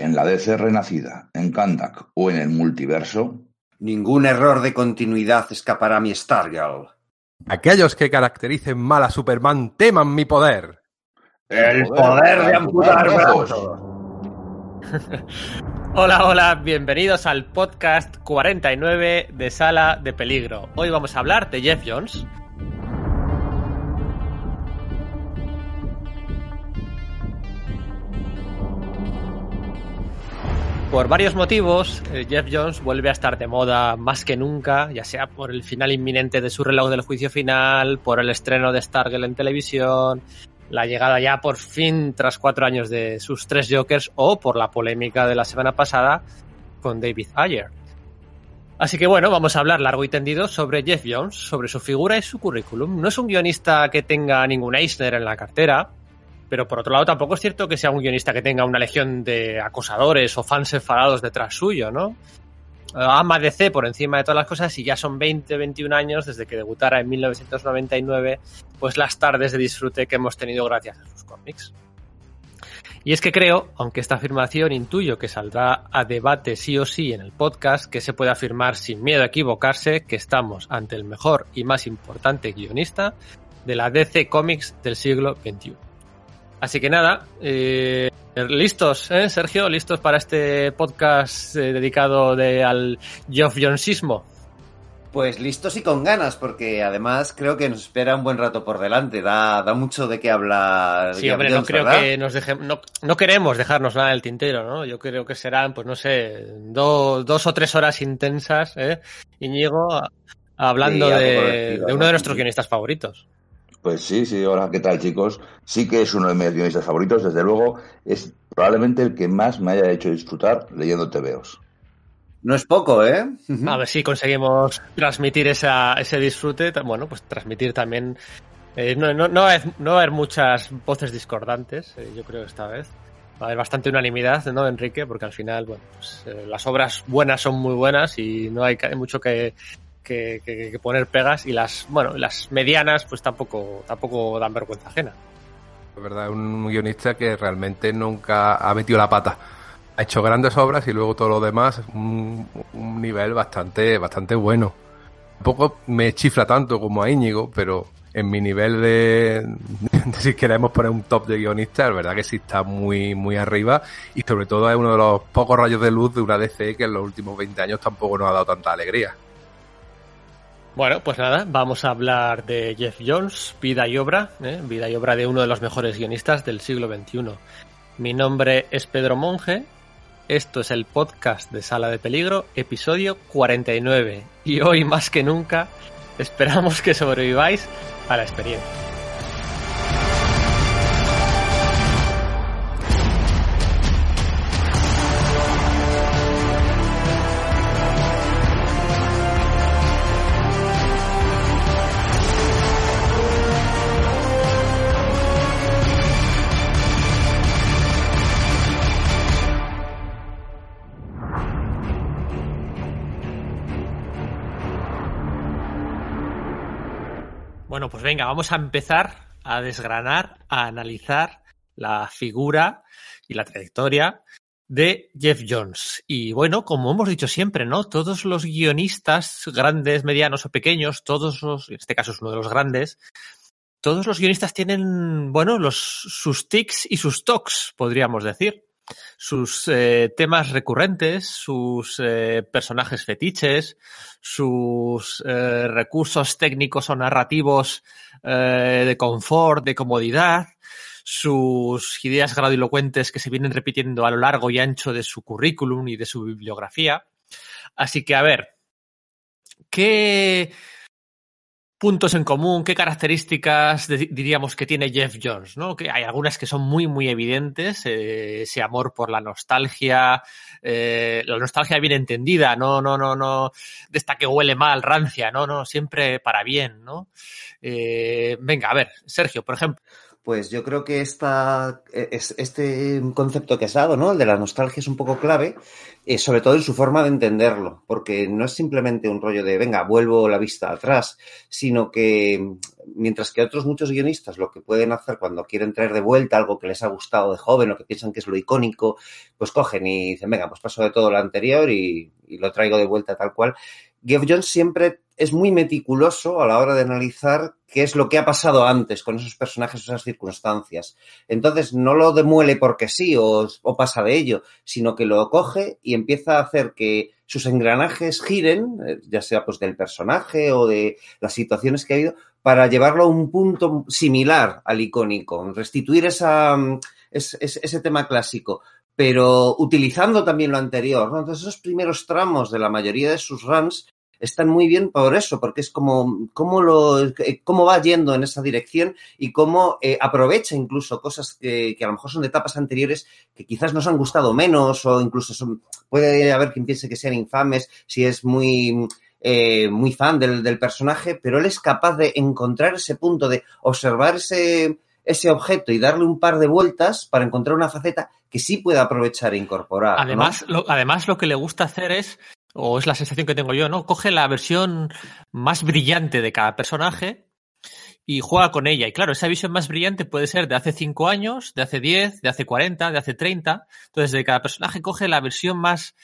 en la DC renacida, en Kandak o en el multiverso, Ningún error de continuidad escapará a mi Stargirl. Aquellos que caractericen mal a Superman teman mi poder. El poder de amputar brazos. Hola, hola, bienvenidos al podcast 49 de Sala de Peligro. Hoy vamos a hablar de Jeff Jones. Por varios motivos, eh, Jeff Jones vuelve a estar de moda más que nunca, ya sea por el final inminente de su reloj del juicio final, por el estreno de Stargirl en televisión, la llegada ya por fin tras cuatro años de sus tres Jokers o por la polémica de la semana pasada con David Ayer. Así que bueno, vamos a hablar largo y tendido sobre Jeff Jones, sobre su figura y su currículum. No es un guionista que tenga ningún Eisner en la cartera, pero por otro lado tampoco es cierto que sea un guionista que tenga una legión de acosadores o fans enfadados detrás suyo, ¿no? Ama DC por encima de todas las cosas y ya son 20, 21 años desde que debutara en 1999, pues las tardes de disfrute que hemos tenido gracias a sus cómics. Y es que creo, aunque esta afirmación intuyo que saldrá a debate sí o sí en el podcast, que se puede afirmar sin miedo a equivocarse que estamos ante el mejor y más importante guionista de la DC Comics del siglo XXI. Así que nada, eh, listos, ¿eh, Sergio? ¿Listos para este podcast eh, dedicado de, al Geoff Jonesismo? Pues listos y con ganas, porque además creo que nos espera un buen rato por delante. Da, da mucho de qué hablar. Sí, hombre, no creo que nos dejemos, no, no, queremos dejarnos nada del tintero, ¿no? Yo creo que serán, pues no sé, do, dos o tres horas intensas, ¿eh? Íñigo, hablando sí, de, de uno de nuestros guionistas favoritos. Pues sí, sí, hola, ¿qué tal chicos? Sí que es uno de mis guionistas favoritos, desde luego, es probablemente el que más me haya hecho disfrutar leyendo TVOs. No es poco, ¿eh? A ver si conseguimos transmitir esa, ese disfrute, bueno, pues transmitir también... Eh, no, no, no, va haber, no, va a haber muchas voces discordantes, eh, yo creo, esta vez. Va a haber bastante unanimidad, ¿no, Enrique? Porque al final, bueno, pues, eh, las obras buenas son muy buenas y no hay, hay mucho que, que, que, que, poner pegas y las bueno las medianas pues tampoco tampoco dan vergüenza ajena. Es verdad un guionista que realmente nunca ha metido la pata. Ha hecho grandes obras y luego todo lo demás un, un nivel bastante bastante bueno. Tampoco me chifla tanto como a Íñigo pero en mi nivel de, de, si queremos poner un top de guionista, es verdad que sí está muy, muy arriba. Y sobre todo es uno de los pocos rayos de luz de una DC que en los últimos 20 años tampoco nos ha dado tanta alegría. Bueno, pues nada, vamos a hablar de Jeff Jones, vida y obra, ¿eh? vida y obra de uno de los mejores guionistas del siglo XXI. Mi nombre es Pedro Monge, esto es el podcast de Sala de Peligro, episodio 49, y hoy más que nunca esperamos que sobreviváis a la experiencia. Venga, vamos a empezar a desgranar, a analizar la figura y la trayectoria de Jeff Jones. Y bueno, como hemos dicho siempre, ¿no? Todos los guionistas, grandes, medianos o pequeños, todos los, en este caso es uno de los grandes, todos los guionistas tienen, bueno, los, sus tics y sus tocs, podríamos decir. Sus eh, temas recurrentes, sus eh, personajes fetiches, sus eh, recursos técnicos o narrativos eh, de confort, de comodidad, sus ideas grandilocuentes que se vienen repitiendo a lo largo y ancho de su currículum y de su bibliografía. Así que, a ver, ¿qué puntos en común, qué características diríamos que tiene Jeff Jones, ¿no? Que hay algunas que son muy, muy evidentes, eh, ese amor por la nostalgia, eh, la nostalgia bien entendida, no, no, no, no, de esta que huele mal, rancia, no, no, siempre para bien, ¿no? Eh, venga, a ver, Sergio, por ejemplo. Pues yo creo que esta, es, este concepto que has dado, ¿no? El de la nostalgia es un poco clave, eh, sobre todo en su forma de entenderlo, porque no es simplemente un rollo de, venga, vuelvo la vista atrás, sino que mientras que otros muchos guionistas lo que pueden hacer cuando quieren traer de vuelta algo que les ha gustado de joven o que piensan que es lo icónico, pues cogen y dicen, venga, pues paso de todo lo anterior y, y lo traigo de vuelta tal cual. Geoff Jones siempre es muy meticuloso a la hora de analizar qué es lo que ha pasado antes con esos personajes, esas circunstancias. Entonces, no lo demuele porque sí o, o, pasa de ello, sino que lo coge y empieza a hacer que sus engranajes giren, eh, ya sea pues del personaje o de las situaciones que ha habido, para llevarlo a un punto similar al icónico, restituir esa, ese, ese tema clásico pero utilizando también lo anterior. ¿no? Entonces, esos primeros tramos de la mayoría de sus runs están muy bien por eso, porque es como cómo, lo, eh, cómo va yendo en esa dirección y cómo eh, aprovecha incluso cosas que, que, a lo mejor son de etapas anteriores que quizás nos han gustado menos o incluso son, puede haber quien piense que sean infames si es muy... Eh, muy fan del, del personaje, pero él es capaz de encontrar ese punto, de observar ese, ese objeto y darle un par de vueltas para encontrar una faceta que sí pueda aprovechar e incorporar. Además, ¿no? lo, además lo que le gusta hacer es, o es la sensación que tengo yo, ¿no? Coge la versión más brillante de cada personaje y juega con ella. Y claro, esa visión más brillante puede ser de hace 5 años, de hace 10, de hace 40, de hace 30. Entonces, de cada personaje coge la versión más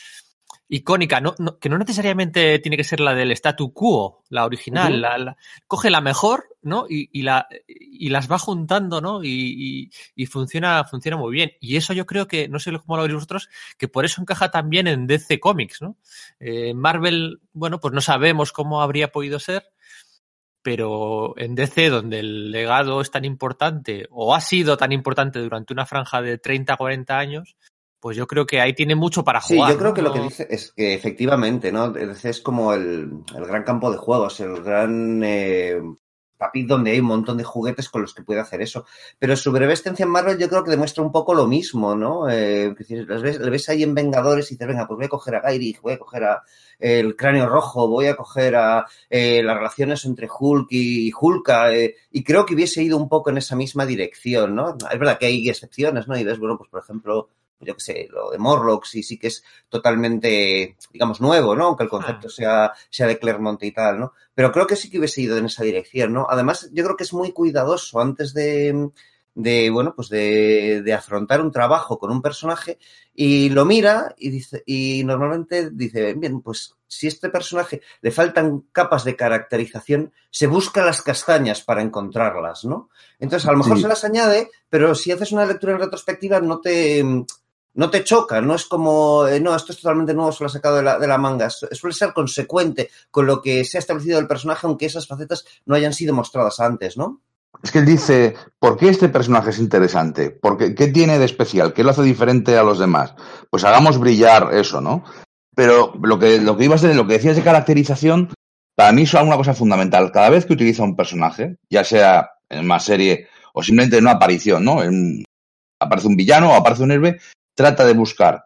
icónica, no, no, que no necesariamente tiene que ser la del statu quo, la original, uh -huh. la, la, coge la mejor, ¿no? Y, y, la, y las va juntando, ¿no? Y, y, funciona, funciona muy bien. Y eso yo creo que, no sé cómo lo veis vosotros, que por eso encaja también en DC Comics, ¿no? Eh, Marvel, bueno, pues no sabemos cómo habría podido ser, pero en DC, donde el legado es tan importante, o ha sido tan importante durante una franja de 30, 40 años, pues yo creo que ahí tiene mucho para jugar. Sí, yo creo ¿no? que lo que dice es que efectivamente, ¿no? Es como el, el gran campo de juegos, el gran eh, donde hay un montón de juguetes con los que puede hacer eso. Pero su breve estancia en Marvel yo creo que demuestra un poco lo mismo, ¿no? Eh, le ves, ves ahí en Vengadores y dices, venga, pues voy a coger a Gairi, voy a coger a el cráneo rojo, voy a coger a eh, las relaciones entre Hulk y Hulka, eh, y creo que hubiese ido un poco en esa misma dirección, ¿no? Es verdad que hay excepciones, ¿no? Y ves, bueno, pues por ejemplo, yo qué sé, lo de Morlocks y sí que es totalmente, digamos, nuevo, ¿no? Aunque el concepto sea, sea de Claremont y tal, ¿no? Pero creo que sí que hubiese ido en esa dirección, ¿no? Además, yo creo que es muy cuidadoso antes de, de bueno, pues de, de, afrontar un trabajo con un personaje y lo mira y dice, y normalmente dice, bien, pues si este personaje le faltan capas de caracterización, se busca las castañas para encontrarlas, ¿no? Entonces, a lo mejor sí. se las añade, pero si haces una lectura en retrospectiva, no te, no te choca, no es como, eh, no, esto es totalmente nuevo, se lo ha sacado de la, de la manga, suele ser consecuente con lo que se ha establecido del personaje, aunque esas facetas no hayan sido mostradas antes, ¿no? Es que él dice, ¿por qué este personaje es interesante? Porque, ¿Qué tiene de especial? ¿Qué lo hace diferente a los demás? Pues hagamos brillar eso, ¿no? Pero lo que, lo que ibas de, lo que decías de caracterización, para mí es una cosa fundamental. Cada vez que utiliza un personaje, ya sea en una serie o simplemente en una aparición, ¿no? En, aparece un villano o aparece un héroe, trata de buscar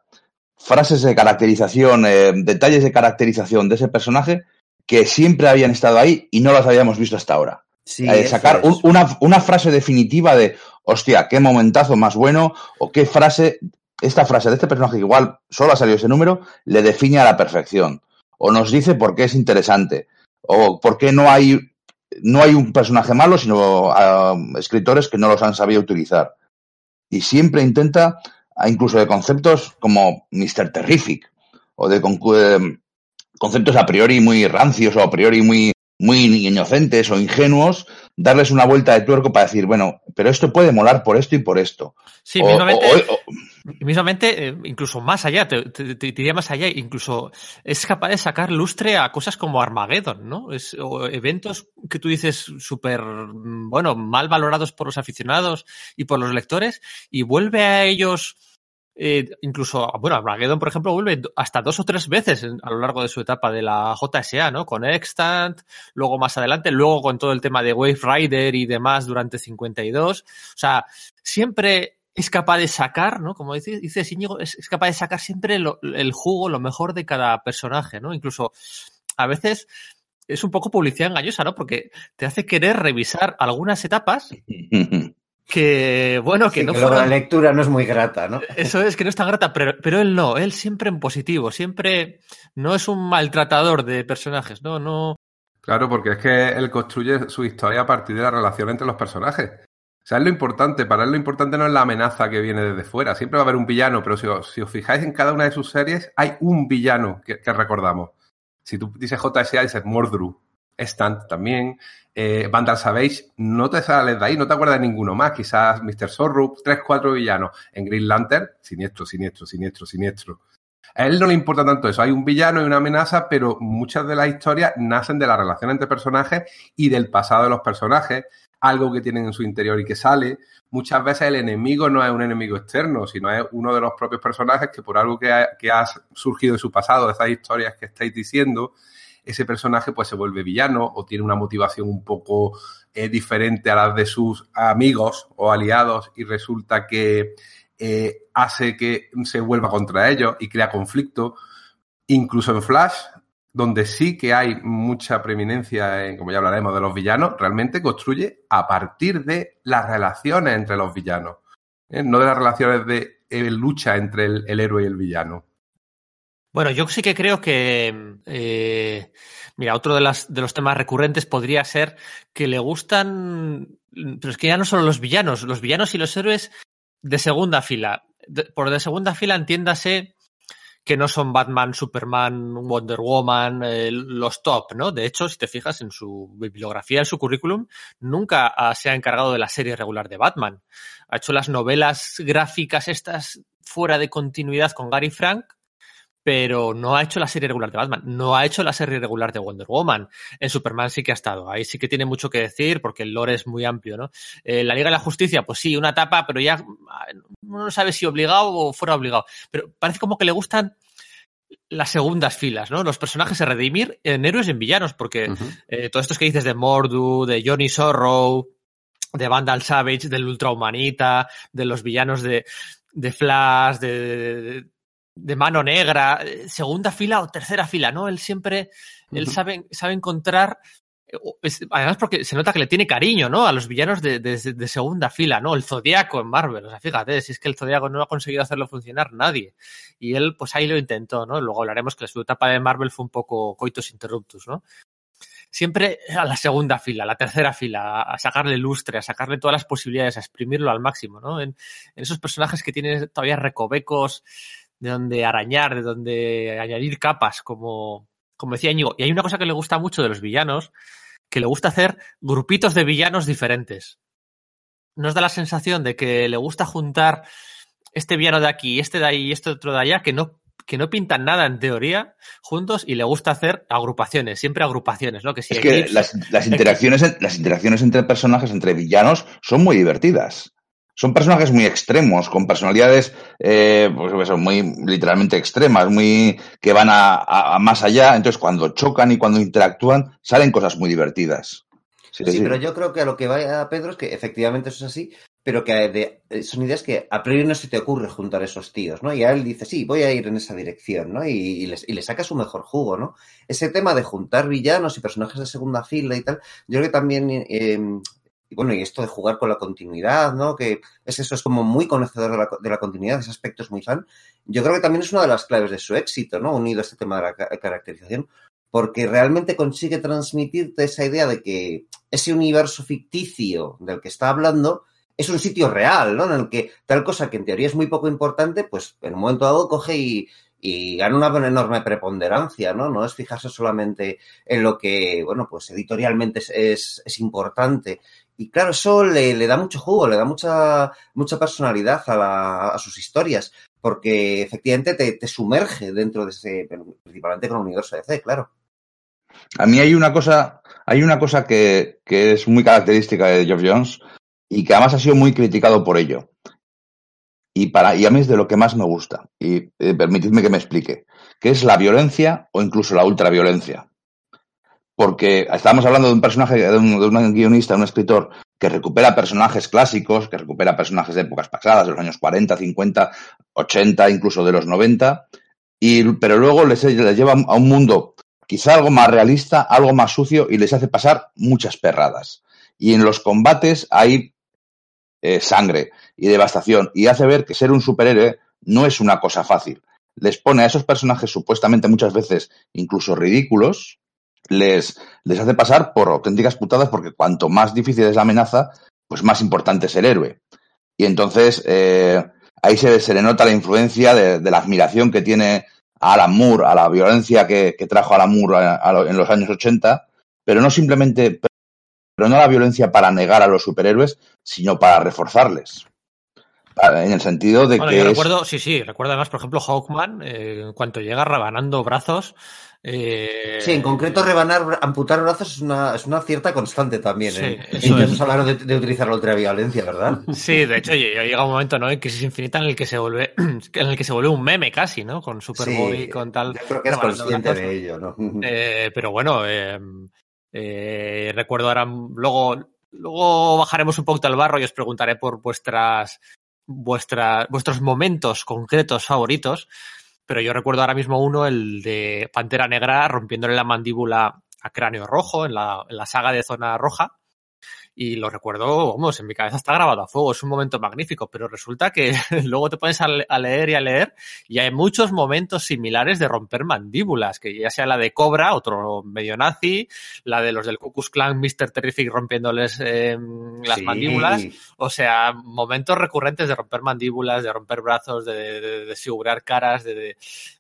frases de caracterización, eh, detalles de caracterización de ese personaje que siempre habían estado ahí y no las habíamos visto hasta ahora. Sí, eh, sacar un, una, una, frase definitiva de, hostia, qué momentazo más bueno, o qué frase, esta frase de este personaje que igual solo ha salido ese número, le define a la perfección. O nos dice por qué es interesante. O por qué no hay, no hay un personaje malo, sino uh, escritores que no los han sabido utilizar. Y siempre intenta, incluso de conceptos como Mr. Terrific, o de eh, conceptos a priori muy rancios o a priori muy muy inocentes o ingenuos, darles una vuelta de tuerco para decir, bueno, pero esto puede molar por esto y por esto. Sí, o, mismamente, o, o, mismamente eh, incluso más allá, te, te, te, diría más allá, incluso es capaz de sacar lustre a cosas como Armageddon, ¿no? Es, o eventos que tú dices súper, bueno, mal valorados por los aficionados y por los lectores, y vuelve a ellos eh, incluso, bueno, Armageddon, por ejemplo, vuelve hasta dos o tres veces a lo largo de su etapa de la JSA, ¿no? Con Extant, luego más adelante, luego con todo el tema de Wave Rider y demás durante 52. O sea, siempre es capaz de sacar, ¿no? Como dice, dice Íñigo, es, es, capaz de sacar siempre lo, el jugo, lo mejor de cada personaje, ¿no? Incluso a veces es un poco publicidad engañosa, ¿no? Porque te hace querer revisar algunas etapas que, bueno, que Sí, no que fuera- la lectura no es muy grata, ¿no? Eso es que no está grata, pero, pero él no, él siempre en positivo, siempre no es un maltratador de personajes, no, no. Claro, porque es que él construye su historia a partir de la relación entre los personajes. O sea, es lo importante. Para él lo importante no es la amenaza que viene desde fuera. Siempre va a haber un villano, pero si os, si os fijáis en cada una de sus series, hay un villano que, que recordamos. Si tú dices JSA, dices Mordru. Stant también. Eh, Vandal Savage, no te sales de ahí, no te acuerdas de ninguno más. Quizás Mr. Sorrow, tres, cuatro villanos. En Green Lantern, siniestro, siniestro, siniestro, siniestro. A él no le importa tanto eso. Hay un villano y una amenaza, pero muchas de las historias nacen de la relación entre personajes y del pasado de los personajes, algo que tienen en su interior y que sale. Muchas veces el enemigo no es un enemigo externo, sino es uno de los propios personajes que por algo que ha, que ha surgido de su pasado, de esas historias que estáis diciendo, ese personaje pues se vuelve villano o tiene una motivación un poco eh, diferente a las de sus amigos o aliados y resulta que eh, hace que se vuelva contra ellos y crea conflicto. Incluso en Flash, donde sí que hay mucha preeminencia, en, como ya hablaremos, de los villanos, realmente construye a partir de las relaciones entre los villanos, ¿eh? no de las relaciones de eh, lucha entre el, el, héroe y el villano. Bueno, yo sí que creo que, eh, mira, otro de, las, de los temas recurrentes podría ser que le gustan, pero es que ya no solo los villanos, los villanos y los héroes de segunda fila. De, por de segunda fila entiéndase que no son Batman, Superman, Wonder Woman, eh, los top, ¿no? De hecho, si te fijas en su bibliografía, en su currículum, nunca se ha encargado de la serie regular de Batman. Ha hecho las novelas gráficas estas fuera de continuidad con Gary Frank, pero no ha hecho la serie regular de Batman, no ha hecho la serie regular de Wonder Woman. En Superman sí que ha estado, ahí sí que tiene mucho que decir porque el lore es muy amplio, ¿no? Eh, la Liga de la Justicia, pues sí, una etapa, pero ya no sabe si obligado o fuera obligado. Pero parece como que le gustan las segundas filas, ¿no? Los personajes de redimir en héroes y en villanos, porque uh -huh. eh, todo esto que dices de Mordu, de Johnny Sorrow, de Vandal Savage, del Ultrahumanita, de los villanos de, de Flash, de, de de mano negra, eh, segunda fila o tercera fila, ¿no? Él siempre, él sabe, sabe encontrar, eh, además porque se nota que le tiene cariño, ¿no? A los villanos de, de, de, segunda fila, ¿no? El Zodíaco en Marvel, o sea, fíjate, si es que el Zodíaco no ha conseguido hacerlo funcionar nadie. Y él, pues ahí lo intentó, ¿no? Luego hablaremos que su etapa de Marvel fue un poco coitus interruptus, ¿no? Siempre a la segunda fila, a la tercera fila, a sacarle lustre, a sacarle todas las posibilidades, a exprimirlo al máximo, ¿no? En, en esos personajes que tienen todavía recovecos, de donde arañar, de donde añadir capas, como, como decía Íñigo. Y hay una cosa que le gusta mucho de los villanos, que le gusta hacer grupitos de villanos diferentes. Nos da la sensación de que le gusta juntar este villano de aquí, este de ahí y este otro de allá, que no, que no pintan nada en teoría juntos y le gusta hacer agrupaciones, siempre agrupaciones, ¿no? Que si es que Eclipse, las, las, interacciones, Eclipse. las interacciones entre personajes, entre villanos, son muy divertidas son personajes muy extremos, con personalidades eh, pues eso, muy literalmente extremas, muy que van a, a, a, más allá. Entonces, cuando chocan y cuando interactúan, salen cosas muy divertidas. Sí, sí, sí, pero yo creo que a lo que va a Pedro es que efectivamente eso es así, pero que de, son ideas que a priori no se te ocurre juntar esos tíos, ¿no? Y a él dice, sí, voy a ir en esa dirección, ¿no? Y, y, les, y le saca su mejor jugo, ¿no? Ese tema de juntar villanos y personajes de segunda fila y tal, yo creo que también eh, y bueno, y esto de jugar con la continuidad, ¿no? Que es eso, es como muy conocedor de la, de la, continuidad, ese aspecto es muy fan. Yo creo que también es una de las claves de su éxito, ¿no? Unido a este tema de la caracterización, porque realmente consigue transmitirte esa idea de que ese universo ficticio del que está hablando es un sitio real, ¿no? En el que tal cosa que en teoría es muy poco importante, pues en un momento dado coge y, y gana una enorme preponderancia, ¿no? No es fijarse solamente en lo que, bueno, pues editorialmente es, es, es importante. Y claro, eso le, le, da mucho jugo, le da mucha, mucha personalidad a, la, a sus historias, porque efectivamente te, te, sumerge dentro de ese, principalmente con el universo de C, claro. A mí hay una cosa, hay una cosa que, que es muy característica de Geoff Jones y que además ha sido muy criticado por ello. Y, para, y a mí es de lo que más me gusta. Y eh, permitidme que me explique. Que es la violencia o incluso la ultraviolencia porque estábamos hablando de un personaje, de un, de un, guionista, un escritor que recupera personajes clásicos, que recupera personajes de épocas pasadas, de los años 40, 50, 80, incluso de los 90, y, pero luego les, les lleva a un mundo quizá algo más realista, algo más sucio y les hace pasar muchas perradas. Y en los combates hay eh, sangre y devastación y hace ver que ser un superhéroe no es una cosa fácil. Les pone a esos personajes supuestamente muchas veces incluso ridículos, les, les hace pasar por auténticas putadas porque cuanto más difícil es la amenaza, pues más importante es el héroe. Y entonces eh, ahí se, se, le nota la influencia de, de, la admiración que tiene a Alan Moore, a la violencia que, que trajo Alan Moore a, a, en los años 80, pero no simplemente, pero no la violencia para negar a los superhéroes, sino para reforzarles. En el sentido de bueno, que. Yo es... recuerdo, sí, sí, recuerdo además, por ejemplo, Hawkman, eh, en cuanto llega rebanando brazos. Eh... Sí, en concreto, rebanar, amputar brazos es una, es una cierta constante también. Sí, ¿eh? Intentos es. hablar de, de, utilizar la ultraviolencia, ¿verdad? Sí, de hecho, llega un momento, ¿no? En Crisis Infinita en el que se vuelve, en el que se vuelve un meme casi, ¿no? Con Superboy, sí, con tal. Yo creo que es consciente de ello, ¿no? Eh, pero bueno, eh, recuerdo ahora, luego, luego bajaremos un poquito al barro y os preguntaré por vuestras, vuestra, vuestros momentos concretos favoritos. Pero yo recuerdo ahora mismo uno, el de Pantera Negra rompiéndole la mandíbula a Cráneo Rojo en la, en la saga de Zona Roja. Y lo recuerdo, vamos, en mi cabeza está grabado a fuego, es un momento magnífico, pero resulta que luego te pones a, a leer y a leer y hay muchos momentos similares de romper mandíbulas, que ya sea la de Cobra, otro medio nazi, la de los del Ku Klux Klan, Mr. Terrific rompiéndoles eh, las Sí. mandíbulas, o sea, momentos recurrentes de romper mandíbulas, de romper brazos, de, de, de desfigurar caras, de, de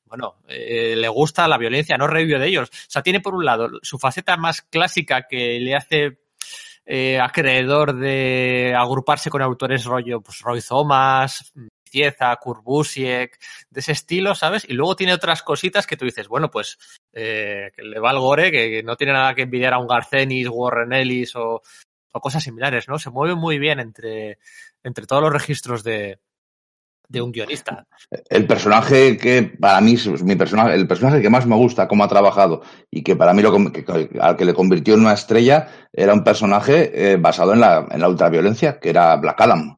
bueno, eh, le gusta la violencia, no revive de ellos. O sea, tiene por un lado su faceta más clásica que le hace eh, acreedor de agruparse con autores rollo, pues Roy Thomas, Cieza, Kurt Busiek, de ese estilo, ¿sabes? Y luego tiene otras cositas que tú dices, bueno, pues eh, que le va al gore, que, que, no tiene nada que envidiar a un Garcenis, Warren Ellis o, o cosas similares, ¿no? Se mueve muy bien entre, entre todos los registros de, de un guionista. El personaje que para mí es mi personaje, el personaje que más me gusta cómo ha trabajado y que para mí lo que, al que le convirtió en una estrella era un personaje eh, basado en la, en la ultraviolencia, que era Black Adam.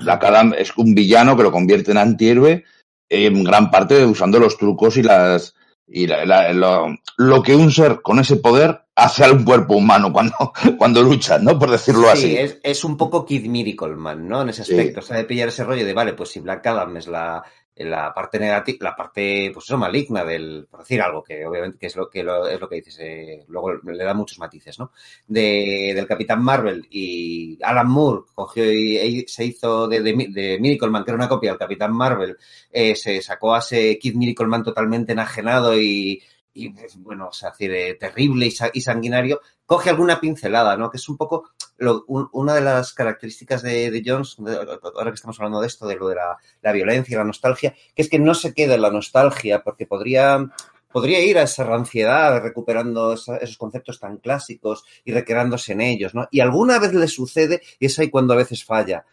Black Adam es un villano que lo convierte en antihéroe en gran parte usando los trucos y las y la, la, lo, lo, que un ser con ese poder hace a un cuerpo humano cuando, cuando lucha, ¿no? Por decirlo sí, así. Es, es un poco Kid Miracle Man, ¿no? En ese aspecto. Sí. O sea, de pillar ese rollo de, vale, pues si Black Adam es la, la parte negativa, la parte, pues eso, maligna del, por decir algo, que obviamente que es lo que, lo, es lo que dices, eh, luego le da muchos matices, ¿no? De, del Capitán Marvel y Alan Moore cogió y, y se hizo de, de, de, Miracle Man, que era una copia del Capitán Marvel, eh, se sacó a ese Kid Miracle Man totalmente enajenado y, y bueno, o sea, terrible y, sanguinario, coge alguna pincelada, ¿no? Que es un poco lo, un, una de las características de, de Jones, de, ahora que estamos hablando de esto, de lo de la, la, violencia y la nostalgia, que es que no se queda en la nostalgia, porque podría, podría ir a esa ranciedad recuperando esa, esos conceptos tan clásicos y recreándose en ellos, ¿no? Y alguna vez le sucede y es ahí cuando a veces falla.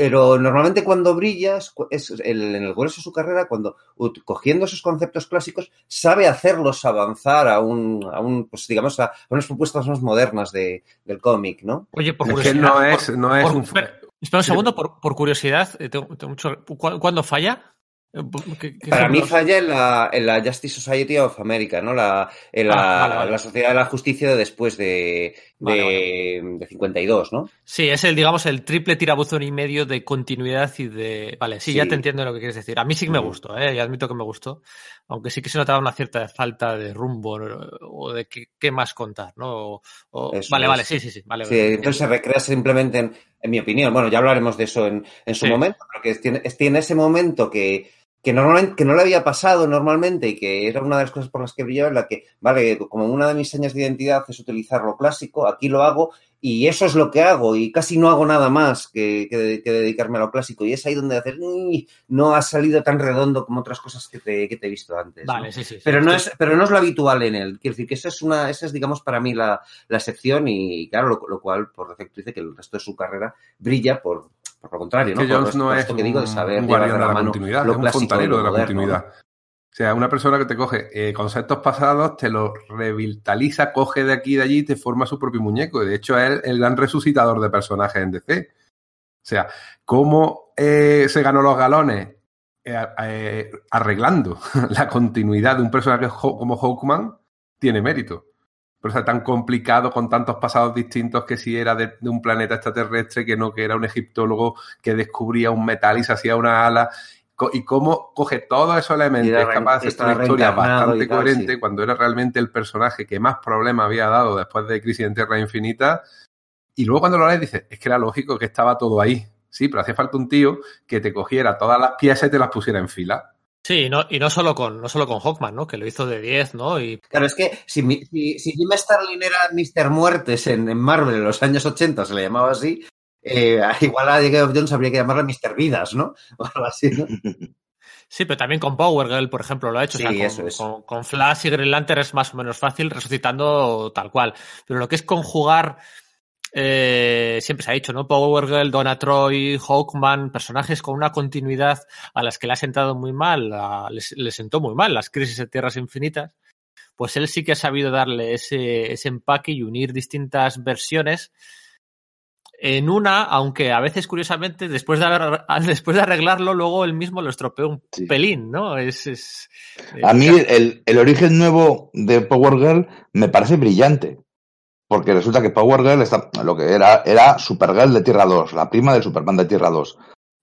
Pero normalmente cuando brillas es el, en el grueso de su carrera, cuando cogiendo esos conceptos clásicos, sabe hacerlos avanzar a un, a un pues digamos, a unas propuestas más modernas de, del cómic, ¿no? Oye, por es curiosidad. Que no es, por, no es por, un... Espera, espera un segundo, por, por curiosidad, eh, tengo, tengo mucho, ¿cuándo falla? ¿Qué, qué Para mí falla en la, en la, Justice Society of America, ¿no? La, en la, ah, vale, vale. la Sociedad de la Justicia de después de, de, vale, de, 52, ¿no? Sí, es el, digamos, el triple tirabuzón y medio de continuidad y de. Vale, sí, sí. ya te entiendo lo que quieres decir. A mí sí que me gustó, ¿eh? Y admito que me gustó. Aunque sí que se notaba una cierta falta de rumbo o de qué, qué más contar, ¿no? O, o... vale, es. vale, sí, sí, sí. Vale, sí entonces se recrea simplemente, en, en, mi opinión, bueno, ya hablaremos de eso en, en su sí. momento, pero que tiene, tiene ese momento que que normalmente que no le había pasado normalmente y que era una de las cosas por las que brillaba en la que vale como una de mis señas de identidad es utilizar lo clásico aquí lo hago y eso es lo que hago y casi no hago nada más que, que, que dedicarme a lo clásico. Y es ahí donde hacer no ha salido tan redondo como otras cosas que te, que te he visto antes vale, ¿no? sí, sí, pero sí, no es pero no es lo habitual en él. Quiero decir que esa es una esa es digamos para mí la, la sección y claro lo, lo cual por defecto dice que el resto de su carrera brilla por por lo contrario, ¿no? Que Jones no es que digo de saber un guardián de la, mano continuidad, es un fontanero de la moderno, continuidad. ¿no? O sea, una persona que te coge eh, conceptos pasados, te los revitaliza, coge de aquí y de allí y te forma su propio muñeco. De hecho, es el gran resucitador de personajes en DC. O sea, cómo eh, se ganó los galones eh, arreglando la continuidad de un personaje como Hawkman tiene mérito. Pero sea tan complicado con tantos pasados distintos que si era de, un planeta extraterrestre que no que era un egiptólogo que descubría un metal y se hacía una ala. Y cómo coge todos esos elementos es capaz de hacer una historia bastante coherente cuando era realmente el personaje que más problemas había dado después de Crisis en Tierra Infinita. Y luego cuando lo lees dices es que era lógico que estaba todo ahí sí pero hacía falta un tío que te cogiera todas las piezas y te las pusiera en fila Sí, no, y no solo con no solo con Hawkman, ¿no? Que lo hizo de 10, ¿no? Y... Claro, es que si, si, si Jim Starlin era Mr. Muertes en, en, Marvel en los años 80, se le llamaba así, eh, igual a of Jones habría que llamarle Mr. Vidas, ¿no? O algo así, ¿no? Sí, pero también con Power Girl, por ejemplo, lo ha hecho. Sí, o sea, con, eso es. Con, con, Flash y Green Lantern es más o menos fácil resucitando tal cual. Pero lo que es conjugar eh, siempre se ha dicho, ¿no? Power Girl, Donna Troy, Hawkman, personajes con una continuidad a las que le ha sentado muy mal, a, le, le, sentó muy mal las crisis de Tierras Infinitas, pues él sí que ha sabido darle ese, ese empaque y unir distintas versiones en una, aunque a veces curiosamente después de, después de arreglarlo, luego él mismo lo estropeó un sí. pelín, ¿no? Es, es a mí el, el, origen nuevo de Power Girl me parece brillante. Porque resulta que Power Girl está, lo que era, era Supergirl de Tierra 2, la prima del Superman de Tierra 2.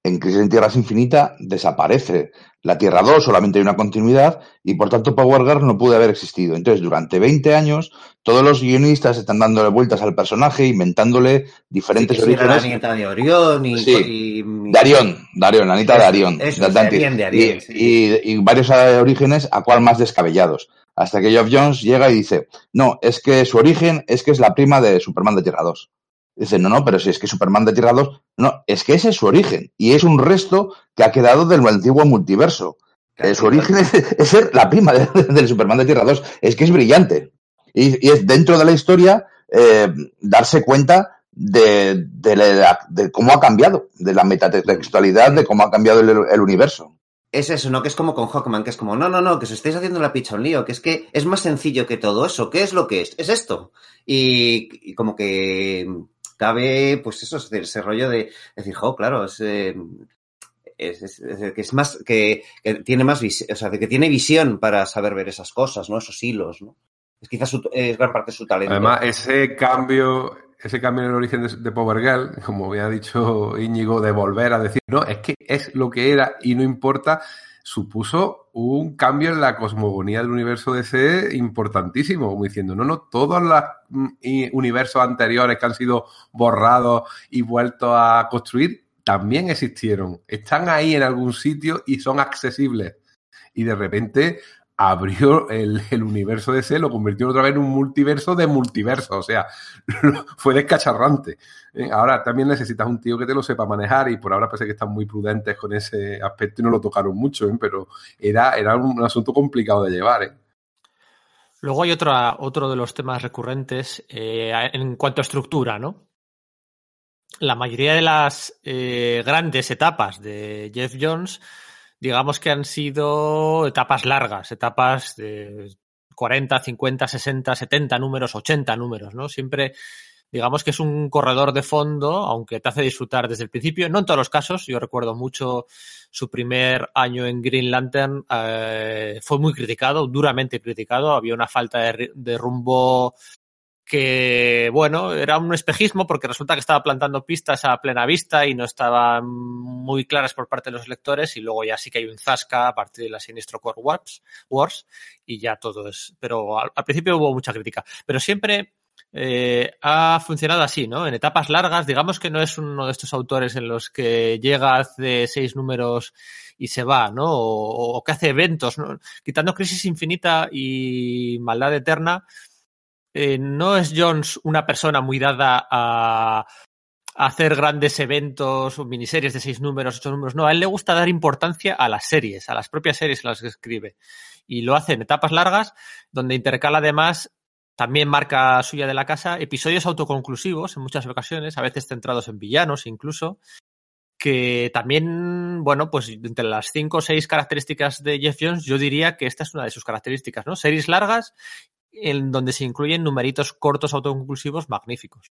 En Crisis en Tierras Infinita desaparece la Tierra 2, solamente hay una continuidad y por tanto Power Girl no pudo haber existido. Entonces, durante 20 años, todos los guionistas están dándole vueltas al personaje, inventándole diferentes sí, orígenes. la Anita de Orión y, sí. y, de Arión, Anita de Arión. De Arión, de Arión, y, sí. y, y, varios orígenes, a cual más descabellados. Hasta que Geoff Jones llega y dice, no, es que su origen es que es la prima de Superman de Tierra 2. Dice, no, no, pero si es que Superman de Tierra 2, no, es que ese es su origen. Y es un resto que ha quedado del antiguo multiverso. Claro, su origen es, es, ser la prima de, de, del Superman de Tierra 2. Es que es brillante. Y, y es dentro de la historia eh, darse cuenta de, de, la, de, cómo ha cambiado, de la metatextualidad, de cómo ha cambiado el, el universo es eso, ¿no? Que es como con Hawkman, que es como, no, no, no, que os estáis haciendo la picha un lío, que es que es más sencillo que todo eso. ¿Qué es lo que es? Es esto. Y, y como que cabe, pues eso, ese rollo de decir, jo, claro, es, eh, es, es, es, que es más, que, que tiene más visión, o sea, que tiene visión para saber ver esas cosas, ¿no? Esos hilos, ¿no? Es quizás su, es gran parte de su talento. Además, ese cambio, ese cambio en el origen de, de, Power Girl, como había dicho Íñigo, de volver a decir, no, es que es lo que era y no importa, supuso un cambio en la cosmogonía del universo DC importantísimo, como diciendo, no, no, todos los universos anteriores que han sido borrados y vueltos a construir también existieron, están ahí en algún sitio y son accesibles. Y de repente abrió el, el, universo de C, lo convirtió otra vez en un multiverso de multiverso, o sea, fue descacharrante. ¿Eh? Ahora también necesitas un tío que te lo sepa manejar y por ahora parece que están muy prudentes con ese aspecto y no lo tocaron mucho, ¿eh? pero era, era un asunto complicado de llevar. ¿eh? Luego hay otra, otro de los temas recurrentes eh, en cuanto a estructura, ¿no? La mayoría de las eh, grandes etapas de Jeff Jones digamos que han sido etapas largas, etapas de 40, 50, 60, 70 números, 80 números, ¿no? Siempre, digamos que es un corredor de fondo, aunque te hace disfrutar desde el principio, no en todos los casos, yo recuerdo mucho su primer año en Green Lantern, eh, fue muy criticado, duramente criticado, había una falta de, de rumbo que, bueno, era un espejismo porque resulta que estaba plantando pistas a plena vista y no estaban muy claras por parte de los lectores y luego ya sí que hay un zasca a partir de la Sinistro Core Wars, Wars y ya todo es... Pero al, al principio hubo mucha crítica. Pero siempre eh, ha funcionado así, ¿no? En etapas largas, digamos que no es uno de estos autores en los que llega, hace seis números y se va, ¿no? O, o que hace eventos, ¿no? Quitando Crisis Infinita y Maldad Eterna, eh, no es Jones una persona muy dada a, a, hacer grandes eventos o miniseries de seis números, ocho números. No, a él le gusta dar importancia a las series, a las propias series en las que escribe. Y lo hace en etapas largas, donde intercala además, también marca suya de la casa, episodios autoconclusivos en muchas ocasiones, a veces centrados en villanos incluso, que también, bueno, pues entre las cinco o seis características de Jeff Jones, yo diría que esta es una de sus características, ¿no? Series largas en donde se incluyen numeritos cortos autoconclusivos magníficos.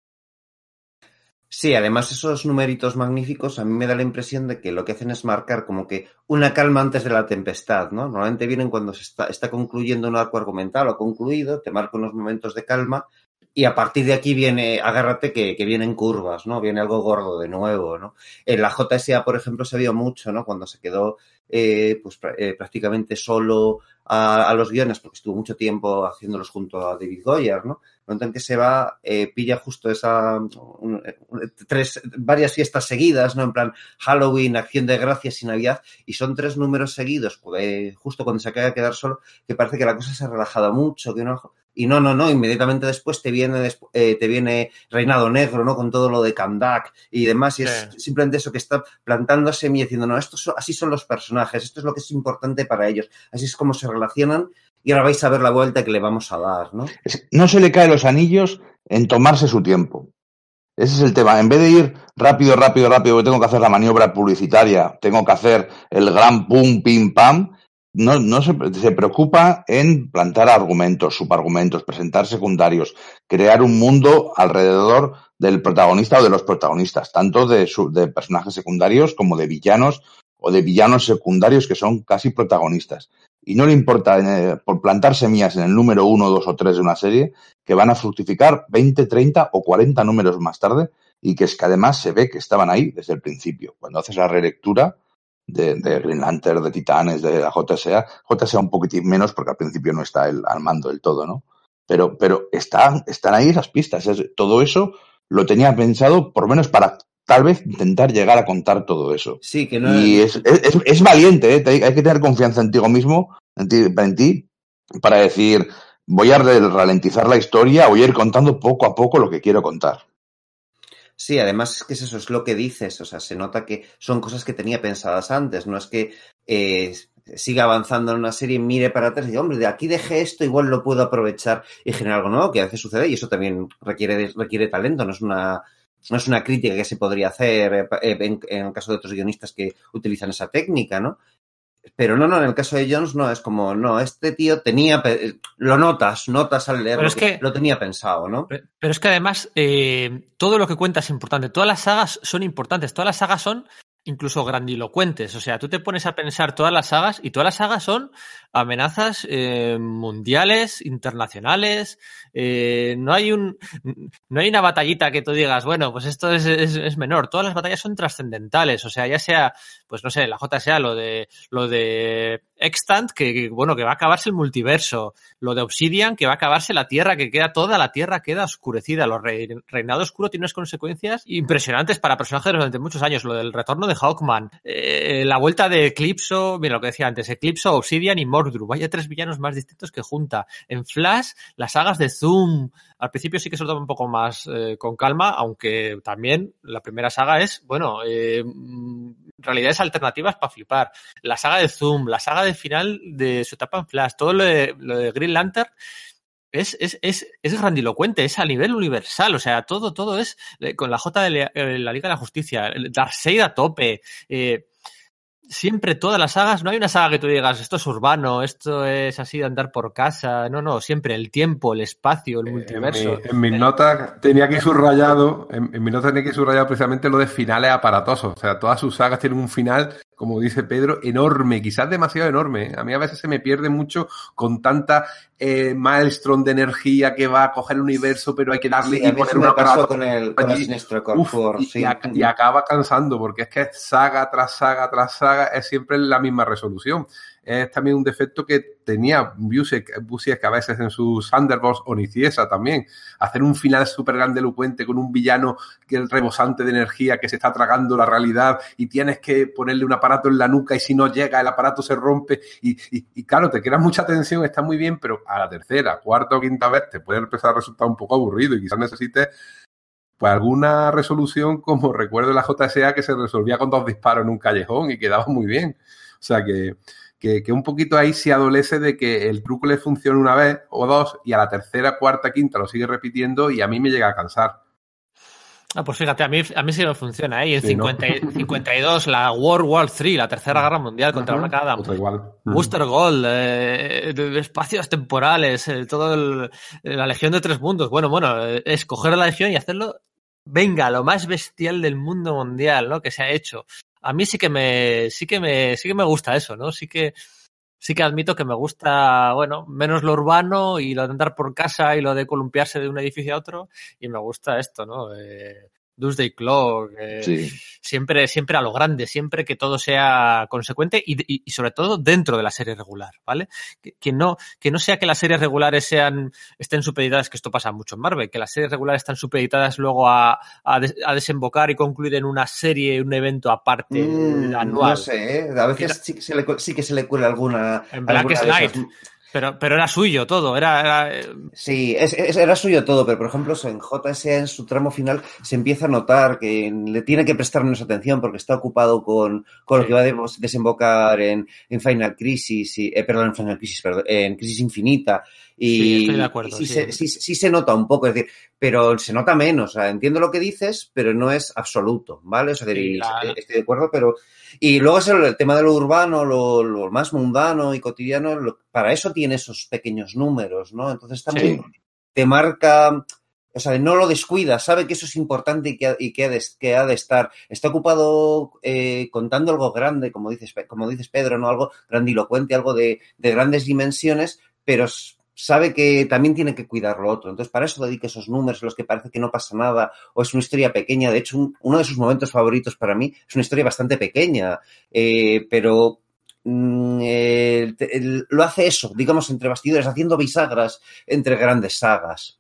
Sí, además esos numeritos magníficos a mí me da la impresión de que lo que hacen es marcar como que una calma antes de la tempestad, ¿no? Normalmente vienen cuando se está, está concluyendo un arco argumental o concluido, te marca unos momentos de calma y a partir de aquí viene, agárrate que, que vienen curvas, ¿no? Viene algo gordo de nuevo, ¿no? En la JSA, por ejemplo, se vio mucho, ¿no? Cuando se quedó eh, pues eh, prácticamente solo a, a, los guiones, porque estuvo mucho tiempo haciéndolos junto a David Goyer, ¿no? Momento en que se va, eh, pilla justo esa un, tres, varias fiestas seguidas, ¿no? En plan Halloween, Acción de Gracias y Navidad, y son tres números seguidos, pues, justo cuando se acaba de quedar solo, que parece que la cosa se ha relajado mucho, que no y no, no, no, inmediatamente después te viene, eh, te viene Reinado Negro, ¿no? Con todo lo de Kandak y demás. Y es simplemente eso que está plantando semilla diciendo, no, estos son, así son los personajes, esto es lo que es importante para ellos, así es como se relacionan y ahora vais a ver la vuelta que le vamos a dar, ¿no? No se le cae los anillos en tomarse su tiempo. Ese es el tema. En vez de ir rápido, rápido, rápido, tengo que hacer la maniobra publicitaria, tengo que hacer el gran pum, pim, pam, no, no se, se, preocupa en plantar argumentos, subargumentos, presentar secundarios, crear un mundo alrededor del protagonista o de los protagonistas, tanto de, su, de personajes secundarios como de villanos o de villanos secundarios que son casi protagonistas. Y no le importa eh, por plantar semillas en el número uno, dos o tres de una serie que van a fructificar 20, 30 o 40 números más tarde y que es que además se ve que estaban ahí desde el principio. Cuando haces la relectura, de, de Green Lantern, de Titanes, de la JSA. JSA un poquitín menos porque al principio no está el, al mando del todo, ¿no? Pero, pero están, están ahí las pistas. Es, todo eso lo tenía pensado por lo menos para tal vez intentar llegar a contar todo eso. Sí, que no y es, es, es valiente, ¿eh? hay que tener confianza en ti mismo, en ti, en ti, para decir, voy a ralentizar la historia, voy a ir contando poco a poco lo que quiero contar. Sí, además es que eso es lo que dices, o sea, se nota que son cosas que tenía pensadas antes, no es que eh, siga avanzando en una serie, mire para atrás y diga, hombre, de aquí dejé esto, igual lo puedo aprovechar y generar algo nuevo, que a veces sucede y eso también requiere, requiere talento, no es una, no es una crítica que se podría hacer eh, en, en, el caso de otros guionistas que utilizan esa técnica, ¿no? Pero no, no, en el caso de Jones no, es como, no, este tío tenía, lo notas, notas al leerlo, es que, lo tenía pensado, ¿no? Pero, pero es que además, eh, todo lo que cuenta es importante, todas las sagas son importantes, todas las sagas son incluso grandilocuentes. O sea, tú te pones a pensar todas las sagas y todas las sagas son amenazas eh, mundiales, internacionales. Eh, no hay un, no hay una batallita que tú digas, bueno, pues esto es, es, es menor. Todas las batallas son trascendentales. O sea, ya sea, pues no sé, la JSA, lo de, lo de Extant, que, que, bueno, que va a acabarse el multiverso. Lo de Obsidian, que va a acabarse la Tierra, que queda toda la Tierra queda oscurecida. Lo re, Reinado Oscuro tiene unas consecuencias impresionantes para personajes durante muchos años. Lo del retorno de Hawkman, eh, la vuelta de Eclipso, mira lo que decía antes, Eclipso, Obsidian y Mordru. Vaya tres villanos más distintos que junta. En Flash, las sagas de Zoom. Al principio sí que se lo toma un poco más eh, con calma, aunque también la primera saga es, bueno, eh, realidades alternativas para flipar. La saga de Zoom, la saga de final de su etapa en Flash, todo lo de, lo de Green Lantern es, es, es, es grandilocuente, es a nivel universal, o sea, todo, todo es eh, con la J de la, la Liga de la Justicia, Darkseid a tope, eh, siempre todas las sagas, no hay una saga que tú digas, esto es urbano, esto es así de andar por casa, no, no, siempre el tiempo, el espacio, el multiverso. En, mi, en mis notas tenía que subrayado, en, en mis notas tenía que subrayado precisamente lo de finales aparatosos, o sea, todas sus sagas tienen un final como dice Pedro, enorme, quizás demasiado enorme. A mí a veces se me pierde mucho con tanta eh, maelstrom de energía que va a coger el universo, pero hay que darle sí, y poner una pasó con el, con el Sinestro Corpor, y, sí. y, y, acaba cansando, porque es que saga tras saga tras saga es siempre la misma resolución es también un defecto que tenía Busiek, a veces en sus Thunderbolts o Niciesa también. Hacer un final súper grandelocuente con un villano que es rebosante de energía que se está tragando la realidad y tienes que ponerle un aparato en la nuca y si no llega el aparato se rompe y, y, y claro, te queda mucha tensión, está muy bien, pero a la tercera, cuarta o quinta vez te puede empezar a resultar un poco aburrido y quizás necesites pues alguna resolución como recuerdo la JSA que se resolvía con dos disparos en un callejón y quedaba muy bien. O sea que que, que, un poquito ahí se adolece de que el truco le funcione una vez o dos y a la tercera, cuarta, quinta lo sigue repitiendo y a mí me llega a cansar. Ah, pues fíjate, a mí, a mí sí me funciona, ¿eh? Y en sí, 50, ¿no? 52, la World War III, la Tercera Guerra Mundial contra Black Adam. Booster Gold, eh, espacios temporales, eh, todo el, la Legión de Tres Mundos. Bueno, bueno, escoger la Legión y hacerlo venga, lo más bestial del mundo mundial, ¿no? Que se ha hecho. A mí sí que me, sí que me, sí que me gusta eso, ¿no? Sí que, sí que admito que me gusta, bueno, menos lo urbano y lo de andar por casa y lo de columpiarse de un edificio a otro y me gusta esto, ¿no? Eh, Doomsday Clock, eh, Sí. siempre, siempre a lo grande, siempre que todo sea consecuente y, y- y sobre todo dentro de la serie regular, ¿vale? Que, que no, que no sea que las series regulares sean, estén supeditadas, que esto pasa mucho en Marvel, que las series regulares están supeditadas luego a, a, des- a desembocar y concluir en una serie, un evento aparte Mm, anual. No sé, ¿eh? a veces sí se le, sí que se le cuela alguna. En Blackest alguna de esas- Night. Pero, pero era suyo todo, era, era, eh, Sí, es- es- era suyo todo, pero por ejemplo, en JSA en su tramo final se empieza a notar que le tiene que prestar menos atención porque está ocupado con, con lo Sí. que va a des- desembocar en, en Final Crisis, y, eh, perdón, en Final Crisis, perdón, en Crisis Infinita. Y, Sí, estoy de acuerdo, sí, sí. Se, sí, sí se nota un poco, es decir, pero se nota menos. O sea, entiendo lo que dices, pero no es absoluto, ¿vale? O sea, la- estoy de acuerdo, pero. Y luego es el, el tema de lo urbano, lo, lo más mundano y cotidiano, lo- para eso tiene esos pequeños números, ¿no? Entonces muy, te marca, o sea, no lo descuida, sabe que eso es importante y que ha, y que ha, de, que ha de estar. Está ocupado eh, contando algo grande, como dices, como dices Pedro, ¿no? Algo grandilocuente, algo de, de grandes dimensiones, pero sabe que también tiene que cuidar lo otro. Entonces, para eso dedica esos números en los que parece que no pasa nada o es una historia pequeña. De hecho, un- uno de sus momentos favoritos para mí es una historia bastante pequeña, eh, pero mm, eh, te- el- lo hace eso, digamos, entre bastidores, haciendo bisagras entre grandes sagas.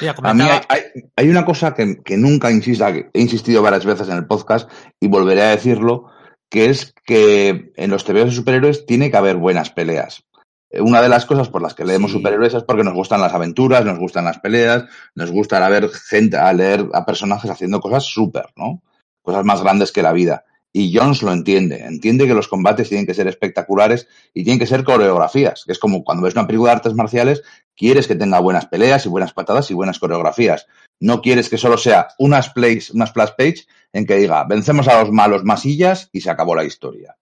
mira, A mí hay, hay- hay una cosa que, que nunca insista, que he insistido varias veces en el podcast y volveré a decirlo, que es que en los TVOs de superhéroes tiene que haber buenas peleas. Eh, Una de las cosas por las que leemos Sí. superhéroes es porque nos gustan las aventuras, nos gustan las peleas, nos gusta ver gente, a leer a personajes haciendo cosas súper, ¿no? Cosas más grandes que la vida. Y Jones lo entiende, entiende que los combates tienen que ser espectaculares y tienen que ser coreografías, que es como cuando ves una película de artes marciales, quieres que tenga buenas peleas y buenas patadas y buenas coreografías. No quieres que solo sea unas plays, una splash page en que diga, vencemos a los malos masillas y se acabó la historia.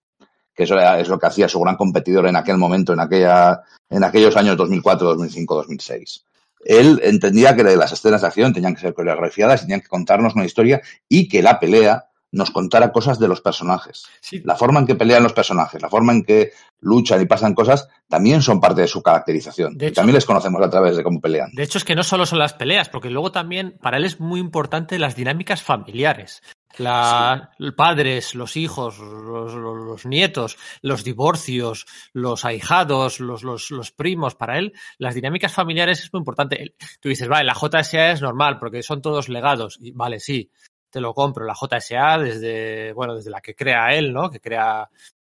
Que eso es lo que hacía su gran competidor en aquel momento, en aquella, en aquellos años 2004, 2005, 2006. Él entendía que las escenas de acción tenían que ser coreografiadas, tenían que contarnos una historia y que la pelea nos contara cosas de los personajes. sí, La forma en que pelean los personajes, la forma en que luchan y pasan cosas, también son parte de su caracterización. De Y hecho- también les conocemos a través de cómo pelean. De hecho, es que no solo son las peleas, porque luego también para él es muy importante las dinámicas familiares. La, Padres, los hijos, los, los- los nietos, los divorcios, los ahijados, los, los, primos. Para él, las dinámicas familiares es muy importante. Tú dices, vale, la JSA es normal porque son todos legados. Y vale, sí, te lo compro. La JSA desde, bueno, desde la que crea él, ¿no? Que crea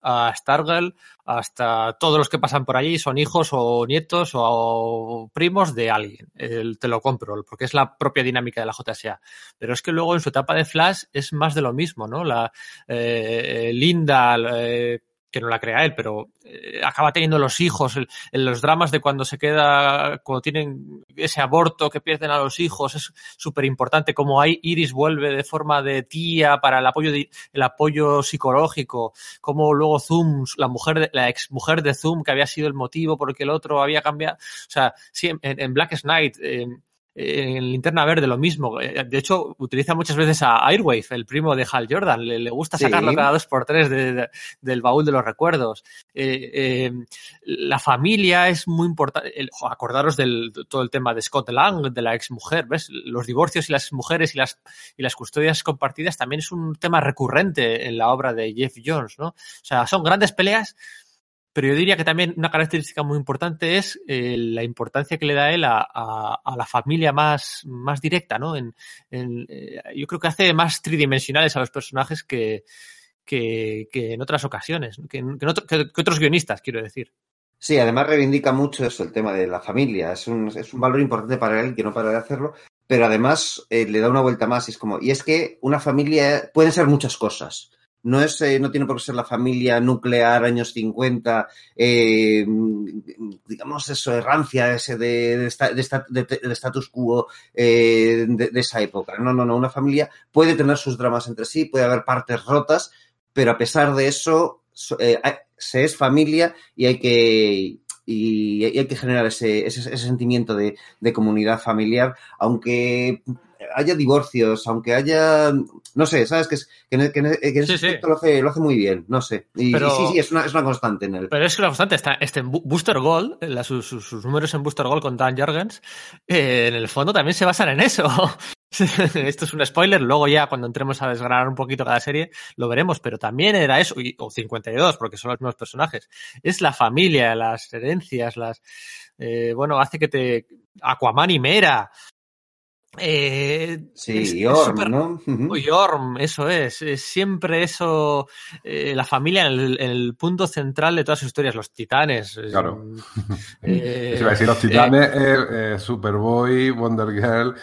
a Stargirl hasta todos los que pasan por allí son hijos o nietos o primos de alguien. El- te lo compro, porque es la propia dinámica de la JSA. Pero es que luego en su etapa de Flash es más de lo mismo, ¿no? La eh, Linda, eh, que no la crea él, pero eh, acaba teniendo los hijos, el- en los dramas de cuando se queda, cuando tienen ese aborto que pierden a los hijos, es súper importante como ahí Iris vuelve de forma de tía para el apoyo, de- el apoyo psicológico, como luego Zoom, la mujer, de- la ex mujer de Zoom, que había sido el motivo por el que el otro había cambiado. O sea, sí, en, en Black Knight, eh, en Linterna Verde lo mismo. Eh, De hecho, utiliza muchas veces a Airwave, el primo de Hal Jordan. Le, le gusta Sí. sacarlo cada dos por tres de- de- del baúl de los recuerdos. Eh, eh, la familia es muy importante. Acordaros del todo el tema de Scott Lang, de la exmujer, ¿ves? Los divorcios y las mujeres y las, y las custodias compartidas también es un tema recurrente en la obra de Jeff Jones, ¿no? O sea, son grandes peleas, pero yo diría que también una característica muy importante es eh, la importancia que le da él a, a- a la familia más, más directa, ¿no? En, en, eh, yo creo que hace más tridimensionales a los personajes que, que, que en otras ocasiones, que, que otro- que- otros guionistas, quiero decir. Sí, además reivindica mucho eso, el tema de la familia. Es un, es un valor importante para él que no para de hacerlo, pero además eh, le da una vuelta más. Y es como, y es que una familia puede ser muchas cosas. No es, eh, no tiene por qué ser la familia nuclear años 50, eh, digamos eso, errancia ese de, de, esta- de esta- de- de status quo eh, de, esa época. No, no, no. Una familia puede tener sus dramas entre sí, puede haber partes rotas, pero a pesar de eso, so- eh, se es familia y hay que y hay que generar ese, ese, ese sentimiento de, de, comunidad familiar, aunque haya divorcios, aunque haya, no sé, ¿sabes? Que, es, que, en- que en- que en ese Sí, sí. aspecto Lo, hace, lo hace muy bien, no sé. Y, Pero- y sí, sí, es una, es una constante en él. Pero es una constante. Está, este Booster Gold, la- sus, sus- sus números en Booster Gold con Dan Jorgens, eh, en el fondo también se basan en eso. Esto es un spoiler. Luego ya cuando entremos a desgranar un poquito cada serie lo veremos. Pero también era eso, y- o 52, porque son los mismos personajes. Es la familia, las herencias, las... eh, bueno, hace que te... Aquaman y Mera. Eh, Sí, es- y es Orm, súper- ¿no? Ujú. y Orm, eso es, es siempre eso, eh, la familia en el, en el punto central de todas sus historias, los titanes. es- Claro. eh, Eso iba a decir, los titanes, eh, eh, Superboy, Wonder Girl,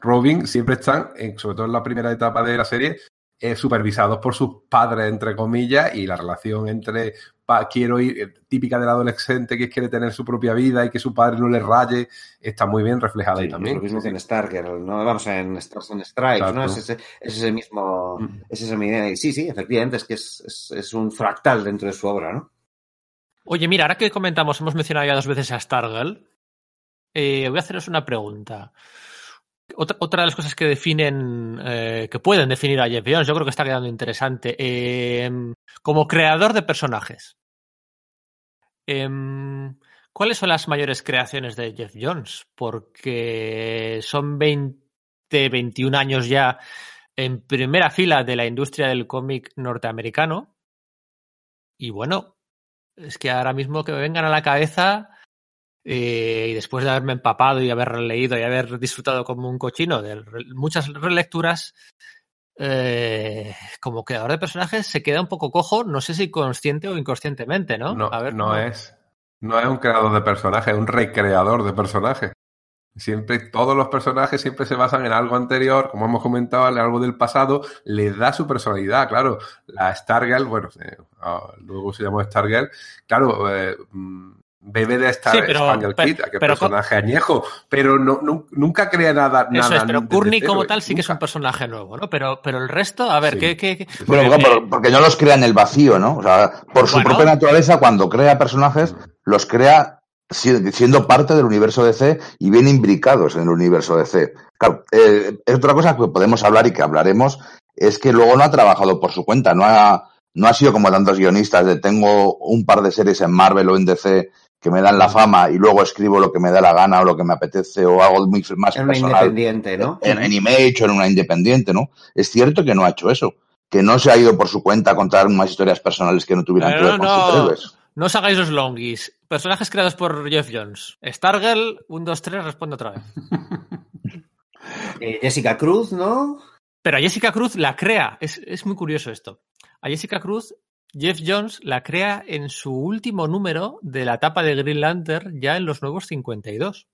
Robin, siempre están, en- sobre todo en la primera etapa de la serie, eh, supervisados por sus padres, entre comillas, y la relación entre pa- quiero ir, eh, típica del adolescente que quiere tener su propia vida y que su padre no le raye, está muy bien reflejada Sí, ahí es también. lo mismo que en Stargirl, ¿no? Vamos, en Stars and Stripes, ¿no? Exacto. Es ese, es ese mismo, Mm. es esa idea. Y sí, sí, efectivamente, es que es, es, es un fractal dentro de su obra, ¿no? Oye, mira, ahora que comentamos, hemos mencionado ya dos veces a Stargirl, eh, voy a haceros una pregunta. Otra, otra de las cosas que definen, eh, que pueden definir a Jeff Jones, yo creo que está quedando interesante, eh, como creador de personajes. Em, ¿Cuáles son las mayores creaciones de Jeff Jones? Porque son 20, 21 años ya en primera fila de la industria del cómic norteamericano. Y bueno, es que ahora mismo que me vengan a la cabeza, eh, y después de haberme empapado y haber leído y haber disfrutado como un cochino de muchas relecturas, eh, como creador de personajes se queda un poco cojo, no sé si consciente o inconscientemente, ¿no? No, A ver, no es. No es un creador de personajes, es un recreador de personajes. Siempre, todos los personajes siempre se basan en algo anterior, como hemos comentado, en algo del pasado, le da su personalidad, claro. La Stargirl, bueno, eh, ah, luego se llamó Stargirl, claro, eh, mm, bebe de Star Sí, pero- Kid, aquel pero personaje añejo, pero no, nu- nunca crea nada. Eso nada es, pero Courtney como tal sí que es un personaje nuevo, ¿no? Pero, pero el resto, a ver, Sí. ¿qué, qué, qué- Bueno, Eh, pero porque no los crea en el vacío, ¿no? O sea, por su Bueno. propia naturaleza, cuando crea personajes, los crea si- siendo parte del universo DC y bien imbricados en el universo DC. Claro, eh, es otra cosa que podemos hablar y que hablaremos, es que luego no ha trabajado por su cuenta, no ha, no ha sido como tantos guionistas de tengo un par de series en Marvel o en DC que me dan la fama y luego escribo lo que me da la gana o lo que me apetece o hago muy, más una personal independiente, ¿no? en, en Image o en una independiente, ¿no? Es cierto que no ha hecho eso, que no se ha ido por su cuenta a contar unas historias personales que no tuvieran que Pero ver con no, superhéroes. no os hagáis los longis. Personajes creados por Jeff Jones. Stargirl, 1, 2, 3, responde otra vez. Eh, Jessica Cruz, ¿no? Pero a Jessica Cruz la crea. Es, es muy curioso esto. A Jessica Cruz, Jeff Jones la crea en su último número de la etapa de Green Lantern, ya en los nuevos 52.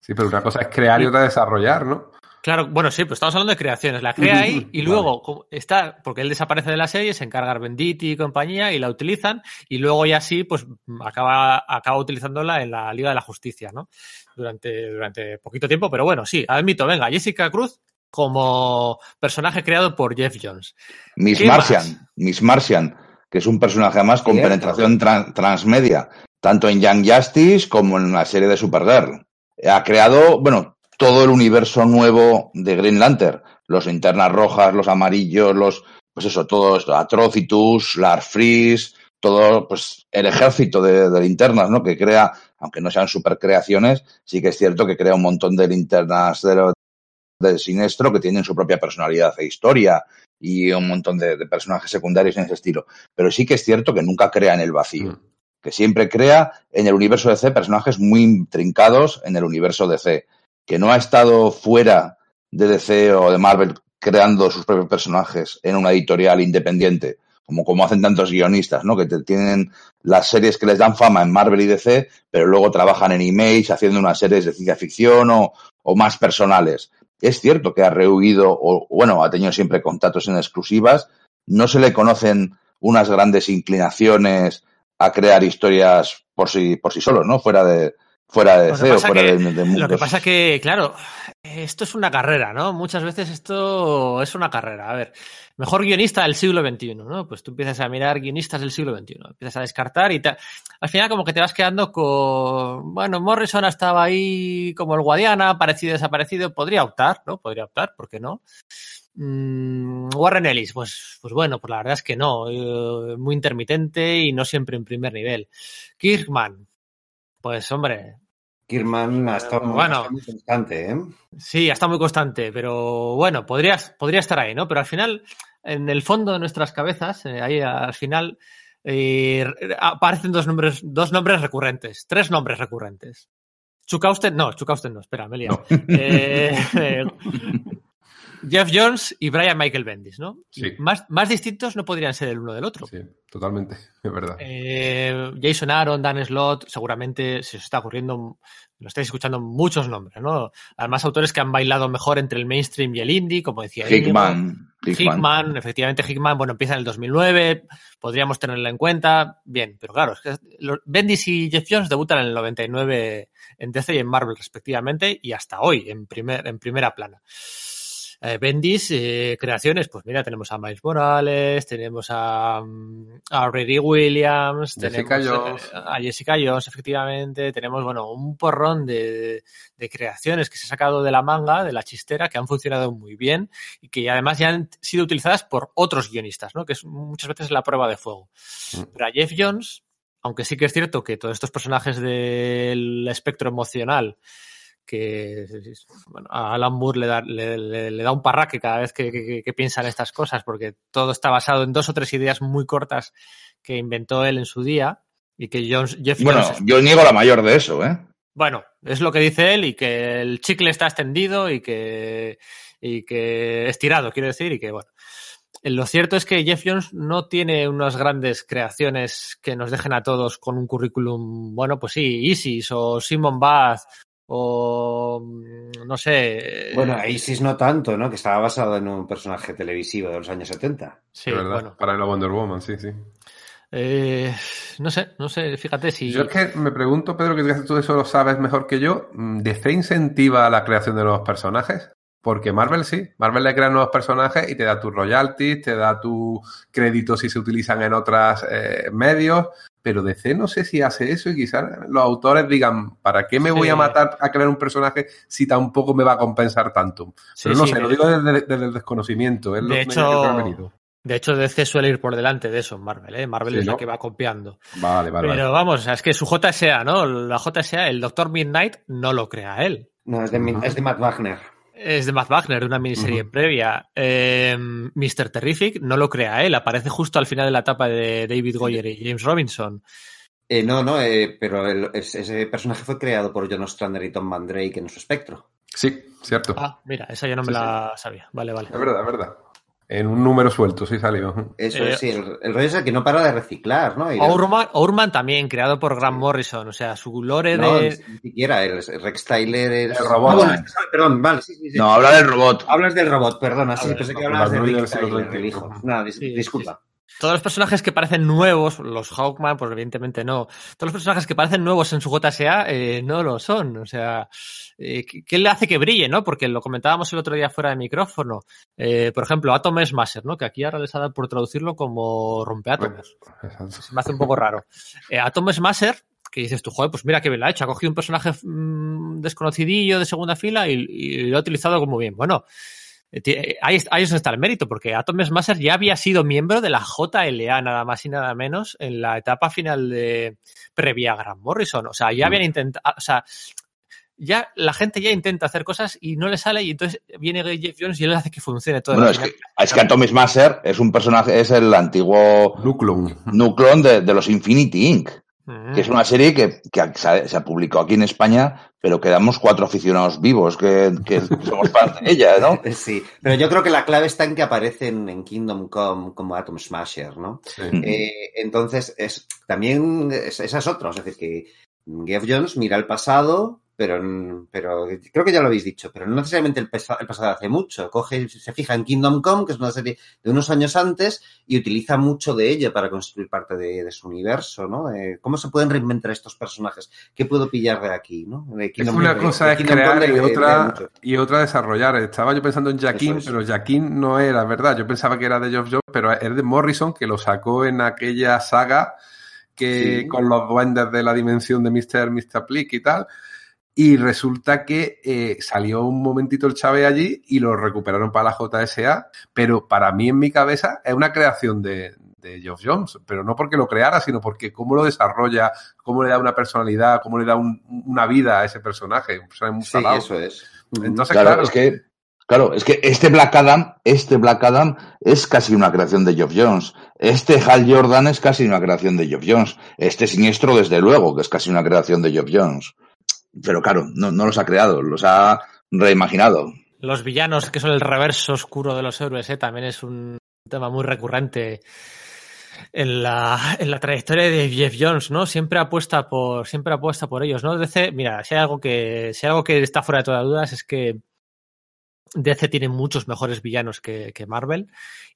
Sí, pero una cosa es crear y otra desarrollar, ¿no? Claro, bueno, sí, pues estamos hablando de creaciones. La crea ahí y Vale. luego como está, porque él desaparece de la serie, se encarga Benditti y compañía y la utilizan y luego ya sí, pues acaba, acaba utilizándola en la Liga de la Justicia, ¿no? Durante, durante poquito tiempo, pero bueno, sí, admito, venga, Jessica Cruz como personaje creado por Jeff Jones. Miss ¿Qué Martian, más? Miss Martian, que es un personaje más con Cierto. penetración tran- transmedia, tanto en Young Justice como en la serie de Supergirl. Ha creado, bueno, todo el universo nuevo de Green Lantern, los linternas rojas, los amarillos, los, pues eso, todo esto, Atrocitus, Lars Freeze, todo, pues el ejército de, de linternas, ¿no? Que crea, aunque no sean supercreaciones, sí que es cierto que crea un montón de linternas de, lo- de Sinestro que tienen su propia personalidad e historia y un montón de, de personajes secundarios en ese estilo. Pero sí que es cierto que nunca crea en el vacío, Mm. que siempre crea en el universo DC personajes muy intrincados en el universo DC, que no ha estado fuera de DC o de Marvel creando sus propios personajes en una editorial independiente, como, como hacen tantos guionistas, ¿no? Que te- tienen las series que les dan fama en Marvel y DC, pero luego trabajan en Image haciendo unas series de ciencia ficción o, o más personales. Es cierto que ha rehuido, o bueno, ha tenido siempre contactos en exclusivas, no se le conocen unas grandes inclinaciones a crear historias por sí, por sí solos, ¿no? Fuera de, fuera de Lo que DC o pasa fuera que- de, de Lo que pasa que, claro, esto es una carrera, ¿no? Muchas veces esto es una carrera. A ver, mejor guionista del siglo XXI, ¿no? Pues tú empiezas a mirar guionistas del siglo XXI, empiezas a descartar y ta- al final como que te vas quedando con, bueno, Morrison estaba ahí como el Guadiana, aparecido, desaparecido, podría optar, ¿no? Podría optar, ¿por qué no? Mm, Warren Ellis, pues, pues bueno, pues la verdad es que no, eh, muy intermitente y no siempre en primer nivel. Kirkman, pues hombre, Kirman ha estado, Bueno. ha estado muy constante, ¿eh? Sí, está muy constante, pero bueno, podría, podría estar ahí, ¿no? Pero al final, en el fondo de nuestras cabezas, eh, ahí al final, eh, aparecen dos nombres, dos nombres recurrentes, tres nombres recurrentes. Chukausten, no, Chukausten no, espera, me he liado. Eh, eh, Jeff Jones y Brian Michael Bendis, ¿no? Sí. Más, más distintos no podrían ser el uno del otro. Sí, totalmente, es verdad. Eh, Jason Aaron, Dan Slott, seguramente se os está ocurriendo, lo estáis escuchando muchos nombres, ¿no? Además, autores que han bailado mejor entre el mainstream y el indie, como decía. Hickman. Hickman. Hickman, efectivamente Hickman, bueno, empieza en el 2009, podríamos tenerla en cuenta, bien, pero claro, es que los- Bendis y Jeff Jones debutan en el 99 en DC y en Marvel respectivamente y hasta hoy en, primer, en primera plana. Eh, Bendis, eh, creaciones, pues mira, tenemos a Miles Morales, tenemos a, mm, a Riri Williams, Jessica tenemos Jones. eh, a Jessica Jones, efectivamente, tenemos, bueno, un porrón de, de creaciones que se ha sacado de la manga, de la chistera, que han funcionado muy bien y que además ya han sido utilizadas por otros guionistas, ¿no? Que es muchas veces la prueba de fuego. Mm. Pero a Jeff Jones, aunque sí que es cierto que todos estos personajes del espectro emocional que bueno, a Alan Moore le da, le, le- le da un parraque cada vez que, que- que piensa en estas cosas, porque todo está basado en dos o tres ideas muy cortas que inventó él en su día y que Jones, Jeff Bueno, Jones yo niego la mayor de eso, ¿eh? bueno, es lo que dice él y que el chicle está extendido y que, y que estirado, quiero decir, y que bueno. Lo cierto es que Jeff Jones no tiene unas grandes creaciones que nos dejen a todos con un currículum, bueno, pues sí, Isis o Simon Bath o mm, no sé. Bueno, a Isis no tanto, ¿no? Que estaba basado en un personaje televisivo de los años 70. sí, verdad. bueno. Para la Wonder Woman, sí, sí. Eh, no sé, no sé, fíjate si. Yo es que me pregunto, Pedro, que tú eso lo sabes mejor que yo. ¿DC incentiva la creación de nuevos personajes? Porque Marvel sí. Marvel le crea nuevos personajes y te da tus royalties, te da tus créditos si se utilizan en otros medios. Pero DC no sé si hace eso y quizás los autores digan, ¿para qué me voy Sí. a matar a crear un personaje si tampoco me va a compensar tanto? Sí, Pero no sí, sé, lo digo desde, desde el desconocimiento. Es lo De que yo creo que ha hecho, venido. De hecho, DC suele ir por delante de eso en Marvel, ¿eh? Marvel Sí, es la ¿no? que va copiando. Vale, vale, Pero vale. vamos, es que su JSA, ¿no? La JSA, el Doctor Midnight, no lo crea él. No, es de, Ujú. es de Matt Wagner. Es de Matt Wagner, de una miniserie Ujú. previa. Eh, Mr. Terrific no lo crea él, aparece justo al final de la etapa de David Goyer y James Robinson. Eh, no, no, eh, pero el- es- ese personaje fue creado por John Ostrander y Tom Mandrake en su espectro. Sí, cierto. Ah, mira, esa yo no me Sí, la sabía. Vale, vale. Es verdad, es verdad. En un número suelto, sí salió. Eso Eh, es, sí, el, el rollo es el que no para de reciclar, ¿no? Y- Ourman, Ourman también, creado por Grant Morrison. O sea, su lore no, de. ni siquiera, el, Rex Tyler es... El robot. Ah, bueno, perdón, vale, sí, sí, sí. No, habla del robot. Hablas del robot, perdona, sí, pensé que hablabas de siglo Tyler, el hijo. No, dis- Sí, disculpa. Todos los personajes que parecen nuevos, los Hawkman, pues evidentemente no. Todos los personajes que parecen nuevos en su JSA eh, no lo son. O sea, eh, ¿qué, le hace que brille, no? Porque lo comentábamos el otro día fuera de micrófono. Eh, por ejemplo, Atom Smasher, ¿no? Que aquí ahora les ha dado por traducirlo como rompeátomos. Exacto. Se me hace un poco raro. Eh, Atom Smasher, que dices tú, joder, pues mira qué bien la ha hecho. Ha cogido un personaje mm, desconocidillo de segunda fila y, y lo ha utilizado como bien. Bueno, ahí, ahí es donde está el mérito, porque Atom Smasher ya había sido miembro de la JLA, nada más y nada menos, en la etapa final de previa a Grant Morrison. O sea, ya Mm. habían intentado, o sea, ya la gente ya intenta hacer cosas y no le sale, y entonces viene Jeff Jones y él hace que funcione todo. Bueno, es que, es que Atom Smasher es un personaje, es el antiguo Nuclon. núcleo de, de los Infinity Inc., Mm. Que es una serie que, que se, se publicó aquí en España, pero quedamos cuatro aficionados vivos que, que somos parte de ella, ¿no? Sí, pero yo creo que la clave está en que aparecen en Kingdom Come como Atom Smasher, ¿no? Sí. Eh, entonces, es, también es, esa es otra. Es decir, que Geoff Jones mira el pasado pero, pero creo que ya lo habéis dicho, pero no necesariamente el, el pasado hace mucho. Coge, se fija en Kingdom Come, que es una serie de unos años antes, y utiliza mucho de ella para construir parte de, de su universo, ¿no? Eh, ¿Cómo se pueden reinventar estos personajes? ¿Qué puedo pillar de aquí, no? De es una Come, cosa es crear y, otra, y otra desarrollar. Estaba yo pensando en Jaquín, pero Jaquín no era, ¿verdad? Yo pensaba que era de Geoff Jones, pero es de Morrison, que lo sacó en aquella saga que sí. con los duendes de la dimensión de Mr. Mr. Plick y tal y resulta que eh, salió un momentito el Chávez allí y lo recuperaron para la JSA, pero para mí en mi cabeza es una creación de, de Geoff Jones, pero no porque lo creara, sino porque cómo lo desarrolla, cómo le da una personalidad, cómo le da un, una vida a ese personaje. Un personaje muy sí, eso es. Entonces, claro, claro, es que Claro, es que este Black Adam, este Black Adam es casi una creación de Geoff Jones. Este Hal Jordan es casi una creación de Geoff Jones. Este Siniestro, desde luego, que es casi una creación de Geoff Jones pero claro, no, no, los ha creado, los ha reimaginado. Los villanos, que son el reverso oscuro de los héroes, ¿eh? también es un tema muy recurrente en la, en la trayectoria de Jeff Jones, ¿no? Siempre apuesta por, siempre apuesta por ellos, ¿no? DC, mira, si hay algo que, si hay algo que está fuera de todas dudas es que DC tiene muchos mejores villanos que, que, Marvel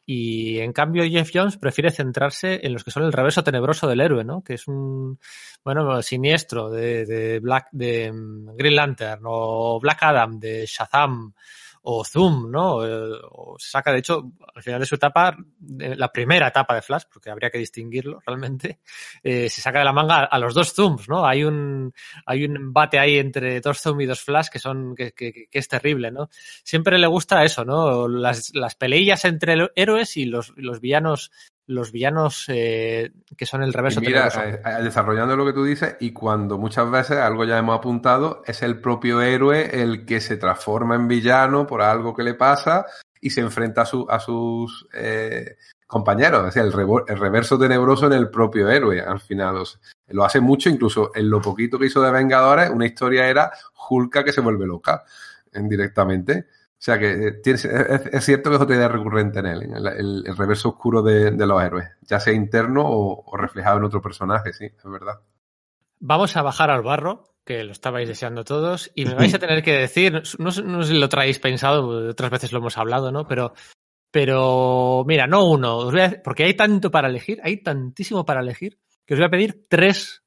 y en cambio Jeff Jones prefiere centrarse en los que son el reverso tenebroso del héroe, ¿no? Que es un bueno siniestro de, de Black de Green Lantern o Black Adam de Shazam o Zoom, ¿no? O se saca, de hecho, al final de su etapa, la primera etapa de Flash, porque habría que distinguirlo realmente, eh, se saca de la manga a los dos Zooms, ¿no? Hay un, hay un embate ahí entre dos Zoom y dos Flash que son, que, que, que, es terrible, ¿no? Siempre le gusta eso, ¿no? Las, las peleillas entre héroes y los, los villanos los villanos eh, que son el reverso. Y mira, eh, desarrollando lo que tú dices, y cuando muchas veces, algo ya hemos apuntado, es el propio héroe el que se transforma en villano por algo que le pasa y se enfrenta a, su, a sus eh, compañeros. Es decir, el, el, reverso tenebroso en el propio héroe, al final. O sea, lo hace mucho, incluso en lo poquito que hizo de Vengadores, una historia era Hulka que se vuelve loca directamente. O sea que eh, tiene, es, es, cierto que es otra idea recurrente en él, en el, el, el reverso oscuro de, de, los héroes, ya sea interno o, o, reflejado en otro personaje, sí, es verdad. Vamos a bajar al barro, que lo estabais deseando todos, y me vais a tener que decir, no, no sé si lo traéis pensado, otras veces lo hemos hablado, ¿no? Pero, pero mira, no uno, os voy a, porque hay tanto para elegir, hay tantísimo para elegir, que os voy a pedir tres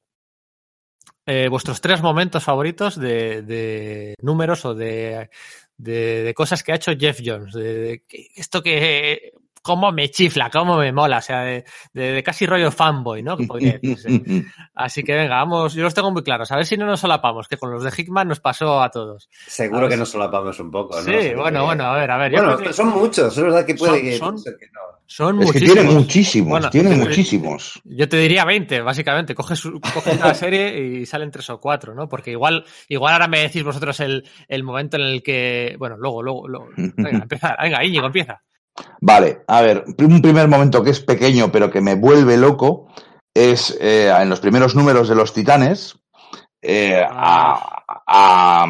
eh, vuestros tres momentos favoritos de, de números o de, de, de, cosas que ha hecho Jeff Jones. De, de, esto que. cómo me chifla, cómo me mola. O sea, de, de casi rollo fanboy, ¿no? Así que venga, vamos. Yo los tengo muy claros. A ver si no nos solapamos, que con los de Hickman nos pasó a todos. Seguro a que nos solapamos un poco, ¿no? Sí, bueno, bueno, a ver, a ver. Bueno, que... son muchos. Es verdad que puede son, que. Son, que no. Son es muchísimos. que tiene muchísimos, bueno, tiene muchísimos. Yo te diría 20, básicamente. Coges, coges serie y salen tres o cuatro, ¿no? Porque igual, igual ahora me decís vosotros el, el momento en el que. Bueno, luego, luego, luego. Venga, empezar. Venga, Íñigo, empieza. Vale, a ver, un primer momento que es pequeño, pero que me vuelve loco, es eh, en los primeros números de los titanes. Eh, a, a, a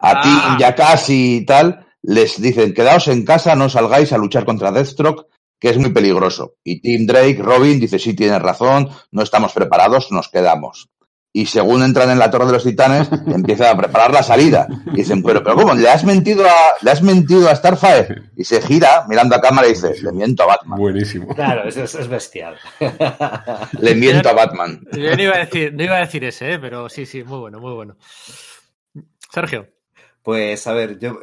ah. Tim, ya casi y tal les dicen, quedaos en casa, no salgáis a luchar contra Deathstroke, que es muy peligroso. Y Tim Drake, Robin, dice, sí, tienes razón, no estamos preparados, nos quedamos. Y según entran en la Torre de los Titanes, empiezan a preparar la salida. Y dicen, pero, pero ¿cómo? ¿Le has mentido a, le has mentido a Starfire? Y se gira, mirando a cámara y dice, le miento a Batman. Buenísimo. Claro, eso es, es bestial. le miento a Batman. Yo no iba a decir, no iba a decir ese, ¿eh? pero sí, sí, muy bueno, muy bueno. Sergio. Pues a ver, yo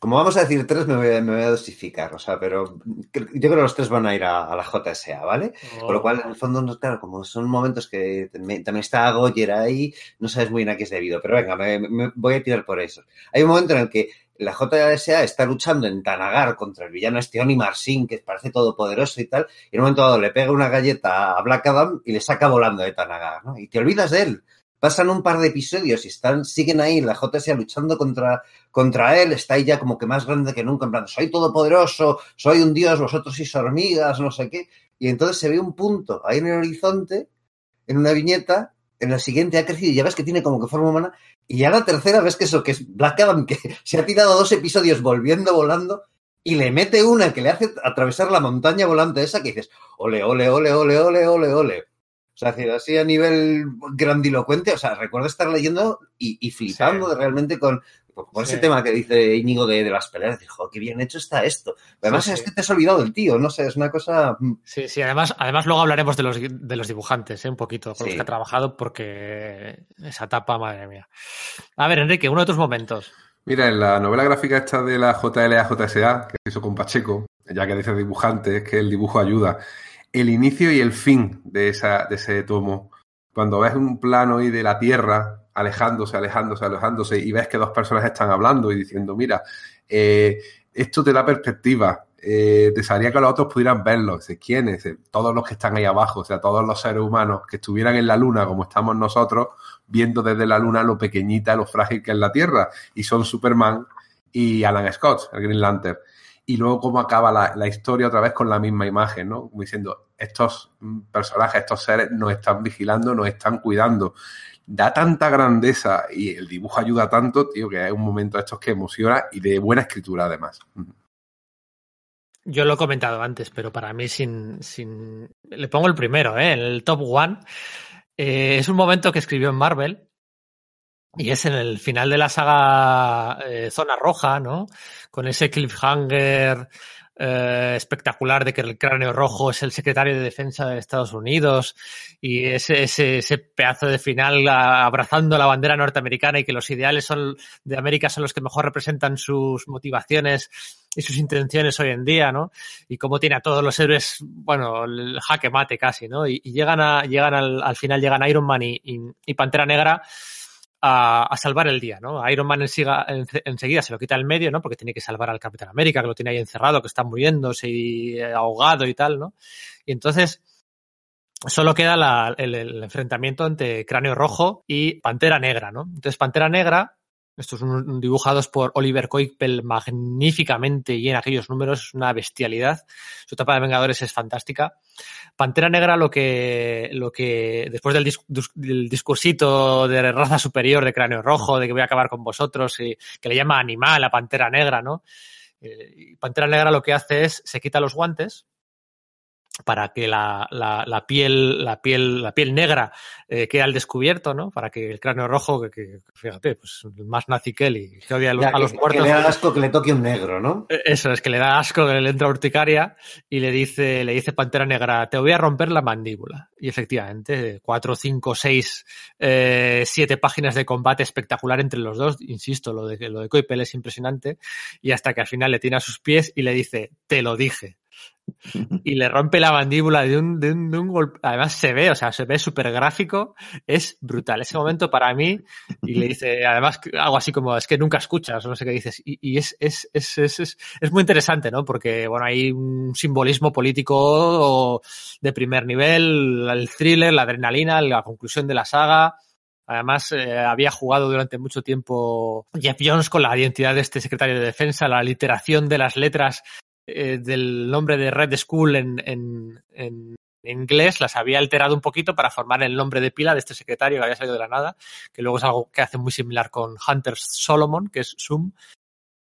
como vamos a decir tres, me voy a, me voy a dosificar, o sea, pero yo creo que los tres van a ir a, a la JSA, ¿vale? Oh. Con lo cual, en el fondo, claro, como son momentos que me, también está Goyer ahí, no sabes muy bien a qué es debido, pero venga, me, me, voy a tirar por eso. Hay un momento en el que la JSA está luchando en Tanagar contra el villano este Oni Marsin, que parece todopoderoso y tal, y en un momento dado le pega una galleta a Black Adam y le saca volando de Tanagar, ¿no? Y te olvidas de él pasan un par de episodios y están, siguen ahí la JSA luchando contra, contra él, está ya como que más grande que nunca, en plan, soy todopoderoso, soy un dios, vosotros sois hormigas, no sé qué. Y entonces se ve un punto ahí en el horizonte, en una viñeta, en la siguiente ha crecido y ya ves que tiene como que forma humana, y ya la tercera ves que eso, que es Black Adam, que se ha tirado dos episodios volviendo, volando, y le mete una que le hace atravesar la montaña volante esa que dices, ole, ole, ole, ole, ole, ole, ole. O sea, que así a nivel grandilocuente, o sea, recuerdo estar leyendo y, y flipando Sí. de realmente con, con ese Sí. tema que dice Íñigo de, de las peleas. Dijo, qué bien hecho está esto. Además, Sí, es sí. que te has olvidado del tío, no sé, es una cosa. mm, Sí, sí, además, además luego hablaremos de los, de los dibujantes, ¿eh? un poquito, con los que ha trabajado, porque esa etapa, madre mía. A ver, Enrique, uno de tus momentos. Mira, en la novela gráfica esta de la JLA JSA, que se hizo con Pacheco, ya que dice dibujante, es que el dibujo ayuda. El inicio y el fin de, esa, de ese tomo. Cuando ves un plano ahí de la Tierra, alejándose, alejándose, alejándose, y ves que dos personas están hablando y diciendo, mira, eh, esto te da perspectiva. Eh, desearía que los otros pudieran verlo. ¿Quiénes? Todos los que están ahí abajo, o sea, todos los seres humanos que estuvieran en la Luna como estamos nosotros, viendo desde la Luna lo pequeñita, lo frágil que es la Tierra. Y son Superman y Alan Scott, el Green Lantern. Y luego cómo acaba la, la historia otra vez con la misma imagen, ¿no? Como diciendo, estos mm, personajes, estos seres nos están vigilando, nos están cuidando. Da tanta grandeza y el dibujo ayuda tanto, tío, que es un momento de estos que emociona y de buena escritura además. Yo lo he comentado antes, pero para mí sin, sin... Le pongo el primero, ¿eh? el top one. Eh, es un momento que escribió en Marvel y es en el final de la saga eh, Zona Roja, ¿no? Con ese cliffhanger eh, espectacular de que el cráneo rojo es el secretario de defensa de Estados Unidos y ese, ese, ese pedazo de final a- abrazando la bandera norteamericana y que los ideales son, de América son los que mejor representan sus motivaciones y sus intenciones hoy en día, ¿no? Y cómo tiene a todos los héroes, bueno, el jaque mate casi, ¿no? Y, y llegan a, llegan al, al final llegan Iron Man y, y, y Pantera Negra a, a, salvar el día, ¿no? Iron Man ensiga, en, enseguida se lo quita el medio, ¿no? Porque tiene que salvar al Capitán América, que lo tiene ahí encerrado, que está muriéndose y eh, ahogado y tal, ¿no? Y entonces solo queda la, el, el, enfrentamiento entre Cráneo Rojo y Pantera Negra, ¿no? Entonces Pantera Negra, estos son dibujados por Oliver Coipel magníficamente y en aquellos números es una bestialidad. Su etapa de Vengadores es fantástica. Pantera Negra lo que, lo que después del, dis, del, discursito de raza superior de cráneo rojo, de que voy a acabar con vosotros, y que le llama animal a Pantera Negra, ¿no? Eh, Pantera Negra lo que hace es se quita los guantes para que la, la, la piel, la piel, la piel negra eh, quede al descubierto, ¿no? Para que el cráneo rojo, que, que fíjate, pues más nazi que él y que odia a los, ya, a los que, muertos. Que le da asco que le toque un negro, ¿no? Eso, es que le da asco que le entra urticaria y le dice, le dice Pantera Negra, te voy a romper la mandíbula. Y efectivamente, cuatro, cinco, seis, eh, siete páginas de combate espectacular entre los dos. Insisto, lo de, lo de Coipel es impresionante. Y hasta que al final le tiene a sus pies y le dice, te lo dije y le rompe la mandíbula de un, de un, de un golpe. Además se ve, o sea, se ve súper gráfico, es brutal. Ese momento para mí, y le dice, además algo así como, es que nunca escuchas, no sé qué dices, y, y es, es, es, es, muy interesante, ¿no? Porque, bueno, hay un simbolismo político de primer nivel, el thriller, la adrenalina, la conclusión de la saga. Además, eh, había jugado durante mucho tiempo Jeff Jones con la identidad de este secretario de defensa, la literación de las letras eh, del nombre de Red School en, en, en, inglés las había alterado un poquito para formar el nombre de pila de este secretario que había salido de la nada, que luego es algo que hace muy similar con Hunter Solomon, que es Zoom.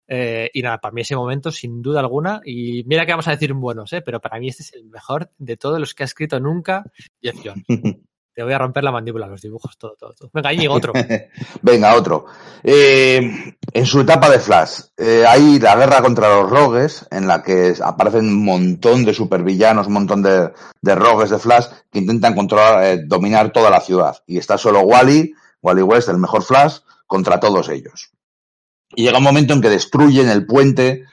Eh, y nada, para mí ese momento, sin duda alguna, y mira que vamos a decir buenos, ¿eh? pero para mí este es el mejor de todos los que ha escrito nunca Jeff Jones. Te voy a romper la mandíbula, los dibujos, todo, todo, todo. Venga, Íñigo, otro. Venga, otro. Eh, en su etapa de Flash, eh, hay la guerra contra los rogues, en la que aparecen un montón de supervillanos, un montón de, de rogues de Flash que intentan controlar, eh, dominar toda la ciudad. Y está solo Wally, Wally West, el mejor Flash, contra todos ellos. Y llega un momento en que destruyen el puente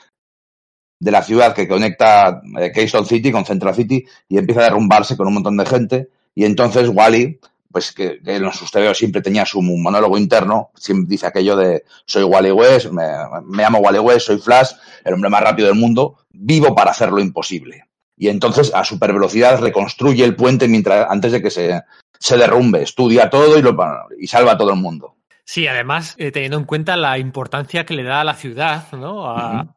de la ciudad que conecta eh, Keystone City con Central City y empieza a derrumbarse con un montón de gente. Y entonces Wally, pues que, que en sus TVO siempre tenía su monólogo interno, siempre dice aquello de soy Wally West, me, me llamo Wally West, soy Flash, el hombre más rápido del mundo, vivo para hacer lo imposible. Y entonces a super velocidad reconstruye el puente mientras antes de que se, se derrumbe, estudia todo y, lo, y salva a todo el mundo. Sí, además, eh, teniendo en cuenta la importancia que le da a la ciudad, ¿no? A, uh -huh.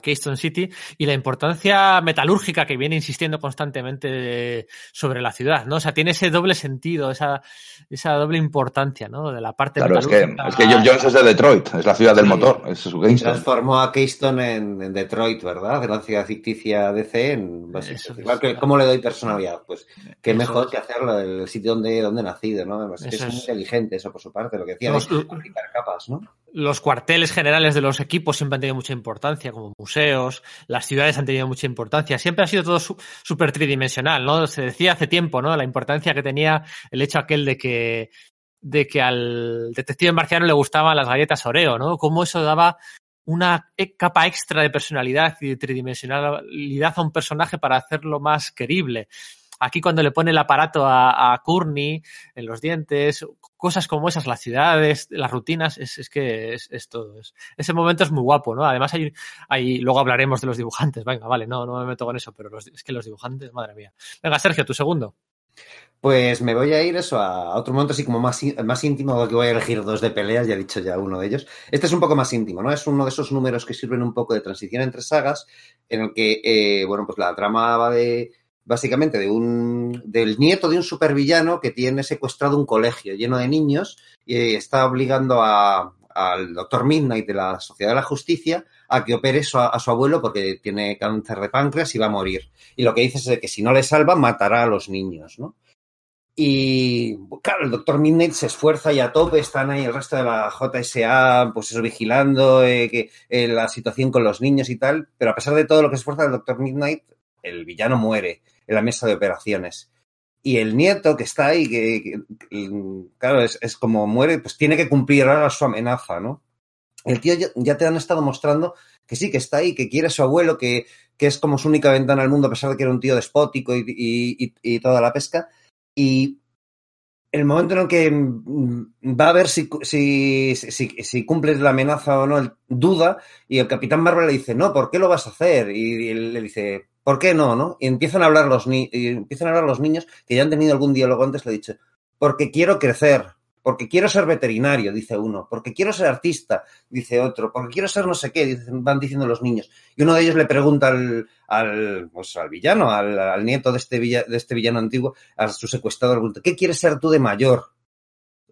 Keystone City y la importancia metalúrgica que viene insistiendo constantemente sobre la ciudad, ¿no? O sea, tiene ese doble sentido, esa, esa doble importancia, ¿no? De la parte Claro, es que, es que Geoff Jones es de Detroit, es la ciudad del Sí. motor, es su Kingston. Transformó a Keystone en, en Detroit, ¿verdad? De la ciudad ficticia DC. En, pues, Eso igual que, ¿Cómo le doy personalidad? Pues qué Eso mejor es. que hacerlo el sitio donde, donde he nacido, ¿no? Además, que es muy es. inteligente eso por su parte, lo que decía de aplicar capas, ¿no? Los cuarteles generales de los equipos siempre han tenido mucha importancia, como museos, las ciudades han tenido mucha importancia. Siempre ha sido todo su- súper tridimensional, ¿no? Se decía hace tiempo, ¿no? La importancia que tenía el hecho aquel de que, de que al detective marciano le gustaban las galletas Oreo, ¿no? Cómo eso daba una e- capa extra de personalidad y de tridimensionalidad a un personaje para hacerlo más querible. Aquí cuando le pone el aparato a, a Courtney en los dientes, cosas como esas, las ciudades, las rutinas, es, es que es, es todo. Es, ese momento es muy guapo, ¿no? Además hay, hay, luego hablaremos de los dibujantes, venga, vale, no, no me meto con eso, pero los- es que los dibujantes, madre mía. Venga, Sergio, tu segundo. Pues me voy a ir eso a otro momento así como más, más íntimo, que voy a elegir dos de peleas, ya he dicho ya uno de ellos. Este es un poco más íntimo, ¿no? Es uno de esos números que sirven un poco de transición entre sagas, en el que, eh, bueno, pues la trama va de, básicamente, de un, del nieto de un supervillano que tiene secuestrado un colegio lleno de niños y está obligando a, al doctor Midnight de la Sociedad de la Justicia a que opere su- a su abuelo porque tiene cáncer de páncreas y va a morir. Y lo que dice es que si no le salva, matará a los niños, ¿no? Y claro, el doctor Midnight se esfuerza y a tope, están ahí el resto de la JSA, pues eso, vigilando eh, que, eh, la situación con los niños y tal, pero a pesar de todo lo que se esfuerza el doctor Midnight, el villano muere en la mesa de operaciones. Y el nieto que está ahí, que, que- que, claro, es, es como muere, pues tiene que cumplir ahora su amenaza, ¿no? El tío ya, ya te han estado mostrando que sí, que está ahí, que quiere a su abuelo, que, que es como su única ventana al mundo, a pesar de que era un tío despótico y, y- y- y toda la pesca. Y el momento en el que mm, va a ver si, si, si, si cumples la amenaza o no, duda, y el capitán Marvel le dice, no, ¿por qué lo vas a hacer? Y él le dice, ¿por qué no? no? Y empiezan a hablar los, ni empiezan a hablar los niños que ya han tenido algún diálogo antes, le he dicho, porque quiero crecer, porque quiero ser veterinario, dice uno, porque quiero ser artista, dice otro, porque quiero ser no sé qué, van diciendo los niños. Y uno de ellos le pregunta al, al, pues, al villano, al, al nieto de este, villa- de este villano antiguo, a su secuestrador, ¿qué quieres ser tú de mayor?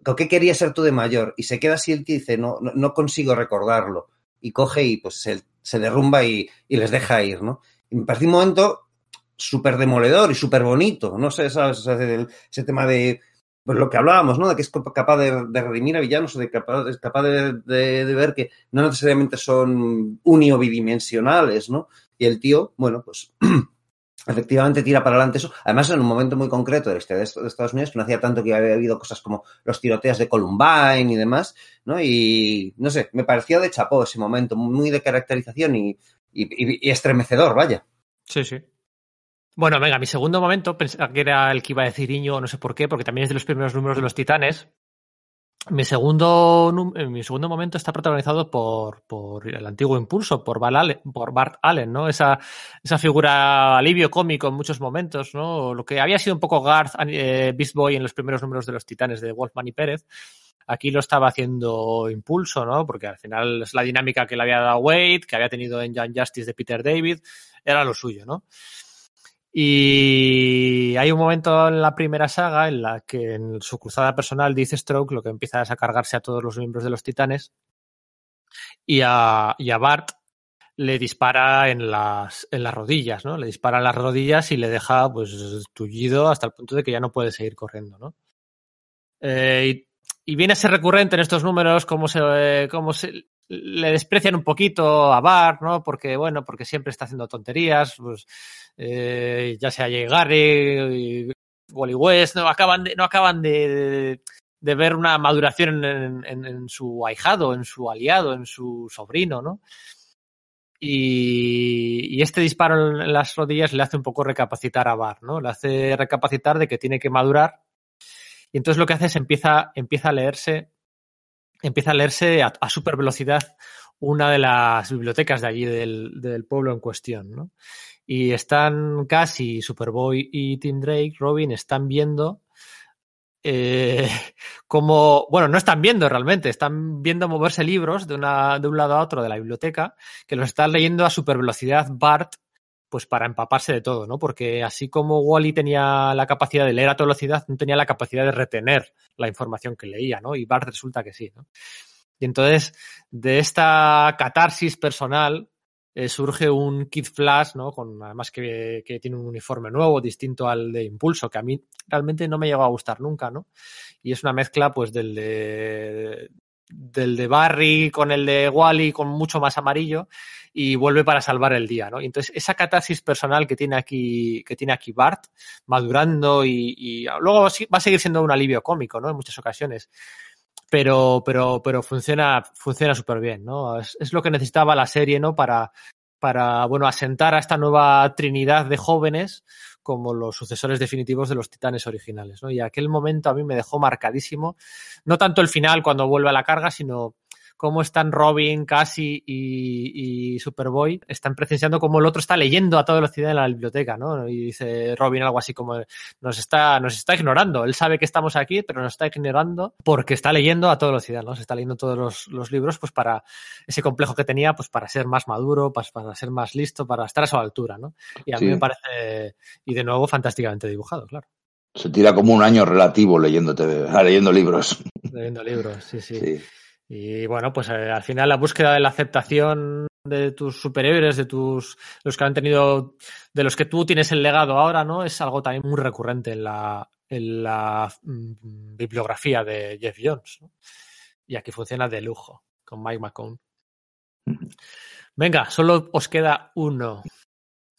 ¿O qué querías ser tú de mayor? Y se queda así el tío y dice, no, no, no consigo recordarlo. Y coge y pues se, se derrumba y, y les deja ir, ¿no? Me parece un momento súper demoledor y súper bonito, no sé, ¿sabes? O sea, el- ese tema de pues lo que hablábamos, ¿no? De que es capaz de, de redimir a villanos, o de capaz, es capaz de, de- de ver que no necesariamente son uni o bidimensionales, ¿no? Y el tío, bueno, pues efectivamente tira para adelante eso. Además, en un momento muy concreto de la historia de est- de Estados Unidos, que no hacía tanto que había habido cosas como los tiroteos de Columbine y demás, ¿no? Y no sé, me pareció de chapó ese momento, muy de caracterización y, y, y- estremecedor, vaya. Sí, sí. Bueno, venga, mi segundo momento, pensaba que era el que iba a decir Iño, no sé por qué, porque también es de los primeros números de los Titanes. Mi segundo, eh, mi segundo momento está protagonizado por, por el antiguo impulso, por, Allen- por Bart Allen, ¿no? Esa, esa figura alivio cómico en muchos momentos, ¿no? Lo que había sido un poco Garth, eh, Beast Boy en los primeros números de los Titanes de Wolfman y Pérez. Aquí lo estaba haciendo impulso, ¿no? Porque al final es la dinámica que le había dado Wade, que había tenido en Young Justice de Peter David, era lo suyo, ¿no? Y hay un momento en la primera saga en la que en su cruzada personal dice Stroke lo que empieza es a cargarse a todos los miembros de los titanes y a, y a Bart le dispara en las, en las rodillas, ¿no? Le dispara en las rodillas y le deja pues tullido hasta el punto de que ya no puede seguir corriendo, ¿no? Eh, y, y viene a ser recurrente en estos números cómo se, eh, cómo se le desprecian un poquito a Bart, ¿no? Porque, bueno, porque siempre está haciendo tonterías, pues, eh, ya sea Jay Garry, Wally West, no acaban de, no acaban de, de, ver una maduración en, en, en, su ahijado, en su aliado, en su sobrino, ¿no? Y, y, este disparo en las rodillas le hace un poco recapacitar a Bar, ¿no? Le hace recapacitar de que tiene que madurar. Y entonces lo que hace es empieza, empieza a leerse, empieza a leerse a, a super velocidad una de las bibliotecas de allí del, del pueblo en cuestión, ¿no? Y están casi Superboy y Tim Drake, Robin, están viendo eh, como, bueno, no están viendo realmente, están viendo moverse libros de, una, de un lado a otro de la biblioteca, que los están leyendo a super velocidad Bart, pues para empaparse de todo, ¿no? Porque así como Wally tenía la capacidad de leer a toda velocidad, no tenía la capacidad de retener la información que leía, ¿no? Y Bart resulta que sí, ¿no? Y entonces, de esta catarsis personal, eh, surge un Kid Flash, ¿no? Con, además que, que, tiene un uniforme nuevo, distinto al de Impulso, que a mí realmente no me llegó a gustar nunca, ¿no? Y es una mezcla, pues, del de, del de Barry con el de Wally con mucho más amarillo y vuelve para salvar el día, ¿no? Y entonces esa catarsis personal que tiene aquí que tiene aquí Bart madurando y, y luego va a seguir siendo un alivio cómico, ¿no? En muchas ocasiones pero, pero, pero funciona, funciona súper bien, ¿no? Es, es, lo que necesitaba la serie, ¿no? Para, para, bueno, asentar a esta nueva trinidad de jóvenes como los sucesores definitivos de los titanes originales, ¿no? Y aquel momento a mí me dejó marcadísimo, no tanto el final cuando vuelve a la carga, sino cómo están Robin, Cassie y, y, Superboy, están presenciando cómo el otro está leyendo a toda velocidad en la biblioteca, ¿no? Y dice Robin algo así como, nos está, nos está ignorando, él sabe que estamos aquí, pero nos está ignorando porque está leyendo a toda velocidad, ¿no? Se está leyendo todos los, los libros, pues para ese complejo que tenía, pues para ser más maduro, para, para, ser más listo, para estar a su altura, ¿no? Y a sí. mí me parece, y de nuevo, fantásticamente dibujado, claro. Se tira como un año relativo leyéndote, leyendo libros. Leyendo libros, sí, sí. sí. Y bueno, pues eh, al final la búsqueda de la aceptación de tus superiores, de tus los que han tenido, de los que tú tienes el legado ahora, ¿no? Es algo también muy recurrente en la, en la mm, bibliografía de Jeff Jones. ¿no? Y aquí funciona de lujo con Mike McCone. Venga, solo os queda uno.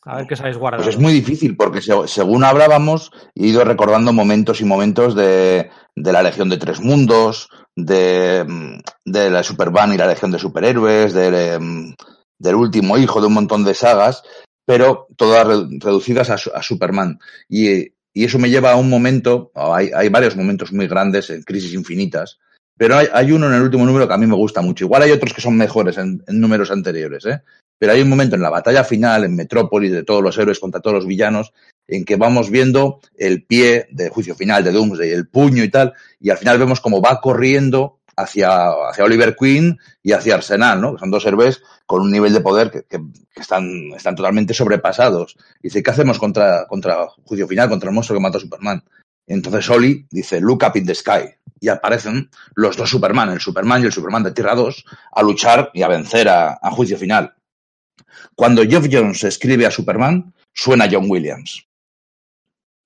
A ver qué os habéis guardado. Pues es muy difícil porque según hablábamos, he ido recordando momentos y momentos de, de la Legión de Tres Mundos, de, de la Superman y la Legión de Superhéroes, de, del último hijo, de un montón de sagas, pero todas reducidas a, a Superman. Y, y, eso me lleva a un momento, hay, hay, varios momentos muy grandes en Crisis Infinitas, pero hay, hay, uno en el último número que a mí me gusta mucho. Igual hay otros que son mejores en, en números anteriores, ¿eh? Pero hay un momento en la batalla final, en Metrópolis, de todos los héroes contra todos los villanos, en que vamos viendo el pie de juicio final de Doomsday, el puño y tal, y al final vemos cómo va corriendo hacia, hacia Oliver Queen y hacia Arsenal, ¿no? Que son dos héroes con un nivel de poder que, que, que están, están totalmente sobrepasados. Y dice, ¿qué hacemos contra, contra juicio final, contra el monstruo que mató a Superman? Entonces Oli dice, look up in the sky. Y aparecen los dos Superman, el Superman y el Superman de Tierra 2, a luchar y a vencer a, a juicio final. Cuando Geoff Jones escribe a Superman, suena John Williams.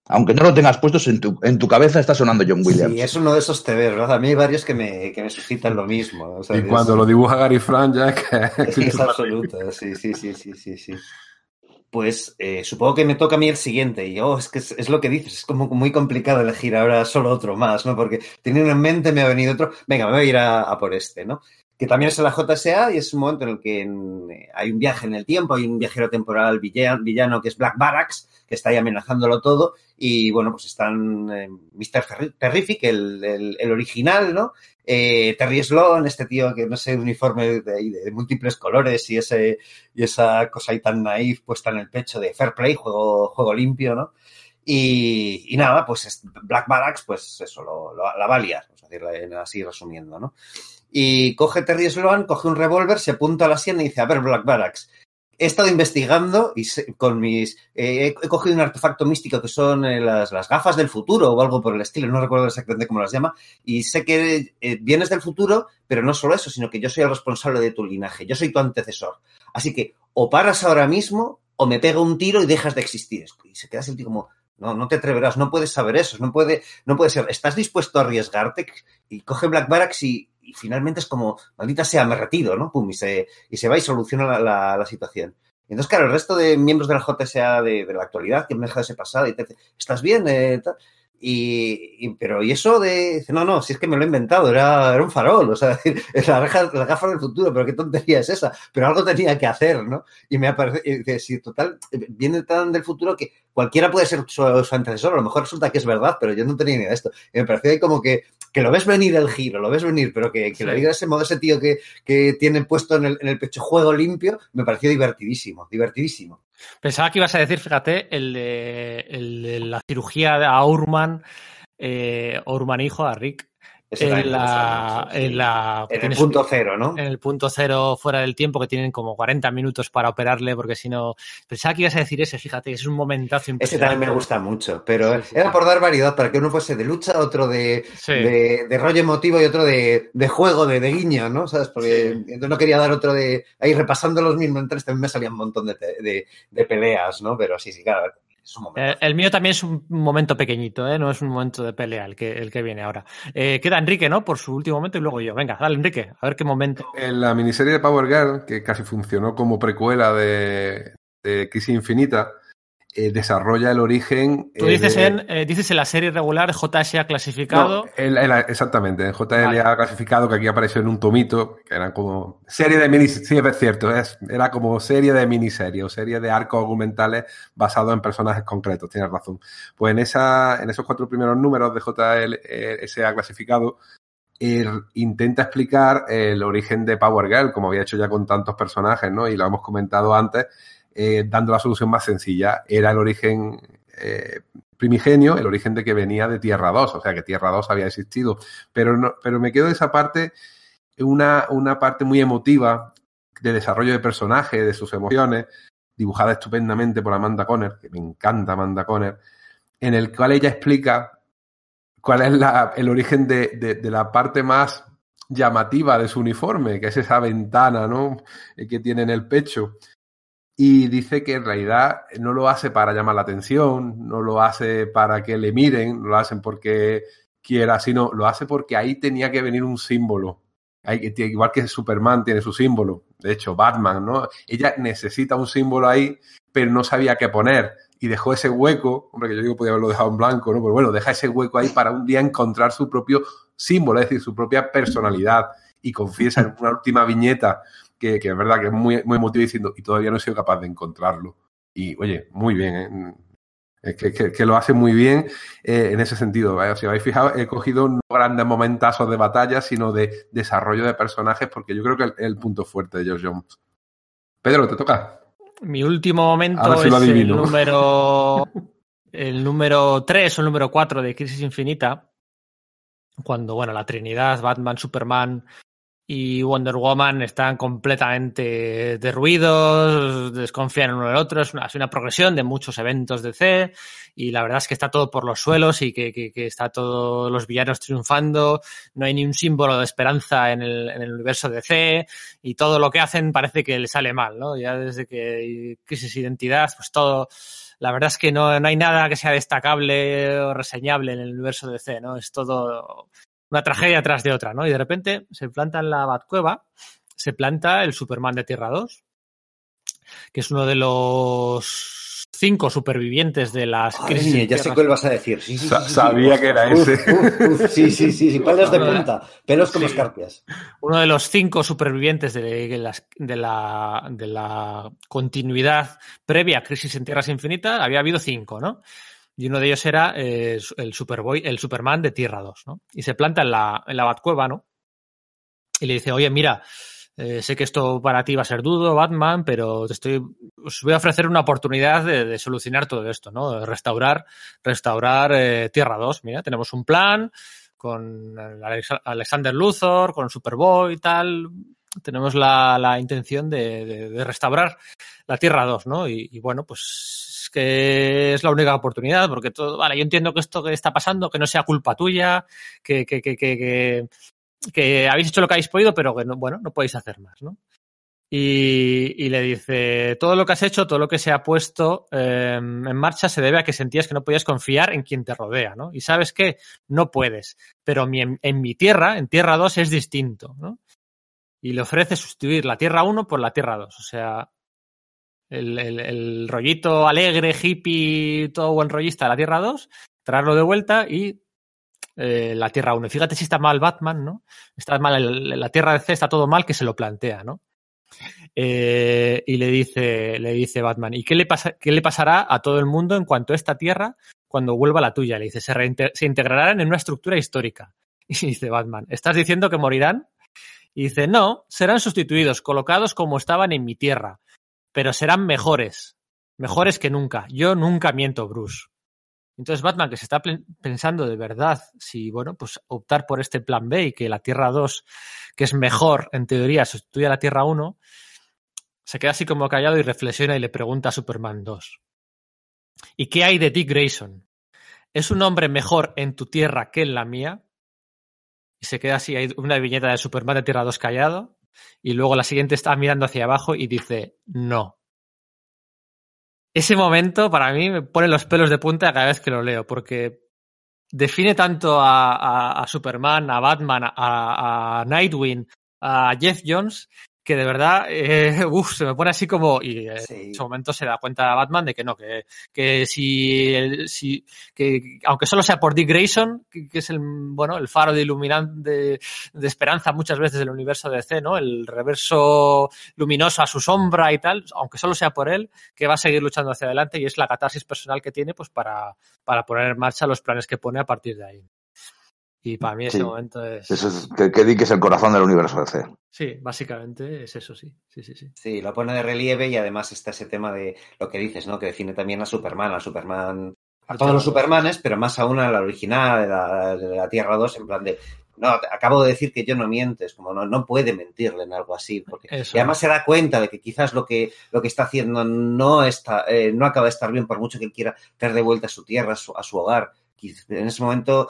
Aunque no lo tengas puesto en tu, en tu cabeza, está sonando John Williams. Sí, es uno de esos TV, ¿verdad? A mí hay varios que me, que me suscitan lo mismo. O sea, y cuando es... lo dibuja Gary Frank, ya que... Es, que es absoluto, sí, sí, sí, sí, sí, sí. Pues eh, supongo que me toca a mí el siguiente. Y oh, es que es, es, lo que dices, es como muy complicado elegir ahora solo otro más, ¿no? Porque teniendo en mente me ha venido otro. Venga, me voy a ir a, a por este, ¿no? Que también es en la JSA y es un momento en el que en, hay un viaje en el tiempo, hay un viajero temporal villano, villano, que es Black Barracks, que está ahí amenazándolo todo, y bueno, pues están eh, Mr. Terrific, el, el, el, original, ¿no? Eh, Terry Sloan, este tío que no sé, uniforme de, de, de, múltiples colores y, ese, y esa cosa ahí tan naif puesta en el pecho de Fair Play, juego, juego limpio, ¿no? Y, y, nada, pues Black Barracks, pues eso, lo, lo, la va a liar, así resumiendo, ¿no? Y coge Terry Sloan, coge un revólver, se apunta a la sien y dice, a ver, Black Barracks, he estado investigando y se, con mis... Eh, he cogido un artefacto místico que son eh, las, las, gafas del futuro o algo por el estilo, no recuerdo exactamente cómo las llama, y sé que eh, vienes del futuro, pero no solo eso, sino que yo soy el responsable de tu linaje, yo soy tu antecesor. Así que o paras ahora mismo o me pega un tiro y dejas de existir. Y se queda así como, no, no te atreverás, no puedes saber eso, no puede, no puede ser. ¿Estás dispuesto a arriesgarte? Y coge Black Barracks y, y finalmente es como, maldita sea, me retiro, ¿no? Pum, y se, y se va y soluciona la, la, la situación. Entonces, claro, el resto de miembros de la JSA de, de la actualidad que han dejado ese pasado y te dice, ¿estás bien? Eh, y, y, pero, y eso de, no, no, si es que me lo he inventado, era, era un farol, o sea, la, reja, la gafa del futuro, pero qué tontería es esa, pero algo tenía que hacer, ¿no? Y me aparece, y dice, sí, total, viene tan del futuro que cualquiera puede ser su, su, antecesor, a lo mejor resulta que es verdad, pero yo no tenía ni idea de esto. Y me pareció como que, que lo ves venir el giro, lo ves venir, pero que, que sí. le diga ese modo, ese tío que, que tiene puesto en el, en el pecho juego limpio, me pareció divertidísimo, divertidísimo. Pensaba que ibas a decir, fíjate, el de, el de la cirugía a Urman eh, Ormanijo a Rick. Ese En la, sí. en la En el punto cero, ¿no? en el punto cero fuera del tiempo que tienen como 40 minutos para operarle porque si no pensaba que ibas a decir ese fíjate es un momentazo Ese impresionante también me gusta mucho, pero Sí, sí, era por dar variedad para que uno fuese de lucha, otro de, de, de rollo emotivo y otro de, de juego, de, de guiño, ¿no? ¿Sabes? Porque entonces no quería dar otro de. Ahí repasando los mismos tres también me salían un montón de, de peleas, ¿no? Pero sí, sí, claro. Es un momento. Eh, el mío también es un momento pequeñito, ¿eh? no es un momento de pelea el que, el que viene ahora. Eh, queda Enrique, ¿no? Por su último momento y luego yo. Venga, dale, Enrique, a ver qué momento. En la miniserie de Power Girl, que casi funcionó como precuela de, de Crisis Infinita, eh, desarrolla el origen. Tú eh, dices, de- en, eh, dices en la serie regular JSA clasificado. No, el- el- exactamente, en JLA Vale. clasificado, que aquí apareció en un tomito, que eran como serie de mini, sí, es cierto, es, era como serie de miniserie o serie de arcos argumentales basados en personajes concretos, tienes razón. Pues en, esa, en esos cuatro primeros números de JLA clasificado, él intenta explicar el origen de Power Girl, como había hecho ya con tantos personajes, ¿no? Y lo hemos comentado antes, eh, dando la solución más sencilla. Era el origen eh, primigenio, el origen de que venía de Tierra 2, o sea que Tierra 2 había existido. Pero, no, pero me quedo de esa parte, una, una parte muy emotiva de desarrollo de personaje, de sus emociones, dibujada estupendamente por Amanda Conner, que me encanta Amanda Conner, en el cual ella explica cuál es la, el origen de, de, de, la parte más llamativa de su uniforme, que es esa ventana ¿no? que tiene en el pecho. Y dice que en realidad no lo hace para llamar la atención, no lo hace para que le miren, no lo hacen porque quiera, sino lo hace porque ahí tenía que venir un símbolo. Hay, igual que Superman tiene su símbolo, de hecho Batman, ¿no? Ella necesita un símbolo ahí, pero no sabía qué poner y dejó ese hueco, hombre, que yo digo podía haberlo dejado en blanco, ¿no? Pero bueno, deja ese hueco ahí para un día encontrar su propio símbolo, es decir, su propia personalidad. Y confiesa en una última viñeta que, que es verdad que es muy, muy emotiva diciendo, y todavía no he sido capaz de encontrarlo. Y oye, muy bien, ¿eh? Es que, que, que, lo hace muy bien eh, en ese sentido. ¿eh? Si habéis fijado, he cogido no grandes momentazos de batalla, sino de desarrollo de personajes, porque yo creo que es el, el punto fuerte de George Jones. Pedro, te toca. Mi último momento si es el número el número 3 o el número 4 de Crisis Infinita. Cuando, bueno, la Trinidad, Batman, Superman y Wonder Woman están completamente derruidos, desconfían uno del otro. Es una, es una progresión de muchos eventos de C y la verdad es que está todo por los suelos y que, que, que está todos los villanos triunfando. No hay ni un símbolo de esperanza en el, en el universo de C y todo lo que hacen parece que le sale mal, ¿no? Ya desde que crisis de identidad, pues todo. La verdad es que no, no hay nada que sea destacable o reseñable en el universo de C, ¿no? Es todo una tragedia tras de otra, ¿no? Y de repente se planta en la Batcueva, se planta el Superman de Tierra 2, que es uno de los cinco supervivientes de las crisis. Ay, ya sé cuál vas a decir. Sí, sí, Sa sí, sabía sí. que era uf, ese. Uf, uf, sí, sí, sí, sí, pelos de punta, pelos como Sí. escarpias. Uno de los cinco supervivientes de, de, las, de, la, de la continuidad previa a Crisis en Tierras Infinitas, había habido cinco, ¿no? Y uno de ellos era eh, el Superboy, el Superman de Tierra 2, ¿no? Y se planta en la, en la Batcueva, ¿no? Y le dice, oye, mira, eh, sé que esto para ti va a ser duro, Batman, pero te estoy, os voy a ofrecer una oportunidad de, de solucionar todo esto, ¿no? De restaurar, restaurar eh, Tierra 2. Mira, tenemos un plan con Alex Alexander Luthor, con Superboy y tal. Tenemos la, la intención de, de, de, restaurar la Tierra 2, ¿no? Y, y bueno, pues que es la única oportunidad, porque todo, vale, yo entiendo que esto que está pasando, que no sea culpa tuya, que, que, que, que, que habéis hecho lo que habéis podido, pero que no, bueno, no podéis hacer más, ¿no? Y, y, le dice, todo lo que has hecho, todo lo que se ha puesto eh, en marcha se debe a que sentías que no podías confiar en quien te rodea, ¿no? Y sabes que no puedes, pero mi, en, en, mi tierra, en Tierra 2 es distinto, ¿no? Y le ofrece sustituir la Tierra 1 por la Tierra 2, o sea, el, el, el, rollito alegre, hippie, todo buen rollista de la Tierra 2, traerlo de vuelta y eh, la Tierra 1. Y fíjate si está mal Batman, ¿no? Está mal, el, la Tierra de C está todo mal que se lo plantea, ¿no? Eh, y le dice, le dice Batman, ¿y qué le, pasa, qué le pasará a todo el mundo en cuanto a esta Tierra cuando vuelva la tuya? Le dice, se, se integrarán en una estructura histórica. Y dice Batman, ¿estás diciendo que morirán? Y dice, no, serán sustituidos, colocados como estaban en mi tierra, pero serán mejores, mejores que nunca. Yo nunca miento, Bruce. Entonces Batman, que se está pensando de verdad si, bueno, pues optar por este plan B y que la Tierra 2, que es mejor en teoría, sustituye a la Tierra 1, se queda así como callado y reflexiona y le pregunta a Superman 2. ¿Y qué hay de Dick Grayson? ¿Es un hombre mejor en tu tierra que en la mía? Y se queda así, hay una viñeta de Superman de Tierra 2 callado, y luego la siguiente está mirando hacia abajo y dice, no. Ese momento para mí me pone los pelos de punta cada vez que lo leo, porque define tanto a, Superman, a Batman, a, Nightwing, a Jeff Jones, que de verdad, eh, uf, se me pone así como, y en ese momento se da cuenta Batman de que no, que, que si, si que aunque solo sea por Dick Grayson, que, es el, bueno, el faro de iluminante de, de, esperanza muchas veces del universo de DC, ¿no? El reverso luminoso a su sombra y tal, aunque solo sea por él, que va a seguir luchando hacia adelante y es la catarsis personal que tiene, pues para, para poner en marcha los planes que pone a partir de ahí. Y para mí ese momento es... Eso es que, que Dick es el corazón del universo DC. Sí, básicamente es eso, sí. Sí, sí, sí. Sí, lo pone de relieve y además está ese tema de lo que dices, ¿no? Que define también a Superman, a Superman... A todos los Supermanes, pero más aún a la original, de la, de la Tierra 2, en plan de no, acabo de decir que yo no mientes, como no, no puede mentirle en algo así, porque y además se da cuenta de que quizás lo que, lo que está haciendo no está, eh, no acaba de estar bien, por mucho que él quiera traer de vuelta a su tierra, a su, a su hogar. En ese momento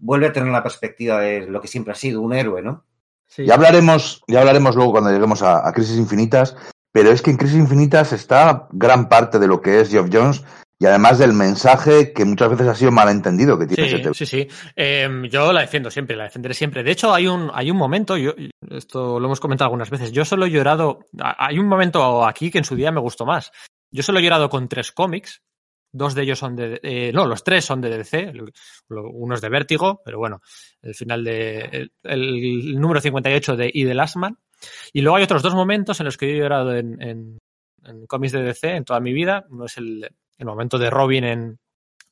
vuelve a tener la perspectiva de lo que siempre ha sido, un héroe, ¿no? Sí. Ya hablaremos, ya hablaremos luego cuando lleguemos a, a, Crisis Infinitas, pero es que en Crisis Infinitas está gran parte de lo que es Geoff Jones y además del mensaje que muchas veces ha sido malentendido que tiene sí, ese tema. Sí, sí. Eh, yo la defiendo siempre, la defenderé siempre. De hecho, hay un, hay un momento, yo, esto lo hemos comentado algunas veces, yo solo he llorado, hay un momento aquí que en su día me gustó más. Yo solo he llorado con tres cómics, Dos de ellos son de. Eh, no, los tres son de DC. Uno es de Vértigo, pero bueno, el final de. El, el número 58 de Y de Lastman. Y luego hay otros dos momentos en los que yo he llorado en, en, en cómics de DC en toda mi vida. Uno es el, el momento de Robin en,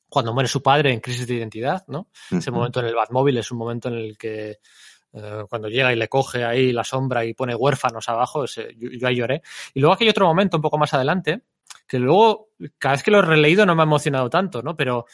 cuando muere su padre en crisis de identidad, ¿no? Uh -huh. Ese momento en el Batmóvil es un momento en el que eh, cuando llega y le coge ahí la sombra y pone huérfanos abajo, ese, yo, yo, ahí lloré. Y luego aquí hay otro momento un poco más adelante, que luego, cada vez que lo he releído no me ha emocionado tanto, ¿no? Pero,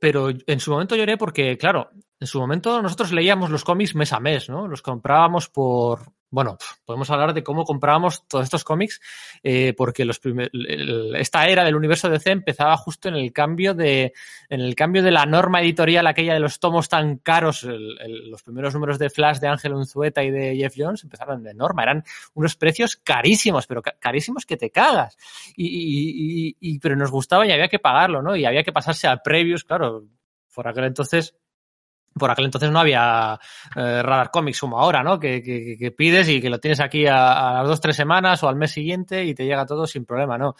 pero en su momento lloré porque, claro, en su momento nosotros leíamos los cómics mes a mes, ¿no? Los comprábamos por, bueno, podemos hablar de cómo comprábamos todos estos cómics, eh, porque los primer, el, esta era del universo DC empezaba justo en el cambio de, en el cambio de la norma editorial aquella de los tomos tan caros, el, el, los primeros números de Flash de Ángel Unzueta y de Jeff Jones empezaron de norma, eran unos precios carísimos, pero carísimos que te cagas, y, y, y, pero nos gustaba y había que pagarlo, ¿no? Y había que pasarse a previos, claro, por aquel entonces por aquel entonces no había eh, Radar Comics como ahora, ¿no? Que, que, que, pides y que lo tienes aquí a, a, las dos, tres semanas o al mes siguiente y te llega todo sin problema, ¿no?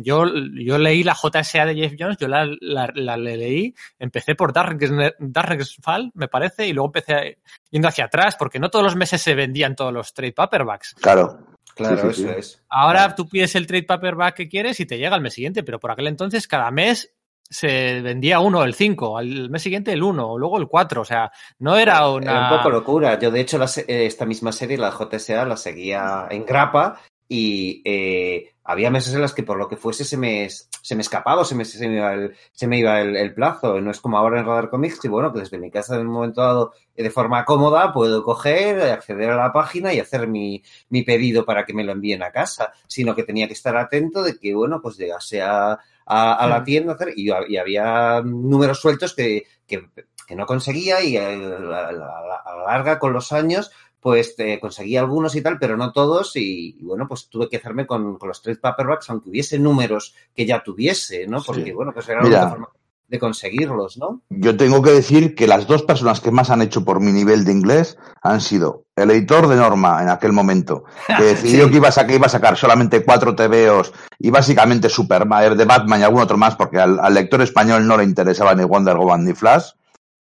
Yo, yo leí la JSA de Jeff Jones, yo la, la, la leí, empecé por Fall, me parece, y luego empecé yendo hacia atrás, porque no todos los meses se vendían todos los trade paperbacks. Claro. Claro, sí, sí, eso sí. es. Ahora claro. tú pides el trade paperback que quieres y te llega al mes siguiente, pero por aquel entonces cada mes se vendía uno, el 5, al mes siguiente el 1, luego el 4, o sea, no era una... Era un poco locura. Yo, de hecho, la, esta misma serie, la JSA, la seguía en grapa y eh, había meses en las que por lo que fuese se me, se me escapaba, se me, se me iba, el, se me iba el, el, plazo. No es como ahora en Radar Comics, y bueno, que desde mi casa en un momento dado, de forma cómoda, puedo coger, acceder a la página y hacer mi, mi pedido para que me lo envíen a casa, sino que tenía que estar atento de que, bueno, pues llegase a, a, a la tienda hacer, y, y, había números sueltos que, que, que no conseguía y a la, a la larga con los años pues eh, conseguí algunos y tal, pero no todos, y, y bueno, pues tuve que hacerme con, con, los trade paperbacks, aunque hubiese números que ya tuviese, ¿no? Porque, sí. bueno, pues era Mira, una forma de conseguirlos, ¿no? Yo tengo que decir que las dos personas que más han hecho por mi nivel de inglés han sido el editor de Norma en aquel momento, que decidió sí. que, iba a, que iba a sacar solamente cuatro TVOs y básicamente Superman, de Batman y algún otro más, porque al, al lector español no le interesaba ni Wonder Woman ni Flash,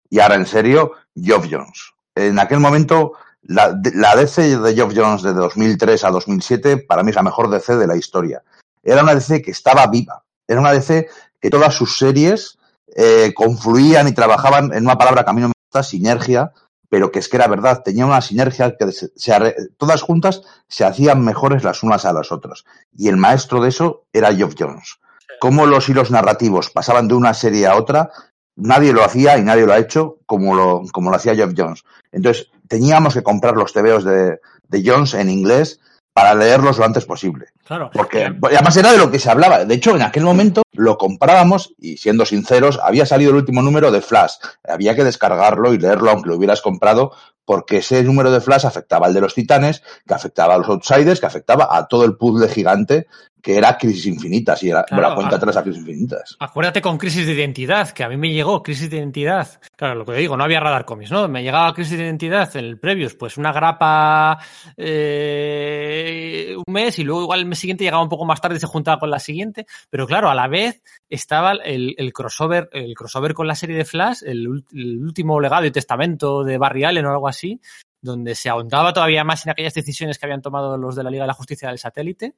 y ahora en serio, Geoff Jones. En aquel momento la, la DC de Geoff Jones de 2003 a 2007 para mí es la mejor DC de la historia. Era una DC que estaba viva. Era una DC que todas sus series eh, confluían y trabajaban en una palabra que a mí no me gusta, sinergia, pero que es que era verdad, tenía una sinergia que se, se, todas juntas se hacían mejores las unas a las otras. Y el maestro de eso era Geoff Jones. cómo los hilos narrativos pasaban de una serie a otra, nadie lo hacía y nadie lo ha hecho como lo, como lo hacía Jeff Jones. Entonces, teníamos que comprar los TVOs de, de Jones en inglés para leerlos lo antes posible. Claro. Porque además era de lo que se hablaba. De hecho, en aquel momento lo comprábamos y siendo sinceros, había salido el último número de Flash. Había que descargarlo y leerlo aunque lo hubieras comprado porque ese número de Flash afectaba al de los titanes, que afectaba a los outsiders, que afectaba a todo el puzzle gigante que era Crisis Infinitas y era Claro, la cuenta atrás a Crisis Infinitas. Acuérdate con Crisis de Identidad, que a mí me llegó Crisis de Identidad. Claro, lo que digo, no había Radar Comics, ¿no? Me llegaba Crisis de Identidad en el Previous, pues una grapa eh, un mes y luego igual el mes siguiente llegaba un poco más tarde y se juntaba con la siguiente. Pero claro, a la vez estaba el, el crossover, el crossover con la serie de Flash, el, el último legado y testamento de Barry Allen o algo así, donde se ahondaba todavía más en aquellas decisiones que habían tomado los de la Liga de la Justicia del Satélite.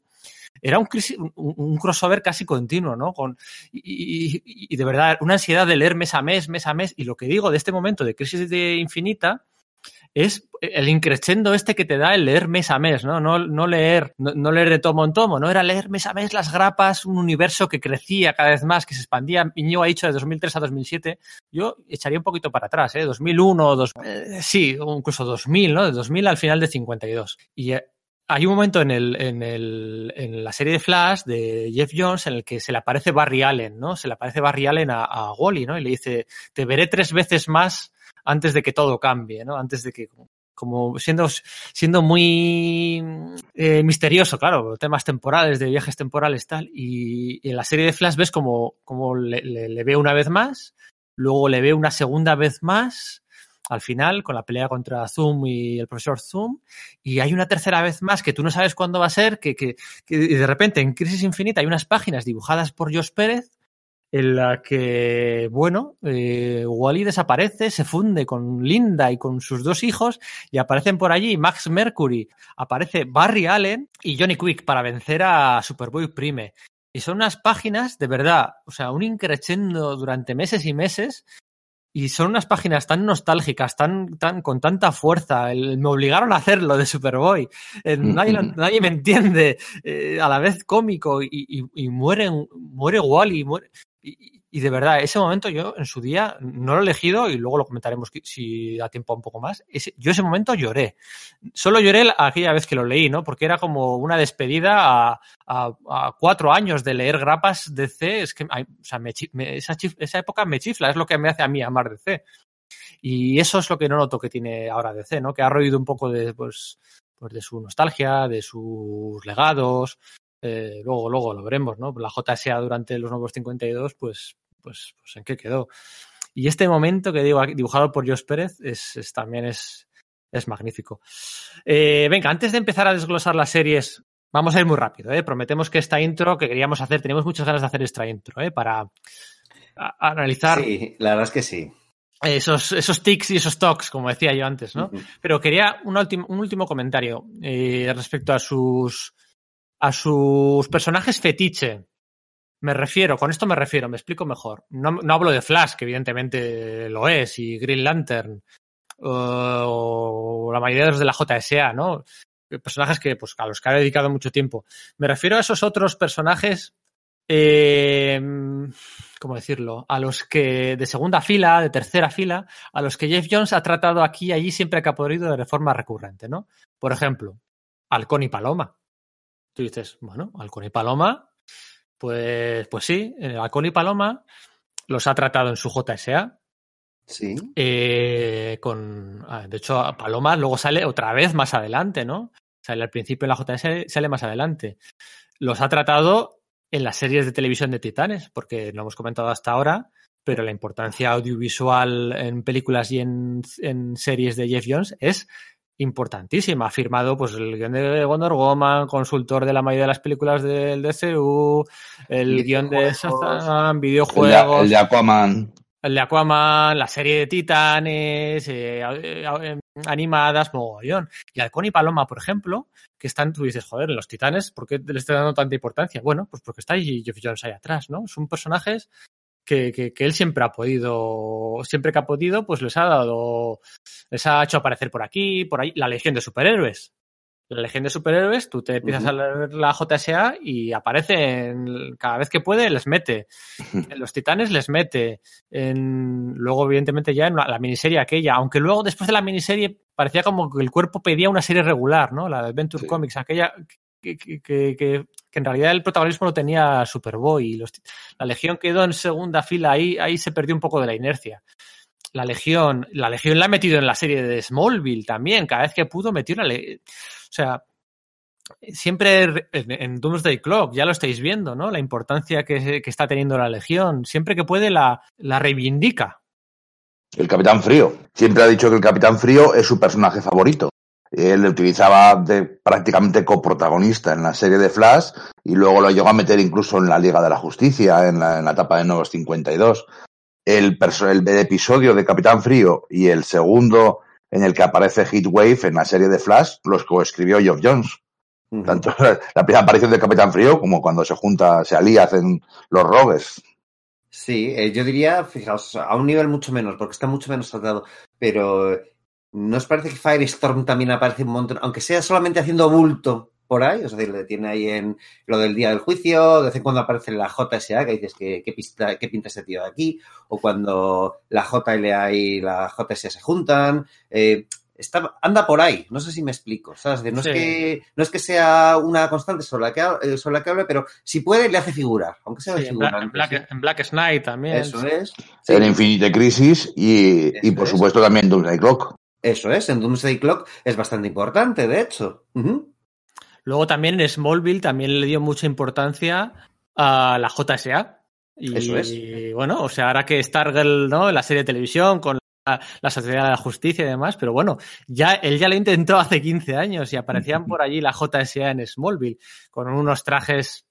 Era un, crisis- un, un crossover casi continuo, ¿no? Con, y, y- y de verdad, una ansiedad de leer mes a mes, mes a mes. Y lo que digo de este momento de crisis de infinita es el increchendo este que te da el leer mes a mes, ¿no? No, no leer, no, no leer de tomo en tomo, no era leer mes a mes las grapas, un universo que crecía cada vez más, que se expandía. Iñigo ha dicho de 2003 a 2007. Yo echaría un poquito para atrás, ¿eh? 2001, dos, eh, sí, incluso 2000, ¿no? De 2000 al final de 52. Y eh, hay un momento en, el, en, el, en la serie de Flash de Jeff Jones en el que se le aparece Barry Allen, ¿no? Se le aparece Barry Allen a, a Wally, ¿no? Y le dice, te veré tres veces más antes de que todo cambie, ¿no? Antes de que, como siendo, siendo muy eh, misterioso, claro, temas temporales, de viajes temporales, tal. Y, y en la serie de Flash ves como, como le, le, le ve una vez más, luego le ve una segunda vez más, al final, con la pelea contra Zoom y el profesor Zoom, y hay una tercera vez más que tú no sabes cuándo va a ser, que, que, que de repente en Crisis Infinita hay unas páginas dibujadas por Josh Pérez en la que, bueno, eh, Wally desaparece, se funde con Linda y con sus dos hijos y aparecen por allí Max Mercury, aparece Barry Allen y Johnny Quick para vencer a Superboy Prime. Y son unas páginas de verdad, o sea, un increchendo durante meses y meses y son unas páginas tan nostálgicas, tan, tan, con tanta fuerza. El- me obligaron a hacerlo de Superboy. Eh, nadie, lo- nadie me entiende. eh, a la vez cómico y, y, y mueren, muere Wally. Muere, y, y de verdad, ese momento yo en su día no lo he elegido y luego lo comentaremos si da tiempo un poco más. Ese- yo ese momento lloré. Solo lloré la- aquella vez que lo leí, ¿no? Porque era como una despedida a, a- a cuatro años de leer grapas de C. Es que o sea, me me- esa, esa época me chifla, es lo que me hace a mí amar DC. Y eso es lo que no noto que tiene ahora DC, ¿no? Que ha roído un poco de, pues, pues de su nostalgia, de sus legados. Eh, luego, luego lo veremos, ¿no? La JSA durante los nuevos 52, pues, pues, pues en qué quedó. Y este momento que digo, dibujado por Josh Pérez, es, es- también es, es magnífico. Eh, venga, antes de empezar a desglosar las series, vamos a ir muy rápido, ¿eh? Prometemos que esta intro que queríamos hacer, teníamos muchas ganas de hacer esta intro, ¿eh? Para analizar Sí, la verdad es que sí. esos, esos tics y esos talks, como decía yo antes, ¿no? Ujú. Pero quería un, último un último comentario eh, respecto a sus a sus personajes fetiche. Me refiero, con esto me refiero, me explico mejor. No, no hablo de Flash, que evidentemente lo es, y Green Lantern, o la mayoría de los de la JSA, ¿no? Personajes que, pues, a los que ha dedicado mucho tiempo. Me refiero a esos otros personajes, eh, ¿cómo decirlo? A los que de segunda fila, de tercera fila, a los que Jeff Jones ha tratado aquí y allí siempre que ha podido de forma recurrente, ¿no? Por ejemplo, Halcón y Paloma. Tú dices, bueno, Halcón y Paloma, pues, pues sí, eh, Halcón y Paloma los ha tratado en su JSA. Sí. eh, con, ah, de hecho, Paloma luego sale otra vez más adelante, ¿no? Sale al principio en la JSA, sale más adelante. Los ha tratado en las series de televisión de Titanes, porque lo hemos comentado hasta ahora, pero la importancia audiovisual en películas y en, en series de Jeff Jones es importantísima. Ha firmado pues el guion de Wonder Woman, consultor de la mayoría de las películas del DCU, el guion de Videojuegos. Shazam, El de, videojuegos, el de Aquaman. el de Aquaman, la serie de Titanes, eh, eh, animadas, mogollón. Y Halcón y Paloma, por ejemplo, que están, tú dices, joder, los Titanes, ¿por qué le está dando tanta importancia? Bueno, pues porque está ahí Jeff Jones ahí atrás, ¿no? Son personajes que, que, que él siempre ha podido, siempre que ha podido, pues les ha dado, les ha hecho aparecer por aquí, por ahí, la Legión de Superhéroes. la Legión de Superhéroes, tú te empiezas a leer la JSA y aparecen cada vez que puede, les mete. En los Titanes les mete. En, luego, evidentemente, ya en la, miniserie aquella, aunque luego después de la miniserie parecía como que el cuerpo pedía una serie regular, ¿no? La de Adventure Comics, aquella que, que, que, en realidad el protagonismo lo tenía Superboy y los, la Legión quedó en segunda fila, ahí, ahí se perdió un poco de la inercia la Legión, la Legión la ha metido en la serie de Smallville también, cada vez que pudo metió una... Le o sea, siempre en, Doomsday Clock, ya lo estáis viendo, ¿no? La importancia que, está teniendo la Legión, siempre que puede la, la reivindica. El Capitán Frío. Siempre ha dicho que el Capitán Frío es su personaje favorito. Él le utilizaba de prácticamente coprotagonista en la serie de Flash y luego lo llegó a meter incluso en la Liga de la Justicia, en la, en la etapa de Nuevos 52 el, el, episodio de Capitán Frío y el segundo en el que aparece Heatwave en la serie de Flash, los coescribió Geoff Jones. Tanto la primera aparición de Capitán Frío como cuando se junta, se alía, hacen los rogues. Sí, eh, yo diría, fijaos, a un nivel mucho menos, porque está mucho menos tratado, pero ¿no os parece que Firestorm también aparece un montón, aunque sea solamente haciendo bulto por ahí, es decir, le tiene ahí en lo del día del juicio, de vez en cuando aparece la JSA, que dices que, qué pinta ese tío de aquí, o cuando la JLA y la JSA se juntan, eh, está, anda por ahí, no sé si me explico, ¿sabes? no, es que, no es que sea una constante sobre la que, eh, sobre la que hable, pero si puede le hace figurar, aunque sea de figurar. En Black, en Black Knight también. Eso es. En Infinite Crisis y, y por supuesto también Doomsday Clock. Eso es, en Doomsday Clock es bastante importante, de hecho. Luego también en Smallville también le dio mucha importancia a la JSA. Y, Eso es. bueno, o sea, ahora que Stargirl, ¿no? En la serie de televisión con la, Sociedad de la Justicia y demás, pero bueno, ya él ya lo intentó hace 15 años y aparecían por allí la JSA en Smallville con unos trajes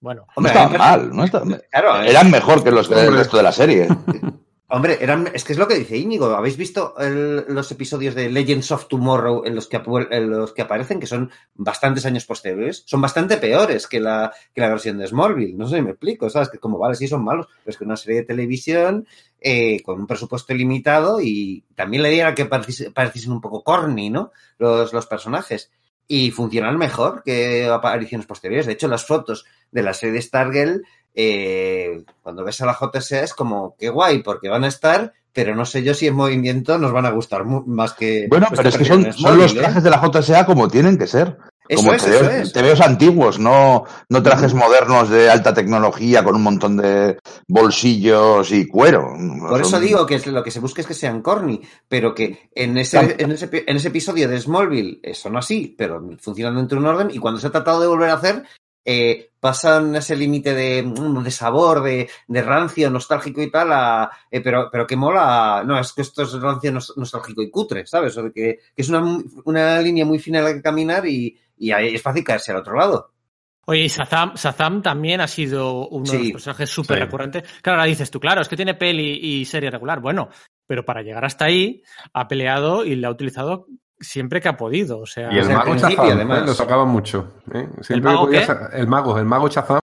bueno, no está mal, no está... claro, eran mejor que los del resto de la serie. Hombre, eran, es que es lo que dice Íñigo. ¿Habéis visto el, los episodios de Legends of Tomorrow en los, que, en los que aparecen, que son bastantes años posteriores? Son bastante peores que la, que la versión de Smallville. No sé si me explico, ¿sabes? Que como, vale, sí son malos, pero es que una serie de televisión eh, con un presupuesto limitado y también le diera que pareciesen un poco corny, ¿no? Los, los personajes. Y funcionan mejor que apariciones posteriores. De hecho, las fotos de la serie de Stargirl eh, cuando ves a la JSA es como, qué guay, porque van a estar, pero no sé yo si en movimiento nos van a gustar más que... Bueno, pero es que son, los trajes de la JSA como tienen que ser. Como te, veo, antiguos, no, no trajes modernos de alta tecnología con un montón de bolsillos y cuero. Por eso digo que lo que se busca es que sean corny, pero que en ese, en ese, en ese episodio de Smallville son así, pero funcionan dentro de un orden, y cuando se ha tratado de volver a hacer, eh, pasan ese límite de, mm, de, sabor, de, de, rancio, nostálgico y tal, a, eh, pero, pero que mola. No, es que esto es rancio, nostálgico y cutre, ¿sabes? O de que, que, es una, una, línea muy fina en la que caminar y, y es fácil caerse al otro lado. Oye, y Sazam, también ha sido uno de los personajes súper recurrentes. Claro, ahora dices tú, claro, es que tiene peli y serie regular. Bueno, pero para llegar hasta ahí ha peleado y le ha utilizado siempre que ha podido. O sea, y el mago Chazam, además. ¿eh? lo sacaba mucho. ¿eh? ¿El mago qué? El mago, el mago Chazam,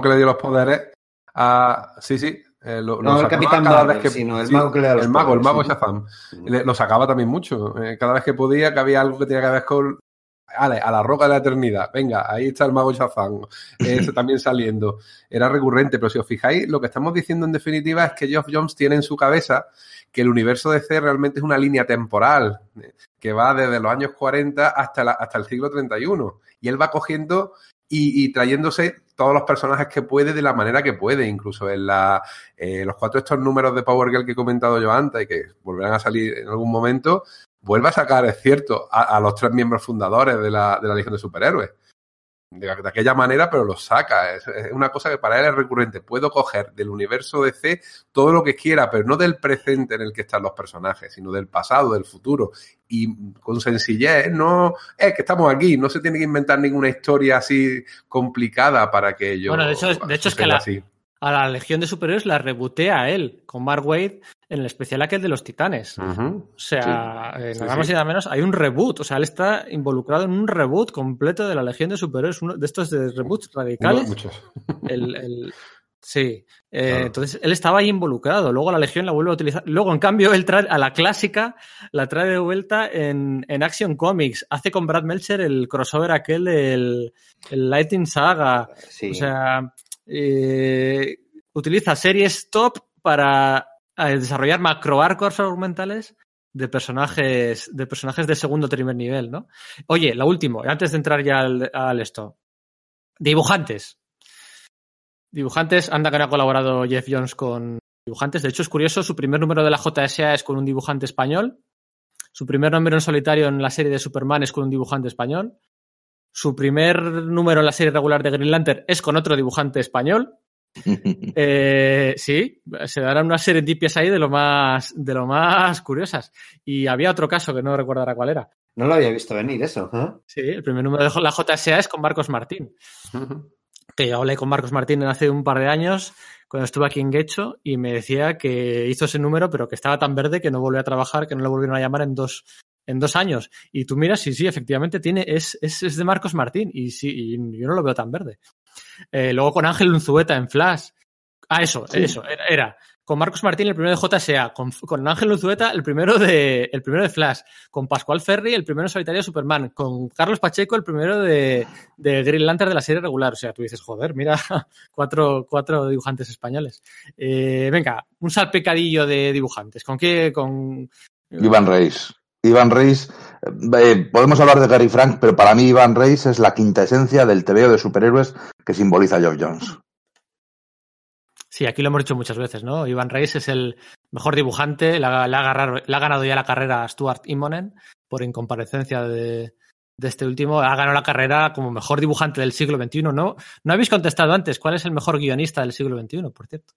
que le dio los poderes a... Sí, sí. Eh, lo, no, el capitán cada vez que, sino el mago que le da los El mago, el mago Shazam. lo sacaba también mucho. Eh, cada vez que podía, que había algo que tenía que ver con... Ale, a la roca de la eternidad. Venga, ahí está el mago Shazam. Ese también saliendo. Era recurrente, pero si os fijáis, lo que estamos diciendo en definitiva es que Geoff Jones tiene en su cabeza que el universo de C realmente es una línea temporal que va desde los años 40 hasta, hasta el siglo 31. Y él va cogiendo y, trayéndose todos los personajes que puede de la manera que puede, incluso en la, eh, los cuatro estos números de Power Girl que he comentado yo antes y que volverán a salir en algún momento, vuelve a sacar, es cierto, a, los tres miembros fundadores de la, de la Legión de Superhéroes de, aquella manera, pero lo saca. Es, una cosa que para él es recurrente. Puedo coger del universo DC todo lo que quiera, pero no del presente en el que están los personajes, sino del pasado, del futuro. Y con sencillez, no es que estamos aquí, no se tiene que inventar ninguna historia así complicada para que yo. Bueno, de hecho, de hecho es que la, a la Legión de Superiores la rebotea a él, con Mark Wade, en el especial aquel de los Titanes. O sea, eh, nada más y nada menos, hay un reboot. O sea, él está involucrado en un reboot completo de la Legión de Superiores, uno de estos de reboots radicales. el, Sí, eh, claro. entonces él estaba ahí involucrado, luego la Legión la vuelve a utilizar, luego en cambio él trae a la clásica, la trae de vuelta en, en Action Comics, hace con Brad Melcher el crossover aquel del el Lightning Saga, sí. o sea, eh, utiliza series top para eh, desarrollar macroarcos argumentales de personajes de personajes de segundo primer nivel, ¿no? Oye, la último, antes de entrar ya al, al esto, dibujantes. Dibujantes, anda que no ha colaborado Jeff Jones con dibujantes. De hecho, es curioso, su primer número de la JSA es con un dibujante español. Su primer número en solitario en la serie de Superman es con un dibujante español. Su primer número en la serie regular de Green Lantern es con otro dibujante español. eh, sí, se darán unas serendipias ahí de lo más de lo más curiosas. Y había otro caso que no recordará cuál era. No lo había visto venir eso. ¿eh? Sí, el primer número de la JSA es con Marcos Martín. Uh -huh que yo hablé con Marcos Martín hace un par de años cuando estuve aquí en Gecho y me decía que hizo ese número pero que estaba tan verde que no volvió a trabajar, que no le volvieron a llamar en dos, en dos años. Y tú miras y sí, efectivamente tiene, es, es, es de Marcos Martín y sí, y yo no lo veo tan verde. Eh, luego con Ángel Unzueta en Flash. Ah, eso, sí. eso, era, era, con Marcos Martín el primero de JSA, con, con Ángel Unzueta el primero de el primero de Flash, con Pascual Ferri el primero solitario de Superman, con Carlos Pacheco el primero de, de Green Lantern de la serie regular. O sea, tú dices, joder, mira, cuatro, cuatro dibujantes españoles. Eh, venga, un salpecadillo de dibujantes. ¿Con qué? Con. Iván Reis. Iván Reis, eh, podemos hablar de Gary Frank, pero para mí Iván Reis es la quinta esencia del TVO de superhéroes que simboliza Geoff Jones. Sí, aquí lo hemos dicho muchas veces, ¿no? Iván Reis es el mejor dibujante, le ha ganado ya la carrera a Stuart Immonen por incomparecencia de, de, este último. Ha ganado la carrera como mejor dibujante del siglo XXI. No, no habéis contestado antes cuál es el mejor guionista del siglo XXI, por cierto.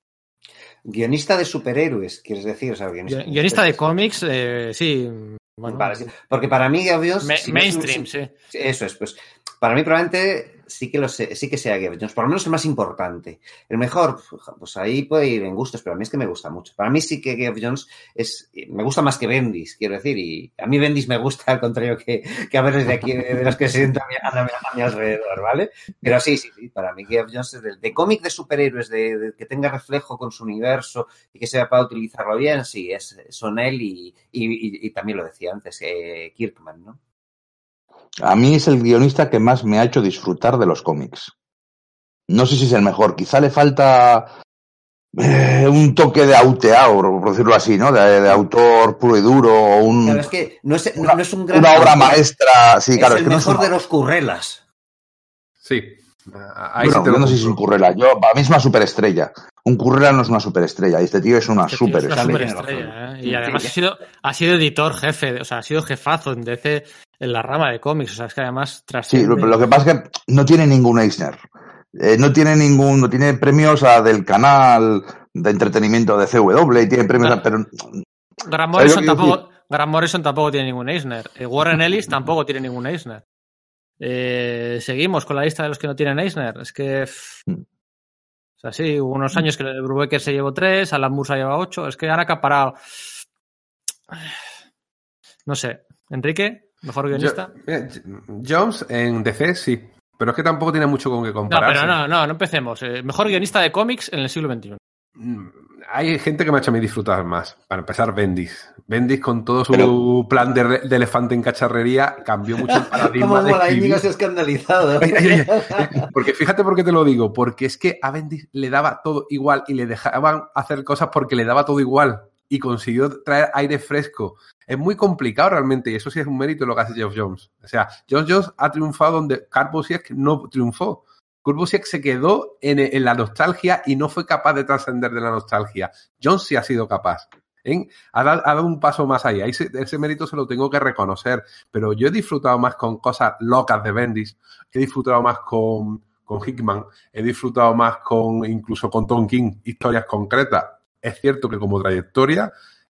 Guionista de superhéroes, quieres decir, o sea, guionista, guionista de cómics, eh, sí. Bueno. Sí. Porque para mí, obvio. Me, si mainstream, no, sí. Eso es, pues. Para mí, probablemente sí que lo sé, sí que sea Geoff Jones, por lo menos el más importante. El mejor, pues ahí puede ir en gustos, pero a mí es que me gusta mucho. Para mí sí que Geoff Jones es, me gusta más que Bendis, quiero decir, y a mí Bendis me gusta al contrario que, que a ver desde aquí, de los que se sientan a, a, mi alrededor, ¿vale? Pero sí, sí, sí, para mí Geoff Jones es de, de cómic de superhéroes, de, de, que tenga reflejo con su universo y que sepa utilizarlo bien, sí, es, son él y, y, y, y también lo decía antes, eh, Kirkman, ¿no? A mí es el guionista que más me ha hecho disfrutar de los cómics. No sé si es el mejor, quizá le falta eh, un toque de auteador, por decirlo así, ¿no? De, de, autor puro y duro, o un, claro, es que no es, una, no es un gran una obra maestra, sí, es claro. el es que mejor no es de los currelas. Sí. Ahí bueno, sí yo no sé si es un currela, yo, para mí es una superestrella. Un currela no es una superestrella, y este tío es una este superestrella. Es una superestrella, ¿eh? Y además ha sido, ha sido editor jefe, o sea, ha sido jefazo en DC en la rama de cómics, o sea, es que además trasciende... Sí, lo, lo, que pasa es que no tiene ningún Eisner. Eh, no tiene ningún, no tiene premios a del canal de entretenimiento de CW y tiene premios no. a, pero Grant Morrison tampoco, Grant Morrison tampoco tiene ningún Eisner. Eh, Warren Ellis tampoco tiene ningún Eisner. Eh, seguimos con la lista de los que no tienen Eisner. Es que. Mm. Sea, sí, hubo unos años que Brubaker se llevó tres, Alan se lleva ocho. Es que han acaparado. No sé. Enrique, mejor guionista. Yo, mira, Jones en DC sí. Pero es que tampoco tiene mucho con que compararse. No, pero no, no, no empecemos. Eh, mejor guionista de cómics en el siglo XXI. Mm, hay gente que me ha hecho a mí disfrutar más. Para empezar, Bendis. Bendis con todo su Pero... plan de, de, elefante en cacharrería cambió mucho el paradigma ¿Cómo de escribir. se escandalizado? porque fíjate por qué te lo digo. Porque es que a Bendis le daba todo igual y le dejaban hacer cosas porque le daba todo igual. Y consiguió traer aire fresco. Es muy complicado realmente y eso sí es un mérito lo que hace Geoff Jones. O sea, Geoff Jones ha triunfado donde Carl Busiek no triunfó. Kurbusiek se quedó en, en, la nostalgia y no fue capaz de trascender de la nostalgia. Jones sí ha sido capaz. ¿eh? Ha, dado, ha, dado, un paso más allá. Ese, ese, mérito se lo tengo que reconocer. Pero yo he disfrutado más con cosas locas de Bendis. He disfrutado más con, con Hickman. He disfrutado más con incluso con Tom King, historias concretas. Es cierto que como trayectoria,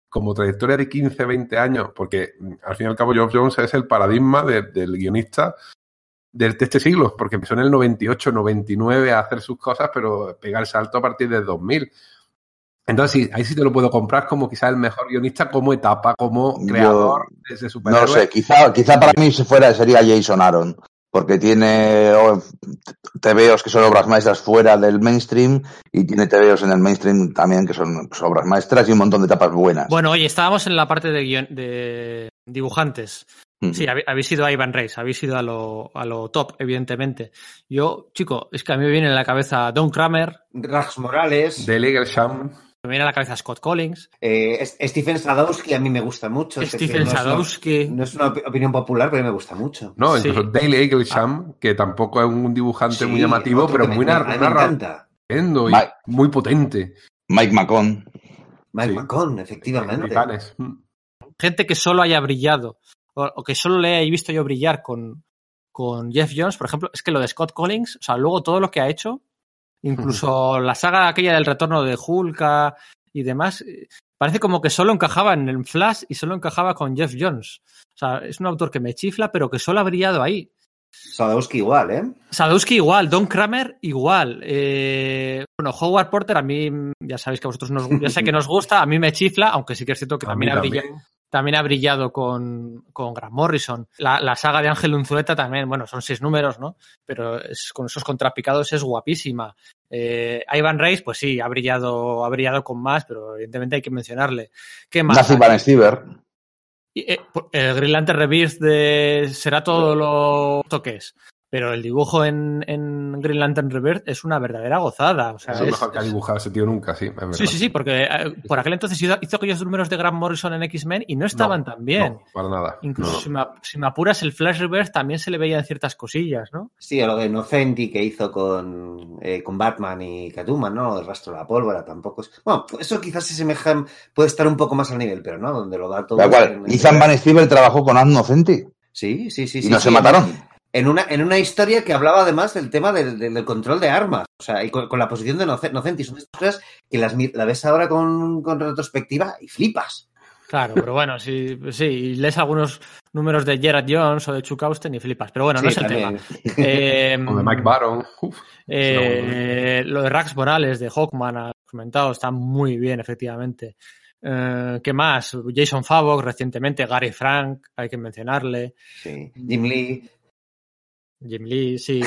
como trayectoria de 15, 20 años, porque al fin y al cabo Geoff Jones es el paradigma de, del guionista de este siglo, porque empezó en el 98, 99 a hacer sus cosas, pero pega el salto a partir del 2000. Entonces, sí, ahí sí te lo puedo comprar como quizás el mejor guionista, como etapa, como creador Yo, de ese superhéroe. No sé, quizá, quizá para mí si fuera sería Jason Aaron. porque tiene oh, TVOs que son obras maestras fuera del mainstream y tiene TVOs en el mainstream también que son pues, obras maestras y un montón de etapas buenas. Bueno, oye, estábamos en la parte de, guion, de dibujantes. Mm. Sí, habéis ido a Ivan Reis, habéis ido a lo, a lo top, evidentemente. Yo, chico, es que a mí me viene en la cabeza Don Kramer. Rax Morales. De Legal Sham. Me viene a la cabeza Scott Collins. Eh, Stephen Sadowski a mí me gusta mucho. Stephen Sadowski. No, es una opinión popular, pero me gusta mucho. No, incluso sí. Dale Eaglesham, que tampoco es un dibujante sí, muy llamativo, pero muy narrado. Y muy potente. Mike McCon. Mike sí. McCon, efectivamente. Gente que solo haya brillado, o, o que solo le haya visto yo brillar con, con Jeff Jones, por ejemplo, es que lo de Scott Collins, o sea, luego todo lo que ha hecho, Incluso la saga aquella del retorno de Hulk y demás, parece como que solo encajaba en el Flash y solo encajaba con Jeff Jones. O sea, es un autor que me chifla, pero que solo ha brillado ahí. Sadowski igual, ¿eh? Sadowski igual, Don Kramer igual. Eh, bueno, Howard Porter a mí, ya sabéis que a vosotros nos, ya sé que nos gusta, a mí me chifla, aunque sí que es cierto que también ha brillado. También ha brillado con, con Grant Morrison. La, la, saga de Ángel Unzueta también, bueno, son seis números, ¿no? Pero es, con esos contrapicados es guapísima. Eh, Ivan Reis, pues sí, ha brillado, ha brillado con más, pero evidentemente hay que mencionarle. ¿Qué más? Nazi Van Stever. Eh, el Green Lantern Rebirth de será todo lo toques. Pero el dibujo en, en Green Lantern Rebirth es una verdadera gozada. O sea, es lo mejor que ha dibujado ese tío nunca, sí. sí, sí, sí, porque eh, por aquel entonces hizo, hizo, aquellos números de Grant Morrison en X-Men y no estaban no, tan bien. No, para nada. Incluso no. si, me, si, me, apuras, el Flash Rebirth también se le veían ciertas cosillas, ¿no? Sí, lo de Nocenti que hizo con, eh, con Batman y Catwoman, ¿no? El rastro de la pólvora tampoco es. Bueno, eso quizás se semeja, puede estar un poco más al nivel, pero no, donde lo da todo. Da igual. Ethan Van Steven trabajó con Ad Nocenti. Sí, sí, sí. Y sí, no sí, se mataron en una, en una historia que hablaba además del tema del, del, del control de armas. O sea, y con, con la posición de Nocenti. Son estas cosas que las, la ves ahora con, con, retrospectiva y flipas. Claro, pero bueno, sí, sí, lees algunos números de Gerard Jones o de Chuck Austen y flipas. Pero bueno, sí, no es el también. tema. Eh, o de Mike Baron. Uf, eh, lo de Rax Morales, de Hawkman, has comentado, está muy bien, efectivamente. Eh, ¿Qué más? Jason Favok recientemente, Gary Frank, hay que mencionarle. Sí. Jim Lee. Jim Lee, sí.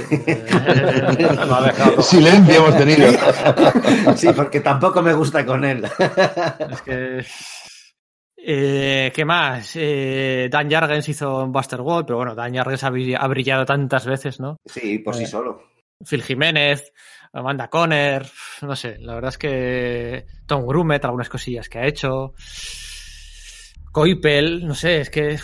Silencio hemos tenido. sí, porque tampoco me gusta con él. es que. Eh, ¿Qué más? Eh, Dan Jargens hizo un Buster World, pero bueno, Dan Jargens ha, ha, brillado tantas veces, ¿no? Sí, por sí solo. Phil Jiménez, Amanda Conner, no sé, la verdad es que Tom Grumet, algunas cosillas que ha hecho. Coipel, no sé, es que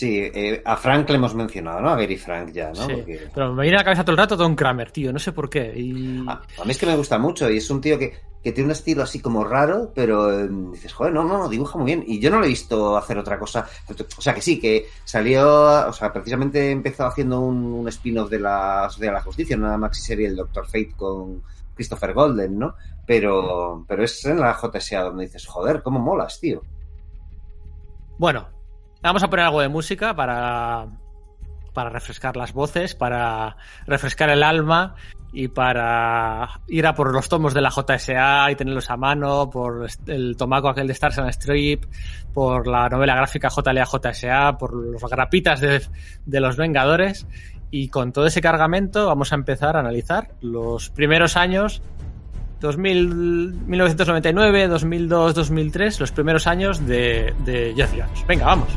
Sí, eh, a Frank le hemos mencionado, ¿no? A Gary Frank ya, ¿no? Sí, Porque... Pero me viene a la cabeza todo el rato Don Kramer, tío, no sé por qué. Y... A, a, mí es que me gusta mucho y es un tío que, que tiene un estilo así como raro, pero eh, dices, joder, no, no, no, dibuja muy bien. Y yo no lo he visto hacer otra cosa. O sea, que sí, que salió, o sea, precisamente empezó haciendo un, un spin-off de la Sociedad de la Justicia, una maxi serie del Doctor Fate con Christopher Golden, ¿no? Pero, pero es en la JSA donde dices, joder, cómo molas, tío. Bueno, Vamos a poner algo de música para, para refrescar las voces, para refrescar el alma y para ir a por los tomos de la JSA y tenerlos a mano, por el tomaco aquel de Stars and Strip, por la novela gráfica JLA JSA, por los grapitas de, de los Vengadores. Y con todo ese cargamento vamos a empezar a analizar los primeros años 2000, 1999, 2002, 2003, los primeros años de, de Jeff Jones. Venga, vamos.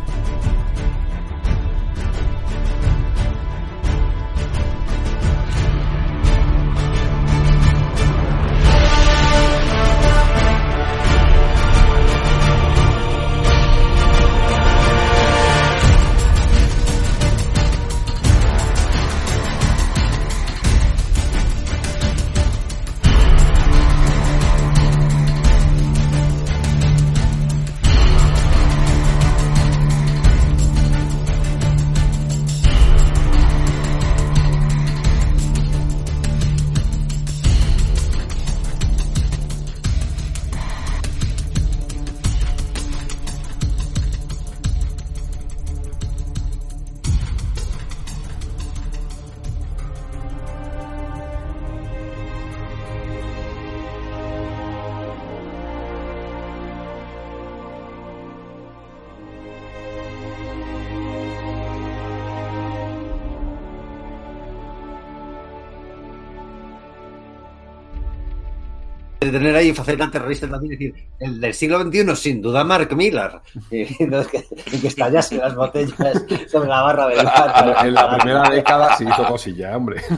De tener ahí faceta terrorista también, decir, el del siglo XXI, sin duda, Mark Miller, y, no, que, que estallasen las botellas sobre la barra del bar. En la primera década se hizo cosilla, hombre.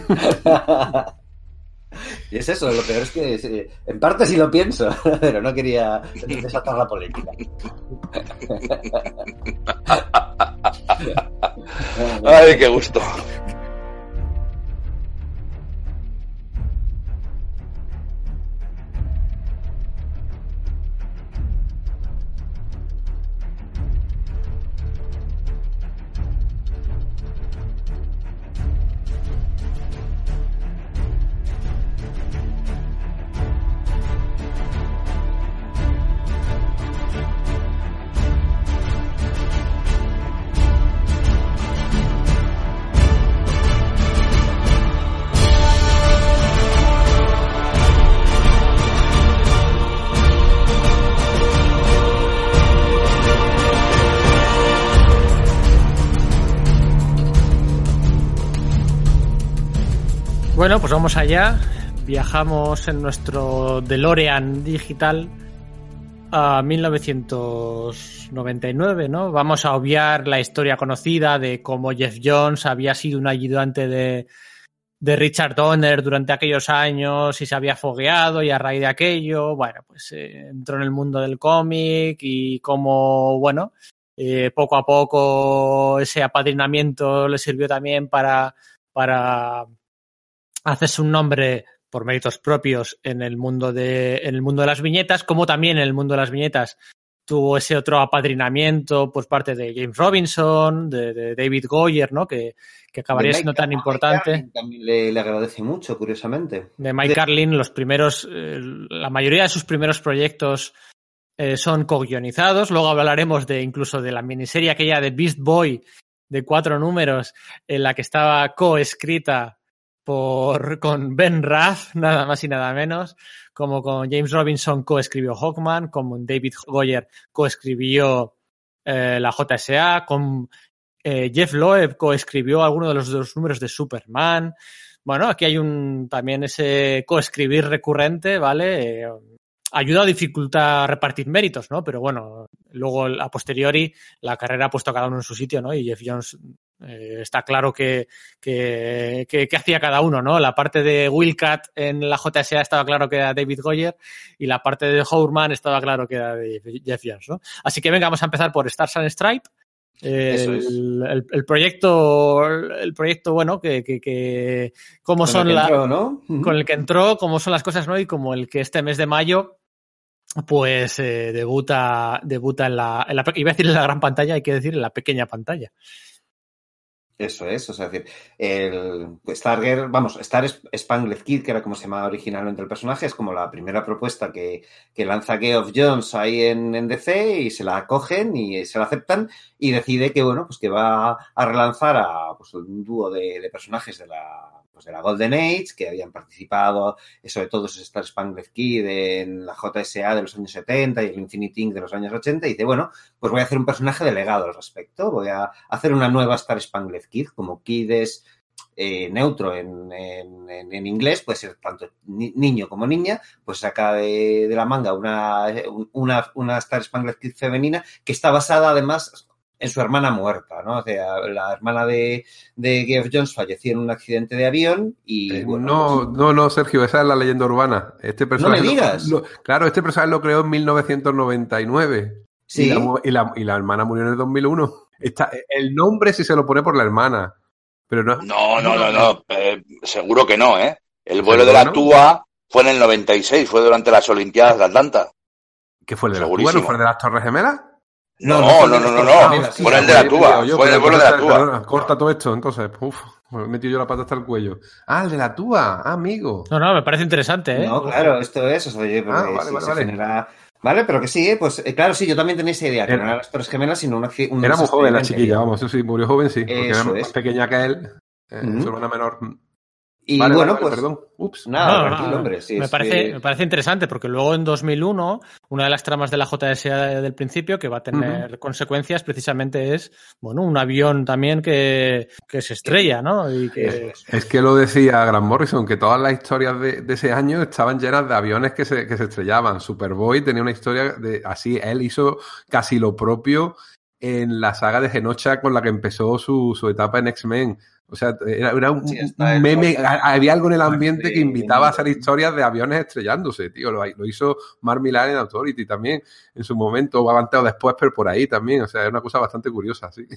Y es eso, lo peor es que en parte sí lo pienso, pero no quería desatar la política. Ay, qué gusto. Bueno, pues vamos allá. Viajamos en nuestro DeLorean digital a 1999, ¿no? Vamos a obviar la historia conocida de cómo Jeff Jones había sido un ayudante de, de Richard Donner durante aquellos años y se había fogueado y a raíz de aquello, bueno, pues eh, entró en el mundo del cómic y cómo, bueno, eh, poco a poco ese apadrinamiento le sirvió también para, para hacerse un nombre por méritos propios en el mundo de, en el mundo de las viñetas, como también en el mundo de las viñetas tuvo ese otro apadrinamiento por parte de James Robinson, de, de David Goyer, ¿no? Que, que acabaría siendo tan importante. También le, le agradece mucho, curiosamente. De Mike De- Carlin, los primeros, eh, la mayoría de sus primeros proyectos eh, son co-guionizados. Luego hablaremos de incluso de la miniserie aquella de Beast Boy de cuatro números, en la que estaba co-escrita por, con Ben Raff, nada más y nada menos, como con James Robinson coescribió Hawkman, como David Goyer coescribió eh, la JSA, con eh, Jeff Loeb coescribió algunos de los dos números de Superman. Bueno, aquí hay un también ese coescribir recurrente, ¿vale? Eh, ayuda o dificulta repartir méritos, ¿no? Pero bueno, luego a posteriori la carrera ha puesto a cada uno en su sitio, ¿no? Y Jeff Jones eh, está claro que, que, que, que hacía cada uno, ¿no? La parte de Willcat en la JSA estaba claro que era David Goyer y la parte de Hourman estaba claro que era de Jeff Jones, ¿no? Así que venga, vamos a empezar por Stars and Stripe. El, el- el proyecto, el proyecto, bueno, que, que, que cómo Con son el que la, entró, ¿no? con el que entró, cómo son las cosas, ¿no? Y como el que este mes de mayo, pues eh, debuta, debuta en la, en la, iba a decir en la gran pantalla, hay que decir en la pequeña pantalla. Eso es, o sea, es decir, el Stargirl, vamos, Star Spangled Kid, que era como se llamaba originalmente el personaje, es como la primera propuesta que, que lanza Geoff Jones ahí en, en DC y se la acogen y se la aceptan y decide que, bueno, pues que va a relanzar a pues, un dúo de, de personajes de la, pues, de la Golden Age que habían participado, eh, sobre todo esos Star Spangled Kid en la JSA de los años 70 y el Infinity Inc. de los años 80 y dice, bueno, pues voy a hacer un personaje delegado al respecto, voy a hacer una nueva Star Spangled Kid, como Kid es eh, neutro en, en, en inglés, puede ser tanto ni, niño como niña, pues saca de, de la manga una, una, una Star Spangled Kid femenina que está basada además en su hermana muerta, ¿no? O sea, la hermana de, de Geoff Jones falleció en un accidente de avión y... Eh, bueno, no, pues- no, no, Sergio, esa es la leyenda urbana. Este personaje me lo- digas. lo- claro, este personaje lo creó en 1999. Sí. Y la, y, la, y la hermana murió en el 2001. Está, el nombre sí se lo pone por la hermana. Pero no. No, no, no, no. eh, seguro que no, ¿eh? El vuelo de ¿Seguro la no? TUA fue en el 96, fue durante las Olimpiadas de Atlanta. ¿Qué fue el de la. Tuba? ¿No fue el de las Torres Gemelas? No, no, no, no, no, no, el de la en el vuelo de la TUA. perdona, Corta todo esto, entonces. Uf, me he metido yo la pata hasta el cuello. Ah, el de la Tuba, ah, amigo. No, no, me parece interesante, ¿eh? No, claro, esto es, o sea, yo, Ah, vale, vale, vale. genera... Vale, pero que sí, ¿eh? pues eh, claro, sí, yo también tenía esa idea, que Era- no eran las Torres Gemelas, sino un, acci- un Era muy joven la chiquilla, vamos, eso sí, murió joven, sí. Porque Eso era es. más pequeña que él. eh. Su hermana menor. Y Vale, bueno, vale, pues perdón. Ups. nada, No, no, tranquilo, no. hombre. sí, me, es parece, que- me parece interesante porque luego en 2001 una de las tramas de la JSA del principio que va a tener consecuencias precisamente es bueno un avión también que, que se estrella, ¿no? Y que, Es que lo decía Grant Morrison, que todas las historias de, de ese año estaban llenas de aviones que se, que se estrellaban. Superboy tenía una historia de así, él hizo casi lo propio en la saga de Genocha con la que empezó su, su etapa en X-Men. O sea, era, era un, Sí, un el meme, había algo en el ambiente de- que invitaba a hacer de- historias de aviones estrellándose, tío. Lo, lo hizo Mark Millar en Authority también, en su momento, o avanzado después, pero por ahí también. O sea, es una cosa bastante curiosa, sí.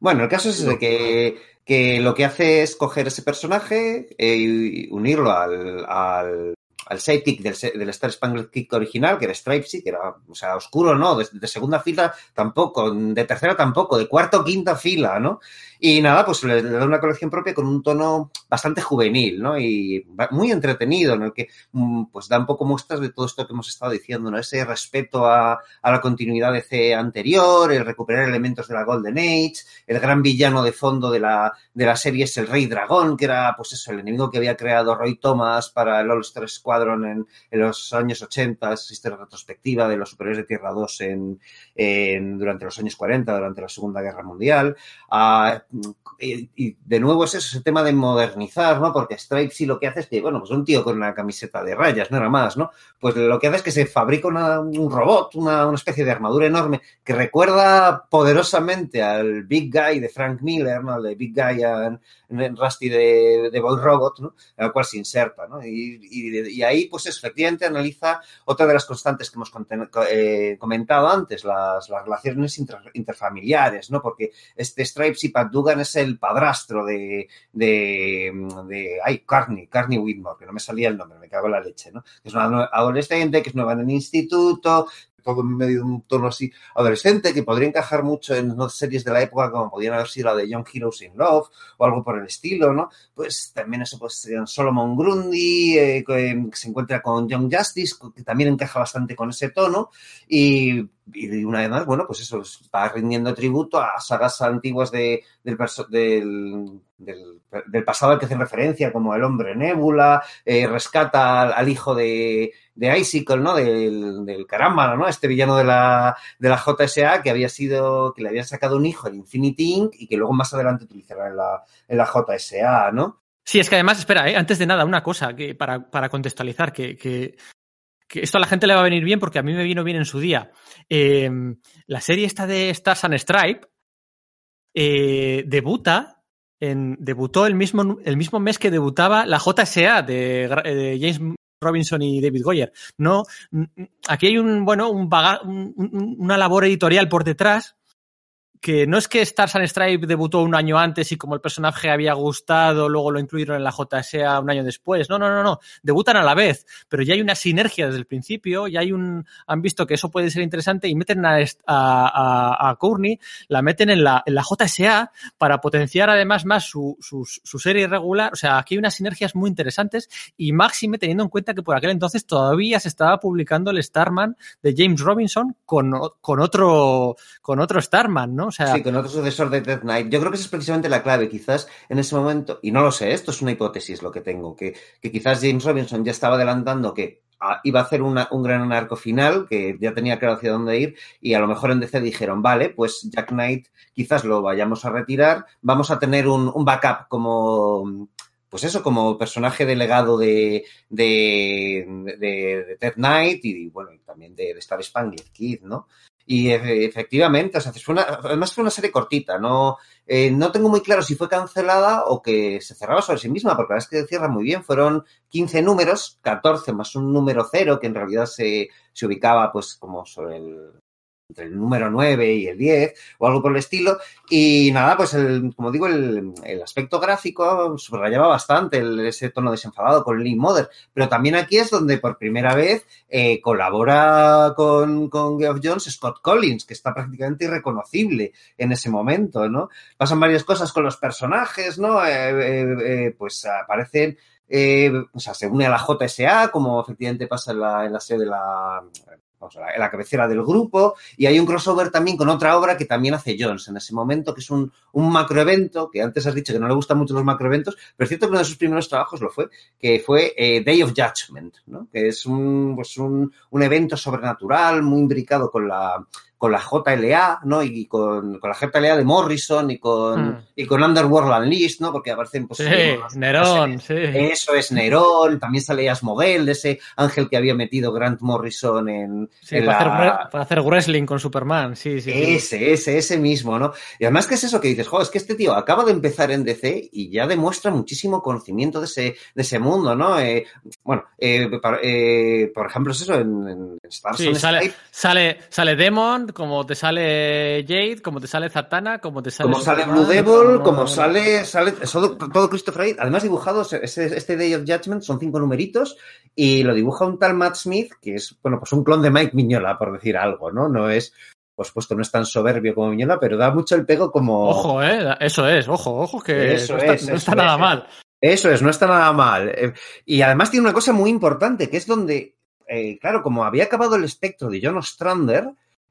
Bueno, el caso es ese, que, que lo que hace es coger ese personaje eh, y unirlo al, al, al sidekick del, del Star Spangled Kick original, que era Stripesy, que era, o sea, oscuro, ¿no? De, de segunda fila tampoco, de tercera tampoco, de cuarta o quinta fila, ¿no? Y nada, pues le, le da una colección propia con un tono bastante juvenil, ¿no? Y muy entretenido, en el que mm, pues da un poco muestras de todo esto que hemos estado diciendo, ¿no? Ese respeto a, a la continuidad de C anterior, el recuperar elementos de la Golden Age, el gran villano de fondo de la, de la serie es el Rey Dragón, que era, pues eso, el enemigo que había creado Roy Thomas para el All-Star Squadron en, en los años 80, existe la retrospectiva de los superiores de Tierra 2 en, en- durante los años 40, durante la Segunda Guerra Mundial. Ah, y, de nuevo es ese tema de modernizar, ¿no? Porque Stripe sí lo que hace es que, bueno, pues un tío con una camiseta de rayas, era más, ¿no? Pues lo que hace es que se fabrica una- un robot, una, una especie de armadura enorme que recuerda poderosamente al Big Guy de Frank Miller, ¿no? Al de Big Guy en, en Rusty de, de Boy Robot, ¿no? El cual se inserta, ¿no? Y, y- y ahí, pues efectivamente analiza otra de las constantes que hemos eh, comentado antes, las, las relaciones inter- interfamiliares, ¿no? Porque este Stripes y Pat Dugan es el padrastro de, de, de ay, Carney, Carney Whitmore, que no me salía el nombre, me cago en la leche, ¿no? Es una adolescente que es nueva en el instituto, todo en medio de un tono así adolescente, que podría encajar mucho en ¿no? series de la época como podían haber sido la de Young Heroes in Love o algo por el estilo, ¿no? Pues también eso, pues en Solomon Grundy, eh, que se encuentra con Young Justice, que también encaja bastante con ese tono, y, y una vez más, bueno, pues eso, va rindiendo tributo a sagas antiguas de, del, del, del, del pasado al que hacen referencia, como El Hombre Nébula, eh, rescata al, al hijo de, de Icicle, ¿no? Del, del Caramba, ¿no? Este villano de la, de la JSA que había sido, que le habían sacado un hijo, el Infinity Inc., y que luego más adelante utilizará en la, en la JSA, ¿no? Sí, es que además, espera, ¿eh? antes de nada, una cosa que para, para contextualizar, que, que, que esto a la gente le va a venir bien porque a mí me vino bien en su día. Eh, la serie esta de Stars and Stripe eh, debuta, en, debutó el mismo, el mismo mes que debutaba la JSA de, eh, de James Robinson y David Goyer. No, aquí hay un, bueno, un baga- un- una labor editorial por detrás que no es que Stars and Stripe debutó un año antes y como el personaje había gustado, luego lo incluyeron en la JSA un año después. No, no, no, no. Debutan a la vez, pero ya hay una sinergia desde el principio, ya hay un. Han visto que eso puede ser interesante y meten a, a, a, a Courtney, la meten en la, en la JSA para potenciar además más su, su, su serie regular. O sea, aquí hay unas sinergias muy interesantes y máxime teniendo en cuenta que por aquel entonces todavía se estaba publicando el Starman de James Robinson con, con otro con otro Starman, ¿no? O sea, Sí, con otro sucesor de Death Knight. Yo creo que esa es precisamente la clave. Quizás en ese momento, y no lo sé, esto es una hipótesis lo que tengo, que, que quizás James Robinson ya estaba adelantando que ah, iba a hacer una- un gran arco final, que ya tenía claro hacia dónde ir, y a lo mejor en DC dijeron, vale, pues Jack Knight quizás lo vayamos a retirar, vamos a tener un, un backup como pues eso, como personaje delegado de, de, de, de Ted Knight y, bueno, también de, de Star Spangled Kid, ¿no? Y efectivamente, o sea, fue una, además fue una serie cortita, no, eh, no tengo muy claro si fue cancelada o que se cerraba sobre sí misma, porque la verdad es que cierra muy bien. Fueron 15 números, 14 más un número cero, que en realidad se, se ubicaba pues como sobre el, entre el número 9 y el 10 o algo por el estilo. Y nada, pues el, como digo, el, el aspecto gráfico subrayaba bastante el- ese tono desenfadado con Lee Mother. Pero también aquí es donde por primera vez eh, colabora con, con Geoff Jones Scott Collins, que está prácticamente irreconocible en ese momento, ¿no? Pasan varias cosas con los personajes, ¿no? Eh, eh, eh, pues aparecen eh, o sea, se une a la JSA, como efectivamente pasa en la, en la serie de la vamos, la, la cabecera del grupo, y hay un crossover también con otra obra que también hace Jones en ese momento, que es un, un macroevento, que antes has dicho que no le gustan mucho los macroeventos, pero es cierto que uno de sus primeros trabajos lo fue, que fue eh, Day of Judgment, ¿no? que es un, pues un, un evento sobrenatural muy imbricado con la, con la JLA, ¿no? Y con, con la JLA de Morrison y con, Mm. y con Underworld Unleashed, ¿no? Porque aparecen, pues, Sí, Nerón, sí. Eso es Nerón, también sale Asmodel, ese ángel que había metido Grant Morrison en, Sí, en para, la- hacer, para hacer wrestling con Superman, sí, sí. sí. ese, ese, ese mismo, ¿no? Y además que es eso que dices, jo, es que este tío acaba de empezar en DC y ya demuestra muchísimo conocimiento de ese, de ese mundo, ¿no? Eh, bueno, eh, par- eh, por ejemplo, es eso, en, en Stars Sí, sale, Skype, sale, sale Demon, como te sale Jade, como te sale Zatanna, como te sale. como sale Blue Devil, como- como sale, sale todo, todo Christopher Reeve, además dibujado, ese- este Day of Judgment son cinco numeritos y lo dibuja un tal Matt Smith, que es, bueno, pues un clon de Mike Miñola, por decir algo, ¿no? No es, por supuesto, no es tan soberbio como Miñola, pero da mucho el pego como... Ojo, eh, eso es, ojo, ojo, que Eso no está, es, no está nada es. mal. Eso es, no está nada mal. Eh, Y además tiene una cosa muy importante, que es donde, eh, claro, como había acabado el espectro de John Ostrander,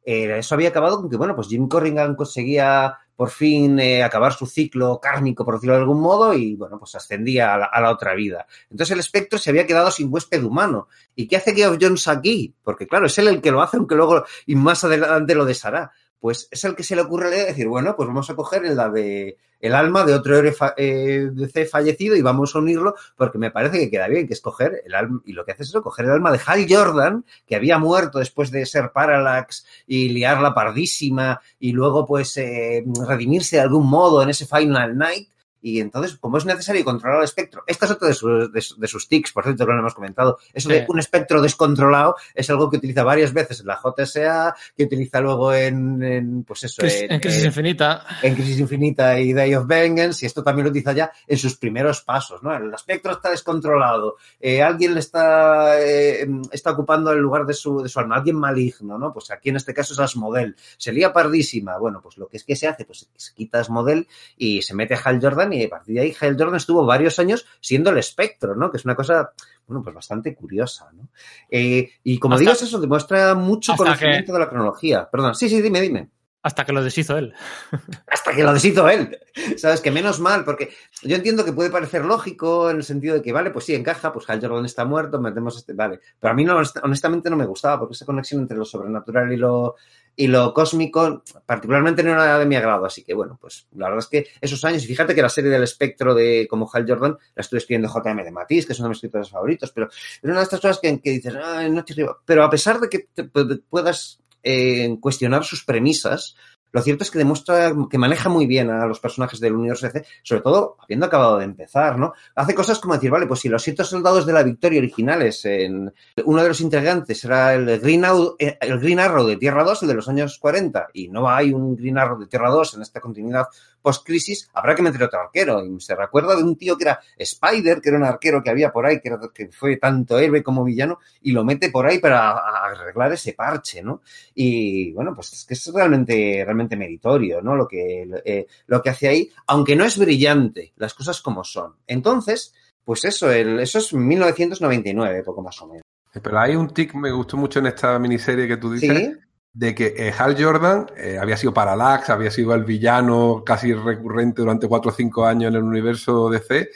eh, eso había acabado con que, bueno, pues Jim Corrigan conseguía por fin eh, acabar su ciclo kármico, por decirlo de algún modo, y, bueno, pues ascendía a la, a la otra vida. Entonces el espectro se había quedado sin huésped humano. ¿Y qué hace Geoff Jones aquí? Porque, claro, es él el que lo hace, aunque luego y más adelante lo deshará. Pues es el que se le ocurre decir, bueno, pues vamos a coger la de el alma de otro fa- eh, fallecido y vamos a unirlo porque me parece que queda bien, que es coger el alma, y lo que hace es coger el alma de Hal Jordan, que había muerto después de ser Parallax y liarla pardísima y luego pues eh, redimirse de algún modo en ese Final Night. Y entonces, como es necesario controlar el espectro, esta es otra de, sus- de, de sus tics, por cierto, que no lo hemos comentado. Eso de Sí. un espectro descontrolado es algo que utiliza varias veces en la JSA, que utiliza luego en, en, pues eso, Cris- en Crisis en- Infinita. en Crisis Infinita y Day of Vengeance, y esto también lo utiliza ya en sus primeros pasos, ¿no? El espectro está descontrolado, eh, alguien le está, eh, está ocupando el lugar de su, de su alma, alguien maligno, ¿no? Pues aquí en este caso es Asmodel. Se lía pardísima. Bueno, pues lo que es que se hace, pues se quita Asmodel y se mete a Hal Jordan, y a partir de ahí Hal Jordan estuvo varios años siendo el espectro, ¿no? Que es una cosa, bueno, pues bastante curiosa, ¿no? Eh, y como Hasta- digo, eso demuestra mucho conocimiento de la cronología. Perdón, sí, sí, dime, dime Hasta que lo deshizo él. hasta que lo deshizo él. Sabes que menos mal, porque yo entiendo que puede parecer lógico en el sentido de que, vale, pues sí, encaja, pues Hal Jordan está muerto, metemos este, vale. Pero a mí no, honestamente no me gustaba, porque esa conexión entre lo sobrenatural y lo, y lo cósmico, particularmente no era de mi agrado. Así que, bueno, pues la verdad es que esos años, y fíjate que la serie del espectro de como Hal Jordan la estuve escribiendo JM de Matisse, que es uno de mis escritores favoritos, pero es una de estas cosas que, que dices, "Ay, no te arriba". Pero a pesar de que te pu- puedas eh, cuestionar sus premisas, lo cierto es que demuestra que maneja muy bien a los personajes del universo DC, sobre todo habiendo acabado de empezar, ¿no? Hace cosas como decir, vale, pues si los siete soldados de la victoria originales, en uno de los integrantes era el Green, eh, el Green Arrow de Tierra 2, el de los años 40, y no hay un Green Arrow de Tierra 2 en esta continuidad post-crisis, habrá que meter otro arquero. Y se recuerda de un tío que era Spider, que era un arquero que había por ahí, que, era, que fue tanto héroe como villano, y lo mete por ahí para arreglar ese parche, ¿no? Y bueno, pues es que es realmente, realmente meritorio, ¿no? Lo que, eh, lo que hace ahí, aunque no es brillante, las cosas como son. Entonces, pues eso, el, eso es 1999, poco más o menos. Pero hay un tic me gustó mucho en esta miniserie que tú dices, Sí, de que eh, Hal Jordan eh, había sido Parallax, había sido el villano casi recurrente durante cuatro o cinco años en el universo DC,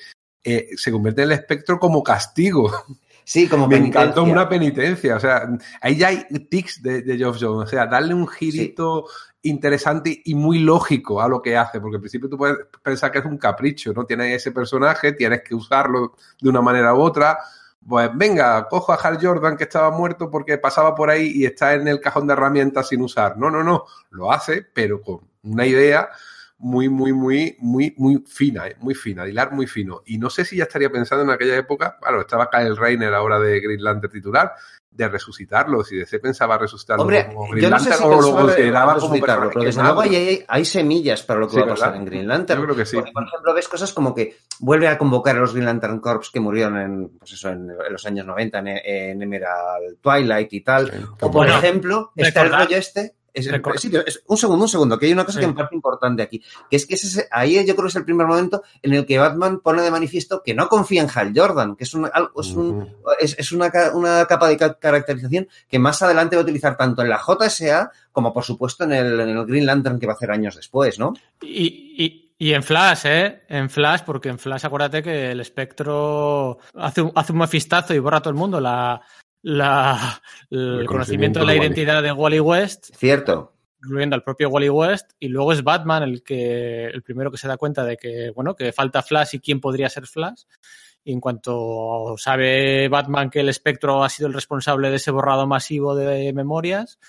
eh, se convierte en el espectro como castigo. sí, como Me penitencia. encantó una penitencia. O sea, ahí ya hay tics de, de Geoff Jones. O sea, darle un girito interesante y muy lógico a lo que hace. Porque al principio tú puedes pensar que es un capricho, ¿no? Tienes ese personaje, tienes que usarlo de una manera u otra. Pues venga, cojo a Hal Jordan que estaba muerto porque pasaba por ahí y está en el cajón de herramientas sin usar. No, no, no. Lo hace, pero con una idea muy, muy, muy, muy, muy fina, ¿eh? muy fina, hilar muy fino. Y no sé si ya estaría pensando en aquella época, claro, estaba Kyle Rayner ahora de Green Lantern titular, de resucitarlo, si DC pensaba resucitarlo Hombre, como yo Green no sé Lantern si o lo consideraba como resucitarlo, personaje pero desde luego hay, hay semillas para lo que Sí, va a pasar ¿verdad? en Green Lantern. Yo creo que sí. Porque, por ejemplo, ves cosas como que vuelve a convocar a los Green Lantern Corps que murieron en, pues eso, en, en los años 90 en, en Emerald Twilight y tal. Sí, O, por Bueno, ejemplo, está el rollo este. Es, sí, es, un segundo, un segundo, que hay una cosa sí. que me parece importante aquí, que es que ese, ahí yo creo que es el primer momento en el que Batman pone de manifiesto que no confía en Hal Jordan, que es, un, es, un, es, es una, una, capa de caracterización que más adelante va a utilizar tanto en la JSA como, por supuesto, en el, en el Green Lantern que va a hacer años después, ¿no? Y, y, y en Flash, ¿eh? En Flash, porque en Flash acuérdate que el espectro hace un, hace un mafistazo y borra a todo el mundo la, la, el, el conocimiento de la identidad de Wally West. Cierto. Incluyendo al propio Wally West. Y luego es Batman el que el primero que se da cuenta de que, bueno, que falta Flash y quién podría ser Flash. Y en cuanto sabe Batman que el espectro ha sido el responsable de ese borrado masivo de memorias,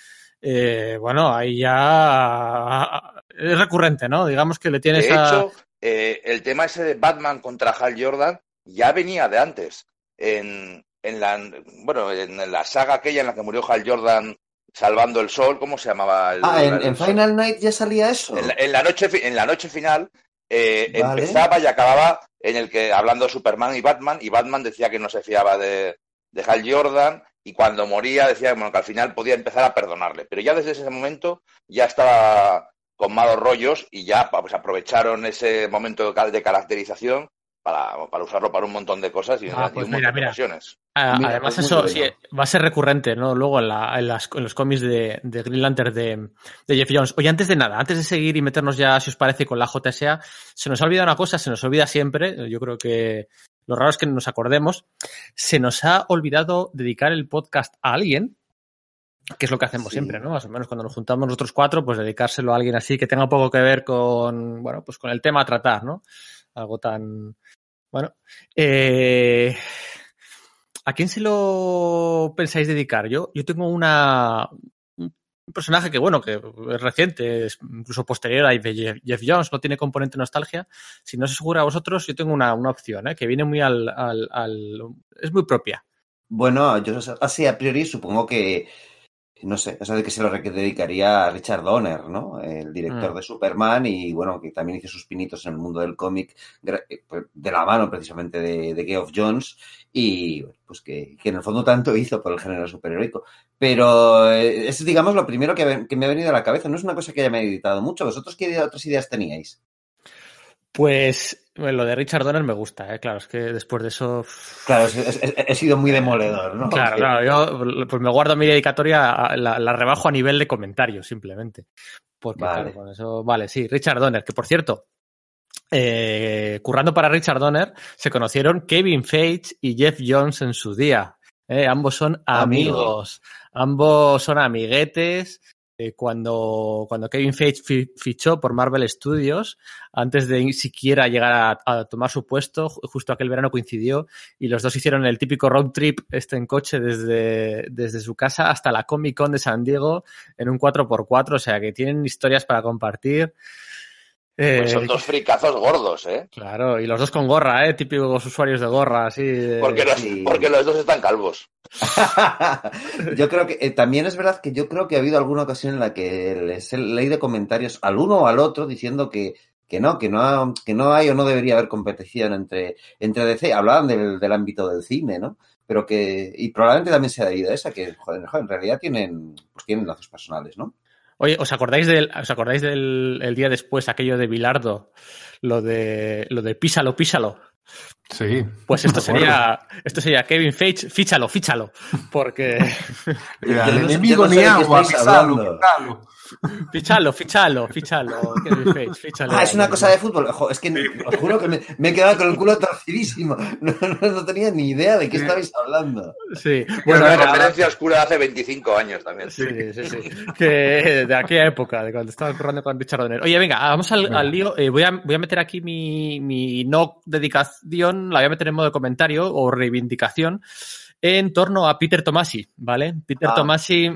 eh, bueno, ahí ya es recurrente, ¿no? Digamos que le tienes de hecho, a... eh, el tema ese de Batman contra Hal Jordan ya venía de antes. En, en la bueno, en la saga aquella en la que murió Hal Jordan salvando el sol, ¿cómo se llamaba? El, ah, en, el en Final Night ya salía eso. En la, en la, noche, en la noche final eh, vale. empezaba y acababa en el que hablando de Superman y Batman, y Batman decía que no se fiaba de, de Hal Jordan, y cuando moría decía bueno, que al final podía empezar a perdonarle. Pero ya desde ese momento ya estaba con malos rollos y ya pues, aprovecharon ese momento de caracterización para, para, usarlo para un montón de cosas y, ah, pues y un mira, montón de ocasiones. Ah, mira, además, eso sí, va a ser recurrente, ¿no? Luego en, la, en, las, en los cómics de, de, Green Lantern de, de, Jeff Jones. Oye, antes de nada, antes de seguir y meternos ya, si os parece, con la JSA, se nos ha olvidado una cosa, se nos olvida siempre. Yo creo que lo raro es que nos acordemos. Se nos ha olvidado dedicar el podcast a alguien, que es lo que hacemos sí. siempre, ¿no? Más o menos cuando nos juntamos nosotros cuatro, pues dedicárselo a alguien así que tenga un poco que ver con, bueno, pues con el tema a tratar, ¿no? Algo tan, bueno, eh, ¿a quién se lo pensáis dedicar? Yo, yo tengo una, un personaje que, bueno, que es reciente, es incluso posterior a Jeff Jones, no tiene componente nostalgia. Si no se segura a vosotros, yo tengo una, una opción, ¿eh? que viene muy al, al, al, es muy propia. Bueno, yo así a priori supongo que no sé, o sea, de que se lo dedicaría a Richard Donner, ¿no? El director mm. de Superman y, bueno, que también hizo sus pinitos en el mundo del cómic eh, pues, de la mano precisamente de, de Geoff Jones y, pues, que, que, en el fondo tanto hizo por el género superheroico. Pero eh, es, digamos, lo primero que, que, me ha venido a la cabeza. No es una cosa que haya meditado mucho. ¿Vosotros qué otras ideas teníais? Pues bueno, lo de Richard Donner me gusta, ¿eh? claro, es que después de eso. Claro, he sido muy demoledor, ¿no? Claro, claro, yo pues me guardo mi dedicatoria, la, la rebajo a nivel de comentarios, simplemente. Porque, vale. claro, con eso. Vale, sí, Richard Donner, que por cierto, eh, currando para Richard Donner, se conocieron Kevin Feige y Jeff Jones en su día. Eh, ambos son amigos, Amigo. ambos son amiguetes eh, cuando, cuando Kevin Feige fichó por Marvel Studios, antes de siquiera llegar a, a, tomar su puesto, justo aquel verano coincidió y los dos hicieron el típico road trip este en coche desde, desde su casa hasta la Comic Con de San Diego en un 4x4, o sea que tienen historias para compartir. Eh, pues son dos fricazos gordos, ¿eh? Claro, y los dos con gorra, ¿eh? Típicos usuarios de gorra, así. De... Porque, los, sí. porque los dos están calvos. yo creo que eh, también es verdad que yo creo que ha habido alguna ocasión en la que les he leído comentarios al uno o al otro diciendo que, que no, que no, que no hay o no debería haber competición entre, entre DC. Hablaban del, del ámbito del cine, ¿no? Pero que, y probablemente también se ha debido a esa, que, joder, en realidad tienen, pues tienen lazos personales, ¿no? Oye, ¿os acordáis del, os acordáis del el día después aquello de Bilardo? Lo de lo de písalo, písalo. Sí. Pues esto sería esto sería Kevin Feige, fíchalo, fíchalo, porque el enemigo ni agua, písalo, písalo. Fichalo, fichalo, fichalo. Fichalo. Ah, es una cosa de fútbol. Ojo, es que os juro que me, me, he quedado con el culo torcidísimo. No, no, no tenía ni idea de qué sí. estabais hablando. Sí. Bueno, una referencia oscura de hace 25 años también. Sí, sí, sí. Que de aquella época, de cuando estaba currando con Richard Donner. Oye, venga, vamos al, al lío. Eh, voy, a, voy a meter aquí mi, mi no dedicación, la voy a meter en modo de comentario o reivindicación en torno a Peter Tomasi, ¿vale? Peter ah. Tomasi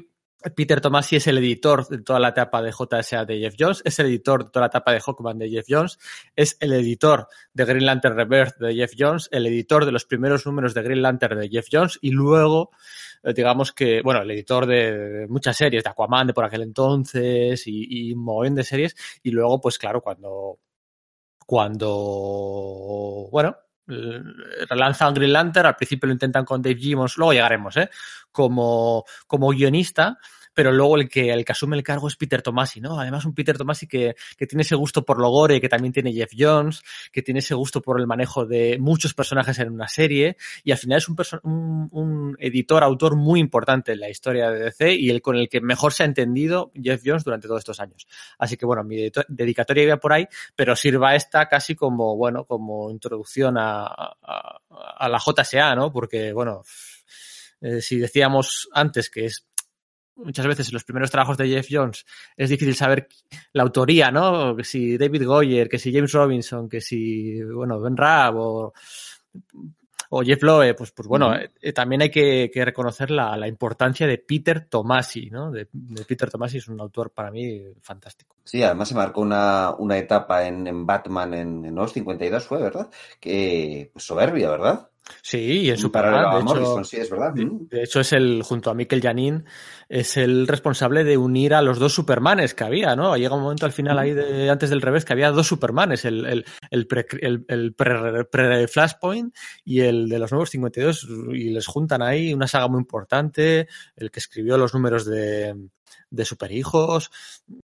Peter Tomasi es el editor de toda la etapa de JSA de Jeff Jones, es el editor de toda la etapa de Hawkman de Jeff Jones, es el editor de Green Lantern Rebirth de Jeff Jones, el editor de los primeros números de Green Lantern de Jeff Jones y luego, eh, digamos que, bueno, el editor de muchas series, de Aquaman de por aquel entonces y, y montón de series y luego, pues claro, cuando, cuando, bueno, relanzan Green Lantern, al principio lo intentan con Dave Gibbons, luego llegaremos, ¿eh? Como, como guionista, pero luego el que, el que asume el cargo es Peter Tomasi, ¿no? Además un Peter Tomasi que, que tiene ese gusto por lo gore, que también tiene Jeff Jones, que tiene ese gusto por el manejo de muchos personajes en una serie, y al final es un, un, un editor, autor muy importante en la historia de DC y el con el que mejor se ha entendido Jeff Jones durante todos estos años. Así que bueno, mi dedicatoria iba por ahí, pero sirva esta casi como, bueno, como introducción a, a, a la JSA, ¿no? Porque, bueno, eh, si decíamos antes que es muchas veces en los primeros trabajos de Jeff Jones es difícil saber la autoría, ¿no? Que si David Goyer, que si James Robinson, que si, bueno, Ben Raab o, o Jeff Lowe, pues, pues bueno, eh, también hay que, que reconocer la, la, importancia de Peter Tomasi, ¿no? De, de, Peter Tomasi es un autor para mí fantástico. Sí, además se marcó una, una etapa en, en Batman en, en, los 52 fue, ¿verdad? Que pues, soberbia, ¿verdad? Sí, y en Superman, de hecho, sí, es verdad. De, de, hecho, es el, junto a Michael Janin, es el responsable de unir a los dos Supermanes que había, ¿no? Llega un momento al final ahí, de, antes del revés, que había dos Supermanes, el, el, el, pre, el, el pre, pre, y el de los nuevos 52, y les juntan ahí una saga muy importante, el que escribió los números de, de superhijos,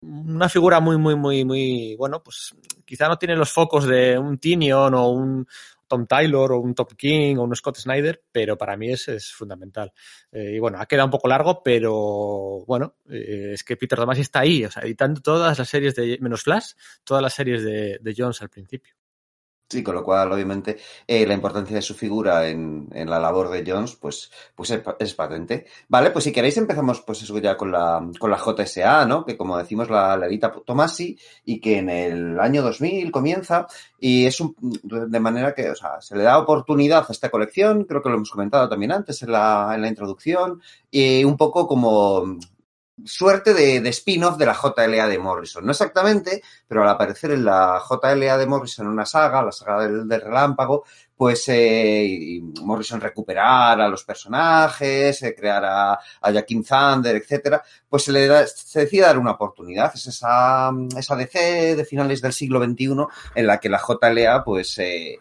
una figura muy, muy, muy, muy, bueno, pues quizá no tiene los focos de un Tinion o un, Tom Taylor o un Top King o un Scott Snyder, pero para mí es, es fundamental. Eh, y bueno, ha quedado un poco largo, pero bueno, eh, es que Peter Tomasi está ahí, o sea, editando todas las series de, menos Flash, todas las series de, de Jones al principio. Sí, con lo cual, obviamente, eh, la importancia de su figura en, en, la labor de Jones, pues, pues es, es, patente. Vale, pues si queréis empezamos, pues eso ya con la, con la JSA, ¿no? Que como decimos, la, la edita Tomasi y que en el año 2000 comienza y es un, de manera que, o sea, se le da oportunidad a esta colección, creo que lo hemos comentado también antes en la, en la introducción, y un poco como suerte de, de spin-off de la JLA de Morrison. No exactamente, pero al aparecer en la JLA de Morrison una saga, la saga del, del relámpago, pues eh, Morrison recuperar a los personajes, eh, crear a, a Jaquim Thunder, etcétera, pues se le da, se decide dar una oportunidad. Es esa, esa DC de finales del siglo XXI en la que la JLA, pues, eh,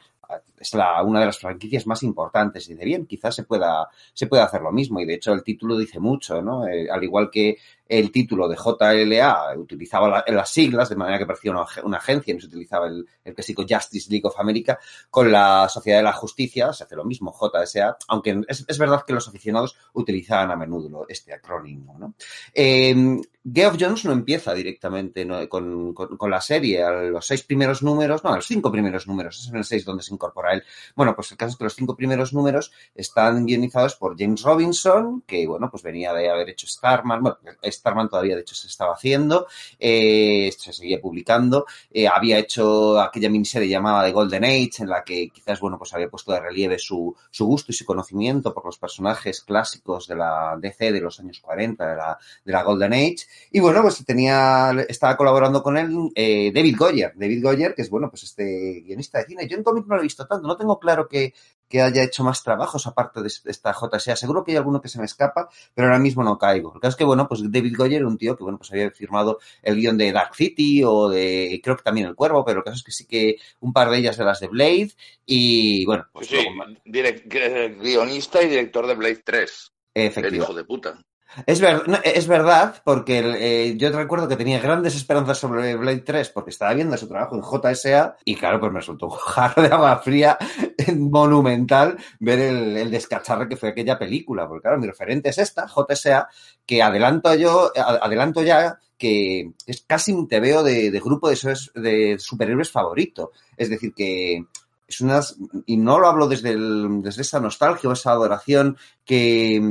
es la, una de las franquicias más importantes y de bien, quizás se pueda, se pueda hacer lo mismo y de hecho el título dice mucho, ¿no? Eh, al igual que el título de JLA utilizaba la, las siglas de manera que parecía una, una agencia no se utilizaba el, el clásico Justice League of America, con la Sociedad de la Justicia se hace lo mismo, JSA, aunque es, es verdad que los aficionados utilizaban a menudo este acrónimo, ¿no? Eh, Geoff Jones no empieza directamente ¿no? Con, con, con, la serie, a los seis primeros números, no, a los cinco primeros números, es en el seis donde se incorpora él. Bueno, pues el caso es que los cinco primeros números están guionizados por James Robinson, que, bueno, pues venía de haber hecho Starman, bueno, Starman todavía de hecho se estaba haciendo, eh, se seguía publicando, eh, había hecho aquella miniserie llamada The Golden Age, en la que quizás, bueno, pues había puesto de relieve su, su gusto y su conocimiento por los personajes clásicos de la DC de los años 40, de la, de la Golden Age, y bueno, pues tenía, estaba colaborando con él eh, David Goyer, David Goyer, que es, bueno, pues este guionista de cine, yo en cómic no lo he visto tanto, no tengo claro que, que haya hecho más trabajos aparte de esta JSA. Seguro que hay alguno que se me escapa, pero ahora mismo no caigo. El caso es que, bueno, pues David Goyer un tío que, bueno, pues había firmado el guion de Dark City o de, creo que también El Cuervo, pero el caso es que sí que un par de ellas de las de Blade y, bueno, pues... Sí, direct, guionista y director de Blade 3. Efectivamente. El hijo de puta. Es, ver, es, verdad, porque eh, yo te recuerdo que tenía grandes esperanzas sobre Blade 3 porque estaba viendo su trabajo en JSA y claro, pues me resultó un jarro de agua fría monumental ver el, el, descacharre que fue aquella película, porque claro, mi referente es esta, JSA, que adelanto yo, adelanto ya que es casi un tebeo de, de grupo de, de superhéroes favorito. Es decir, que es unas, y no lo hablo desde, el, desde esa nostalgia o esa adoración que,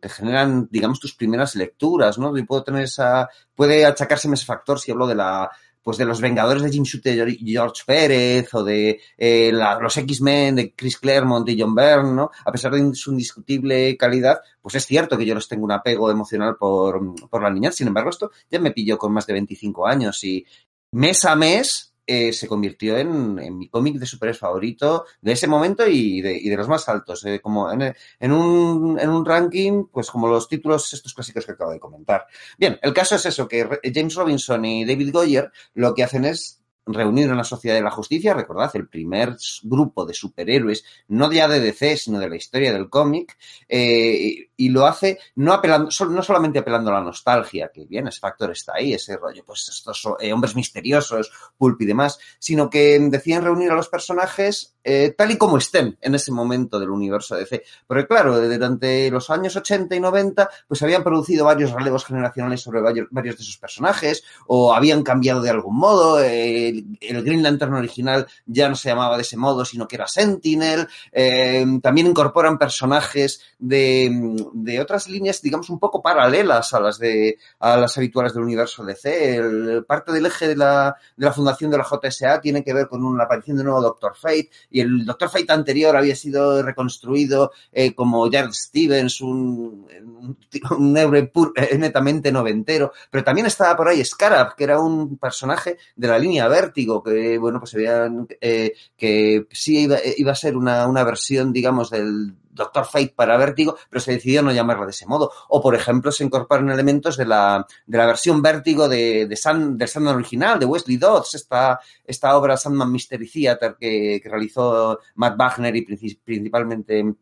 que, generan, digamos, tus primeras lecturas, ¿no? Y puedo tener esa, puede achacárseme ese factor si hablo de la, pues de los Vengadores de Jim Shooter y George Pérez o de eh, la, los X-Men de Chris Claremont y John Byrne, ¿no? A pesar de su indiscutible calidad, pues es cierto que yo les tengo un apego emocional por, por la niñez. Sin embargo, esto ya me pilló con más de 25 años y mes a mes eh, se convirtió en, en mi cómic de superhéroes favorito de ese momento y de, y de los más altos, eh, como en, en, un, en un ranking, pues como los títulos estos clásicos que acabo de comentar. Bien, el caso es eso, que James Robinson y David Goyer lo que hacen es reunido en la Sociedad de la Justicia, recordad, el primer grupo de superhéroes, no ya de DC, sino de la historia del cómic, eh, y lo hace no apelando, no solamente apelando a la nostalgia, que bien, ese factor está ahí, ese rollo, pues estos eh, hombres misteriosos, pulp y demás, sino que decían reunir a los personajes eh, tal y como estén en ese momento del universo DC. Porque claro, durante los años 80 y 90, pues habían producido varios relevos generacionales sobre varios, varios de esos personajes, o habían cambiado de algún modo, eh, el, Green Lantern original ya no se llamaba de ese modo, sino que era Sentinel. Eh, también incorporan personajes de, de, otras líneas, digamos, un poco paralelas a las de a las habituales del universo DC. El, parte del eje de la, de la fundación de la JSA tiene que ver con una aparición de nuevo Doctor Fate, y el Doctor Fate anterior había sido reconstruido eh, como Jared Stevens, un, un, un héroe eh, netamente noventero, pero también estaba por ahí Scarab, que era un personaje de la línea Vértigo, que bueno, pues veían eh, que sí iba, iba, a ser una, una versión, digamos, del Doctor Fate para Vértigo, pero se decidió no llamarla de ese modo. O, por ejemplo, se incorporan elementos de la, de la versión Vértigo de, de San, del Sandman original, de Wesley Dodds, esta, esta obra Sandman Mystery Theater que, que realizó Matt Wagner y principalmente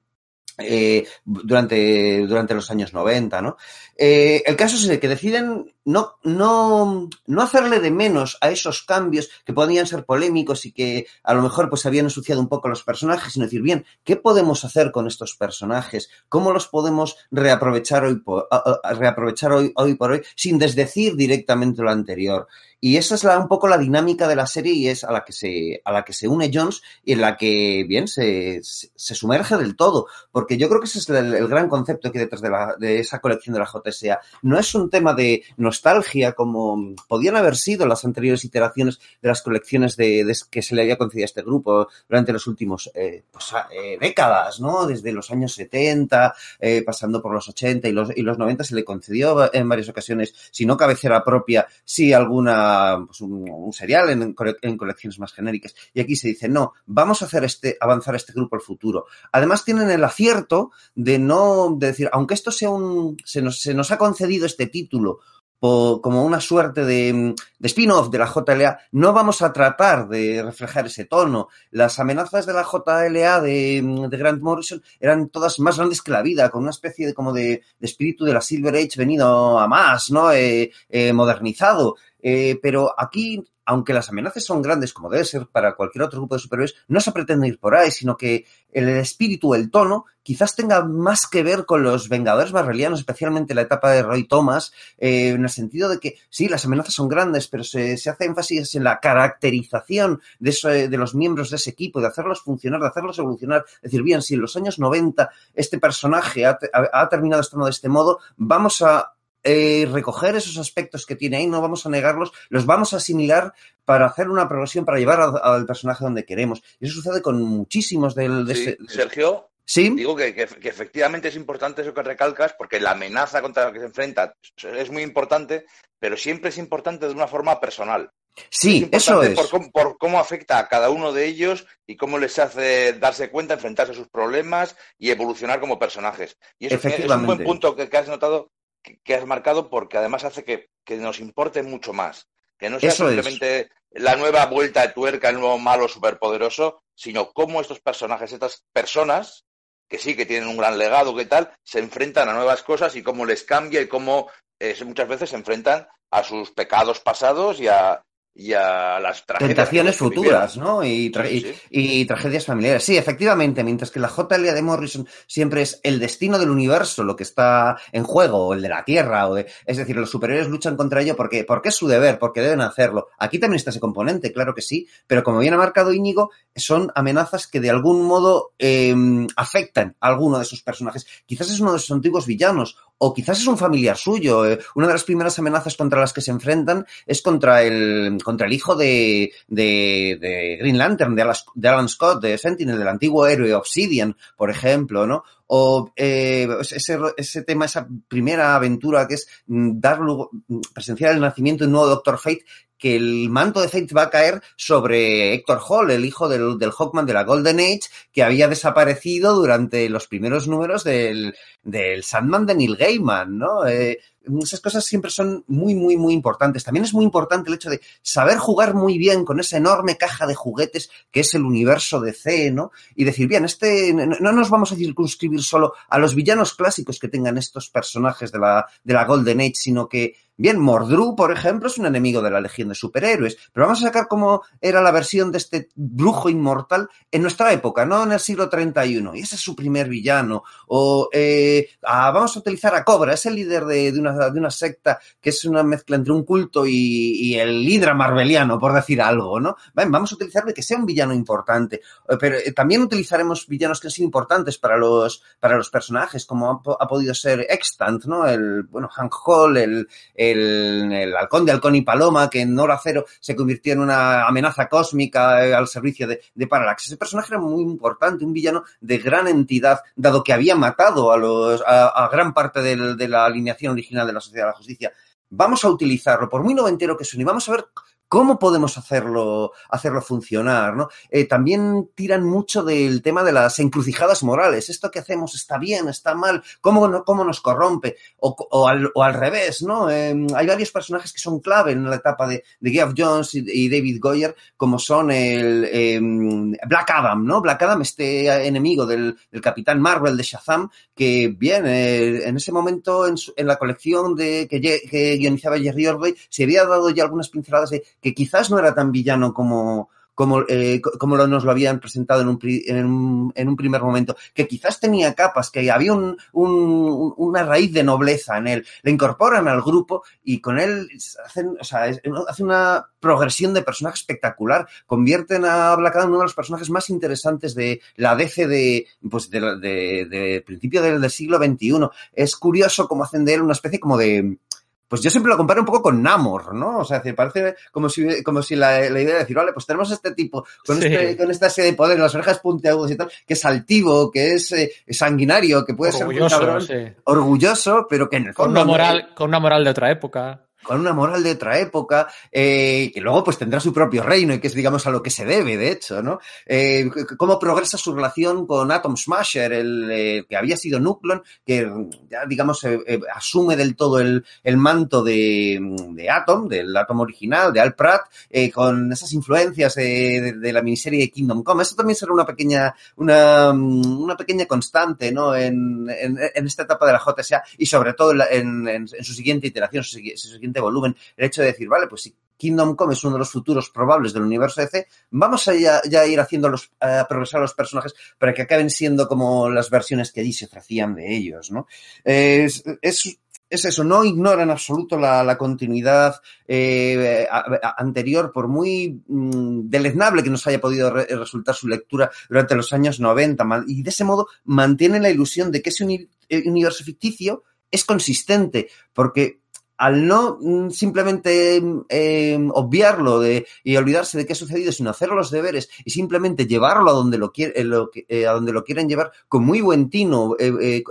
eh, durante, durante los años 90, ¿no? Eh, el caso es que deciden no, no, no hacerle de menos a esos cambios que podían ser polémicos y que a lo mejor pues habían ensuciado un poco los personajes, sino decir, bien, ¿qué podemos hacer con estos personajes? ¿Cómo los podemos reaprovechar hoy por, reaprovechar hoy, hoy por hoy sin desdecir directamente lo anterior? Y esa es la, un poco la dinámica de la serie y es a la que se, a la que se une Jones y en la que, bien, se, se sumerge del todo. Porque yo creo que ese es el, el gran concepto que hay detrás de, la, de esa colección de la JSA. No es un tema de nostalgia como podían haber sido las anteriores iteraciones de las colecciones de, de que se le había concedido a este grupo durante los últimos eh, pues, eh, décadas, ¿no? Desde los años 70, eh, pasando por los 80 y los, y los 90 se le concedió en varias ocasiones, si no cabecera propia, sí alguna, pues un, un serial en, en, colecciones más genéricas. Y aquí se dice, no, vamos a hacer este, avanzar este grupo al futuro. Además tienen el acierto de no, de decir, aunque esto sea un, se nos, se nos ha concedido este título por, como una suerte de, de spin-off de la JLA, no vamos a tratar de reflejar ese tono. Las amenazas de la JLA de, de Grant Morrison eran todas más grandes que la vida, con una especie de como de, de espíritu de la Silver Age venido a más, ¿no? Eh, eh, modernizado. Eh, pero aquí aunque las amenazas son grandes, como debe ser para cualquier otro grupo de superhéroes, no se pretende ir por ahí, sino que el espíritu, el tono, quizás tenga más que ver con los Vengadores marvelianos, especialmente la etapa de Roy Thomas, eh, en el sentido de que sí, las amenazas son grandes, pero se, se hace énfasis en la caracterización de, eso, de, los miembros de ese equipo, de hacerlos funcionar, de hacerlos evolucionar. Es decir, bien, si en los años 90 este personaje ha, ha, ha terminado estando de este modo, vamos a eh, recoger esos aspectos que tiene ahí, no vamos a negarlos, los vamos a asimilar para hacer una progresión, para llevar al, personaje donde queremos. Y eso sucede con muchísimos del... De sí, ese, Sergio, ¿Sí? digo que, que, que, efectivamente es importante eso que recalcas, porque la amenaza contra la que se enfrenta es muy importante, pero siempre es importante de una forma personal. Sí, es eso es. Por cómo, por cómo, afecta a cada uno de ellos y cómo les hace darse cuenta, enfrentarse a sus problemas y evolucionar como personajes. Y eso es un buen punto que, que has notado que has marcado porque además hace que, que, nos importe mucho más. Que no sea Eso simplemente es. la nueva vuelta de tuerca, el nuevo malo superpoderoso, sino cómo estos personajes, estas personas, que sí que tienen un gran legado, que tal, se enfrentan a nuevas cosas y cómo les cambia y cómo eh, muchas veces se enfrentan a sus pecados pasados y a, y a las tragedias. Tentaciones futuras, ¿no? Y, tra sí, sí. Y, tragedias familiares. Sí, efectivamente, mientras que la JLA de Morrison siempre es el destino del universo, lo que está en juego, o el de la Tierra, o de, es decir, los superiores luchan contra ello porque, porque es su deber, porque deben hacerlo. Aquí también está ese componente, claro que sí, pero como bien ha marcado Íñigo, son amenazas que de algún modo eh, afectan a alguno de sus personajes. Quizás es uno de sus antiguos villanos, o quizás es un familiar suyo. Eh, una de las primeras amenazas contra las que se enfrentan es contra el, contra el hijo de, de, de Green Lantern, de Alan, de Alan, Scott, de Sentinel, del antiguo héroe Obsidian, por ejemplo, ¿no? O eh, ese, ese tema, esa primera aventura que es dar luego, presenciar el nacimiento de un nuevo Doctor Fate, que el manto de Fate va a caer sobre Héctor Hall, el hijo del, del, Hawkman de la Golden Age, que había desaparecido durante los primeros números del, del Sandman de Neil Gaiman, ¿no? Eh, esas cosas siempre son muy, muy, muy importantes. También es muy importante el hecho de saber jugar muy bien con esa enorme caja de juguetes que es el universo de C, ¿no? Y decir, bien, este, no nos vamos a circunscribir solo a los villanos clásicos que tengan estos personajes de la, de la Golden Age, sino que Bien, Mordru, por ejemplo, es un enemigo de la Legión de Superhéroes, pero vamos a sacar cómo era la versión de este brujo inmortal en nuestra época, no en el siglo 31, y ese es su primer villano. O eh, ah, vamos a utilizar a Cobra, es el líder de, de, una, de, una, secta que es una mezcla entre un culto y, y el Hidra Marveliano, por decir algo, ¿no? Vamos a utilizarle que sea un villano importante, eh, pero eh, también utilizaremos villanos que han sido importantes para los, para los personajes, como ha, ha podido ser Extant, ¿no? El, bueno, Hank Hall, el el, el, halcón de halcón y paloma, que en hora cero se convirtió en una amenaza cósmica eh, al servicio de, de, Parallax. Ese personaje era muy importante, un villano de gran entidad, dado que había matado a, los, a, a gran parte del, de la alineación original de la Sociedad de la Justicia. Vamos a utilizarlo, por muy noventero que suene, vamos a ver ¿Cómo podemos hacerlo, hacerlo funcionar? ¿no? Eh, también tiran mucho del tema de las encrucijadas morales. ¿Esto que hacemos está bien, está mal? ¿Cómo, cómo nos corrompe? O, o, al, o al, revés, ¿no? Eh, hay varios personajes que son clave en la etapa de, de Geoff Jones y, y, David Goyer, como son el eh, Black Adam, ¿no? Black Adam, este enemigo del, del Capitán Marvel de Shazam, que bien, en ese momento en, su, en la colección de, que, que guionizaba Jerry Ordway, se había dado ya algunas pinceladas de que quizás no era tan villano como, como, eh, como lo, nos lo habían presentado en un, en, un, en un, primer momento, que quizás tenía capas, que había un, una raíz de nobleza en él. Le incorporan al grupo y con él hacen, o sea, hace una progresión de personaje espectacular. Convierten a Black Adam en uno de los personajes más interesantes de la DC de, pues de, de, de principio del, del siglo XXI. Es curioso cómo hacen de él una especie como de pues yo siempre lo comparo un poco con Namor, ¿no? O sea, parece como si, como si la, la idea de decir, vale, pues tenemos este tipo, con, sí. este, con esta serie de poder, las orejas puntiagudas y tal, que es altivo, que es eh, sanguinario, que puede orgulloso, ser un cabrón, sí. orgulloso, pero que en el fondo... Con una, moral, con una moral de otra época con una moral de otra época, eh, que luego pues tendrá su propio reino y que es digamos a lo que se debe, de hecho, ¿no? Eh, cómo progresa su relación con Atom Smasher, el eh, que había sido Nuclon, que ya digamos eh, asume del todo el, el manto de, de, Atom, del Atom original, de Al Pratt, eh, con esas influencias de, de, la miniserie de Kingdom Come. Eso también será una pequeña, una, una pequeña constante, ¿no? En, en, en, esta etapa de la JSA y sobre todo en, en su siguiente iteración, su, su siguiente volumen, el hecho de decir, vale, pues si Kingdom Come es uno de los futuros probables del universo DC, vamos a ya, ya ir haciendo los, a progresar a los personajes para que acaben siendo como las versiones que allí se ofrecían de ellos, ¿no? Es, es, es eso, no ignora en absoluto la, la continuidad eh, anterior, por muy mmm, deleznable que nos haya podido re, resultar su lectura durante los años 90, y de ese modo mantiene la ilusión de que ese uni, universo ficticio es consistente, porque al no mm, simplemente eh, obviarlo de, y olvidarse de qué ha sucedido, sino hacer los deberes y simplemente llevarlo a donde lo, quiere, lo, eh, a donde lo quieren llevar con muy buen tino, eh,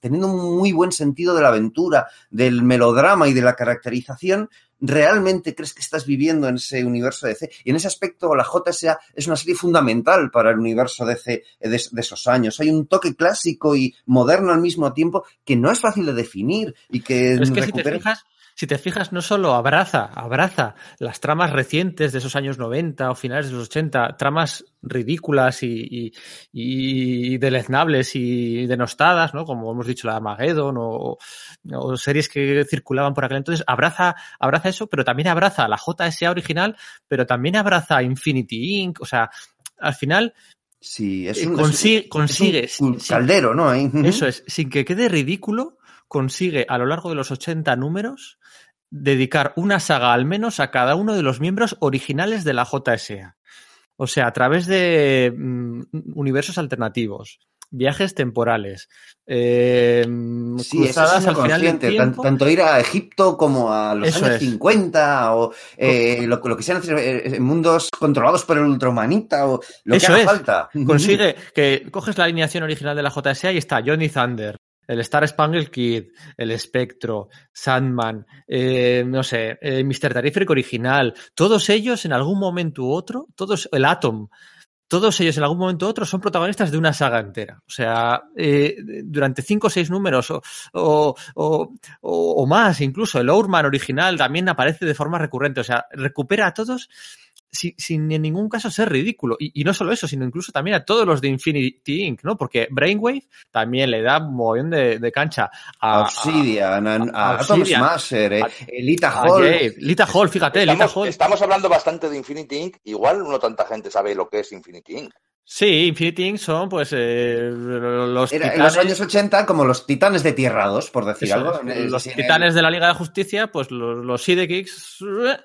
teniendo un muy buen sentido de la aventura, del melodrama y de la caracterización, realmente crees que estás viviendo en ese universo DC. Y en ese aspecto, la JSA es una serie fundamental para el universo DC de, de, esos años. Hay un toque clásico y moderno al mismo tiempo que no es fácil de definir y que, es que recupera... si te fijas, si te fijas, no solo abraza, abraza las tramas recientes de esos años 90 o finales de los 80, tramas ridículas y, y, y deleznables y denostadas, ¿no? Como hemos dicho, la Armageddon o, o, series que circulaban por aquel entonces, abraza, abraza eso, pero también abraza la JSA original, pero también abraza Infinity Inc., o sea, al final Sí, es un, consigue, es un, consigue es un caldero, ¿no? Eso es, sin que quede ridículo, consigue a lo largo de los 80 números dedicar una saga al menos a cada uno de los miembros originales de la JSA. O sea, a través de mm, universos alternativos, viajes temporales, eh, sí, cruzadas al final del tiempo. Tanto ir a Egipto como a los eso años es. 50 o eh, lo, lo, que sean eh, mundos controlados por el ultrahumanita o lo eso que haga es. falta. Consigue que coges la alineación original de la JSA y está Johnny Thunder, el Star Spangled Kid, el Espectro, Sandman, eh, no sé, eh, Mr. Terrific original, todos ellos en algún momento u otro, todos, el Atom, todos ellos en algún momento u otro son protagonistas de una saga entera. O sea, eh, durante cinco o seis números o, o, o, o más, incluso el Ourman original también aparece de forma recurrente. O sea, recupera a todos sin, sin, en ningún caso ser ridículo. Y, y, no solo eso, sino incluso también a todos los de Infinity Inc., ¿no? Porque Brainwave también le da un montón de, de, cancha a Obsidian, a, a, a, a Tom Smasher, eh, Lita Hall. Lita Hall, fíjate, estamos, Lita Hall. Estamos hablando bastante de Infinity Inc., igual no tanta gente sabe lo que es Infinity Inc. Sí, Infinity Inc. son pues eh, los Era, titanes... En los años 80 como los titanes de Tierra 2, por decir Eso, algo. Los sí, titanes el... de la Liga de Justicia, pues los, los sidekicks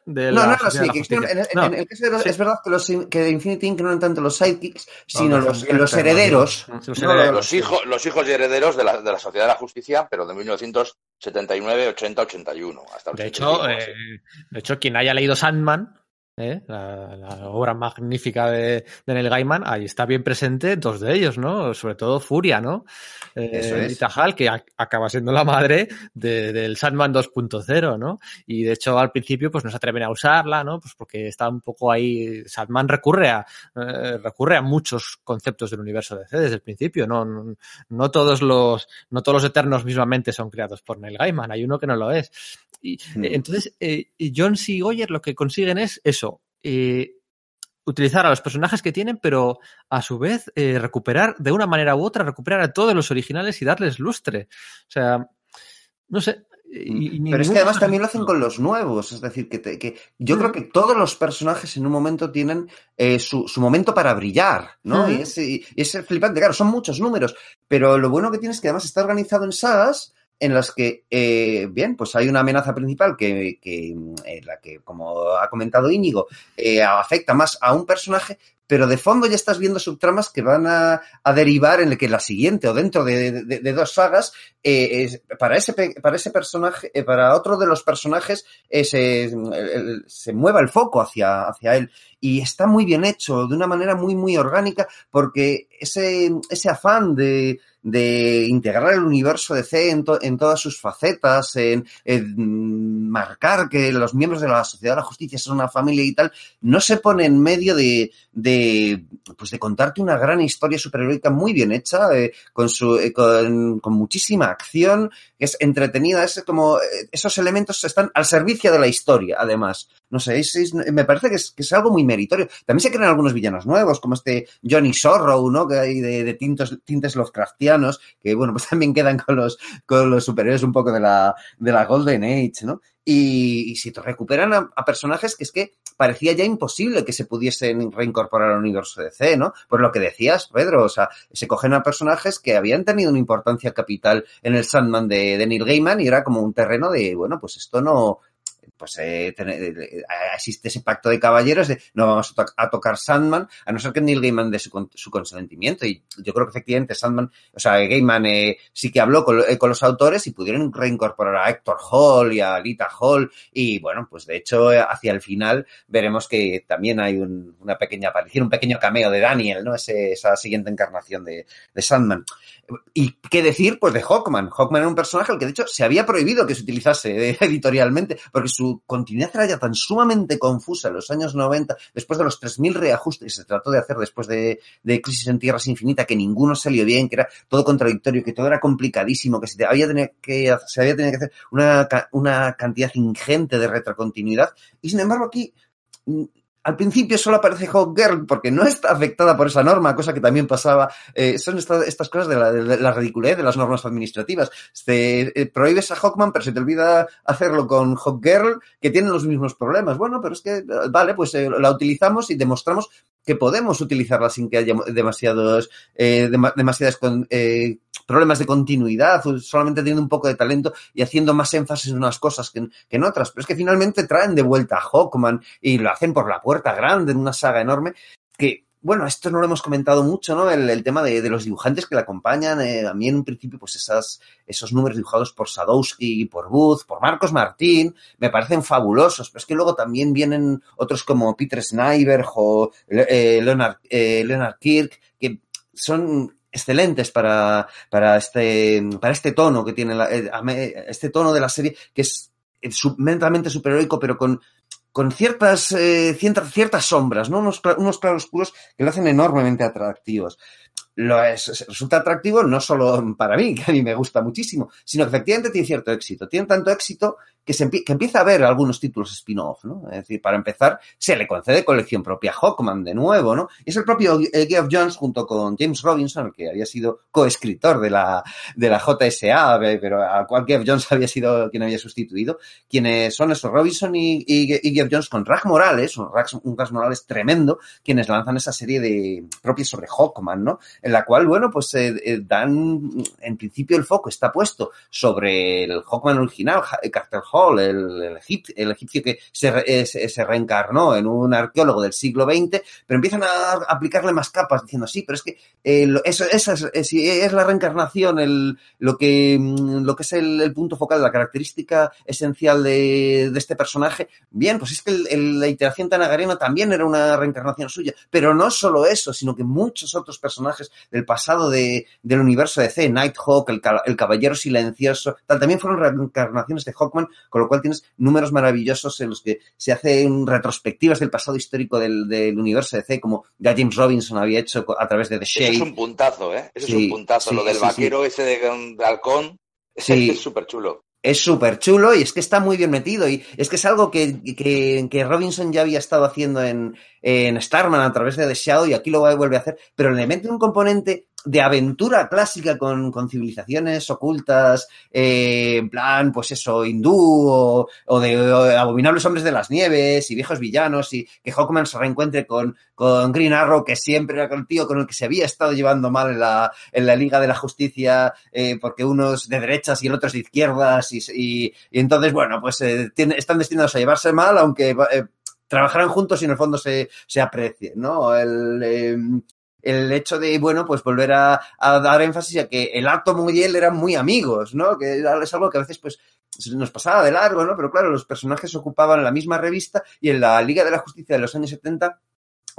de no, la No, no, los sidekicks. No, en, no. en, el caso de los, sí. es verdad que, los, que de Infinity Inc. no eran tanto los sidekicks, sino no, los, los, herederos. Los, hijos, los hijos y herederos de la, de la Sociedad de la Justicia, pero de 1979, 80, 81. Hasta de, hecho, eh, de hecho, quien haya leído Sandman, ¿Eh? La, la, obra magnífica de, de, Neil Gaiman, ahí está bien presente dos de ellos, ¿no? Sobre todo Furia, ¿no? Eh, Eso es. Hall, que a, acaba siendo la madre de, del Sandman 2.0, ¿no? Y de hecho al principio pues no se atreven a usarla, ¿no? Pues porque está un poco ahí, Sandman recurre a, eh, recurre a muchos conceptos del universo DC desde el principio, ¿no? No, no todos los, no todos los Eternos mismamente son creados por Neil Gaiman, hay uno que no lo es. Y, mm. Entonces, eh, John C. Goyer lo que consiguen es eso, eh, utilizar a los personajes que tienen, pero a su vez eh, recuperar de una manera u otra, recuperar a todos los originales y darles lustre. O sea, no sé. Y, y pero es que además también lo hacen con los nuevos, es decir, que, te, que yo mm. creo que todos los personajes en un momento tienen eh, su, su, momento para brillar, ¿no? Mm. Y, es, y es flipante, claro, son muchos números, pero lo bueno que tienes es que además está organizado en sagas en las que, eh, bien, pues hay una amenaza principal que, que eh, la que, como ha comentado Íñigo, eh, afecta más a un personaje, pero de fondo ya estás viendo subtramas que van a, a derivar en que la siguiente o dentro de, de, de dos sagas, eh, para, ese, para ese personaje, eh, para otro de los personajes, eh, se, el, se mueva el foco hacia, hacia él. Y está muy bien hecho, de una manera muy, muy orgánica, porque ese, ese afán de, de integrar el universo de C en, to, en todas sus facetas, en, en, marcar que los miembros de la sociedad de la justicia son una familia y tal, no se pone en medio de, de pues de contarte una gran historia superheroica muy bien hecha, eh, con, su, eh, con, con, muchísima acción, que es entretenida, es como eh, esos elementos están al servicio de la historia, además. No sé, es, es, me parece que es, que es, algo muy meritorio. También se crean algunos villanos nuevos, como este Johnny Sorrow, ¿no? Que hay de, de tintos, tintes Lovecraftianos, que bueno, pues también quedan con los, con los superhéroes un poco de la, de la Golden Age, ¿no? Y, y si te recuperan a, a, personajes que es que parecía ya imposible que se pudiesen reincorporar al universo de C, ¿no? Por lo que decías, Pedro, o sea, se cogen a personajes que habían tenido una importancia capital en el Sandman de, de Neil Gaiman y era como un terreno de, bueno, pues esto no, pues eh, tener, existe ese pacto de caballeros de no vamos a, to a, tocar Sandman, a no ser que Neil Gaiman dé su, su, consentimiento. Y yo creo que efectivamente Sandman, o sea, Gaiman eh, sí que habló con, eh, con, los autores y pudieron reincorporar a Héctor Hall y a Lita Hall. Y bueno, pues de hecho, hacia el final veremos que también hay un, una pequeña aparición, un pequeño cameo de Daniel, ¿no? Ese, esa siguiente encarnación de, de Sandman. ¿Y qué decir? Pues de Hawkman. Hawkman era un personaje al que de hecho se había prohibido que se utilizase editorialmente, porque su continuidad era ya tan sumamente confusa en los años 90, después de los 3.000 reajustes que se trató de hacer después de, de, Crisis en Tierras Infinita, que ninguno salió bien, que era todo contradictorio, que todo era complicadísimo, que se había tenido que, se había tenido que hacer una, una cantidad ingente de retrocontinuidad. Y sin embargo aquí al principio solo aparece Hawkgirl porque no está afectada por esa norma, cosa que también pasaba. Eh, son esta, estas cosas de la, de la, ridiculez de las normas administrativas. Eh, prohíbes a Hawkman, pero se te olvida hacerlo con Hawkgirl, que tienen los mismos problemas. Bueno, pero es que, vale, pues eh, la utilizamos y demostramos que podemos utilizarla sin que haya demasiados, eh, dem demasiadas con, eh, problemas de continuidad, solamente teniendo un poco de talento y haciendo más énfasis en unas cosas que que en otras. Pero es que finalmente traen de vuelta a Hawkman y lo hacen por la puerta grande en una saga enorme que bueno, esto no lo hemos comentado mucho, ¿no? El, el tema de, de, los dibujantes que la acompañan. Eh, a mí en un principio, pues esas, esos números dibujados por Sadowski, por Booth, por Marcos Martín, me parecen fabulosos. Pero es que luego también vienen otros como Peter Snyder o eh, Leonard, eh, Leonard Kirk, que son excelentes para, para, este, para este tono que tiene la, este tono de la serie, que es mentalmente superheroico, pero con con ciertas, eh, ciertas, ciertas sombras, ¿no? Unos, unos claroscuros que lo hacen enormemente atractivos. Lo es, resulta atractivo no solo para mí, que a mí me gusta muchísimo, sino que efectivamente tiene cierto éxito. Tiene tanto éxito que, se que empieza a haber algunos títulos spin-off, ¿no? Es decir, para empezar, se le concede colección propia a Hawkman de nuevo, ¿no? Es el propio eh, Geoff Jones junto con James Robinson, que había sido coescritor de la, de la JSA, eh, pero a cual Geoff Jones había sido quien había sustituido, quienes son esos Robinson y, y, y Geoff Jones con Rag Morales, un Rag, un Rag Morales tremendo, quienes lanzan esa serie de propia sobre Hawkman, ¿no? En la cual, bueno, pues eh, eh, dan, en principio el foco está puesto sobre el Hawkman original, Ja- Carter Hall, el, el, egip- el egipcio que se, eh, se, se reencarnó en un arqueólogo del siglo XX, pero empiezan a aplicarle más capas diciendo, sí, pero es que eh, eso, esa es, es, es la reencarnación, el, lo, que, mm, lo que es el, el punto focal, la característica esencial de, de este personaje. Bien, pues es que el- el- la iteración tanagariana también era una reencarnación suya, pero no solo eso, sino que muchos otros personajes del pasado de, del universo de C, Nighthawk, el, el Caballero Silencioso, tal, también fueron reencarnaciones de Hawkman, con lo cual tienes números maravillosos en los que se hacen retrospectivas del pasado histórico del, del universo de C, como ya James Robinson había hecho a través de The Eso Shade. es un puntazo, ¿eh? Eso Sí, es un puntazo. sí, Lo del sí, vaquero ese de, de halcón es súper chulo. Es súper chulo y es que está muy bien metido y es que es algo que, que, que Robinson ya había estado haciendo en, en Starman a través de The Shadow y aquí lo vuelve a hacer, pero le mete un componente de aventura clásica con, con civilizaciones ocultas, eh, en plan, pues eso, hindú o, o de o abominables hombres de las nieves y viejos villanos y que Hawkman se reencuentre con, con Green Arrow, que siempre era el tío con el que se había estado llevando mal en la, en la Liga de la Justicia, eh, porque uno es de derechas y el otro es de izquierdas y, y, y entonces, bueno, pues eh, tiene- están destinados a llevarse mal, aunque eh, trabajarán juntos y en el fondo se, se aprecien, ¿no? El, eh, el hecho de, bueno, pues volver a, a dar énfasis a que el átomo y él eran muy amigos, ¿no? Que es algo que a veces, pues, nos pasaba de largo, ¿no? Pero claro, los personajes ocupaban la misma revista y en la Liga de la Justicia de los años 70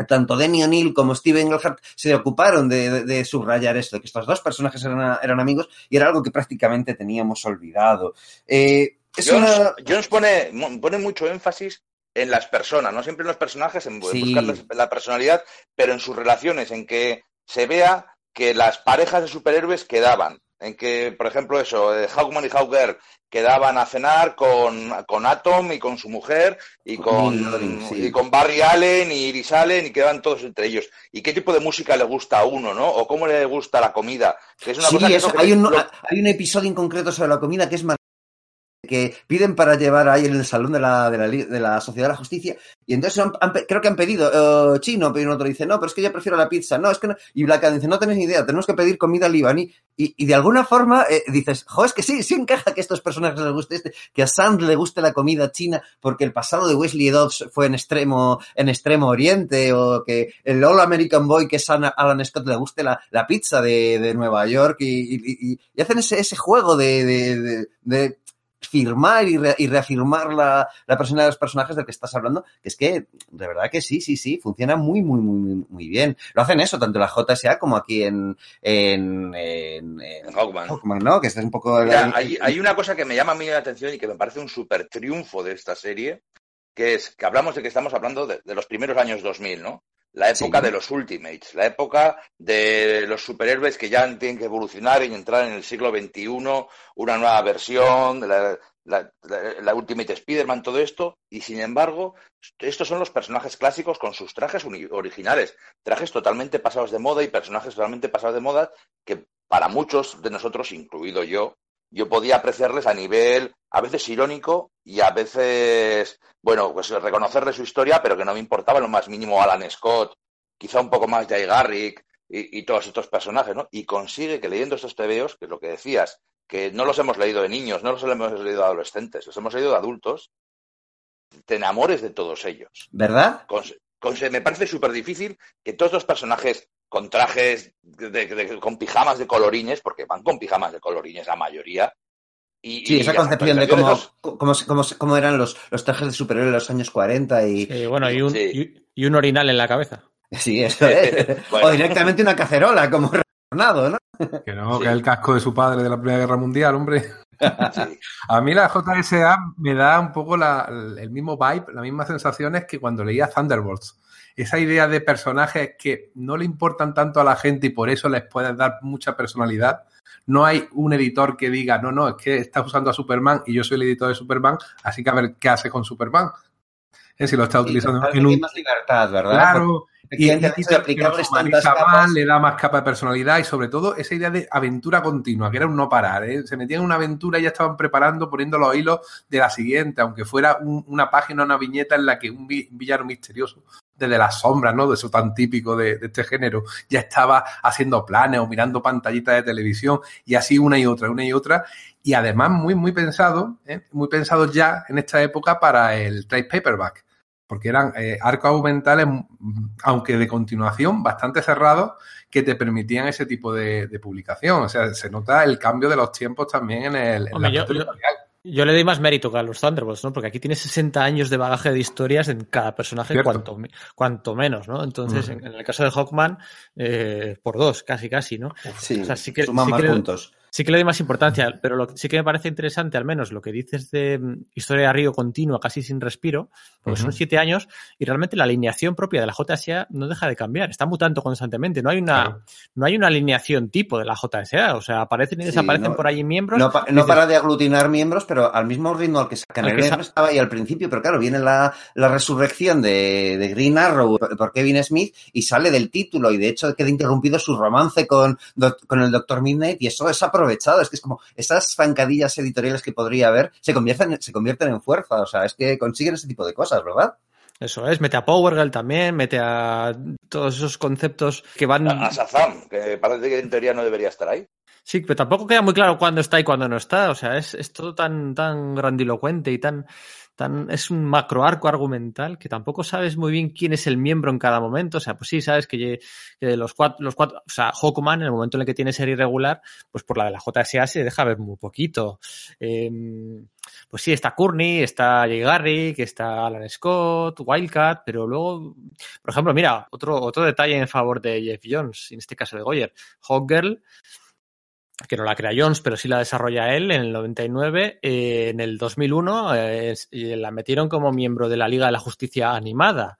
tanto Denny O'Neill como Steve Englehart se ocuparon de, de- de subrayar esto, que estos dos personajes eran, eran amigos y era algo que prácticamente teníamos olvidado. Eh, es Jones, una... Jones pone, pone mucho énfasis en las personas, no siempre en los personajes, en, Sí. buscar la, la personalidad, pero en sus relaciones, en que se vea que las parejas de superhéroes quedaban, en que, por ejemplo, eso, eh, Hawkman y Hawker quedaban a cenar con, con Atom y con su mujer y con, sí. y con Barry Allen y Iris Allen y quedaban todos entre ellos. ¿Y qué tipo de música le gusta a uno, no? O cómo le gusta la comida. Que es una Sí, cosa que es hay, un, lo- hay un episodio en concreto sobre la comida que es que piden para llevar ahí en el salón de la, de la, de la Sociedad de la Justicia y entonces han- han creo que han pedido eh, chino, pero otro dice, no, pero es que yo prefiero la pizza, no, es que no, y Adam dice, no tenéis ni idea, tenemos que pedir comida libaní y, y de alguna forma eh, dices, jo, es que sí, sí encaja que a estos personajes les guste este, que a Sand le guste la comida china porque el pasado de Wesley Dobbs fue en extremo, en extremo oriente o que el All American Boy que es Alan Scott le guste la, la pizza de, de Nueva York y, y- y- hacen ese, ese juego de- de firmar y, re- y reafirmar la, la personalidad de los personajes del que estás hablando, que es que de verdad que sí, sí, sí, funciona muy, muy, muy, muy- bien. Lo hacen eso, tanto en la JSA como aquí en, en, en, en Hawkman. Hawkman, ¿no? Que este es un poco... Mira, hay, hay una cosa que me llama a mí la atención y que me parece un súper triunfo de esta serie, que es que hablamos de que estamos hablando de, de los primeros años 2000, ¿no? La época Sí. de los Ultimates, la época de los superhéroes que ya tienen que evolucionar y entrar en el siglo XXI, una nueva versión, la, la- la- la Ultimate Spider-Man, todo esto, y sin embargo, estos son los personajes clásicos con sus trajes originales, trajes totalmente pasados de moda y personajes totalmente pasados de moda que para muchos de nosotros, incluido yo, yo podía apreciarles a nivel a veces irónico y a veces, bueno, pues reconocerle su historia, pero que no me importaba lo más mínimo Alan Scott, quizá un poco más Jay Garrick y, y todos estos personajes, ¿no? Y consigue que leyendo estos tebeos, que es lo que decías, que no los hemos leído de niños, no los hemos leído de adolescentes, los hemos leído de adultos, te enamores de todos ellos. ¿Verdad? Con- con- me parece súper difícil que todos los personajes con trajes, de- de- con pijamas de colorines, porque van con pijamas de colorines la mayoría. Y, Sí, y esa concepción de cómo, cómo, cómo, cómo eran los, los trajes de superhéroes de los años 40 y... Eh, bueno, y un, Sí. y, y un orinal en la cabeza. Sí, eso es. Bueno. O directamente una cacerola, como Ronaldo, ¿no? Que no, Sí. que es el casco de su padre de la Primera Guerra Mundial, hombre. Sí. A mí la JSA me da un poco la- el mismo vibe, las mismas sensaciones que cuando leía Thunderbolts. Esa idea de personajes que no le importan tanto a la gente y por eso les puedes dar mucha personalidad. No hay un editor que diga, no, no, es que estás usando a Superman y yo soy el editor de Superman, así que a ver qué hace con Superman. Es si lo está utilizando Parece en un... más libertad, ¿verdad? Claro, y, el de que aplicarles tantas más, capas- le da más capa de personalidad y sobre todo esa idea de aventura continua, que era un no parar. ¿eh? Se metían en una aventura y ya estaban preparando, poniendo los hilos de la siguiente, aunque fuera un- una página, una viñeta en la que un villano misterioso desde las sombras, ¿no? De eso tan típico de, de este género, ya estaba haciendo planes o mirando pantallitas de televisión y así una y otra, una y otra. Y además muy, muy pensado, ¿eh? muy pensado ya en esta época para el trade paperback porque eran eh, arcos argumentales, mm, aunque de continuación, bastante cerrados, que te permitían ese tipo de, de publicación. O sea, se nota el cambio de los tiempos también en el en Hombre, la yo- yo-. Yo le doy más mérito que a los Thunderbolts, ¿no? Porque aquí tiene 60 años de bagaje de historias en cada personaje, cuanto, cuanto menos, ¿no? Entonces, Ujú. en, en el caso de Hawkman, eh, por dos, casi, casi, ¿no? Sí, O sea, sí que- suman sí más que le- puntos. Sí que le doy más importancia, pero lo que sí que me parece interesante, al menos lo que dices de mm, historia de río continua, casi sin respiro, porque son Ujú. siete años y realmente la alineación propia de la JSA no deja de cambiar, está mutando constantemente. No hay una, Claro. no hay una alineación tipo de la JSA, o sea, aparecen y Sí, desaparecen no- por allí miembros. No, pa- no dices, para de aglutinar miembros, pero al mismo ritmo al que sacan. El sa- estaba ahí al principio, pero claro, viene la, la resurrección de, de Green Arrow por Kevin Smith y sale del título y de hecho queda interrumpido su romance con, con el Doctor Midnight y eso es aprovechado. Es que es como esas zancadillas editoriales que podría haber se convierten, se convierten en fuerza. O sea, es que consiguen ese tipo de cosas, ¿verdad? Eso es, mete a Power Girl también, mete a todos esos conceptos que van. A, a Shazam, que parece que en teoría no debería estar ahí. Sí, pero tampoco queda muy claro cuándo está y cuándo no está. O sea, es, es todo tan, tan grandilocuente y tan, tan. Es un macro arco argumental que tampoco sabes muy bien quién es el miembro en cada momento. O sea, pues sí, sabes que, que los cuatro, los cuatro. O sea, Hawkman, en el momento en el que tiene serie irregular, pues por la de la JSA se deja ver muy poquito. Eh, pues sí, está Courtney, está Jay Garrick, está Alan Scott, Wildcat, pero luego, por ejemplo, mira, otro, otro detalle en favor de Jeff Jones, en este caso de Goyer. Hawkgirl que no la crea Jones, pero sí la desarrolla él en el 99. eh, en el 2001 eh, la metieron como miembro de la Liga de la Justicia Animada.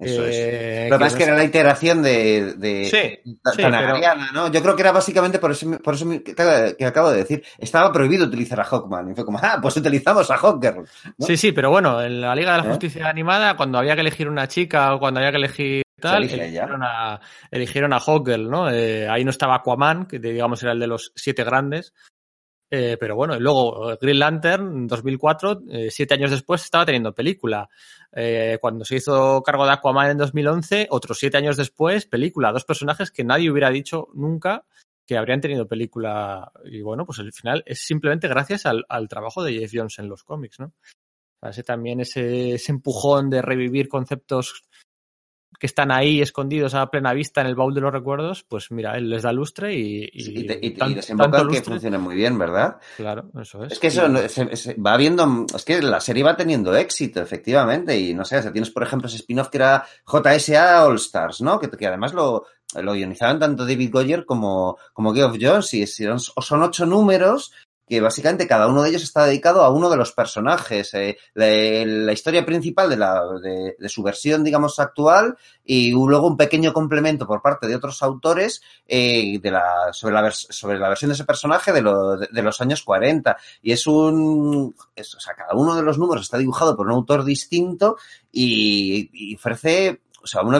Eso es. Eh, Lo que pasa es que era la iteración de, de Sí, sí, Tanagariana, ¿no? Yo creo que era básicamente por eso, por eso que, que acabo de decir. Estaba prohibido utilizar a Hawkman. Y fue como, ah, pues utilizamos a Hawkgirl. ¿no? Sí, sí, pero bueno, en la Liga de la ¿Eh? Justicia Animada, cuando había que elegir una chica o cuando había que elegir tal, eligieron a, eligieron a Hawkgirl, ¿no? Eh, ahí no estaba Aquaman, que digamos era el de los siete grandes. Eh, pero bueno, y luego eh, Green Lantern, en 2004, eh, siete años después, estaba teniendo película. Eh, cuando se hizo cargo de Aquaman en 2011, otros siete años después, película. Dos personajes que nadie hubiera dicho nunca que habrían tenido película. Y bueno, pues al final es simplemente gracias al, al trabajo de Jeff Jones en los cómics, ¿no? O sea, ese también ese, ese empujón de revivir conceptos que están ahí escondidos a plena vista en el baúl de los recuerdos, pues mira, él les da lustre y, y, Sí, y, te- y- y tan- desemboca tanto en que funciona muy bien, ¿verdad? Claro, eso es. Es que eso no- se- se va viendo, es que la serie va teniendo éxito, efectivamente, y no sé, o sea, tienes por ejemplo ese spin-off que era JSA All Stars, ¿no? Que, que además lo, lo guionizaban tanto David Goyer como, como Geoff Jones, y son, son ocho números que básicamente cada uno de ellos está dedicado a uno de los personajes. eh, la, historia principal de, la, de, de su versión, digamos, actual, y luego un pequeño complemento por parte de otros autores eh, de la, sobre, la sobre la versión de ese personaje de, lo- de- los años 40. Y es un. es- o sea, cada uno de los números está dibujado por un autor distinto y, y ofrece. O sea, una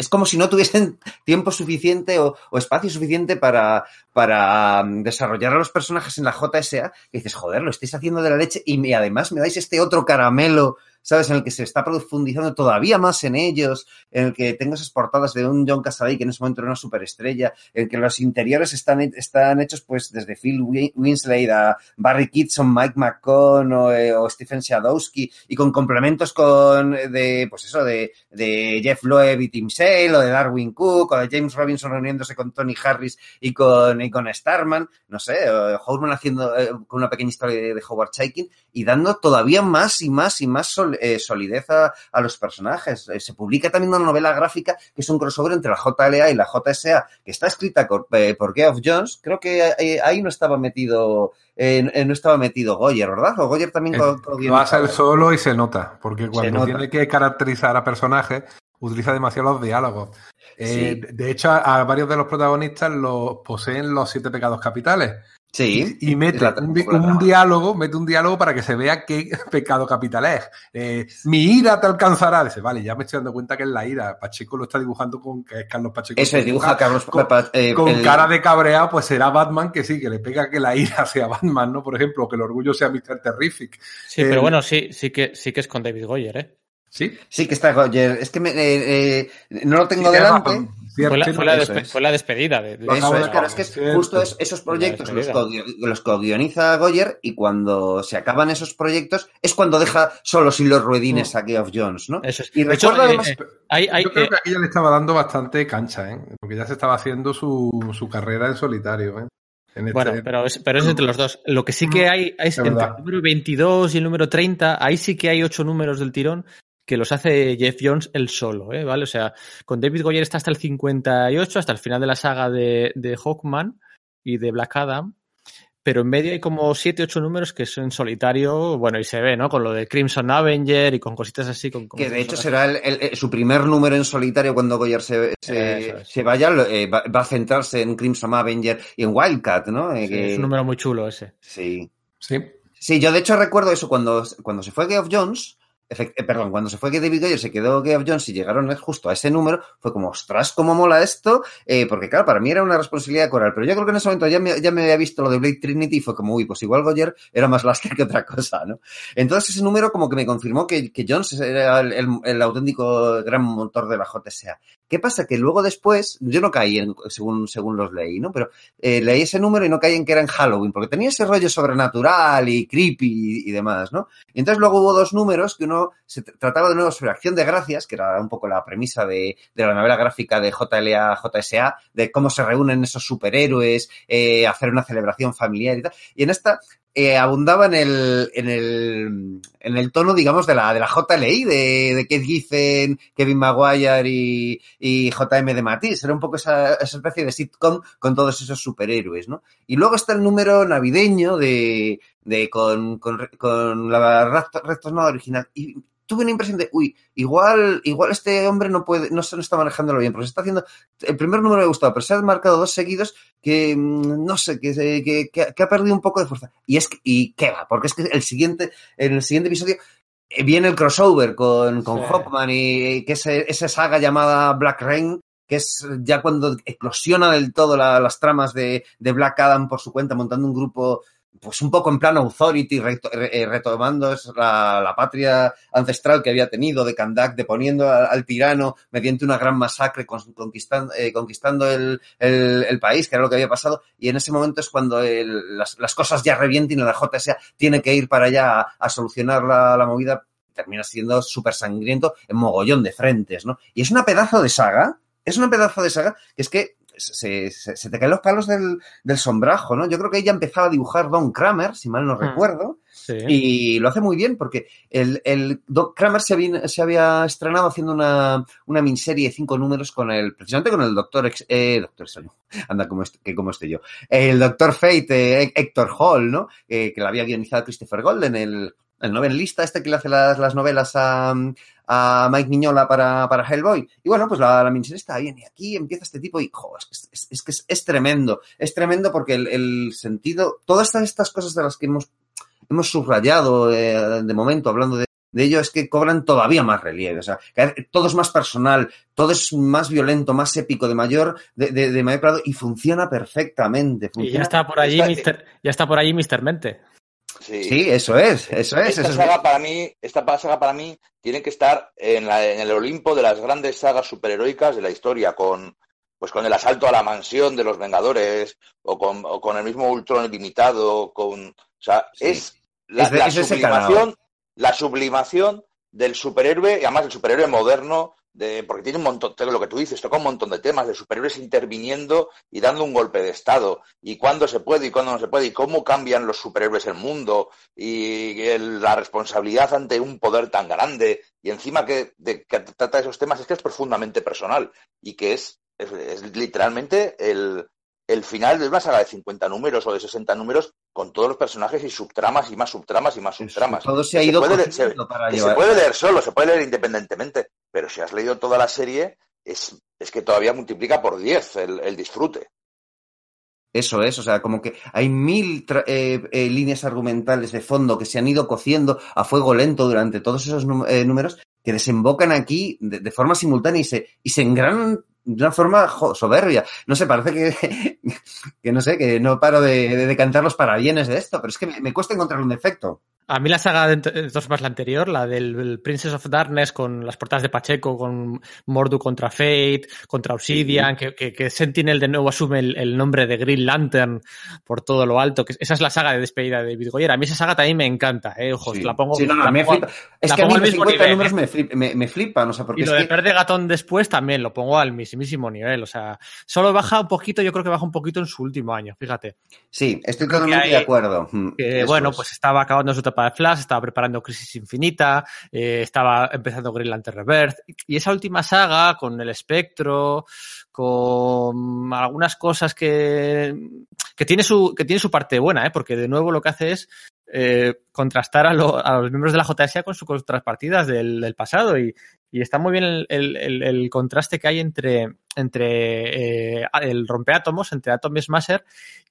Es como si no tuviesen tiempo suficiente o, o espacio suficiente para, para um, desarrollar a los personajes en la JSA. Y dices, joder, lo estáis haciendo de la leche y me- además me dais este otro caramelo, ¿sabes? En el que se está profundizando todavía más en ellos, en el que tengo esas portadas de un John Cassaday que en ese momento era una superestrella, en el que los interiores están, están hechos pues desde Phil Win- Winslade a Barry Kitson, Mike McCone o, eh, o Stephen Shadowski y con complementos con de pues eso de, de Jeff Loeb y Tim Sale o de Darwin Cook o de James Robinson reuniéndose con Tony Harris y con, y con Starman, no sé, Howard haciendo eh, con una pequeña historia de, de Howard Chaykin y dando todavía más y más y más solidez sol- eh, solidez a, a los personajes. Eh, se publica también una novela gráfica que es un crossover entre la JLA y la JSA, que está escrita por, eh, por Geoff Jones. Creo que eh, ahí no estaba metido, eh, eh, no estaba metido Goyer, ¿verdad? O Goyer también co- Lo hace él solo y se nota, porque cuando nota. tiene que caracterizar a personajes, utiliza demasiado los diálogos. Eh, De hecho, a, a varios de los protagonistas los poseen los siete pecados capitales. Sí. Y mete un, un diálogo, mete un diálogo para que se vea qué pecado capital es. Eh, mi ira te alcanzará. Dice, vale, ya me estoy dando cuenta que es la ira. Pacheco lo está dibujando con que es Carlos Pacheco. Eso es, dibuja Carlos con, eh, con el- cara de cabreado, pues será Batman que sí, que le pega que la ira sea Batman, ¿no? Por ejemplo, que el orgullo sea Mr. Terrific. Sí, Eh, pero bueno, sí, sí que sí que es con David Goyer, ¿eh? Sí. Sí, que está Goyer. Es que me- eh, eh, no lo tengo Sí, delante. Cierto, Fue la, fue la despe- es. fue la despedida de, de- Lo Eso es, claro, es que cierto. justo es- esos proyectos los, co- los co-guioniza Goyer y cuando se acaban esos proyectos es cuando deja solos y los ruedines a Geoff Jones, ¿no? Eso es. Y De hecho, eh, además- eh, hay- hay, Yo creo eh, que aquí ya le estaba dando bastante cancha, ¿eh? Porque ya se estaba haciendo su, su carrera en solitario, ¿eh? En este- Bueno, pero es, pero es entre los dos. Lo que sí que hay es Es entre el número 22 y el número 30, ahí sí que hay ocho números del tirón que los hace Jeff Jones él solo, ¿eh? ¿vale? O sea, con David Goyer está hasta el 58, hasta el final de la saga de, de Hawkman y de Black Adam, pero en medio hay como siete, ocho números que son en solitario, bueno, y se ve, ¿no? Con lo de Crimson Avenger y con cositas así. Con, con que de hecho será el- el- su primer número en solitario cuando Goyer se, se, es. se vaya, eh, va, va a centrarse en Crimson Avenger y en Wildcat, ¿no? Eh, Sí, que- Es un número muy chulo ese. sí. Sí. Sí, yo de hecho recuerdo eso cuando, cuando se fue Geoff Jones, efect- eh, perdón, cuando se fue que David Goyer se quedó Geoff Jones y llegaron justo a ese número, fue como, ostras, cómo mola esto, eh, porque claro, para mí era una responsabilidad coral, pero yo creo que en ese momento ya me, ya me había visto lo de Blade Trinity y fue como, uy, pues igual Goyer era más Lasker que otra cosa, ¿no? Entonces ese número como que me confirmó que, que Jones era el, el- el auténtico gran motor de la JSA. ¿Qué pasa? Que luego después, yo no caí en, según, según los leí, ¿no? Pero eh, leí ese número y no caí en que era en Halloween, porque tenía ese rollo sobrenatural y creepy y, y demás, ¿no? Y entonces luego hubo dos números que uno se tr- trataba de nuevo sobre Acción de Gracias, que era un poco la premisa de, de la novela gráfica de JLA, JSA, de cómo se reúnen esos superhéroes, eh, hacer una celebración familiar y tal. Y en esta eh, abundaba en el, en el, en el tono, digamos, de la, de la JLI, de, de Keith Giffen, Kevin Maguire y, y JM de Matisse. Era un poco esa, esa especie de sitcom con todos esos superhéroes, ¿no? Y luego está el número navideño de, de con, con, con la red- retornada original. Y tuve una impresión de, uy, igual, igual este hombre no puede, no se no está manejándolo bien, porque se está haciendo, el primer número me ha gustado, pero se han marcado dos seguidos que, mm, no sé, que, que, que- que ha perdido un poco de fuerza. Y es que, y qué va, porque es que el siguiente, en el siguiente episodio eh, viene el crossover con, con Sí. Hawkman y que es esa saga llamada Black Rain, que es ya cuando eclosiona del todo la- las tramas de, de Black Adam por su cuenta, montando un grupo pues un poco en plan authority, eh, retomando la, la patria ancestral que había tenido de Kandak, deponiendo al, al tirano mediante una gran masacre, con- conquistando, eh, conquistando el, el- el país, que era lo que había pasado, y en ese momento es cuando el- las, las cosas ya revienten y la JSA tiene que ir para allá a, a solucionar la, la movida, termina siendo súper sangriento en mogollón de frentes, ¿no? Y es una pedazo de saga, es una pedazo de saga que es que se, se- se te caen los palos del, del sombrajo, ¿no? Yo creo que ella empezaba a dibujar Don Kramer, si mal no Mm. recuerdo, Sí. y lo hace muy bien porque el, el Don Kramer se había, se había estrenado haciendo una, una miniserie de cinco números con el, precisamente con el doctor, eh, doctor anda como que como estoy yo, el doctor Fate, eh, Héctor Hall, ¿no? Eh, que la había guionizado Christopher Golden, el, el novelista este que le hace las, las novelas a, a Mike Miñola para, para Hellboy. Y bueno, pues la, la miniserie está bien. Y aquí empieza este tipo y, jo, es, que es, es que es, es tremendo. Es tremendo porque el, el sentido, todas estas, estas cosas de las que hemos, hemos subrayado eh, de momento, hablando de, de ello, es que cobran todavía más relieve. O sea, todo es más personal, todo es más violento, más épico, de mayor, de, de, de mayor grado y funciona perfectamente. Y Funciona, ya está por allí, Está- Mr. Ya está por allí Mr. Mente. Sí. Sí, eso es, eso es. Esta eso es. saga para mí, esta saga para mí tiene que estar en, la- en el Olimpo de las grandes sagas superheroicas de la historia, con pues con el asalto a la mansión de los Vengadores, o con, o con el mismo Ultron ilimitado, con o sea, Sí. es la, Es de- la es sublimación, la sublimación del superhéroe, y además el superhéroe moderno, de, porque tiene un montón, de lo que tú dices, toca un montón de temas, de superhéroes interviniendo y dando un golpe de Estado, y cuándo se puede y cuándo no se puede, y cómo cambian los superhéroes el mundo, y el, la responsabilidad ante un poder tan grande, y encima que, de, que trata esos temas es que es profundamente personal, y que es, es, es literalmente el, el final de una saga de 50 números o de 60 números con todos los personajes y subtramas y más subtramas y más subtramas. Todo se ha ido se puede, leer, se, para se puede leer solo, se puede leer independientemente, pero si has leído toda la serie, es, es que todavía multiplica por 10 el, el, disfrute. Eso es, o sea, como que hay mil eh, eh, líneas argumentales de fondo que se han ido cociendo a fuego lento durante todos esos eh, números que desembocan aquí de, de, forma simultánea y se, y se engranan de una forma jo, soberbia. No sé, parece que, que no sé, que no paro de, de, de cantar los parabienes de esto, pero es que me, me cuesta encontrar un defecto. A mí la saga de, de todas más la anterior, la del Princess of Darkness con las portadas de Pacheco, con Mordu contra Fate, contra Obsidian, sí. que, que, que, Sentinel de nuevo asume el, el, nombre de Green Lantern por todo lo alto, que esa es la saga de despedida de David Goyer. A mí esa saga también me encanta, eh, ojos, sí. la pongo. Sí, no, no, la me pongo, flipa. Es que a mí los 50 nivel, números ¿eh? me, flip, me, me, flipan, o sea, porque y lo es de que... Perde Gatón después también lo pongo al mismísimo nivel, o sea, solo baja un poquito, yo creo que baja un poquito en su último año, fíjate. Sí, estoy totalmente hay, de acuerdo. Que, bueno, es. pues estaba acabando su etapa de Flash, estaba preparando Crisis Infinita, eh, estaba empezando Green Lantern Rebirth, y esa última saga con el espectro, con algunas cosas que, que, tiene, su, que tiene su parte buena, ¿eh? porque de nuevo lo que hace es eh, contrastar a, lo, a, los miembros de la JSA con sus contrapartidas del, del pasado y, y, está muy bien el, el, el, contraste que hay entre, entre eh, el rompeátomos, entre Atom Smasher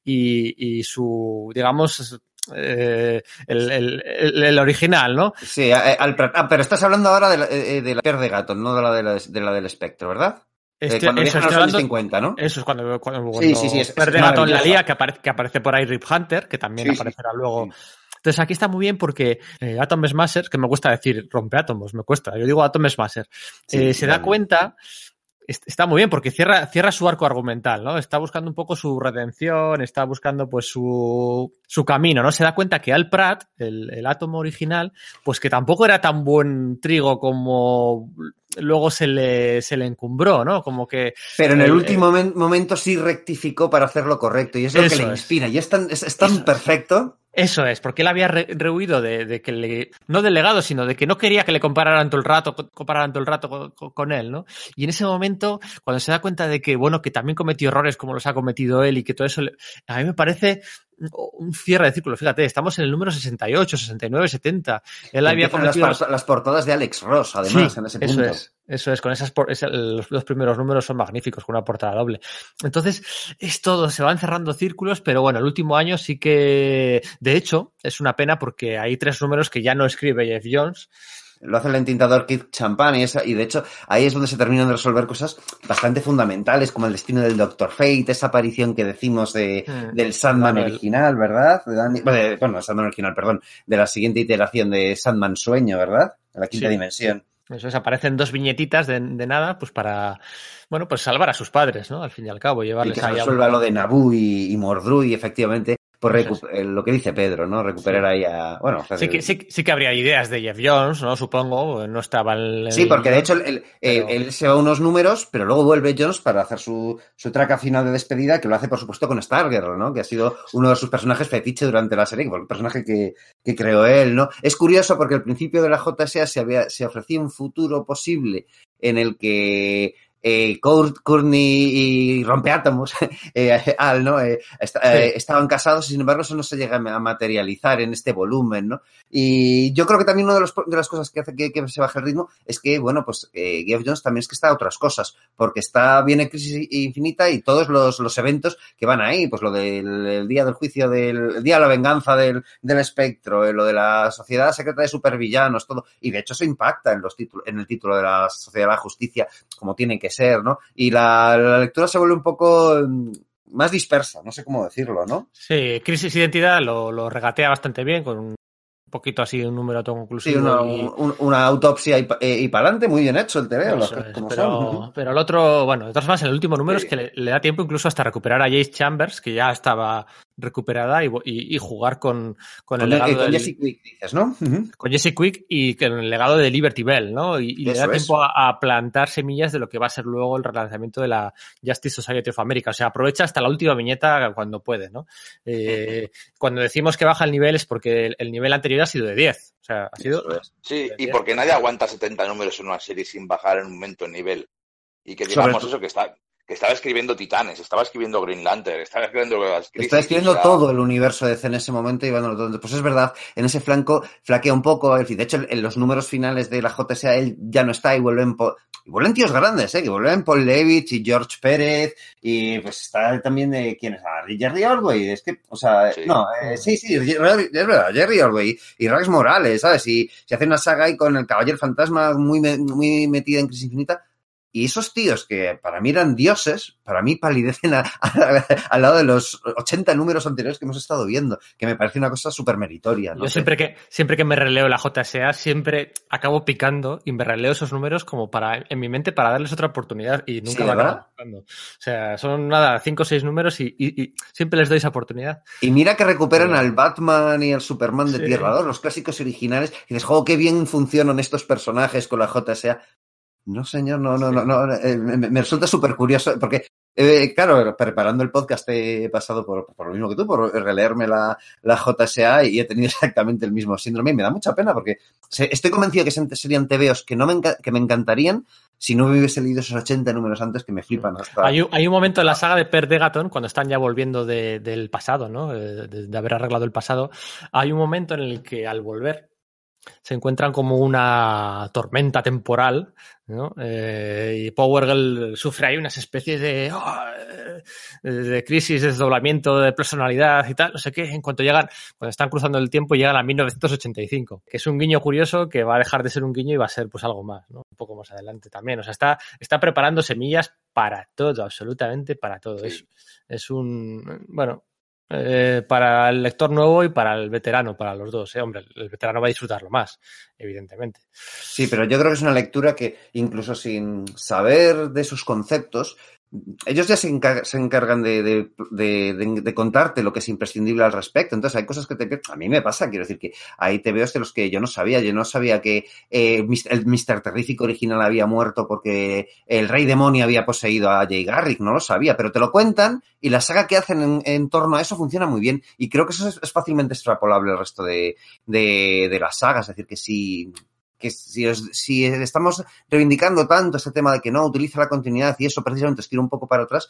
y, y su, digamos, eh, el, el, el, el, original, ¿no? Sí, al, ah, pero estás hablando ahora de la, de la de gato, no de la, de la, de la del espectro, ¿verdad? Este, eh, cuando eso, los años 50, ¿no? Eso es cuando, cuando, sí, sí, sí, es, Gato en la Lía, que aparece, que aparece por ahí Rip Hunter, que también aparecerá luego. Entonces aquí está muy bien porque eh, Atom Smasher, que me cuesta decir rompe átomos, me cuesta, yo digo Atom Smasher, eh, se da cuenta está muy bien porque cierra, cierra su arco argumental, ¿no? Está buscando un poco su redención, está buscando pues su, su camino, ¿no? Se da cuenta que Al Pratt, el, el átomo original, pues que tampoco era tan buen trigo como luego se le, se le encumbró, ¿no? Como que... Pero en el, el último eh, momento sí rectificó para hacer lo correcto y es lo que le inspira. Es. Y es tan, es, es tan perfecto eso es, porque él había re rehuido de, de, que le, no del legado, sino de que no quería que le compararan todo el rato, compararan todo el rato con, con, él, ¿no? Y en ese momento, cuando se da cuenta de que, bueno, que también cometió errores como los ha cometido él y que todo eso, le, a mí me parece un cierre de círculo. Fíjate, estamos en el número 68, 69, 70. Él había cometido... Las, las, portadas de Alex Ross, además, sí, en ese eso punto. Es, eso es, con esas, esa, los, los, primeros números son magníficos, con una portada doble. Entonces, es todo, se van cerrando círculos, pero bueno, el último año sí que, de hecho, es una pena porque hay tres números que ya no escribe Jeff Jones lo hace el entintador Keith Champagne y, esa, y de hecho ahí es donde se terminan de resolver cosas bastante fundamentales como el destino del Doctor Fate, esa aparición que decimos de, mm. del Sandman original, ¿verdad? De bueno, bueno, Sandman original, perdón, de la siguiente iteración de Sandman Sueño, ¿verdad? De la quinta sí. dimensión. Eso es, aparecen dos viñetitas de, de, nada, pues para, bueno, pues salvar a sus padres, ¿no? Al fin y al cabo, llevarles y que se resuelva lo de Naboo y, y Mordru y efectivamente por eh, lo que dice Pedro, ¿no? Recuperar ahí a. Bueno, sí, que, sí, sí, que habría ideas de Jeff Jones, ¿no? Supongo, no estaba el. Sí, porque de hecho el, el, pero... él se va unos números, pero luego vuelve Jones para hacer su, su traca final de despedida, que lo hace, por supuesto, con Stargirl, ¿no? Que ha sido uno de sus personajes fetiche durante la serie, el personaje que, que creó él, ¿no? Es curioso porque al principio de la JSA se, había, se ofrecía un futuro posible en el que eh, Courtney y Rompeátomos, eh, Al, ¿no? Eh, est sí. estaban casados y sin embargo eso no se llega a materializar en este volumen, ¿no? Y yo creo que también una de, los, de las cosas que hace que, que, se baje el ritmo es que, bueno, pues eh, Geoff Jones también es que está a otras cosas, porque está, viene Crisis Infinita y todos los, los eventos que van ahí, pues lo del el día del juicio, del el día de la venganza del, del espectro, eh, lo de la sociedad secreta de supervillanos, todo, y de hecho eso impacta en, los títulos, en el título de la sociedad de la justicia, como tiene que ser, ¿no? Y la, la lectura se vuelve un poco mm, más dispersa, no sé cómo decirlo, ¿no? Sí, Crisis Identidad lo, lo regatea bastante bien con un poquito así un número autoconclusivo. Sí, una, y... un, una autopsia y, y para adelante, muy bien hecho el TV, los es, como pero, son. pero el otro, bueno, de todas formas, el último número sí. es que le, le, da tiempo incluso hasta recuperar a Jace Chambers, que ya estaba recuperada y, y, y jugar con, con, Con, el legado eh, con del- Jesse Quick, dices, ¿no? Ujú. con Jesse Quick y con el legado de Liberty Bell, ¿no? Y, y le da es. tiempo a, a plantar semillas de lo que va a ser luego el relanzamiento de la Justice Society of America. O sea, aprovecha hasta la última viñeta cuando puede, ¿no? Eh, cuando decimos que baja el nivel es porque el, el nivel anterior ha sido de 10. O sea, ha sido... Es. Sí, y porque nadie aguanta 70 números en una serie sin bajar en un momento el nivel. Y que digamos eso, que está que estaba escribiendo Titanes, estaba escribiendo Green Lantern, estaba escribiendo las crisis, Está escribiendo todo el universo de DC en ese momento y bueno, pues es verdad, en ese flanco flaquea un poco, es decir, de hecho en los números finales de la JSA él ya no está y vuelven po- y vuelven tíos grandes, eh, que vuelven Paul Levitch y George Pérez y pues está también de quién es, ah, Jerry Ordway, es que, o sea, Sí. no, eh, sí, sí, es verdad, Jerry Ordway y Rax Morales, ¿sabes? Y se hace una saga ahí con el Caballero Fantasma muy, muy metida en Crisis Infinita. Y esos tíos que para mí eran dioses, para mí palidecen a- a- al lado de los 80 números anteriores que hemos estado viendo, que me parece una cosa súper meritoria. ¿no? Yo siempre que, siempre que me releo la JSA, siempre acabo picando y me releo esos números como para, en mi mente, para darles otra oportunidad y nunca Sí. O sea, son nada, cinco o seis números y, y- y siempre les doy esa oportunidad. Y mira que recuperan al Batman y al Superman de Sí. Tierra 2, los clásicos originales, y dices, jo, qué bien funcionan estos personajes con la JSA. No, señor, no, no, no, no, eh, me, me resulta súper curioso, porque, eh, claro, preparando el podcast he pasado por, por lo mismo que tú, por releerme la, la JSA y he tenido exactamente el mismo síndrome y me da mucha pena porque se- estoy convencido que se- serían TVOs que, no me, que me encantarían si no me hubiese leído esos 80 números antes que me flipan hasta... Hay, un- hay un momento en la saga de Per Degaton, cuando están ya volviendo de- del pasado, ¿no? Eh, De, de haber arreglado el pasado, hay un momento en el que al volver se encuentran como una tormenta temporal, ¿no? Eh, y Power Girl sufre ahí unas especies de, ah, eh, de crisis, de desdoblamiento de personalidad y tal, no sé qué, en cuanto llegan, cuando están cruzando el tiempo, llegan a 1985, que es un guiño curioso que va a dejar de ser un guiño y va a ser pues algo más, ¿no? Un poco más adelante también. O sea, está, está preparando semillas para todo, absolutamente para todo. Sí. Es, es un, bueno, eh, para el lector nuevo y para el veterano, para los dos. ¿eh? Hombre, el veterano va a disfrutarlo más, evidentemente. Sí, pero yo creo que es una lectura que incluso sin saber de sus conceptos, ellos ya se, encar- se encargan de, de- de- de- contarte lo que es imprescindible al respecto. Entonces hay cosas que te, a mí me pasa, quiero decir que hay TVOs de los que yo no sabía. Yo no sabía que eh, el Mr. Terrífico original había muerto porque el Rey Demonio había poseído a Jay Garrick, no lo sabía, pero te lo cuentan y la saga que hacen en, en torno a eso funciona muy bien y creo que eso es, es fácilmente extrapolable al resto de, de, de. Es decir, que si, que si, os- si estamos reivindicando tanto este tema de que no utiliza la continuidad y eso precisamente os tira un poco para atrás,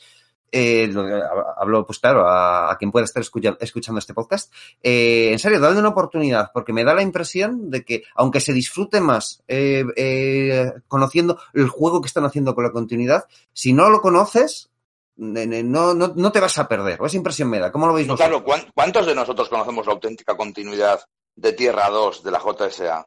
eh, lo- hablo pues claro a, a quien pueda estar escucha- escuchando este podcast, eh, en serio, dadle una oportunidad, porque me da la impresión de que aunque se disfrute más eh, eh, conociendo el juego que están haciendo con la continuidad, si no lo conoces, no, no, no te vas a perder, o esa impresión me da. ¿Cómo lo veis vosotros? claro, ¿cuán- ¿cuántos de nosotros conocemos la auténtica continuidad de Tierra 2 de la JSA?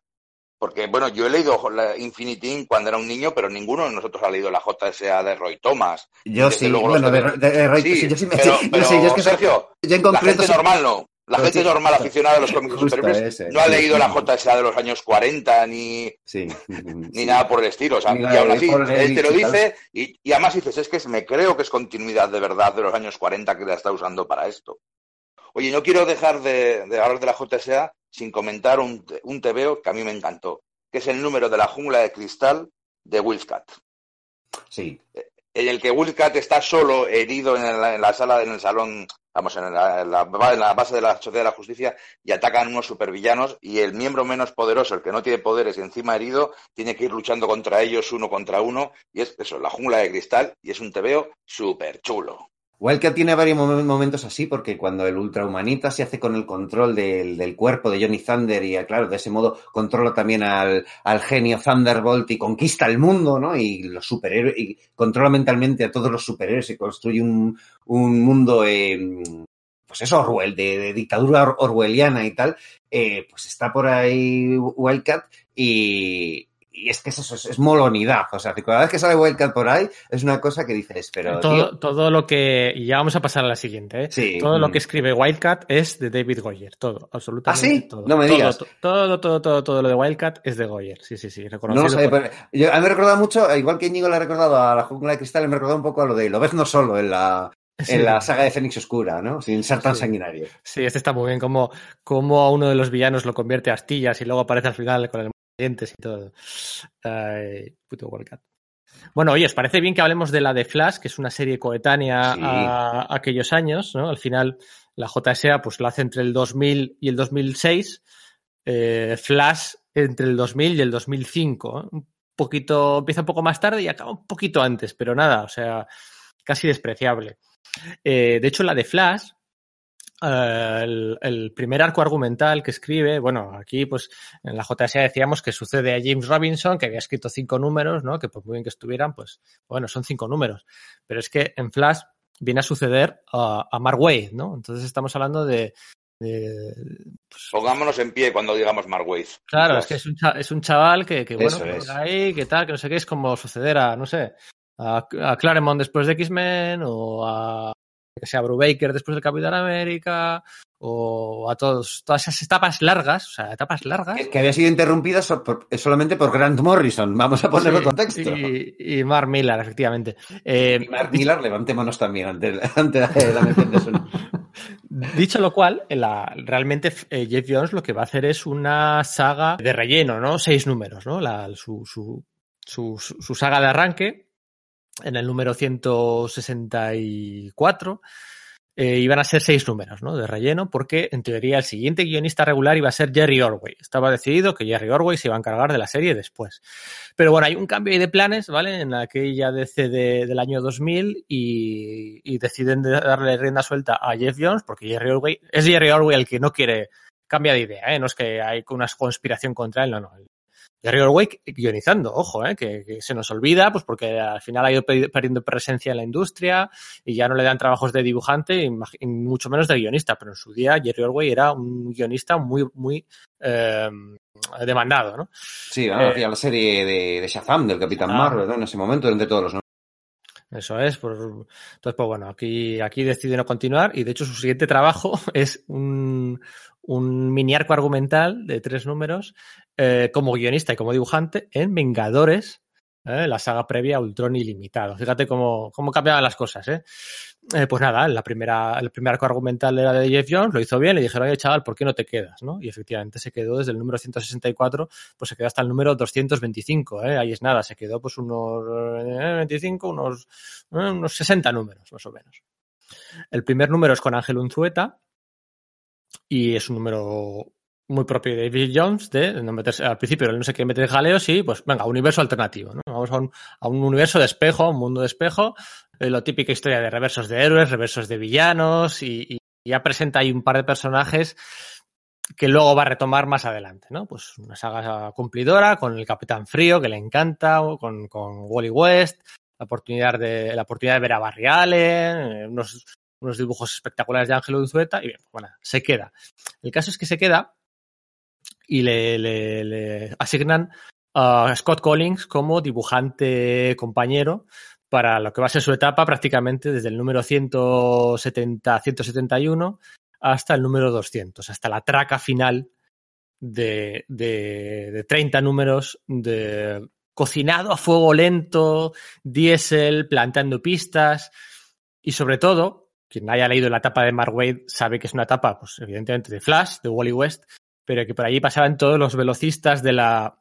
Porque, bueno, yo he leído la Infinity Inc. cuando era un niño, pero ninguno de nosotros ha leído la JSA de Roy Thomas. Yo Desde sí, bueno, de, de- Roy- Sí, sí, yo sí me pero, yo pero, sí, yo es que Sergio, yo en la concreto gente sí- normal no. La gente sí, normal aficionada a los cómics superhéroes no ha leído la JSA de los años 40 ni, Sí. ni nada por el estilo. O sea, y la aún así, él te lo dice y, y además dices, es que me creo que es continuidad de verdad de los años 40 que la está usando para esto. Oye, no quiero dejar de, de hablar de la JSA sin comentar un, un TVO que a mí me encantó, que es el número de la jungla de cristal de Wilfcat, Sí. en el que Wilfcat está solo herido en la, en la sala, en el salón, vamos, en la, en la- base de la Sociedad de la Justicia y atacan unos supervillanos y el miembro menos poderoso, el que no tiene poderes y encima herido, tiene que ir luchando contra ellos uno contra uno y es eso, la jungla de cristal y es un TVO súper chulo. Wildcat tiene varios mom- momentos así, porque cuando el ultrahumanita se hace con el control del, del cuerpo de Johnny Thunder y, claro, de ese modo controla también al, al genio Thunderbolt y conquista el mundo, ¿no? Y los superhéroes, y controla mentalmente a todos los superhéroes y construye un, un mundo, eh, pues eso, Orwell, de, de dictadura or- orwelliana y tal, eh, pues está por ahí Wildcat y, y es que es eso, es, es molonidad. O sea, cada vez que sale Wildcat por ahí, es una cosa que dices, pero. todo, tío, todo lo que. Y ya vamos a pasar a la siguiente, ¿eh? Sí. Todo lo Mm. que escribe Wildcat es de David Goyer. Todo, absolutamente. ¿Ah, sí? Todo. No me Todo, digas. to- Todo, todo, todo, todo, lo de Wildcat es de Goyer. Sí, sí, sí. No Reconocido lo sabía, por- pero yo, a mí me recordado mucho, igual que Íñigo le ha recordado a la jungla de cristal, me ha recordado un poco a lo de Lobezno solo en la, Sí. En la saga de Fénix Oscura, ¿no? Sin ser tan sí. sanguinario. Sí, este está muy bien. Como, como a uno de los villanos lo convierte a astillas y luego aparece al final con el dientes y todo. Ay, puto Wildcat. Bueno, oye, ¿os parece bien que hablemos de la de Flash, que es una serie coetánea sí. a, a, aquellos años, ¿no? Al final, la JSA pues la hace entre el 2000 y el 2006, eh, Flash entre el 2000 y el 2005. ¿eh? Un poquito, empieza un poco más tarde y acaba un poquito antes, pero nada, o sea, casi despreciable. Eh, de hecho, la de Flash, uh, el, el, primer arco argumental que escribe, bueno, aquí pues en la JSA decíamos que sucede a James Robinson, que había escrito cinco números, ¿no? Que por muy bien que estuvieran, pues bueno, son cinco números. Pero es que en Flash viene a suceder a, a Mark Wade, ¿no? Entonces estamos hablando de, de, pues, Pongámonos en pie cuando digamos Mark Wade. Claro, es que es un, chaval, es un chaval que, que bueno, es. ahí, que tal, que no sé qué, es como suceder a, no sé, a, a Claremont después de X-Men o a que sea Brubaker después del Capitán América o a todos, todas esas etapas largas, o sea, etapas largas. Que, que había sido interrumpidas por, solamente por Grant Morrison, vamos a ponerlo en sí, contexto. Y, y, Mark Millar, efectivamente. Eh, y Mark Millar, levantémonos también ante, ante la, la mención de su Dicho lo cual, la, realmente eh, Jeff Jones lo que va a hacer es una saga de relleno, ¿no? Seis números, ¿no? La, su, su, su, su, saga de arranque en el número 164 eh, iban a ser seis números ¿no? de relleno, porque en teoría el siguiente guionista regular iba a ser Jerry Orway. Estaba decidido que Jerry Orway se iba a encargar de la serie después. Pero bueno, hay un cambio ahí de planes, ¿vale? En aquella DC de, del año 2000 y, y deciden de darle rienda suelta a Jeff Jones, porque Jerry Orway es Jerry Orway el que no quiere cambia de idea, ¿eh? No es que hay una conspiración contra él, no, no. Jerry Orway guionizando, ojo, ¿eh? que, que, se nos olvida, pues porque al final ha ido perdiendo presencia en la industria y ya no le dan trabajos de dibujante y, mucho menos de guionista, pero en su día Jerry Orway era un guionista muy, muy eh, demandado, ¿no? Sí, bueno, hacía la serie de, de, Shazam, del Capitán ah, Marvel, ¿no? En ese momento, entre todos los eso es. Por... Entonces, pues bueno, aquí, aquí decide no continuar y de hecho su siguiente trabajo es un, un mini arco argumental de tres números eh, como guionista y como dibujante en Vengadores, eh, la saga previa Ultron Ilimitado. Fíjate cómo, cómo cambiaban las cosas. ¿eh? Eh, pues nada, la primera, el primer arco argumental era de Jeff Jones, lo hizo bien, le dijeron, oye chaval, ¿por qué no te quedas? ¿no? Y efectivamente se quedó desde el número 164, pues se quedó hasta el número 225, ¿eh? ahí es nada, se quedó pues unos 25, unos, unos 60 números más o menos. El primer número es con Ángel Unzueta y es un número muy propio de David Jones de no meterse al principio no se quiere meter jaleos y pues venga universo alternativo ¿no? vamos a un, a un, universo de espejo un mundo de espejo eh, típica historia de reversos de héroes reversos de villanos y, y, ya presenta ahí un par de personajes que luego va a retomar más adelante no pues una saga cumplidora con el Capitán Frío que le encanta con, con Wally West la oportunidad de la oportunidad de ver a Barry Allen unos unos dibujos espectaculares de Ángelo Unzueta y bien, bueno, se queda. El caso es que se queda y le, le, le asignan a Scott Collins como dibujante compañero para lo que va a ser su etapa prácticamente desde el número 170, 171 hasta el número 200, hasta la traca final de, de, de 30 números de cocinado a fuego lento, diésel, plantando pistas y sobre todo, quien haya leído la etapa de Mark Wade sabe que es una etapa, pues evidentemente de Flash, de Wally West, pero que por allí pasaban todos los velocistas de la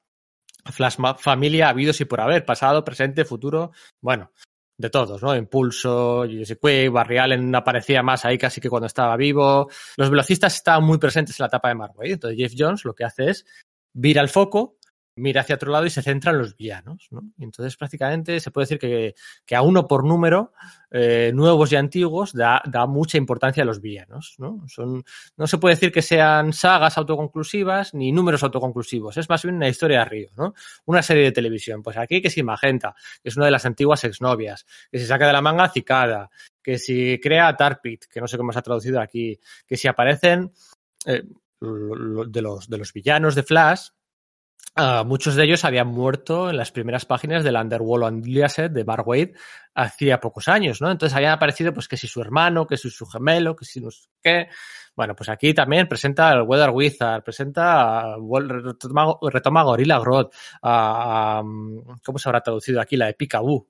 Flash familia habidos y por haber, pasado, presente, futuro, bueno, de todos, ¿no? Impulso, Jesse Quick, Barry Allen aparecía más ahí casi que cuando estaba vivo. Los velocistas estaban muy presentes en la etapa de Marvel. Entonces Jeff Jones lo que hace es vira el foco mira hacia otro lado y se centra en los villanos. ¿no? Y entonces prácticamente se puede decir que, que a uno por número, eh, nuevos y antiguos, da, da, mucha importancia a los villanos. ¿no? Son, no se puede decir que sean sagas autoconclusivas ni números autoconclusivos, es más bien una historia de río, ¿no? una serie de televisión. Pues aquí que si Magenta, que es una de las antiguas exnovias, que se saca de la manga Cicada, que si crea Tarpit, que no sé cómo se ha traducido aquí, que si aparecen eh, de, los, de los villanos de Flash, Uh, muchos de ellos habían muerto en las primeras páginas del Underworld Unleashed de Mark Wade hacía pocos años, ¿no? Entonces habían aparecido, pues, que si su hermano, que si su gemelo, que si no sé qué. Bueno, pues aquí también presenta el Weather Wizard, presenta, retoma, retoma Gorilla Grodd, uh, um, ¿cómo se habrá traducido aquí? La de Picaboo.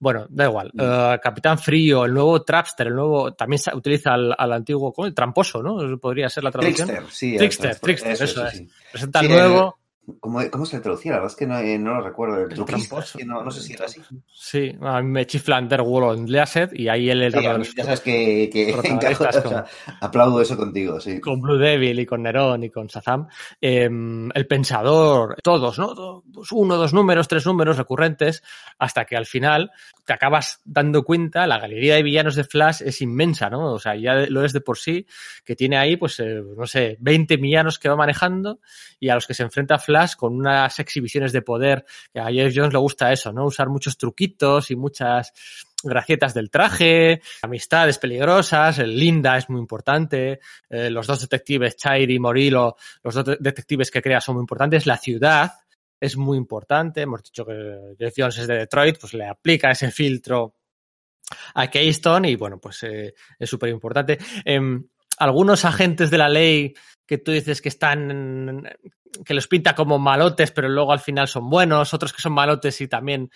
Bueno, da igual. Uh, Capitán Frío, el nuevo Trapster, el nuevo. También utiliza al, al antiguo. ¿Cómo? El tramposo, ¿no? Podría ser la traducción. Trickster, sí. Trickster, Trickster, eso, eso es. Sí. Presenta sí, al nuevo. ¿Cómo, ¿Cómo, se le traducía? La verdad es que no, eh, no lo recuerdo. El, el tramposo. No, no, sé si era así. Sí, a mí me chifla Underworld Leaset y ahí él sí, los Ya sabes que, que encajo, o sea, aplaudo eso contigo, sí. Con Blue Devil y con Nerón y con Shazam. Eh, el Pensador, todos, ¿no? Uno, dos números, tres números recurrentes, hasta que al final te acabas dando cuenta, la galería de villanos de Flash es inmensa, ¿no? O sea, ya lo es de por sí, que tiene ahí, pues, eh, no sé, 20 villanos que va manejando y a los que se enfrenta Flash con unas exhibiciones de poder, que a Jeff Jones le gusta eso, ¿no? Usar muchos truquitos y muchas gracietas del traje, amistades peligrosas, el Linda es muy importante, eh, los dos detectives, Chairi y Morilo, los dos detectives que crea son muy importantes, la ciudad es muy importante, hemos dicho que Jeff Jones es de Detroit, pues le aplica ese filtro a Keystone y bueno, pues eh, es súper importante. Eh, algunos agentes de la ley que tú dices que están, que los pinta como malotes, pero luego al final son buenos, otros que son malotes y también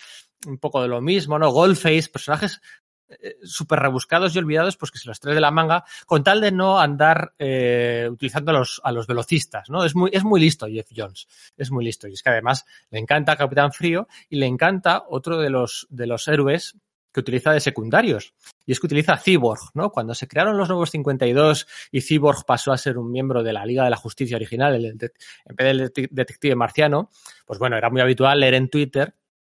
un poco de lo mismo, ¿no? Goldface, personajes eh, súper rebuscados y olvidados, pues que se los trae de la manga, con tal de no andar eh, utilizando a los, a los velocistas, ¿no? Es muy, es muy listo Jeff Jones, es muy listo. Y es que además le encanta Capitán Frío y le encanta otro de los, de los héroes que utiliza de secundarios. Y es que utiliza Cyborg, ¿no? Cuando se crearon los nuevos 52 y Cyborg pasó a ser un miembro de la Liga de la Justicia original, en vez del detective marciano, pues bueno, era muy habitual leer en Twitter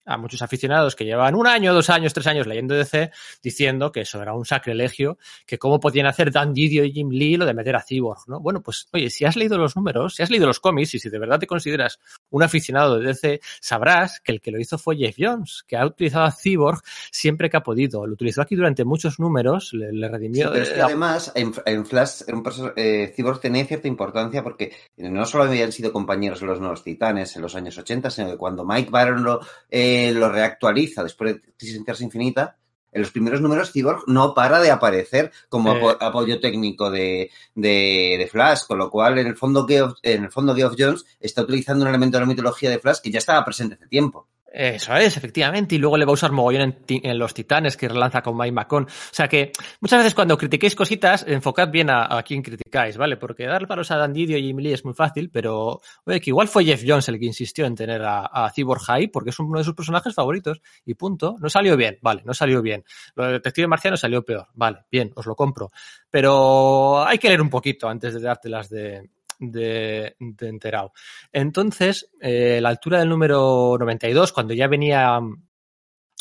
a muchos aficionados que llevan un año, dos años, tres años leyendo DC diciendo que eso era un sacrilegio, que cómo podían hacer Dan Didio y Jim Lee lo de meter a Cyborg, ¿no? Bueno, pues oye, si has leído los números, si has leído los cómics y si de verdad te consideras un aficionado de DC, sabrás que el que lo hizo fue Jeff Jones, que ha utilizado a Cyborg siempre que ha podido. Lo utilizó aquí durante muchos números, le, le redimió. Sí, pero es que además en, en Flash un eh, Cyborg tenía cierta importancia porque no solo habían sido compañeros de los Nuevos Titanes en los años 80, sino que cuando Mike Baron lo eh, lo reactualiza después de Crisis Infinita, en los primeros números Cyborg no para de aparecer como eh. apo apoyo técnico de, de, de, Flash, con lo cual en el fondo Geoff, en el fondo Geoff Jones está utilizando un elemento de la mitología de Flash que ya estaba presente hace tiempo. Eso es, efectivamente, y luego le va a usar mogollón en, en, los titanes que relanza con Mike McCon. O sea que muchas veces cuando critiquéis cositas, enfocad bien a, a quién criticáis, ¿vale? Porque dar palos a Dan Didio y Jim Lee es muy fácil, pero oye, que igual fue Jeff Jones el que insistió en tener a, a Cyborg High, porque es uno de sus personajes favoritos, y punto. No salió bien, vale, no salió bien. Lo del detective marciano salió peor, vale, bien, os lo compro. Pero hay que leer un poquito antes de dártelas de, de, de. Entonces, eh, la altura del número 92, cuando ya venía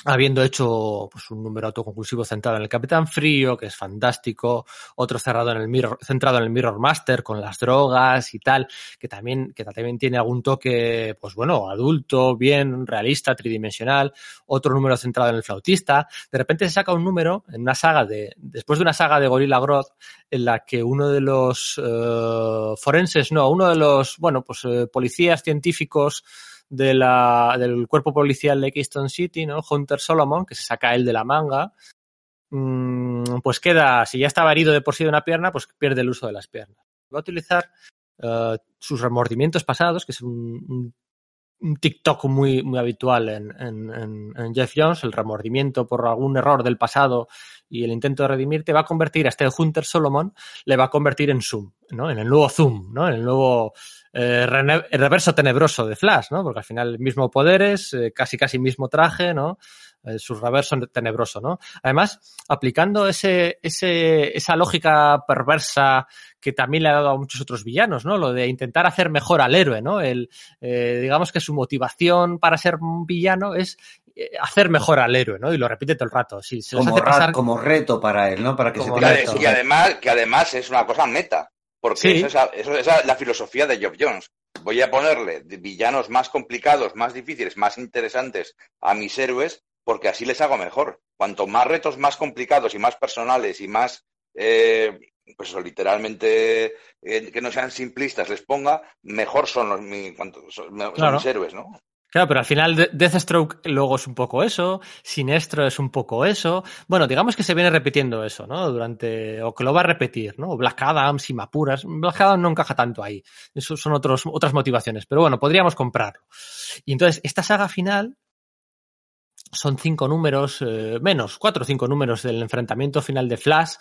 habiendo hecho pues, un número autoconclusivo centrado en el Capitán Frío, que es fantástico, otro cerrado en el mirror, centrado en el Mirror Master con las drogas y tal, que también, que también tiene algún toque, pues bueno, adulto, bien, realista, tridimensional, otro número centrado en el flautista. De repente se saca un número en una saga de, después de una saga de Gorilla Grodd, en la que uno de los uh, forenses, no, uno de los, bueno, pues uh, policías científicos de la, del cuerpo policial de Keystone City, ¿no? Hunter Solomon, que se saca él de la manga, mmm, pues queda, si ya estaba herido de por sí de una pierna, pues pierde el uso de las piernas. Va a utilizar uh, sus remordimientos pasados, que es un, un, un TikTok muy, muy habitual en, en, en, Jeff Jones, el remordimiento por algún error del pasado y el intento de redimirte, va a convertir a este Hunter Solomon, le va a convertir en Zoom, ¿no? En el nuevo Zoom, ¿no? En el nuevo eh, reverso tenebroso de Flash, ¿no? Porque al final mismo poderes, eh, casi casi mismo traje, ¿no? Eh, su reverso tenebroso, ¿no? Además, aplicando ese, ese, esa lógica perversa que también le ha dado a muchos otros villanos, ¿no? Lo de intentar hacer mejor al héroe, ¿no? El, eh, digamos que su motivación para ser un villano es eh, hacer mejor al héroe, ¿no? Y lo repite todo el rato. Sí, se como, hace pasar... como reto para él, ¿no? Para que como se reto. Y además, que además es una cosa meta. Porque sí. esa, esa, esa, es la filosofía de Geoff Jones. Voy a ponerle villanos más complicados, más difíciles, más interesantes a mis héroes, porque así les hago mejor. Cuanto más retos más complicados y más personales y más, eh, pues literalmente, eh, que no sean simplistas les ponga, mejor son, los, mi, cuanto, son, son claro. mis héroes, ¿no? Claro, pero al final Deathstroke luego es un poco eso, Sinestro es un poco eso. Bueno, digamos que se viene repitiendo eso, ¿no? Durante, o que lo va a repetir, ¿no? Black Adam, Simapuras. Black Adam no encaja tanto ahí. Eso son otros, otras motivaciones. Pero bueno, podríamos comprarlo. Y entonces, esta saga final son cinco números, eh, menos, cuatro o cinco números del enfrentamiento final de Flash.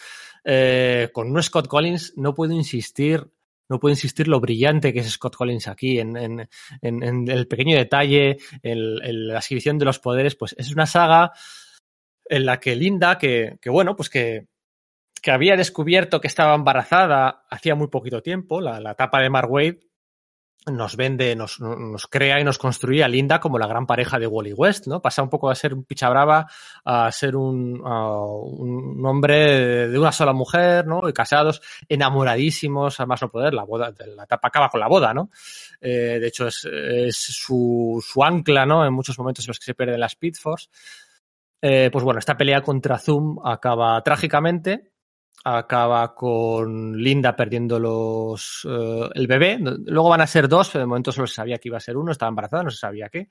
Eh, con un Scott Collins no puedo insistir, no puedo insistir lo brillante que es Scott Collins aquí, en, en, en, en el pequeño detalle, en, la exhibición de los poderes, pues es una saga en la que Linda, que, que bueno, pues que, que había descubierto que estaba embarazada hacía muy poquito tiempo, la, la etapa de Mark Wade, nos vende, nos, nos, crea y nos construye a Linda como la gran pareja de Wally West, ¿no? Pasa un poco a ser un picha brava a ser un, un hombre de una sola mujer, ¿no? Y casados, enamoradísimos, a más no poder, la boda, la etapa acaba con la boda, ¿no? Eh, de hecho, es, es su, su, ancla, ¿no? En muchos momentos en los que se pierden las Speed Force. Eh, pues bueno, esta pelea contra Zoom acaba trágicamente acaba con Linda perdiendo los uh, el bebé. Luego van a ser dos, pero de momento solo se sabía que iba a ser uno, estaba embarazada, no se sabía qué.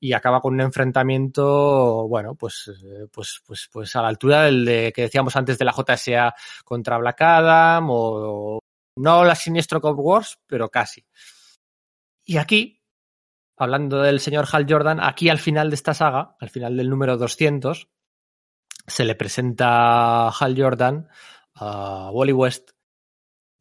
Y acaba con un enfrentamiento, bueno, pues, pues, pues, pues a la altura del de que decíamos antes de la JSA contra Black Adam, o no la Siniestro Cop Wars, pero casi. Y aquí, hablando del señor Hal Jordan, aquí al final de esta saga, al final del número 200, se le presenta Hal Jordan a Wally West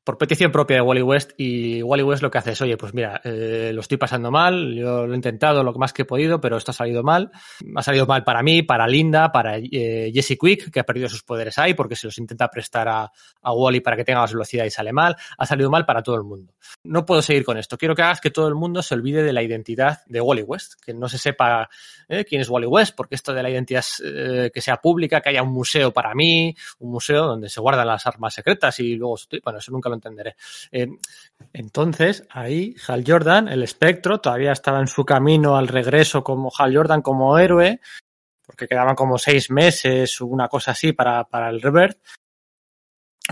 por petición propia de Wally West y Wally West lo que hace es, oye, pues mira, eh, lo estoy pasando mal, yo lo he intentado lo más que he podido, pero esto ha salido mal. Ha salido mal para mí, para Linda, para eh, Jesse Quick, que ha perdido sus poderes ahí porque se los intenta prestar a, a, Wally para que tenga más velocidad y sale mal. Ha salido mal para todo el mundo. No puedo seguir con esto. Quiero que hagas que todo el mundo se olvide de la identidad de Wally West, que no se sepa eh, quién es Wally West, porque esto de la identidad eh, que sea pública, que haya un museo para mí, un museo donde se guardan las armas secretas y luego, bueno, eso nunca lo entenderé. Eh, entonces, ahí Hal Jordan, el espectro, todavía estaba en su camino al regreso como Hal Jordan como héroe, porque quedaban como seis meses o una cosa así para, para el revert.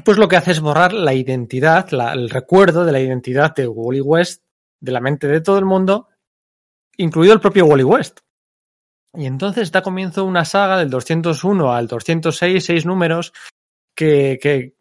Pues lo que hace es borrar la identidad, la, el recuerdo de la identidad de Wally West de la mente de todo el mundo, incluido el propio Wally West. Y entonces da comienzo una saga del 201 al 206, seis números, que, que,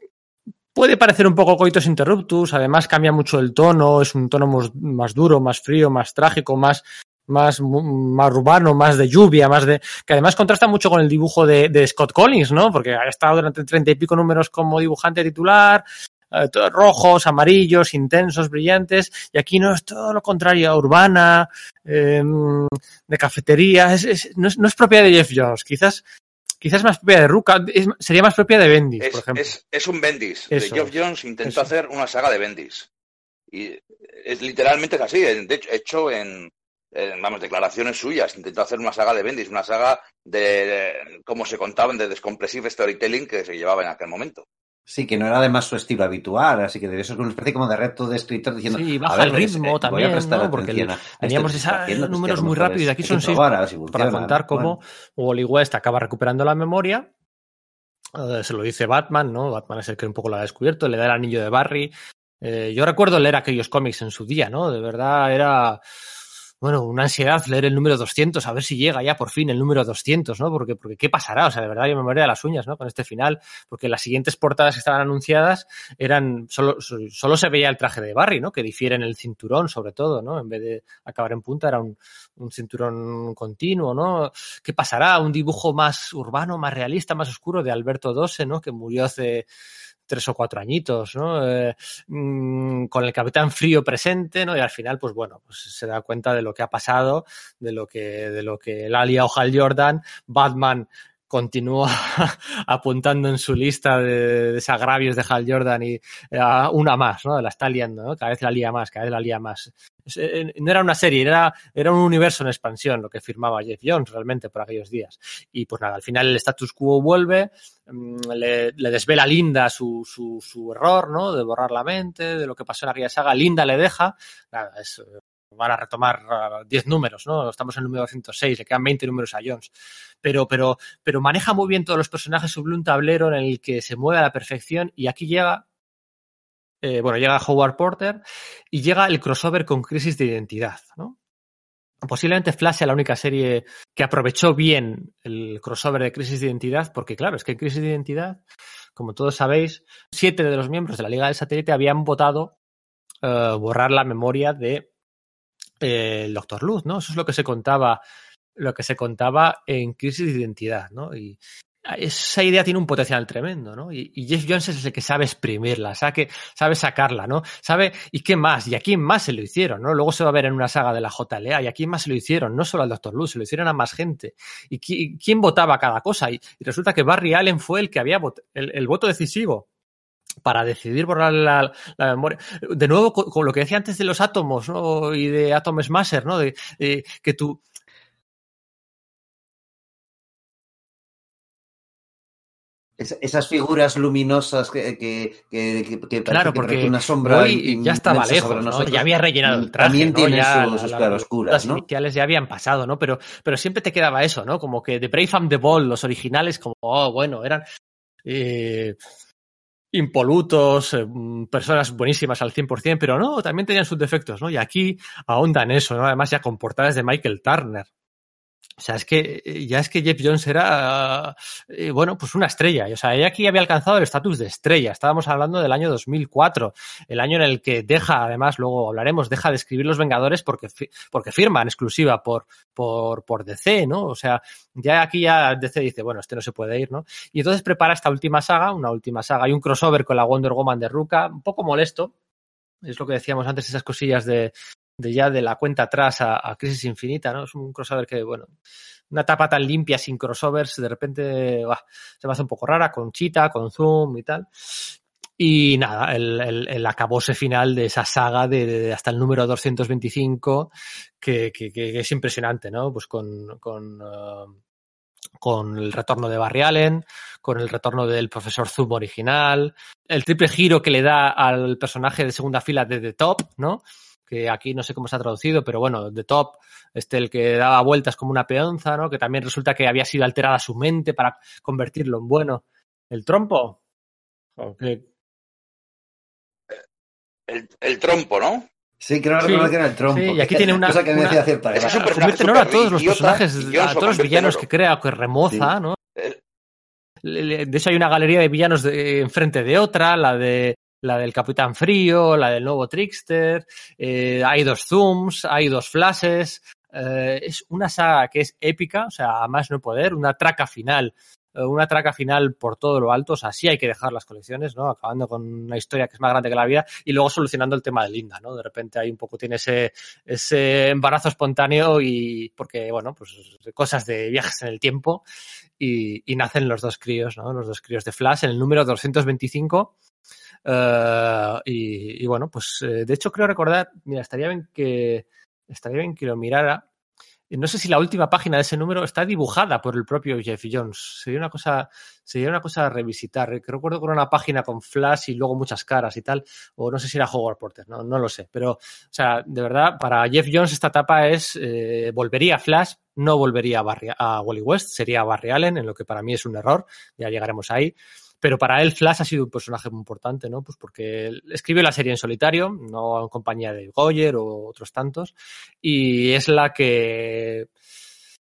Puede parecer un poco coitos interruptus, además cambia mucho el tono, es un tono más, duro, más frío, más trágico, más, más, más urbano, más de lluvia, más de. que además contrasta mucho con el dibujo de, de Scott Collins, ¿no? Porque ha estado durante treinta y pico números como dibujante titular, eh, rojos, amarillos, intensos, brillantes, y aquí no es todo lo contrario, urbana, eh, de cafetería, es, es, no, es, no es propia de Jeff Jones, quizás quizás más propia de Ruka, es, sería más propia de Bendis, es, por ejemplo. Es, es un Bendis. Eso, Geoff Jones intentó eso. hacer una saga de Bendis. Y es literalmente así. De hecho, hecho en, en, vamos, declaraciones suyas. Intentó hacer una saga de Bendis, una saga de, de como se contaban, de descompressive storytelling que se llevaba en aquel momento. Sí, que no era además su estilo habitual, así que debió ser una especie como de reto de escritor diciendo. Sí, baja ver, el ritmo eh, también, ¿no? Porque teníamos esos números muy rápidos y aquí son seis si para contar cómo bueno. Wally West acaba recuperando la memoria. Uh, se lo dice Batman, ¿no? Batman es el que un poco lo ha descubierto, le da el anillo de Barry. Eh, yo recuerdo leer aquellos cómics en su día, ¿no? De verdad era bueno, una ansiedad leer el número 200, a ver si llega ya por fin el número 200, ¿no? Porque, porque ¿qué pasará? O sea, de verdad yo me moría de las uñas, ¿no? Con este final, porque las siguientes portadas que estaban anunciadas eran, solo, solo se veía el traje de Barry, ¿no? Que difiere en el cinturón, sobre todo, ¿no? En vez de acabar en punta, era un, un cinturón continuo, ¿no? ¿Qué pasará? Un dibujo más urbano, más realista, más oscuro de Alberto Dose, ¿no? Que murió hace tres o cuatro añitos, ¿no? Eh, mmm, con el Capitán Frío presente, ¿no? Y al final, pues bueno, pues se da cuenta de lo que ha pasado, de lo que, de lo que el alia Hal Jordan, Batman continúa apuntando en su lista de desagravios de Hal Jordan y uh, una más, ¿no? La está liando, ¿no? Cada vez la lía más, cada vez la lía más. Eh, no era una serie, era, era un universo en expansión lo que firmaba Jeff Jones realmente por aquellos días. Y pues nada, al final el status quo vuelve, le, le desvela a Linda su, su, su, error, ¿no? De borrar la mente, de lo que pasó en aquella saga. Linda le deja, nada, es van a retomar 10 uh, números, ¿no? Estamos en el número 206, le quedan 20 números a Jones. Pero, pero, pero maneja muy bien todos los personajes sobre un tablero en el que se mueve a la perfección y aquí llega, eh, bueno, llega Howard Porter y llega el crossover con Crisis de Identidad, ¿no? Posiblemente Flash sea la única serie que aprovechó bien el crossover de Crisis de Identidad, porque claro, es que en Crisis de Identidad, como todos sabéis, siete de los miembros de la Liga del Satélite habían votado uh, borrar la memoria de eh, el Doctor Luz, ¿no? Eso es lo que se contaba lo que se contaba en Crisis de Identidad, ¿no? Y esa idea tiene un potencial tremendo, ¿no? Y, y, Jeff Jones es el que sabe exprimirla, sabe, sabe sacarla, ¿no? Sabe, ¿y qué más? ¿Y a quién más se lo hicieron, no? Luego se va a ver en una saga de la JLA, ¿y a quién más se lo hicieron? No solo al Dr. Luz, se lo hicieron a más gente. ¿Y qui, quién votaba cada cosa? Y, y, resulta que Barry Allen fue el que había vot el, el voto decisivo para decidir borrar la, la, memoria. De nuevo, con, con, lo que decía antes de los átomos, ¿no? Y de Atom Smasher, ¿no? De, de que tú... esas figuras luminosas que, que, que, que claro, que porque una sombra hoy ya estaba lejos, ¿no? ya había rellenado el traje, también ¿no? tiene ya sus, claroscuras, ¿no? iniciales ya habían pasado, ¿no? Pero, pero siempre te quedaba eso, ¿no? Como que The Brave and the Bold, los originales, como, oh, bueno, eran eh, impolutos, eh, personas buenísimas al 100%, pero no, también tenían sus defectos, ¿no? Y aquí ahondan eso, ¿no? Además ya con portadas de Michael Turner. O sea, es que eh, ya es que Jeff Jones era, eh, bueno, pues una estrella. O sea, ella aquí había alcanzado el estatus de estrella. Estábamos hablando del año 2004, el año en el que deja, además, luego hablaremos, deja de escribir Los Vengadores porque, porque firma en exclusiva por, por, por DC, ¿no? O sea, ya aquí ya DC dice, bueno, este no se puede ir, ¿no? Y entonces prepara esta última saga, una última saga y un crossover con la Wonder Woman de Ruka, un poco molesto. Es lo que decíamos antes, esas cosillas de, de ya de la cuenta atrás a, a Crisis Infinita, ¿no? Es un crossover que, bueno, una etapa tan limpia sin crossovers, de repente bah, se me hace un poco rara con Cheetah, con Zoom y tal. Y nada, el, el, el acabose final de esa saga de, de hasta el número 225, que, que, que es impresionante, ¿no? Pues con, con, uh, con el retorno de Barry Allen, con el retorno del profesor Zoom original, el triple giro que le da al personaje de segunda fila de The Top, ¿no? Que aquí no sé cómo se ha traducido, pero bueno, The Top, este el que daba vueltas como una peonza, ¿no? Que también resulta que había sido alterada su mente para convertirlo en bueno. ¿El trompo? Okay. El, el, trompo, ¿no? Sí, creo sí, que era el trompo. Sí, y aquí tiene una. cosa que me una, cierta es a todos los personajes, a todos los villanos que crea, que remoza, Sí. ¿no? El- De hecho, hay una galería de villanos de, enfrente de otra, la de la del Capitán Frío, la del nuevo Trickster, eh, hay dos zooms, hay dos flashes, eh, es una saga que es épica, o sea, a más no poder, una traca final, eh, una traca final por todo lo alto, o sea, sí hay que dejar las colecciones, ¿no? Acabando con una historia que es más grande que la vida y luego solucionando el tema de Linda, ¿no? De repente hay un poco, tiene ese, ese embarazo espontáneo y porque, bueno, pues cosas de viajes en el tiempo y, y nacen los dos críos, ¿no? Los dos críos de Flash en el número 225 Uh, y, y, bueno, pues eh, de hecho creo recordar, mira, estaría bien que estaría bien que lo mirara. No sé si la última página de ese número está dibujada por el propio Jeff Jones. Sería una cosa, sería una cosa a revisitar. Recuerdo que era una página con flash y luego muchas caras y tal. O no sé si era Howard Porter, no, no lo sé. Pero, o sea, de verdad, para Jeff Jones esta etapa es eh, volvería a Flash, no volvería a, Barry, a Wally West, sería Barry Allen, en lo que para mí es un error. Ya llegaremos ahí pero para él Flash ha sido un personaje muy importante, ¿no? Pues porque él escribió la serie en solitario, no en compañía de Goyer o otros tantos, y es la que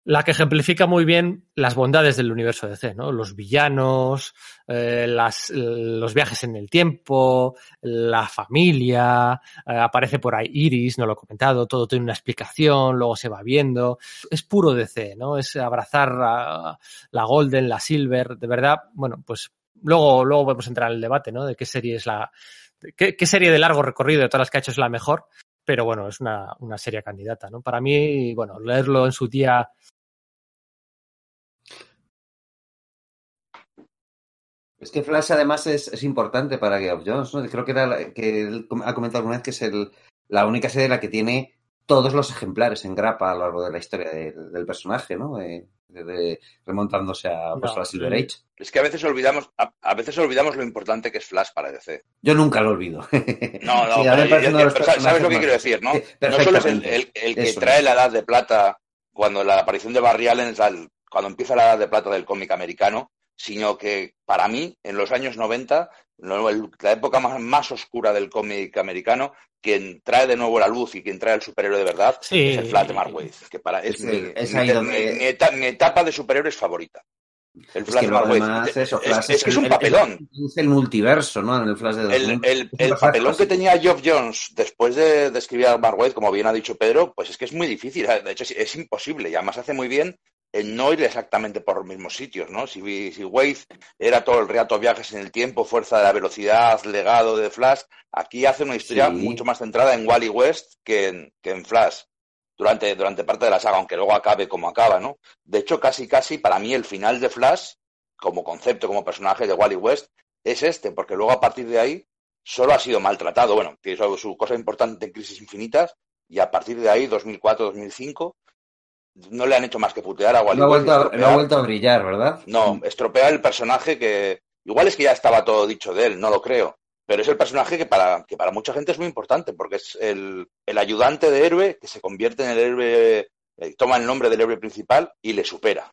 la que ejemplifica muy bien las bondades del universo DC, ¿no? Los villanos, eh, las, los viajes en el tiempo, la familia, eh, aparece por ahí Iris, no lo he comentado, todo tiene una explicación, luego se va viendo. Es puro DC, ¿no? Es abrazar a la Golden, la Silver, de verdad, bueno, pues luego, luego podemos entrar en el debate, ¿no? De qué serie es la. Qué, qué, serie de largo recorrido de todas las que ha hecho es la mejor, pero bueno, es una, una serie candidata, ¿no? Para mí, bueno, leerlo en su día. Es que Flash además es, es importante para Game of Jones, ¿no? Creo que era la, que él ha comentado alguna vez que es el, la única serie en la que tiene todos los ejemplares en grapa a lo largo de la historia de, del personaje, ¿no? De, de, remontándose a, pues, no, a Silver Age. Es que a veces olvidamos, a, a, veces olvidamos lo importante que es Flash para DC. Yo nunca lo olvido. No, no, sí, pero, yo, yo, pero sabes lo que quiero decir, ¿no? No solo es el, el, el que Eso trae la edad de plata cuando la aparición de Barry Allen es al, cuando empieza la edad de plata del cómic americano, sino que para mí, en los años 90, la época más, más oscura del cómic americano, quien trae de nuevo la luz y quien trae el superhéroe de verdad sí. es el Flash de Mark que para, es, sí, mi, es mi, donde... mi, etapa, mi, etapa, de superhéroes favorita. El Es Flash que de luego Mark Es- eso, es- Flash es que es un el- papelón. Es el multiverso, ¿no? En el Flash de El, 2000. el- Es el papelón que tenía Geoff Jones después de, de escribir a Mark como bien ha dicho Pedro, pues es que es muy difícil. De hecho, es, es imposible. Y además hace muy bien en no ir exactamente por los mismos sitios, ¿no? Si, si Wade era todo el rato viajes en el tiempo, fuerza de la velocidad, legado de Flash, aquí hace una historia Sí. mucho más centrada en Wally West que en, que en Flash. Durante, durante parte de la saga, aunque luego acabe como acaba, ¿no? De hecho, casi, casi, para mí, el final de Flash, como concepto, como personaje de Wally West, es este, porque luego a partir de ahí solo ha sido maltratado. Bueno, tiene su, su cosa importante en Crisis Infinitas, y a partir de ahí, 2004-2005, no le han hecho más que putear a Wally No ha, West. y vuelto a, no ha vuelto a brillar, ¿verdad? no, estropea el personaje que. Igual es que ya estaba todo dicho de él, no lo creo. Pero es el personaje que para, que para mucha gente es muy importante, porque es el, el ayudante de héroe que se convierte en el héroe, eh, toma el nombre del héroe principal y le supera.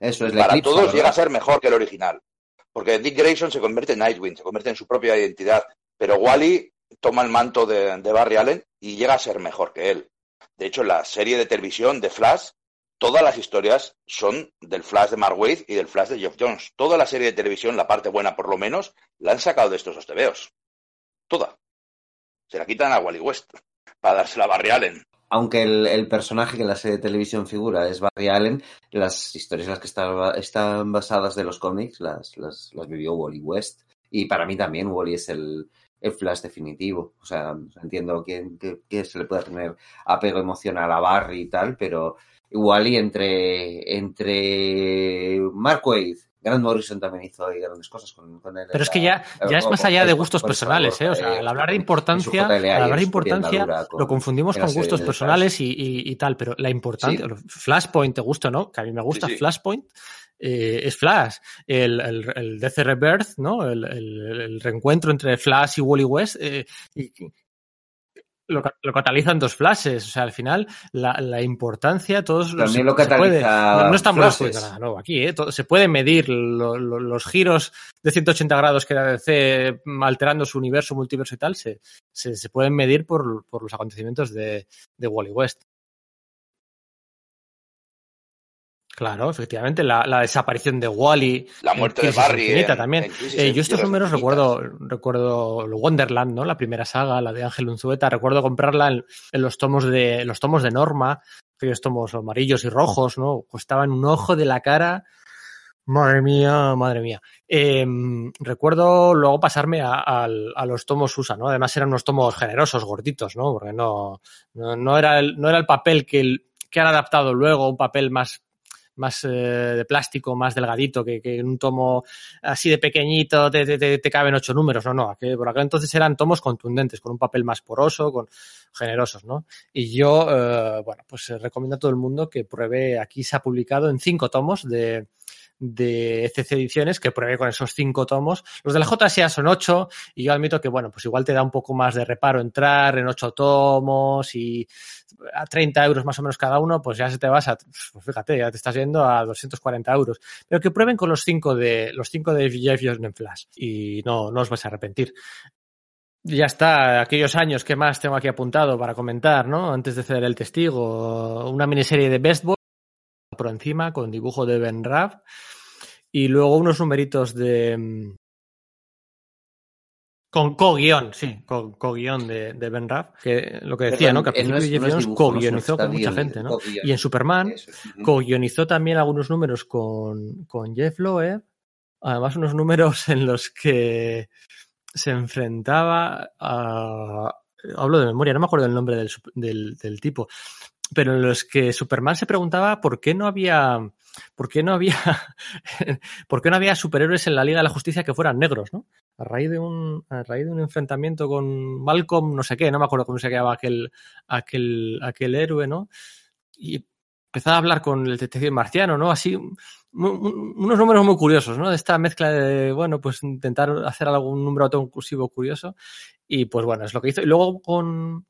Eso es para eclipsa, todos ¿verdad? llega a ser mejor que el original. Porque Dick Grayson se convierte en Nightwing, se convierte en su propia identidad. Pero Wally toma el manto de, de Barry Allen y llega a ser mejor que él. De hecho, la serie de televisión de Flash, todas las historias son del Flash de Mark Waid y del Flash de Geoff Jones. Toda la serie de televisión, la parte buena por lo menos, la han sacado de estos dos tebeos. Toda. Se la quitan a Wally West para dársela a Barry Allen. Aunque el, el personaje que en la serie de televisión figura es Barry Allen, las historias en las que está- están basadas de los cómics las, las, las vivió Wally West. Y para mí también Wally es el, el Flash definitivo. O sea, entiendo que, que- que se le puede tener apego emocional a Barry y tal, pero Wally entre, entre Mark Wade, Grant Morrison también hizo ahí grandes cosas con, con él. Pero es que ya, ya es más allá de gustos personales, ¿eh? O sea, al hablar de importancia, al hablar de importancia, lo confundimos con gustos personales y, y- y tal, pero la importancia, Flashpoint, ¿te gusta, no? Que a mí me gusta Sí, sí. Flashpoint, eh, es Flash. El, el, el Death Rebirth, ¿no? El, el- el reencuentro entre Flash y Wally West, eh, y- lo, lo catalizan dos flashes. O sea, al final, la, la importancia, todos los. También lo se puede- cataliza no, no estamos descubriendo nada nuevo aquí, ¿eh? Todo- se puede medir lo- lo- los giros de 180 grados que da DC alterando su universo, multiverso y tal, se, se, se pueden medir por, por los acontecimientos de, de Wally West. Claro, efectivamente, la, la desaparición de Wally. La en muerte de Barry. Infinita en- también. en Eh, en yo estos números recuerdo, recuerdo Wonderland, ¿no? La primera saga, la de Ángel Unzueta. Recuerdo comprarla en, en los tomos de los tomos de Norma, aquellos tomos amarillos y rojos, ¿no? Costaban un ojo de la cara. Madre mía, madre mía. Eh, recuerdo luego pasarme a, al- a los tomos USA, ¿no? Además eran unos tomos generosos, gorditos, ¿no? Porque no, no, no era, el, no era el papel que, el- que han adaptado luego, un papel más, más eh, de plástico, más delgadito, que, que un tomo así de pequeñito te, te, te- te caben ocho números, no, no, que por aquel entonces eran tomos contundentes, con un papel más poroso, con generosos, ¿no? Y yo, eh, bueno, pues eh, recomiendo a todo el mundo que pruebe, aquí se ha publicado en cinco tomos de, de ECC Ediciones, que pruebe con esos cinco tomos. Los de la JSA son ocho, y yo admito que, bueno, pues igual te da un poco más de reparo entrar en ocho tomos y a 30 euros más o menos cada uno, pues ya se te vas a, pues fíjate, ya te estás yendo a 240 euros. Pero que prueben con los cinco de, los cinco de Jeff Jones en Flash y no, no os vais a arrepentir. Ya está, aquellos años que más tengo aquí apuntado para comentar, ¿no? Antes de ceder el testigo, una miniserie de Best Boy por encima con dibujo de Ben Raff y luego unos numeritos de mm, con co-guión, sí, con co-guión de, de Ben Raff, que lo que decía, Pero ¿no? Que al eh, principio no no, co-guionizó con mucha gente, ¿no? Y en Superman es. Co-guionizó también algunos números con, con Jeff Loeb, además unos números en los que se enfrentaba a... Hablo de memoria, no me acuerdo el nombre del, del, del tipo, pero en los que Superman se preguntaba por qué no había... ¿Por qué no había, por qué no había superhéroes en la Liga de la Justicia que fueran negros, ¿no? A raíz de un, a raíz de un enfrentamiento con Malcolm, no sé qué, no me acuerdo cómo se llamaba aquel, aquel, aquel héroe, ¿no? Y empezaba a hablar con el detective marciano, ¿no? Así, unos números muy curiosos, ¿no? De esta mezcla de, bueno, pues intentar hacer algún número autoconclusivo curioso. Y pues bueno, es lo que hizo. Y luego con,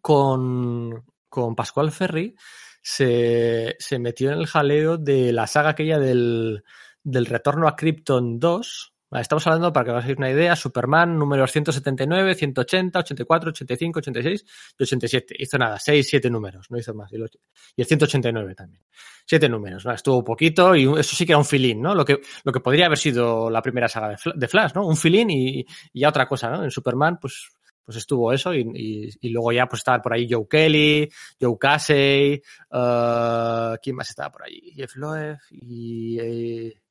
con, con Pascual Ferry se, se metió en el jaleo de la saga aquella del, del retorno a Krypton 2, Vale, estamos hablando, para que os hagáis una idea, Superman números 179, 180, 84, 85, 86 y 87. Hizo nada, 6, 7 números, no hizo más. Y, el 189 también. 7 números, ¿no? estuvo poquito y eso sí que era un filín, ¿no? Lo que, lo que podría haber sido la primera saga de, Flash, ¿no? Un filín y, y ya otra cosa, ¿no? En Superman, pues pues estuvo eso y, y, y, luego ya pues estaba por ahí Joe Kelly, Joe Casey, uh, ¿quién más estaba por ahí? Jeff Loeb y... Eh,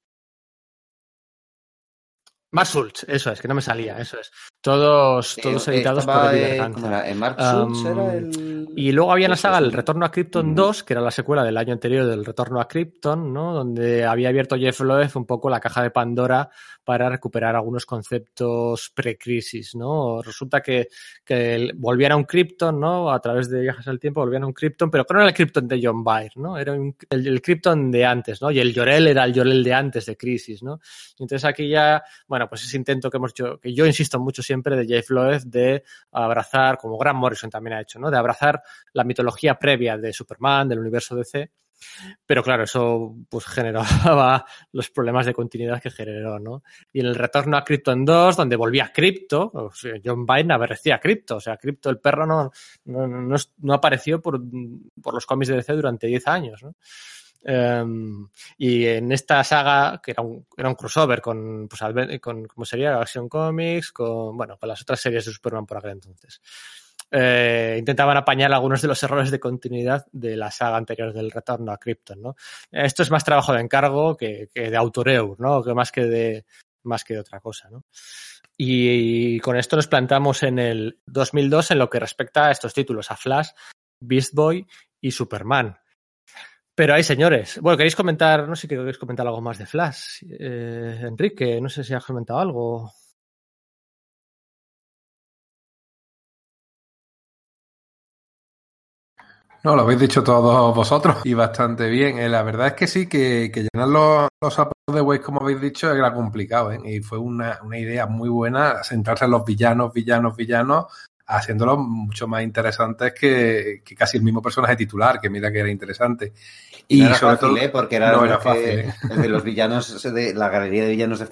Mark Schultz, eso es, que no me salía, eso es. Todos, todos eh, editados por Eddie eh, Mark Schultz era el... Y luego había la Eso saga El ¿no? Retorno a Krypton Mm. 2, que era la secuela del año anterior del Retorno a Krypton, ¿no? Donde había abierto Jeff Loeb un poco la caja de Pandora para recuperar algunos conceptos pre-crisis, ¿no? Resulta que, que volvían a un Krypton, ¿no? A través de viajes al tiempo volvían a un Krypton, pero que no era el Krypton de John Byrne, ¿no? Era un- el, el Krypton de antes, ¿no? Y el Llorel era el Llorel de antes de Crisis, ¿no? Entonces aquí ya, bueno, pues ese intento que hemos hecho, que yo insisto mucho siempre de Jeff Loeb de abrazar, como Grant Morrison también ha hecho, ¿no? De abrazar la mitología previa de Superman, del universo DC. Pero claro, eso pues generaba los problemas de continuidad que generó, ¿no? Y en el retorno a Krypton 2, donde volvía Crypto, o sea, John Byrne aborrecía a Crypto, o sea, Crypto el perro no, no, no, no apareció por, por los cómics de DC durante 10 años, ¿no? Um, y en esta saga, que era un, era un crossover con, pues, con, ¿cómo sería? Action Comics, con, bueno, con las otras series de Superman por aquel entonces. Eh, intentaban apañar algunos de los errores de continuidad de la saga anterior del retorno a Krypton, ¿no? Esto es más trabajo de encargo que, que de autoreur, ¿no? Que más que de, más que de otra cosa, ¿no? Y, con esto nos plantamos en el 2002 en lo que respecta a estos títulos, a Flash, Beast Boy y Superman. Pero hay señores. Bueno, queréis comentar, no sé si queréis comentar algo más de Flash. Eh, Enrique, no sé si has comentado algo. No, lo habéis dicho todos vosotros y bastante bien. Eh, la verdad es que sí, que, que llenar los, los zapatos de Waze, como habéis dicho, era complicado. ¿eh? Y fue una, una idea muy buena centrarse en los villanos, villanos, villanos, haciéndolos mucho más interesantes que, que casi el mismo personaje titular, que mira que era interesante. Y no era sobre fácil, todo, ¿eh? Porque era, no era que- fácil, ¿eh? el de los villanos, de la galería de villanos de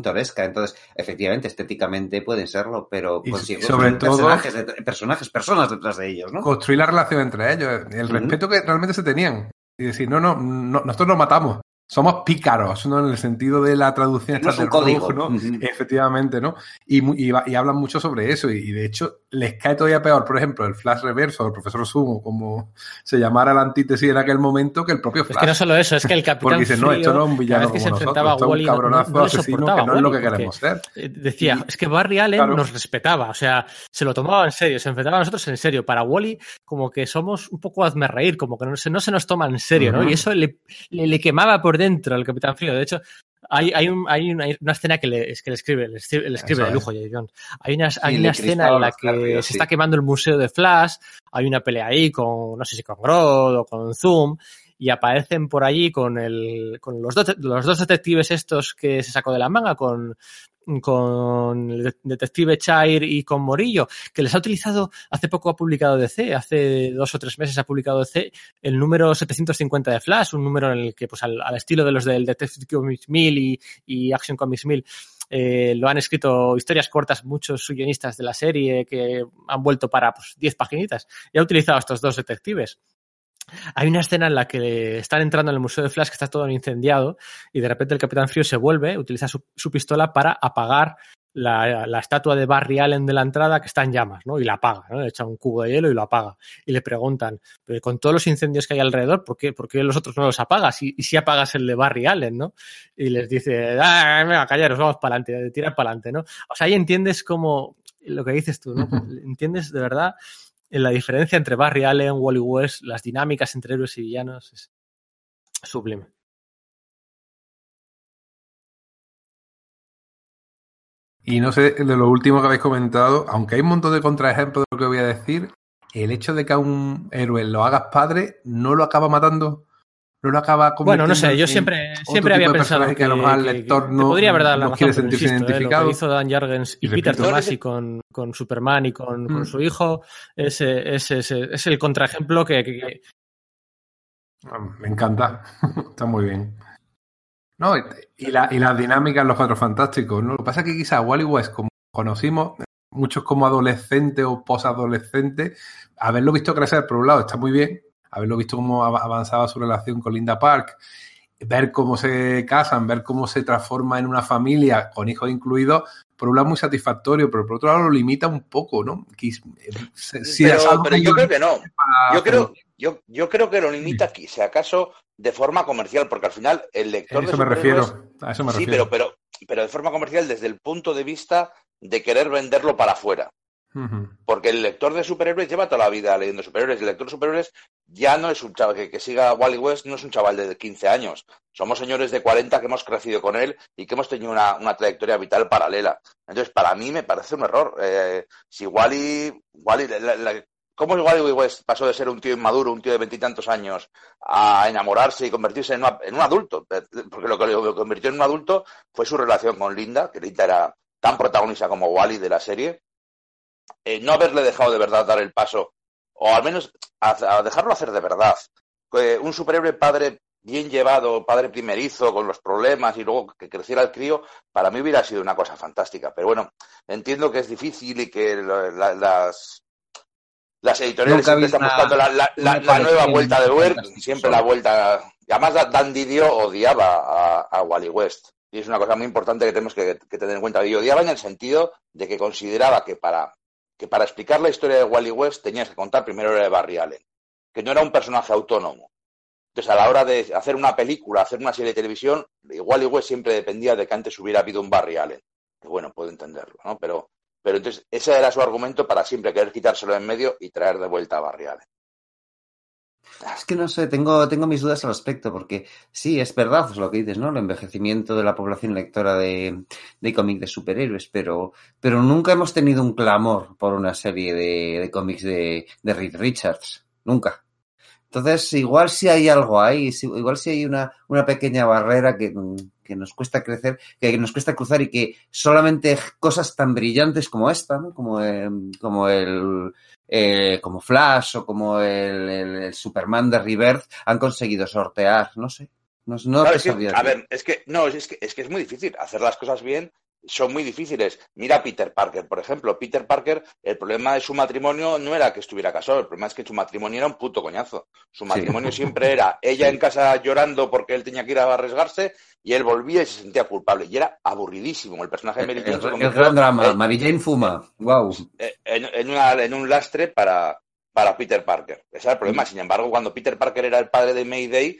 pintoresca. Entonces, efectivamente, estéticamente pueden serlo, pero Y consigo sobre son todo- personajes, de- personajes, personas detrás de ellos, ¿no? construir la relación entre ellos, el respeto que realmente se tenían. Y decir, no, no, no nosotros nos matamos. Somos pícaros, ¿no? En el sentido de la traducción No es un del código. rojo, ¿no? Ujú. Efectivamente, ¿no? Y, y, y hablan mucho sobre eso. Y, y de hecho, les cae todavía peor, por ejemplo, el Flash Reverso, el profesor Sumo, como se llamara la antítesis en aquel momento, que el propio Es Flash. que no solo eso, es que el Capitán Porque dicen, no, esto no es un villano como nosotros, esto es un no- no- cabronazo no le asesino que no es lo que queremos ser. Eh, Decía, es que Barry Allen Claro. nos respetaba, o sea, se lo tomaba en serio, se enfrentaba a nosotros en serio. Para Wally, como que somos un poco hazme reír, como que no se, no se nos toma en serio, ¿no? Ujú. Y eso le, le, le quemaba por dentro al Capitán Frío. De hecho, hay, hay, un- hay una, hay una escena que le, es que le escribe, le escribe, le escribe de lujo, J. Jones. Hay una, hay le una escena en la que se sí. está quemando el museo de Flash, hay una pelea ahí con, no sé si con Grodd o con Zoom, y aparecen por allí con el, con los dos, los dos detectives estos que se sacó de la manga, con, con el de- detective Chair y con Morillo, que les ha utilizado, hace poco ha publicado DC, hace dos o tres meses ha publicado DC el número 750 de Flash, un número en el que, pues al, al estilo de los del Detective Comics 1000 y, y Action Comics 1000, eh, lo han escrito historias cortas muchos guionistas de la serie que han vuelto para pues, 10 paginitas y ha utilizado estos dos detectives. Hay una escena en la que están entrando en el Museo de Flash que está todo incendiado y de repente el Capitán Frío se vuelve, utiliza su, su pistola para apagar la, la, estatua de Barry Allen de la entrada que está en llamas, ¿no? Y la apaga, ¿no? Le echa un cubo de hielo y lo apaga. Y le preguntan, pero con todos los incendios que hay alrededor, ¿por qué, por qué los otros no los apagas? Y, y si apagas el de Barry Allen, ¿no? Y les dice, ah, venga, callaros, vamos para adelante, tirar para adelante, ¿no? O sea, ahí entiendes como lo que dices tú, ¿no? entiendes de verdad la diferencia entre Barry Allen, Wally West, las dinámicas entre héroes y villanos, es sublime. Y no sé, de lo último que habéis comentado, aunque hay un montón de contraejemplos de lo que voy a decir, el hecho de que a un héroe lo hagas padre no lo acaba matando. No lo acaba Bueno, no sé, yo siempre, siempre había pensado que, que, a lo mejor el lector no, podría haber dado la no razón, quiere sentirse insisto, identificado. Eh, lo que hizo Dan Jargens y, Y Peter Tomasi con, con Superman y con, mm. con, su hijo ese, ese, ese, es el contraejemplo que, que, Me encanta, está muy bien. No, y, la, y las dinámicas en los cuatro fantásticos, ¿no? Lo que pasa es que quizás Wally West, como conocimos, muchos como adolescente o posadolescente, haberlo visto crecer por un lado está muy bien, haberlo visto cómo avanzaba su relación con Linda Park, ver cómo se casan, ver cómo se transforma en una familia con hijos incluidos, por un lado muy satisfactorio, pero por otro lado lo limita un poco, ¿no? Si pero, pero yo creo que no. Yo creo, yo, yo creo que lo limita, aquí, si acaso, de forma comercial, porque al final el lector. A eso me refiero. A eso me sí, pero, pero, pero de forma comercial desde el punto de vista de querer venderlo para afuera. Porque el lector de superhéroes lleva toda la vida leyendo superhéroes. El lector de superhéroes ya no es un chaval que, que, siga Wally West, no es un chaval de 15 años. Somos señores de 40 que hemos crecido con él y que hemos tenido una, una trayectoria vital paralela. Entonces, para mí me parece un error. Eh, si Wally, Wally la, ¿Cómo Wally West pasó de ser un tío inmaduro, un tío de veintitantos años, a enamorarse y convertirse en, en, un adulto? Porque lo que lo convirtió en un adulto fue su relación con Linda, que Linda era tan protagonista como Wally de la serie, eh, no haberle dejado de verdad dar el paso, o al menos a, dejarlo hacer de verdad. un superhéroe padre bien llevado, padre primerizo, con los problemas y luego que creciera el crío, para mí hubiera sido una cosa fantástica. Pero bueno, entiendo que es difícil y que las, las editoriales siempre están buscando la, nueva vuelta de Werk, siempre la vuelta. Además, Dan Didio odiaba a Wally West. Y es una cosa muy importante que tenemos que, tener en cuenta. Y odiaba en el sentido de que consideraba que para, que para explicar la historia de Wally West tenías que contar primero la de Barry Allen, que no era un personaje autónomo. Entonces, a la hora de hacer una película, hacer una serie de televisión, Wally West siempre dependía de que antes hubiera habido un Barry Allen. Que bueno, puedo entenderlo, ¿no? Pero, pero entonces, ese era su argumento para siempre querer quitárselo en medio y traer de vuelta a Barry Allen. Es que no sé, tengo, tengo mis dudas al respecto, porque sí, es verdad lo que dices, ¿no? El envejecimiento de la población lectora de, de cómics de superhéroes, pero, pero nunca hemos tenido un clamor por una serie de, de cómics de, de Reed Richards. Nunca. Entonces, igual si hay algo ahí, igual si hay una, una pequeña barrera que, que, nos cuesta crecer, que nos cuesta cruzar y que solamente cosas tan brillantes como esta, ¿no? Como, eh, como el, eh, como Flash o como el, el, Superman de Rebirth han conseguido sortear, no sé. No, no claro, es que, a ver, es que no, es que, es que es muy difícil hacer las cosas bien son muy difíciles. Mira a Peter Parker, por ejemplo. Peter Parker, el problema de su matrimonio no era que estuviera casado, el problema es que su matrimonio era un puto coñazo. Su matrimonio sí. siempre era ella en casa llorando porque él tenía que ir a arriesgarse y él volvía y se sentía culpable. Y era aburridísimo. El personaje de Mary Jane. El, el gran drama. Mary Jane fuma. Wow. En, en, una, en un lastre para, para Peter Parker. Ese era el problema. Sin embargo, cuando Peter Parker era el padre de Mayday,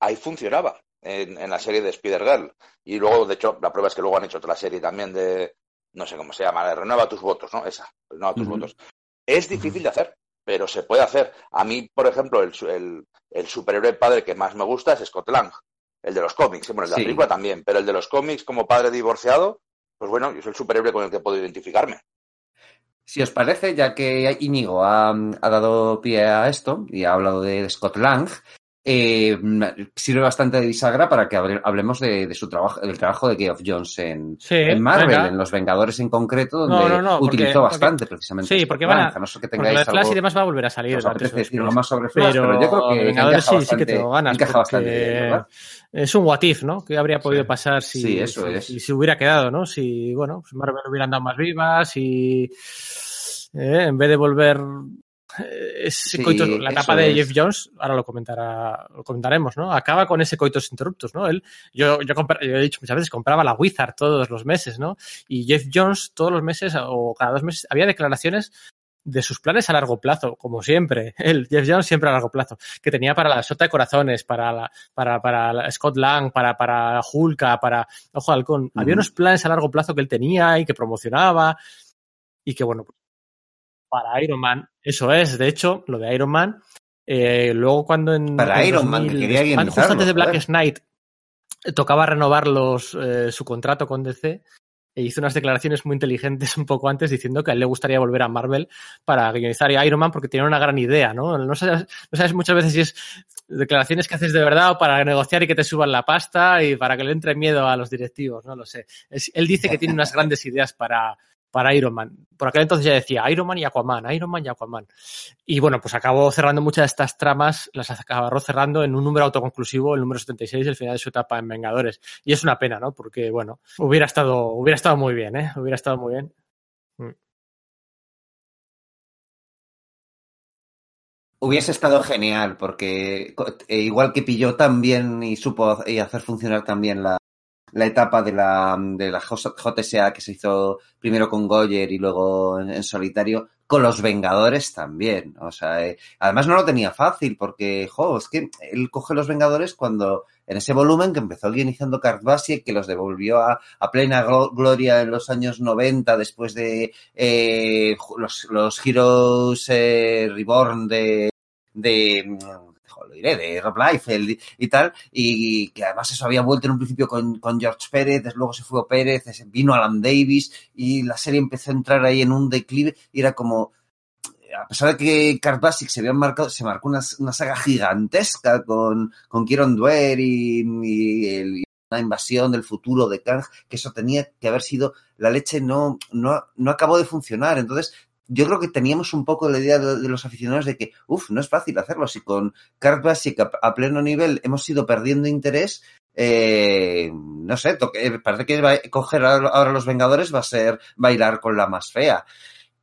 ahí funcionaba en, en la serie de Spider-Girl. Y luego, de hecho, la prueba es que luego han hecho otra serie también de, no sé cómo se llama, Renueva tus votos, ¿no? Esa, Renueva tus uh -huh. votos. Es difícil de hacer, pero se puede hacer. A mí, por ejemplo, el, el, el superhéroe padre que más me gusta es Scott Lang, el de los cómics. Bueno, el de sí. la película también, pero el de los cómics como padre divorciado, pues bueno, yo soy el superhéroe con el que puedo identificarme. Si os parece, ya que Íñigo ha, ha, dado pie a esto y ha hablado de Scott Lang, eh, sirve bastante de bisagra para que hablemos de, de, su trabajo, del trabajo de Geoff Jones en, sí, en Marvel, venga. en Los Vengadores en concreto, donde no, no, no, utilizó porque, bastante porque, precisamente. Sí, porque, van a, no sé que tengáis porque Flash y demás va a volver a salir. Os apetece decir algo más sobre Flash, pero, pero, yo creo que Vengadores sí, bastante, sí que tengo ganas. Encaja bastante bien, Es un what if, ¿no? Que habría podido sí. pasar si, sí, eso si, es. si, se hubiera quedado, ¿no? Si, bueno, pues Marvel hubieran dado más vivas y eh, en vez de volver ese sí, coitus, la etapa de Jeff Jones, ahora lo comentará, lo comentaremos, ¿no? Acaba con ese coitos interruptus, ¿no? Él, yo, yo, yo, he dicho muchas veces, compraba la Wizard todos los meses, ¿no? Y Jeff Jones todos los meses o cada dos meses había declaraciones de sus planes a largo plazo, como siempre. Él, Jeff Jones, siempre a largo plazo. Que tenía para la Sota de Corazones, para la, para, para la Scott Lang, para, para Hulka, para Ojo Halcón. Había unos planes a largo plazo que él tenía y que promocionaba. Y que, bueno, para Iron Man. Eso es, de hecho, lo de Iron Man. Eh, luego cuando en... Para en Iron 2000, Man, que quería Justo antes de Black Knight tocaba renovar los, eh, su contrato con DC e hizo unas declaraciones muy inteligentes un poco antes diciendo que a él le gustaría volver a Marvel para guionizar Iron Man porque tiene una gran idea, ¿no? No sabes, no sabes muchas veces si es declaraciones que haces de verdad o para negociar y que te suban la pasta y para que le entre miedo a los directivos, no lo sé. Es, él dice que tiene unas grandes ideas para, para Iron Man. Por aquel entonces ya decía Iron Man y Aquaman, Iron Man y Aquaman. Y bueno, pues acabó cerrando muchas de estas tramas, las acabó cerrando en un número autoconclusivo, el número 76, el final de su etapa en Vengadores. Y es una pena, ¿no? Porque, bueno, hubiera estado, hubiera estado muy bien, ¿eh? Hubiera estado muy bien. Mm. Hubiese estado genial, porque eh, igual que pilló también y supo hacer funcionar también la, la etapa de la, de la JSA que se hizo primero con Goyer y luego en, solitario, con los Vengadores también. O sea, eh, además no lo tenía fácil porque, jo, es que él coge los Vengadores cuando en ese volumen que empezó guionizando Kurt que los devolvió a, a, plena gloria en los años 90 después de eh, los, los Heroes eh, Reborn de, de lo diré, de Rob Liefeld y, tal, y, que además eso había vuelto en un principio con, con George Pérez, luego se fue Pérez, vino Alan Davis y la serie empezó a entrar ahí en un declive y era como, a pesar de que Cart Basic se había marcado, se marcó una, una saga gigantesca con, con Kieron Dwyer y, y, el, una invasión del futuro de Kang, que eso tenía que haber sido, la leche no, no, no acabó de funcionar. Entonces, yo creo que teníamos un poco la idea de, los aficionados de que, uff, no es fácil hacerlo. Si con Card Basic a, pleno nivel hemos ido perdiendo interés, eh, no sé, parece que coger ahora los Vengadores va a ser bailar con la más fea.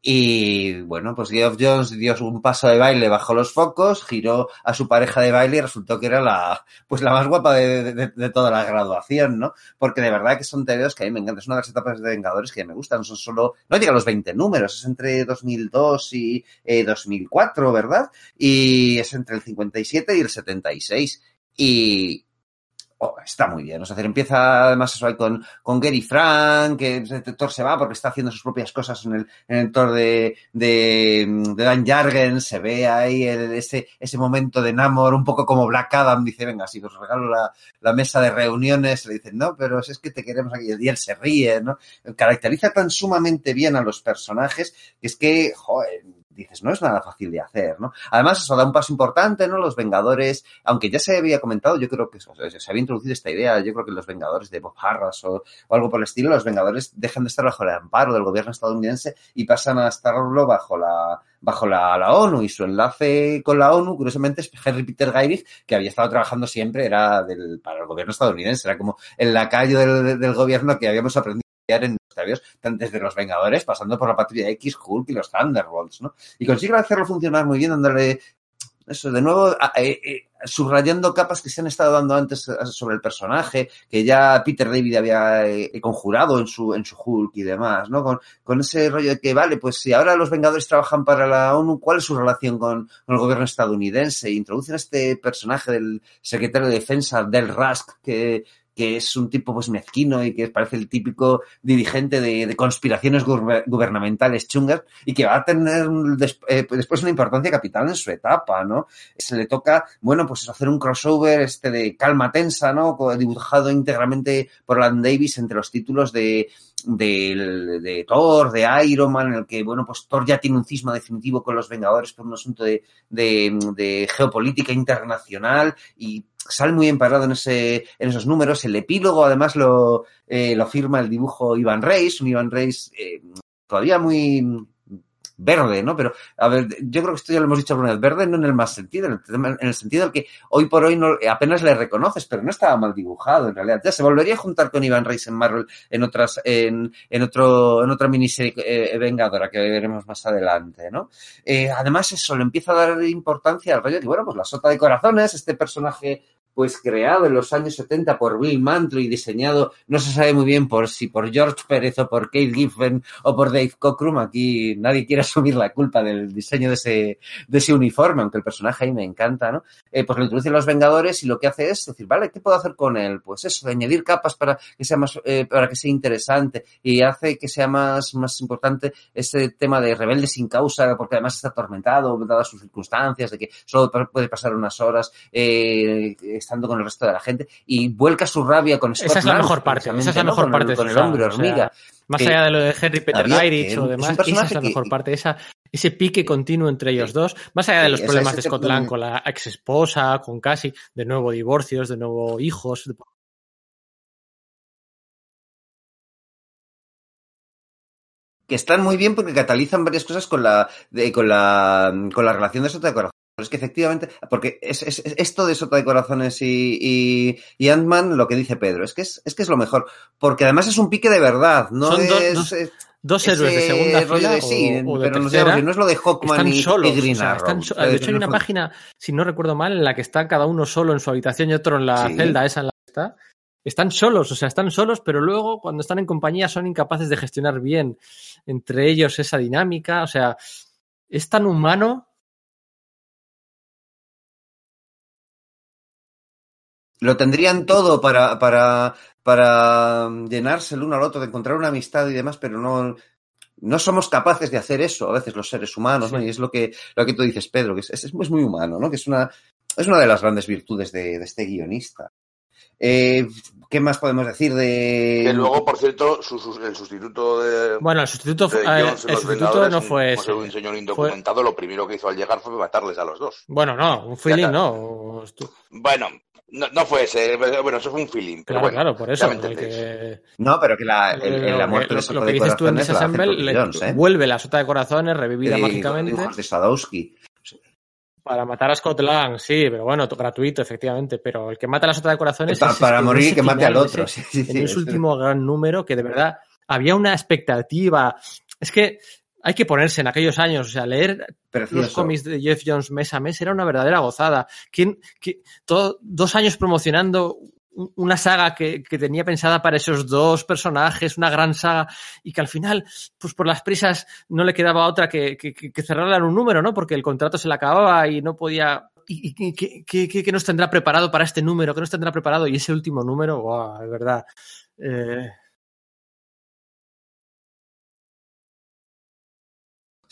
Y bueno, pues Geoff Jones dio un paso de baile bajo los focos, giró a su pareja de baile y resultó que era la, pues la más guapa de, de, de toda la graduación, ¿no? Porque de verdad que son tebeos que a mí me encantan. Es una de las etapas de Vengadores que me gustan. Son solo, no llega a los 20 números, es entre 2002 y eh, 2004, ¿verdad? Y es entre el 57 y el 76. Y, Oh, está muy bien. O sea, empieza además eso ahí con, con Gary Frank, que Thor se va porque está haciendo sus propias cosas en el, en el Thor de, de, de Dan Jargen, se ve ahí el, ese, ese momento de Namor, un poco como Black Adam, dice, venga, si os regalo la, la mesa de reuniones, le dicen, no, pero es que te queremos aquí, y él se ríe, ¿no? Caracteriza tan sumamente bien a los personajes que es que, joder, dices, no es nada fácil de hacer, ¿no? Además, eso da un paso importante, ¿no? Los Vengadores, aunque ya se había comentado, yo creo que se había introducido esta idea, yo creo que los Vengadores de Bob Harras o, o algo por el estilo, los Vengadores dejan de estar bajo el amparo del gobierno estadounidense y pasan a estarlo bajo la, bajo la, la, ONU y su enlace con la ONU, curiosamente, es Henry Peter Geirich, que había estado trabajando siempre, era del, para el gobierno estadounidense, era como el lacayo del, del gobierno que habíamos aprendido en los desde los Vengadores, pasando por la Patrulla X, Hulk y los Thunderbolts, ¿no? Y consiguen hacerlo funcionar muy bien, dándole eso, de nuevo, eh, eh, subrayando capas que se han estado dando antes eh, sobre el personaje, que ya Peter David había eh, conjurado en su, en su Hulk y demás, ¿no? Con, con, ese rollo de que, vale, pues si ahora los Vengadores trabajan para la ONU, ¿cuál es su relación con, con el gobierno estadounidense? Introducen a este personaje del secretario de defensa, del Rusk, que, que es un tipo pues mezquino y que parece el típico dirigente de, de conspiraciones gubernamentales chungas y que va a tener des, eh, después una importancia capital en su etapa, ¿no? Se le toca, bueno, pues hacer un crossover este de calma tensa, ¿no? Dibujado íntegramente por Alan Davis entre los títulos de, de, de, Thor, de Iron Man, en el que, bueno, pues Thor ya tiene un cisma definitivo con los Vengadores por un asunto de, de, de geopolítica internacional y sale muy emparado en, ese, en esos números. El epílogo, además, lo, eh, lo firma el dibujo Iván Reis, un Iván Reis eh, todavía muy verde, ¿no? Pero, a ver, yo creo que esto ya lo hemos dicho alguna vez, verde no en el más sentido, en el, en el sentido del que hoy por hoy no, apenas le reconoces, pero no estaba mal dibujado en realidad. Ya se volvería a juntar con Iván Reis en Marvel en otras, en, en otro, en otra miniserie eh, vengadora que veremos más adelante, ¿no? Eh, además, eso le empieza a dar importancia al rollo que, bueno, pues la sota de corazones, este personaje pues creado en los años 70 por Bill Mantlo y diseñado, no se sabe muy bien por si por George Pérez o por Kate Giffen o por Dave Cockrum, aquí nadie quiere asumir la culpa del diseño de ese, de ese uniforme, aunque el personaje ahí me encanta, ¿no? Eh, pues lo introducen los Vengadores y lo que hace es decir, vale, ¿qué puedo hacer con él? Pues eso, añadir capas para que sea más, eh, para que sea interesante y hace que sea más, más importante ese tema de rebelde sin causa, porque además está atormentado, dadas sus circunstancias, de que solo puede pasar unas horas, eh, estando con el resto de la gente y vuelca su rabia con Scott Esa es la mejor parte, esa es la mejor parte. El, con el hombre hormiga. O sea, más allá de lo de Henry Peter Irish o demás, esa es la mejor que, parte, esa, ese pique continuo entre ellos dos, más allá de los problemas de Scott Lang con la ex esposa, con casi, de nuevo divorcios, de nuevo hijos, que están muy bien porque catalizan varias cosas con la, de, con la, con la relación de Sota Es que efectivamente, porque es, es, es esto de Sota de Corazones y, y, y Ant-Man, lo que dice Pedro, es que es, es que es lo mejor. Porque además es un pique de verdad, no Son dos- es- Dos héroes de segunda fila de sí, o, o de pero no, tercera. no es lo de Hawkman y, solos. y Green o sea, Arrow. so- de hecho, hay No una fue- página, si no recuerdo mal, en la que está cada uno solo en su habitación y otro en la Sí. celda esa en la que está. Están solos, o sea, están solos, pero luego cuando están en compañía son incapaces de gestionar bien entre ellos esa dinámica. O sea, es tan humano. Lo tendrían todo para, para, para llenarse el uno al otro, de encontrar una amistad y demás, pero no, no somos capaces de hacer eso a veces los seres humanos, ¿no? Y es lo que, lo que tú dices, Pedro, que es, es, es muy humano, ¿no? Que es una, es una de las grandes virtudes de, de este guionista. Eh, ¿Qué más podemos decir de...? Que luego, por cierto, su- su- el sustituto de, Bueno, el sustituto, de eh, Jones en el sustituto no fue ser un ese. señor indocumentado, lo primero que hizo al llegar fue matarles a los dos. Bueno, no, un feeling no. Bueno, no, no fue ese, bueno, eso fue un feeling, pero Claro, bueno. claro, por eso. el que- No, pero que la, el- el- que- muerte lo- lo que dices tú en Disassemble, ¿eh? vuelve la sota de corazones revivida Y- mágicamente. De Sadowski. Para matar a Scott Lang, sí, pero bueno, to- gratuito, efectivamente. Pero el que mata a la sota de corazones. Pa- es para este, morir ese que mate al otro. ese- Sí, sí, sí, en ese es- último gran número que de verdad había una expectativa. Es que hay que ponerse en aquellos años, o sea, leer precioso. los cómics de Jeff Jones mes a mes era una verdadera gozada. ¿Quién, qué- todo- dos años promocionando un- una saga que, que tenía pensada para esos dos personajes, una gran saga, y que al final, pues por las prisas, no le quedaba otra que, que, que- cerrarla en un número, ¿no? Porque el contrato se le acababa y no podía. ¿Y, y qué, qué- qué- qué nos tendrá preparado para este número? ¿Qué nos tendrá preparado? Y ese último número, ¡guau! Es verdad. Eh,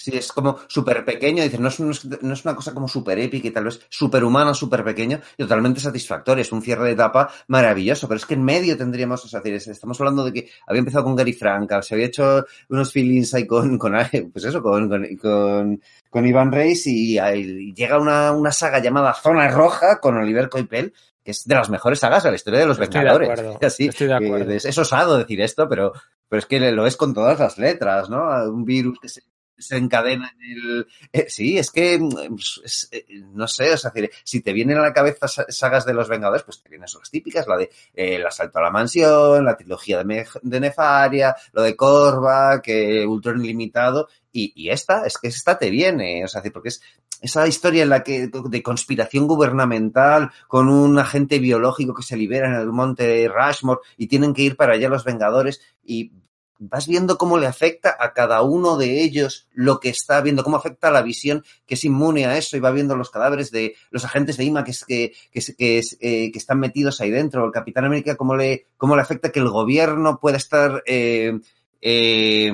Sí, es como súper pequeño, dices, no es, no es- no es una cosa como súper épica y tal vez súper humana, súper pequeño y totalmente satisfactorio. Es un cierre de etapa maravilloso, pero es que en medio tendríamos, o sea, estamos hablando de que había empezado con Gary Frankel, se había hecho unos feelings ahí con, con pues eso, con, con, con, con Ivan Reis y, ahí llega una, una saga llamada Zona Roja con Oliver Coipel, que es de las mejores sagas de la historia de los Estoy de Vengadores. acuerdo, Así, estoy de acuerdo. es, es osado decir esto, pero, pero es que lo es con todas las letras, ¿no? Un virus que se se encadena en el... Eh, sí, es que, mm, es- eh, no sé, es decir, si te vienen a la cabeza sa- sagas de los Vengadores, pues te vienen las típicas, la de eh, El asalto a la mansión, la trilogía de, de Nefaria, lo de Corva, que Ultron ilimitado, y, y esta, es que esta te viene, o sea, porque es esa historia en la que de conspiración gubernamental con un agente biológico que se libera en el monte Rushmore y tienen que ir para allá los Vengadores y vas viendo cómo le afecta a cada uno de ellos lo que está viendo, cómo afecta a la visión que es inmune a eso y va viendo los cadáveres de los agentes de IMA que, es, que, que, es- que, es, eh, que están metidos ahí dentro, el Capitán América, cómo le, cómo le afecta que el gobierno pueda estar eh, eh,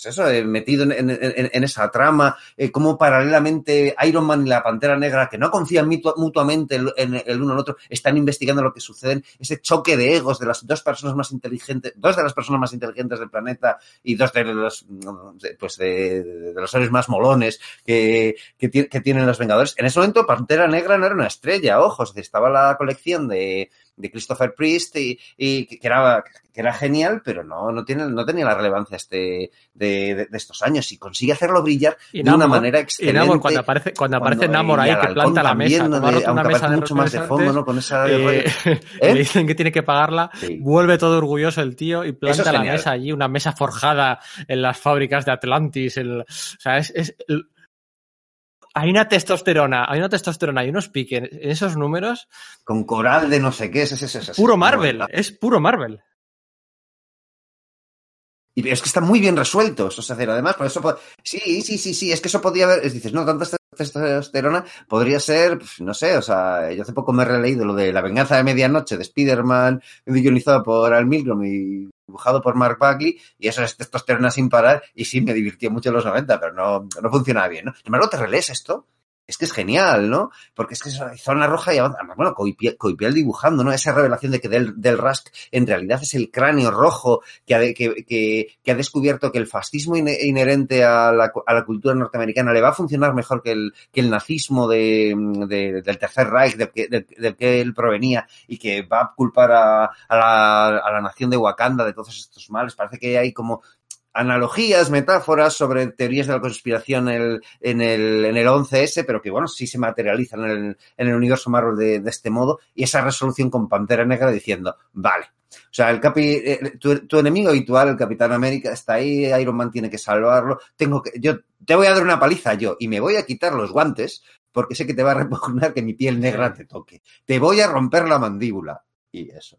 pues eso, eh, metido en, en- en- esa trama, eh, cómo paralelamente Iron Man y la Pantera Negra, que no confían mutuamente el, en el uno al otro, están investigando lo que sucede, ese choque de egos de las dos personas más inteligentes, dos de las personas más inteligentes del planeta y dos de los, pues de, de- los seres más molones que, que, que tienen los Vengadores. En ese momento Pantera Negra no era una estrella, ojos, estaba la colección de, de Christopher Priest y, y que, era, que era genial, pero no, no, tiene, no tenía la relevancia este de, de- de estos años y consigue hacerlo brillar y de una Namor- manera y excelente. Namor, cuando aparece, cuando aparece Cuando- Namor y ahí, que planta la mesa, ¿no? de- una mesa de mucho más de fondo, ¿no? Con esa eh, ¿Eh? le dicen que tiene que pagarla, Sí. vuelve todo orgulloso el tío y planta es la mesa allí, una mesa forjada en las fábricas de Atlantis. el- o sea, es, es- el- hay una testosterona, hay una testosterona y unos piques en esos números. con coral de no sé qué, es, es, es, es- Puro Marvel, es puro Marvel. Y es que están muy bien resueltos, o sea, hacer además, por eso, sí, sí, sí, sí, es que eso podría haber, es, dices, no, tanta tes- testosterona podría ser, pues, no sé, o sea, yo hace poco me he releído lo de La venganza de medianoche de Spider-Man, guionizado por Al Milgrom y dibujado por Mark Bagley, y eso es testosterona sin parar, y sí, me divirtió mucho en los 90, pero no, no funcionaba bien, ¿no? Sin embargo, te relees esto, es que es genial, ¿no? Porque es que es zona roja y avanza. Bueno, Coipiel, dibujando, ¿no? Esa revelación de que Del, Del Rusk en realidad es el cráneo rojo que ha, de- que, que, que ha descubierto que el fascismo inherente a la, a la cultura norteamericana le va a funcionar mejor que el, que el nazismo de, de- del Tercer Reich del que, del que él provenía y que va a culpar a, a la, a la nación de Wakanda de todos estos males. Parece que hay como analogías, metáforas sobre teorías de la conspiración en el, en el, en el 11S, pero que, bueno, sí se materializan en el, en el universo Marvel de, de este modo, y esa resolución con Pantera Negra diciendo, vale, o sea, el capi, eh, tu, tu, enemigo habitual, el Capitán América, está ahí, Iron Man tiene que salvarlo. Tengo que, yo te voy a dar una paliza yo y me voy a quitar los guantes porque sé que te va a repugnar que mi piel negra te toque. Te voy a romper la mandíbula. Y eso,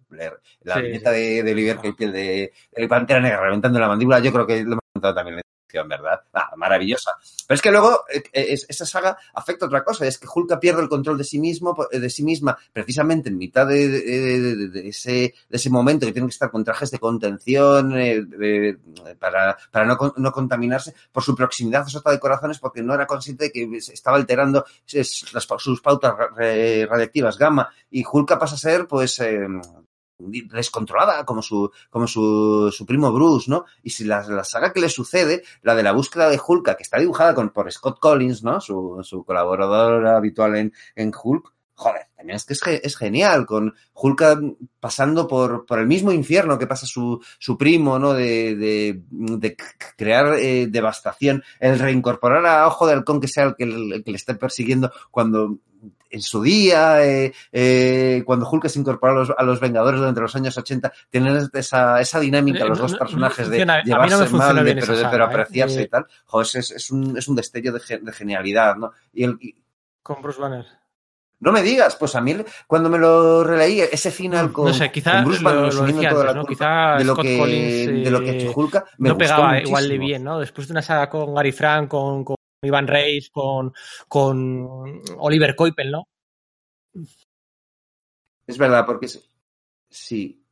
la sí, viñeta de, de Oliver piel de, de Pantera Negra reventando la mandíbula, yo creo que lo hemos contado también ¿verdad? Ah, maravillosa. Pero es que luego eh, esa saga afecta a otra cosa, es que Hulka pierde el control de sí mismo, de sí misma, precisamente en mitad de, de, de ese, de ese momento que tiene que estar con trajes de contención eh, para, para no, no, contaminarse por su proximidad a Sota de Corazones, porque no era consciente de que estaba alterando sus pautas radiactivas gamma, y Hulka pasa a ser, pues, eh, descontrolada como su como su, su primo Bruce, ¿no? Y si la, la, saga que le sucede, la de la búsqueda de Hulk, que está dibujada con, por Scott Collins, ¿no? Su, su colaborador habitual en, en Hulk, joder, también es que es, es, genial, con Hulk pasando por, por el mismo infierno que pasa su, su primo, ¿no? De, de, de crear eh, devastación, el reincorporar a Ojo de Halcón que sea el que, el que le esté persiguiendo cuando en su día, eh, eh, cuando Hulk se incorporó a los, a los, Vengadores durante los años 80, tienen esa, esa dinámica, los dos personajes no, no de llevarse mal, de, pero, saga, pero, apreciarse eh, y tal. Joder, es, es, un, es un destello de, de genialidad, ¿no? Y el, y... Con Bruce Banner. No me digas, pues a mí cuando me lo releí, ese final con, no sé, con Bruce Banner lo decía antes, ¿no? quizá de lo que, Collins, de lo que hecho Hulk, me no pegaba muchísimo. igual de bien, ¿no? Después de una saga con Gary Frank, con, con Ivan Reis, con, con Oliver Coipel, ¿no? Es verdad, porque sí.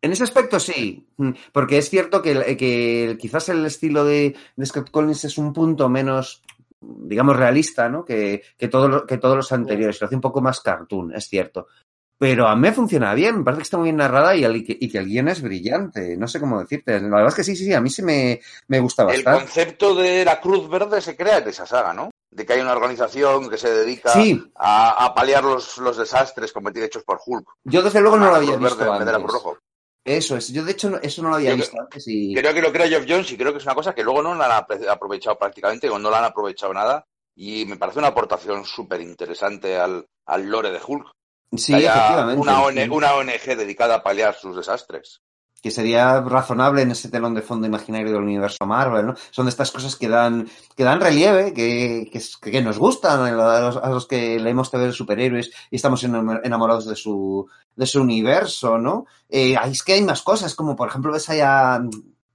En ese aspecto sí, mm, porque es cierto que, que quizás el estilo de, de, Scott Collins es un punto menos, digamos, realista, ¿no? Que, que, todo, que todos los anteriores. Lo hace un poco más cartoon, es cierto. Pero a mí me funciona bien, me parece que está muy bien narrada y, el, y, que el guion es brillante. No sé cómo decirte. La verdad es que sí, sí, sí, a mí sí me, me gusta bastante. El concepto de la Cruz Verde se crea en esa saga, ¿no? de que hay una organización que se dedica sí. a, a, paliar los, los, desastres cometidos hechos por Hulk. Yo desde luego no lo había visto verde, antes. Rojo. Eso es, yo de hecho eso no lo había yo visto antes. Y... Creo que lo crea Jeff Jones y creo que es una cosa que luego no la han aprovechado prácticamente o no la han aprovechado nada y me parece una aportación súper interesante al, al lore de Hulk. Sí, efectivamente. Una, ONG, una ONG dedicada a paliar sus desastres que sería razonable en ese telón de fondo imaginario del universo Marvel, ¿no? Son de estas cosas que dan, que dan relieve, que, que, que nos gustan a los, a los, que leemos TV de superhéroes y estamos enamorados de su, de su universo, ¿no? Eh, es que hay más cosas, como por ejemplo ves allá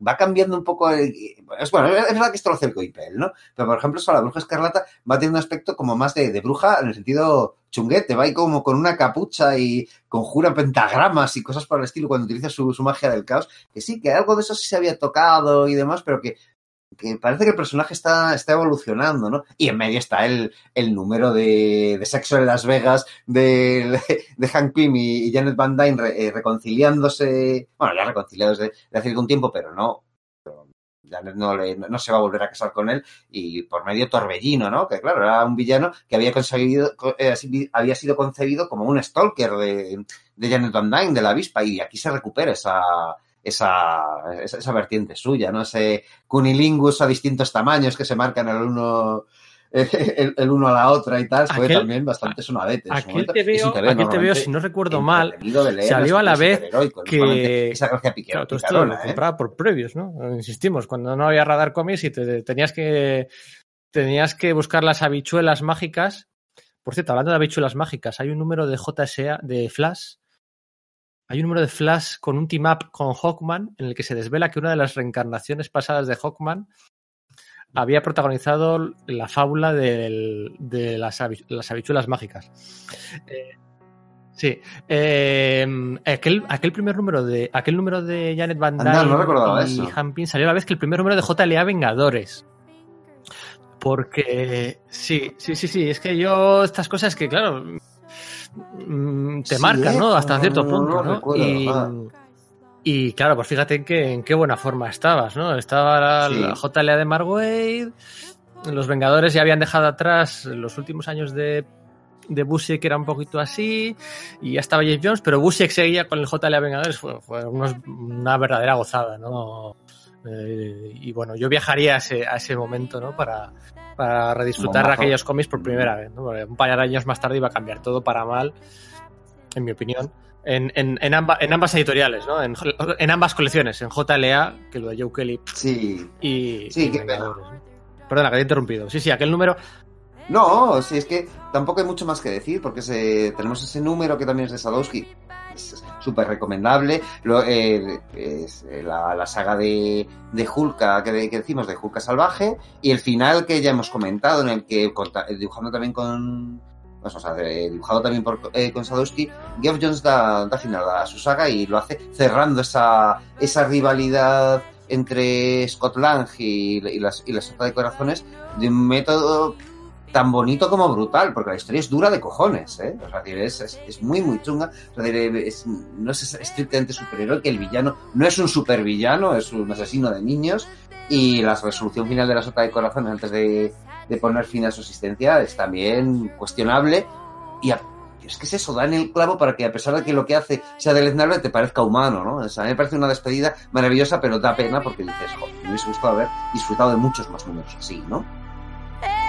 va cambiando un poco. El, es, bueno, es verdad que esto lo hace el Coipel, ¿no? Pero por ejemplo, eso, la bruja escarlata va tener un aspecto como más de, de, bruja en el sentido chunguete, va ahí como con una capucha y conjura pentagramas y cosas por el estilo cuando utiliza su, su magia del caos. Que sí, que algo de eso sí se había tocado y demás, pero que que parece que el personaje está, está evolucionando, ¿no? Y en medio está el, el número de, de sexo en Las Vegas de, de Hank Pym y, Janet Van Dyne re, eh, reconciliándose, bueno, ya reconciliados de, de hace algún tiempo, pero no, Janet no, le, no, se va a volver a casar con él y por medio Torbellino, ¿no? Que claro, era un villano que había conseguido, eh, había sido concebido como un stalker de, de Janet Van Dyne, de la avispa, y aquí se recupera esa, esa, esa, esa, vertiente suya, ¿no? Ese cunilingus a distintos tamaños que se marcan el uno, el, el uno a la otra y tal, fue aquel, también bastante sonadete. Aquí te veo, aquí te veo, si no recuerdo mal, salió a la vez que... Esa gracia piquera, claro, todo esto lo compraba ¿eh? por previos, ¿no? Insistimos, cuando no había radar comics y te, tenías que tenías que buscar las habichuelas mágicas. Por cierto, hablando de habichuelas mágicas, hay un número de JSA de Flash hay un número de Flash con un team up con Hawkman en el que se desvela que una de las reencarnaciones pasadas de Hawkman había protagonizado la fábula del, de las, las, habichuelas mágicas. Eh, sí. Eh, aquel, aquel, primer número de aquel número de Janet Van Dyne no, y Hampin salió a la vez que el primer número de JLA Vengadores. Porque sí, sí, sí, sí, es que yo estas cosas que claro, te sí, marcan, ¿no? Hasta cierto punto, ¿no? Recuerdo, y, ah. y, claro, pues fíjate en qué, en qué buena forma estabas, ¿no? Estaba la, sí. la JLA de Mark Wade, los Vengadores ya habían dejado atrás los últimos años de de Busiek era un poquito así y ya estaba James Jones, pero Busiek seguía con el JLA Vengadores, fue, fue unos, una verdadera gozada, ¿no? Eh, y bueno, yo viajaría a ese, a ese momento, ¿no? Para, para redisfrutar Bombazo. aquellos cómics por primera vez, ¿no? Porque un par de años más tarde iba a cambiar todo para mal, en mi opinión. En, en, en, amba- en ambas editoriales, ¿no? En, en ambas colecciones, en JLA, que lo de Joe Kelly Sí. y, Sí, y qué pena. Perdona, que te he interrumpido. Sí, sí, aquel número. No, sí, es que tampoco hay mucho más que decir, porque ese- tenemos ese número que también es de Sadowski. Es súper recomendable. Lo- eh, es eh, la, la saga de, de Hulka que, de- que decimos, de Hulka Salvaje, y el final que ya hemos comentado, en el que eh, dibujando también con. pues, o sea, dibujado también por, eh, con Sadowski, Geoff Jones da, da final a su saga y lo hace cerrando esa, esa rivalidad entre Scott Lang y, y las, y la Sota de Corazones de un método tan bonito como brutal, porque la historia es dura de cojones, ¿eh? O sea, es, es, es muy, muy chunga. O sea, es- no es estrictamente superhéroe, que el villano no es un supervillano, es un asesino de niños, y la resolución final de la sota de corazones antes de, de poner fin a su existencia es también cuestionable, y a- es que es eso, da en el clavo para que a pesar de que lo que hace sea deleznable, te parezca humano, ¿no? O sea, a mí me parece una despedida maravillosa, pero da pena porque dices, jo, me hubiese gustado haber disfrutado de muchos más números así, ¿no?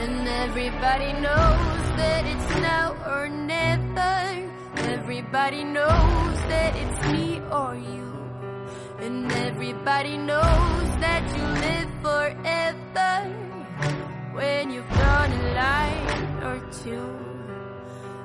And everybody knows that it's now or never. Everybody knows that it's me or you. And everybody knows that you live forever when you've drawn a line or two.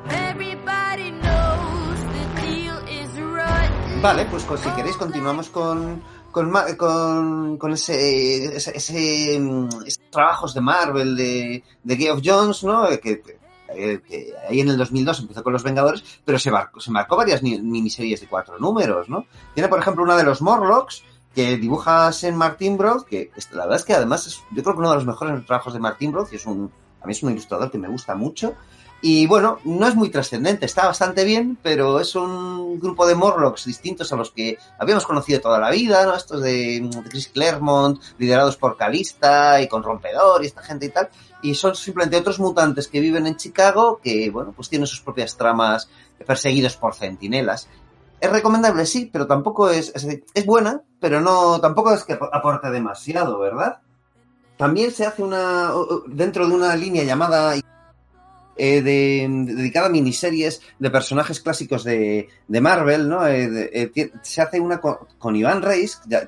Everybody knows the deal is rotten. Vale, pues si queréis continuamos con con, con, con ese, ese, ese, mm, esos trabajos de Marvel de, de Geoff Jones, ¿no? Que, que- que ahí en el 2002 empezó con los Vengadores, pero se marcó, se marcó varias ni- miniseries de cuatro números, ¿no? Tiene, por ejemplo, una de los Morlocks, que dibuja Sen Martin Broth, que la verdad es que además es, yo creo que uno de los mejores trabajos de Martin Broth, y es un, a mí es un ilustrador que me gusta mucho, y bueno, no es muy trascendente, está bastante bien, pero es un grupo de Morlocks distintos a los que habíamos conocido toda la vida, ¿no? Estos de, de Chris Claremont, liderados por Calista y con Rompedor y esta gente y tal. Y son simplemente otros mutantes que viven en Chicago que, bueno, pues tienen sus propias tramas perseguidos por centinelas. Es recomendable, sí, pero tampoco es, es, es buena, pero no, tampoco es que aporte demasiado, ¿verdad? También se hace una, dentro de una línea llamada eh, de, dedicada a miniseries de personajes clásicos de, de Marvel, ¿no? Eh, de, eh, se hace una con, con Iván Reis de,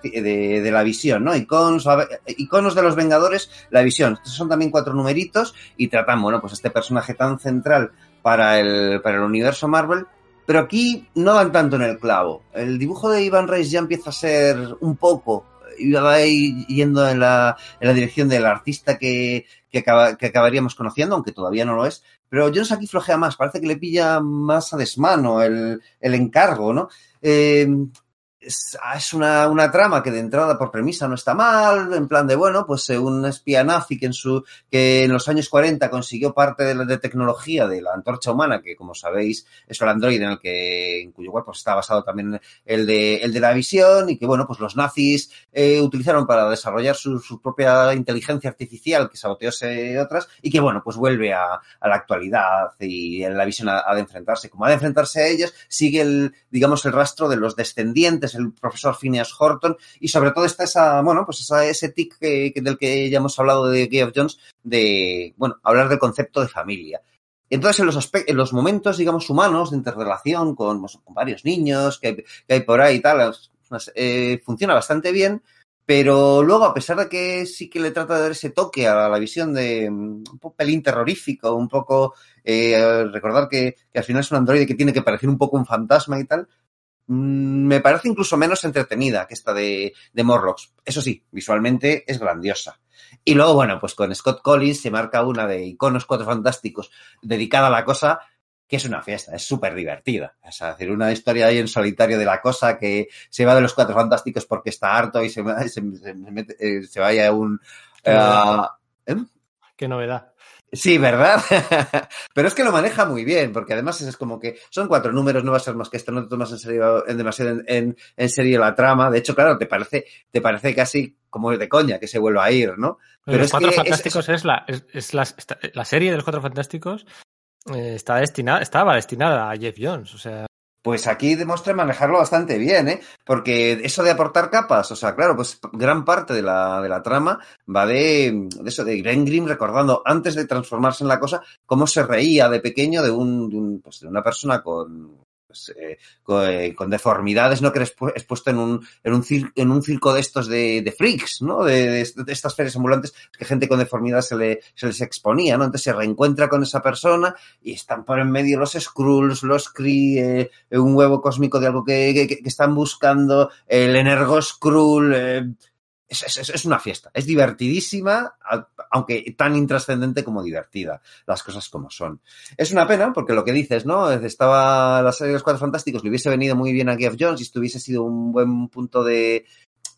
de, la visión, ¿no? Iconos, iconos de los Vengadores, la visión. Estos son también cuatro numeritos y tratan, bueno, pues este personaje tan central para el, para el universo Marvel. Pero aquí no dan tanto en el clavo. El dibujo de Iván Reis ya empieza a ser un poco iba yendo en la, en la dirección del artista que, que, acaba, que, acabaríamos conociendo, aunque todavía no lo es. Pero Jones aquí flojea más, parece que le pilla más a desmano el, el encargo, ¿no? Eh, es, es una, una, trama que de entrada por premisa no está mal, en plan de, bueno, pues eh, un espía nazi que en, su, que en los años 40 consiguió parte de la de tecnología de la antorcha humana, que como sabéis es el androide en el que, en cuyo cuerpo está basado también el de, el de la visión, y que bueno, pues los nazis eh, utilizaron para desarrollar su, su, propia inteligencia artificial que saboteóse otras, y que bueno, pues vuelve a, a la actualidad y en la visión ha, ha de enfrentarse. Como ha de enfrentarse a ellos, sigue el, digamos, el rastro de los descendientes el profesor Phineas Horton, y sobre todo está esa, bueno, pues esa, ese tic que, que, del que ya hemos hablado de Geoff Jones, de, bueno, hablar del concepto de familia. Entonces, en los, en los momentos, digamos, humanos de interrelación con, pues, con varios niños que, que, hay por ahí y tal, eh, funciona bastante bien, pero luego, a pesar de que sí que le trata de dar ese toque a la visión de un pelín terrorífico, un poco eh, recordar que, que al final es un androide que tiene que parecer un poco un fantasma y tal, me parece incluso menos entretenida que esta de, de Morlocks. Eso sí, visualmente es grandiosa. Y luego, bueno, pues con Scott Collins se marca una de iconos cuatro fantásticos dedicada a la cosa que es una fiesta, es súper divertida. Es decir, una historia ahí en solitario de la cosa que se va de los cuatro fantásticos porque está harto y se, se, se, mete, eh, se vaya un... Uh, ¿eh? Qué novedad. Sí, ¿verdad? Pero es que lo maneja muy bien, porque además es como que son cuatro números, no va a ser más que esto, no te tomas en serio, en demasiado en, en, en, serio la trama. De hecho, claro, te parece, te parece casi como de coña que se vuelva a ir, ¿no? Pero, los Cuatro Fantásticos es, es, la, es, es la, la, serie de los Cuatro Fantásticos eh, está destinada, estaba destinada a Jeff Jones, o sea. Pues aquí demuestra manejarlo bastante bien, ¿eh? Porque eso de aportar capas, o sea, claro, pues gran parte de la, de la trama va de, de eso, de Glenn Grimm recordando antes de transformarse en la cosa, cómo se reía de pequeño de, un, de, un, pues de una persona con, pues, eh, con, eh, con, deformidades, ¿no? Que eres expuesto en un, en un, en un circo de estos de, de freaks, ¿no? De, de, de, estas ferias ambulantes que gente con deformidad se, le, se les exponía, ¿no? Entonces se reencuentra con esa persona y están por en medio los Skrulls, los Kree, eh, un huevo cósmico de algo que, que, que están buscando, el Energo Skrull, eh, es, es, es, una fiesta, es divertidísima, aunque tan intrascendente como divertida, las cosas como son. Es una pena, porque lo que dices, ¿no? Estaba la serie de los Cuatro Fantásticos, le hubiese venido muy bien a Geoff Jones y esto hubiese sido un buen punto de,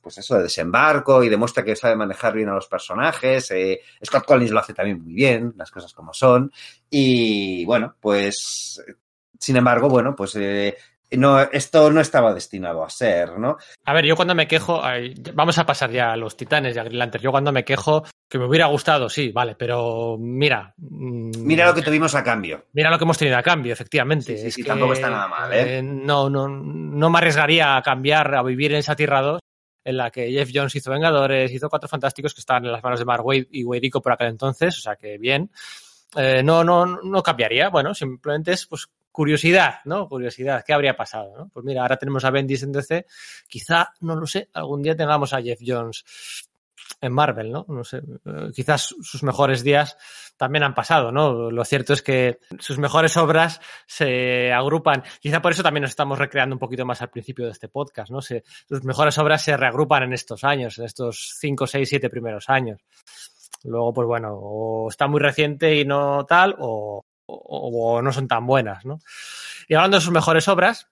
pues eso, de desembarco y demuestra que sabe manejar bien a los personajes. Eh, Scott Collins lo hace también muy bien, las cosas como son. Y bueno, pues, sin embargo, bueno, pues eh, no, esto no estaba destinado a ser, ¿no? A ver, yo cuando me quejo, vamos a pasar ya a los titanes y a Green Lantern. Yo cuando me quejo, que me hubiera gustado, sí, vale, pero mira. Mira lo que tuvimos a cambio. Mira lo que hemos tenido a cambio, efectivamente. Sí, sí, sí, es tampoco que, está nada mal, ¿eh? ¿eh? No, no, no me arriesgaría a cambiar, a vivir en esa Tierra 2 en la que Jeff Jones hizo Vengadores, hizo Cuatro Fantásticos que estaban en las manos de Mark Wade y Weirico por aquel entonces, o sea que bien. Eh, no, no, no cambiaría, bueno, simplemente es pues curiosidad, ¿no? Curiosidad, ¿qué habría pasado? ¿no? Pues mira, ahora tenemos a Bendis en DC, quizá, no lo sé, algún día tengamos a Jeff Jones en Marvel, ¿no? No sé, eh, quizás sus mejores días también han pasado, ¿no? Lo cierto es que sus mejores obras se agrupan, quizá por eso también nos estamos recreando un poquito más al principio de este podcast, ¿no? Se, sus mejores obras se reagrupan en estos años, en estos 5, 6, 7 primeros años. Luego, pues bueno, o está muy reciente y no tal, o, o, o, no son tan buenas, ¿no? Y hablando de sus mejores obras,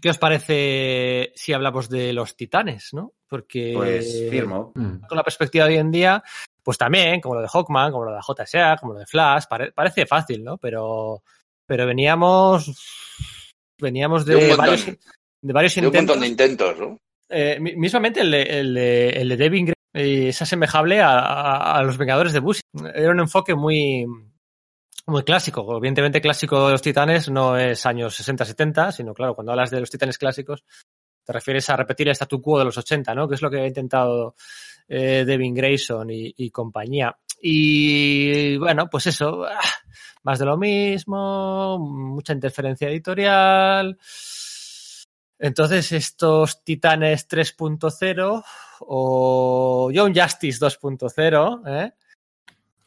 ¿qué os parece si hablamos de los titanes, no? Porque pues firmo. con la perspectiva de hoy en día, pues también, como lo de Hawkman, como lo de JSA, como lo de Flash, pare parece fácil, ¿no? Pero, pero veníamos, veníamos de, de varios, de varios de intentos. un montón de intentos, ¿no? Eh, mismamente el de, el de, el de Devin Gray eh, es asemejable a, a, a, los Vengadores de Bush. Era un enfoque muy, muy clásico. Evidentemente, clásico de los titanes no es años 60-70, sino, claro, cuando hablas de los titanes clásicos, te refieres a repetir el statu quo de los 80, ¿no? Que es lo que ha intentado eh, Devin Grayson y, y, compañía. Y bueno, pues eso, más de lo mismo, mucha interferencia editorial. Entonces, estos Titanes 3.0 o Young Justice 2.0, ¿eh?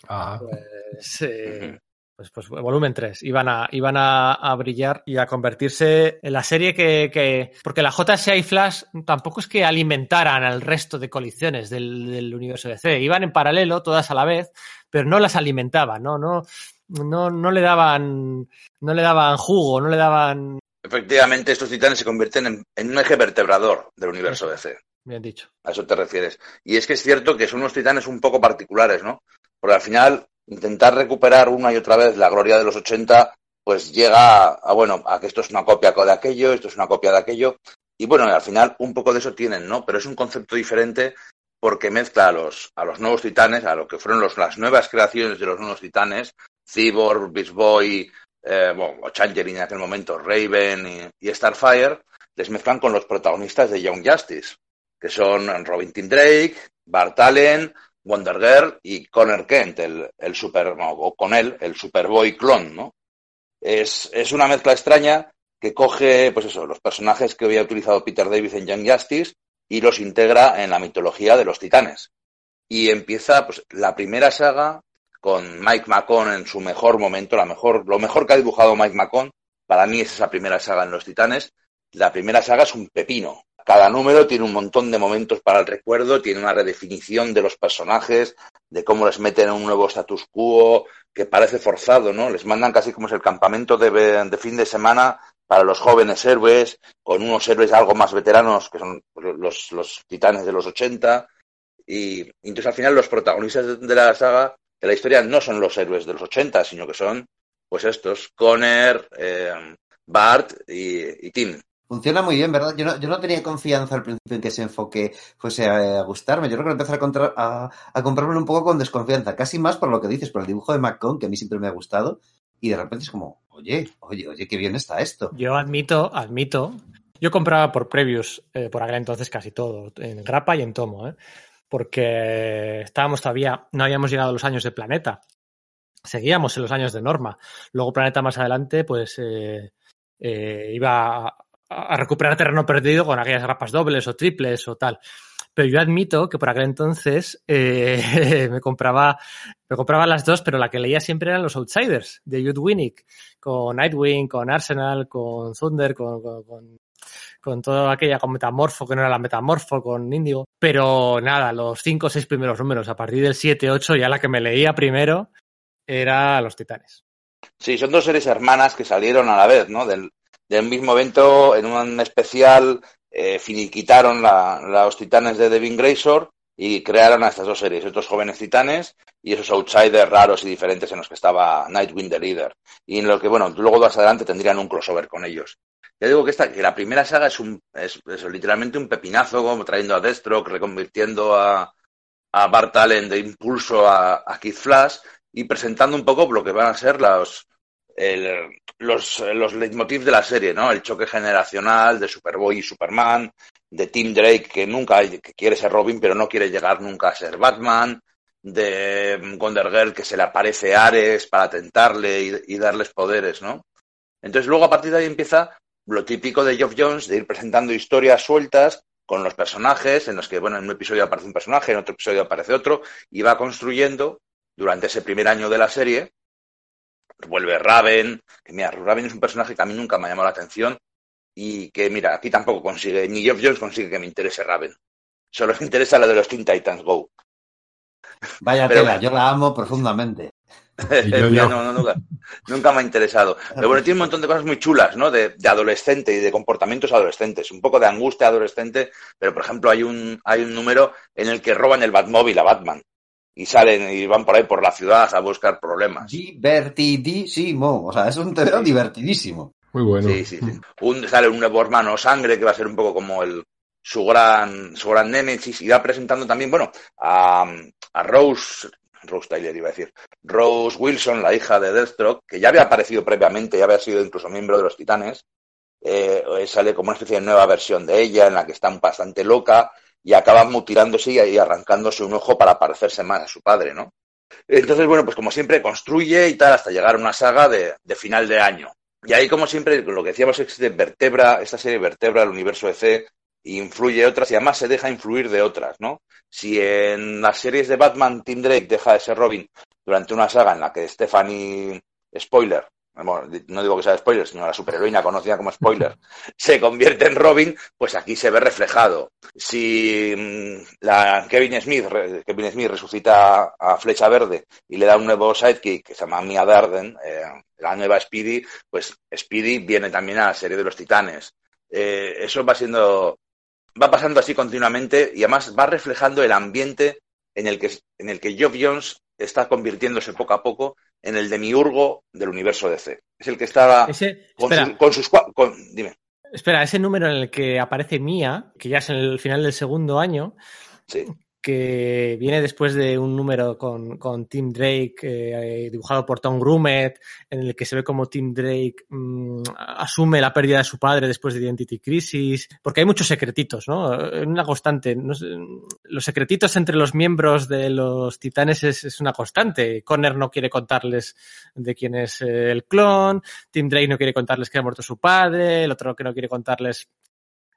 Ah. Pues, eh, pues, pues, volumen 3, iban a, iban a, a, brillar y a convertirse en la serie que, que, porque la JSA y Flash tampoco es que alimentaran al resto de colecciones del, del universo DC, iban en paralelo, todas a la vez, pero no las alimentaban, ¿no? No, no, no le daban, no le daban jugo, no le daban... Efectivamente, estos titanes se convierten en, en un eje vertebrador del universo DC. Bien dicho. A eso te refieres. Y es que es cierto que son unos titanes un poco particulares, ¿no? Porque al final intentar recuperar una y otra vez la gloria de los 80, pues llega a, a, bueno, a que esto es una copia de aquello, esto es una copia de aquello. Y bueno, al final un poco de eso tienen, ¿no? Pero es un concepto diferente porque mezcla a los, a los nuevos titanes, a lo que fueron los, las nuevas creaciones de los nuevos titanes, Cyborg, Beast Boy, eh, bueno, o Changeling en aquel momento, Raven y, y, Starfire, les mezclan con los protagonistas de Young Justice, que son Robin Tim Drake, Bart Allen, Wonder Girl y Connor Kent, el, el super, no, o con él, el Superboy clon, ¿no? Es, es una mezcla extraña que coge, pues eso, los personajes que había utilizado Peter David en Young Justice y los integra en la mitología de los titanes. Y empieza, pues, la primera saga con Mike McCon en su mejor momento, la mejor, lo mejor que ha dibujado Mike McCon, para mí es esa primera saga en los titanes. La primera saga es un pepino, cada número tiene un montón de momentos para el recuerdo, tiene una redefinición de los personajes, de cómo les meten en un nuevo status quo que parece forzado, ¿no? Les mandan casi como es el campamento de, de fin de semana para los jóvenes héroes, con unos héroes algo más veteranos, que son los, los titanes de los 80. Y, entonces al final los protagonistas de la saga, de la historia, no son los héroes de los 80, sino que son, pues estos, Connor, eh, Bart y, y Tim. Funciona muy bien, ¿verdad? Yo no, yo no tenía confianza al principio en que ese enfoque fuese a, a gustarme. Yo creo que empecé a, contra- a, a comprármelo un poco con desconfianza, casi más por lo que dices, por el dibujo de McCone, que a mí siempre me ha gustado, y de repente es como, oye, oye, oye, qué bien está esto. Yo admito, admito. Yo compraba por previews, eh, por aquel entonces casi todo, en grapa y en tomo, ¿eh? porque estábamos todavía, no habíamos llegado a los años de Planeta. Seguíamos en los años de Norma. Luego Planeta más adelante, pues eh, eh, iba a, recuperar terreno perdido con aquellas grapas dobles o triples o tal. Pero yo admito que por aquel entonces eh, me compraba me compraba las dos, pero la que leía siempre eran los Outsiders de Jude Winnick, con Nightwing, con Arsenal, con Thunder, con, con, con, toda aquella con Metamorfo, que no era la Metamorfo, con Indigo. Pero nada, los cinco o seis primeros números, a partir del 7, 8, ya la que me leía primero era Los Titanes. Sí, son dos series hermanas que salieron a la vez, ¿no? Del, del mismo evento, en un especial, eh, finiquitaron la, los titanes de Devin Grayson y crearon a estas dos series, estos jóvenes titanes y esos outsiders raros y diferentes en los que estaba Nightwing the Leader. Y en lo que, bueno, luego más adelante tendrían un crossover con ellos. Ya digo que, esta, que la primera saga es, un, es, es literalmente un pepinazo, como trayendo a Deathstroke, reconvirtiendo a, a Bart Allen de impulso a, a Kid Flash y presentando un poco lo que van a ser los, el, los, los leitmotiv de la serie, ¿no? El choque generacional de Superboy y Superman, de Tim Drake, que nunca que quiere ser Robin, pero no quiere llegar nunca a ser Batman, de Wonder Girl, que se le aparece Ares para tentarle y, y darles poderes, ¿no? Entonces luego a partir de ahí empieza lo típico de Geoff Jones, de ir presentando historias sueltas con los personajes, en los que, bueno, en un episodio aparece un personaje, en otro episodio aparece otro, y va construyendo durante ese primer año de la serie, vuelve Raven, que mira, Raven es un personaje que a mí nunca me ha llamado la atención y que, mira, aquí tampoco consigue, ni Geoff Jones consigue que me interese Raven. Solo me interesa la de los Teen Titans Go. Vaya Pero- tela, yo la amo profundamente. yo, yo. no, no, nunca, nunca me ha interesado. Pero bueno, tiene un montón de cosas muy chulas, ¿no? De, de adolescente y de comportamientos adolescentes. Un poco de angustia adolescente, pero por ejemplo hay un, hay un número en el que roban el Batmóvil a Batman. Y salen y van por ahí por la ciudad a buscar problemas. Divertidísimo. O sea, es un TVO divertidísimo. Muy bueno. Sí, sí, sí. Un, sale un nuevo hermano sangre que va a ser un poco como el su gran, su gran némesis y va presentando también, bueno, a, a Rose, Rose Tyler iba a decir, Rose Wilson, la hija de Deathstroke, que ya había aparecido previamente, ya había sido incluso miembro de los Titanes, eh, sale como una especie de nueva versión de ella en la que está bastante loca y acaba mutilándose y, arrancándose un ojo para parecerse más a su padre, ¿no? Entonces, bueno, pues como siempre construye y tal hasta llegar a una saga de, de final de año. Y ahí, como siempre, lo que decíamos es que vertebra, esta serie vertebra el universo DC, influye otras y además se deja influir de otras, ¿no? Si en las series de Batman Tim Drake deja de ser Robin durante una saga en la que Stephanie, spoiler, no digo que sea spoiler, sino la superheroína conocida como spoiler, se convierte en Robin, pues aquí se ve reflejado. Si mm, la Kevin Smith, Kevin Smith resucita a Flecha Verde y le da un nuevo sidekick que se llama Mia Darden, eh, la nueva Speedy, pues Speedy viene también a la serie de los Titanes. Eh, eso va siendo, va pasando así continuamente y además va reflejando el ambiente en el que, en el que Geoff Jones está convirtiéndose poco a poco en el demiurgo del universo DC. Es el que está Ese, con, sus- con sus con- dime, espera, ese número en el que aparece Mia, que ya es en el final del segundo año, sí. Que viene después de un número con, con Tim Drake, eh, dibujado por Tom Grumet, en el que se ve como Tim Drake mm, asume la pérdida de su padre después de Identity Crisis, porque hay muchos secretitos, ¿no? Una constante. no sé, los secretitos entre los miembros de los titanes es, es una constante. Connor no quiere contarles de quién es eh, el clon, Tim Drake no quiere contarles que ha muerto su padre, el otro que no quiere contarles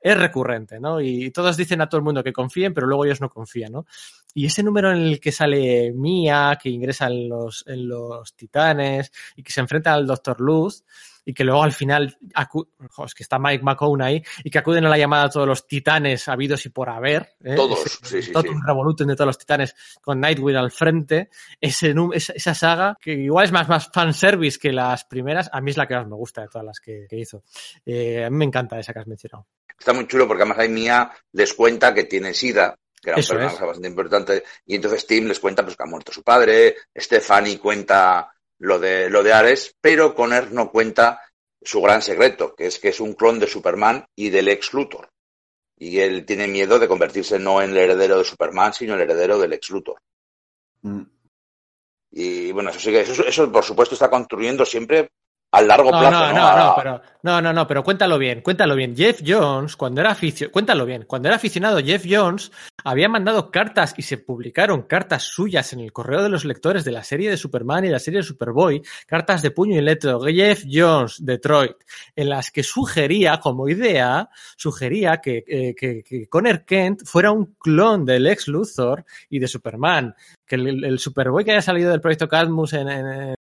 es recurrente, ¿no? Y todos dicen a todo el mundo que confíen, pero luego ellos no confían, ¿no? Y ese número en el que sale Mia, que ingresa en los, en los titanes y que se enfrenta al Doctor Luz, y que luego al final jo, es que está Mike McCone ahí y que acuden a la llamada a todos los titanes habidos y por haber. ¿eh? Todos, Ese- sí, sí, Totum sí. revolutum de todos los titanes con Nightwing al frente. Ese, esa, saga, que igual es más, más fanservice que las primeras, a mí es la que más me gusta de todas las que, que hizo. Eh, a mí me encanta esa que has mencionado. Está muy chulo porque además ahí Mia les cuenta que tiene SIDA, que era un personaje bastante importante, y entonces Tim les cuenta pues, que ha muerto su padre, Stephanie cuenta lo de, lo de Ares, pero Connor no cuenta su gran secreto, que es que es un clon de Superman y del ex Luthor. Y él tiene miedo de convertirse no en el heredero de Superman, sino el heredero del ex Luthor. Mm. Y bueno, eso sí que, eso, eso por supuesto está construyendo siempre a largo No, plazo. no, ¿no? no, A- no, pero, no, no, no, pero cuéntalo bien, cuéntalo bien. Jeff Jones, cuando era aficionado, cuéntalo bien, cuando era aficionado, Jeff Jones había mandado cartas y se publicaron cartas suyas en el correo de los lectores de la serie de Superman y la serie de Superboy, cartas de puño y letra, Jeff Jones, Detroit, en las que sugería, como idea, sugería que, eh, que, que Connor Kent fuera un clon del ex Luthor y de Superman, que el, el Superboy que haya salido del proyecto Cadmus en- en-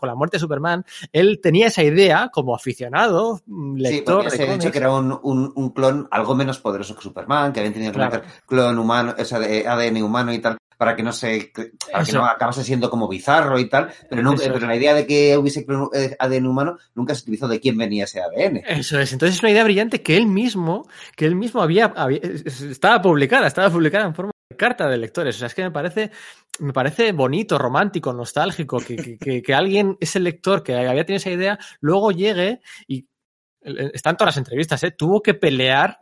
con la muerte de Superman, él tenía esa idea como aficionado, mm, Sí, lector de se dicho cómics. que era un, un, un clon algo menos poderoso que Superman, que habían tenido que Claro. meter clon humano, o sea, de ADN humano y tal, para que no se, para que no acabase siendo como bizarro y tal, pero, nunca, pero la idea de que hubiese clon- eh, ADN humano nunca se utilizó de quién venía ese ADN. Eso es. Entonces es una idea brillante que él mismo, que él mismo había, había- estaba publicada, estaba publicada en forma de carta de lectores. O sea, es que me parece, me parece bonito, romántico, nostálgico, que, que, que- que alguien, ese lector que había tenido esa idea, luego llegue y eh, está en todas las entrevistas, ¿eh? tuvo que pelear.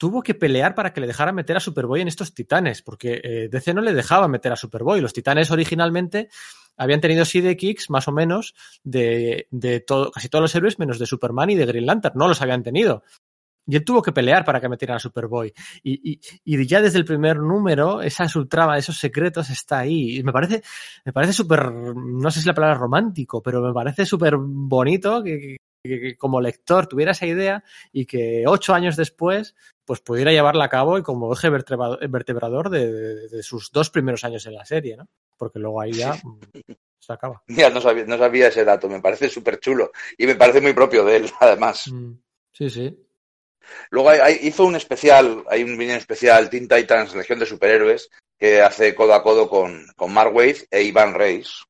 Tuvo que pelear para que le dejara meter a Superboy en estos titanes, porque eh, DC no le dejaba meter a Superboy. Los titanes originalmente habían tenido sidekicks, más o menos, de, de todo, casi todos los héroes, menos de Superman y de Green Lantern. No los habían tenido. Y él tuvo que pelear para que metieran a Superboy. Y, y, y ya desde el primer número, esa subtrama, esos secretos está ahí. Y me parece, me parece súper, no sé si la palabra romántico, pero me parece súper bonito que, que- que como lector tuviera esa idea y que ocho años después pues pudiera llevarla a cabo y como eje vertebra- vertebrador de, de- de sus dos primeros años en la serie, ¿no? Porque luego ahí ya se acaba. Mira, no sabía, no sabía ese dato, me parece súper chulo y me parece muy propio de él, además. Mm, Sí, sí. Luego hay- hay- hizo un especial, hay un vídeo especial, Teen Titans, Legión de Superhéroes, que hace codo a codo con, con Mark Waid e Ivan Reis,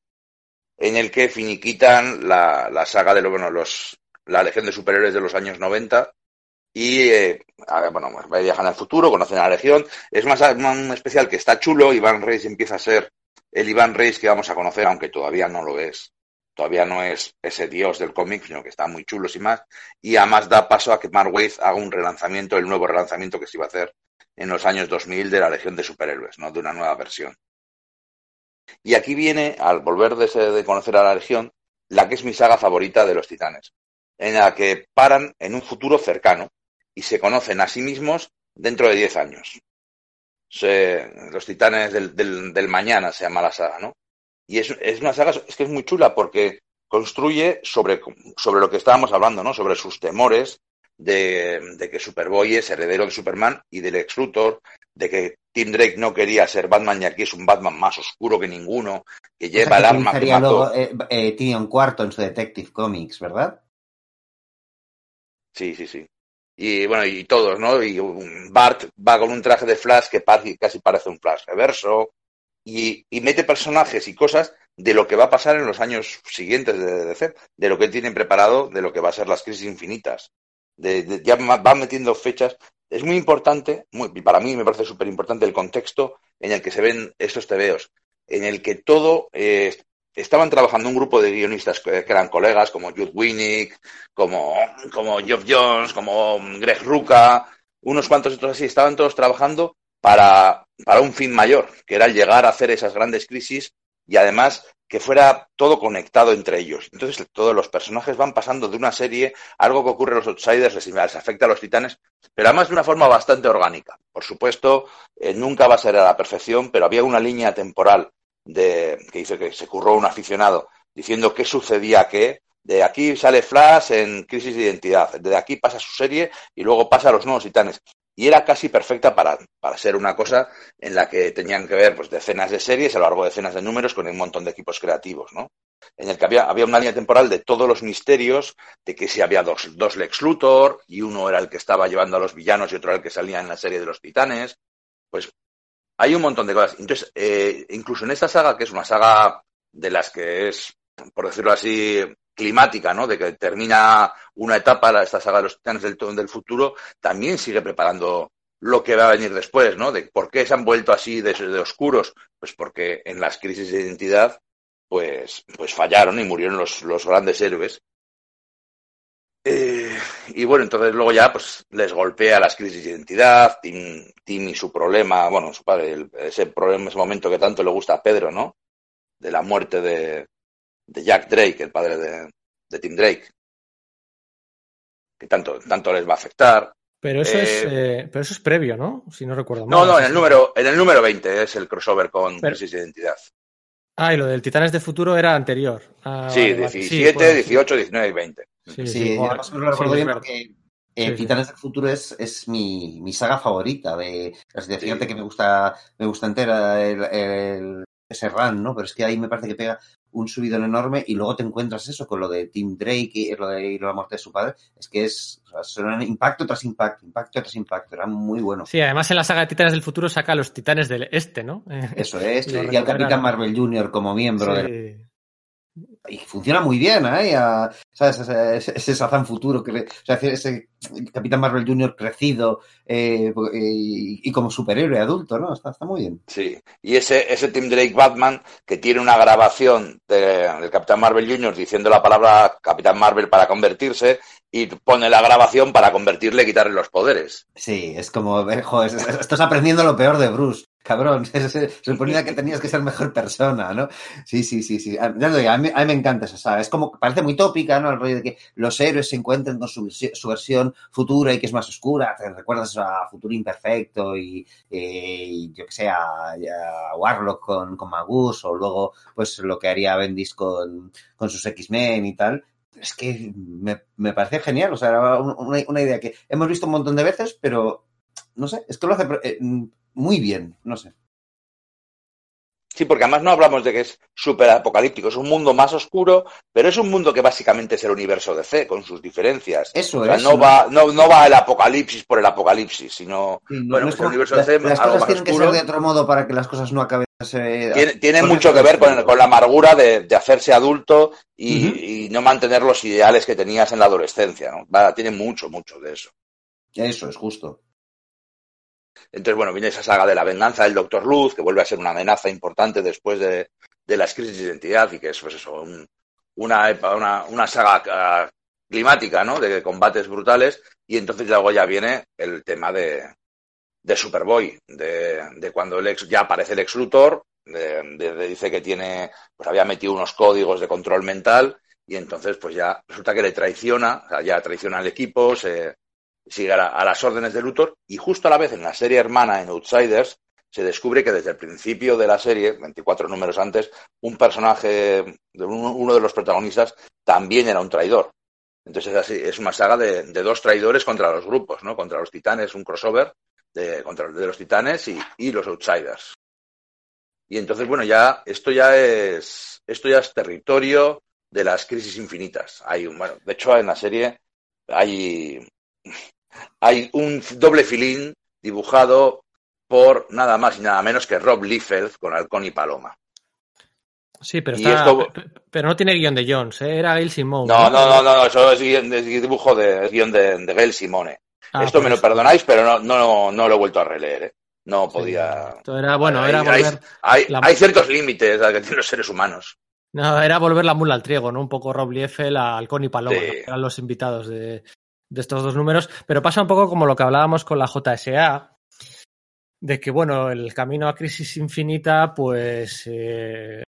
en el que finiquitan la, la saga de bueno, los, la Legión de Superhéroes de los años 90 y eh, bueno, pues viajan al futuro, conocen a la Legión. Es más un especial que está chulo, Iván Reis empieza a ser el Iván Reis que vamos a conocer, aunque todavía no lo es. Todavía no es ese dios del cómic, sino que está muy chulo y más. Y además da paso a que Mark Waid haga un relanzamiento, el nuevo relanzamiento que se iba a hacer en los años 2000 de la Legión de Superhéroes, ¿no? De una nueva versión. Y aquí viene, al volver de, ese- de conocer a la Legión, la que es mi saga favorita de los Titanes, en la que paran en un futuro cercano y se conocen a sí mismos dentro de 10 años. Se- los Titanes del, del- del mañana se llama la saga, ¿no? Y es, es una saga, es que es muy chula porque construye sobre, sobre lo que estábamos hablando, ¿no? Sobre sus temores de, de que Superboy es heredero de Superman y del ex Luthor, de que Tim Drake no quería ser Batman y aquí es un Batman más oscuro que ninguno, que lleva el Esa que arma que mató. luego eh, eh, Cuarto en su Detective Comics, ¿verdad? Sí, sí, sí. Y bueno, y todos, ¿no? Y Bart va con un traje de Flash que casi parece un Flash reverso y, y mete personajes y cosas de lo que va a pasar en los años siguientes de DC, de lo que tienen preparado, de lo que va a ser las crisis infinitas. De, de- ya ma- va metiendo fechas. Es muy importante, muy, para mí me parece súper importante el contexto en el que se ven estos tebeos, en el que todo eh, estaban trabajando un grupo de guionistas que, eran colegas como Jude Winnick, como, como Geoff Jones, como Greg Ruca, unos cuantos otros así, estaban todos trabajando para, para un fin mayor, que era llegar a hacer esas grandes crisis y además que fuera todo conectado entre ellos. Entonces todos los personajes van pasando de una serie, algo que ocurre a los outsiders les, les afecta a los titanes, pero además de una forma bastante orgánica. Por supuesto, eh, nunca va a ser a la perfección, pero había una línea temporal de, que dice que se curró un aficionado diciendo qué sucedía qué. De aquí sale Flash en Crisis de Identidad, de aquí pasa su serie y luego pasa a los nuevos titanes. Y era casi perfecta para, para ser una cosa en la que tenían que ver pues, decenas de series a lo largo de decenas de números con un montón de equipos creativos, ¿no? En el que había, había una línea temporal de todos los misterios, de que si había dos, dos Lex Luthor, y uno era el que estaba llevando a los villanos y otro era el que salía en la serie de los titanes, pues hay un montón de cosas. Entonces, eh, incluso en esta saga, que es una saga de las que es, por decirlo así, climática, ¿no? De que termina una etapa, esta saga de los titanes del, del futuro, también sigue preparando lo que va a venir después, ¿no? De por qué se han vuelto así de, de oscuros, pues porque en las crisis de identidad, pues, pues fallaron y murieron los, los grandes héroes. Eh, y bueno, entonces luego ya pues les golpea las crisis de identidad, Tim, Tim y su problema, bueno, su padre, el- ese problema, ese momento que tanto le gusta a Pedro, ¿no? De la muerte de, de Jack Drake, el padre de, de Tim Drake, que tanto, tanto les va a afectar. Pero eso, Eh, es, eh, pero eso es previo, ¿no? Si no recuerdo mal. No, no, en el número, en el número 20 es el crossover con Pero- crisis de identidad. Ah, y lo del Titanes de Futuro era anterior. Ah, Sí, vale, vale. 17, puede ser. 18, 19 y 20. Sí, Sí, joder. además lo recuerdo Sí, bien porque eh, Sí, sí. Titanes del Futuro es, es mi, mi saga favorita. De, fíjate Sí. que me gusta, me gusta entera el, el- ese run, ¿no? Pero es que ahí me parece que pega un subidón enorme y luego te encuentras eso con lo de Tim Drake y lo de, y la muerte de su padre. Es que es o sea, impacto tras impacto, impacto tras impacto. Era muy bueno. Sí, además en la saga de Titanes del Futuro saca a los Titanes del Este, ¿no? Eso es. Y al. Capitán Marvel Jr. como miembro de sí. Y funciona muy bien, ¿eh? A- ¿Sabes? Ese, ese, Shazam futuro, que, o sea, ese Capitán Marvel Jr. crecido eh, y, y como superhéroe adulto, ¿no? Está, está muy bien. Sí, y ese, ese Tim Drake Batman que tiene una grabación de- del Capitán Marvel Jr. diciendo la palabra Capitán Marvel para convertirse y pone la grabación para convertirle y quitarle los poderes. Sí, es como, eh, joder, es- es- estás aprendiendo lo peor de Bruce. Cabrón, se, suponía que tenías que ser mejor persona, ¿no? Sí, sí, sí, sí. Ah, a, mí, a mí me encanta esa saga. Es como, parece muy tópica, ¿no? El rollo de que los héroes se encuentren con su, su versión futura y que es más oscura. Te recuerdas a Futuro Imperfecto y, eh, y yo que sé, a, a Warlock con, con Magus o luego, pues, lo que haría Bendis con, con sus X-Men y tal. Es que me, me parece genial. O sea, era un- una, una idea que hemos visto un montón de veces, pero no sé, es que lo hace eh, muy bien, no sé. Sí, porque además no hablamos de que es súper apocalíptico, es un mundo más oscuro, pero es un mundo que básicamente es el universo de C, con sus diferencias. Eso O sea, es. no, va, no, no va el apocalipsis por el apocalipsis, sino Sí, no- bueno, no es pues el universo de C, las algo cosas más tienen que oscuro. ser de otro modo para que las cosas no acaben. eh, Tiene, tiene mucho que ver con, oscuro. con la amargura de, de hacerse adulto y, Ujú. y no mantener los ideales que tenías en la adolescencia. ¿no? Va, tiene mucho, mucho de eso. Eso es justo. Entonces, bueno, viene esa saga de la venganza del Doctor Luz, que vuelve a ser una amenaza importante después de, de las crisis de identidad y que es, pues eso, un- una, una, una saga ah, climática, ¿no? De combates brutales. Y entonces luego ya viene el tema de, de Superboy, de, de cuando el ex, ya aparece el ex Luthor, de- de- dice que tiene, pues había metido unos códigos de control mental y entonces pues ya resulta que le traiciona, o sea, ya traiciona al equipo, se sigue a, la- a las órdenes de Luthor y justo a la vez en la serie hermana en Outsiders se descubre que desde el principio de la serie, 24 números antes, un personaje, de uno, uno de los protagonistas también era un traidor. Entonces es así, es una saga de, de dos traidores contra los grupos, ¿no? Contra los titanes, un crossover de, contra, de los titanes y, y los outsiders. Y entonces, bueno, ya, esto ya es, esto ya es territorio de las crisis infinitas. Hay un, bueno, de hecho en la serie hay, hay un doble filín dibujado por nada más y nada menos que Rob Liefeld con Halcón y Paloma. Sí, pero, está, esto- pe- pero no tiene guion de Jones, ¿eh? era Gail Simone. No, no, no, no, eso es, guion- es dibujo de, es guion de, de Gail Simone. Ah, Esto me lo perdonáis, pero no, no, no lo he vuelto a releer. ¿eh? No Sí, podía. esto era, bueno, era hay, volver, hay- la- hay ciertos límites a que tienen los seres humanos. no, era volver la mula al trigo, ¿no? Un poco Rob Liefeld Halcón y Paloma, Sí. ¿no? que eran los invitados de, de estos dos números. Pero pasa un poco como lo que hablábamos con la JSA, de que, bueno, el camino a Crisis Infinita, pues, eh,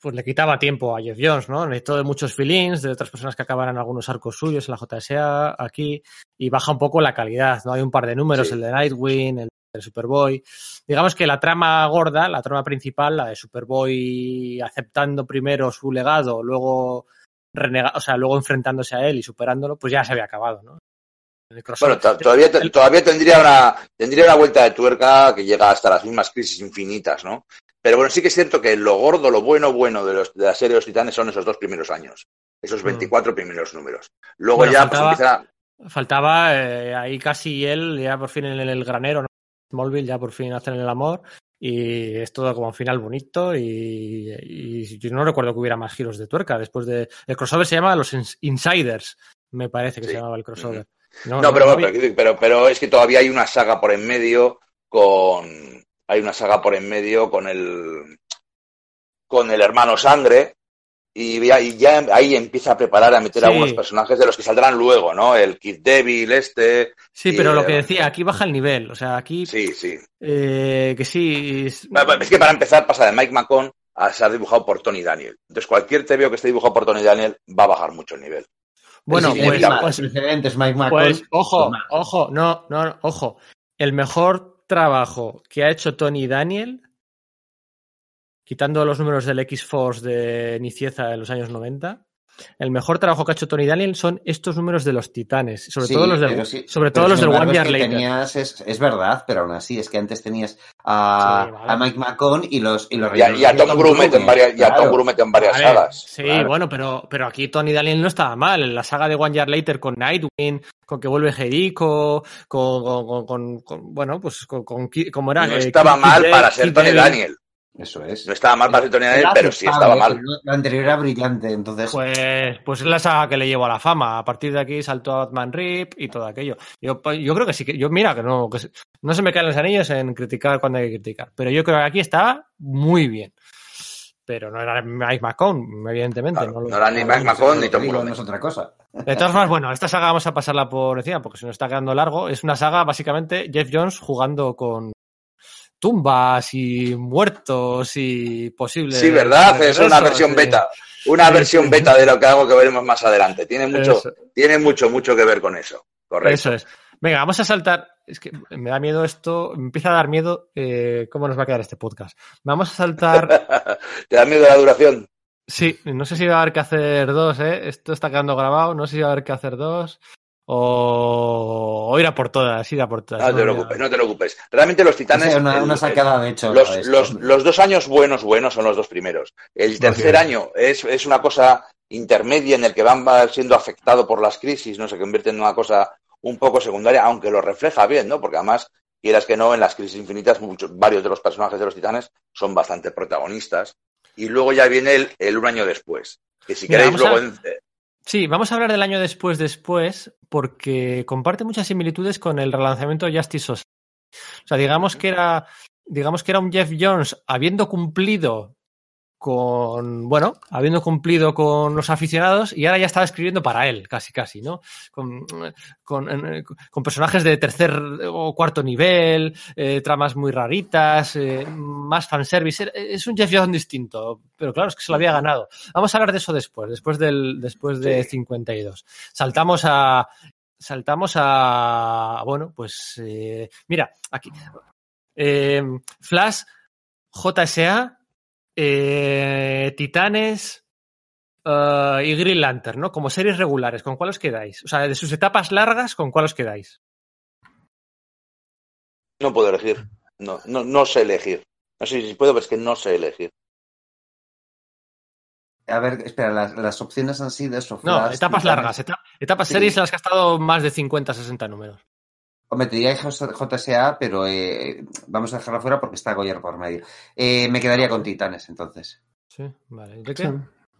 pues le quitaba tiempo a Jeff Jones, ¿no? Necesitó de muchos feelings, de otras personas que acabaran algunos arcos suyos en la JSA, aquí, y baja un poco la calidad, ¿no? Hay un par de números, Sí. el de Nightwing, el de Superboy. Digamos que la trama gorda, la trama principal, la de Superboy aceptando primero su legado, luego renega o sea, luego enfrentándose a él y superándolo, pues ya se había acabado, ¿no? el. Bueno, to- todavía, el- todavía tendría una, tendría una vuelta de tuerca que llega hasta las mismas crisis infinitas, ¿no? Pero bueno, sí que es cierto que lo gordo, lo bueno, bueno de, los, de la serie de los titanes son esos dos primeros años. Esos 24 primeros números. Luego Mm. Bueno, ya faltaba- pues empieza... Faltaba eh, ahí casi él, ya por fin en el granero, ¿no? Smallville, ya por fin hacen el amor. Y es todo como un final bonito. Y, y yo no recuerdo que hubiera más giros de tuerca. Después de. El crossover se llama Los Ins- Insiders, me parece que Sí. se llamaba el crossover. No, pero, no vi- pero, pero, pero es que todavía hay una saga por en medio con... Hay una saga por en medio con el... Con el hermano Sangre. Y ya, y ya ahí empieza a preparar a meter Sí. a algunos personajes de los que saldrán luego, ¿no? El Kid Devil, este... Sí, y, pero lo que decía, aquí baja el nivel. O sea, aquí. Sí, sí. eh, que sí. es- que para empezar pasa de Mike McCon a ser dibujado por Tony Daniel. Entonces cualquier TVO que esté dibujado por Tony Daniel va a bajar mucho el nivel. Bueno, Sí, pues, pues, precedentes, Mike McCall. Pues, ojo, ojo, no, no, no, ojo. El mejor trabajo que ha hecho Tony Daniel, quitando los números del X-Force de Nicieza en los años 90, el mejor trabajo que ha hecho Tony Daniel son estos números de los titanes, sobre Sí, todo los del, sí- sobre todo los del One es Year Later. tenías, es, es verdad, pero aún así es que antes tenías a, Sí, vale. a Mike McCon y los y los Y a, y a Tom Grumet en varias, y a Tom Grumet en varias Vale, sagas. Sí, Claro. bueno, pero, pero aquí Tony Daniel no estaba mal. En la saga de One Year Later con Nightwing, con que vuelve Jericho, con, con, con- con- con- bueno, pues con, como era. No eh, estaba Kid- mal Kid para ser Kid Tony. Daniel. Eso es. No estaba mal para Daniel, Era pero sí estaba mal. La anterior era brillante, entonces. Pues, pues es la saga que le llevó a la fama. A partir de aquí saltó a Batman Rip y todo aquello. Yo, pues, yo creo que sí que, yo mira que no, que no se me caen los anillos en criticar cuando hay que criticar. Pero yo creo que aquí estaba muy bien. Pero no era Mike McCone, evidentemente. Claro, no lo- no era ni Mike bueno, McCon eso ni Tom Grumet. es otra cosa. De todas formas, bueno, esta saga vamos a pasarla por encima porque se nos está quedando largo. Es una saga, básicamente, Jeff Jones jugando con tumbas y muertos y posibles. Sí, ¿verdad? Es una versión beta. Una Sí, versión sí. beta de lo que hago que veremos más adelante. Tiene mucho, Eso. tiene mucho, mucho que ver con eso. Correcto. Eso es. Venga, vamos a saltar. Es que me da miedo esto, me empieza a dar miedo eh, cómo nos va a quedar este podcast. Vamos a saltar. ¿Te da miedo la duración? Sí, no sé si va a haber que hacer dos, ¿eh? Esto está quedando grabado, no sé si va a haber que hacer dos. O, o ir a por todas, ir a por todas. No te voy a- preocupes, no te preocupes. Realmente los titanes. una, una el- sacada de hecho. los, a los, los dos años buenos, buenos son los dos primeros. El tercer año es, es una cosa intermedia en el que van va siendo afectado por las crisis, ¿no? Se convierte en una cosa un poco secundaria, aunque lo refleja bien, ¿no? Porque además, quieras que no, en las crisis infinitas, muchos, varios de los personajes de los titanes son bastante protagonistas. Y luego ya viene el, el un año después. Que si Mira, queréis a- luego. en- eh, Sí, vamos a hablar del año después después, porque comparte muchas similitudes con el relanzamiento de Justice Society. O sea, digamos que era, digamos que era un Jeff Jones habiendo cumplido con, bueno, habiendo cumplido con los aficionados y ahora ya estaba escribiendo para él, casi, casi, ¿no? Con, con, en- con personajes de tercer o cuarto nivel, eh, tramas muy raritas, eh, más fanservice. Es un Jeff Jones distinto, pero claro, es que se lo había ganado. Vamos a hablar de eso después, después del, después de Sí. 52. Saltamos a, saltamos a, bueno, pues, eh, mira, aquí. Eh, Flash, JSA, eh, Titanes eh, y Green Lantern, ¿no? Como series regulares, ¿con cuál os quedáis? O sea, de sus etapas largas, ¿con cuál os quedáis? no puedo elegir. No, no, no sé elegir. No sé si puedo, pero es que no sé elegir. A ver, espera, las, las opciones han sido eso. No, etapas largas, eta- etapas Sí. series en las que ha estado más de 50, 60 números. Hombre, te diría JSA, pero eh, vamos a dejarla fuera porque está Goyer por medio. Eh, me quedaría con Titanes, entonces. Sí, vale. ¿De Sí, qué?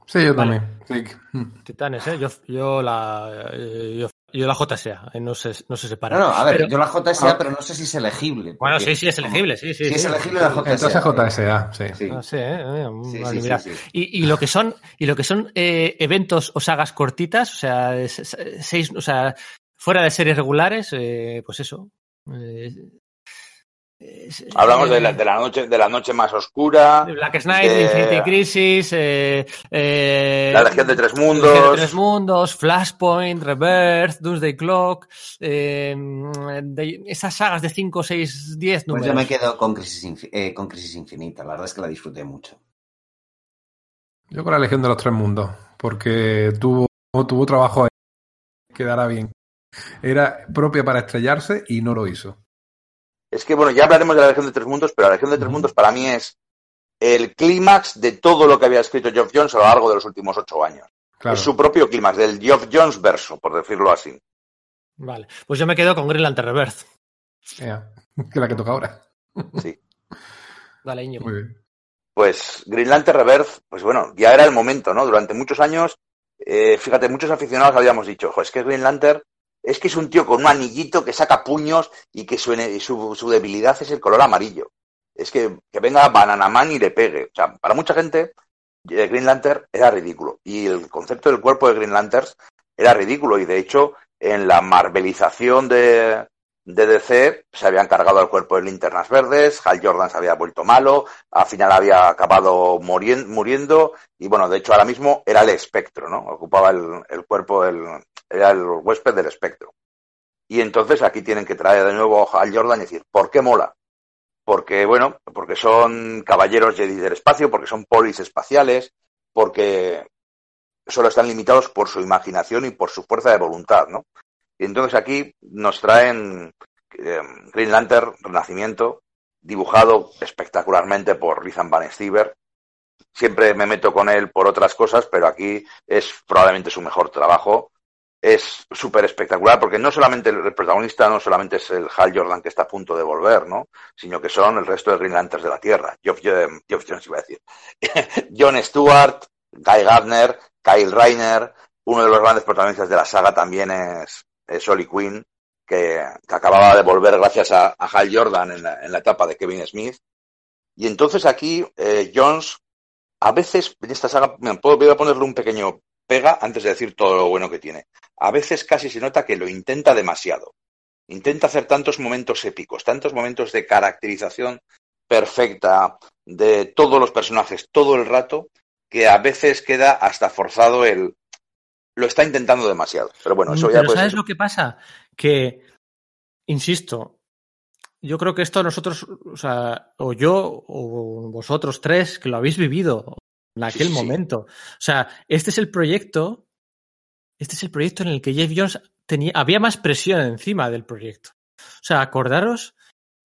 Sí, yo Vale. también. Sí. Mm. Titanes, ¿eh? Yo, yo la, eh, yo, yo la JSA, eh, no se, no se separa. No, no, a ver, Pero- yo la JSA, Ah. pero no sé si es elegible. Bueno, sí, sí, es elegible, sí, sí. Si es sí. elegible la JSA. Entonces JSA, sí. Sí, Ah, sí, eh, eh, sí, vale, sí, mira. sí, sí. Y, y lo que son, y lo que son eh, eventos o sagas cortitas, o sea, seis, o sea, fuera de series regulares, eh, pues eso. eh, es- Hablamos eh, de la, de la noche, de la noche más oscura, Black Knight, de- Infinity Crisis, eh, eh, la Legión de Tres Legión de Mundos. Tres Mundos, Flashpoint, Rebirth, Doomsday Clock, eh, de- esas sagas de 5, 6, 10 Pues números. yo me quedo con Crisis, eh, con Crisis Infinita. La verdad es que la disfruté mucho. Yo con la Legión de los Tres Mundos, porque tuvo, tuvo trabajo ahí, quedará bien. Era propia para estrellarse y no lo hizo. Es que, bueno, ya hablaremos de la Legión de Tres Mundos, pero la Legión de Tres Mundos para mí es el clímax de todo lo que había escrito Geoff Jones a lo largo de los últimos ocho años. Claro. Es su propio clímax, del Geoff Jones verso, por decirlo así. Vale. Pues yo me quedo con Green Lantern Rebirth. Ea, que la que toca ahora. Sí. Dale, Íñigo. Muy bien. Pues Green Lantern Rebirth, pues bueno, ya era el momento, ¿no? Durante muchos años, eh, fíjate, muchos aficionados habíamos dicho, "Jo, es que Green Lantern es que es un tío con un anillito que saca puños y que su, su, su debilidad es el color amarillo. Es que, que venga Banana Man y le pegue. O sea, para mucha gente, eh, Green Lantern era ridículo. Y el concepto del cuerpo de Green Lanterns era ridículo. Y de hecho, en la marvelización de, de DC se habían cargado el cuerpo de linternas verdes, Hal Jordan se había vuelto malo, al final había acabado morien- muriendo y bueno, de hecho ahora mismo era el espectro, ¿no? Ocupaba el, el cuerpo, del, era el huésped del espectro. Y entonces aquí tienen que traer de nuevo a Jordan y decir, ¿por qué mola? Porque, bueno, porque son caballeros Jedi del espacio, porque son polis espaciales, porque solo están limitados por su imaginación y por su fuerza de voluntad, ¿no? Y entonces aquí nos traen eh, Green Lantern Renacimiento, dibujado espectacularmente por Rizan Van Stieber. Siempre me meto con él por otras cosas, pero aquí es probablemente su mejor trabajo. Es súper espectacular porque no solamente el, protagonista, no solamente es el Hal Jordan que está a punto de volver, ¿no? Sino que son el resto de Green Lanterns de la Tierra. Geoff, eh, Geoff Jones iba a decir. John Stewart, Guy Gardner, Kyle Reiner, uno de los grandes protagonistas de la saga también es, es Oli Quinn, que, que acababa de volver gracias a, a Hal Jordan en la, en la etapa de Kevin Smith. Y entonces aquí eh, Jones, a veces en esta saga, me puedo, voy a ponerle un pequeño pega antes de decir todo lo bueno que tiene. A veces casi se nota que lo intenta demasiado. Intenta hacer tantos momentos épicos, tantos momentos de caracterización perfecta de todos los personajes todo el rato, que a veces queda hasta forzado el... Lo está intentando demasiado. Pero bueno, eso ya Pero puede ¿sabes ser. lo que pasa? Que, insisto, yo creo que esto nosotros, o sea, o yo, o vosotros tres, que lo habéis vivido en aquel Sí, sí. momento. O sea, este es el proyecto, este es el proyecto en el que Jeff Jones tenía, había más presión encima del proyecto. O sea, acordaros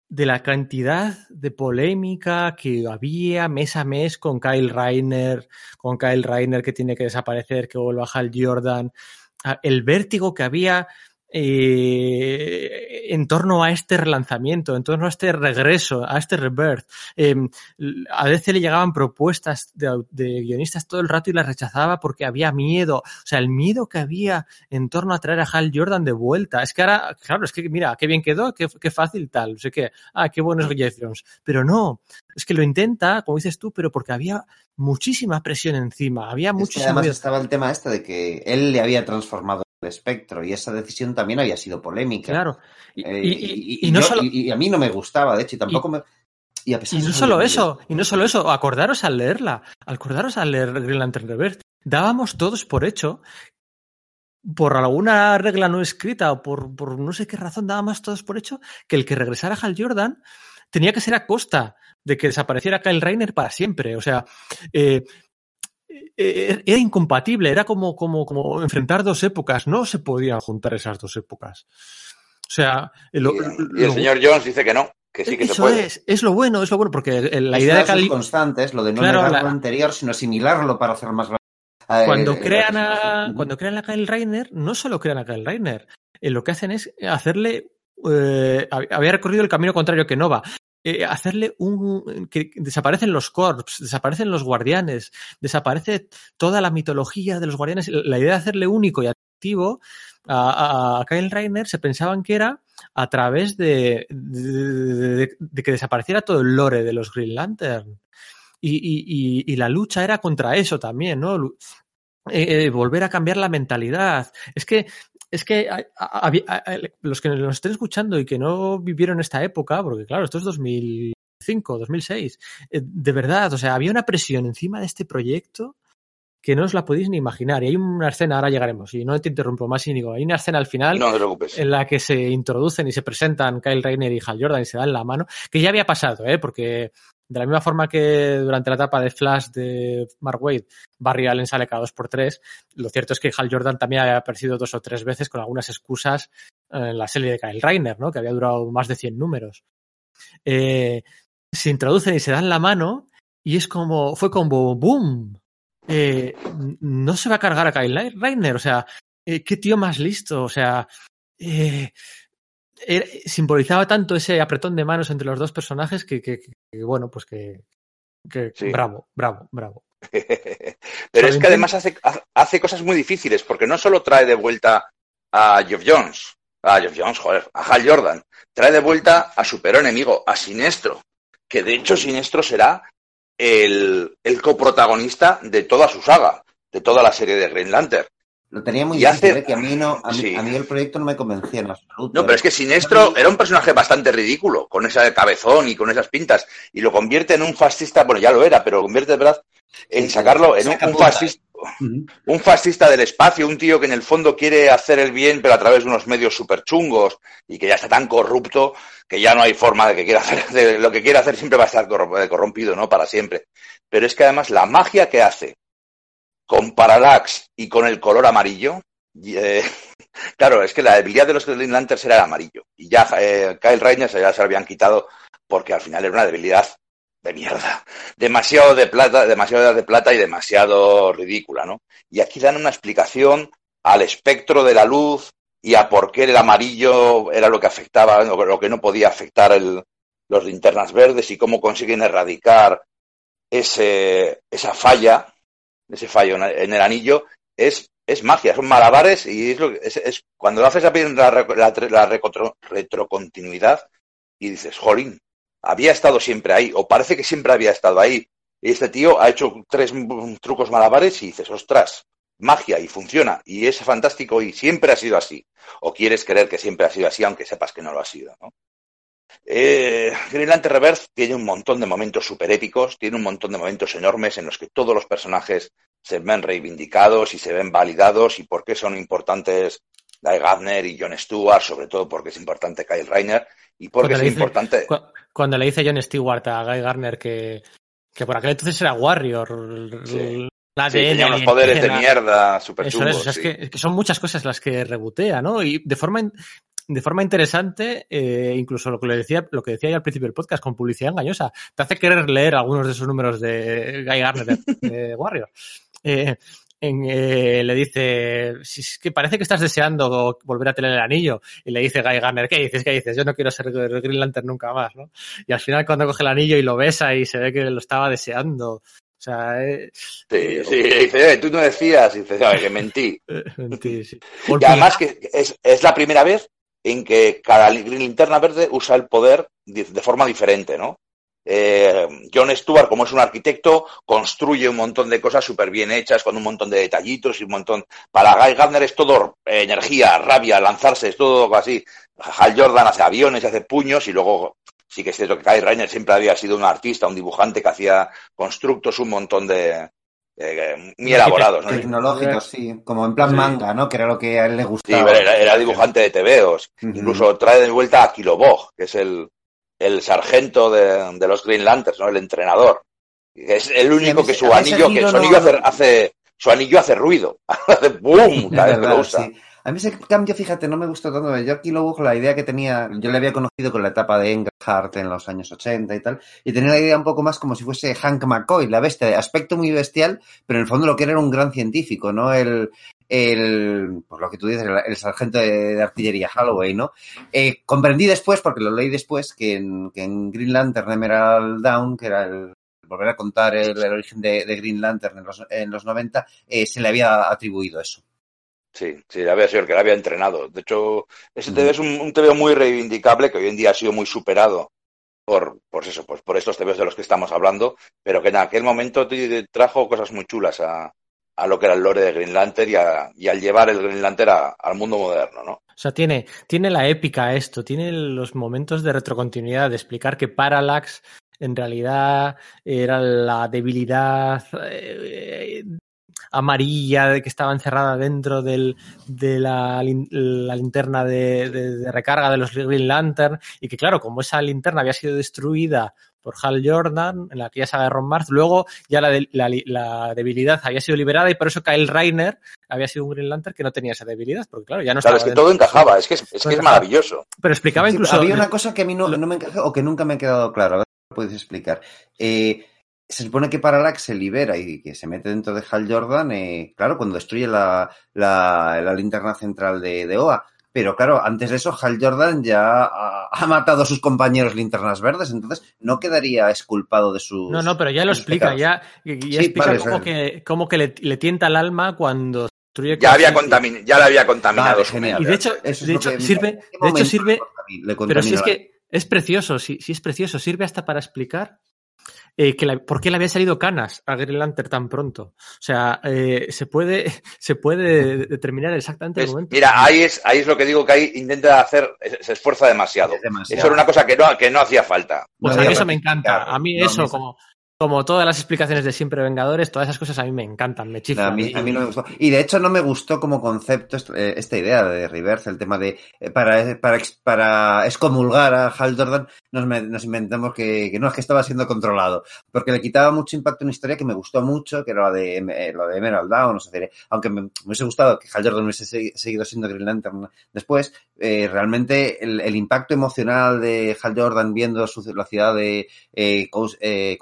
de la cantidad de polémica que había mes a mes con Kyle Reiner, con Kyle Reiner que tiene que desaparecer, que vuelva Hal Jordan, el vértigo que había eh, en torno a este relanzamiento, en torno a este regreso, a este rebirth. Eh, a DC le llegaban propuestas de, de guionistas todo el rato y las rechazaba porque había miedo. O sea, el miedo que había en torno a traer a Hal Jordan de vuelta. Es que ahora, claro, es que mira, qué bien quedó, qué, qué fácil tal. No sé qué, ah, qué bueno es Jeff Jones. Pero no, es que lo intenta, como dices tú, pero porque había muchísima presión encima, había Es que además estaba el tema este de que él le había transformado el espectro y esa decisión también había sido polémica. Claro. Y, Eh, y- y- y no solo, a mí no me gustaba, de hecho, y tampoco me. Y, a pesar Y de no eso, solo eso, y no solo eso, acordaros al leerla, acordaros al leer Green Lantern Rebirth. Dábamos todos por hecho, por alguna regla no escrita o por, por no sé qué razón, dábamos todos por hecho que el que regresara Hal Jordan tenía que ser a costa de que desapareciera Kyle Reiner para siempre. O sea, eh, era incompatible, era como, como, como enfrentar dos épocas, no se podían juntar esas dos épocas. O sea, lo- Y, y lo- el señor Jones dice que no, que sí que se eso puede. es, es lo bueno, es lo bueno, porque eh, la es idea de sus Kyle, constantes, lo de no Claro, negar la- lo anterior, sino asimilarlo para hacer más grande. Eh, cuando eh, crean eh, a, cuando crean a Kyle Reiner, no solo crean a Kyle Reiner, eh, lo que hacen es hacerle, eh, hab- había recorrido el camino contrario que Nova, eh, hacerle un, que desaparecen los corps, desaparecen los guardianes, desaparece toda la mitología de los guardianes, la idea de hacerle único y activo a, a Kyle Reiner se pensaban que era a través de, de- de- de que desapareciera todo el lore de los Green Lantern. Y, y- y- y la lucha era contra eso también, ¿no? Eh, eh, volver a cambiar la mentalidad. Es que, es que ha- había- ha- los que nos estén escuchando y que no vivieron esta época, porque claro, esto es 2005, 2006, eh, de verdad, o sea, había una presión encima de este proyecto que no os la podéis ni imaginar. Y hay una escena, ahora llegaremos, y no te interrumpo más, Íñigo, hay una escena al final No en la que se introducen y se presentan Kyle Rayner y Hal Jordan y se dan la mano, que ya había pasado, ¿eh? porque de la misma forma que durante la etapa de Flash de Mark Wade, Barry Allen sale cada dos por tres, lo cierto es que Hal Jordan también había aparecido dos o tres veces con algunas excusas en la serie de Kyle Rayner, ¿no? que había durado más de 100 números. Eh, se introducen y se dan la mano y es como, fue como boom. Eh, no se va a cargar a Kyle Rayner, o sea, eh, qué tío más listo, o sea, eh, era- simbolizaba tanto ese apretón de manos entre los dos personajes que, que- que, bueno, pues que, que Sí. bravo, bravo, bravo. Pero es que además hace, hace cosas muy difíciles, porque no solo trae de vuelta a Geoff Jones, a Geoff Jones, joder, a Hal Jordan, trae de vuelta a su peor enemigo, a Sinestro, que de hecho Sinestro será el, el coprotagonista de toda su saga, de toda la serie de Green Lantern. Lo tenía muy Y difícil, hace- ¿eh? que a mí, no, a, mí, Sí. a mí el proyecto no me convencía en absoluto. No, pero es que Sinestro era un personaje bastante ridículo, con ese cabezón y con esas pintas, y lo convierte en un fascista, bueno, ya lo era, pero lo convierte de verdad en sacarlo en un, un punta, un fascista del espacio, un tío que en el fondo quiere hacer el bien, pero a través de unos medios súper chungos y que ya está tan corrupto que ya no hay forma de que quiera hacer, de lo que quiera hacer siempre va a estar eh, corrompido, ¿no? Para siempre. Pero es que además la magia que hace con Parallax y con el color amarillo, eh, claro, es que la debilidad de los Green Lanterns era el amarillo. Y ya eh, Kyle Rayner se- ya se lo habían quitado porque al final era una debilidad de mierda. Demasiado de plata, demasiado de plata y demasiado ridícula, ¿no? Y aquí dan una explicación al espectro de la luz y a por qué el amarillo era lo que afectaba, lo que no podía afectar el- los linternas verdes y cómo consiguen erradicar ese, esa falla, ese fallo en el- anillo, es, es magia, son malabares y es, lo que- es, es cuando lo haces a la, la, la recotro- retrocontinuidad y dices, jolín, había estado siempre ahí, o parece que siempre había estado ahí. Y este tío ha hecho tres trucos malabares y dices, ostras, magia y funciona, y es fantástico y siempre ha sido así. O quieres creer que siempre ha sido así, aunque sepas que no lo ha sido, ¿no? Eh, Green Lantern Reverse tiene un montón de momentos super épicos, tiene un montón de momentos enormes en los que todos los personajes se ven reivindicados y se ven validados y por qué son importantes Guy Gardner y John Stewart, sobre todo porque es importante Kyle Rayner y porque Cuando es dice- importante... Cu- Cuando le dice John Stewart a Guy Garner que, que por aquel entonces era Warrior, Sí. la Sí, tenía unos poderes de mierda super chungos. es, o sea, es sí. que, es que son muchas cosas las que rebotea, ¿no? Y de forma, in- de forma interesante, eh, incluso lo que le decía, lo que decía yo al principio del podcast, con publicidad engañosa, te hace querer leer algunos de esos números de Guy Garner de, de Warrior. Eh, en, eh, le dice, si es que parece que estás deseando volver a tener el anillo. Y le dice Guy Garner, ¿qué dices? ¿Qué dices? Yo no quiero ser Green Lantern nunca más, ¿no? Y al final cuando coge el anillo y lo besa y se ve que lo estaba deseando. O sea, eh, Sí, sí, dice, "Eh, tú no decías, y dice, "Ay, que mentí. eh, mentí, sí. Y además que es, es la primera vez en que cada li- linterna verde usa el poder de, de forma diferente, ¿no? Eh, John Stewart, como es un arquitecto, construye un montón de cosas súper bien hechas, con un montón de detallitos y un montón... Para Guy Gardner es todo eh, energía, rabia, lanzarse, es todo así. Hal Jordan hace aviones, hace puños y luego sí que es cierto que Kyle Rayner siempre había sido un artista, un dibujante que hacía constructos un montón de... eh, muy elaborados, ¿no? Tecnológicos, sí. Como en plan Sí. manga, ¿no? Que era lo que a él le Sí, gustaba. pero era, era dibujante de tebeos. Ujú. Incluso trae de vuelta a Kilobog, que es el, el sargento de, de los Green Lanterns, ¿no? El entrenador. Es el único que su anillo, que su anillo hace, hace- su anillo hace ruido. hace boom cada vez que lo usa. sí. A mí ese cambio, fíjate, no me gustó tanto. Yo aquí luego la idea que tenía, yo le había conocido con la etapa de Engelhardt en los años 80 y tal, y tenía la idea un poco más como si fuese Hank McCoy, la bestia, de aspecto muy bestial, pero en el fondo lo que era era un gran científico, ¿no? El, el por lo que tú dices, el, el sargento de, de artillería Holloway, ¿no? Eh, comprendí después, porque lo leí después, que en, que en Green Lantern Emerald Down, que era el volver a contar el, el origen de, de Green Lantern en los, en los 90, eh, se le había atribuido eso. Sí, sí, había sido el que le había entrenado. De hecho, ese. TV es un, un TVO muy reivindicable que hoy en día ha sido muy superado por, por eso, pues por estos TVOs de los que estamos hablando, pero que en aquel momento trajo cosas muy chulas a, a lo que era el lore de Green Lantern y, a- y al llevar el Green Lantern a- al mundo moderno, ¿no? O sea, tiene, tiene la épica esto, tiene los momentos de retrocontinuidad, de explicar que Parallax en realidad era la debilidad. eh, amarilla de que estaba encerrada dentro del, de la, la linterna de, de- de recarga de los Green Lantern y que claro, como esa linterna había sido destruida por Hal Jordan en la aquella saga de Ron Marth, luego ya la, de- la, la debilidad había sido liberada y por eso Kyle Reiner había sido un Green Lantern que no tenía esa debilidad, porque claro, ya no Claro, estaba es que dentro. todo encajaba, es que es, es, que es maravilloso. Pero explicaba Sí, incluso... había una cosa que a mí no, no me encaja o que nunca me ha quedado claro. A ver si lo puedes explicar. Eh, se supone que Parallax se libera y que se mete dentro de Hal Jordan, eh, claro, cuando destruye la, la, la linterna central de, de OA. Pero claro, antes de eso, Hal Jordan ya ha, ha matado a sus compañeros linternas verdes, entonces no quedaría exculpado de sus. No, no, pero ya lo explica, pecados. ya, ya Sí, explica vale, cómo, que, cómo que le, le tienta el alma cuando destruye Ya había, cosas y- contamin ya le había contaminado Vale, su genial. Y de hecho, es de hecho sirve, ¿en qué de hecho sirve, pero si es la- que es precioso, sí, sí es precioso, sirve hasta para explicar eh, que la- por qué le había salido canas a Green Lantern tan pronto. O sea, eh, se puede, se puede determinar exactamente el ¿Ves? momento. Mira, ahí es, ahí es lo que digo que ahí intenta hacer, se esfuerza demasiado. Es demasiado. Eso era una cosa que no, que no hacía falta. Pues no a mí eso me encanta. A mí no, eso, a mí- como, como todas las explicaciones de siempre Vengadores, todas esas cosas a mí me encantan, me No, chiflan. a, mí, a mí no me gustó. Y de hecho no me gustó como concepto eh, esta idea de Reverse, el tema de eh, para, para, ex- para excomulgar a Hal Jordan nos, me- nos inventamos que, que no es que estaba siendo controlado, porque le quitaba mucho impacto una historia que me gustó mucho, que era la de, eh, la de Emerald Dawn, o sea, aunque me, hubiese gustado que Hal Jordan hubiese segui- seguido siendo Green Lantern después, eh, realmente el, el impacto emocional de Hal Jordan viendo su, la ciudad de eh, Cous- eh,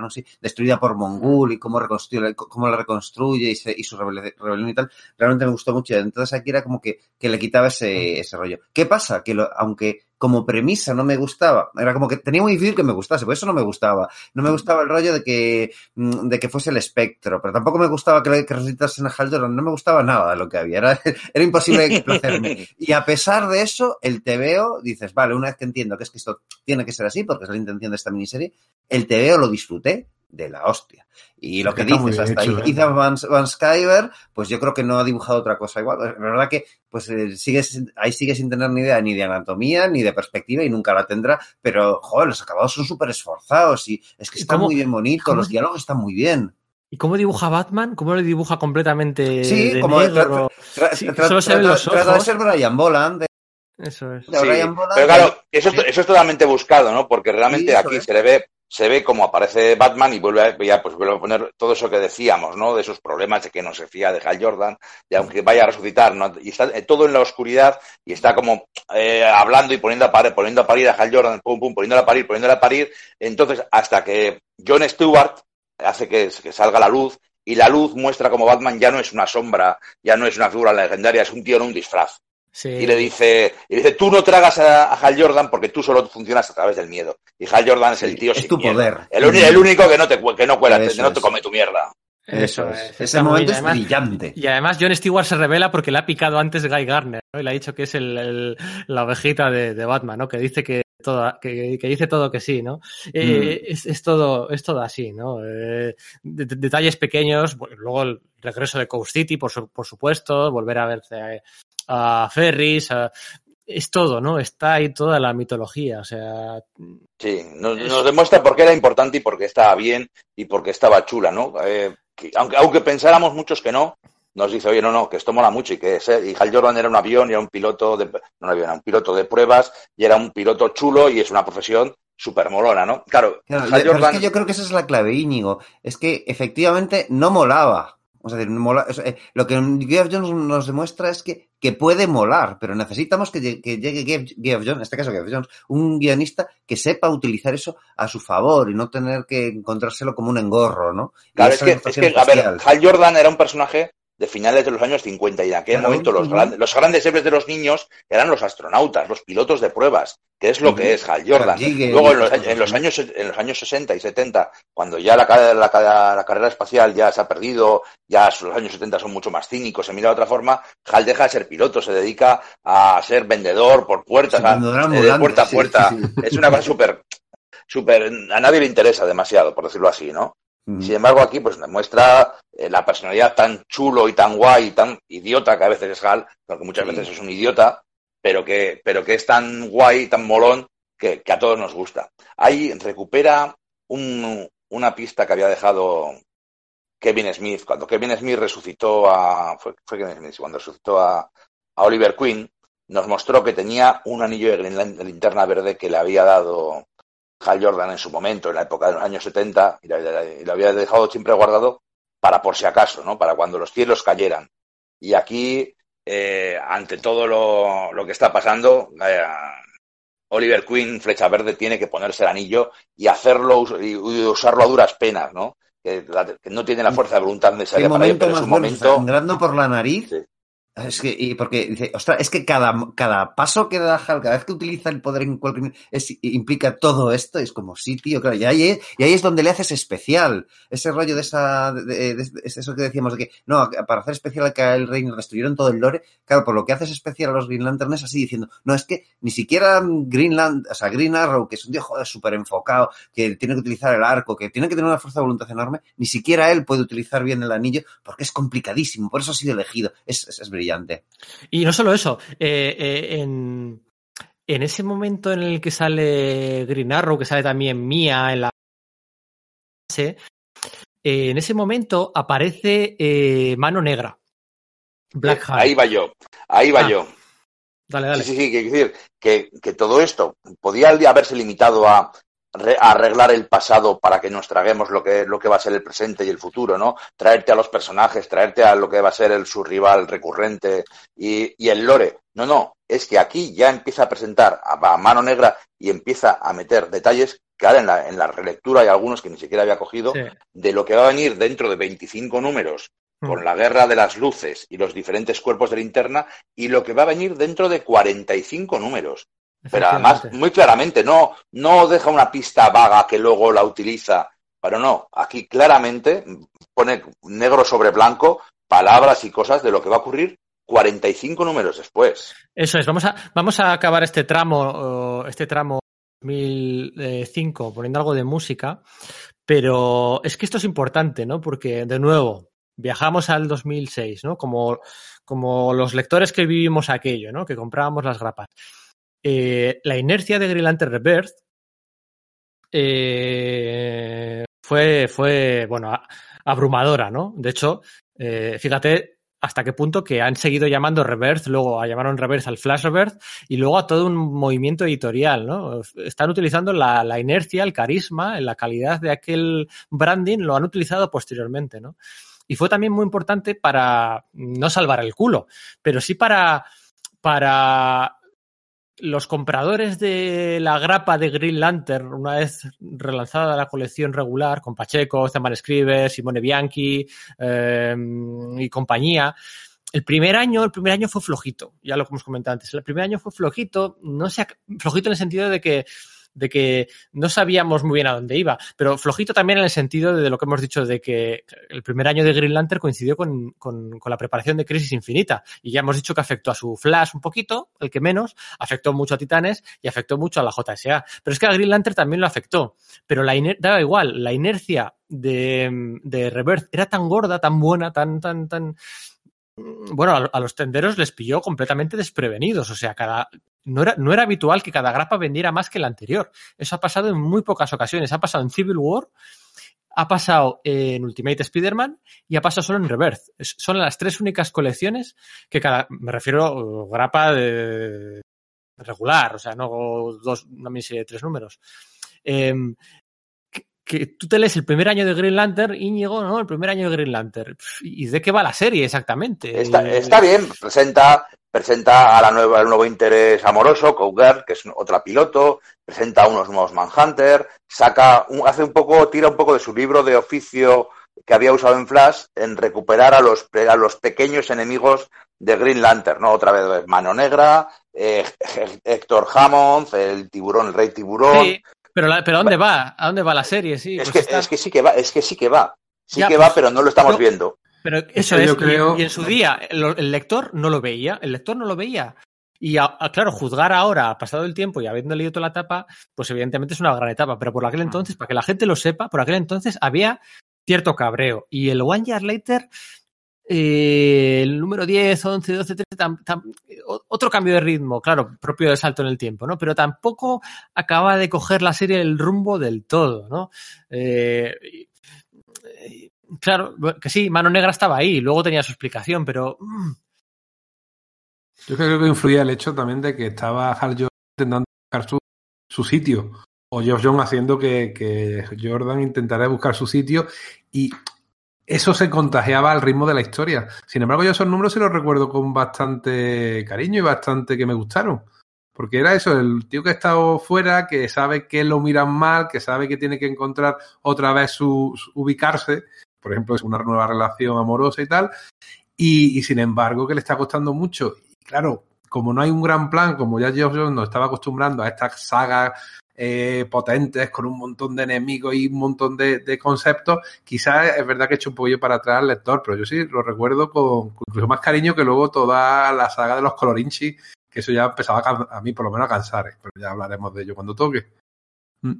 ¿no? Sí, destruida por Mongul y cómo, reconstruye, cómo la reconstruye y, se- y su rebel- rebelión y tal, realmente me gustó mucho. Entonces aquí era como que, que le quitaba ese, ese rollo. ¿Qué pasa? Que lo- aunque como premisa no me gustaba, era como que tenía muy difícil que me gustase, por eso no me gustaba. No me gustaba el rollo de que, mm, de que fuese el espectro, pero tampoco me gustaba que, que resucitasen a Hal Jordan, no me gustaba nada de lo que había, era, era imposible placerme. Y a pesar de eso, el TVO, dices, vale, una vez que entiendo que es que esto tiene que ser así, porque es la intención de esta miniserie, el TVO lo disfruté de la hostia. Y lo que muy dices, hasta hecho, ahí, ¿eh? Ethan Van, Van Skyver, pues yo creo que no ha dibujado otra cosa igual. La verdad que, pues eh, sigue, sin- ahí sigue sin tener ni idea ni de anatomía, ni de perspectiva, y nunca la tendrá, pero, joder, los acabados son súper esforzados, y es que ¿Y está cómo- muy bien bonito, los diálogos están muy bien. ¿Y cómo dibuja Batman? ¿Cómo lo dibuja completamente Sí, de como negro? Tra- Sí, tra- solo se ven trata- los trata de ojos. ser Brian Boland, de, Eso es. de Sí, Brian Boland. pero claro, eso, es- eso es totalmente buscado, ¿no? Porque realmente Sí, aquí es. se le ve, se ve como aparece Batman y vuelve a, ya, pues vuelve a poner todo eso que decíamos, ¿no? De esos problemas de que no se fía de Hal Jordan, de aunque vaya a resucitar, ¿no? Y está eh, todo en la oscuridad y está como eh, hablando y poniendo a parir, poniendo a parir a Hal Jordan, pum, pum, poniéndola a parir, poniéndola a parir. Entonces, hasta que John Stewart hace que, que salga la luz y la luz muestra como Batman ya no es una sombra, ya no es una figura legendaria, es un tío en un disfraz. Sí. Y le dice, y dice, tú no tragas a, a Hal Jordan porque tú solo funcionas a través del miedo. Y Hal Jordan es el tío es sin tu miedo. poder. El, el único que no te, que no cuela, Eso que no te es. come tu mierda. Eso es. Está Ese momento es Además- brillante. Y además John Stewart se revela porque le ha picado antes Guy Garner, ¿no? Y le ha dicho que es el, el- la ovejita de, de Batman, ¿no? Que dice que todo, que, que dice todo que sí, ¿no? Eh, Mm. es, es todo, es todo así, ¿no? Eh, de- de- detalles pequeños, bueno, luego el regreso de Coast City, por, su- por supuesto, volver a verse a, Ferris, a- es todo, ¿no? Está ahí toda la mitología, o sea, Sí, nos, nos demuestra por qué era importante y por qué estaba bien y por qué estaba chula, ¿no? Eh, que- aunque, aunque pensáramos muchos que no, nos dice, oye, no, no, que esto mola mucho y que ese- y Hal Jordan era un avión y era un piloto de, no un avión, era un piloto de pruebas y era un piloto chulo y es una profesión súper molona, ¿no? Claro, Claro, Hal pero es Jordan, que yo creo que esa es la clave, Íñigo. Es que efectivamente no molaba. O sea, no mola- sea, eh, lo que Geoff Jones nos demuestra es que, que puede molar, pero necesitamos que, que llegue Geoff, Jones, en este caso Geoff Jones, un guionista que sepa utilizar eso a su favor y no tener que encontrárselo como un engorro, ¿no? Claro, es que, es es que, a ver. Hal Jordan era un personaje de finales de los años 50 y en aquel momento los, gran- los grandes héroes de los niños eran los astronautas, los pilotos de pruebas, que es lo que es Hal Jordan. Luego en los, en los años en los años 60 y 70, cuando ya la, la, la carrera espacial ya se ha perdido, ya los años 70 son mucho más cínicos, se mira de otra forma, Hal deja de ser piloto, se dedica a ser vendedor por puertas, a- eh, de puerta a puerta. sí. Es una cosa súper, súper, a nadie le interesa demasiado, por decirlo así, ¿no? Sin embargo, aquí pues demuestra eh, la personalidad tan chulo y tan guay y tan idiota que a veces es Hal, porque muchas Sí. veces es un idiota, pero que, pero que es tan guay, tan molón, que, que a todos nos gusta. Ahí recupera un- una pista que había dejado Kevin Smith, cuando Kevin Smith resucitó a, fue, fue Kevin Smith, cuando resucitó a, a Oliver Queen, nos mostró que tenía un anillo de, Green- de linterna verde que le había dado Hal Jordan en su momento, en la época de los años 70, y lo había dejado siempre guardado para por si acaso, ¿no? Para cuando los cielos cayeran. Y aquí, eh, ante todo lo, lo que está pasando, eh, Oliver Queen, Flecha Verde, tiene que ponerse el anillo y hacerlo y, usarlo a duras penas, ¿no? Que, la- que no tiene la fuerza de voluntad necesaria para ello, pero un bueno, momento. sangrando por la nariz. Sí. Es que, y porque dice, ostras, es que cada, cada paso que da Hal, cada vez que utiliza el poder en cualquier, es, implica todo esto, es como, sí, tío, claro, y ahí, es, y ahí es donde le haces especial, ese rollo de esa, de, de- de- es eso que decíamos de que, no, para hacer especial a Kyle Rayner destruyeron todo el lore, claro, por lo que haces especial a los Green Lantern es así, diciendo, no, es que ni siquiera Greenland, o sea, Green Arrow, que es un tío, joder, súper enfocado, que tiene que utilizar el arco, que tiene que tener una fuerza de voluntad enorme, ni siquiera él puede utilizar bien el anillo, porque es complicadísimo, por eso ha sido elegido, es, es, es brillante. Y no solo eso, eh, eh, en, en ese momento en el que sale Green Arrow, que sale también Mia en la base, eh, en ese momento aparece eh, Mano Negra. Black Hand. ahí va yo, ahí va Ah, yo. Dale, dale. Sí, sí, sí, quiero decir que, que todo esto podía haberse limitado a arreglar el pasado para que nos traguemos lo que, lo que va a ser el presente y el futuro, ¿no? Traerte a los personajes, traerte a lo que va a ser el, su rival recurrente y, y el lore. No, no, es que aquí ya empieza a presentar a, a mano negra y empieza a meter detalles que ahora en la, en la relectura hay algunos que ni siquiera había cogido Sí. de lo que va a venir dentro de 25 números Mm. con la guerra de las luces y los diferentes cuerpos de linterna y lo que va a venir dentro de 45 números. Pero además, muy claramente, no, no deja una pista vaga que luego la utiliza. Pero no, aquí claramente pone negro sobre blanco palabras y cosas de lo que va a ocurrir 45 números después. Eso es, vamos a, vamos a acabar este tramo, este tramo 2005 poniendo algo de música, pero es que esto es importante, ¿no? Porque, de nuevo, viajamos al 2006, ¿no? Como, como los lectores que vivimos aquello, ¿no? Que comprábamos las grapas. Eh, la inercia de Green Lantern Rebirth eh, fue, fue, bueno, abrumadora, ¿no? De hecho, eh, fíjate hasta qué punto que han seguido llamando Rebirth, luego llamaron Rebirth al Flash Rebirth y luego a todo un movimiento editorial, ¿no? Están utilizando la, la inercia, el carisma, la calidad de aquel branding, lo han utilizado posteriormente, ¿no? Y fue también muy importante para no salvar el culo, pero sí para, para los compradores de la grapa de Green Lantern, una vez relanzada la colección regular, con Pacheco, Zeman Escribe, Simone Bianchi eh, y compañía, el primer año, el primer año fue flojito, ya lo hemos comentado antes. El primer año fue flojito, no sé, flojito en el sentido de que de que no sabíamos muy bien a dónde iba, pero flojito también en el sentido de lo que hemos dicho de que el primer año de Green Lantern coincidió con, con, con la preparación de Crisis Infinita. Y ya hemos dicho que afectó a su Flash un poquito, el que menos, afectó mucho a Titanes y afectó mucho a la JSA, pero es que a Green Lantern también lo afectó, pero la daba igual, la inercia de, de Rebirth era tan gorda, tan buena, tan, tan, tan, bueno, a, a, los tenderos les pilló completamente desprevenidos. O sea, cada, no, era, no era habitual que cada grapa vendiera más que la anterior. Eso ha pasado en muy pocas ocasiones. Ha pasado en Civil War, ha pasado en Ultimate Spider-Man y ha pasado solo en. Es, son las tres únicas colecciones que cada, me refiero uh, grapa de regular, o sea, no dos, una miniserie de tres números. Eh, que tú te lees el primer año de Green Lantern, Íñigo, ¿no? El primer año de Green Lantern. ¿Y de qué va la serie exactamente? Está, está bien, presenta, presenta a la nueva, el nuevo interés amoroso, Cougar, que es otra piloto, presenta a unos nuevos Manhunter, saca, un, hace un poco, tira un poco de su libro de oficio que había usado en Flash en recuperar a los, a los pequeños enemigos de Green Lantern, ¿no? Otra vez Mano Negra, eh, Héctor Hammond, el tiburón, el rey tiburón. Sí. Pero, la, pero ¿a dónde va? ¿A dónde va la serie? Sí, es, pues que, está... es que sí que va, es que sí que va. Sí ya, que va, pues, pero no lo estamos no, viendo. Pero eso, eso es, creo... y, y, en su día el, el, lector no lo veía, el lector no lo veía. Y a, a, claro, juzgar ahora, pasado el tiempo y habiendo leído toda la etapa, pues evidentemente es una gran etapa. Pero por aquel entonces, para que la gente lo sepa, por aquel entonces había cierto cabreo. Y el One Year Later, eh, el número 10, 11, 12, 13, tam, tam, otro cambio de ritmo, claro, propio del salto en el tiempo, ¿no? Pero tampoco acaba de coger la serie el rumbo del todo, ¿no? Eh, Claro, que sí, Mano Negra estaba ahí, luego tenía su explicación, pero. mm, Yo creo que influía el hecho también de que estaba Hal Jordan intentando buscar su, su sitio. O Geoff John haciendo que, que Jordan intentara buscar su sitio. Y eso se contagiaba al ritmo de la historia. Sin embargo, yo esos números sí los recuerdo con bastante cariño y bastante que me gustaron. Porque era eso, el tío que ha estado fuera, que sabe que lo miran mal, que sabe que tiene que encontrar otra vez su, su- ubicarse. Por ejemplo, es una nueva relación amorosa y tal. Y, y sin embargo, que le está costando mucho. Y claro, como no hay un gran plan, como ya Geoff Jones nos estaba acostumbrando a estas sagas eh, potentes con un montón de enemigos y un montón de, de conceptos, quizás es verdad que he hecho un poquillo para atrás al lector, pero yo sí lo recuerdo con, con incluso más cariño que luego toda la saga de los colorinchi, que eso ya empezaba a, a mí por lo menos a cansar, ¿eh? pero ya hablaremos de ello cuando toque. Mm.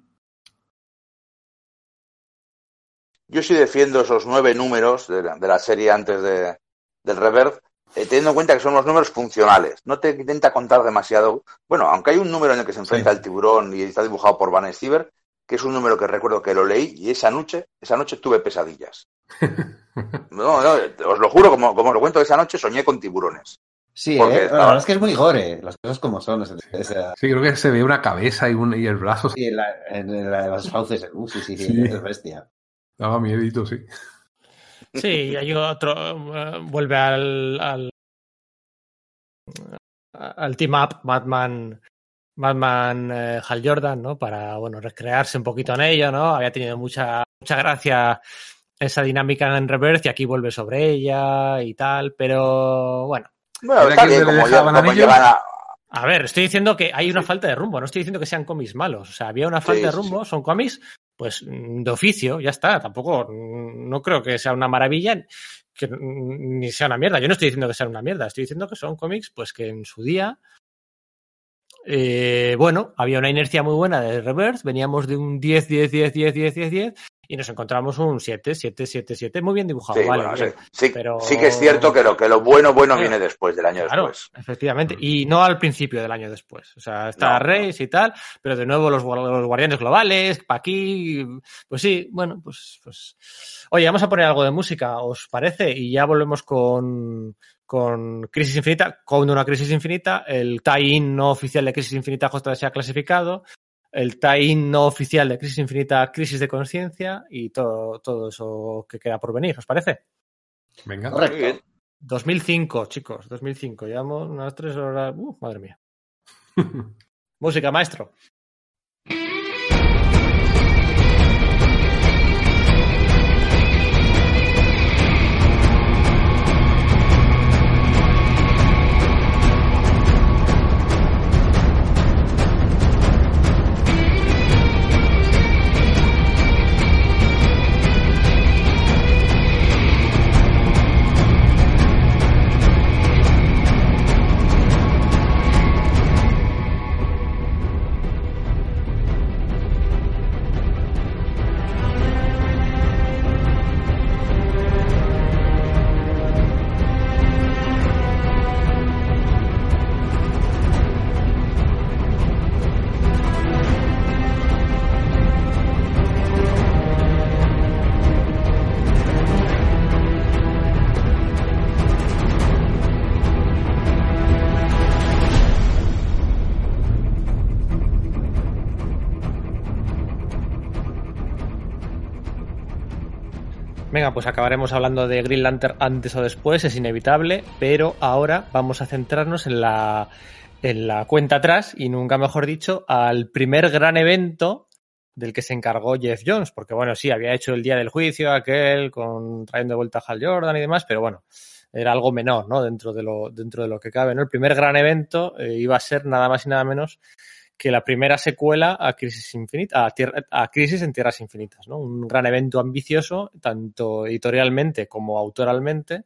Yo sí defiendo esos nueve números de la, de la serie antes de, del Reverb, eh, teniendo en cuenta que son los números funcionales. No te intenta contar demasiado. Bueno, aunque hay un número en el que se enfrenta Sí. el tiburón y está dibujado por Van Stever, que es un número que recuerdo que lo leí y esa noche, esa noche tuve pesadillas. No, no, os lo juro, como, como os lo cuento, esa noche soñé con tiburones. Sí, Porque ¿eh? estaba- la verdad es que es muy gore, las cosas como son. ese- esa- Sí, creo que se ve una cabeza y, un, y el brazo sí, en, la- en la- en las fauces. Uh, sí, sí, sí, Sí. es bestia. daba miedito, sí. Sí, y hay otro. eh, vuelve al. al, al team up Batman. Batman eh, Hal Jordan, ¿no? Para, bueno, recrearse un poquito en ello, ¿no? Había tenido mucha, mucha gracia esa dinámica en Reverse y aquí vuelve sobre ella y tal, pero bueno. Bueno, a, A ver, estoy diciendo que hay una falta de rumbo, no estoy diciendo que sean cómics malos. O sea, había una falta Sí, de sí, rumbo, son cómics, pues mm, de oficio, ya está. Tampoco, mm, no creo que sea una maravilla, que mm, ni sea una mierda. Yo no estoy diciendo que sean una mierda, estoy diciendo que son cómics, pues que en su día, eh, bueno, había una inercia muy buena de Reverse, veníamos de un 10, 10, 10, 10, 10, 10, 10, y nos encontramos un 7, 7, 7, 7, muy bien dibujado, Sí, vale. bueno, bien. sí, pero- sí que es cierto que lo, que lo bueno, bueno viene después, del año Claro, después. efectivamente. Y no al principio del año después. O sea, está No, Reis y tal, pero de nuevo los, los guardianes globales, pa' aquí. Pues sí, bueno, pues, pues. Oye, vamos a poner algo de música, ¿os parece? Y ya volvemos con, con Crisis Infinita, con una Crisis Infinita, el tie-in no oficial de Crisis Infinita justo se ha clasificado, el tie-in no oficial de Crisis Infinita, Crisis de Conciencia y todo, todo eso que queda por venir, ¿os parece? Venga. Bien. Correcto. 2005, chicos, 2005. Llevamos unas tres horas. Uh, madre mía. Música, maestro. Pues acabaremos hablando de Green Lantern antes o después, es inevitable, pero ahora vamos a centrarnos en la, en la cuenta atrás y nunca mejor dicho, al primer gran evento del que se encargó Jeff Jones, porque bueno, sí, había hecho el día del juicio aquel con trayendo de vuelta a Hal Jordan y demás, pero bueno, era algo menor, ¿no? Dentro de lo, dentro de lo que cabe, ¿no? El primer gran evento eh, iba a ser nada más y nada menos que la primera secuela a Crisis Infinita, a, Tierra- a Crisis en Tierras Infinitas, ¿no? Un gran evento ambicioso, tanto editorialmente como autoralmente,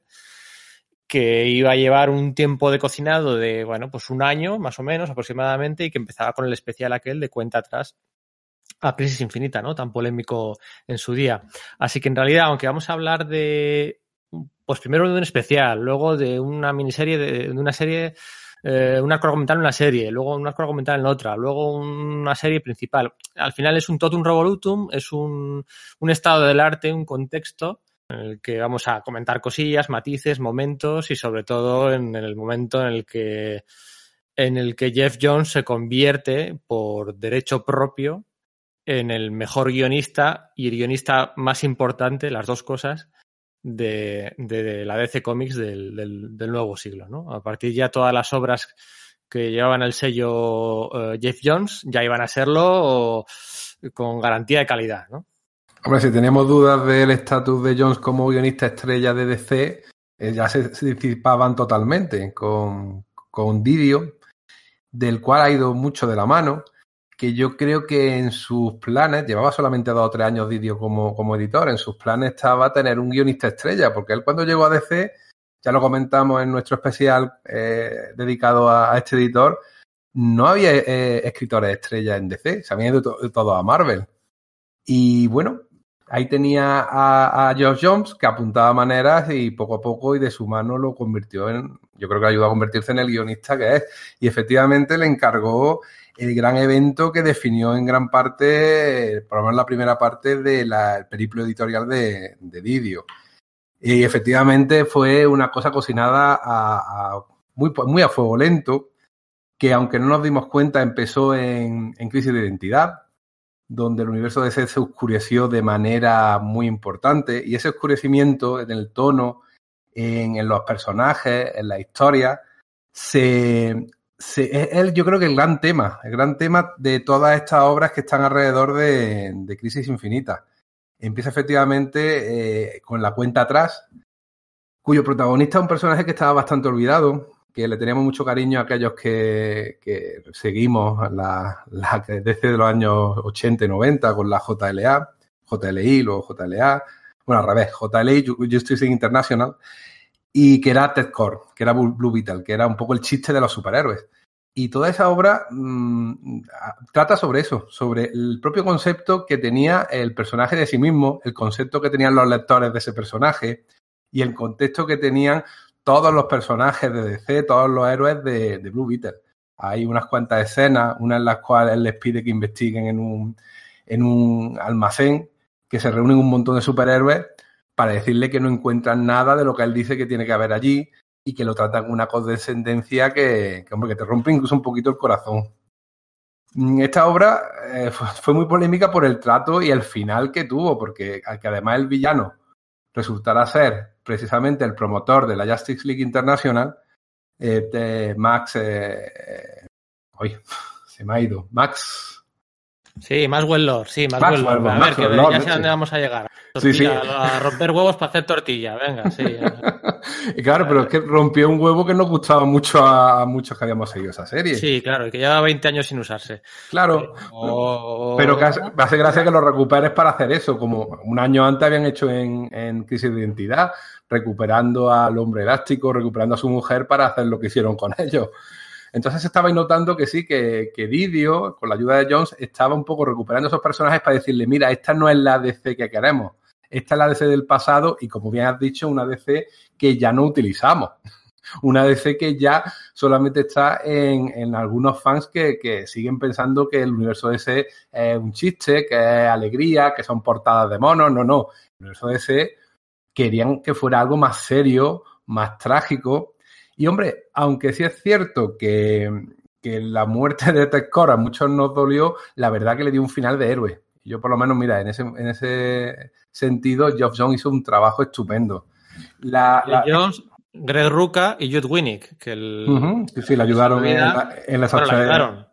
que iba a llevar un tiempo de cocinado de, bueno, pues un año más o menos aproximadamente y que empezaba con el especial aquel de cuenta atrás a Crisis Infinita, ¿no? Tan polémico en su día. Así que en realidad, aunque vamos a hablar de, pues primero de un especial, luego de una miniserie, de, de una serie, eh, un arco argumental en una serie, luego un arco argumental en otra, luego una serie principal. Al final es un totum revolutum, es un, un estado del arte, un contexto en el que vamos a comentar cosillas, matices, momentos y sobre todo en el momento en el que en el que Jeff Jones se convierte por derecho propio en el mejor guionista y el guionista más importante, las dos cosas, de, de, de la DC Comics del, del, del, nuevo siglo. ¿no? A partir ya todas las obras que llevaban el sello uh, Jeff Jones ya iban a serlo con garantía de calidad. ¿no? Hombre, si teníamos dudas del estatus de Jones como guionista estrella de DC, eh, ya se, se, disipaban totalmente con, con Didio, del cual ha ido mucho de la mano, que yo creo que en sus planes, llevaba solamente dos o tres años Didio como, como editor, en sus planes estaba tener un guionista estrella, porque él cuando llegó a DC, ya lo comentamos en nuestro especial eh, dedicado a, a, este editor, no había eh, escritores estrellas en DC, se habían ido to todo a Marvel. Y bueno, ahí tenía a, a Josh Jones que apuntaba maneras y poco a poco y de su mano lo convirtió en, yo creo que ayudó a convertirse en el guionista que es. Y efectivamente le encargó el gran evento que definió en gran parte, por lo menos la primera parte del de periplo editorial de, de Didio. Y efectivamente fue una cosa cocinada a, a muy, muy a fuego lento, que aunque no nos dimos cuenta empezó en, en crisis de identidad, donde el universo de DC se oscureció de manera muy importante y ese oscurecimiento en el tono, en, en los personajes, en la historia, se, se, es el, yo creo que el gran tema, el gran tema de todas estas obras que están alrededor de, de Crisis Infinita. Empieza efectivamente eh, con la cuenta atrás, cuyo protagonista es un personaje que estaba bastante olvidado, que le teníamos mucho cariño a aquellos que, que seguimos la, la, desde los años 80 y 90 con la JLA, JLI, luego JLA, bueno, al revés, JLI, Justice International, y que era Ted Core, que era Blue Beetle, que era un poco el chiste de los superhéroes. Y toda esa obra mmm, trata sobre eso, sobre el propio concepto que tenía el personaje de sí mismo, el concepto que tenían los lectores de ese personaje y el contexto que tenían todos los personajes de DC, todos los héroes de, de Blue Beetle. Hay unas cuantas escenas, una en las cuales él les pide que investiguen en un, en un almacén, que se reúnen un montón de superhéroes para decirle que no encuentran nada de lo que él dice que tiene que haber allí y que lo tratan con una condescendencia que, que, hombre, que te rompe incluso un poquito el corazón. Esta obra eh, fue muy polémica por el trato y el final que tuvo, porque que además el villano resultará ser precisamente el promotor de la Justice League International, eh, de Max. Eh, hoy se me ha ido. Max. Sí, más Lord, sí, más Max Lord. A ver, que Lord, ya sé dónde vamos a llegar. Tortilla, sí, sí. A romper huevos para hacer tortilla, venga, sí. y claro, pero es que rompió un huevo que nos gustaba mucho a, muchos que habíamos seguido esa serie. Sí, claro, y que lleva 20 años sin usarse. Claro, pero, pero que hace, me hace gracia que lo recuperes para hacer eso, como un año antes habían hecho en, en Crisis de Identidad, recuperando al hombre elástico, recuperando a su mujer para hacer lo que hicieron con ellos. Entonces estabais notando que sí, que, que Didio, con la ayuda de Jones, estaba un poco recuperando esos personajes para decirle, mira, esta no es la DC que queremos, esta es la DC del pasado y como bien has dicho, una DC que ya no utilizamos. Una DC que ya solamente está en, en algunos fans que, que, siguen pensando que el universo DC es un chiste, que es alegría, que son portadas de monos. No, no. El universo DC querían que fuera algo más serio, más trágico. Y hombre, aunque sí es cierto que, que la muerte de Ted Core a muchos nos dolió, la verdad que le dio un final de héroe. Yo por lo menos, mira, en ese, en ese sentido, Geoff Jones hizo un trabajo estupendo. La, la... Jones, Greg Ruca y Jude Winnick, que el... Uh -huh, sí, sí, le ayudaron en, la, en las bueno,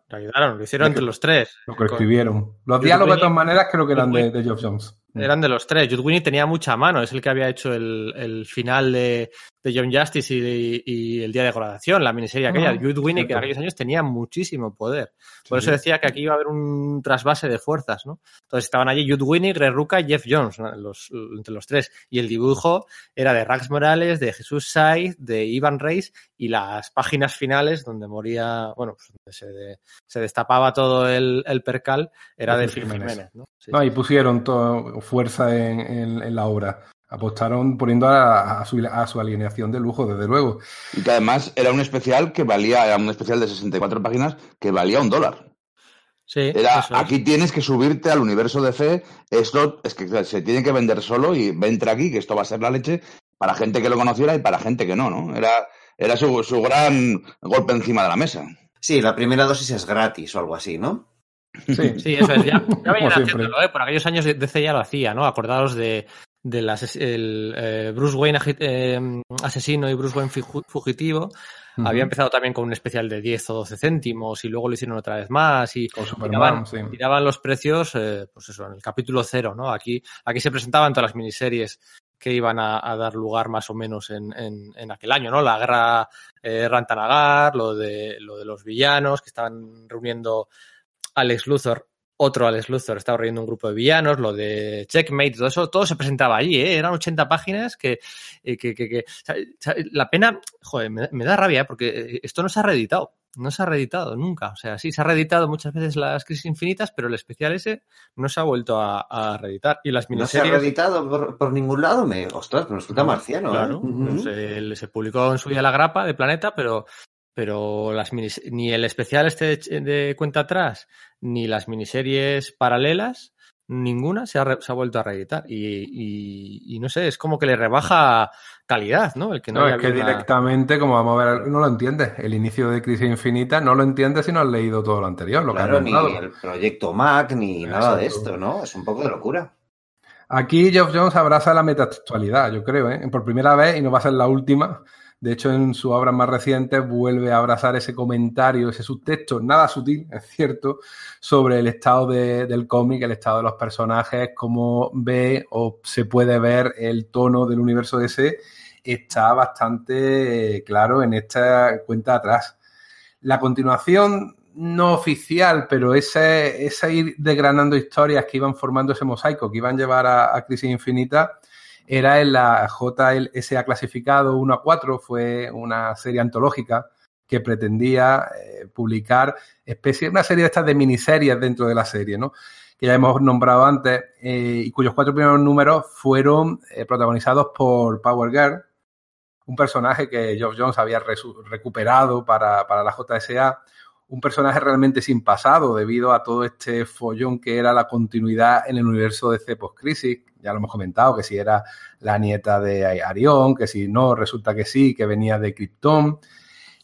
le ayudaron, lo hicieron entre los tres. Lo que escribieron. Los Jude diálogos, Winnick, de todas maneras, creo que eran de, de Geoff Jones. Eran de los tres. Jude Winnick tenía mucha mano, es el que había hecho el, el final de, de John Justice y, y, el día de graduación, la miniserie aquella. Uh -huh. Jude Winnick en aquellos años tenía muchísimo poder. Por sí, eso decía que aquí iba a haber un trasvase de fuerzas, ¿no? Entonces estaban allí Jude Winnick, Greg Ruca y Jeff Jones, ¿no? los, entre los tres. Y el dibujo era de Rax Morales, de Jesús Saiz, de Ivan Reis y las páginas finales donde moría, bueno, pues donde se, de, se destapaba todo el, el, percal, era de Jiménez. Jiménez ¿no? Sí. no, y pusieron todo, fuerza en, en, en, la obra. Apostaron poniendo a, a, su, a, su, alineación de lujo, desde luego. Y que además era un especial que valía, era un especial de 64 páginas que valía un dólar. Sí, Era, es. aquí tienes que subirte al universo de fe, esto es que se tiene que vender solo y vente aquí, que esto va a ser la leche para gente que lo conociera y para gente que no, ¿no? Era, era su, su gran golpe encima de la mesa. Sí, la primera dosis es gratis o algo así, ¿no? Sí, Sí, eso es. Ya, ya venían haciéndolo, ¿eh? Por aquellos años DC ya lo hacía, ¿no? Acordados de, del el, eh, Bruce Wayne eh, asesino y Bruce Wayne fugitivo. Ujú. Había empezado también con un especial de 10 o 12 céntimos y luego lo hicieron otra vez más y Superman, tiraban, sí. tiraban los precios, eh, pues eso, en el capítulo cero, ¿no? Aquí, aquí se presentaban todas las miniseries que iban a, a dar lugar más o menos en, en, en aquel año, ¿no? La guerra eh, Rantanagar, lo de, lo de los villanos que estaban reuniendo Alex Luthor, otro Alex Luthor estaba reuniendo un grupo de villanos, lo de Checkmate, todo eso, todo se presentaba allí, ¿eh? Eran 80 páginas que, eh, que, que, que- sea, la pena, joder, me, me da rabia, ¿eh? porque eh, esto no se ha reeditado. No se ha reeditado nunca. O sea, sí, se ha reeditado muchas veces las Crisis Infinitas, pero el especial ese no se ha vuelto a, a reeditar. Y las No se ha miniseries. reeditado por, por ningún lado. Me, ostras, me resulta marciano. ¿eh? Claro, Ujú. pues, eh, se publicó en su día la grapa de Planeta, pero, pero las minis- ni el especial este de, de cuenta atrás, ni las miniseries paralelas, ninguna se ha, re- se ha vuelto a reeditar. Y, y- y no sé, es como que le rebaja calidad, ¿no? El que no, No, es que una- directamente, como vamos a ver, no lo entiendes. El inicio de Crisis Infinita no lo entiendes si no has leído todo lo anterior, lo Claro, que ni el proyecto Mac, ni nada de Exacto. esto, ¿no? Es un poco de locura. Aquí Geoff Jones abraza la metatextualidad, yo creo, ¿eh? por primera vez y no va a ser la última. De hecho, en sus obras más recientes vuelve a abrazar ese comentario, ese subtexto, nada sutil, es cierto, sobre el estado de- del cómic, el estado de los personajes, cómo ve o se puede ver el tono del universo DC, está bastante eh, claro en esta cuenta atrás. La continuación no oficial, pero ese, ese ir desgranando historias que iban formando ese mosaico, que iban a llevar a, a Crisis Infinita, era en la JLSA clasificado 1 a 4, fue una serie antológica que pretendía eh, publicar especie, una serie de estas de miniseries dentro de la serie, ¿no? que ya hemos nombrado antes, eh, y cuyos cuatro primeros números fueron eh, protagonizados por Power Girl, un personaje que Geoff Jones había recuperado para, para la JSA, un personaje realmente sin pasado debido a todo este follón que era la continuidad en el universo de C post-crisis. Ya lo hemos comentado, que si era la nieta de Arión, que si no, resulta que sí, que venía de Krypton.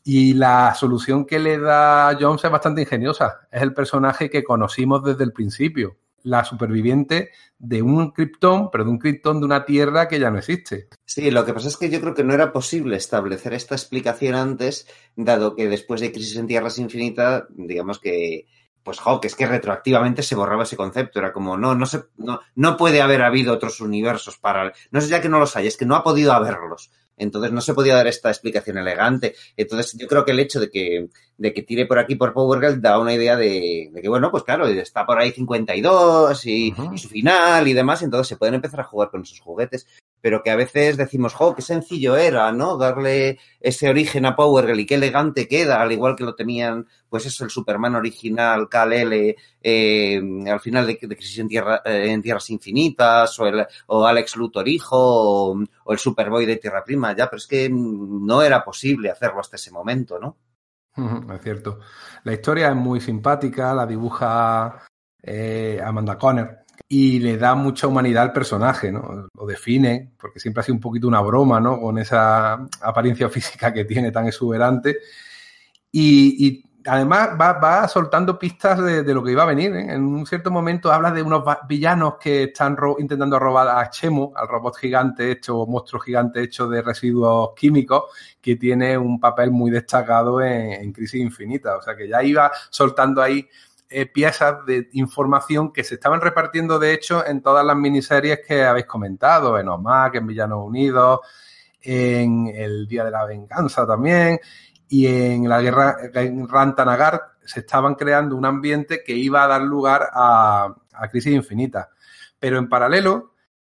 Y la solución que le da Jones es bastante ingeniosa. Es el personaje que conocimos desde el principio. La superviviente de un Krypton, pero de un Krypton de una tierra que ya no existe. Sí, lo que pasa es que yo creo que no era posible establecer esta explicación antes, dado que después de Crisis en Tierras Infinitas, digamos que, pues, jo, que es que retroactivamente se borraba ese concepto. Era como, no, no se, no, no puede haber habido otros universos para, no es ya que no los hay, es que no ha podido haberlos. Entonces no se podía dar esta explicación elegante. Entonces yo creo que el hecho de que, de que tire por aquí por Power Girl da una idea de, de que, bueno, pues claro, está por ahí 52 y, Ujú. y su final y demás, entonces se pueden empezar a jugar con esos juguetes pero que a veces decimos, jo, qué sencillo era, ¿no? Darle ese origen a Power Girl y qué elegante queda, al igual que lo tenían, pues eso, el Superman original, Kal-El, eh, al final de, de Crisis en, Tierra, eh, en Tierras Infinitas, o, el, o Alex Luthor hijo, o, o el Superboy de Tierra Prima, ya, pero es que no era posible hacerlo hasta ese momento, ¿no? Es cierto. La historia es muy simpática, la dibuja eh, Amanda Conner y le da mucha humanidad al personaje, ¿no? Lo define, porque siempre ha sido un poquito una broma, ¿no? Con esa apariencia física que tiene tan exuberante. Y, y además va, va, soltando pistas de, de, lo que iba a venir. ¿eh? En un cierto momento habla de unos villanos que están ro intentando robar a Chemo, al robot gigante hecho, monstruo gigante hecho de residuos químicos, que tiene un papel muy destacado en, en Crisis Infinita. O sea que ya iba soltando ahí eh, piezas de información que se estaban repartiendo, de hecho, en todas las miniseries que habéis comentado, en OMAC, en Villanos Unidos, en El Día de la Venganza también, y en la guerra en Rantanagar se estaban creando un ambiente que iba a dar lugar a, a Crisis Infinita. Pero en paralelo,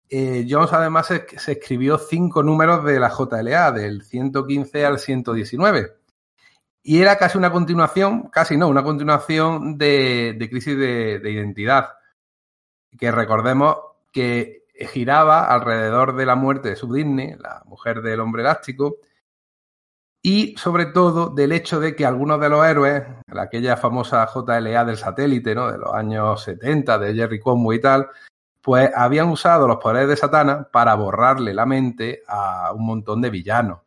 eh, Jones además se, se, escribió cinco números de la JLA, del 115 al 119. Y era casi una continuación, casi no, una continuación de, de Crisis de, de Identidad. Que recordemos que giraba alrededor de la muerte de Sub Disney, la mujer del hombre elástico, y sobre todo del hecho de que algunos de los héroes, aquella famosa JLA del satélite, ¿no? De los años 70, de Jerry Conway y tal, pues habían usado los poderes de Satana para borrarle la mente a un montón de villanos.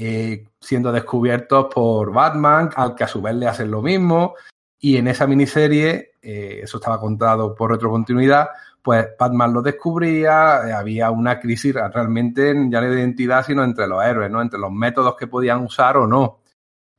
Eh, siendo descubiertos por Batman, al que a su vez le hacen lo mismo, y en esa miniserie, eh, eso estaba contado por retrocontinuidad, pues Batman lo descubría, eh, había una crisis realmente ya no de identidad, sino entre los héroes, ¿no? Entre los métodos que podían usar o no.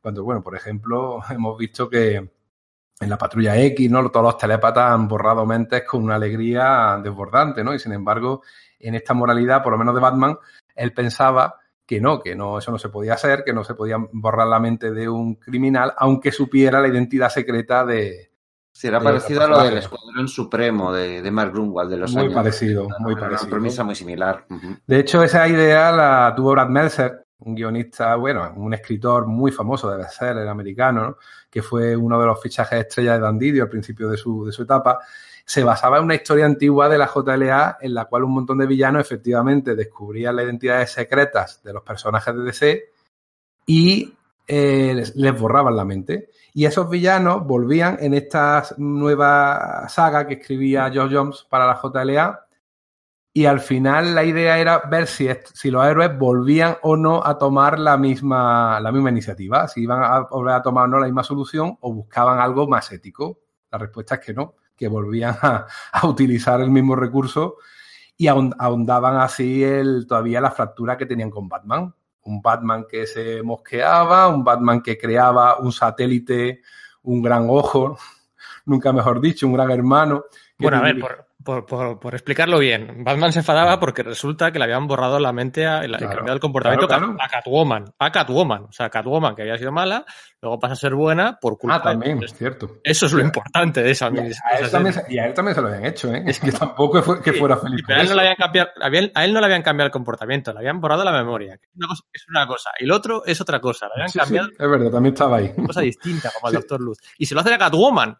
Cuando, bueno, por ejemplo, hemos visto que en la patrulla X, ¿no? Todos los telépatas han borrado mentes con una alegría desbordante, ¿no? Y sin embargo, en esta moralidad, por lo menos de Batman, él pensaba que no, que no, eso no se podía hacer, que no se podía borrar la mente de un criminal, aunque supiera la identidad secreta de, Sí, era parecido a lo del Escuadrón Supremo de, de Mark Grunwald de los muy años. Parecido, Era muy una parecido, premisa muy similar. Ujú. De hecho, esa idea la tuvo Brad Meltzer, un guionista, bueno, un escritor muy famoso, debe ser, el americano, ¿no? que fue uno de los fichajes estrella de Dan Didio al principio de su, de su etapa. Se basaba en una historia antigua de la JLA en la cual un montón de villanos efectivamente descubrían las identidades secretas de los personajes de DC y eh, les, borraban la mente. Y esos villanos volvían en esta nueva saga que escribía Geoff Jones para la JLA. Y al final la idea era ver si, si los héroes volvían o no a tomar la misma, la misma iniciativa, si iban a volver a tomar o no la misma solución o buscaban algo más ético. La respuesta es que no, que volvían a, a utilizar el mismo recurso y ahond- ahondaban así el, todavía la fractura que tenían con Batman. Un Batman que se mosqueaba, un Batman que creaba un satélite, un gran ojo, nunca mejor dicho, un gran hermano. Bueno, a ver, por, por, por, por explicarlo bien, Batman se enfadaba porque resulta que le habían borrado la mente a, el, Claro. cambiado el comportamiento Claro, claro. a Catwoman. A Catwoman. O sea, Catwoman, que había sido mala, luego pasa a ser buena por culpa Ah, también, de... es cierto. Eso es lo importante de esa Y a, mini- a él esa también, y a él también se lo habían hecho, ¿eh? Es que tampoco fue que Sí, fuera feliz sí, pero a él, no le habían cambiado, a él- no le habían cambiado el comportamiento, le habían borrado la memoria. una cosa, es una cosa, y lo otro es otra cosa. Le habían Sí, sí, cambiado es verdad, también estaba ahí. una cosa distinta, como al Sí. Doctor Luz. Y se lo hace a Catwoman.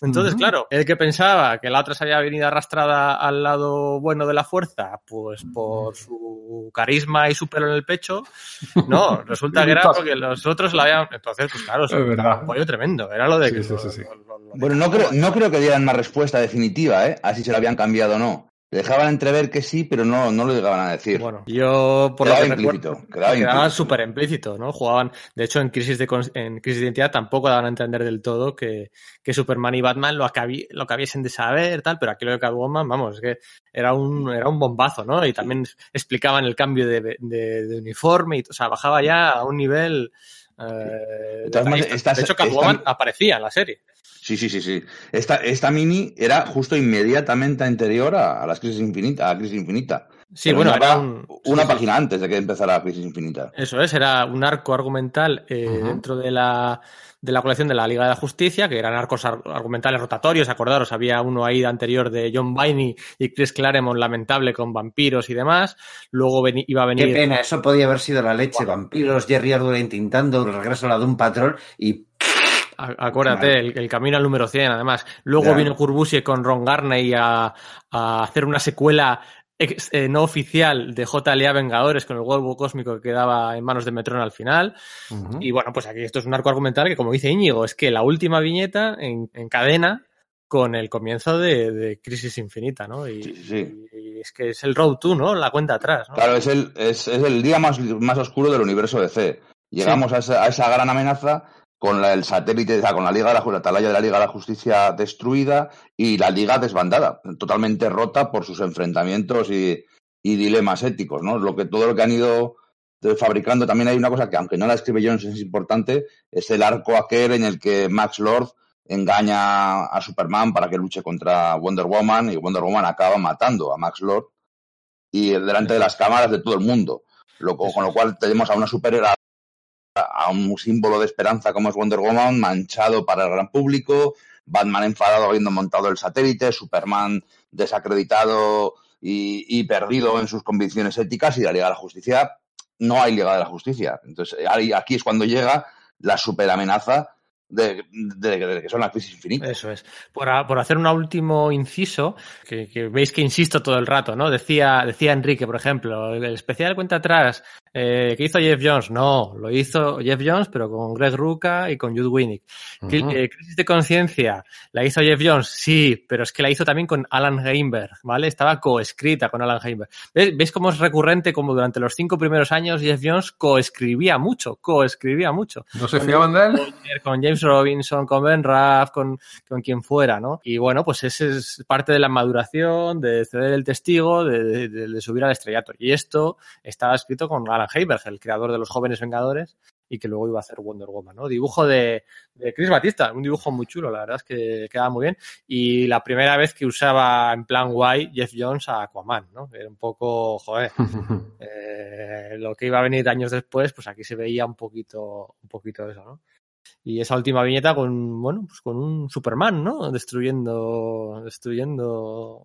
Entonces, Ujú. claro, el que pensaba que la otra se había venido arrastrada al lado bueno de la fuerza, pues por su carisma y su pelo en el pecho, no, resulta que era porque los otros la habían. Entonces, pues claro, Es verdad. un pollo tremendo. Era lo de Sí, que. sí, sí, sí. lo- lo- lo Bueno, no creo, no creo que dieran una respuesta definitiva, ¿eh? Así se lo habían cambiado o no. Dejaban entrever que sí, pero no, no lo llegaban a decir. Bueno, yo por Quedaba lo que implícito, recuerdo, quedaba quedaba implícito. súper implícito, ¿no? Jugaban, de hecho, en crisis de en crisis de identidad tampoco daban a entender del todo que, que Superman y Batman lo, acabi- lo acabiesen de saber, tal, pero aquí lo de Catwoman, vamos, es que era un, era un bombazo, ¿no? Y también explicaban el cambio de, de- de uniforme, y, o sea, bajaba ya a un nivel. eh, De de hecho, Catwoman esta- aparecía en la serie. Sí, sí, sí, sí. Esta, esta mini era justo inmediatamente anterior a, a las crisis infinita, a la crisis infinita. Sí, bueno, Terminaba era un. una sí, sí. página antes de que empezara la crisis infinita. Eso es, era un arco argumental eh, Ujú. dentro de la, de la colección de la Liga de la Justicia, que eran arcos ar- argumentales rotatorios, acordaros, había uno ahí anterior de John Biney y Chris Claremont, lamentable con vampiros y demás. Luego iba a Qué venir. pena, eso podía haber sido la leche. Vampiros, Jerry Ardura intentando el regreso a la de un patrón y Acuérdate, el, el camino al número 100, además. Luego Ya. vino Kurbusiek con Ron Garney a, a hacer una secuela ex- eh, no oficial de JLA Vengadores con el huevo cósmico que quedaba en manos de Metron al final. Ujú. Y bueno, pues aquí esto es un arco argumental que, como dice Íñigo, es que la última viñeta en, encadena con el comienzo de, de Crisis Infinita, ¿no? Y, Sí, sí, sí. y es que es el Road to, ¿no? La cuenta atrás, ¿no? Claro, es el, es, es el día más, más oscuro del universo DC. Llegamos a, esa, a esa gran amenaza con la- el satélite, o sea, con la Liga de la, la atalaya de la Liga de la Justicia destruida y la Liga desbandada, totalmente rota por sus enfrentamientos y, y dilemas éticos, ¿no? Lo que, todo lo que han ido fabricando. También hay una cosa que, aunque no la escribe Jones, es importante, es el arco aquel en el que Max Lord engaña a Superman para que luche contra Wonder Woman y Wonder Woman acaba matando a Max Lord y delante de las cámaras de todo el mundo. Lo, con lo cual tenemos a una superhéroe, a un símbolo de esperanza como es Wonder Woman, manchado para el gran público, Batman enfadado habiendo montado el satélite, Superman desacreditado y, y perdido en sus convicciones éticas y la Liga de la Justicia, no hay Liga de la Justicia. Entonces aquí es cuando llega la superamenaza de, de- de que son las crisis infinitas. Eso es. Por, a- por hacer un último inciso, que, que veis que insisto todo el rato, ¿no? Decía, decía Enrique, por ejemplo, el especial cuenta atrás eh, que hizo Jeff Jones. No, lo hizo Jeff Jones, pero con Greg Ruca y con Jude Winnick. Cri- Ujú. eh, Crisis de conciencia, la hizo Jeff Jones, sí, pero es que la hizo también con Alan Heinberg, ¿vale? Estaba coescrita con Alan Heinberg. ¿Ves, ¿Veis cómo es recurrente como durante los cinco primeros años Jeff Jones coescribía mucho, coescribía mucho? ¿No se fiaban de él? Con James Robinson, con Ben Raff, con, con quien fuera, ¿no? Y bueno, pues ese es parte de la maduración, de ceder el testigo, de, de- de subir al estrellato. Y esto estaba escrito con Alan Heiberg, el creador de los Jóvenes Vengadores, y que luego iba a hacer Wonder Woman, ¿no? Dibujo de, de Chris Batista, un dibujo muy chulo, la verdad es que queda muy bien. Y la primera vez que usaba en plan guay Jeff Jones a Aquaman, ¿no? Era un poco, joder, eh, lo que iba a venir años después, pues aquí se veía un poquito, un poquito eso, ¿no? Y esa última viñeta con, bueno, pues con un Superman, ¿no? Destruyendo, destruyendo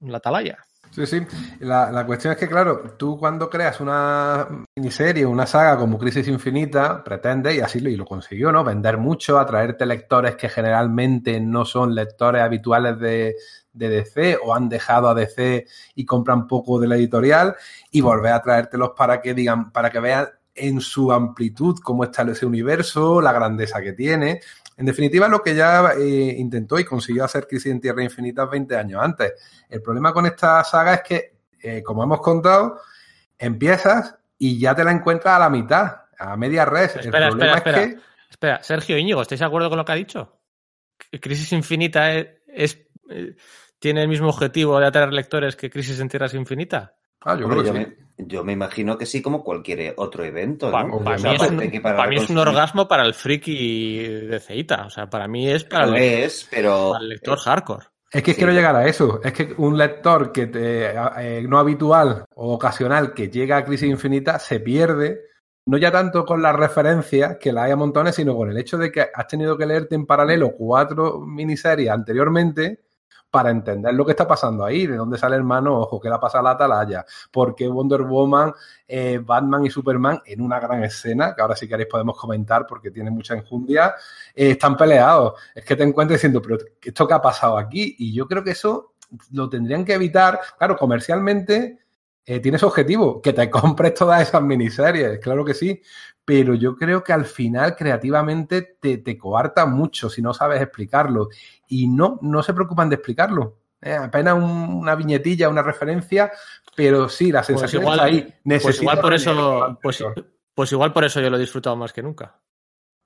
la atalaya. Sí, sí. La, la cuestión es que, claro, tú cuando creas una miniserie, una saga como Crisis Infinita, pretendes, y así lo, y lo consiguió, ¿no? Vender mucho, atraerte lectores que generalmente no son lectores habituales de, de DC o han dejado a DC y compran poco de la editorial y volver a traértelos para que digan, para que vean en su amplitud cómo está ese universo, la grandeza que tiene. En definitiva, lo que ya eh, intentó y consiguió hacer Crisis en Tierra Infinita 20 años antes. El problema con esta saga es que, eh, como hemos contado, empiezas y ya te la encuentras a la mitad, a media res. Espera, el problema espera, es espera. que Espera, Sergio Íñigo, ¿estáis de acuerdo con lo que ha dicho? Crisis Infinita es, es- eh, tiene el mismo objetivo de atraer lectores que Crisis en Tierras Infinita. Ah, yo Hombre, creo yo, que sí. Yo me imagino que sí, como cualquier otro evento. ¿no? para O sea, mí, es un, que para para mí es un orgasmo para el friki de Ceita. O sea, para mí es para el, es, pero para el lector hardcore. Es que Sí. quiero llegar a eso. Es que un lector que te, eh, no habitual o ocasional que llega a Crisis Infinita se pierde, no ya tanto con las referencias, que las hay a montones, sino con el hecho de que has tenido que leerte en paralelo cuatro miniseries anteriormente para entender lo que está pasando ahí, de dónde sale el mano ojo, qué le pasa la atalaya, por qué Wonder Woman, eh, Batman y Superman en una gran escena, que ahora si queréis podemos comentar porque tiene mucha enjundia, eh, están peleados. Es que te encuentras diciendo, pero ¿esto qué ha pasado aquí? Y yo creo que eso lo tendrían que evitar. Claro, comercialmente eh, tienes objetivo, que te compres todas esas miniseries, claro que sí, pero yo creo que al final creativamente te, te coarta mucho si no sabes explicarlo. Y no, no se preocupan de explicarlo. Eh, apenas un- una viñetilla, una referencia, pero sí, la sensación igual- está ahí. Pues Necesitas igual por eso, pues, pues igual por eso yo lo he disfrutado más que nunca.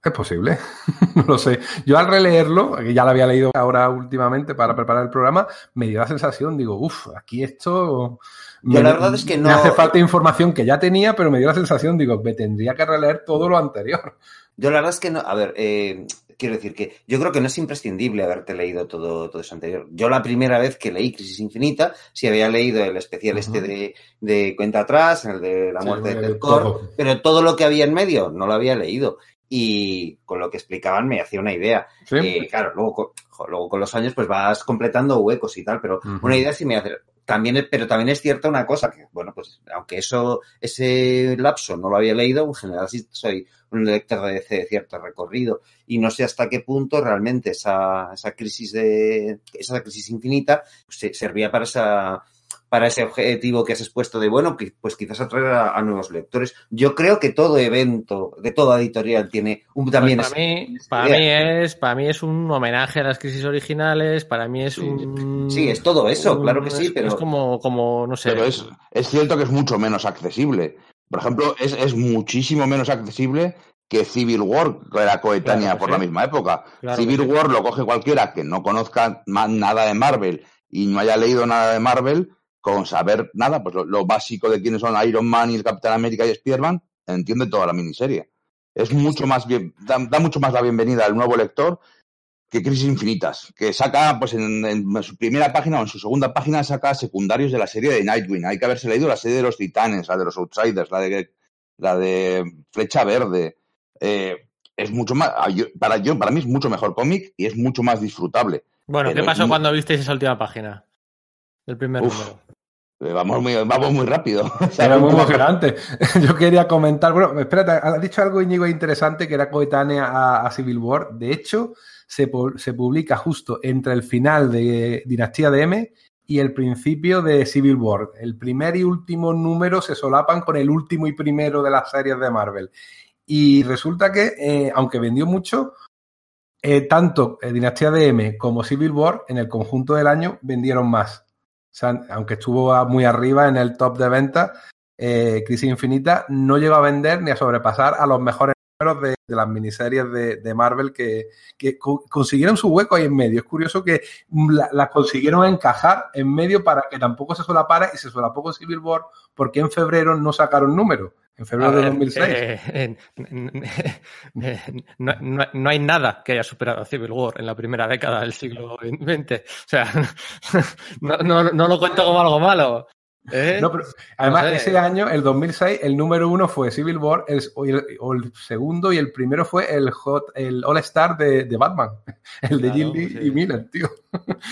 Es posible, no lo sé. Yo al releerlo, que ya lo había leído ahora últimamente para preparar el programa, me dio la sensación, digo, uff, aquí esto... Yo me, la verdad es que me no- hace falta información que ya tenía, pero me dio la sensación, digo, me tendría que releer todo lo anterior. yo la verdad es que no. A ver, eh, quiero decir que yo creo que no es imprescindible haberte leído todo, todo eso anterior. Yo la primera vez que leí Crisis Infinita, sí había leído el especial este Ujú. de, de Cuenta Atrás, el de la Sí, muerte de el Ted Kord, todo. pero todo lo que había en medio no lo había leído. Y con lo que explicaban me hacía una idea. ¿Sí? Eh, claro, luego, luego con los años pues vas completando huecos y tal, pero Ujú. una idea sí me hace. También, pero también es cierta una cosa, que bueno, pues aunque eso, ese lapso no lo había leído, en general sí soy un lector de de cierto recorrido. Y no sé hasta qué punto realmente esa, esa crisis de, esa crisis infinita pues, se- servía para esa, para ese objetivo que has expuesto de, bueno, que, pues quizás atraer a, a nuevos lectores. Yo creo que todo evento de toda editorial tiene un, también Pues para, es- mí, para, mí es, para mí es un homenaje a las crisis originales, para mí es Sí. un... Sí, es todo eso, un- claro que sí, es- pero- Es como, como no sé... Pero es, es cierto que es mucho menos accesible. Por ejemplo, es, es muchísimo menos accesible que Civil War, que era coetánea Claro que por sí. la misma época. Claro Civil que sí. War lo coge cualquiera que no conozca nada de Marvel y no haya leído nada de Marvel, con saber nada, pues lo, lo básico de quiénes son Iron Man y el Capitán América y Spider-Man, entiende toda la miniserie. Es mucho más bien, da, da mucho más la bienvenida al nuevo lector que Crisis Infinitas, que saca, pues en, en su primera página o en su segunda página saca secundarios de la serie de Nightwing. Hay que haberse leído la serie de los Titanes, la de los Outsiders, la de la de Flecha Verde. Eh, es mucho más, yo- para yo, para mí es mucho mejor cómic y es mucho más disfrutable. Bueno, ¿qué pero pasó no- cuando visteis esa última página? Del primer Uf. número. Eh, Vamos muy, vamos muy rápido. Era muy emocionante. Yo quería comentar, bueno, espérate, has dicho algo Íñigo interesante que era coetánea a, a Civil War. De hecho, se, se publica justo entre el final de Dinastía de M y el principio de Civil War. El primer y último número se solapan con el último y primero de las series de Marvel. Y resulta que, eh, aunque vendió mucho, eh, tanto eh, Dinastía de M como Civil War en el conjunto del año vendieron más. Sea, aunque estuvo muy arriba en el top de ventas, eh, Crisis Infinita no llegó a vender ni a sobrepasar a los mejores números de, de las miniseries de, de Marvel que, que co- consiguieron su hueco ahí en medio. Es curioso que la- las consiguieron encajar en medio para que tampoco se solapara y se solapó con Civil War porque en febrero no sacaron números. En febrero A de ver, 2006. eh, eh, eh, no, no- no hay nada que haya superado a Civil War en la primera década del siglo XX. O sea, no, no- no lo cuento como algo malo. ¿Eh? No, pero además, No sé. ese año, el 2006, el número uno fue Civil War, el, o el, el segundo y el primero fue el, Hot, el All Star de, de Batman, el de Claro, Jim sí. y Miller, tío.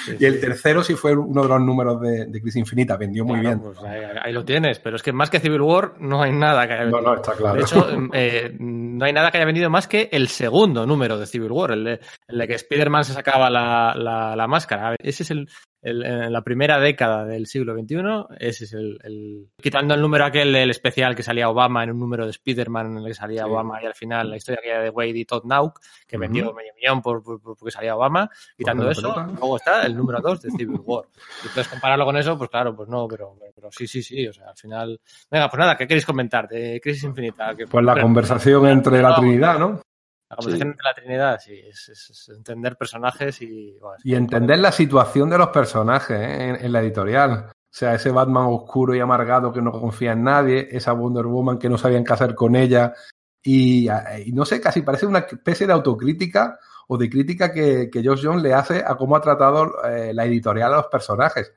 Sí, Y el sí. tercero sí fue uno de los números de, de Crisis Infinita, vendió muy Claro, bien. pues ahí, ahí lo tienes, pero es que más que Civil War no hay nada que haya No, vendido. no, está claro. De hecho, eh, no hay nada que haya vendido más que el segundo número de Civil War, el de, el de que Spider-Man se sacaba la, la- la máscara. Ese es el, el- en la primera década del siglo XXI, ese es el, el- Quitando el número aquel del especial que salía Obama en un número de Spider-Man en el que salía Sí. Obama y al final la historia aquella de Wade y Todd Nauk, que Ujú. vendió medio millón por, por- por- porque salía Obama. Quitando la eso, pelota. luego está el número 2 de Civil War. Y entonces compararlo con eso, pues claro, pues no, pero, pero sí, sí, sí, o sea, al final... Venga, pues nada, ¿qué queréis comentar de Crisis Infinita? Que- Pues la pero- conversación entre la Vamos. Trinidad, ¿no? La conversación entre la Trinidad, sí, es, es- es entender personajes y... bueno, Y entender la situación de los personajes ¿eh? en, en la editorial. O sea, ese Batman oscuro y amargado que no confía en nadie, esa Wonder Woman que no sabían qué hacer con ella. Y, y no sé, casi parece una especie de autocrítica o de crítica que, que Josh Jones le hace a cómo ha tratado eh, la editorial a los personajes.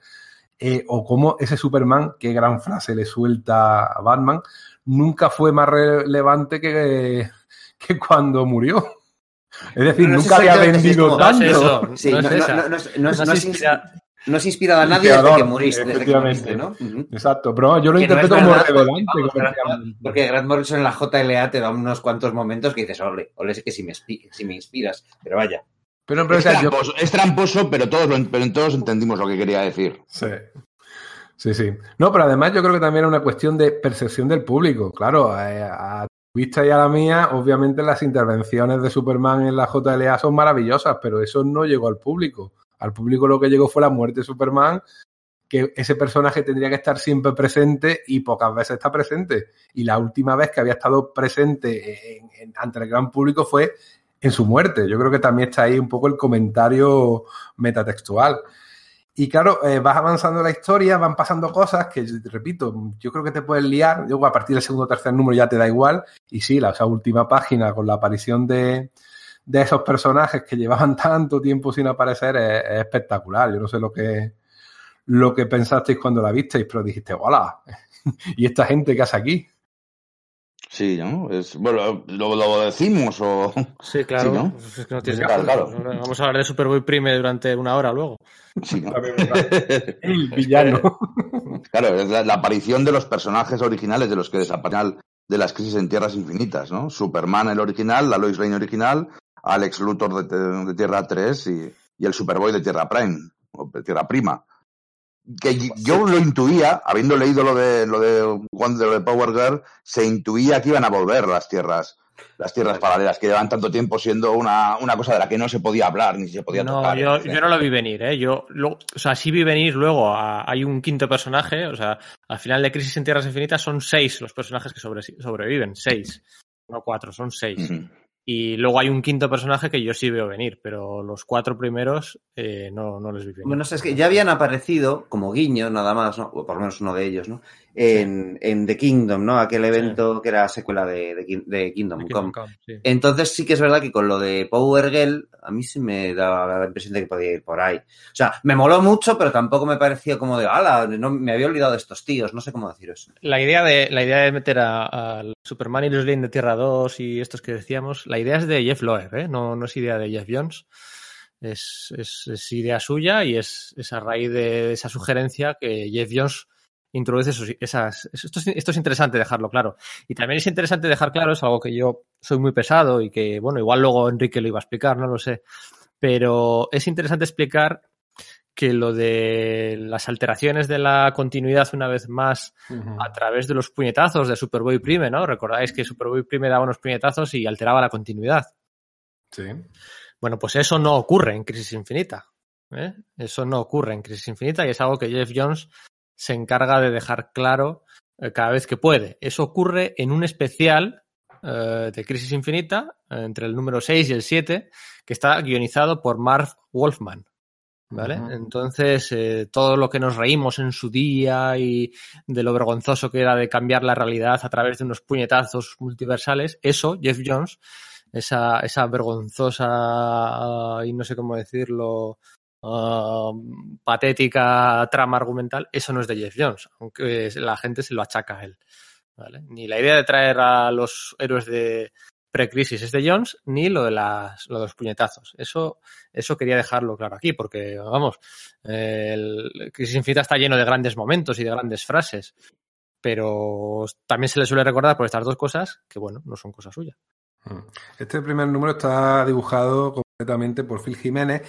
Eh, o cómo ese Superman, qué gran frase le suelta a Batman, nunca fue más relevante que, que cuando murió. Es decir, No, no es nunca había vendido como- tanto. no es inspirado a nadie desde que moriste. Desde que efectivamente. ¿no? Exacto, pero yo lo Que no interpreto como verdad, porque, revelante. vamos, comercialmente. Porque Grant Morrison en la JLA te da unos cuantos momentos que dices, ole, ole, sé que si me, si me inspiras, pero vaya. Pero, pero, o Es sea, yo- tramposo, es tramposo, pero todos, lo- pero todos entendimos lo que quería decir. Sí. Sí, sí. No, pero además yo creo que también era una cuestión de percepción del público. Claro, eh, a tu vista y a la mía, obviamente las intervenciones de Superman en la JLA son maravillosas, pero eso no llegó al público. Al público lo que llegó fue la muerte de Superman, que ese personaje tendría que estar siempre presente y pocas veces está presente. Y la última vez que había estado presente en- en- ante el gran público fue en su muerte. Yo creo que también está ahí un poco el comentario metatextual. Y claro, eh, vas avanzando la historia, van pasando cosas que, repito, yo creo que te puedes liar. Yo a partir del segundo o tercer número ya te da igual. Y sí, la esa última página con la aparición de, de esos personajes que llevaban tanto tiempo sin aparecer es, es espectacular. Yo no sé lo que, lo que pensasteis cuando la visteis, pero dijiste, hola, ¿y esta gente que hace aquí? Sí, ¿no? Es, bueno, lo, lo decimos o... Sí, claro. Sí, ¿no? pues es que no tiene Claro, claro. Vamos a hablar de Superboy Prime durante una hora luego. Sí, ¿no? El villano. Claro, es la, la aparición de los personajes originales de los que desaparecen de las crisis en Tierras Infinitas, ¿no? Superman el original, la Lois Lane original, Alex Luthor de, de Tierra 3 y, y el Superboy de Tierra Prime, o de Tierra Prima. Que yo lo intuía, habiendo leído lo de lo de lo de Power Girl, se intuía que iban a volver las tierras, las tierras paralelas, que llevan tanto tiempo siendo una, una cosa de la que no se podía hablar ni se podía No, tocar. yo, yo no lo vi venir, ¿eh? Yo, lo- o sea, sí vi venir luego, a- hay un quinto personaje, o sea, al final de Crisis en Tierras Infinitas son seis los personajes que sobre- sobreviven, seis, no cuatro, son seis. Ujú. Y luego hay un quinto personaje que yo sí veo venir, pero los cuatro primeros eh, no, no les vi venir. Bueno, es que ya habían aparecido como guiño, nada más, ¿no? O por lo menos uno de ellos, ¿no? En, en The Kingdom, ¿no? Aquel evento que era secuela de, de, de Kingdom Aquí Come. come, sí. Entonces sí que es verdad que con lo de Power Girl, a mí sí me da la impresión de que podía ir por ahí. O sea, me moló mucho, pero tampoco me pareció como de, ala, no, me había olvidado de estos tíos, no sé cómo decir eso. La idea de, la idea de meter a, a Superman y Lois Lane de Tierra 2 y estos que decíamos, la idea es de Jeff Loeb, ¿eh? no, no es idea de Jeff Jones. Es, es, es idea suya y es, es a raíz de esa sugerencia que Jeff Jones introduce esos, esas... Esto es, esto es interesante dejarlo claro. Y también es interesante dejar claro, es algo que yo soy muy pesado y que, bueno, igual luego Enrique lo iba a explicar, no lo sé. Pero es interesante explicar que lo de las alteraciones de la continuidad una vez más Ujú. a través de los puñetazos de Superboy Prime, ¿no? Recordáis que Superboy Prime daba unos puñetazos y alteraba la continuidad. Sí. Bueno, pues eso no ocurre en Crisis Infinita. ¿eh? Eso no ocurre en Crisis Infinita y es algo que Jeff Jones se encarga de dejar claro eh, cada vez que puede. Eso ocurre en un especial eh, de Crisis Infinita, entre el número 6 y el 7, que está guionizado por Marv Wolfman. ¿Vale? Ujú. Entonces, eh, todo lo que nos reímos en su día y de lo vergonzoso que era de cambiar la realidad a través de unos puñetazos multiversales, eso, Jeff Jones, esa, esa vergonzosa ah, y no sé cómo decirlo, ah, patética trama argumental, eso no es de Jeff Jones, aunque la gente se lo achaca a él. ¿vale? Ni la idea de traer a los héroes de precrisis es de Jones, ni lo de, las, lo de los puñetazos. Eso, eso quería dejarlo claro aquí, porque, vamos, el Crisis Infinita está lleno de grandes momentos y de grandes frases, pero también se le suele recordar por estas dos cosas que, bueno, no son cosas suyas. Este primer número está dibujado completamente por Phil Jiménez.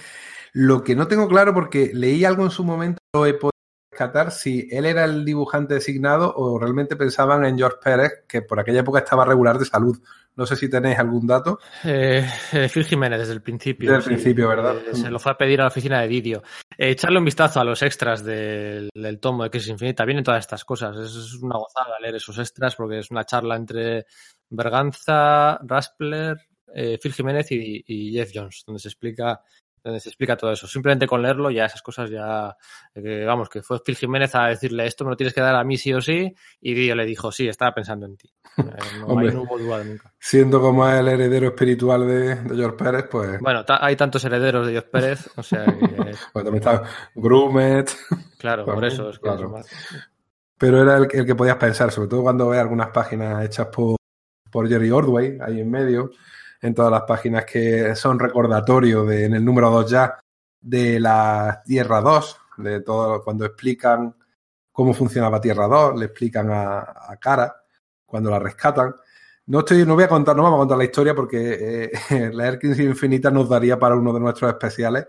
Lo que no tengo claro, porque leí algo en su momento, lo he podido rescatar, si él era el dibujante designado o realmente pensaban en George Pérez, que por aquella época estaba regular de salud. No sé si tenéis algún dato. Eh, eh, Phil Jiménez desde el principio. Desde el principio, ¿verdad? Eh, se lo fue a pedir a la oficina de Didio. Eh, echarle un vistazo a los extras del, del tomo de Crisis Infinita. Vienen todas estas cosas. Es, una gozada leer esos extras porque es una charla entre Berganza, Raspler, eh, Phil Jiménez y, y Jeff Jones, donde se explica donde se explica todo eso. Simplemente con leerlo ya esas cosas ya, eh, vamos, que fue Phil Jiménez a decirle esto me lo tienes que dar a mí sí o sí, y Didio le dijo sí, estaba pensando en ti. Eh, no, Hombre. ahí no hubo duda nunca. Siendo como el heredero espiritual de, de George Pérez, pues, Bueno, ta- hay tantos herederos de Dios Pérez, o sea que, pues también está Grumet, claro, por eso es que Claro. es más- pero era el, el que podías pensar, sobre todo cuando ves algunas páginas hechas por, por Jerry Ordway, ahí en medio, en todas las páginas que son recordatorios de, en el número 2 ya, de la Tierra 2, de todo, cuando explican cómo funcionaba Tierra 2, le explican a, a Cara cuando la rescatan. No estoy, no voy a contar, no vamos a contar la historia porque eh, leer Crisis Infinita nos daría para uno de nuestros especiales,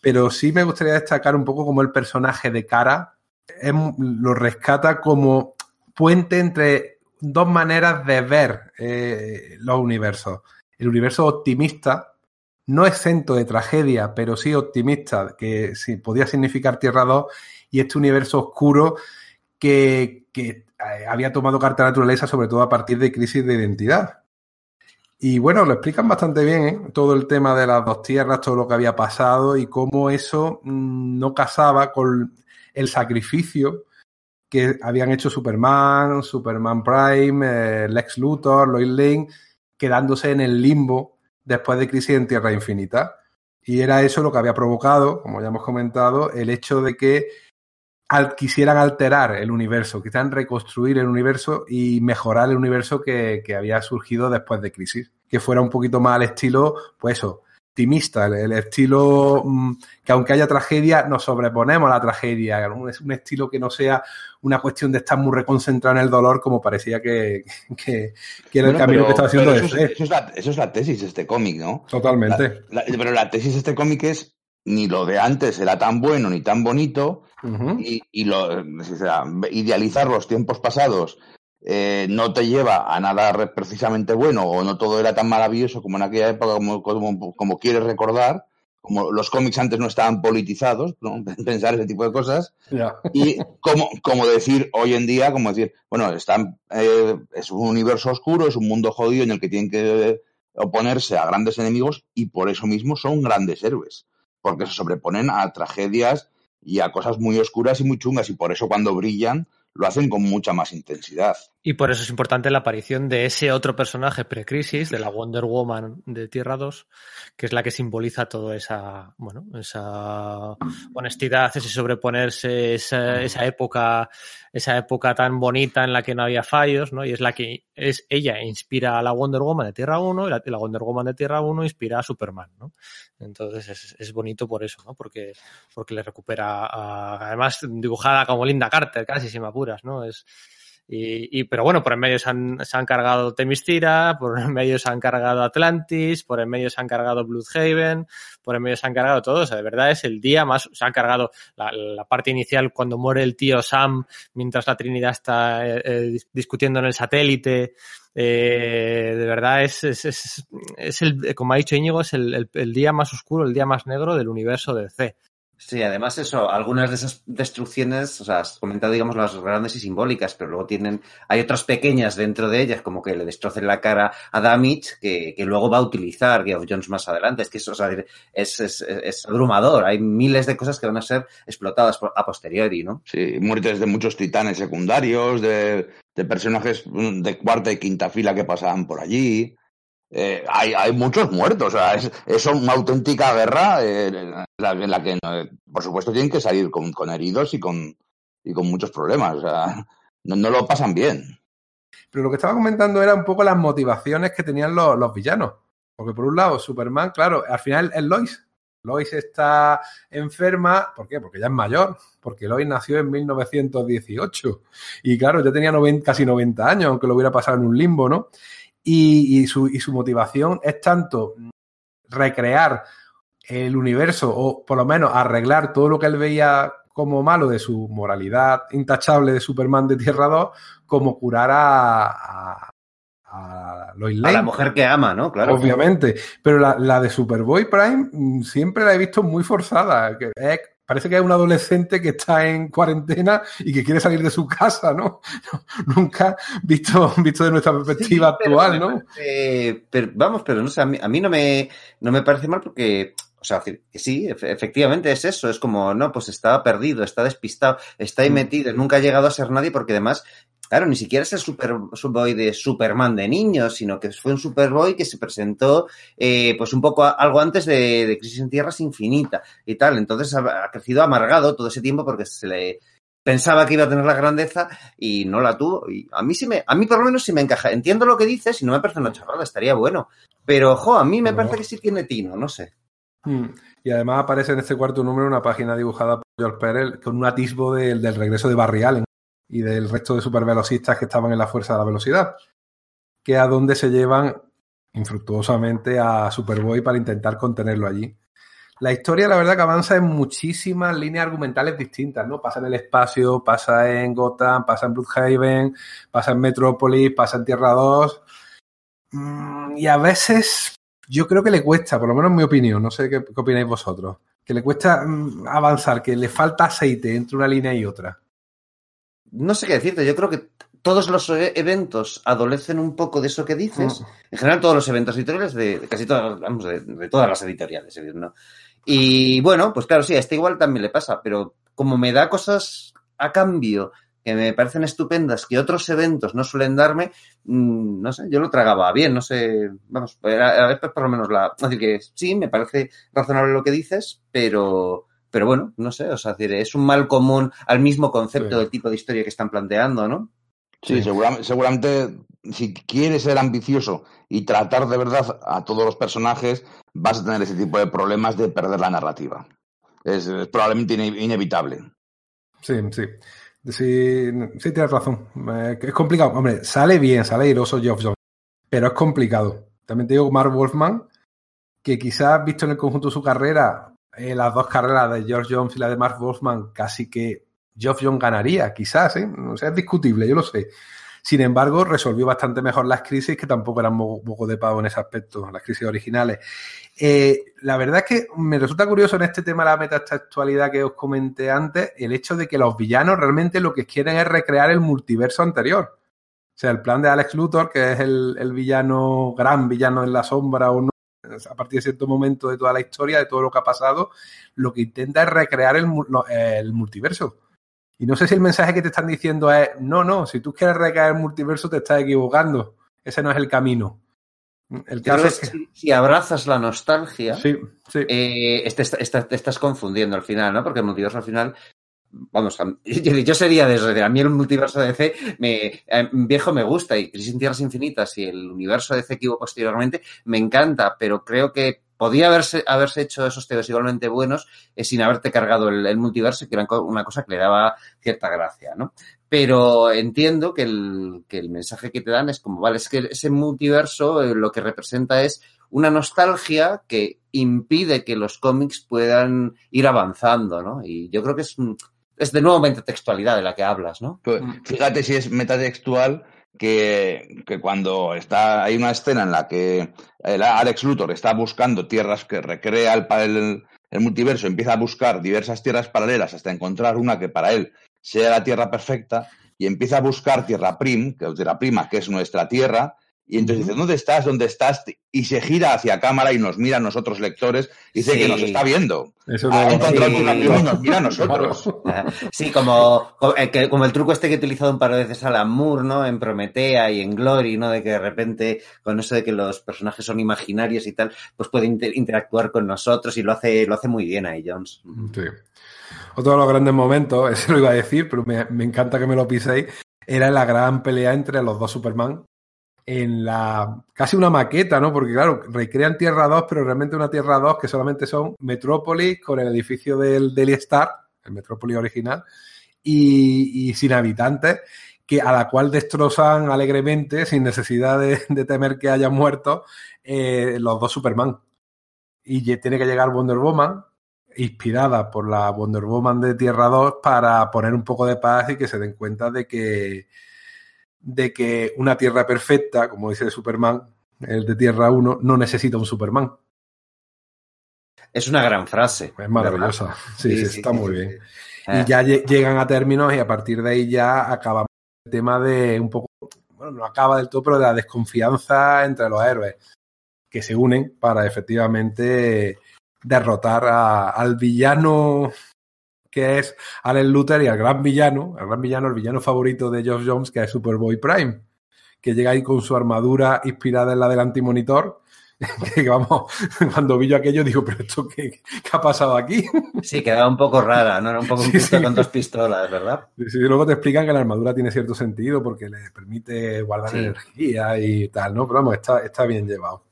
pero sí me gustaría destacar un poco como el personaje de Cara es- lo rescata como puente entre dos maneras de ver eh, los universos. El universo optimista, no exento de tragedia, pero sí optimista, que sí, podía significar Tierra 2, y este universo oscuro que, que eh, había tomado carta naturaleza, sobre todo a partir de crisis de identidad. Y bueno, lo explican bastante bien, ¿eh? todo el tema de las dos tierras, todo lo que había pasado y cómo eso mm, no casaba con el sacrificio que habían hecho Superman, Superman Prime, eh, Lex Luthor, Lois Lane, quedándose en el limbo después de Crisis en Tierra Infinita. Y era eso lo que había provocado, como ya hemos comentado, el hecho de que al, quisieran alterar el universo, quisieran reconstruir el universo y mejorar el universo que, que había surgido después de Crisis. Que fuera un poquito más al estilo, pues eso, optimista, el, el estilo mm, que aunque haya tragedia, nos sobreponemos a la tragedia. Un, un estilo que no sea una cuestión de estar muy reconcentrado en el dolor, como parecía que, que, que era el Bueno, camino pero- que estaba haciendo eso, es, eso es la, eso es la tesis de este cómic, ¿no? Totalmente. La- la- pero la tesis de este cómic es ni lo de antes era tan bueno ni tan bonito, Ujú. y, y lo, o sea, idealizar los tiempos pasados eh, no te lleva a nada re- precisamente bueno o no todo era tan maravilloso como en aquella época como, como, como quieres recordar, como los cómics antes no estaban politizados, ¿no? pensar ese tipo de cosas, Ya. y como, como decir hoy en día, como decir, bueno, están, eh, es un universo oscuro, es un mundo jodido en el que tienen que oponerse a grandes enemigos y por eso mismo son grandes héroes, porque se sobreponen a tragedias y a cosas muy oscuras y muy chungas y por eso cuando brillan lo hacen con mucha más intensidad. Y por eso es importante la aparición de ese otro personaje pre-crisis, de la Wonder Woman de Tierra 2, que es la que simboliza toda esa, bueno, esa honestidad, ese sobreponerse, esa, esa época, esa época tan bonita en la que no había fallos, ¿no? Y es la que es ella inspira a la Wonder Woman de Tierra 1 y la, la Wonder Woman de Tierra 1 inspira a Superman, ¿no? Entonces es, es bonito por eso, ¿no? Porque, porque le recupera, a- además dibujada como Linda Carter, casi si me apuras, ¿no? Es, y, y- pero bueno, por en medio se han, se han cargado Temistira, por en medio se han cargado Atlantis, por en medio se han cargado Bloodhaven, por en medio se han cargado todo. O sea, de verdad es el día más, se han cargado la, la parte inicial cuando muere el tío Sam mientras la Trinidad está eh, eh, dis- discutiendo en el satélite. Eh, de verdad es, es, es, es el, como ha dicho Íñigo, es el, el, el día más oscuro, el día más negro del universo de DC. Sí, además eso, algunas de esas destrucciones, o sea, has comentado, digamos, las grandes y simbólicas, pero luego tienen, hay otras pequeñas dentro de ellas, como que le destrocen la cara a Damage, que, que luego va a utilizar Geoff Jones más adelante. Es que eso, o sea, es, es, es abrumador. Hay miles de cosas que van a ser explotadas a posteriori, ¿no? Sí, muertes de muchos titanes secundarios, de, de personajes de cuarta y quinta fila que pasaban por allí. Eh, hay, hay muchos muertos, o sea, es, es una auténtica guerra eh, la, en la que, eh, por supuesto, tienen que salir con, con heridos y con, y con muchos problemas. O sea, no, no lo pasan bien. Pero lo que estaba comentando era un poco las motivaciones que tenían los, los villanos. Porque por un lado, Superman, claro, al final es Lois. Lois está enferma, ¿por qué? Porque ya es mayor, porque Lois nació en 1918 y claro, ya tenía 90, casi 90 años, aunque lo hubiera pasado en un limbo, ¿no? Y, y, su, y su motivación es tanto recrear el universo o por lo menos arreglar todo lo que él veía como malo de su moralidad intachable de Superman de Tierra 2, como curar a, a, a Lois A Lane. la mujer que ama, ¿no? Claro. Obviamente. Pero la, la de Superboy Prime mm, siempre la he visto muy forzada. Que es- parece que es un adolescente que está en cuarentena y que quiere salir de su casa, ¿no? Nunca visto, visto de nuestra perspectiva Sí, pero actual, me ¿no? parece- pero, vamos, pero no sé, a mí, a mí no, me, no me parece mal porque, o sea, que sí, efe- efectivamente es eso, es como, no, pues estaba perdido, está despistado, está ahí Mm. metido, nunca ha llegado a ser nadie porque además, claro, ni siquiera es el super, Superboy de Superman de niños, sino que fue un Superboy que se presentó, eh, pues un poco a- algo antes de, de Crisis en Tierras Infinita y tal, entonces ha, ha crecido amargado todo ese tiempo porque se le pensaba que iba a tener la grandeza y no la tuvo. Y a mí sí me, a mí por lo menos sí me encaja. Entiendo lo que dices y no me parece una charrada, estaría bueno. Pero, jo, a mí me No. parece que sí tiene tino, no sé. Mm. Y además aparece en este cuarto número una página dibujada por George Pérez con un atisbo del, del regreso de Barry Allen y del resto de supervelocistas que estaban en la fuerza de la velocidad, que a donde se llevan infructuosamente a Superboy para intentar contenerlo allí. La historia, la verdad, que avanza en muchísimas líneas argumentales distintas, ¿no? Pasa en el espacio, pasa en Gotham, pasa en Bloodhaven, pasa en Metrópolis, pasa en Tierra 2. Mm, y a veces yo creo que le cuesta, por lo menos en mi opinión, no sé qué, qué opináis vosotros, que le cuesta mm, avanzar, que le falta aceite entre una línea y otra. No sé qué decirte, yo creo que todos los e- eventos adolecen un poco de eso que dices. En general, todos los eventos editoriales, de, de casi todas, vamos, de, de todas las editoriales, ¿no? Y bueno, pues claro, sí, a este igual también le pasa, pero como me da cosas a cambio que me parecen estupendas que otros eventos no suelen darme, mm, no sé, yo lo tragaba bien, no sé, vamos, a, a veces por lo menos la, es decir, que sí, me parece razonable lo que dices, pero, pero bueno, no sé, o sea, es decir, es un mal común al mismo concepto Sí. del tipo de historia que están planteando, ¿no? Sí, Sí. seguramente, seguramente si quieres ser ambicioso y tratar de verdad a todos los personajes, vas a tener ese tipo de problemas de perder la narrativa. Es, es probablemente ine- inevitable. Sí, sí. Sí, sí tienes razón. Eh, es complicado. Hombre, sale bien, sale airoso Geoff Jones, pero es complicado. También te digo Mark Wolfman, que quizás visto en el conjunto de su carrera, eh, las dos carreras de George Jones y la de Mark Wolfman, casi que Geoff Jones ganaría, quizás, ¿eh? O sea, es discutible, yo lo sé. Sin embargo, resolvió bastante mejor las crisis, que tampoco eran moco de pavo en ese aspecto, las crisis originales. Eh, la verdad es que me resulta curioso en este tema de la metatextualidad que os comenté antes, el hecho de que los villanos realmente lo que quieren es recrear el multiverso anterior. O sea, el plan de Alex Luthor, que es el, el villano, gran villano en la sombra o no, a partir de cierto momento de toda la historia, de todo lo que ha pasado, lo que intenta es recrear el, el multiverso. Y no sé si el mensaje que te están diciendo es, no, no, si tú quieres recaer el multiverso te estás equivocando. Ese no es el camino. El caso es que si, si, abrazas la nostalgia, sí, sí. Eh, te, te, te, estás confundiendo al final, ¿no? Porque el multiverso al final vamos, yo sería desde a mí el multiverso de DC me, eh, viejo me gusta y Crisis en Tierras Infinitas y el universo de DC que hubo posteriormente me encanta, pero creo que podía haberse, haberse hecho esos teos igualmente buenos eh, sin haberte cargado el, el, multiverso, que era una cosa que le daba cierta gracia, ¿no? Pero entiendo que el, que el mensaje que te dan es como, vale, es que ese multiverso eh, lo que representa es una nostalgia que impide que los cómics puedan ir avanzando, ¿no? Y yo creo que es es de nuevo metatextualidad de la que hablas, ¿no? Pues, fíjate si es metatextual que, que, cuando está hay una escena en la que el Alex Luthor está buscando tierras que recrea el, el, el, multiverso, empieza a buscar diversas tierras paralelas hasta encontrar una que para él sea la tierra perfecta y empieza a buscar tierra prim, que tierra prima, que es nuestra tierra, y entonces dice, ¿dónde estás? ¿Dónde estás? Y se gira hacia cámara y nos mira a nosotros lectores y dice sí. que nos está viendo. Eso ha no, encontrado sí. una y nos mira a nosotros. Sí, como, como, eh, como, el truco este que he utilizado un par de veces Alan Moore, ¿no? En Prometea y en Glory, ¿no? De que de repente, con eso de que los personajes son imaginarios y tal, pues puede inter interactuar con nosotros y lo hace, lo hace muy bien ahí, Jones. Sí. Otro de los grandes momentos, eso lo iba a decir, pero me, me encanta que me lo piséis, era la gran pelea entre los dos Superman, en la casi una maqueta, ¿no? Porque claro, recrean Tierra 2, pero realmente una Tierra 2 que solamente son Metrópolis con el edificio del Daily Star, el Metrópolis original, y, y, sin habitantes, que a la cual destrozan alegremente, sin necesidad de, de temer que hayan muerto, eh, los dos Superman. Y tiene que llegar Wonder Woman, inspirada por la Wonder Woman de Tierra 2, para poner un poco de paz y que se den cuenta de que de que una Tierra perfecta, como dice Superman, el de Tierra 1, no necesita un Superman. Es una gran frase. Es maravillosa. Sí, sí, sí, está sí, muy bien. Y ya llegan a términos y a partir de ahí ya acabamos el tema de un poco, bueno, no acaba del todo, pero de la desconfianza entre los héroes que se unen para efectivamente derrotar a, al villano que es Alan Luther y al gran villano, el gran villano, el villano favorito de Geoff Jones, que es Superboy Prime, que llega ahí con su armadura inspirada en la del antimonitor. Que vamos, cuando vi yo aquello digo, pero esto qué, qué ha pasado aquí? Sí, quedaba un poco rara, ¿no? Era un poco un sí, sí. con dos pistolas, ¿verdad? Sí, luego te explican que la armadura tiene cierto sentido porque le permite guardar sí. energía y tal, ¿no? Pero vamos, está, está bien llevado.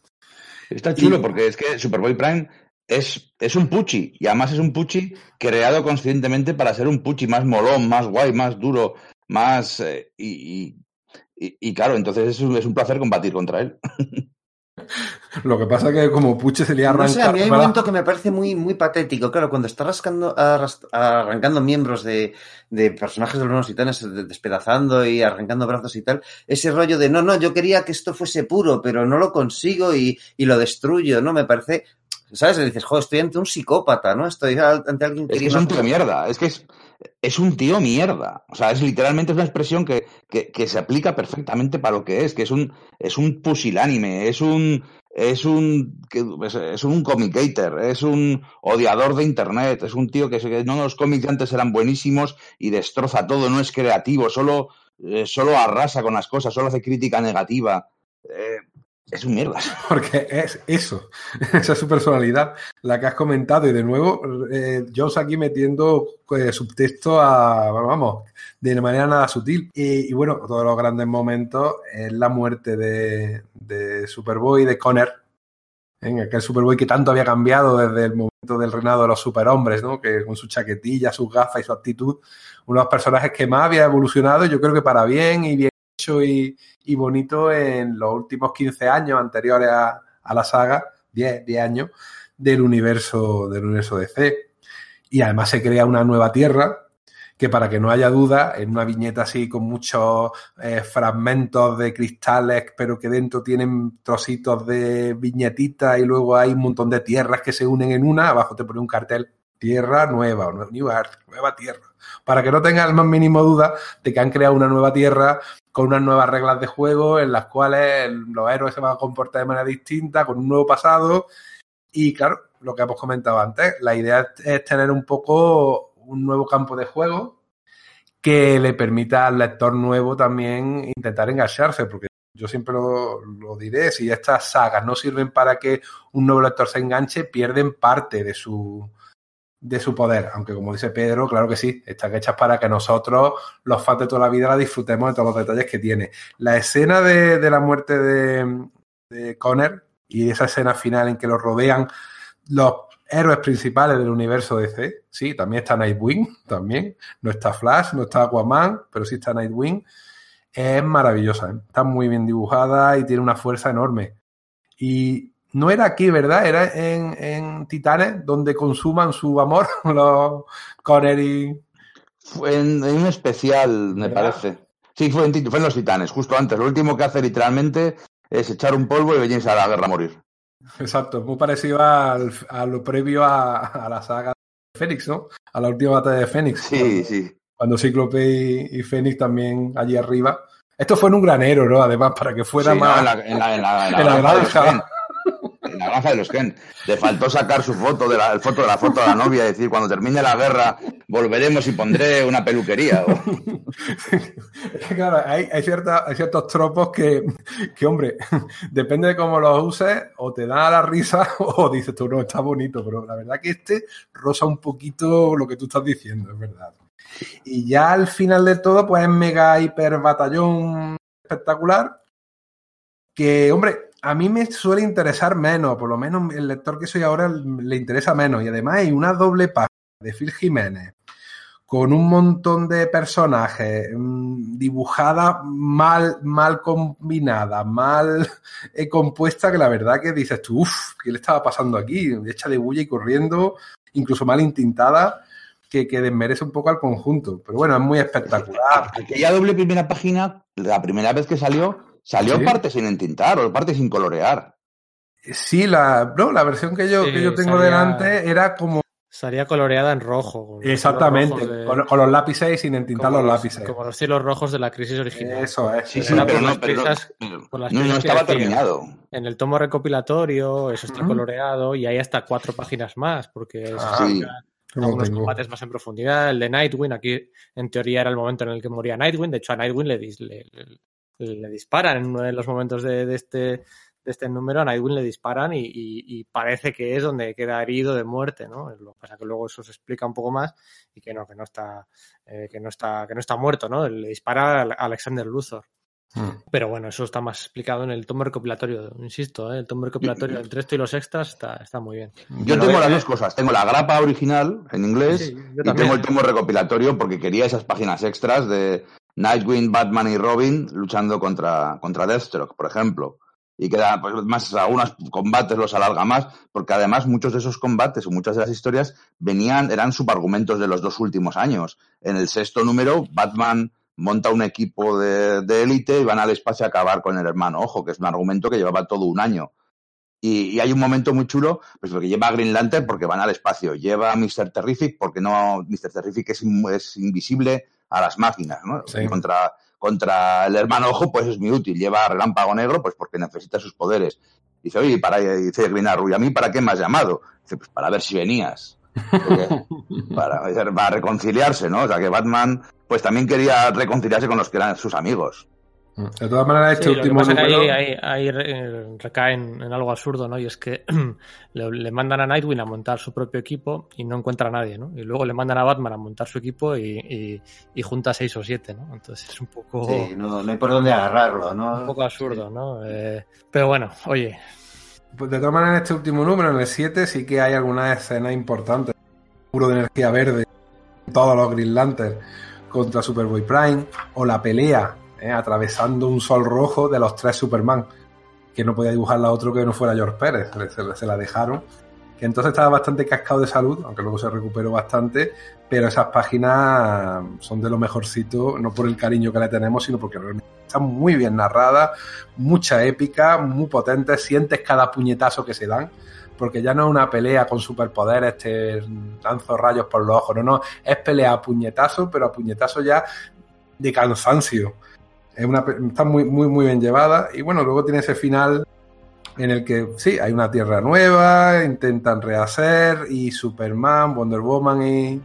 Está chulo y... porque es que Superboy Prime es, es un puchi y además es un puchi creado conscientemente para ser un puchi más molón, más guay, más duro, más... Eh, y, y, y, claro, entonces es un, es un placer combatir contra él. Lo que pasa es que como Puche se le arranca... No sé, a mí hay un momento que me parece muy, muy patético. Claro, cuando está rascando, arrancando miembros de, de personajes de los nuevos titanes, despedazando y arrancando brazos y tal, ese rollo de no, no, yo quería que esto fuese puro, pero no lo consigo y, y lo destruyo, ¿no? Me parece ¿sabes? Y dices, joder, estoy ante un psicópata, ¿no? Estoy ante alguien que... Es que es un tío mierda, es que es, es un tío mierda. O sea, es literalmente una expresión que, que, que, se aplica perfectamente para lo que es, que es un, es un pusilánime, es un, es un, es un comicator, es un odiador de internet, es un tío que, no los cómics de antes eran buenísimos y destroza todo, no es creativo, solo, eh, solo arrasa con las cosas, solo hace crítica negativa. Es un mierda. Porque es eso, esa es su personalidad, la que has comentado. Y de nuevo, eh, Jones aquí metiendo eh, subtexto a, vamos, de manera nada sutil. Y, y, bueno, todos los grandes momentos es la muerte de, de Superboy, de Conner, en aquel Superboy que tanto había cambiado desde el momento del reinado de los superhombres, ¿no? Que con su chaquetilla, sus gafas y su actitud, uno de los personajes que más había evolucionado, yo creo que para bien y bien y, y, bonito en los últimos 15 años anteriores a, a, la saga, 10, 10 años, del universo, del universo DC. Y además se crea una nueva tierra que para que no haya duda, en una viñeta así con muchos eh, fragmentos de cristales, pero que dentro tienen trocitos de viñetitas y luego hay un montón de tierras que se unen en una, abajo te pone un cartel, tierra nueva, New Earth, nueva tierra. Para que no tengas el más mínimo duda de que han creado una nueva tierra con unas nuevas reglas de juego en las cuales los héroes se van a comportar de manera distinta, con un nuevo pasado. Y claro, lo que hemos comentado antes, la idea es tener un poco un nuevo campo de juego que le permita al lector nuevo también intentar engancharse, porque yo siempre lo, lo, diré, si estas sagas no sirven para que un nuevo lector se enganche, pierden parte de su, de su poder. Aunque como dice Pedro, claro que sí, están hechas para que nosotros, los fans de toda la vida, la disfrutemos de todos los detalles que tiene. La escena de, de la muerte de, de Connor y esa escena final en que lo rodean los héroes principales del universo DC. Sí, también está Nightwing, también. No está Flash, no está Aquaman, pero sí está Nightwing. Es maravillosa, ¿eh? está muy bien dibujada y tiene una fuerza enorme. Y no era aquí, ¿verdad? Era en, en Titanes, donde consuman su amor los Conner y... Fue en, en un especial, me ¿Verdad? parece. Sí, fue en, fue en Los Titanes, justo antes. Lo último que hace literalmente es echar un polvo y venirse a la guerra a morir. Exacto, muy parecido al, a lo previo a, a la saga de Fénix, ¿no? A la última batalla de Fénix. Sí, sí. cuando Cíclope y, y Fénix también allí arriba. Esto fue en un granero, ¿no? Además, para que fuera Sí, no, más. en, la, en, la, en, la, en la en la granja la granja de los Ken. Le faltó sacar su foto de la, foto de la foto de la novia y decir, cuando termine la guerra, volveremos y pondré una peluquería. O- claro, hay, hay, cierta- hay ciertos tropos que, que, hombre, depende de cómo los uses, o te da la risa o dices tú, no, está bonito, pero la verdad que este rosa un poquito lo que tú estás diciendo, es verdad. Y ya al final de todo, pues es mega hiper batallón espectacular, que, hombre, a mí me suele interesar menos, por lo menos el lector que soy ahora le interesa menos, y además hay una doble página de Phil Jiménez con un montón de personajes mm, dibujadas mal, mal combinadas, mal eh, compuesta, que la verdad que dices tú, uff, ¿qué le estaba pasando aquí? Hecha de bulla y corriendo, incluso mal intintada, que, que desmerece un poco al conjunto. Pero bueno, es muy espectacular. Aquella doble primera página, la primera vez que salió, salió Sí. parte sin entintar o parte sin colorear. Sí, la, no, la versión que yo, Sí, que yo tengo salía- delante era como Salía coloreada en rojo. con los exactamente, de- con, con los lápices y sin entintar como los lápices. Como los cielos rojos de la crisis original. Eso es. Sí, sí, pero por no, las pero no- prisas- no, no estaba decía. terminado. En el tomo recopilatorio eso está Ujú. coloreado y hay hasta cuatro páginas más porque se Ah, algunos tengo. combates más en profundidad. El de Nightwing, aquí en teoría era el momento en el que moría Nightwing. De hecho, a Nightwing le, dis- le, le- le disparan en uno de los momentos de, de este, de este número. A Nightwing le disparan y, y- y parece que es donde queda herido de muerte, ¿no? Lo que pasa que luego eso se explica un poco más y que no, que no está, eh, que no está, que no está muerto, ¿no? Le dispara a Alexander Luthor. Mm. Pero bueno, eso está más explicado en el tomo recopilatorio, insisto, ¿eh? el tomo recopilatorio entre esto y los extras está, está muy bien. Yo Bueno, tengo eh, las dos cosas. Tengo la grapa original en inglés Sí, y tengo el tomo recopilatorio porque quería esas páginas extras de Nightwing, Batman y Robin luchando contra, contra Deathstroke, por ejemplo. Y queda, pues, más, algunos combates los alarga más, porque además muchos de esos combates o muchas de las historias venían, eran subargumentos de los dos últimos años. En el sexto número, Batman monta un equipo de élite y van al espacio a acabar con el hermano Ojo, que es un argumento que llevaba todo un año. Y, y hay un momento muy chulo, pues porque lleva a Green Lantern porque van al espacio, lleva a Mr. Terrific porque no, Mr. Terrific es, es invisible a las máquinas, ¿no? Sí. Contra, contra el hermano Ojo, pues es muy útil. Lleva a Relámpago Negro, pues porque necesita sus poderes. Dice, oye, para, dice Green Arrow, ¿y a mí para qué me has llamado? Dice, pues para ver si venías. Para, para reconciliarse, ¿no? O sea, que Batman, pues también quería reconciliarse con los que eran sus amigos. De todas maneras, este Sí, lo que último pasa es que ahí, ahí- ahí re- recaen en algo absurdo, ¿no? Y es que le, le mandan a Nightwing a montar su propio equipo y no encuentra a nadie, ¿no? Y luego le mandan a Batman a montar su equipo y, y- y junta seis o siete, ¿no? Entonces es un poco, Sí, no, no hay por dónde agarrarlo, ¿no? un poco absurdo, ¿no? Eh, pero bueno, oye, Pues de todas maneras, en este último número, en el 7, sí que hay algunas escenas importantes. Puro de energía verde, todos los Green Lantern contra Superboy Prime, o la pelea eh, atravesando un sol rojo de los tres Superman, que no podía dibujarla otro que no fuera George Pérez, se, se- la dejaron. Que entonces estaba bastante cascado de salud, aunque luego se recuperó bastante, pero esas páginas son de lo mejorcito, no por el cariño que le tenemos, sino porque realmente están muy bien narradas, mucha épica, muy potente, sientes cada puñetazo que se dan, porque ya no es una pelea con superpoderes, te lanzo rayos por los ojos, no, no, es pelea a puñetazo, pero a puñetazo ya de cansancio. Es una, está muy, muy, muy bien llevada, y bueno, luego tiene ese final en el que sí, hay una tierra nueva, intentan rehacer, y Superman, Wonder Woman y,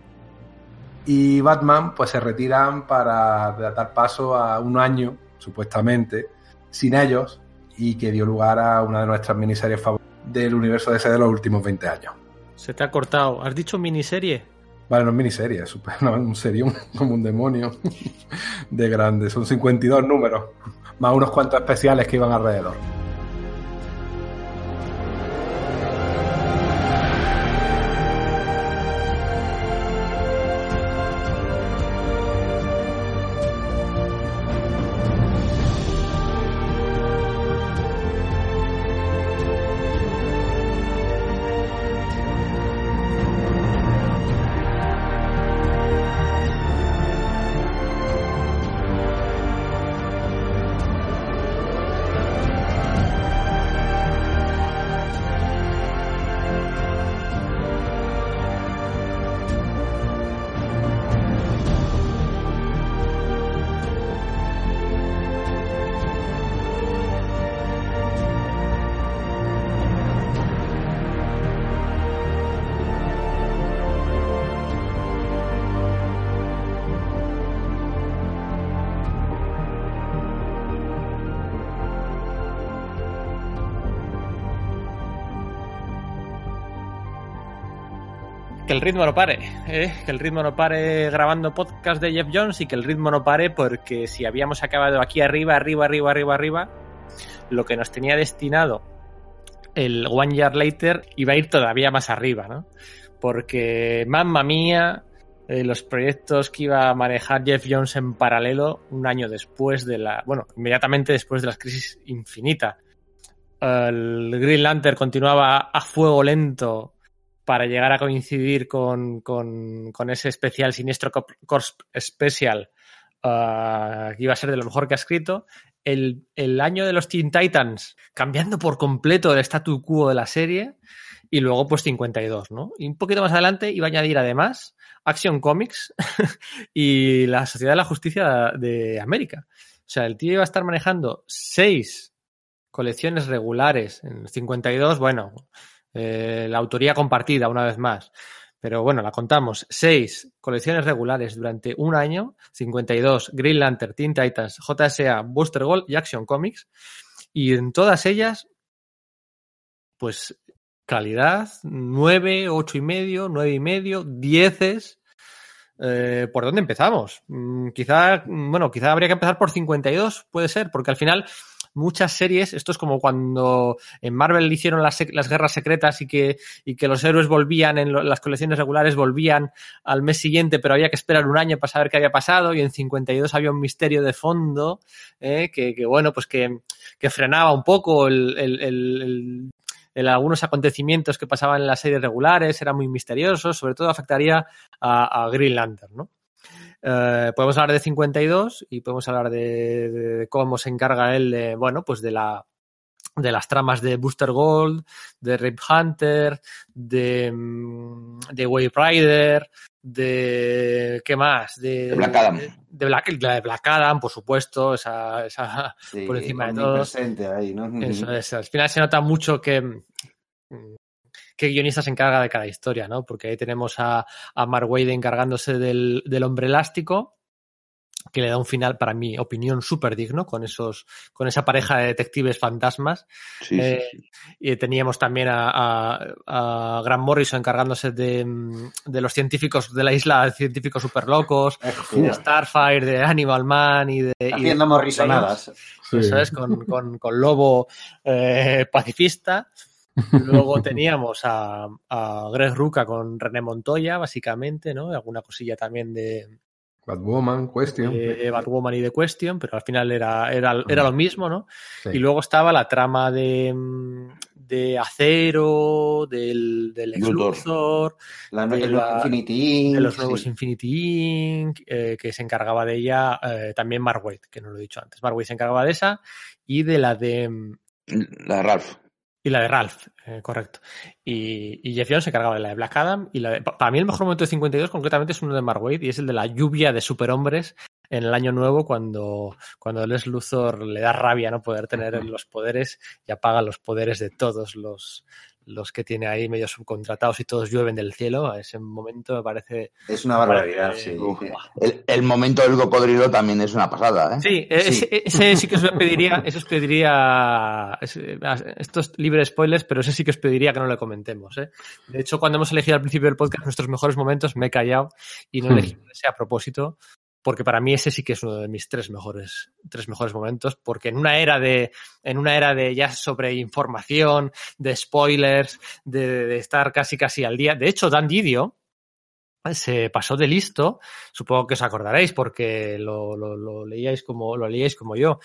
y Batman pues se retiran para dar paso a un año, supuestamente, sin ellos y que dio lugar a una de nuestras miniseries favoritas del universo DC de los últimos 20 años. Se te ha cortado. ¿Has dicho miniserie? Vale, no es miniserie, es super, no, un serión como un demonio de grande. Son 52 números, más unos cuantos especiales que iban alrededor. El ritmo no pare, ¿eh? que el ritmo no pare grabando podcast de Jeff Jones y que el ritmo no pare porque si habíamos acabado aquí arriba, arriba, arriba, arriba, arriba, lo que nos tenía destinado el One Year Later iba a ir todavía más arriba, ¿no? Porque, mamma mía, eh, los proyectos que iba a manejar Jeff Jones en paralelo un año después de la, bueno, inmediatamente después de la crisis infinita. El Green Lantern continuaba a fuego lento para llegar a coincidir con, con, con ese especial Siniestro Corps Special, uh, que iba a ser de lo mejor que ha escrito. El, el, año de los Teen Titans, cambiando por completo el statu quo de la serie, y luego pues 52, ¿no? Y un poquito más adelante iba a añadir además Action Comics y la Sociedad de la Justicia de América. O sea, el tío iba a estar manejando seis colecciones regulares en 52, bueno, eh, la autoría compartida, una vez más. Pero bueno, la contamos. Seis colecciones regulares durante un año, 52, Green Lantern, Teen Titans, JSA, Booster Gold y Action Comics. Y en todas ellas, pues calidad, 9, 8 y medio, 9 y medio, 10 eh, ¿Por dónde empezamos? Mm, quizá, bueno, quizá habría que empezar por 52, puede ser, porque al final muchas series, esto es como cuando en Marvel hicieron las, las guerras secretas y que, y que los héroes volvían en lo, las colecciones regulares, volvían al mes siguiente, pero había que esperar un año para saber qué había pasado y en 52 había un misterio de fondo eh, que, que, bueno, pues que, que frenaba un poco el, el, el, el algunos acontecimientos que pasaban en las series regulares, era muy misterioso, sobre todo afectaría a, a Green Lantern, ¿no? Eh, podemos hablar de 52 y podemos hablar de, de, cómo se encarga él de, bueno, pues de la de las tramas de Booster Gold, de Rip Hunter, de, de Wave Rider, de ¿qué más? De, de Black Adam. De, de, Black, de Black Adam, por supuesto, esa, esa Sí, por encima de todo. ahí, ¿no? Eso es. Al final se nota mucho que qué guionista se encarga de cada historia, ¿no? Porque ahí tenemos a, a Mark Wade encargándose del, del hombre elástico, que le da un final, para mi opinión, súper digno con esos, con esa pareja de detectives fantasmas. Sí, Eh, sí, sí. Y teníamos también a, a, a Grant Morrison encargándose de, de los científicos de la isla, científicos súper locos, de Starfire, de Animal Man y de. y de- Haciendo morrisonadas. Sí. eso es, con, con, con Lobo eh, pacifista. Luego teníamos a, a Greg Ruca con René Montoya, básicamente, ¿no? Alguna cosilla también de, Batwoman, Question. de Batwoman y de Question, pero al final era, era, era lo mismo, ¿no? Sí. Y luego estaba la trama de, de Acero, del, del Ex Luthor. La, de la- Infinity de los nuevos sí. Infinity Inc., eh, que se encargaba de ella eh, también Mark Waid, que no lo he dicho antes. Mark Waid se encargaba de esa y de la de mm, La Ralph. Y la de Ralph, eh, correcto. Y, y Jeff Jones se encargaba de la de Black Adam. Y la de- pa- para mí el mejor momento de 52 concretamente es uno de Mark Waid y es el de la lluvia de superhombres en el año nuevo cuando, cuando Les Luthor le da rabia no poder tener los poderes y apaga los poderes de todos los, los que tiene ahí medio subcontratados y todos llueven del cielo. A ese momento me parece. Es una barbaridad, parece- sí. Uf, El, el momento del cocodrilo también es una pasada, ¿eh? Sí, ese, ese sí que os pediría, eso os pediría, ese- esto es libre de spoilers, pero ese sí que os pediría que no lo comentemos. ¿eh? De hecho, cuando hemos elegido al principio del podcast nuestros mejores momentos, me he callado y no he Hmm. elegido ese a propósito, porque para mí ese sí que es uno de mis tres mejores, tres mejores momentos, porque en una era de, en una era de ya sobre información, de spoilers, de, de estar casi casi al día. De hecho, Dan Didio, se pasó de listo, supongo que os acordaréis porque lo, lo, lo leíais como lo leíais como yo.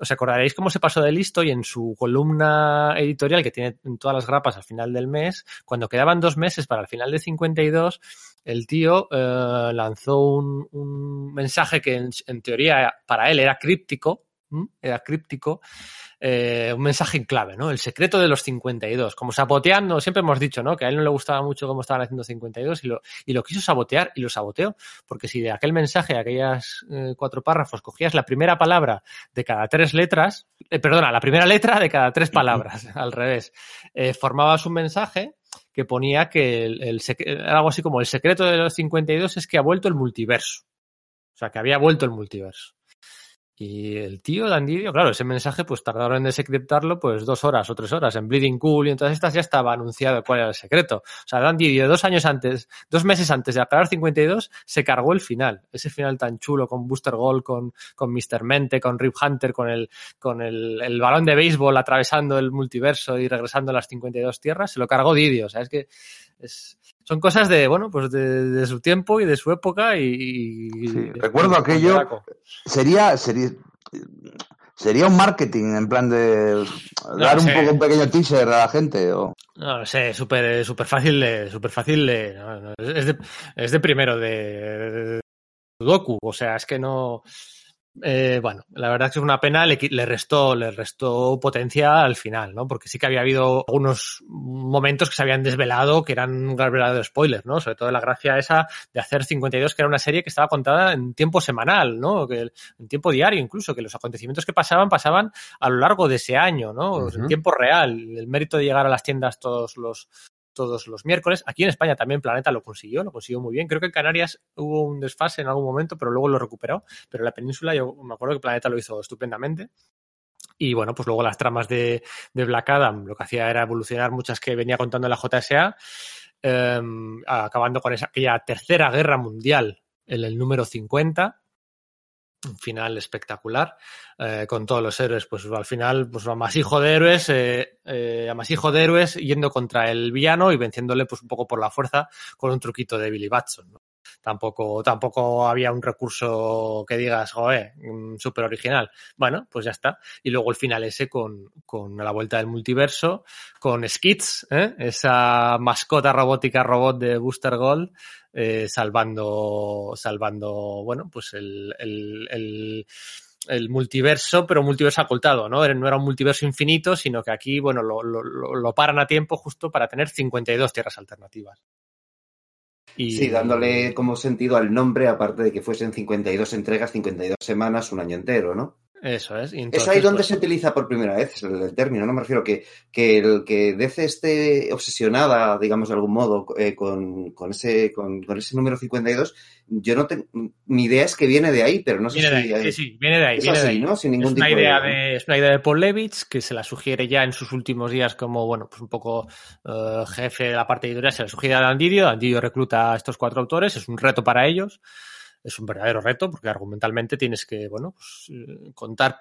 Os acordaréis cómo se pasó de listo y en su columna editorial que tiene en todas las grapas al final del mes, cuando quedaban dos meses para el final de 52, el tío eh, lanzó un, un mensaje que en, en teoría para él era críptico. Era críptico, eh, un mensaje en clave, ¿no? El secreto de los 52. Como saboteando, siempre hemos dicho, ¿no? Que a él no le gustaba mucho cómo estaban haciendo 52 y lo, y lo quiso sabotear y lo saboteó. Porque si de aquel mensaje, de aquellas eh, cuatro párrafos, cogías la primera palabra de cada tres letras, eh, perdona, la primera letra de cada tres palabras, al revés, eh, formabas un mensaje que ponía que el, el sec- algo así como el secreto de los 52 es que ha vuelto el multiverso. O sea, que había vuelto el multiverso. Y el tío Dandidio, claro, ese mensaje pues tardaron en desencriptarlo pues dos horas o tres horas. En Bleeding Cool y en todas estas ya estaba anunciado cuál era el secreto. O sea, Dandidio dos años antes, dos meses antes de acabar 52, se cargó el final. Ese final tan chulo con Booster Gold, con, con Mr. Mente, con Rip Hunter, con el, con el, el balón de béisbol atravesando el multiverso y regresando a las 52 tierras, se lo cargó Didio. O sea, es que es, son cosas de, bueno, pues de, de su tiempo y de su época y... y- Sí, recuerdo aquello- Sería, sería, sería un marketing en plan de dar un sé. poco un pequeño teaser a la gente. O... No lo sé, súper súper fácil de, súper fácil de, no, no, es de, es de primero de, de Sudoku, o sea, es que no, eh, bueno, la verdad es que es una pena, le, le restó, le restó potencia al final, ¿no? Porque sí que había habido algunos momentos que se habían desvelado que eran un verdadero spoiler, ¿no? Sobre todo la gracia esa de hacer 52, que era una serie que estaba contada en tiempo semanal, ¿no? Que en tiempo diario incluso, que los acontecimientos que pasaban, pasaban a lo largo de ese año, ¿no? Ujú. En tiempo real. El mérito de llegar a las tiendas todos los todos los miércoles. Aquí en España también Planeta lo consiguió, lo consiguió muy bien. Creo que en Canarias hubo un desfase en algún momento, pero luego lo recuperó. Pero en la península yo me acuerdo que Planeta lo hizo estupendamente. Y bueno, pues luego las tramas de, de Black Adam lo que hacía era evolucionar muchas que venía contando la JSA, eh, acabando con esa, aquella tercera guerra mundial en el número 50. Un final espectacular, eh, con todos los héroes, pues al final, pues amasijo de héroes, eh, eh, de héroes yendo contra el villano y venciéndole pues un poco por la fuerza con un truquito de Billy Batson. ¿no? Tampoco, tampoco había un recurso que digas, joder, mm, súper original. Bueno, pues ya está. Y luego el final ese con, con la vuelta del multiverso, con Skids, ¿eh? esa mascota robótica robot de Booster Gold, eh, salvando, salvando, bueno, pues el, el, el, el multiverso, pero multiverso ocultado, ¿no? No era un multiverso infinito, sino que aquí, bueno, lo, lo lo paran a tiempo justo para tener 52 tierras alternativas. Y, Sí, dándole como sentido al nombre, aparte de que fuesen 52 entregas, 52 semanas, un año entero, ¿no? Eso es. y es entonces, ahí donde pues, se utiliza por primera vez el, el término, ¿no? Me refiero que, que el que DC esté obsesionada, digamos, de algún modo, eh, con, con, ese, con, con ese número 52, yo no tengo, mi idea es que viene de ahí, pero no sé Viene de si... ahí, sí, sí, viene de ahí. Es viene de así, ahí. ¿no? Sin Es ningún una, tipo idea de... de, es una idea de Paul Levitz que se la sugiere ya en sus últimos días como, bueno, pues un poco eh, jefe de la parte editorial, se la sugiere a Dandidio. Dandidio recluta a estos cuatro autores, es un reto para ellos. Es un verdadero reto porque argumentalmente tienes que, bueno, pues, eh, contar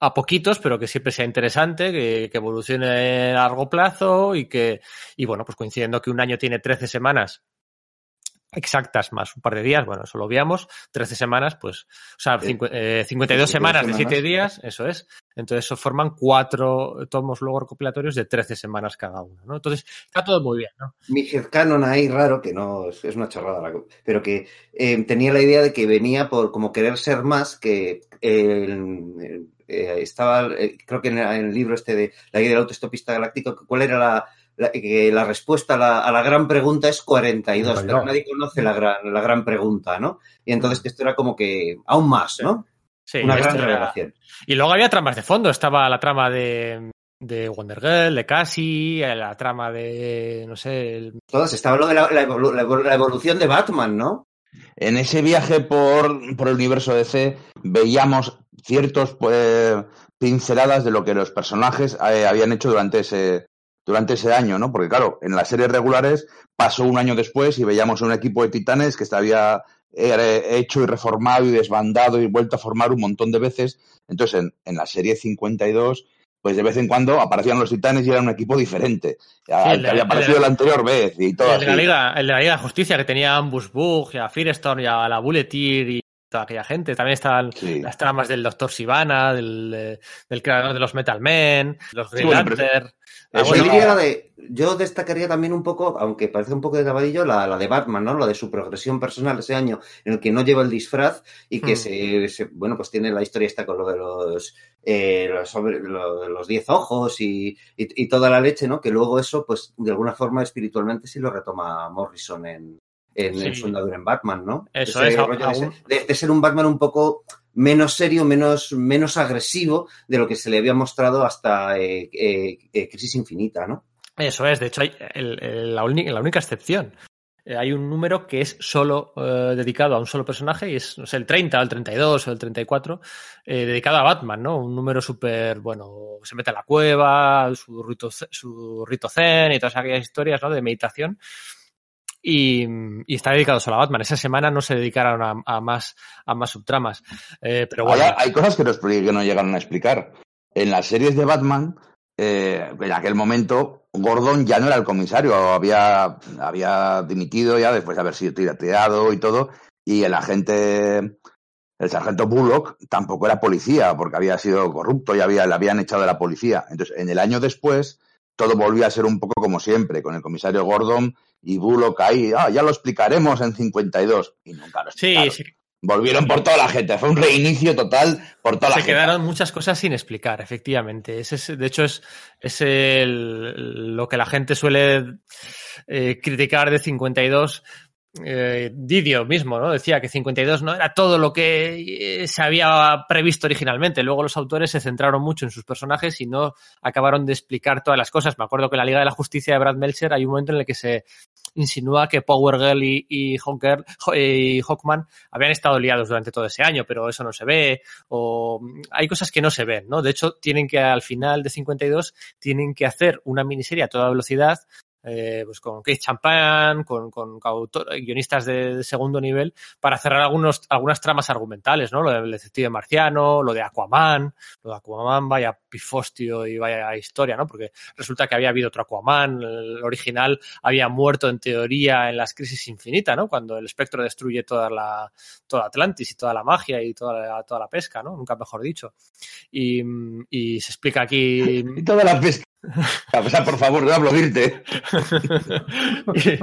a poquitos, pero que siempre sea interesante, que, que evolucione a largo plazo y que, y bueno, pues coincidiendo que un año tiene 13 semanas exactas más un par de días, bueno, eso lo obviamos, 13 semanas, pues, o sea, Sí. cincu- eh, 52 52 semanas de 7 semanas. días, eso es. Entonces, eso forman cuatro tomos luego recopilatorios de 13 semanas cada uno, ¿no? Entonces, está todo muy bien, ¿no? mi headcanon ahí raro, que no es, una chorrada, pero que eh, tenía la idea de que venía por como querer ser más, que eh, eh, estaba, eh, creo que en, el- en el libro este de la guía del autoestopista galáctico, cuál era la, la, que la respuesta a la, a la gran pregunta es 42, 42. pero nadie conoce la gran, la gran pregunta, ¿no? Y entonces esto era como que aún más, ¿no? Sí, una gran era- revelación. Y luego había tramas de fondo, estaba la trama de de Wonder Girl, de Cassie, la trama de, no sé, el- Todas, estaba lo de la, la evolu- la evolución de Batman, ¿no? En ese viaje por, por el universo DC veíamos ciertos pues, pinceladas de lo que los personajes eh, habían hecho durante ese, durante ese año, ¿no? Porque claro, en las series regulares pasó un año después y veíamos un equipo de titanes que se había hecho y reformado y desbandado y vuelto a formar un montón de veces. Entonces, en, en la serie 52, pues de vez en cuando aparecían los titanes y era un equipo diferente. al el que había el aparecido la anterior vez y todo el de la. Liga, el de la Liga de Justicia, que tenía a Ambush Bug, y a Firestorm, y a la Bulleteer y toda aquella gente. También estaban Sí. las tramas del Doctor Sivana, del, eh, del creador de los Metal Men, los Green bueno, pero- Lantern. Ah, yo, bueno, diría la de, yo destacaría también un poco, aunque parece un poco de tabadillo, la, la de Batman, ¿no? Lo de su progresión personal ese año en el que no lleva el disfraz y que Hmm. se, se- bueno, pues tiene la historia esta con lo de los, eh, los, sobre- lo los diez ojos y, y, y toda la leche, ¿no? Que luego eso, pues, de alguna forma espiritualmente sí lo retoma Morrison en, en, Sí. en su andadura en Batman, ¿no? Eso Ese es, aún- de- de ser un Batman un poco menos serio, menos, menos agresivo de lo que se le había mostrado hasta eh, eh, eh, Crisis Infinita, ¿no? Eso es, de hecho, hay el- el- la, uni- la única excepción. Eh, hay un número que es solo eh, dedicado a un solo personaje y es no sé, el 30 o el 32 o el 34, eh, dedicado a Batman, ¿no? Un número súper, bueno, se mete a la cueva, su rito, su rito zen y todas aquellas historias, ¿no? De meditación. Y, y está dedicado solo a Batman. Esa semana no se dedicaron a, a más, a más subtramas. Eh, pero bueno, Hay, hay cosas que no, expli- que no llegaron a explicar. En las series de Batman, eh, en aquel momento, Gordon ya no era el comisario, había, había dimitido ya después de haber sido tirateado y todo, y el agente, el sargento Bullock, tampoco era policía, porque había sido corrupto y había, le habían echado de la policía. Entonces, en el año después, todo volvió a ser un poco como siempre, con el comisario Gordon y Bullock ahí, ah, ya lo explicaremos en 52. Y nunca lo sí, explicaron. sí, Volvieron por toda la gente. Fue un reinicio total por toda la se gente. quedaron muchas cosas sin explicar, efectivamente. Ese es, de hecho, es, es el- lo que la gente suele eh, criticar de 52. Eh, Didio mismo, ¿no? Decía que 52 no era todo lo que eh, se había previsto originalmente. Luego los autores se centraron mucho en sus personajes y no acabaron de explicar todas las cosas. Me acuerdo que en la Liga de la Justicia de Brad Meltzer hay un momento en el que se insinúa que Power Girl y, y, Hawker- y Hawkman habían estado liados durante todo ese año, pero eso no se ve, o hay cosas que no se ven, ¿no? De hecho, tienen que al final de 52 tienen que hacer una miniserie a toda velocidad eh, pues con Keith Champagne, con, con autor- guionistas de, de segundo nivel, para cerrar algunos, algunas tramas argumentales, ¿no? Lo del detective marciano, lo de Aquaman, lo de Aquaman, vaya pifostio y vaya historia, ¿no? Porque resulta que había habido otro Aquaman, el original había muerto en teoría en las crisis infinitas, ¿no? Cuando el espectro destruye toda la, toda Atlantis y toda la magia y toda la, toda la pesca, ¿no? Nunca mejor dicho. Y, y se explica aquí Y toda la pesca. Por favor, no hablo irte.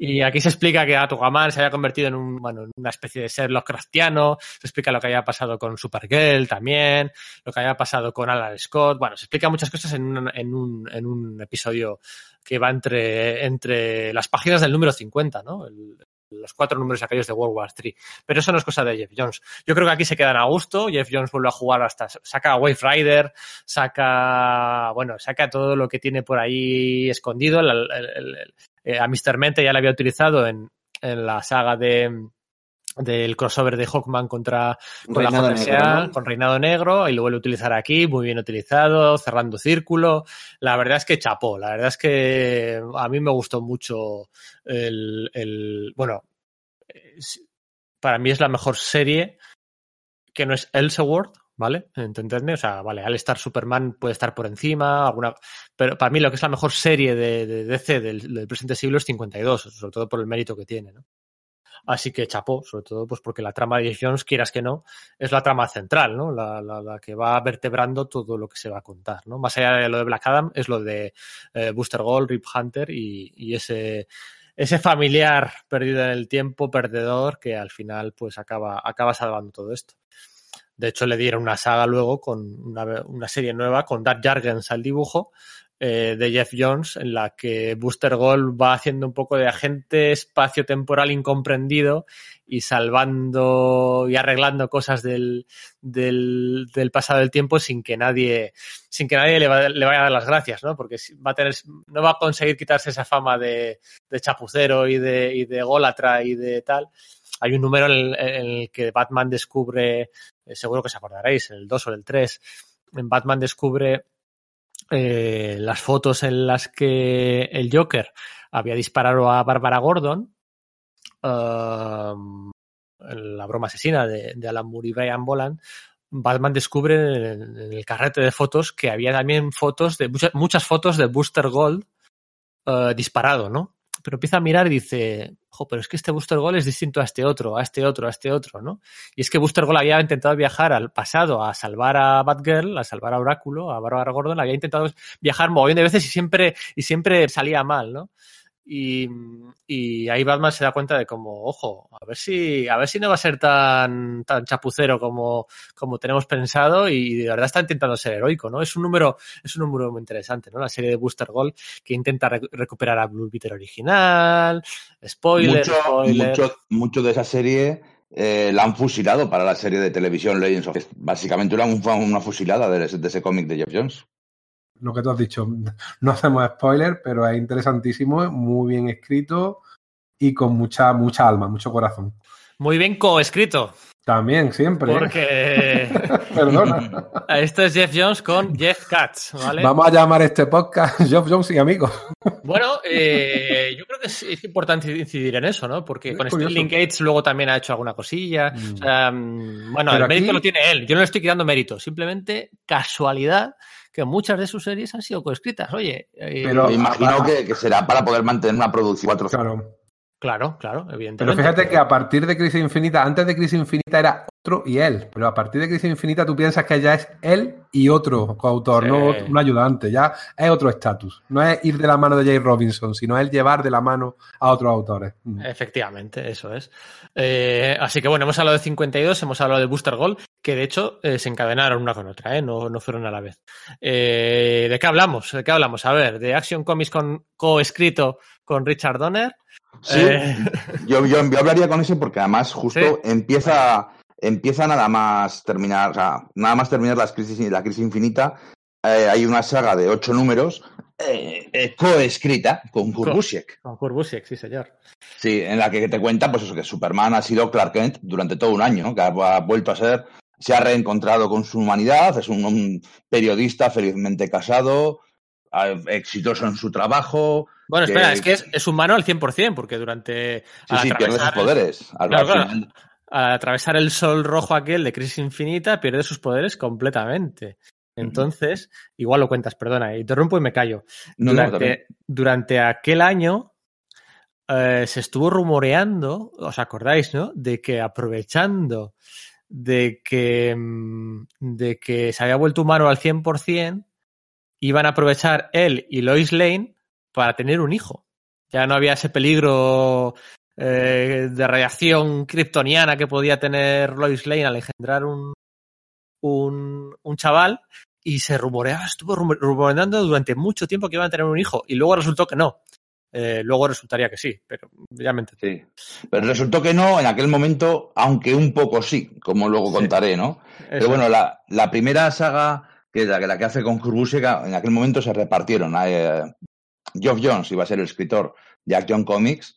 y, y aquí se explica que Atogaman se había convertido en, un, bueno, en una especie de ser Lovecraftiano, se explica lo que había pasado con Supergirl también, lo que había pasado con Alan Scott, bueno, se explica muchas cosas en un, en un, en un episodio que va entre, entre las páginas del número 50, ¿no? El, los cuatro números aquellos de World War 3. Pero eso no es cosa de Jeff Jones. Yo creo que aquí se quedan a gusto. Jeff Jones vuelve a jugar hasta. Saca a Wave Rider, saca. Bueno, saca todo lo que tiene por ahí escondido. El, el, el, eh, a Mr. Mente ya lo había utilizado en, en la saga de del crossover de Hawkman contra con Reinado la JSA, Negro, ¿no? con Reinado Negro, y lo vuelve a utilizar aquí, muy bien utilizado, cerrando círculo. La verdad es que chapó, la verdad es que a mí me gustó mucho el, el bueno, para mí es la mejor serie que no es Elseworld, ¿vale? Entendedme, o sea, vale, al estar Superman puede estar por encima, alguna, pero para mí lo que es la mejor serie de, de DC del, del presente siglo es 52, sobre todo por el mérito que tiene, ¿no? Así que chapó, sobre todo pues porque la trama de Jeff Jones, quieras que no, es la trama central, ¿no? La, la, la que va vertebrando todo lo que se va a contar, ¿no? Más allá de lo de Black Adam, es lo de eh, Booster Gold, Rip Hunter y, y ese, ese familiar perdido en el tiempo, perdedor, que al final pues acaba, acaba salvando todo esto. De hecho, le dieron una saga luego con una, una serie nueva con Dark Jargens al dibujo eh, de Jeff Jones, en la que Booster Gold va haciendo un poco de agente espacio-temporal incomprendido y salvando y arreglando cosas del, del, del, pasado del tiempo sin que nadie, sin que nadie le, va, le, vaya a dar las gracias, ¿no? Porque va a tener, no va a conseguir quitarse esa fama de, de chapucero y de, y de gólatra y de tal. Hay un número en el, en el que Batman descubre, eh, seguro que os acordaréis, el 2 o el 3, en Batman descubre eh, las fotos en las que el Joker había disparado a Bárbara Gordon, uh, la broma asesina de, de Alan Moore y Brian Boland, Batman descubre en, en, el carrete de fotos que había también fotos de muchas, muchas fotos de Booster Gold uh, disparado, ¿no? Pero empieza a mirar y dice, jo, pero es que este Booster Gold es distinto a este otro, a este otro, a este otro, ¿no? Y es que Booster Gold había intentado viajar al pasado a salvar a Batgirl, a salvar a Oráculo, a Barbara Gordon, había intentado viajar un montón de veces y siempre, y siempre salía mal, ¿no? Y, y, ahí Batman se da cuenta de como, ojo, a ver si, a ver si no va a ser tan, tan chapucero como, como tenemos pensado y de verdad está intentando ser heroico, ¿no? Es un número, es un número muy interesante, ¿no? La serie de Booster Gold que intenta re recuperar a Blue Peter original, spoiler, mucho, spoiler. Mucho, mucho de esa serie eh, la han fusilado para la serie de televisión Legends of Básicamente una, una fusilada de ese, de ese cómic de Jeff Jones lo que tú has dicho. No hacemos spoiler, pero es interesantísimo, muy bien escrito y con mucha, mucha alma, mucho corazón. Muy bien coescrito. También, siempre. Porque. Perdona. Esto es Jeff Jones con Jeff Katz, ¿vale? Vamos a llamar este podcast Jeff Jones y amigos. Bueno, eh, yo creo que es, es, importante incidir en eso, ¿no? Porque Es con curioso. Sterling Gates luego también ha hecho alguna cosilla. Mm. O sea, mm, bueno, Pero el mérito aquí- lo tiene él. Yo no le estoy quitando mérito. Simplemente casualidad que muchas de sus series han sido coescritas. Oye, eh, Pero- Me imagino que, que será para poder mantener una producción cuatro Claro. claro, claro, Pero evidentemente. fíjate que a partir de Crisis Infinita, antes de Crisis Infinita era otro y él. Pero a partir de Crisis Infinita tú piensas que ya es él y otro coautor, Sí. no un ayudante. Ya es otro estatus. No es ir de la mano de Jay Robinson, sino es llevar de la mano a otros autores. Efectivamente, eso es. Eh, así que bueno, hemos hablado de 52, hemos hablado de Booster Gold, que de hecho eh, se encadenaron una con otra, ¿eh? no, no fueron a la vez. Eh, ¿De qué hablamos? ¿De qué hablamos? A ver, de Action Comics con coescrito con Richard Donner. Sí, Eh, yo, yo, yo hablaría con ese porque además justo Sí. empieza, empieza nada más terminar, o sea, nada más terminar las crisis, la crisis infinita. eh, hay una saga de ocho números eh, eh, coescrita con Kurt Co- Busiek. Con Kurt Busiek, sí, señor. Sí, en la que te cuenta pues eso, que Superman ha sido Clark Kent durante todo un año, que ha, ha vuelto a ser, se ha reencontrado con su humanidad, es un, un periodista felizmente casado, exitoso en su trabajo. Bueno, que- espera, es que es, es humano al 100%, porque durante. Sí, sí, pierde sus poderes. Al, Claro, al claro. final- al atravesar el sol rojo aquel de crisis infinita, pierde sus poderes completamente. Entonces, igual lo cuentas, perdona, interrumpo y me callo. No, no, durante, durante aquel año eh, se estuvo rumoreando, ¿os acordáis, no? De que aprovechando de que, mm, de que se había vuelto humano al 100%, iban a aprovechar él y Lois Lane para tener un hijo. Ya no había ese peligro eh, de radiación kryptoniana que podía tener Lois Lane al engendrar un, un, un chaval y se rumoreaba, estuvo rumo- rumoreando durante mucho tiempo que iban a tener un hijo y luego resultó que no. Eh, luego resultaría que sí, pero ya me entendí. Sí. Pero resultó que no en aquel momento, aunque un poco sí, como luego Sí. contaré, ¿no? Pero bueno, la, la primera saga, que es la, que- la que hace con Kurt Busiek, en aquel momento se repartieron. Eh, Geoff Jones iba a ser el escritor de Action Comics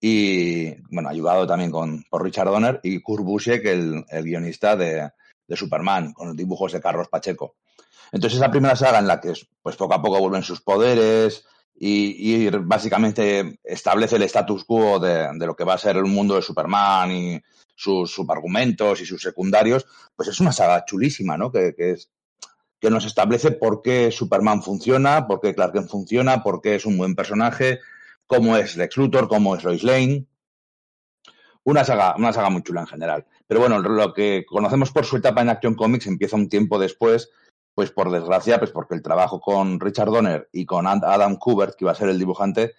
y, bueno, ayudado también con, por Richard Donner y Kurt Busiek, el, el guionista de, de Superman, con los dibujos de Carlos Pacheco. Entonces es la primera saga en la que pues poco a poco vuelven sus poderes y, y básicamente establece el status quo de, de lo que va a ser el mundo de Superman y sus subargumentos y sus secundarios, pues es una saga chulísima, ¿no? Que, que es que nos establece por qué Superman funciona, por qué Clark Kent funciona, por qué es un buen personaje, cómo es Lex Luthor, cómo es Lois Lane. Una saga, una saga muy chula en general. Pero bueno, lo que conocemos por su etapa en Action Comics empieza un tiempo después, pues por desgracia, pues porque el trabajo con Richard Donner y con Adam Kubert, que iba a ser el dibujante,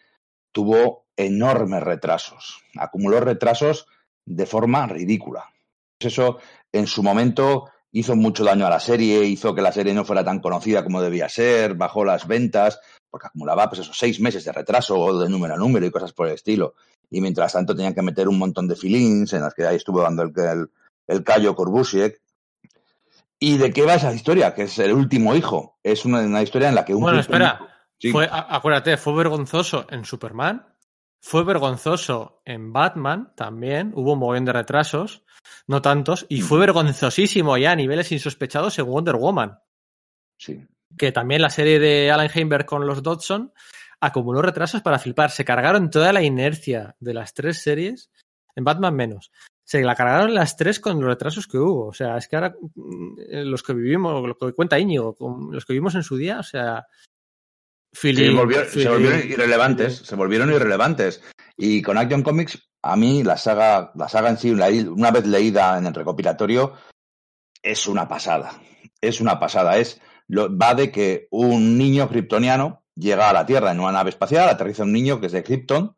tuvo enormes retrasos. Acumuló retrasos de forma ridícula. Eso en su momento hizo mucho daño a la serie, hizo que la serie no fuera tan conocida como debía ser, bajó las ventas, porque acumulaba pues esos seis meses de retraso o de número a número y cosas por el estilo. Y mientras tanto tenían que meter un montón de filings en las que ahí estuvo dando el, el, el callo Corbusiek. ¿Y de qué va esa historia? Que es el último hijo. Es una, una historia en la que un... Bueno, espera. Sí. Fue, acuérdate, fue vergonzoso en Superman, fue vergonzoso en Batman también, hubo un mogollón de retrasos, no tantos, y fue vergonzosísimo ya a niveles insospechados en Wonder Woman, Sí. que también la serie de Alan Heinberg con los Dodson acumuló retrasos para flipar. Se cargaron toda la inercia de las tres series, en Batman menos. Se la cargaron las tres con los retrasos que hubo. O sea, es que ahora mm, los que vivimos, lo que cuenta Íñigo, los que vivimos en su día, o sea. Sí, volvió- se volvieron irrelevantes, se volvieron irrelevantes. Y con Action Comics, a mí la saga, la saga en sí, una vez leída en el recopilatorio, es una pasada. Es una pasada. Es, va de que un niño kryptoniano llega a la Tierra en una nave espacial, aterriza un niño que es de Krypton,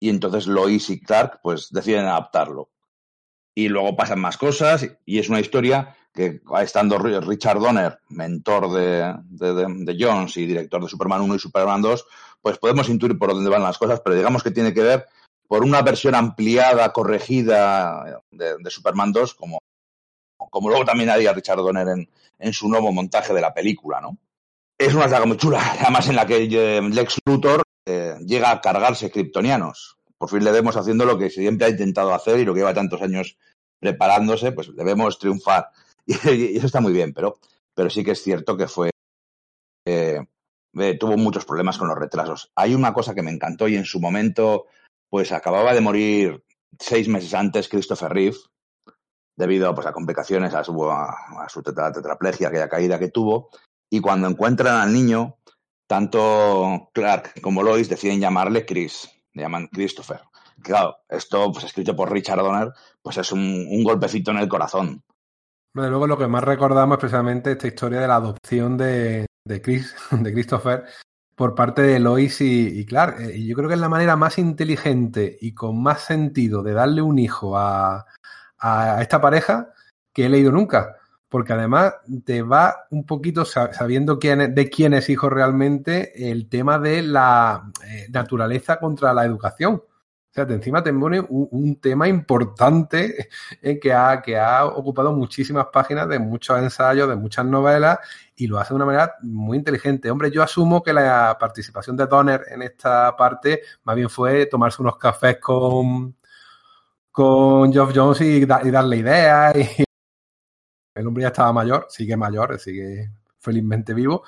y entonces Lois y Clark pues deciden adaptarlo. Y luego pasan más cosas, y es una historia que estando Ri- Richard Donner, mentor de, de, de- de Jones y director de Superman 1 y Superman 2, pues podemos intuir por dónde van las cosas, pero digamos que tiene que ver por una versión ampliada, corregida de, de Superman 2, como, como luego también haría Richard Donner en, en su nuevo montaje de la película, ¿no? Es una saga muy chula, además en la que eh, Lex Luthor eh, llega a cargarse kryptonianos. Por fin le vemos haciendo lo que siempre ha intentado hacer y lo que lleva tantos años preparándose, pues le vemos triunfar. Y, y eso está muy bien, pero, pero sí que es cierto que fue. eh, eh, tuvo muchos problemas con los retrasos. Hay una cosa que me encantó y en su momento, pues acababa de morir seis meses antes Christopher Reeve, debido pues, a complicaciones, a su, a, a su tetra- tetraplegia, aquella caída que tuvo. Y cuando encuentran al niño, tanto Clark como Lois deciden llamarle Chris, le llaman Christopher. Claro, esto, pues escrito por Richard Donner, pues es un, un golpecito en el corazón. Desde luego lo que más recordamos precisamente esta historia de la adopción de, de Chris, de Christopher, por parte de Lois y, y Clark. Eh, Y yo creo que es la manera más inteligente y con más sentido de darle un hijo a, a esta pareja que he leído nunca. Porque además te va un poquito sa- sabiendo quién de quién es hijo realmente el tema de la eh, naturaleza contra la educación. O sea, de encima te pone un, un tema importante eh, que, ha, que ha ocupado muchísimas páginas de muchos ensayos, de muchas novelas, y lo hace de una manera muy inteligente. Hombre, yo asumo que la participación de Donner en esta parte más bien fue tomarse unos cafés con, con Geoff Jones y, da- y darle ideas. Y el hombre ya estaba mayor, sigue mayor, sigue felizmente vivo.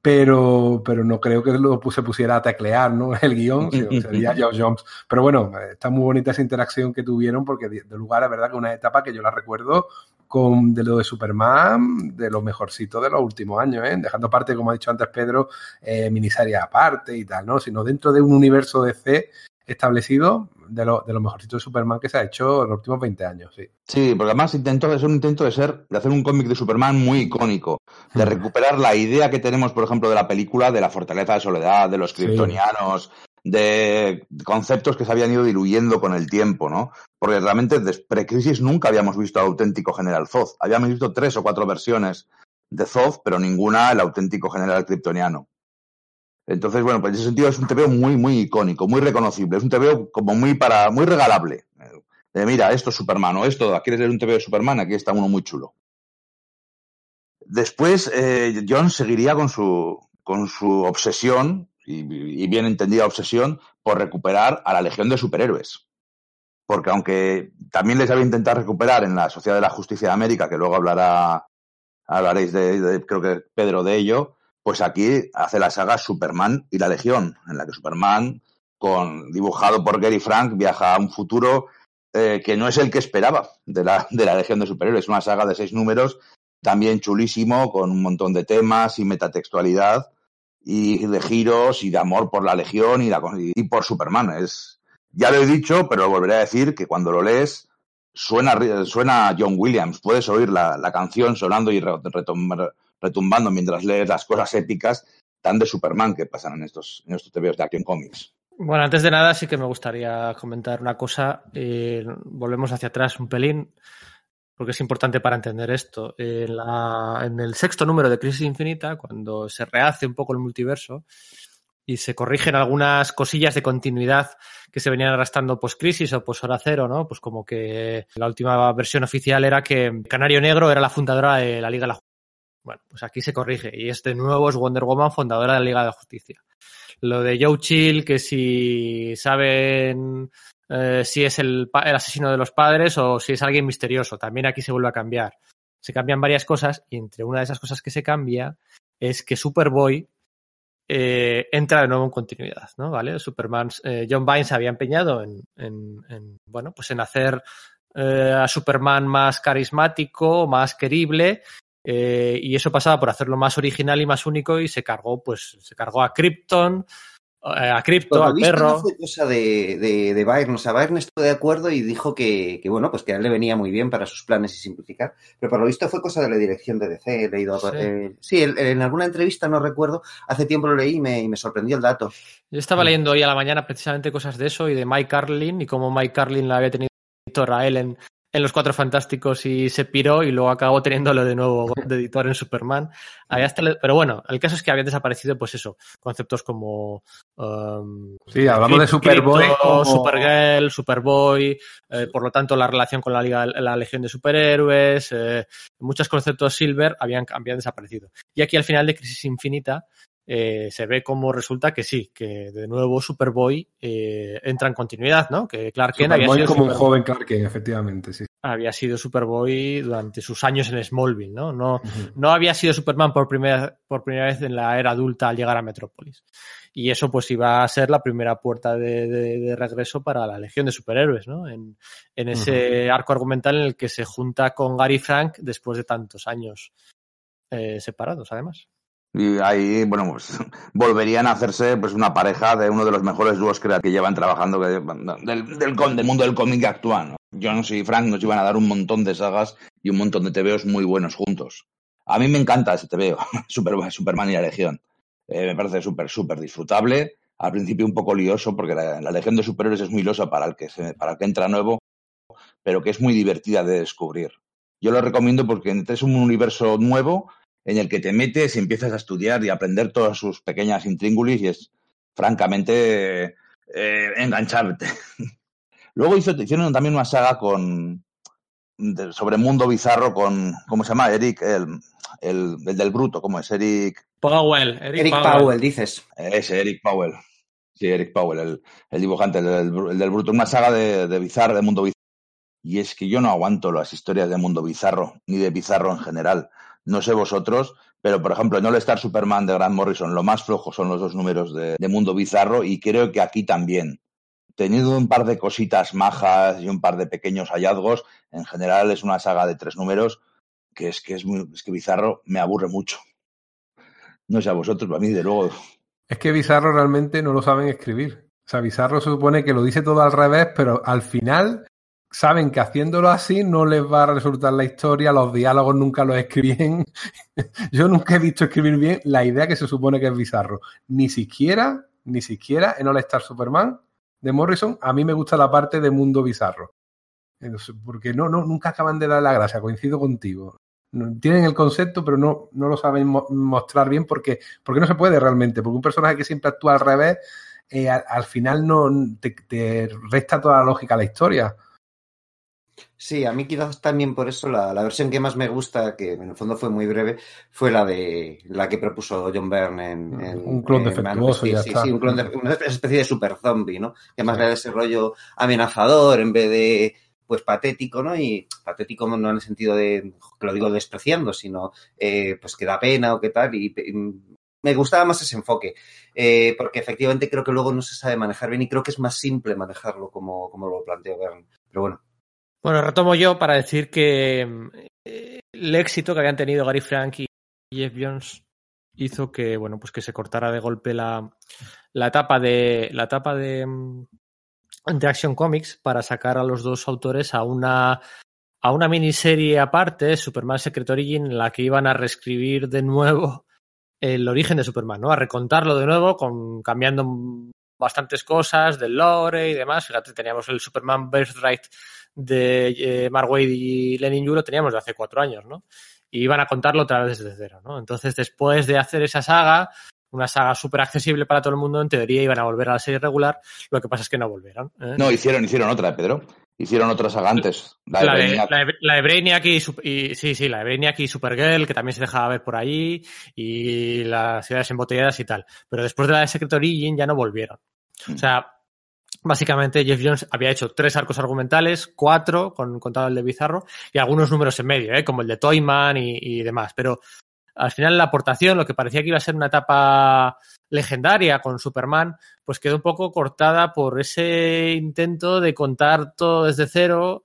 Pero, pero no creo que lo se pusiera a teclear, ¿no? El guion se- sería Geoff Jones. Pero bueno, está muy bonita esa interacción que tuvieron porque de, de lugar, es verdad que una etapa que yo la recuerdo con de lo de Superman, de lo mejorcito de los últimos años, ¿eh? dejando aparte, como ha dicho antes Pedro, eh, miniseries aparte y tal, ¿no? Sino dentro de un universo DC establecido de lo, de lo mejorcito de Superman que se ha hecho en los últimos 20 años, sí. Sí, porque además intento, es un intento de ser, de hacer un cómic de Superman muy icónico, de recuperar la idea que tenemos, por ejemplo, de la película de la fortaleza de soledad, de los Sí. kryptonianos, de conceptos que se habían ido diluyendo con el tiempo, ¿no? Porque realmente desde pre-crisis nunca habíamos visto al auténtico General Zod. Habíamos visto tres o cuatro versiones de Zod, pero ninguna el auténtico general kryptoniano. Entonces, bueno, pues en ese sentido es un TVO muy, muy icónico, muy reconocible. Es un TVO como muy para, muy regalable. Mira, esto es Superman o esto, ¿quieres ver un TVO de Superman? Aquí está uno muy chulo. Después, eh, John seguiría con su, con su obsesión, y, y bien entendida obsesión, por recuperar a la Legión de Superhéroes. Porque aunque también les había intentado recuperar en la Sociedad de la Justicia de América, que luego hablará, hablaréis de, de- creo que Pedro de ello, pues aquí hace la saga Superman y la Legión, en la que Superman, con, dibujado por Gary Frank, viaja a un futuro eh, que no es el que esperaba de la, de la Legión de Superhéroes. Una saga de seis números, también chulísimo, con un montón de temas y metatextualidad, y de giros y de amor por la Legión y, la, y por Superman. Es, ya lo he dicho, pero lo volveré a decir, que cuando lo lees suena, suena John Williams. Puedes oír la, la canción sonando y retom- retumbando mientras lees las cosas épicas tan de Superman que pasan en estos, en estos TVOs de Action Comics. Bueno, antes de nada sí que me gustaría comentar una cosa. Eh, volvemos hacia atrás un pelín. porque es importante para entender esto. En, la- en el sexto número de Crisis Infinita, cuando se rehace un poco el multiverso y se corrigen algunas cosillas de continuidad que se venían arrastrando post-crisis o post-hora cero, ¿no? Pues como que la última versión oficial era que Canario Negro era la fundadora de la Liga de la. Bueno, pues aquí se corrige y este nuevo es Wonder Woman, fundadora de la Liga de Justicia. Lo de Joe Chill, que si saben eh, si es el, el asesino de los padres o si es alguien misterioso. También aquí se vuelve a cambiar. Se cambian varias cosas y entre una de esas cosas que se cambia es que Superboy eh, entra de nuevo en continuidad, ¿no? ¿Vale? Superman, eh, John Byrne se había empeñado en, en- en, bueno, pues en hacer eh, a Superman más carismático, más querible, eh, y eso pasaba por hacerlo más original y más único y se cargó, pues, se cargó a Krypton, eh, a lo al perro. no fue cosa de, de, de Byrne. O sea, Byrne estuvo de acuerdo y dijo que, que, bueno, pues que a él le venía muy bien para sus planes y simplificar. Pero por lo visto fue cosa de la dirección de DC. He leído. Sí. eh, sí, en alguna entrevista, no recuerdo, hace tiempo lo leí y me, y me sorprendió el dato. Yo estaba leyendo hoy a la mañana precisamente cosas de eso y de Mike Carlin y cómo Mike Carlin la había tenido a él en, Los Cuatro Fantásticos y se piró y luego acabó teniéndolo de nuevo de editor en Superman. Ahí hasta le- pero bueno, el caso es que habían desaparecido, pues eso, conceptos como... um, Sí, hablamos de Crypto, Superboy como- Supergirl, Superboy, eh, por lo tanto la relación con la Liga, la Legión de Superhéroes, eh, muchos conceptos Silver habían, habían desaparecido. Y aquí al final de Crisis Infinita eh, se ve como resulta que sí, que de nuevo Superboy eh, entra en continuidad, ¿no? Que Clark Kent había Superboy sido, como un Superboy, joven Clark Kent, efectivamente, sí. había sido Superboy durante sus años en Smallville, ¿no? No, Ujú. no había sido Superman por primera, por primera vez en la era adulta al llegar a Metrópolis. Y eso pues iba a ser la primera puerta de, de- de regreso para la Legión de Superhéroes, ¿no? En, en ese arco argumental en el que se junta con Gary Frank después de tantos años eh, separados, además. Y ahí, bueno, pues volverían a hacerse pues una pareja de uno de los mejores dúos que, llevan trabajando que- del, del, del mundo del cómic actual. ¿no? Jones y Frank nos iban a dar un montón de sagas y un montón de TVOs muy buenos juntos. A mí me encanta ese Super- Superman y la Legión. Eh, me parece súper, súper disfrutable. Al principio un poco lioso porque la, la Legión de Superhéroes es muy losa para el, que se, para el que entra nuevo, pero que es muy divertida de descubrir. Yo lo recomiendo porque es un universo nuevo en el que te metes y empiezas a estudiar y aprender todas sus pequeñas intríngulis y es francamente eh, engancharte. Luego hizo, hicieron también una saga con de- sobre mundo bizarro con, ¿cómo se llama? Eric, el, el, el del bruto, ¿cómo es? Eric, Powell, Eric, Eric Powell. Powell, dices. ese, Eric Powell. Sí, Eric Powell, el, el dibujante, el, del- el del bruto, una saga de, de bizarro, de mundo bizarro. Y es que yo no aguanto las historias de mundo bizarro, ni de bizarro en general. No sé vosotros, pero por ejemplo, en All Star Superman de Grant Morrison, lo más flojo son los dos números de, de mundo bizarro y creo que aquí también. Teniendo un par de cositas majas y un par de pequeños hallazgos, en general es una saga de tres números que es que es muy, es que bizarro me aburre mucho. No sé a vosotros, pero a mí de luego Es que Bizarro realmente no lo saben escribir. O sea, Bizarro se supone que lo dice todo al revés, pero al final saben que haciéndolo así no les va a resultar la historia, los diálogos nunca los escriben. Yo nunca he visto escribir bien la idea que se supone que es Bizarro. Ni siquiera, ni siquiera en All Star Superman de Morrison, a mí me gusta la parte de mundo bizarro. Porque no, no, nunca acaban de dar la gracia, coincido contigo. Tienen el concepto, pero no, no lo saben mo- mostrar bien porque, porque no se puede realmente. Porque un personaje que siempre actúa al revés, eh, al, al final no te, te resta toda la lógica a la historia. Sí, a mí quizás también por eso la, la versión que más me gusta, que en el fondo fue muy breve, fue la de la que propuso John Byrne en, en- Un clon en defectuoso, ya sí, está. sí, un clon de- una especie de super zombie, ¿no? Que más Sí. le da ese rollo amenazador en vez de pues patético, ¿no? Y patético no en el sentido de que lo digo despreciando, sino eh, pues que da pena o qué tal. Y, y me gustaba más ese enfoque, eh, porque efectivamente creo que luego no se sabe manejar bien y creo que es más simple manejarlo como, como lo planteó Byrne. Pero bueno. Bueno, retomo yo para decir que eh, el éxito que habían tenido Gary Frank y Jeff Jones hizo que, bueno, pues que se cortara de golpe la, la etapa de la etapa de, mm, de Action Comics para sacar a los dos autores a una a una miniserie aparte, Superman Secret Origin, en la que iban a reescribir de nuevo el origen de Superman, ¿no? A recontarlo de nuevo, con cambiando bastantes cosas del lore y demás. Fíjate, teníamos el Superman Birthright de eh, Mark Waid y Lenin Yu lo teníamos de hace cuatro años, ¿no? Y iban a contarlo otra vez desde cero, ¿no? Entonces, después de hacer esa saga, una saga súper accesible para todo el mundo, en teoría iban a volver a la serie regular, lo que pasa es que no volvieron. ¿eh? No, hicieron, hicieron otra, Pedro. Hicieron otra saga antes. La, la, de, la, de, la de Brainiac y, y, sí, sí, la de Brainiac y Supergirl, que también se dejaba ver por ahí, y las ciudades embotelladas y tal. Pero después de la de Secret Origin ya no volvieron. O sea, básicamente Jeff Jones había hecho tres arcos argumentales, cuatro, con contado el de Bizarro, y algunos números en medio, ¿eh? como el de Toyman y, y demás. Pero al final la aportación, lo que parecía que iba a ser una etapa legendaria con Superman, pues quedó un poco cortada por ese intento de contar todo desde cero,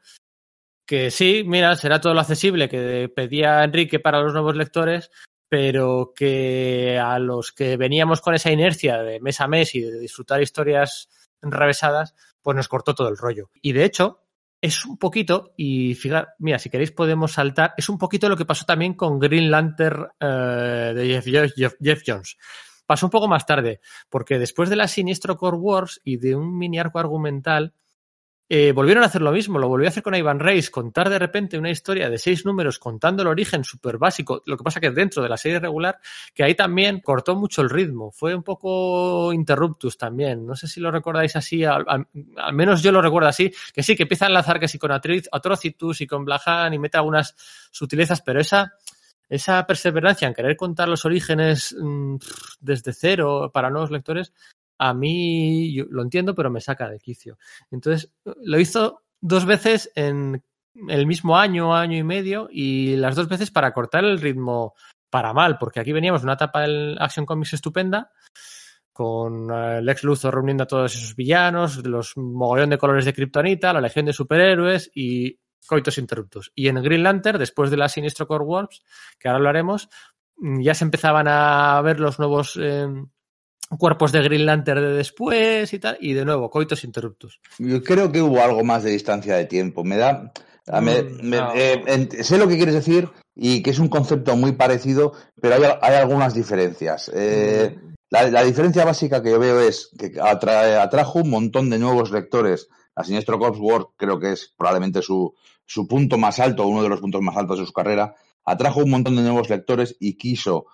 que sí, mira, será todo lo accesible que pedía Enrique para los nuevos lectores, pero que a los que veníamos con esa inercia de mes a mes y de disfrutar historias enrevesadas, pues nos cortó todo el rollo. Y de hecho, es un poquito, y fíjate, mira, si queréis podemos saltar, es un poquito lo que pasó también con Green Lantern eh, de Jeff, Jeff, Jeff, Jones. Pasó un poco más tarde, porque después de la Sinistro Core Wars y de un mini arco argumental, eh, volvieron a hacer lo mismo, lo volvió a hacer con Ivan Reis, contar de repente una historia de seis números contando el origen súper básico, lo que pasa que dentro de la serie regular, que ahí también cortó mucho el ritmo, fue un poco interruptus también, no sé si lo recordáis así, al, al, al menos yo lo recuerdo así, que sí, que empieza a enlazar que sí con Atrocitus y con Blahan y mete algunas sutilezas, pero esa esa perseverancia en querer contar los orígenes mmm, desde cero para nuevos lectores, a mí yo lo entiendo, pero me saca de quicio. Entonces, lo hizo dos veces en el mismo año, año y medio, y las dos veces para cortar el ritmo para mal, porque aquí veníamos una etapa del Action Comics estupenda, con el ex Luthor reuniendo a todos esos villanos, los mogollón de colores de Kryptonita, la legión de superhéroes y coitos interruptus. Y en Green Lantern, después de la Sinistro Core Wars, que ahora lo haremos, ya se empezaban a ver los nuevos eh, cuerpos de Green Lantern de después y tal, y de nuevo, coitos interruptus. Yo creo que hubo algo más de distancia de tiempo. Me da. Me, me, no. eh, sé lo que quieres decir y que es un concepto muy parecido, pero hay, hay algunas diferencias. Eh, mm. la, la, diferencia básica que yo veo es que atra, atrajo un montón de nuevos lectores. A Sinestro Corps War creo que es probablemente su, su punto más alto, uno de los puntos más altos de su carrera. Atrajo un montón de nuevos lectores y quiso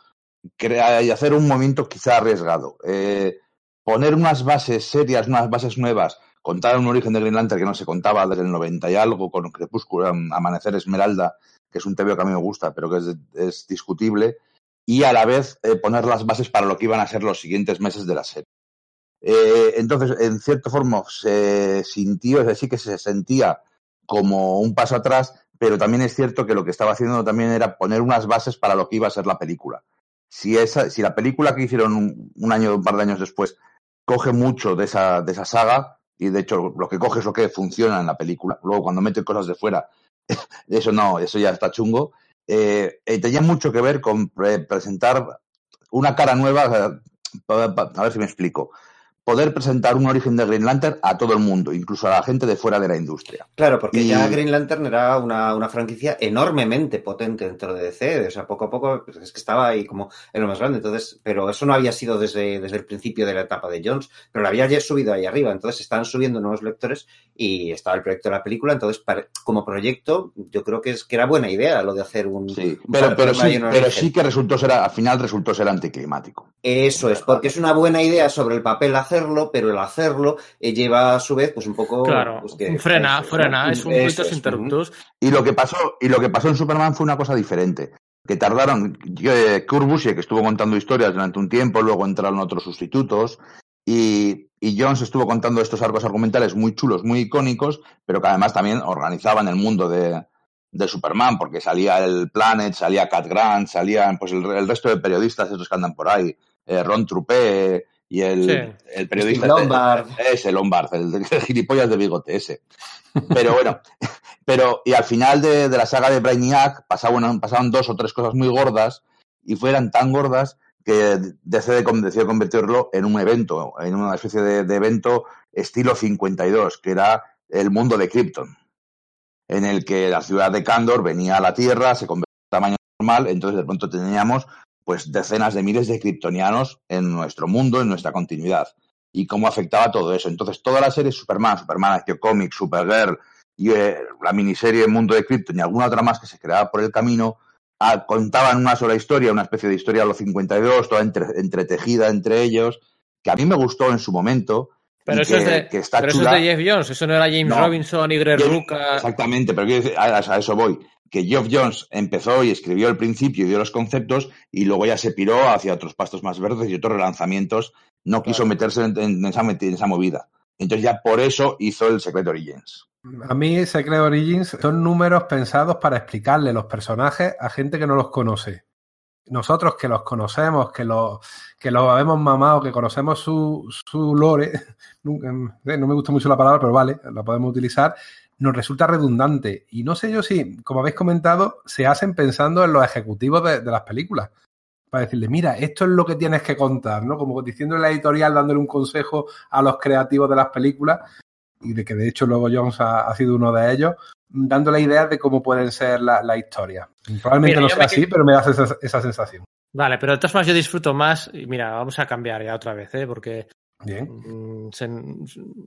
crear y hacer un movimiento quizá arriesgado. Eh, poner unas bases serias, unas bases nuevas, contar un origen de Green Lantern que no se contaba desde el 90 y algo, con Crepúsculo, Amanecer Esmeralda, que es un TV que a mí me gusta, pero que es, es discutible, y a la vez eh, poner las bases para lo que iban a ser los siguientes meses de la serie. Eh, entonces, en cierta forma, se sintió, es decir, que se sentía como un paso atrás, pero también es cierto que lo que estaba haciendo también era poner unas bases para lo que iba a ser la película si, esa, si la película que hicieron un, un año, un par de años después, coge mucho de esa, de esa saga, y de hecho lo que coge es lo que funciona en la película, luego cuando mete cosas de fuera, eso no, eso ya está chungo, eh, eh, tenía mucho que ver con pre presentar una cara nueva, a ver si me explico poder presentar un origen de Green Lantern a todo el mundo, incluso a la gente de fuera de la industria. Claro, porque y... ya Green Lantern era una, una, franquicia enormemente potente dentro de DC, o sea, poco a poco pues, es que estaba ahí como en lo más grande, entonces, pero eso no había sido desde, desde el principio de la etapa de Jones, pero lo había ya subido ahí arriba, entonces estaban subiendo nuevos lectores y estaba el proyecto de la película, entonces para, como proyecto yo creo que es que era buena idea lo de hacer un... Sí, pero, un pero, sí, pero sí que resultó ser, al final resultó ser anticlimático. Eso es, porque es una buena idea sobre el papel hacer hacerlo, pero el hacerlo eh, lleva a su vez pues un poco claro, pues, que, frena, es, frena, es un coitus interruptus. Y lo que pasó, y lo que pasó en Superman fue una cosa diferente. Que tardaron, eh, Kurt Busiek que estuvo contando historias durante un tiempo, luego entraron otros sustitutos, y, y, Jones estuvo contando estos arcos argumentales muy chulos, muy icónicos, pero que además también organizaban el mundo de, de Superman, porque salía el Planet, salía Cat Grant, salían pues el, el resto de periodistas esos que andan por ahí, eh, Ron Trupe, y el, sí. el periodista Lombard. Este, ese Lombard, el, el, gilipollas de bigote ese. Pero bueno, pero y al final de, de la saga de Brainiac pasaban, pasaban dos o tres cosas muy gordas y fueran tan gordas que decidió convertirlo en un evento, en una especie de, de, evento estilo 52, que era el mundo de Krypton, en el que la ciudad de Kandor venía a la Tierra, se convertía en tamaño normal, entonces de pronto teníamos pues decenas de miles de kryptonianos en nuestro mundo, en nuestra continuidad. Y cómo afectaba todo eso. Entonces, toda la serie Superman, Superman, Actio Comics, Supergirl, y eh, la miniserie Mundo de Krypton y alguna otra más que se creaba por el camino, ah, contaban una sola historia, una especie de historia de los 52, toda entre, entretejida entre ellos, que a mí me gustó en su momento. Pero, eso, que, es de, que está pero eso es de Jeff Jones, eso no era James No. Robinson y Greg Rucka. Exactamente, pero a, a eso voy. Que Geoff Jones empezó y escribió el principio y dio los conceptos y luego ya se piró hacia otros pastos más verdes y otros relanzamientos. No quiso meterse en, en esa, en esa movida. Entonces ya por eso hizo el Secret Origins. A mí Secret Origins son números pensados para explicarle los personajes a gente que no los conoce. Nosotros que los conocemos, que los que los habemos mamado, que conocemos su, su lore, eh, no me gusta mucho la palabra, pero vale, la podemos utilizar, nos resulta redundante. Y no sé yo si, como habéis comentado, se hacen pensando en los ejecutivos de, de las películas. Para decirle, mira, esto es lo que tienes que contar, ¿no? Como diciendo en la editorial, dándole un consejo a los creativos de las películas y de que de hecho luego Jones ha, ha sido uno de ellos, dándole ideas de cómo pueden ser la, la historia. Probablemente Mira, no sea así, quedo- pero me das esa, esa sensación. Vale, pero de todas formas yo disfruto más. Y mira, vamos a cambiar ya otra vez, ¿eh? porque Bien. mm, se,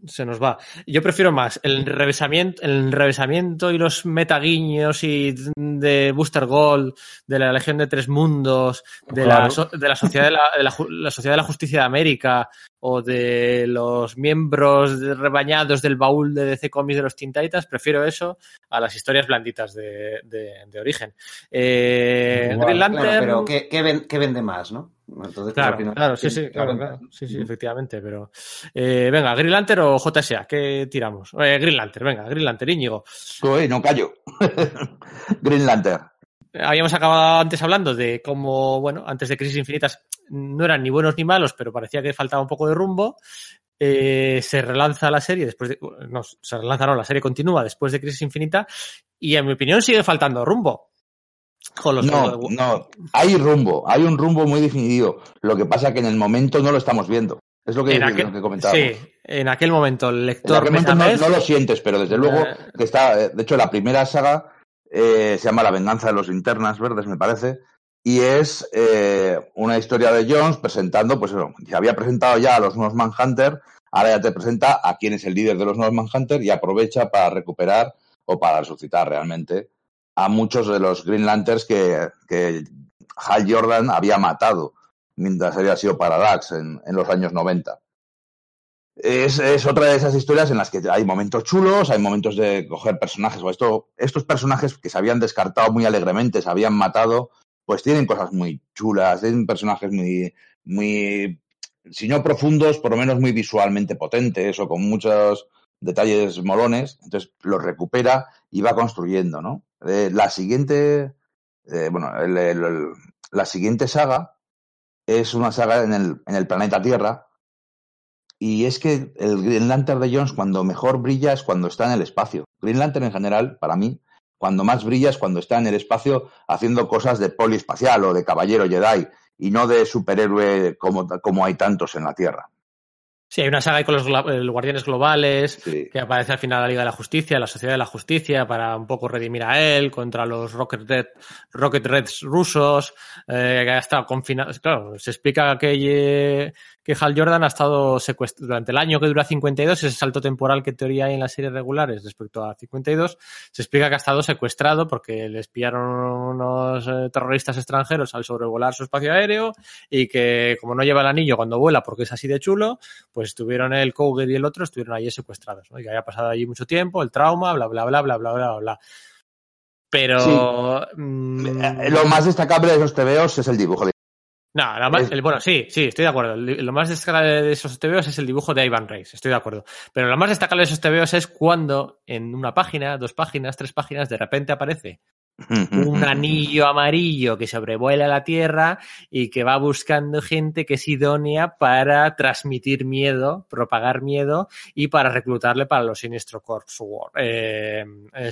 se nos va. Yo prefiero más el revesamiento, el revesamiento y los metaguiños y de Booster Gold, de la Legión de Tres Mundos, de, Claro. la, de la Sociedad de la, de la la Sociedad de la Justicia de América o de los miembros rebañados del baúl de DC Comics de los Teen Titans, prefiero eso a las historias blanditas de, de- origen. Eh, Igual, Green Claro, Lantern. pero ¿qué, qué ven- qué vende más, no? Entonces, pues, Claro, al final- claro, sí, sí, ¿qué claro, claro. Sí, sí, efectivamente, pero... eh, venga, Green Lantern o JSA, ¿qué tiramos? Eh, Green Lantern, venga, Green Lantern, Íñigo. Uy, no callo. Green Lantern. Habíamos acabado antes hablando de cómo, bueno, antes de Crisis Infinitas no eran ni buenos ni malos, pero parecía que faltaba un poco de rumbo. Eh, se relanza la serie después de... No, se relanza, no, la serie continúa después de Crisis Infinita y en mi opinión sigue faltando rumbo. Con los No, no, hay rumbo, hay un rumbo muy definido. Lo que pasa que en el momento no lo estamos viendo. Es lo que, en lo aquel, que comentábamos. sí, en aquel momento el En lector aquel momento no, no lo sientes, pero desde luego Eh. que está. eh, De hecho, la primera saga eh, se llama La venganza de los linternas verdes, me parece, y es eh, una historia de Jones presentando, pues eso, se había presentado ya a los nuevos Manhunter, ahora ya te presenta a quién es el líder de los nuevos Manhunter y aprovecha para recuperar o para resucitar realmente a muchos de los Green Lanterns que, que Hal Jordan había matado mientras había sido Parallax en, en los años 90 es, es, otra de esas historias en las que hay momentos chulos, hay momentos de coger personajes, o esto, estos personajes que se habían descartado muy alegremente, se habían matado, pues tienen cosas muy chulas, tienen personajes muy, muy, si no profundos, por lo menos muy visualmente potentes o con muchos detalles molones, entonces los recupera y va construyendo, ¿no? Eh, la siguiente, eh, bueno, el, el, el, la siguiente saga es una saga en el, en el planeta Tierra, y es que el Green Lantern de Jones cuando mejor brilla es cuando está en el espacio. Green Lantern en general, para mí, cuando más brilla es cuando está en el espacio haciendo cosas de poliespacial o de caballero Jedi y no de superhéroe como, como hay tantos en la Tierra. Sí, hay una saga ahí con los, Guardianes Globales, sí. que aparece al final la Liga de la Justicia, la Sociedad de la Justicia, para un poco redimir a él contra los Rocket Red, Rocket Reds rusos, eh, que ha estado confinado. Claro, se explica que, eh, que Hal Jordan ha estado secuestrado durante el año que dura 52, ese salto temporal que en teoría hay en las series regulares respecto a 52, se explica que ha estado secuestrado porque le espiaron unos eh, terroristas extranjeros al sobrevolar su espacio aéreo y que como no lleva el anillo cuando vuela porque es así de chulo, pues estuvieron el Cougar y el otro estuvieron allí secuestrados, ¿no? Y que haya pasado allí mucho tiempo, el trauma, bla, bla, bla, bla, bla, bla, bla. Pero... Sí. Mmm... Lo más destacable de esos TVOs es el dibujo. De... No, lo más, el, bueno, sí, sí, estoy de acuerdo. Lo más destacable de esos TVOs es el dibujo de Ivan Reis, estoy de acuerdo. Pero lo más destacable de esos TVOs es cuando en una página, dos páginas, tres páginas, de repente aparece un anillo amarillo que sobrevuela la Tierra y que va buscando gente que es idónea para transmitir miedo, propagar miedo y para reclutarle para los Sinistro Corps War. Eh,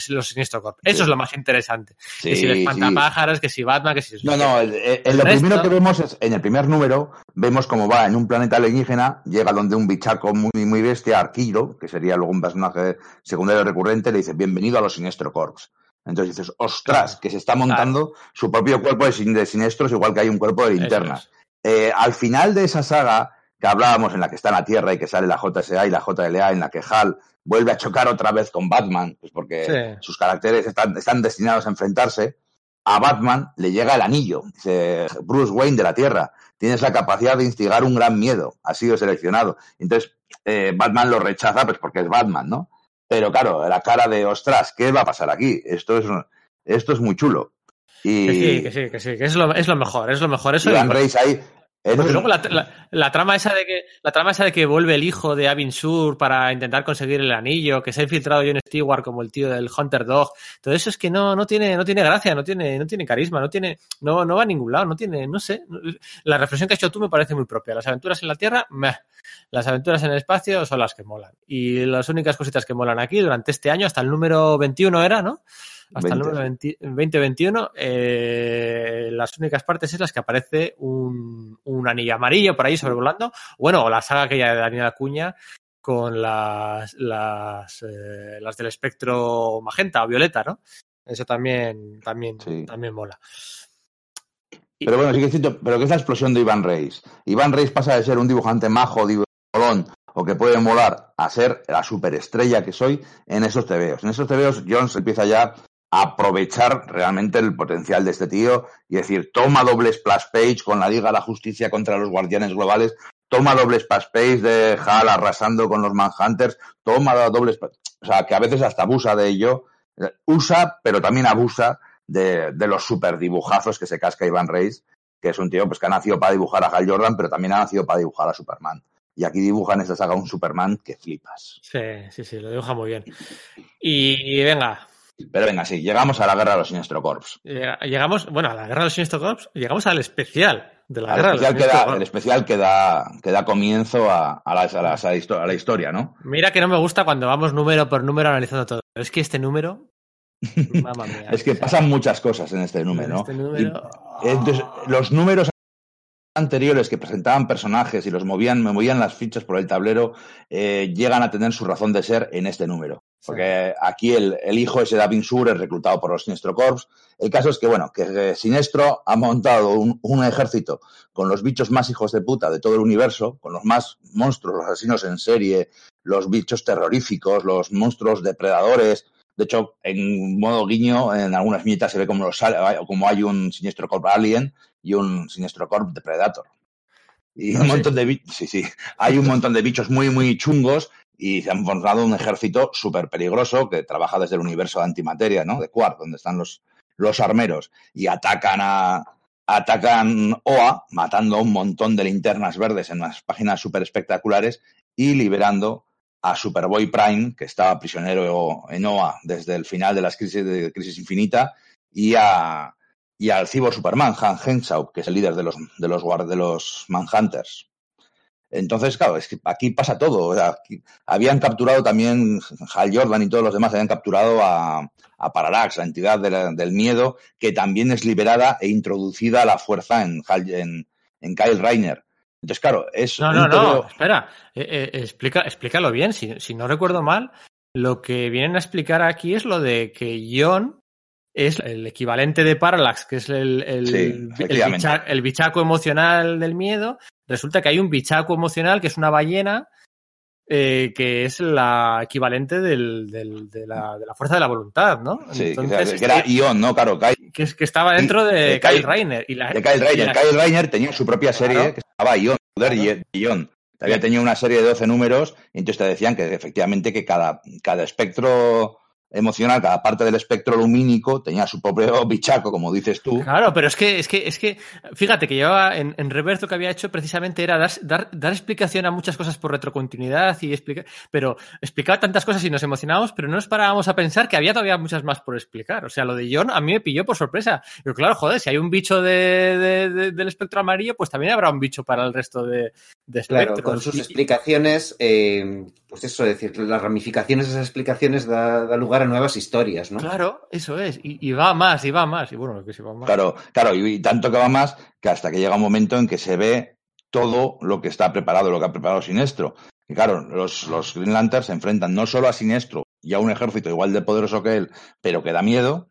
los Sinistro Corps. Eso sí. es lo más interesante. Sí, que si el espantapájaros, sí. que si Batman, que si... No, no, el, el, el lo resto... primero que vemos es, en el primer número, vemos cómo va en un planeta alienígena, llega donde un bichaco muy, muy bestia, Arquiro, que sería luego un personaje secundario recurrente, le dice, bienvenido a los Sinestro Corps. Entonces dices, ostras, que se está montando claro. su propio cuerpo de, sin de, siniestros, igual que hay un cuerpo de linternas. Es. Eh, al final de esa saga, que hablábamos, en la que está en la Tierra y que sale la JSA y la JLA, en la que Hal vuelve a chocar otra vez con Batman, pues porque Sí. sus caracteres están, están destinados a enfrentarse, a Batman le llega el anillo. Dice Bruce Wayne de la Tierra, tienes la capacidad de instigar un gran miedo, has sido seleccionado. Entonces, eh, Batman lo rechaza pues porque es Batman, ¿no? Pero claro, la cara de, ostras, ¿qué va a pasar aquí? Esto es, esto es muy chulo. Y Que sí, que sí, que sí, que es lo, es lo mejor, es lo mejor. Eso y- Reis ahí... Porque un- luego la, la- la trama esa de que la trama esa de que vuelve el hijo de Avin Sur para intentar conseguir el anillo, que se ha infiltrado John Stewart como el tío del Hunter Dog, todo eso es que no, no tiene, no tiene gracia, no tiene, no tiene carisma, no tiene, no, no va a ningún lado, no tiene, no sé. La reflexión que has hecho tú me parece muy propia. Las aventuras en la Tierra, meh. Las aventuras en el espacio son las que molan. Y las únicas cositas que molan aquí durante este año, hasta el número 21 era, ¿no? Hasta el 20. número 20 2021, eh, las únicas partes es las que aparece un, un anillo amarillo por ahí sobrevolando. Bueno, o la saga aquella de Daniel Acuña con las, las, eh, las del espectro magenta o violeta, ¿no? Eso también, también, Sí. también mola. Pero bueno, sí que es cierto, pero que es la explosión de Iván Reis. Iván Reis pasa de ser un dibujante majo, molón, o que puede molar, a ser la superestrella que soy en esos tebeos. En esos tebeos, Jones empieza ya aprovechar realmente el potencial de este tío y decir, toma doble splash page con la Liga de la Justicia contra los Guardianes Globales, toma doble splash page de Hal arrasando con los Manhunters, toma doble splash... O sea, que a veces hasta abusa de ello. Usa, pero también abusa de, de los super dibujazos que se casca Iván Reis, que es un tío pues, que ha nacido para dibujar a Hal Jordan, pero también ha nacido para dibujar a Superman. Y aquí dibuja en esta saga un Superman que flipas. Sí, sí, sí, lo dibuja muy bien. Y venga, Pero venga, sí, llegamos a la guerra de los Sinestro Corps. llega- llegamos, bueno, a la guerra de los Sinestro Corps, llegamos al especial de la Al guerra de los especial que da, el especial que da, que da comienzo a, a la, a la- a la historia, ¿no? Mira que no me gusta cuando vamos número por número analizando todo. Pero es que este número. Mamma mía. Es que pasan muchas cosas en este número, ¿no? Este número. Entonces, los números anteriores que presentaban personajes y los movían, me movían las fichas por el tablero, eh, llegan a tener su razón de ser en este número. Porque aquí el, el hijo ese de Abin Sur es reclutado por los Sinestro Corps. El caso es que, bueno, que eh, Sinestro ha montado un, un ejército con los bichos más hijos de puta de todo el universo, con los más monstruos, los asesinos en serie, los bichos terroríficos, los monstruos depredadores. De hecho, en modo guiño, en algunas viñetas se ve como, los, como hay un Sinestro Corp Alien y un Sinestro Corp de Predator. Y un ¿Ah, sí? montón de bichos, sí, sí, hay un montón de bichos muy, muy chungos y se han formado un ejército súper peligroso que trabaja desde el universo de antimateria, ¿no? De Quark, donde están los, los armeros y atacan a atacan OA, matando a un montón de linternas verdes en unas páginas súper espectaculares y liberando a Superboy Prime, que estaba prisionero en OA desde el final de las crisis de Crisis Infinita, y a y al Cyborg Superman, Han Henshaw, que es el líder de los de los de los Manhunters. Entonces, claro, es que aquí pasa todo. o sea, aquí- habían capturado también Hal Jordan y todos los demás habían capturado a, a Parallax, la entidad de la- del miedo, que también es liberada e introducida a la fuerza en, Hal- en, en Kyle Reiner. Entonces, claro, es No, no, no. tebeo- Espera. Eh, eh, explica, explícalo bien. Si, si no recuerdo mal, lo que vienen a explicar aquí es lo de que John es el equivalente de Parallax, que es el, el, Sí, el, bicha- el bichaco emocional del miedo. Resulta que hay un bichaco emocional que es una ballena eh, que es la equivalente del, del- de, la, de la fuerza de la voluntad, ¿no? Sí, Entonces, que era este- Ion, ¿no? Claro, Kyle, que, es- que estaba dentro de, de Kyle Kyle- Reiner. Y la, de Kyle y Reiner. la- Kyle Reiner tenía su propia serie Claro. que se llamaba Ion, Poder Claro. y Ion. Había tenido una serie de 12 números y entonces te decían que efectivamente que cada, cada espectro emocional, cada parte del espectro lumínico tenía su propio bichaco, como dices tú. Claro, pero es que, es que, es que, fíjate que llevaba en, en Reverso que había hecho precisamente era dar, dar, dar explicación a muchas cosas por retrocontinuidad y explicar, pero explicaba tantas cosas y nos emocionábamos, pero no nos parábamos a pensar que había todavía muchas más por explicar. O sea, lo de John a mí me pilló por sorpresa. Pero claro, joder, si hay un bicho de, de- de- del espectro amarillo, pues también habrá un bicho para el resto de, de Claro, espectros. con sus Y- explicaciones, eh, pues eso, es decir, las ramificaciones de esas explicaciones da, da lugar a nuevas historias, ¿no? Claro, eso es. Y, y va más, y va más. Y bueno, que sí va más. Claro, claro, y, y tanto que va más que hasta que llega un momento en que se ve todo lo que está preparado, lo que ha preparado Sinestro. Y claro, los, los Green Lanterns se enfrentan no solo a Sinestro y a un ejército igual de poderoso que él, pero que da miedo,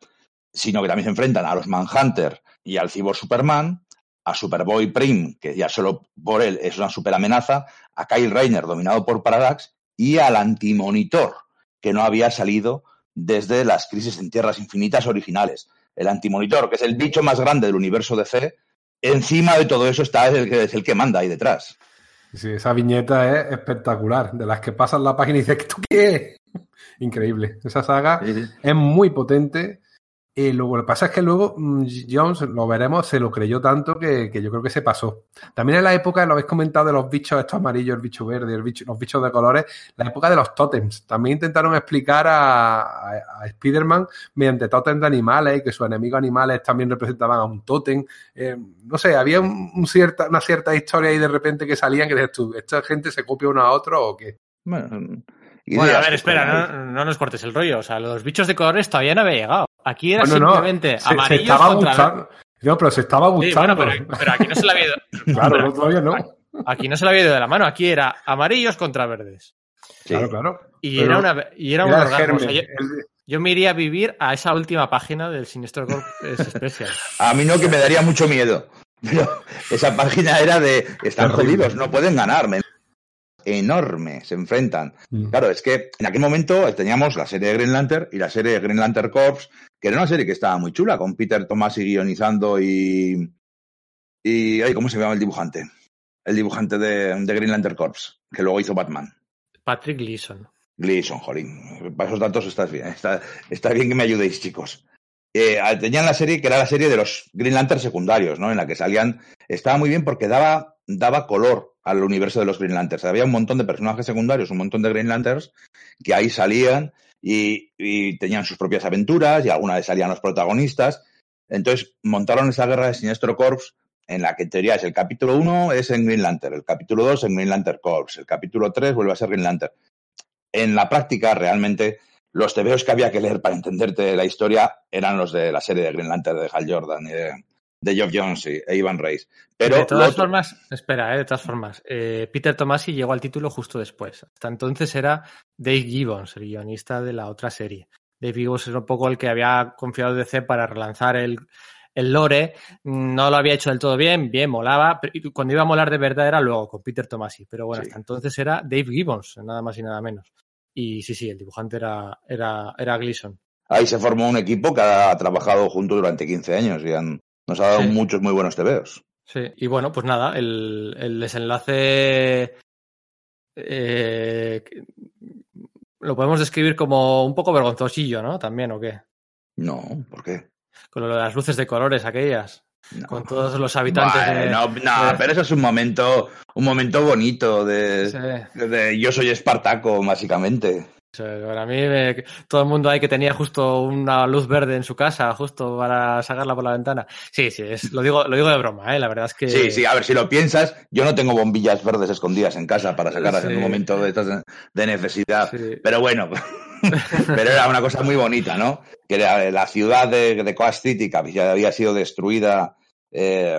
sino que también se enfrentan a los Manhunter y al Cyborg Superman, a Superboy Prim, que ya solo por él es una super amenaza, a Kyle Rayner, dominado por Parallax, y al Antimonitor, que no había salido desde las crisis en tierras infinitas originales. El Antimonitor, que es el bicho más grande del universo DC, encima de todo eso está el que, es el que manda ahí detrás. Sí, esa viñeta es espectacular, de las que pasan la página y dices, ¿tú qué? Increíble. Esa saga Sí, sí. es muy potente. Y luego, lo que pasa es que luego mm, Jones, lo veremos, se lo creyó tanto que, que yo creo que se pasó. También en la época, lo habéis comentado, de los bichos estos amarillos, el bicho verde, el bicho, los bichos de colores, la época de los tótems. También intentaron explicar a, a, a Spider-Man mediante tótems de animales y que sus enemigos animales también representaban a un tótem. Eh, no sé, había un, un cierta, una cierta historia ahí de repente que salían que dices tú, ¿esta gente se copia uno a otro o qué? Bueno, Bueno, a ver, espera, no, no nos cortes el rollo. O sea, los bichos de colores todavía no había llegado. Aquí era Bueno, no, simplemente se, se amarillos estaba contra gustando. No, pero se estaba Sí, gustando. bueno, pero, pero aquí no se le había ido. claro, pero no, todavía no. Aquí no se le había ido de la mano. Aquí era amarillos contra verdes. Sí. Claro, claro. Y Pero era una y era un Era el orgasmo. O sea, yo, El- yo me iría a vivir a esa última página del Sinestro Corp Special. A mí no, que me daría mucho miedo. Pero esa página era de, están jodidos, no pueden ganarme. Enorme, se enfrentan. Mm. Claro, es que en aquel momento teníamos la serie de Green Lantern y la serie de Green Lantern Corps, que era una serie que estaba muy chula, con Peter Tomasi guionizando y. y ay, ¿Cómo se llama el dibujante? El dibujante de, de Green Lantern Corps, que luego hizo Batman. Patrick Gleason. Gleason, jolín. Para esos datos estás bien. Está, está bien que me ayudéis, chicos. Eh, tenían la serie que era la serie de los Green Lantern secundarios, ¿no? En la que salían. Estaba muy bien porque daba, daba color al universo de los Green Lanterns. Había un montón de personajes secundarios, un montón de Green Lanterns que ahí salían y, y tenían sus propias aventuras y alguna vez salían los protagonistas. Entonces montaron esa guerra de Sinestro Corps en la que en teoría es el capítulo 1 es en Green Lantern, el capítulo 2 en Green Lantern Corps, el capítulo 3 vuelve a ser Green Lantern. En la práctica, realmente, los tebeos que había que leer para entenderte la historia eran los de la serie de Green Lantern de Hal Jordan y de, de Geoff Jones y, e Ivan Reis. Pero de todas otro- formas, espera, eh, de todas formas, eh, Peter Tomasi llegó al título justo después. Hasta entonces era Dave Gibbons, el guionista de la otra serie. Dave Gibbons era un poco el que había confiado DC para relanzar el, el lore. No lo había hecho del todo bien, bien, molaba. pero cuando iba a molar de verdad era luego con Peter Tomasi. Pero bueno, Sí. hasta entonces era Dave Gibbons, nada más y nada menos. Y sí, sí, el dibujante era, era, era Gleason. ahí se formó un equipo que ha trabajado junto durante 15 años y han- nos ha dado Sí. muchos muy buenos tebeos. Sí, y bueno, pues nada, el, el desenlace eh, lo podemos describir como un poco vergonzosillo, ¿no? También, ¿o qué? No, ¿por qué? Con lo de las luces de colores aquellas, No. con todos los habitantes de... Bueno, no, de- pero eso es un momento, un momento bonito de, Sí, de yo soy Espartaco, básicamente. Para mí me- todo el mundo ahí que tenía justo una luz verde en su casa, justo para sacarla por la ventana. Sí, sí, es, lo digo, lo digo de broma, ¿eh? La verdad es que... Sí, sí, a ver, si lo piensas, yo no tengo bombillas verdes escondidas en casa para sacarlas Sí. en un momento de, de- necesidad. Sí. Pero bueno, pero era una cosa muy bonita, ¿no? Que era la ciudad de, de Coast City, que había sido destruida eh,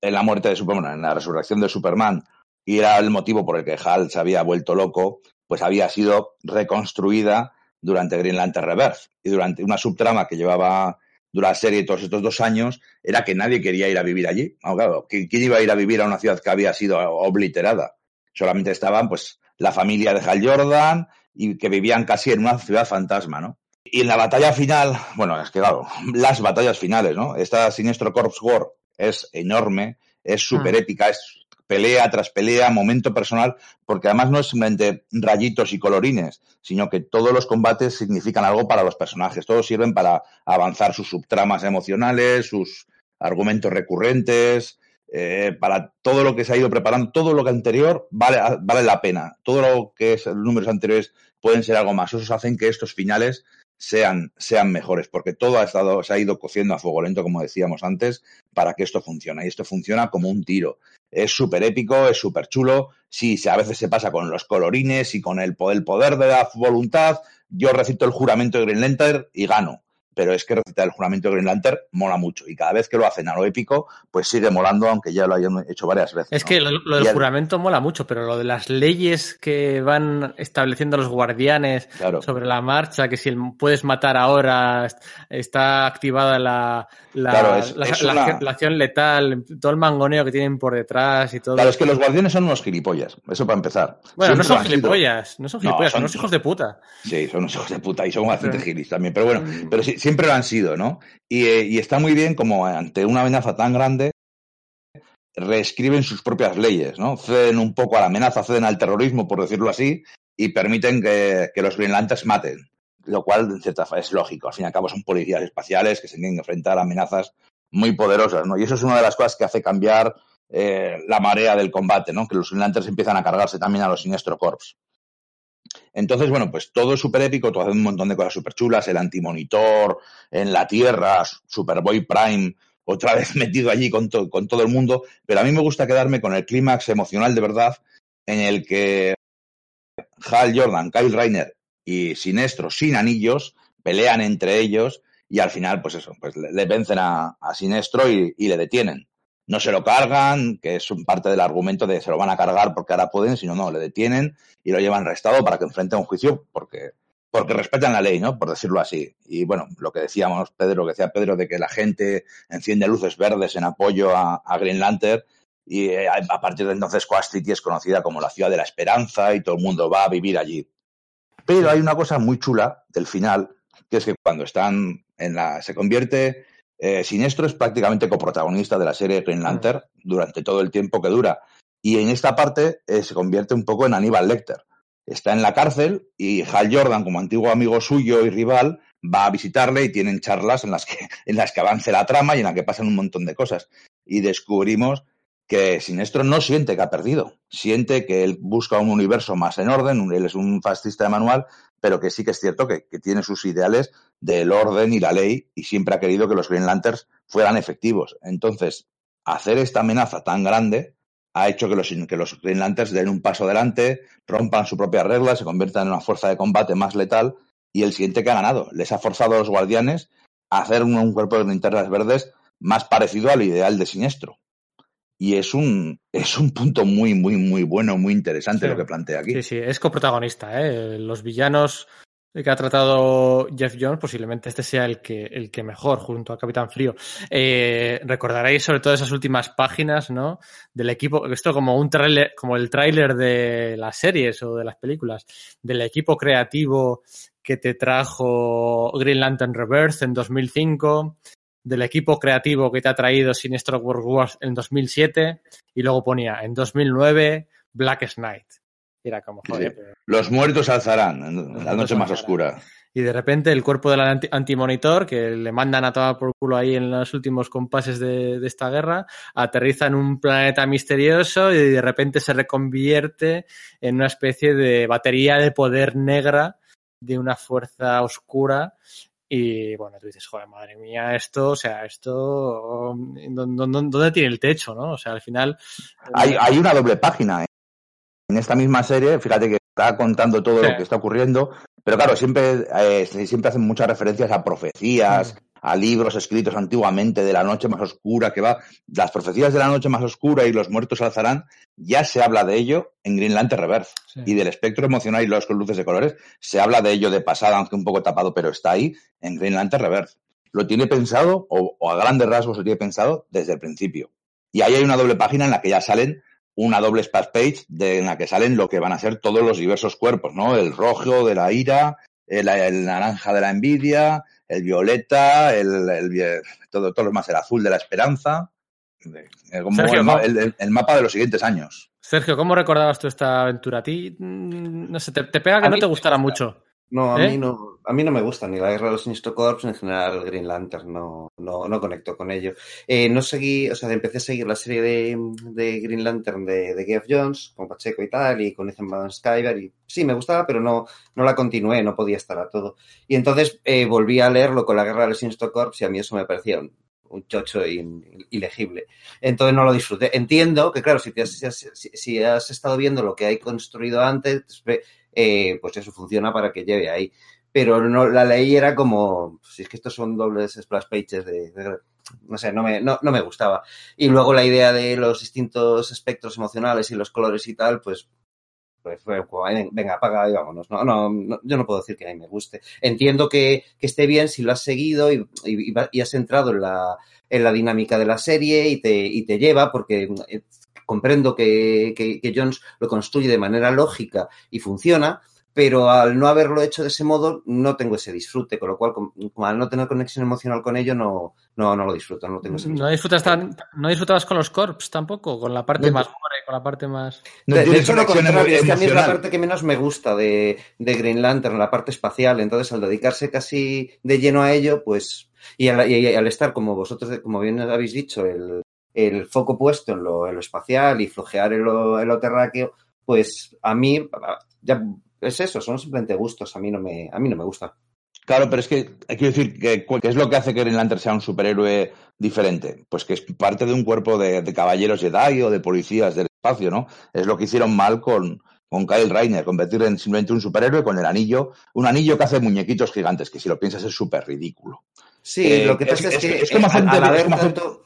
en la muerte de Superman, en la resurrección de Superman, y era el motivo por el que Hal se había vuelto loco, pues había sido reconstruida durante Green Lantern Rebirth. Y durante una subtrama que llevaba durante la serie todos estos dos años, era que nadie quería ir a vivir allí. Ah, claro, ¿quién iba a ir a vivir a una ciudad que había sido obliterada? Solamente estaban, pues, la familia de Hal Jordan y que vivían casi en una ciudad fantasma, ¿no? Y en la batalla final, bueno, es que claro, las batallas finales, ¿no? Esta Sinestro Corps War es enorme, es súper épica, es pelea tras pelea, momento personal, porque además no es simplemente rayitos y colorines, sino que todos los combates significan algo para los personajes, todos sirven para avanzar sus subtramas emocionales, sus argumentos recurrentes, eh, para todo lo que se ha ido preparando, todo lo que anterior vale, vale la pena, todo lo que es los números anteriores pueden ser algo más, esos hacen que estos finales sean, sean mejores, porque todo ha estado, se ha ido cociendo a fuego lento, como decíamos antes, para que esto funcione. Y esto funciona como un tiro. Es súper épico, es súper chulo. Sí, a veces se pasa con los colorines y con el, el poder de la voluntad. Yo recito el juramento de Green Lantern y gano. Pero es que recitar el juramento de Green Lantern mola mucho y cada vez que lo hacen a lo épico, pues sigue molando, aunque ya lo hayan hecho varias veces. Es ¿no? que lo, lo del el- juramento mola mucho, pero lo de las leyes que van estableciendo los guardianes Claro. sobre la marcha, que si puedes matar ahora, est- está activada la, la, Claro, es- la- es la- una- la acción letal, todo el mangoneo que tienen por detrás y todo. Claro, es que los guardianes son unos gilipollas, eso para empezar. bueno, no son han sido. gilipollas, no son No, gilipollas, son son- unos hijos de puta. Sí, son unos hijos de puta y son bastante Pero- gilis también, pero bueno, pero sí, siempre lo han sido, ¿no? Y, eh, y está muy bien como ante una amenaza tan grande reescriben sus propias leyes, ¿no? Ceden un poco a la amenaza, ceden al terrorismo, por decirlo así, y permiten que, que los Green Lanterns maten, lo cual en cierta es lógico. Al fin y al cabo son policías espaciales que se tienen que enfrentar a amenazas muy poderosas, ¿no? Y eso es una de las cosas que hace cambiar eh, la marea del combate, ¿no? Que los Green Lanterns empiezan a cargarse también a los Sinestro Corps. Entonces, bueno, pues todo es súper épico, todo hace un montón de cosas súper chulas, el antimonitor en la Tierra, Superboy Prime, otra vez metido allí con, to- con todo el mundo, pero a mí me gusta quedarme con el clímax emocional de verdad en el que Hal Jordan, Kyle Reiner y Sinestro sin anillos pelean entre ellos y al final, pues eso, pues le, le vencen a, a Sinestro y, y le detienen. No se lo cargan, que es un parte del argumento de se lo van a cargar porque ahora pueden, sino no, le detienen y lo llevan arrestado para que enfrente a un juicio porque, porque respetan la ley, ¿no? Por decirlo así. Y bueno, lo que decíamos, Pedro, lo que decía Pedro, de que la gente enciende luces verdes en apoyo a, a Green Lantern y eh, a partir de entonces Coast City es conocida como la ciudad de la esperanza y todo el mundo va a vivir allí. Pero hay una cosa muy chula del final, que es que cuando están en la... se convierte... eh, Sinestro es prácticamente coprotagonista de la serie Green Lantern durante todo el tiempo que dura. Y en esta parte eh, se convierte un poco en Aníbal Lecter. Está en la cárcel y Hal Jordan, como antiguo amigo suyo y rival, va a visitarle y tienen charlas en las que, en las que avance la trama y en las que pasan un montón de cosas. Y descubrimos que Sinestro no siente que ha perdido, siente que él busca un universo más en orden, él es un fascista de manual, pero que sí que es cierto que, que tiene sus ideales del orden y la ley y siempre ha querido que los Green Lanterns fueran efectivos. Entonces, hacer esta amenaza tan grande ha hecho que los, que los Green Lanterns den un paso adelante, rompan su propia regla, se conviertan en una fuerza de combate más letal y el siguiente que ha ganado. Les ha forzado a los guardianes a hacer un, un cuerpo de linternas verdes más parecido al ideal de Sinestro. Y es un, es un punto muy, muy, muy bueno, muy interesante Sí. lo que plantea aquí. Sí, sí, es coprotagonista, ¿eh? Los villanos que ha tratado Jeff Jones, posiblemente este sea el que, el que mejor, junto a Capitán Frío. Eh, recordaréis sobre todo esas últimas páginas, ¿no? Del equipo, esto como un tráiler, como el tráiler de las series o de las películas, del equipo creativo que te trajo Green Lantern Reverse en 2005, del equipo creativo que te ha traído Sinestro World Wars en 2007, y luego ponía en 2009 Black Knight. Era como, joder, Sí. pero- Los muertos alzarán en la noche más alzarán. oscura. y de repente el cuerpo del anti- antimonitor, que le mandan a tomar por culo ahí en los últimos compases de, de esta guerra, aterriza en un planeta misterioso y de repente se reconvierte en una especie de batería de poder negra de una fuerza oscura. Y bueno, tú dices, joder, madre mía, esto, o sea, esto, ¿dónde, dónde- dónde tiene el techo, no? O sea, al final. Hay, hay una doble página ¿eh? En esta misma serie, fíjate que está contando todo Sí. lo que está ocurriendo, pero claro, siempre, eh, siempre hacen muchas referencias a profecías, a libros escritos antiguamente de la noche más oscura que va. Las profecías de la noche más oscura y los muertos alzarán, ya se habla de ello en Green Lantern Reverse. Sí. Y del espectro emocional y los con luces de colores, se habla de ello de pasada, aunque un poco tapado, pero está ahí en Green Lantern Reverse. Lo tiene pensado, o, o a grandes rasgos lo tiene pensado desde el principio. Y ahí hay una doble página en la que ya salen una doble splash page de, en la que salen lo que van a ser todos los diversos cuerpos, ¿no? El rojo de la ira, el, el naranja de la envidia, el violeta, el, el todo, todos los más, el azul de la esperanza, eh, como Sergio, el, el- mapa de los siguientes años. Sergio, ¿cómo recordabas tú esta aventura? A ti, mm, no sé, te, te pega que A no te gustara gusta. mucho. No, a ¿Eh? mí no, a mí no me gusta ni la guerra de los Sinistro Corps, ni en general Green Lantern, no, no, no conecto con ello. Eh, no seguí, o sea, empecé a seguir la serie de, de Green Lantern de, de Geoff Jones, con Pacheco y tal, y con Ethan Van Skyver, y sí, me gustaba, pero no, no la continué, no podía estar a todo. Y entonces eh, volví a leerlo con la guerra de los Sinistro Corps, y a mí eso me parecía un, un chocho ilegible. Entonces no lo disfruté. Entiendo que, claro, si, te has, si, has, si has estado viendo lo que hay construido antes, eh, pues eso funciona para que lleve ahí. pero no la leí era como, si es que estos son dobles splash pages de, de- no sé, no me, no, no me gustaba. Y luego la idea de los distintos espectros emocionales y los colores y tal, pues, pues fue como, "Ay, venga, apaga y vámonos. No, no, no, yo no puedo decir que a mí me guste. Entiendo que, que esté bien si lo has seguido y, y- y has entrado en la, en la dinámica de la serie y te, y te lleva, porque eh, comprendo que, que, que Jones lo construye de manera lógica y funciona, pero al no haberlo hecho de ese modo no tengo ese disfrute, con lo cual, como, como al no tener conexión emocional con ello, no, no, no lo disfruto, no tengo ese No disfrutas tan, no disfrutabas con los corps tampoco, con la parte No, más gore, con la parte más. No de, hecho, lo contrario, es que a mí es la parte que menos me gusta de, de Green Lantern, la parte espacial. Entonces, al dedicarse casi de lleno a ello, pues, y al, y al estar, como vosotros, como bien habéis dicho, el, el foco puesto en lo, en lo espacial y flojear en lo, en lo terráqueo, pues a mí, ya es eso, son simplemente gustos, a mí no me, a mí no me gusta. Claro, pero es que hay que decir que ¿qué es lo que hace que Green Lantern sea un superhéroe diferente? Pues que es parte de un cuerpo de, de caballeros Jedi o de policías del espacio, ¿no? Es lo que hicieron mal con, con Kyle Rayner, convertir en simplemente un superhéroe con el anillo, un anillo que hace muñequitos gigantes, que si lo piensas es súper ridículo. Sí, Eh, lo que es- pasa es, es- que es como eh, hacer es haber como hacer- tanto,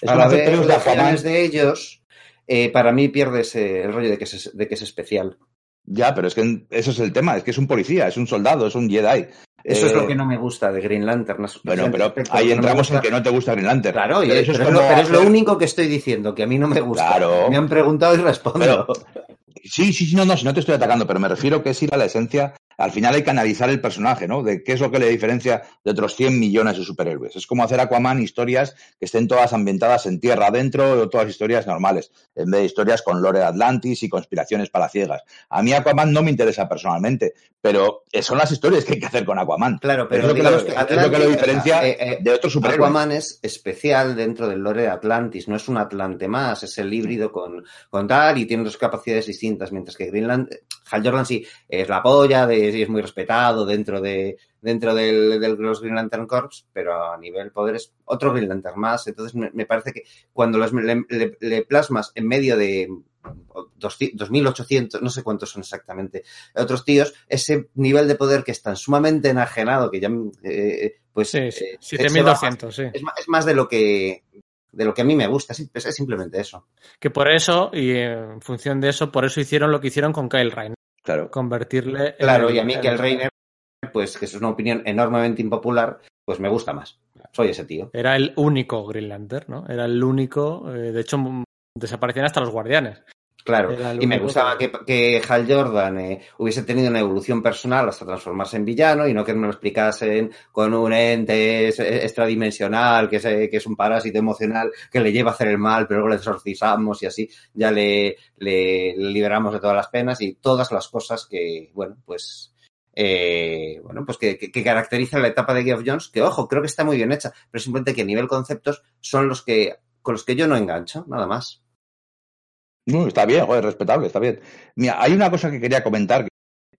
Es hacer haber pelos de Aquaman. legiones de ellos, eh, para mí pierde ese, el rollo de que, es, de que es especial. Ya, pero es que eso es el tema, es que es un policía, es un soldado, es un Jedi. Eso es Eh, lo que no me gusta de Green Lantern. es Bueno, pero ahí no entramos en gusta. que no te gusta Green Lantern. Claro, Pero eso eso es, es lo, como pero es lo único que estoy diciendo, que a mí no me gusta. Claro. Me han preguntado y respondo. Sí, sí, sí, no, no, si no te estoy atacando, pero me refiero que es ir a la esencia. Al final hay que analizar el personaje, ¿no? De qué es lo que le diferencia de otros 100 millones de superhéroes. Es como hacer Aquaman historias que estén todas ambientadas en tierra adentro o todas historias normales, en vez de historias con lore de Atlantis y conspiraciones palaciegas. A mí Aquaman no me interesa personalmente, pero son las historias que hay que hacer con Aquaman. Claro, pero es lo que, digamos lo, que es lo que lo Atlantis, diferencia eh, eh, de otros superhéroes. Aquaman es especial dentro del lore de Atlantis, no es un Atlante más, es el híbrido con, con tal y tiene dos capacidades distintas, mientras que Greenland, Hal Jordan sí es la polla, de, sí es muy respetado dentro de dentro del, del los Green Lantern Corps, pero a nivel poder es otro Green Lantern más. Entonces me, me parece que cuando los, le, le- le plasmas en medio de 2.800, no sé cuántos son exactamente, otros tíos, ese nivel de poder que es tan sumamente enajenado que ya, eh, pues... Sí, sí, eh, 7200, sí. es más, es más de lo que de lo que a mí me gusta, es, es simplemente eso. Que por eso, y en función de eso, por eso hicieron lo que hicieron con Kyle Rayner. Claro. Convertirle en Claro, el- y a mí en- que el Reiner, pues que es una opinión enormemente impopular, pues me gusta más. Soy ese tío. Era el único Green Lantern, ¿no? Era el único. eh, de hecho, desaparecían hasta los guardianes. Claro, y me gustaba que- que, Hal Jordan eh, hubiese tenido una evolución personal hasta transformarse en villano y no que me lo explicasen con un ente extradimensional que es, eh, que es un parásito emocional que le lleva a hacer el mal, pero luego le exorcizamos y así ya le, le- le liberamos de todas las penas y todas las cosas que, bueno, pues eh, bueno, pues que, que, que caracterizan la etapa de Geoff Jones, que ojo, creo que está muy bien hecha, pero simplemente que a nivel conceptos son los que con los que yo no engancho, nada más. No, está bien, joder, respetable, está bien. Mira, hay una cosa que quería comentar.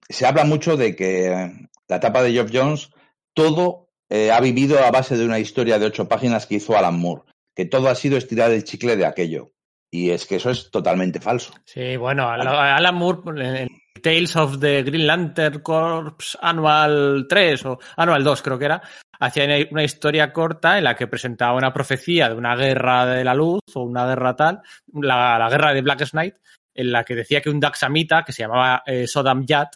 Se habla mucho de que la etapa de Geoff Jones, todo eh, ha vivido a base de una historia de ocho páginas que hizo Alan Moore, que todo ha sido estirar el chicle de aquello. Y es que eso es totalmente falso. Sí, bueno, Alan Moore en Tales of the Green Lantern Corps Annual 3 o Annual 2 creo que era, hacía una historia corta en la que presentaba una profecía de una guerra de la luz o una guerra tal, la, la guerra de Black Knight, en la que decía que un Daxamita que se llamaba eh, Sodam Yat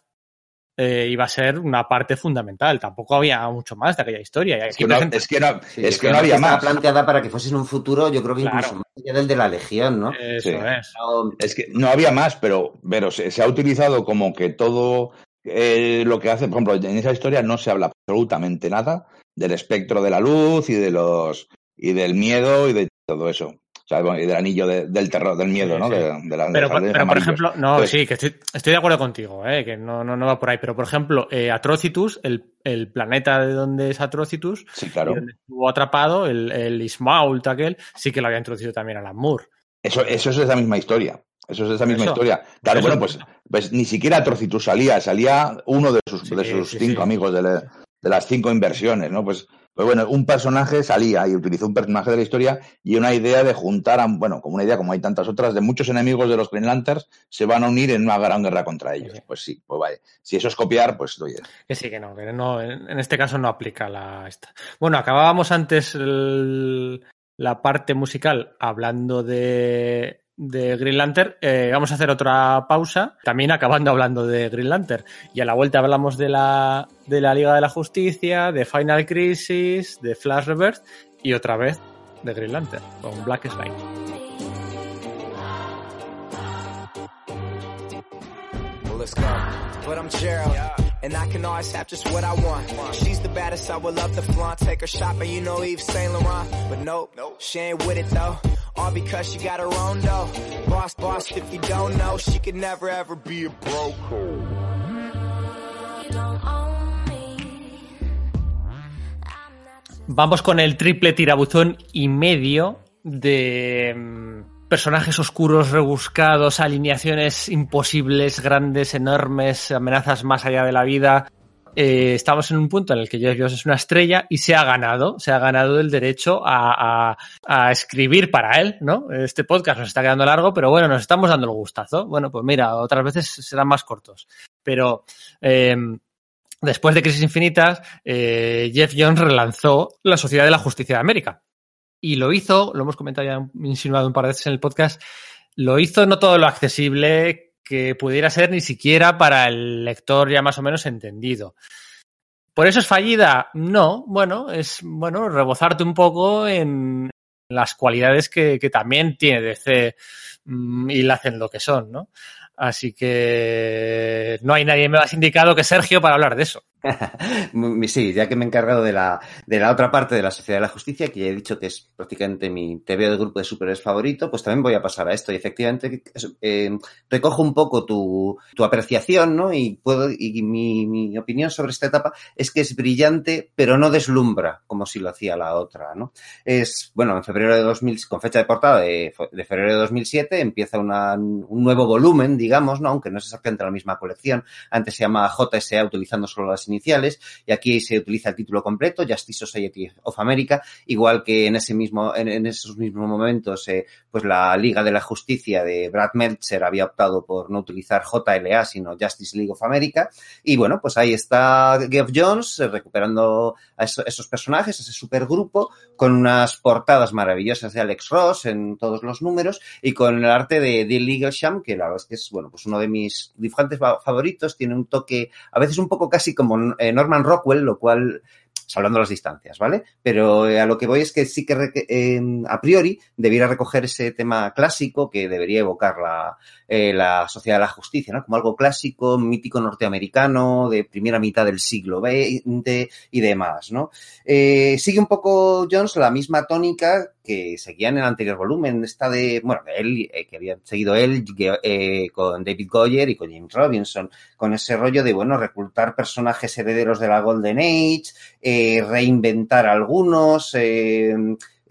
eh, iba a ser una parte fundamental. Tampoco había mucho más de aquella historia. Es que no, presenta- es que no, Sí, es que no había estaba más. planteada para que fuese en un futuro, yo creo que Claro. incluso más allá del de la Legión, ¿no? Eso Sí. es. No, Es que no había más, pero, pero se, se ha utilizado como que todo eh, lo que hace, por ejemplo, en esa historia no se habla absolutamente nada del espectro de la luz y de los y del miedo y de todo eso. O sea, y del anillo de- del terror, del miedo, Sí, ¿no? sí. De, de la- Pero, pero por ejemplo, no, sí, que estoy, estoy de acuerdo contigo, eh, que no, no, no va por ahí. Pero por ejemplo, eh, Atrocitus, el, el planeta de donde es Atrocitus, Sí, claro. donde estuvo atrapado, el, el Ismault aquel, sí que lo había introducido también Alan Moore. Eso, eso es esa misma historia. Eso es esa misma Eso. historia. Claro, Eso. bueno, pues, pues ni siquiera Trocitus salía, salía uno de sus, Sí, de sus sí, cinco sí. amigos de, la- de las cinco inversiones, ¿no? Pues Pues bueno, un personaje salía y utilizó un personaje de la historia y una idea de juntar, a, bueno, como una idea, como hay tantas otras, de muchos enemigos de los Green Lanterns se van a unir en una gran guerra contra ellos. Sí. Pues sí, pues vale. Si eso es copiar, pues oye. Que sí, que no, que no en, este caso no aplica la esta. Bueno, acabábamos antes el- la parte musical hablando de, de Green Lantern. Eh, vamos a hacer otra pausa, también acabando hablando de Green Lantern. Y a la vuelta hablamos de la, de la Liga de la Justicia, de Final Crisis, de Flash Rebirth y otra vez de Green Lantern con Black Slide. Let's go. But I'm Gerald, and I can always have just what I want. She's the baddest, I would love to flaunt. Take her shopping, you know Eve Saint Laurent. But nope, she ain't with it though. All because she got her own. Boss, boss, if you don't know, she could never ever be a Vamos con el triple tirabuzón y medio de mm, personajes oscuros, rebuscados, alineaciones imposibles, grandes, enormes, amenazas más allá de la vida. Eh, estamos en un punto en el que Jeff Jones es una estrella y se ha ganado, se ha ganado el derecho a, a- a escribir para él, ¿no? Este podcast nos está quedando largo, pero bueno, nos estamos dando el gustazo. Bueno, pues mira, otras veces serán más cortos. Pero eh, después de Crisis Infinitas, eh, Jeff Jones relanzó la Sociedad de la Justicia de América. Y lo hizo, lo hemos comentado ya, insinuado un par de veces en el podcast, lo hizo no todo lo accesible que pudiera ser ni siquiera para el lector ya más o menos entendido. ¿Por eso es fallida? No, bueno, es bueno rebozarte un poco en las cualidades que, que también tiene DC mm, y la hacen lo que son, ¿no? Así que no hay nadie más indicado que Sergio para hablar de eso. Sí, ya que me he encargado de la, de la otra parte de la Sociedad de la Justicia, que ya he dicho que es prácticamente mi TV de grupo de superhéroes favorito, pues también voy a pasar a esto. Y efectivamente eh, recojo un poco tu, tu apreciación, ¿no? Y puedo, y mi, mi opinión sobre esta etapa es que es brillante, pero no deslumbra, como si lo hacía la otra, ¿no? Es, bueno, en febrero de 2000, con fecha de portada de, de febrero de 2007, empieza una- un nuevo volumen, digamos, ¿no? Aunque no es exactamente la misma colección. Antes se llama JSA utilizando solo las iniciales y aquí se utiliza el título completo, Justice Society of America, igual que en ese mismo, en, en esos mismos momentos, eh, pues la Liga de la Justicia de Brad Meltzer había optado por no utilizar JLA, sino Justice League of America. Y bueno, pues ahí está Geoff Jones eh, recuperando a eso- esos personajes, ese supergrupo, con unas portadas maravillosas de Alex Ross en todos los números y con el arte de Dale Eaglesham, que la verdad es que es, bueno, pues uno de mis dibujantes fa- favoritos, tiene un toque a veces un poco casi como eh, Norman Rockwell, lo cual hablando las distancias, ¿vale? Pero eh, a lo que voy es que sí que eh, a priori debiera recoger ese tema clásico que debería evocar la, eh, la Sociedad de la Justicia, ¿no? Como algo clásico, mítico norteamericano, de primera mitad del siglo XX y demás, ¿no? Eh, sigue un poco Jones la misma tónica que seguía en el anterior volumen, esta de, bueno, de él, eh, que había seguido él eh, con David Goyer y con James Robinson, con ese rollo de, bueno, reclutar personajes herederos de la Golden Age, eh, reinventar algunos, eh,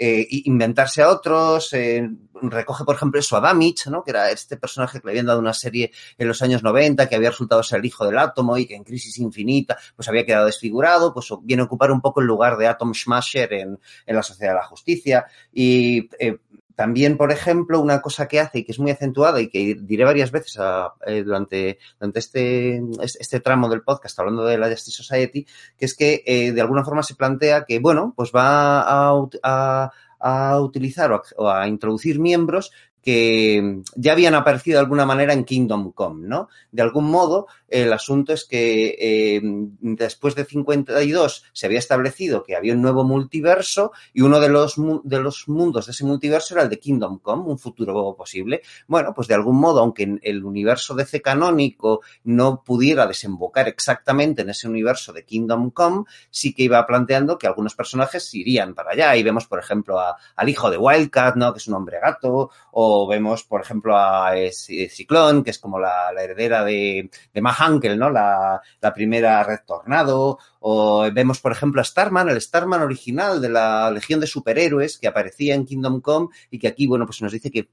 eh, inventarse a otros, eh, recoge, por ejemplo, eso a Damage, ¿no? que era este personaje que le habían dado una serie en los años 90, que había resultado ser el hijo del átomo y que en Crisis Infinita pues había quedado desfigurado, pues viene a ocupar un poco el lugar de Atom Smasher en, en la Sociedad de la Justicia. Y eh, también, por ejemplo, una cosa que hace y que es muy acentuada y que diré varias veces a, eh, durante, durante este, este tramo del podcast hablando de la Justice Society, que es que eh, de alguna forma se plantea que, bueno, pues va a, a, a utilizar o a, o a, introducir miembros que ya habían aparecido de alguna manera en Kingdom Come, ¿no? De algún modo, el asunto es que eh, después de 52 se había establecido que había un nuevo multiverso y uno de los, de los mundos de ese multiverso era el de Kingdom Come, un futuro posible. Bueno, pues de algún modo, aunque el universo DC canónico no pudiera desembocar exactamente en ese universo de Kingdom Come, sí que iba planteando que algunos personajes irían para allá. Y vemos, por ejemplo, a, al hijo de Wildcat, ¿no? Que es un hombre gato, o vemos, por ejemplo, a Ciclón, que es como la, la heredera de, de Mahankel, ¿no? La, la, primera Red Tornado, o vemos, por ejemplo, a Starman, el Starman original de la Legión de Superhéroes que aparecía en Kingdom Come y que aquí, bueno, pues nos dice que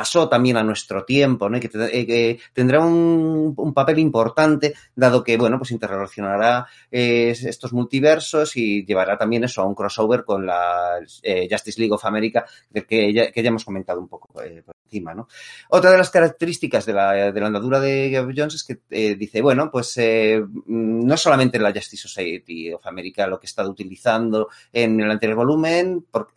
pasó también a nuestro tiempo, ¿no? Que, eh, que tendrá un, un papel importante, dado que, bueno, pues interrelacionará eh, estos multiversos y llevará también eso a un crossover con la eh, Justice League of America, del que ya, que ya hemos comentado un poco eh, por encima, ¿no? Otra de las características de la, de la andadura de Geoff Jones es que eh, dice, bueno, pues eh, no solamente la Justice Society of America lo que he estado utilizando en el anterior volumen, por-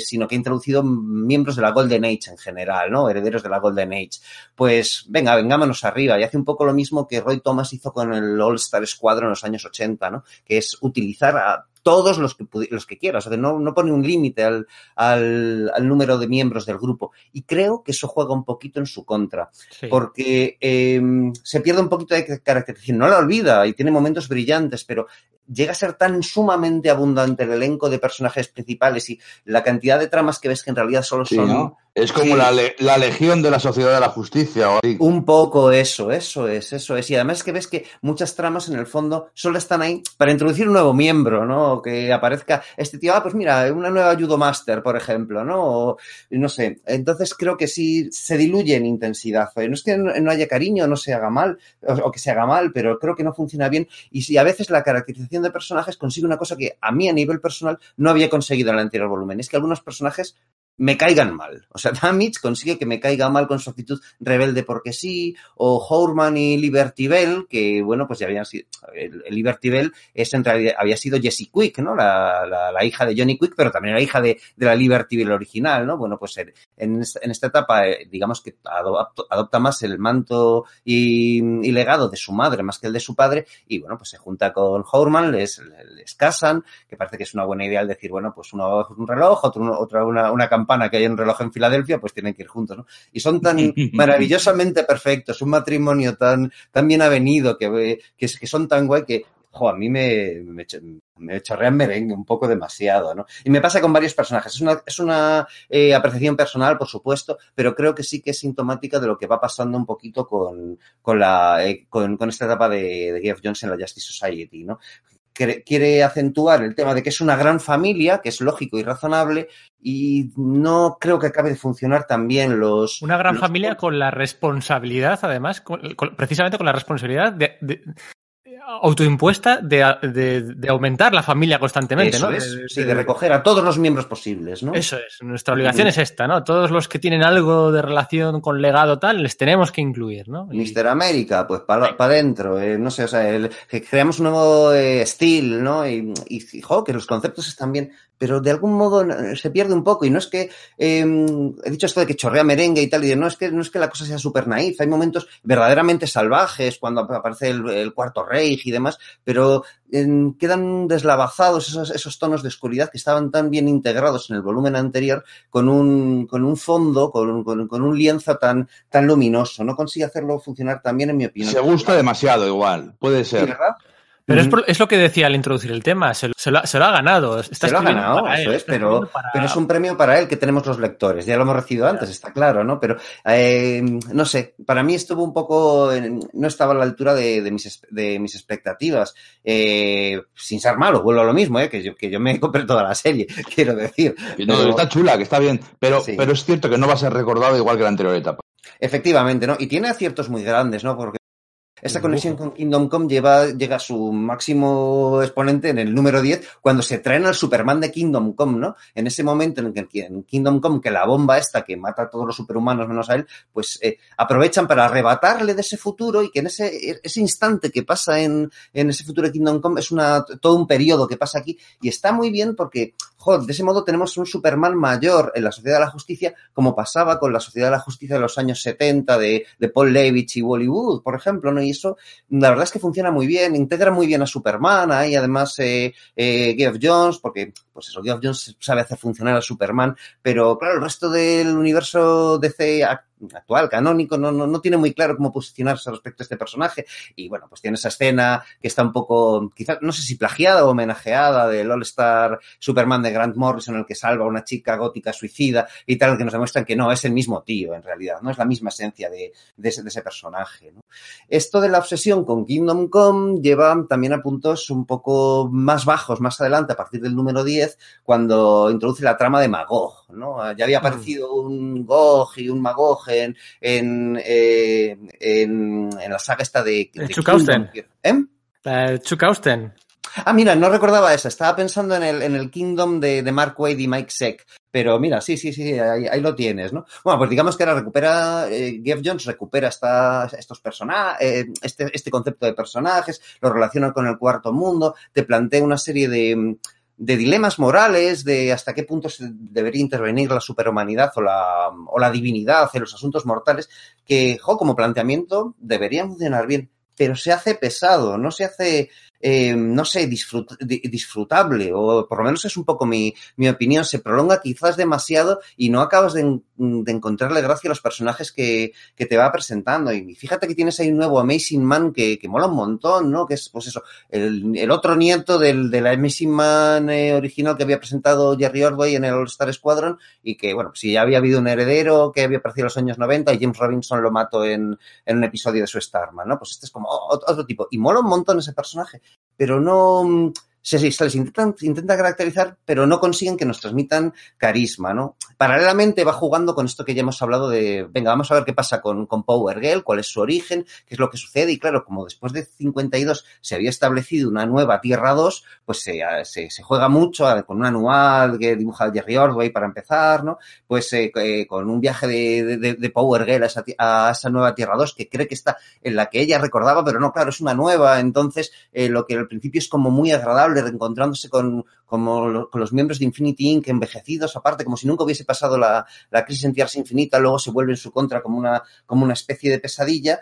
sino que ha introducido miembros de la Golden Age en general, ¿no? Herederos de la Golden Age. Pues venga, vengámonos arriba. Y hace un poco lo mismo que Roy Thomas hizo con el All Star Squadron en los años 80, ¿no? Que es utilizar a todos los que, los que quieras. O sea, no, no pone un límite al, al, al número de miembros del grupo. Y creo que eso juega un poquito en su contra Sí. porque eh, se pierde un poquito de caracterización. No la olvida y tiene momentos brillantes, pero llega a ser tan sumamente abundante el elenco de personajes principales y la cantidad de tramas que ves que en realidad solo Sí, son ¿no? Es como Sí. la, la legión de la sociedad de la justicia. o así. un poco eso, eso es, eso es. Y además es que ves que muchas tramas en el fondo solo están ahí para introducir un nuevo miembro, ¿no? Que aparezca este tío, ah, pues mira, una nueva Judo Master, por ejemplo, ¿no? O, no sé. Entonces creo que sí se diluye en intensidad. Eh, No es que no haya cariño, no se haga mal, o, o que se haga mal, pero creo que no funciona bien. Y si a veces la caracterización de personajes consigue una cosa que a mí a nivel personal no había conseguido en el anterior volumen. Es que algunos personajes me caigan mal. O sea, Damage consigue que me caiga mal con su actitud rebelde porque sí, o Hourman y Liberty Bell, que bueno, pues ya habían sido, el, Liberty Bell es en realidad, había sido Jessie Quick, ¿no? La, la, la hija de Johnny Quick, pero también la hija de, de la Liberty Bell original, ¿no? Bueno, pues en, en esta, en esta etapa, eh, digamos que adopta, adopta más el manto y, y, legado de su madre más que el de su padre, y bueno, pues se junta con Hourman, les, les casan, que parece que es una buena idea el decir, bueno, pues uno un reloj, otro, otra una, una campaña que hay un reloj en Filadelfia, pues tienen que ir juntos, ¿no? Y son tan maravillosamente perfectos, un matrimonio tan, tan bien avenido, que, que, que son tan guay que, jo, a mí me, me, me chorrean merengue un poco demasiado, ¿no? Y me pasa con varios personajes. Es una, es una eh, apreciación personal, por supuesto, pero creo que sí que es sintomática de lo que va pasando un poquito con, con, la, eh, con, con esta etapa de, de Geoff Jones en la Justice Society, ¿no? Quiere acentuar el tema de que es una gran familia, que es lógico y razonable, y no creo que acabe de funcionar también los... Una gran los... familia con la responsabilidad, además, con, con, precisamente con la responsabilidad de, de autoimpuesta de, de, de, aumentar la familia constantemente, Eso ¿no? Es, de, sí, de recoger a todos los miembros posibles, ¿no? Eso es, nuestra obligación mm. es esta, ¿no? Todos los que tienen algo de relación con legado tal, les tenemos que incluir, ¿no? Y... Mister América, pues para pa adentro, eh, no sé, o sea, el, que creamos un nuevo eh, estilo, ¿no? Y, y, jo, que los conceptos están bien, pero de algún modo se pierde un poco, y no es que, eh, he dicho esto de que chorrea merengue y tal, y de, no es que, no es que la cosa sea súper naif, hay momentos verdaderamente salvajes cuando aparece el, el cuarto rey y demás, pero eh, quedan deslavazados esos, esos, tonos de oscuridad que estaban tan bien integrados en el volumen anterior con un, con un fondo, con, con, con, un lienzo tan, tan luminoso. No consigue hacerlo funcionar tan bien, en mi opinión. Se gusta demasiado igual, puede ser. ¿Sí, Pero es, por, es, lo que decía al introducir el tema, se, se, lo, se lo, ha ganado. Está se lo ha ganado, eso él, es, pero, para... pero es un premio para él que tenemos los lectores. Ya lo hemos recibido antes, está claro, ¿no? Pero, eh, no sé, para mí estuvo un poco, no estaba a la altura de, de, mis, de mis, expectativas. Eh, sin ser malo, vuelvo a lo mismo, ¿eh? que, yo, que yo me compré toda la serie, quiero decir. No, pero... está chula, que está bien, pero, sí. pero es cierto que no va a ser recordado igual que la anterior etapa. Efectivamente, ¿no? Y tiene aciertos muy grandes, ¿no? Porque esta conexión con Kingdom Come lleva, llega a su máximo exponente en el número 10 cuando se traen al Superman de Kingdom Come, ¿no? En ese momento en que en Kingdom Come, que la bomba esta que mata a todos los superhumanos menos a él, pues eh, aprovechan para arrebatarle de ese futuro y que en ese, ese instante que pasa en, en ese futuro de Kingdom Come es una, todo un periodo que pasa aquí y está muy bien porque, joder, de ese modo tenemos un Superman mayor en la Sociedad de la Justicia como pasaba con la Sociedad de la Justicia de los años 70 de, de Paul Levitch y Wally Wood, por ejemplo, ¿no? Y eso, la verdad es que funciona muy bien, integra muy bien a Superman, hay además eh, eh, Geoff Jones, porque, pues eso, Geoff Jones sabe hacer funcionar a Superman, pero claro, el resto del universo DC canónico, no, no, no tiene muy claro cómo posicionarse respecto a este personaje. Y bueno, pues tiene esa escena que está un poco, quizás, no sé si plagiada o homenajeada del All-Star Superman de Grant Morrison, en el que salva a una chica gótica suicida y tal, que nos demuestran que no, es el mismo tío en realidad, no es la misma esencia de, de, ese, de ese, personaje. ¿no? Esto de la obsesión con Kingdom Come lleva también a puntos un poco más bajos, más adelante, a partir del número 10, cuando introduce la trama de Magog, ¿no? Ya había aparecido un Gog y un Magog Magog, en, eh, en, en la saga esta de... El de Chuck. Austen. ¿Eh? Eh, Chuck Austen. Ah, mira, no recordaba esa. Estaba pensando en el, en el Kingdom de, de Mark Wade y Mike Seck. Pero mira, sí, sí, sí, ahí, ahí lo tienes, ¿no? Bueno, pues digamos que ahora recupera, eh, Geoff Jones recupera esta- estos personajes, este, este concepto de personajes, lo relaciona con el cuarto mundo, te plantea una serie de, de dilemas morales, de hasta qué punto se debería intervenir la superhumanidad o la, o la divinidad en los asuntos mortales, que, jo, como planteamiento debería funcionar bien, pero se hace pesado, no se hace, eh, no sé, disfrut- di- disfrutable, o por lo menos es un poco mi, mi opinión, se prolonga quizás demasiado y no acabas de, en- de encontrarle gracia a los personajes que, que te va presentando. Y fíjate que tienes ahí un nuevo Amazing Man que, que mola un montón, ¿no? Que es, pues eso, el, el otro nieto del, de la Amazing Man eh, original que había presentado Jerry Ordway en el All Star Squadron y que, bueno, si ya había habido un heredero que había aparecido en los años 90 y James Robinson lo mató en, en un episodio de su Starman, ¿no? Pues este es como ot- otro tipo. Y mola un montón ese personaje, pero no... Se, se- les intentan, intenta caracterizar, pero no consiguen que nos transmitan carisma, ¿no? Paralelamente va jugando con esto que ya hemos hablado de, venga, vamos a ver qué pasa con, con Power Girl, cuál es su origen, qué es lo que sucede, y claro, como después de 52 se había establecido una nueva Tierra 2, pues se, se, se juega mucho eh, con un anual que dibuja Jerry Ordway para empezar, ¿no? Pues eh, eh, con un viaje de, de, de Power Girl a esa, a esa nueva Tierra 2 que cree que está en la que ella recordaba, pero no, claro, es una nueva, entonces eh, lo que al principio es como muy agradable, reencontrándose con, como con los miembros de Infinity Inc. envejecidos, aparte, como si nunca hubiese pasado la, la crisis en Tierras Infinita, luego se vuelve en su contra como una, como una especie de pesadilla.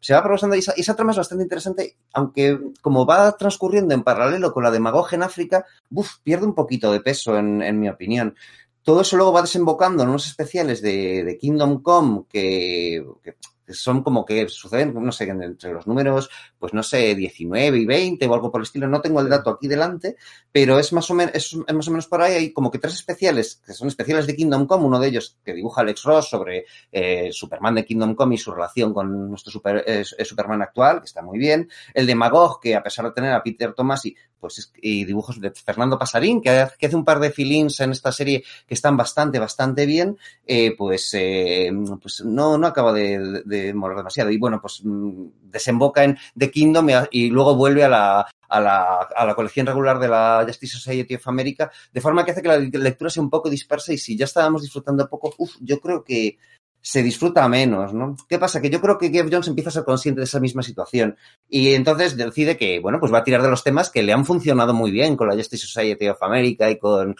Se va progresando y esa, esa trama es bastante interesante, aunque como va transcurriendo en paralelo con la de Magog en África, uf, pierde un poquito de peso, en, en mi opinión. Todo eso luego va desembocando en unos especiales de, de Kingdom Come que, que son como que suceden, no sé, entre los números, pues no sé, 19 y 20 o algo por el estilo. No tengo el dato aquí delante, pero es más o menos, es, más o menos por ahí. Hay como que tres especiales, que son especiales de Kingdom Come, uno de ellos que dibuja Alex Ross sobre eh, Superman de Kingdom Come y su relación con nuestro super, eh, Superman actual, que está muy bien. El de Magog, que a pesar de tener a Peter Tomasi, pues es- y dibujos de Fernando Pasarín, que hace, un par de filins en esta serie que están bastante, bastante bien, eh, pues, eh, pues no, no acaba de, de, demasiado. Y bueno, pues mm, desemboca en The Kingdom y, luego vuelve a la, a la, a la colección regular de la Justice Society of America, de forma que hace que la lectura sea un poco dispersa y si ya estábamos disfrutando poco, uf, yo creo que se disfruta menos, ¿no? ¿Qué pasa? Que yo creo que Geoff Jones empieza a ser consciente de esa misma situación y entonces decide que, bueno, pues va a tirar de los temas que le han funcionado muy bien con la Justice Society of America y con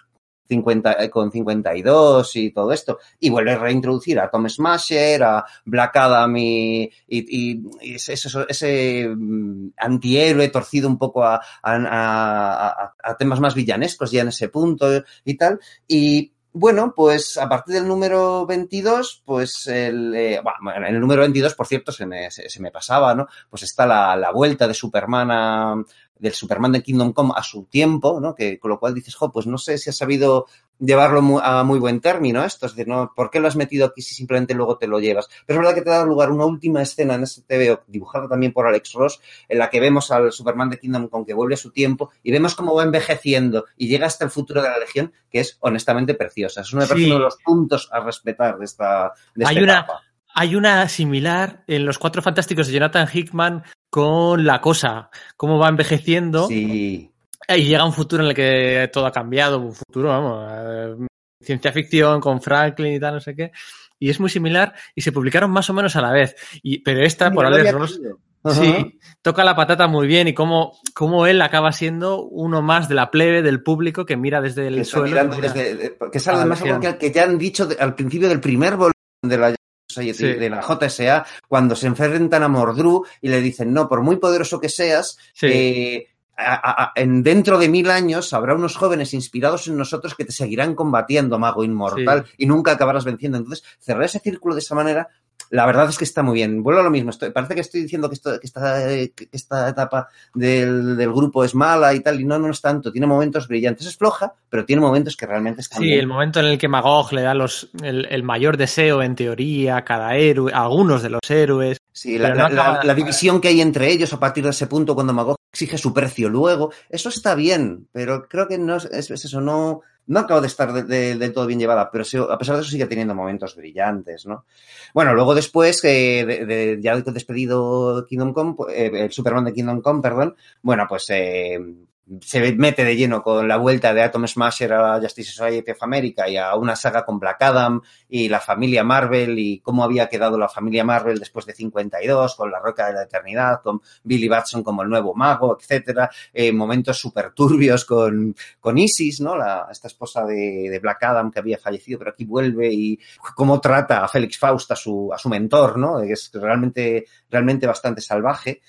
50, eh, con 52 y todo esto. Y vuelve a reintroducir a Tom Smasher, a Black Adam y, y, y- ese, ese- mm, antihéroe torcido un poco a- a- a- a temas más villanescos ya en ese punto y tal. Y bueno, pues a partir del número 22, pues el, eh, bueno, en el número 22, por cierto, se me, se, se me pasaba, ¿no? Pues está la, la vuelta de Superman a, del Superman de Kingdom Come a su tiempo, ¿no? Que con lo cual dices, jo, pues no sé si has sabido llevarlo mu- a muy buen término esto, es decir, ¿no? ¿por qué lo has metido aquí si simplemente luego te lo llevas? Pero es verdad que te da lugar una última escena en este TVO, dibujada también por Alex Ross, en la que vemos al Superman de Kingdom Come que vuelve a su tiempo y vemos cómo va envejeciendo y llega hasta el futuro de la Legión, que es honestamente preciosa. Es uno de Sí. los puntos a respetar de esta, de esta Hay una- etapa. Hay una similar en Los Cuatro Fantásticos de Jonathan Hickman con La Cosa, cómo va envejeciendo Sí. y llega un futuro en el que todo ha cambiado, un futuro, vamos, eh, ciencia ficción con Franklin y tal, no sé qué. Y es muy similar y se publicaron más o menos a la vez. Y, pero esta, por Alex Ross. Sí, toca la patata muy bien y cómo, cómo él acaba siendo uno más de la plebe, del público que mira desde el que suelo. desde- de- que es además algo que, que ya han dicho al principio del primer volumen de la Society, Sí. de la JSA, cuando se enfrentan a Mordru y le dicen, no, por muy poderoso que seas, Sí. eh, a- a- en dentro de mil años habrá unos jóvenes inspirados en nosotros que te seguirán combatiendo, mago inmortal, y nunca acabarás venciendo. Entonces, cerrar ese círculo de esa manera, la verdad es que está muy bien. Vuelvo a lo mismo. Estoy- parece que estoy diciendo que, esto, que, esta, que esta etapa del, del grupo es mala y tal, y no, no es tanto. Tiene momentos brillantes. Es floja, pero tiene momentos que realmente están Sí, bien. el momento en el que Magog le da los, el, el mayor deseo, en teoría, a cada héroe, a algunos de los héroes. Sí, la, no la- la- acaba- la división que hay entre ellos a partir de ese punto cuando Magog exige su precio luego, eso está bien, pero creo que no es, es eso, no, no acaba de estar del de, de todo bien llevada, pero a pesar de eso sigue teniendo momentos brillantes, ¿no? Bueno, luego después, eh, de, ya despedido Kingdom Come, eh, el Superman de Kingdom Come, perdón, bueno, pues eh, se mete de lleno con la vuelta de Atom Smasher a Justice Society of America y a una saga con Black Adam y la familia Marvel y cómo había quedado la familia Marvel después de 52 con la Roca de la Eternidad, con Billy Batson como el nuevo mago, etcétera, eh, momentos súper turbios con, con Isis, ¿no? La, esta esposa de, de, Black Adam que había fallecido pero aquí vuelve y cómo trata a Félix Faust a su, a su mentor, ¿no? Es realmente, realmente bastante salvaje.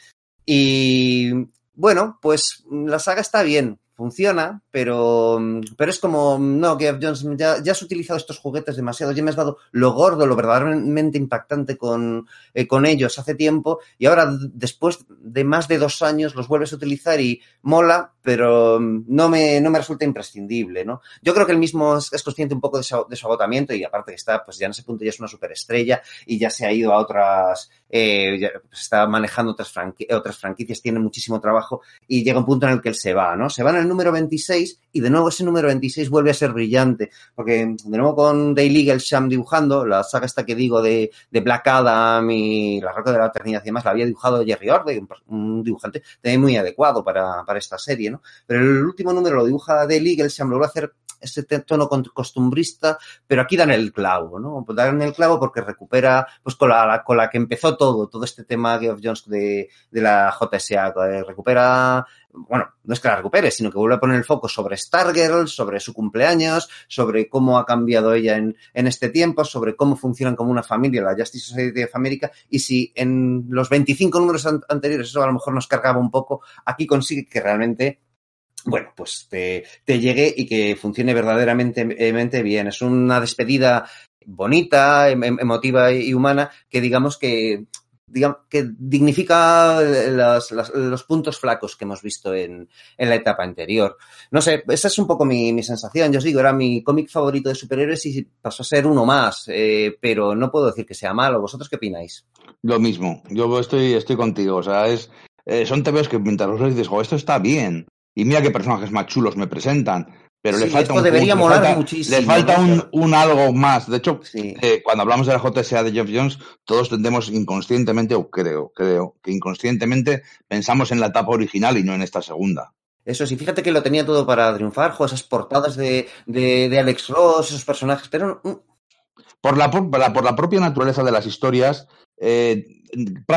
Y bueno, pues la saga está bien, funciona, pero, pero es como, no, que Jones, ya, ya, has utilizado estos juguetes demasiado, ya me has dado lo gordo, lo verdaderamente impactante con, eh, con ellos hace tiempo, y ahora, después de más de dos años, los vuelves a utilizar y mola, pero no me, no me resulta imprescindible, ¿no? Yo creo que él mismo es, es consciente un poco de su, de su, agotamiento y aparte que está, pues ya en ese punto ya es una superestrella y ya se ha ido a otras, eh, ya, pues está manejando otras, franqui otras franquicias, tiene muchísimo trabajo y llega un punto en el que él se va, ¿no? Se va en el número 26 y de nuevo ese número 26 vuelve a ser brillante, porque de nuevo con Daily Sham dibujando, la saga esta que digo de, de Black Adam y la Roca de la Eternidad y demás, la había dibujado Jerry Orde, un, dibujante también muy adecuado para, para esta serie, ¿no? Pero el último número lo dibuja Dale Eaglesham, lo va a hacer ese tono costumbrista, pero aquí dan el clavo, ¿no? Dan el clavo porque recupera, pues con la, con la que empezó todo, todo este tema de Jones de, de la JSA, recupera, bueno, no es que la recupere, sino que vuelve a poner el foco sobre Stargirl, sobre su cumpleaños, sobre cómo ha cambiado ella en, en este tiempo, sobre cómo funcionan como una familia la Justice Society of America, y si en los 25 números an anteriores eso a lo mejor nos cargaba un poco, aquí consigue que realmente bueno, pues te, te, llegue y que funcione verdaderamente bien. Es una despedida bonita, em, emotiva y humana que digamos que digamos, que dignifica las, las, los puntos flacos que hemos visto en, en, la etapa anterior. No sé, esa es un poco mi, mi sensación. Yo os digo, era mi cómic favorito de superhéroes y pasó a ser uno más, eh, pero no puedo decir que sea malo. ¿Vosotros qué opináis? Lo mismo, yo estoy, estoy contigo. O sea, es, eh, son TVOs que mientras los dices, esto está bien. Y mira qué personajes más chulos me presentan. Pero sí, le falta esto un debería punto, molar le falta, muchísimo. Le falta un, un, algo más. De hecho, Sí. eh, cuando hablamos de la JSA de Geoff Jones, todos tendemos inconscientemente, o creo, creo, que inconscientemente pensamos en la etapa original y no en esta segunda. Eso sí, fíjate que lo tenía todo para triunfar, jo, esas portadas de, de, de Alex Ross, esos personajes, pero mm, Por la, por la, por la propia naturaleza de las historias, eh,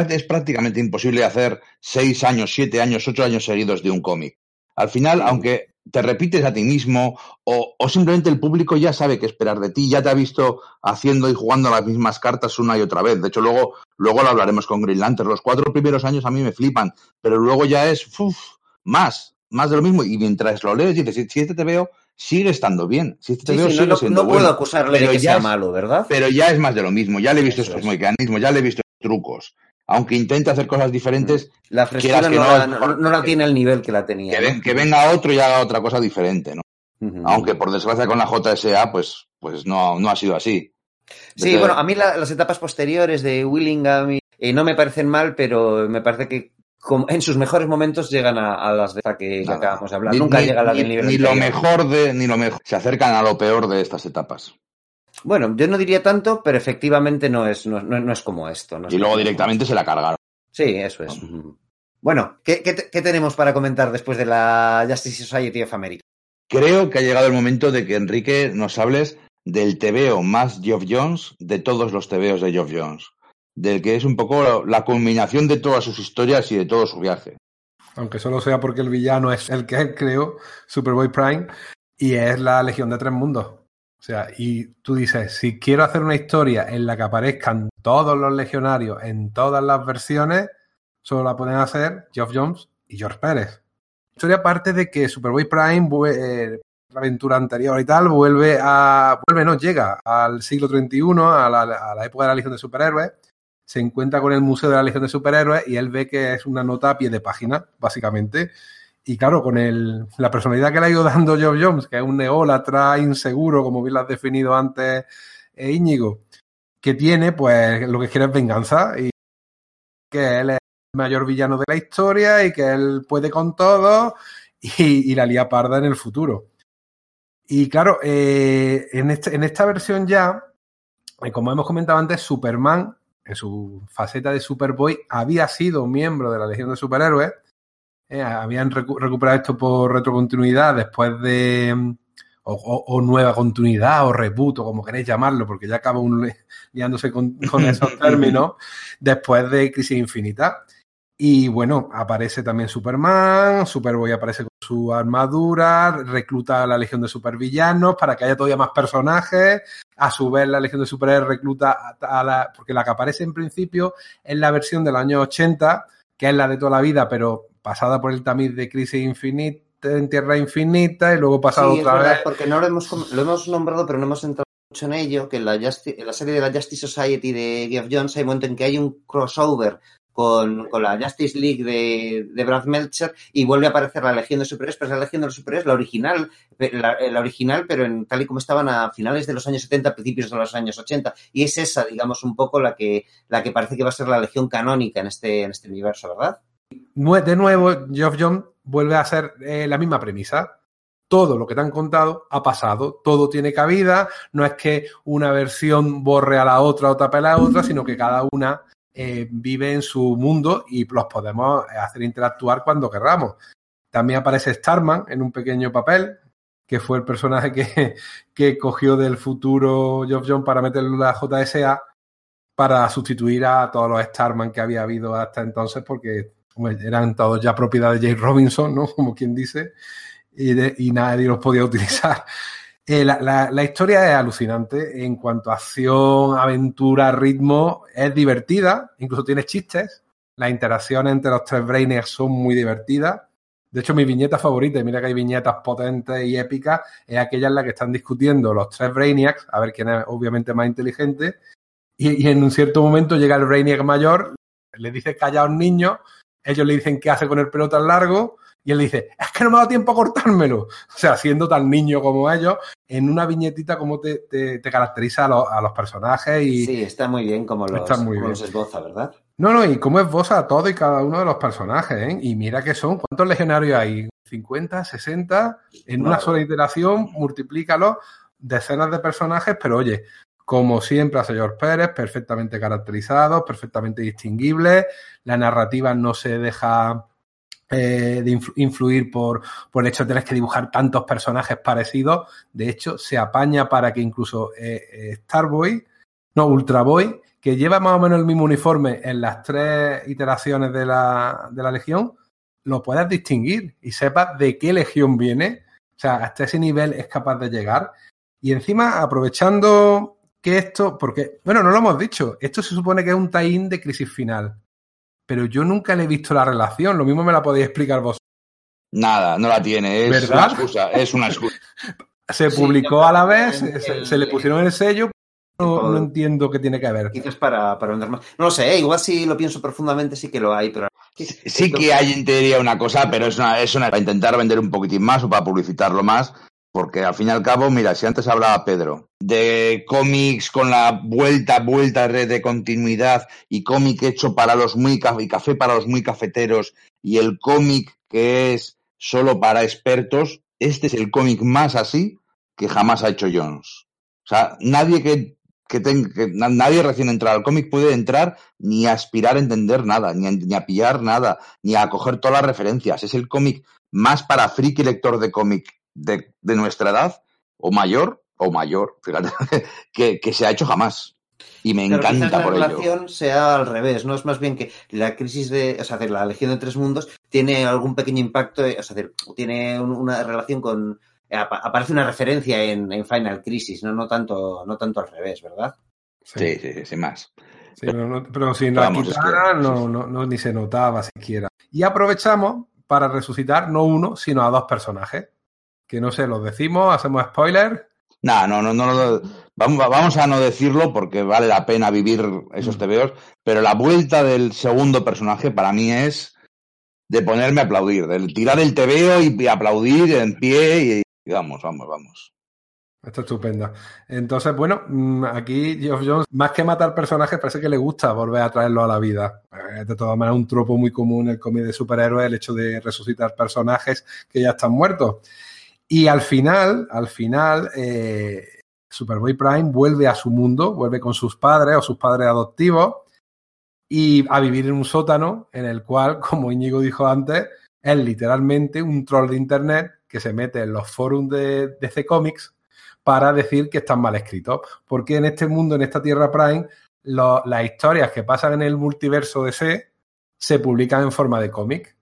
es prácticamente imposible hacer seis años, siete años, ocho años seguidos de un cómic. Al final, aunque te repites a ti mismo o, o, simplemente el público ya sabe qué esperar de ti, ya te ha visto haciendo y jugando las mismas cartas una y otra vez. De hecho, luego, luego lo hablaremos con Green Lantern. Los cuatro primeros años a mí me flipan, pero luego ya es uf, más, más de lo mismo. Y mientras lo lees, dices, si, si este te veo, sigue estando bien. Si este te sí, veo, sí, sigue no, siendo no bueno. puedo acusarle de que sea es, malo, ¿verdad? Pero ya es más de lo mismo. Ya le he visto Eso estos es. mecanismos, ya le he visto trucos. Aunque intente hacer cosas diferentes, La frescura quieras que no, no, la, no, no la tiene al nivel que la tenía. que, ¿no? que venga otro y haga otra cosa diferente, ¿no? Ujú. Aunque por desgracia con la JSA, pues, pues no, no ha sido así. Sí, Desde- bueno, a mí la- las etapas posteriores de Willingham y- eh, no me parecen mal, pero me parece que en sus mejores momentos llegan a, a las de esta que, acabamos de hablar. Ni- Nunca ni- llega a la del nivel ni lo mejor de, ni lo mejor. Se acercan a lo peor de estas etapas. Bueno, yo no diría tanto, pero efectivamente no es, no, no- no es como esto. no es Y luego directamente se la cargaron. Sí, eso es. Bueno, ¿qué, qué, qué tenemos para comentar después de la Justice Society of America? Creo que ha llegado el momento de que Enrique nos hables del tebeo más Geoff Jones de todos los tebeos de Geoff Jones. Del que es un poco la culminación de todas sus historias y de todo su viaje. Aunque solo sea porque el villano es el que él creó, Superboy Prime, y es la Legión de Tres Mundos. O sea, y tú dices, si quiero hacer una historia en la que aparezcan todos los legionarios en todas las versiones, solo la pueden hacer Geoff Jones y George Pérez. Historia aparte de que Superboy Prime, eh, la aventura anterior y tal, vuelve a. vuelve, no, llega al siglo 31, a la, a la época de la Legión de Superhéroes, se encuentra con el Museo de la Legión de Superhéroes y él ve que es una nota a pie de página, básicamente. Y claro, con el, la personalidad que le ha ido dando Geoff Jones, que es un neólatra inseguro, como bien lo has definido antes, eh, Íñigo, que tiene, pues lo que quiere es venganza y que él es el mayor villano de la historia y que él puede con todo y, y la lía parda en el futuro. Y claro, eh, en, este- en esta versión ya, eh, como hemos comentado antes, Superman, en su faceta de Superboy, había sido miembro de la Legión de Superhéroes. Eh, habían recu- recuperado esto por retrocontinuidad después de. mm, O, o- o nueva continuidad, o reboot, o como queréis llamarlo, porque ya acaba li- liándose con, con esos términos, después de Crisis Infinita. Y bueno, aparece también Superman, Superboy aparece con su armadura, recluta a la Legión de Supervillanos para que haya todavía más personajes. A su vez, la Legión de Superhéroes recluta a, a la. Porque la que aparece en principio es la versión del año 80, que es la de toda la vida, pero pasada por el tamiz de Crisis Infinita, en Tierra Infinita, y luego pasada Sí, es otra verdad, vez. porque no lo hemos, lo hemos nombrado, pero no hemos entrado mucho en ello, que en la, Justi- en la serie de la Justice Society de Geoff Jones hay un momento en que hay un crossover con, con la Justice League de, de Brad Meltzer y vuelve a aparecer la Legión de Superhéroes, pero es la Legión de los Superhéroes, la original, la, la original, pero en, tal y como estaban a finales de los años 70, principios de los años 80. Y es esa, digamos, un poco la que, la que parece que va a ser la Legión canónica en este, en este universo, ¿verdad? De nuevo, Geoff Jones vuelve a hacer eh, la misma premisa. Todo lo que te han contado ha pasado, todo tiene cabida, no es que una versión borre a la otra o tape a la otra, sino que cada una eh, vive en su mundo y los podemos hacer interactuar cuando querramos. También aparece Starman en un pequeño papel, que fue el personaje que, que cogió del futuro Geoff Jones para meterlo en la JSA para sustituir a todos los Starman que había habido hasta entonces, porque hombre, eran todos ya propiedad de Jay Robinson, ¿no? Como quien dice, y, de- y nadie los podía utilizar. Eh, la, la- la historia es alucinante en cuanto a acción, aventura, ritmo, es divertida, incluso tiene chistes, las interacciones entre los tres Brainiacs son muy divertidas. De hecho, mi viñeta favorita, mira que hay viñetas potentes y épicas, es aquella en la que están discutiendo los tres Brainiacs, a ver quién es obviamente más inteligente, y, y en un cierto momento llega el Brainiac mayor, le dice callaos niños, ellos le dicen qué hace con el pelo tan largo, y él dice, es que no me ha dado tiempo a cortármelo. O sea, siendo tan niño como ellos, en una viñetita como te, te- te caracteriza a, los- a los personajes y... Sí, está muy bien como los, Está muy como bien. los esboza, ¿verdad? No, no, y cómo esboza a todo y cada uno de los personajes, ¿eh? Y mira que son, ¿cuántos legionarios hay? ¿50, 60? En una sola iteración, multiplícalo, decenas de personajes, pero oye, como siempre a señor Pérez, perfectamente caracterizados, perfectamente distinguibles, la narrativa no se deja eh, de influ- influir por, por el hecho de tener que dibujar tantos personajes parecidos. De hecho, se apaña para que incluso eh, eh, Starboy, no, Ultra Boy, que lleva más o menos el mismo uniforme en las tres iteraciones de la, de la Legión, lo puedas distinguir y sepas de qué Legión viene. O sea, hasta ese nivel es capaz de llegar. Y encima, aprovechando que esto, porque, bueno, no lo hemos dicho, esto se supone que es un tie-in de crisis final. Pero yo nunca le he visto la relación, lo mismo me la podéis explicar vos. Nada, no la tiene. Es ¿Verdad? una excusa. Es una excusa. Se Sí, publicó yo a la vez, que se, el- se le pusieron el sello, no, no entiendo qué tiene que ver. Quizás para, para vender más. No lo sé, ¿eh? igual si lo pienso profundamente sí que lo hay, pero... Sí que hay en teoría una cosa, pero es una, es una para intentar vender un poquitín más o para publicitarlo más, porque al fin y al cabo, mira, si antes hablaba Pedro de cómics con la vuelta, vuelta red de continuidad y cómic hecho para los muy y café para los muy cafeteros y el cómic que es solo para expertos, este es el cómic más así que jamás ha hecho Jones. O sea, nadie que, que, ten- que na- nadie recién entrado al cómic puede entrar ni a aspirar a entender nada, ni a, ni a pillar nada, ni a coger todas las referencias. Es el cómic más para friki lector de cómic de, de nuestra edad, o mayor, o mayor, fíjate, que, que se ha hecho jamás. Y me Pero encanta la por ello. relación sea al revés, ¿no? Es más bien que la crisis de, o sea, de la Legión de Tres Mundos tiene algún pequeño impacto, eh, o sea, tiene un- una relación con, eh, apa- aparece una referencia en, en Final Crisis, ¿no? No tanto, no tanto al revés, ¿verdad? Sí, sí, sí, sin más. Sí, pero, no- pero sin la Vamos, es que- no, no, no- ni se notaba siquiera. Y aprovechamos para resucitar no uno, sino a dos personajes. Que no sé, los decimos, hacemos spoiler. Nah, no, no, no, no, vamos, vamos a no decirlo porque vale la pena vivir Mm. esos tebeos, pero la vuelta del segundo personaje para mí es de ponerme a aplaudir, de tirar el tebeo y, y aplaudir en pie y, y vamos, vamos, vamos. Está estupenda. Entonces, bueno, mm, aquí Geoff Jones, más que matar personajes, parece que le gusta volver a traerlo a la vida. Eh, De todas maneras, un tropo muy común en el cómic de superhéroes, el hecho de resucitar personajes que ya están muertos. Y al final, al final, eh, Superboy Prime vuelve a su mundo, vuelve con sus padres o sus padres adoptivos y a vivir en un sótano en el cual, como Íñigo dijo antes, es literalmente un troll de internet que se mete en los foros de DC Comics para decir que están mal escritos. Porque en este mundo, en esta Tierra Prime, lo- las historias que pasan en el multiverso DC se publican en forma de cómic.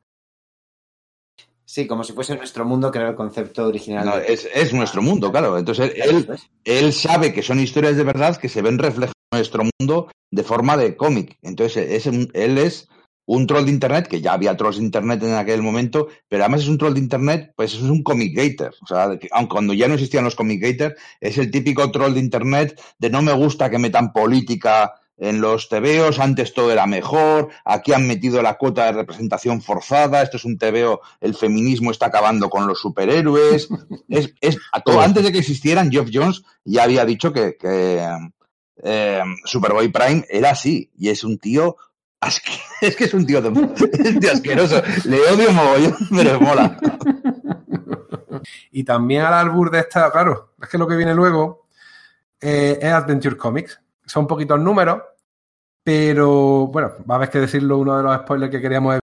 Sí, como si fuese nuestro mundo, que era el concepto original. No, es, es nuestro mundo, claro. Entonces él, Eso es. él sabe que son historias de verdad que se ven reflejadas en nuestro mundo de forma de cómic. Entonces es él es un troll de internet, que ya había trolls de internet en aquel momento, pero además es un troll de internet, pues es un comic gator. O sea, aun cuando ya no existían los comic gators, es el típico troll de internet de no me gusta que metan política en los tebeos, antes todo era mejor, aquí han metido la cuota de representación forzada, esto es un tebeo, el feminismo está acabando con los superhéroes. es, es, a todo- antes de que existieran, Geoff Jones ya había dicho que, que eh, Superboy Prime era así, y es un tío asque- es que es un tío, de, es un tío asqueroso. Le odio mogollón, pero mola. Y también al albur de esta, claro, es que lo que viene luego eh, es Adventure Comics. Son poquitos números, pero bueno, va a haber que decirlo, uno de los spoilers que queríamos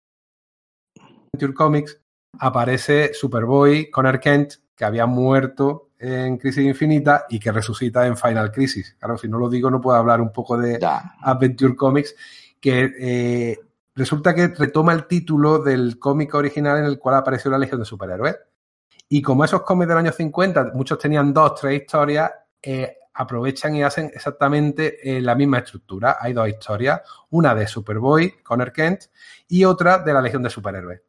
Adventure Comics, aparece Superboy, Connor Kent, que había muerto en Crisis Infinita y que resucita en Final Crisis. Claro, si no lo digo, no puedo hablar un poco de Ya. Adventure Comics, que eh, resulta que retoma el título del cómic original en el cual apareció la Legión de Superhéroes. Y como esos cómics del año 50, muchos tenían dos, tres historias, eh, aprovechan y hacen exactamente eh, la misma estructura. Hay dos historias, una de Superboy, Connor Kent, y otra de la Legión de Superhéroes.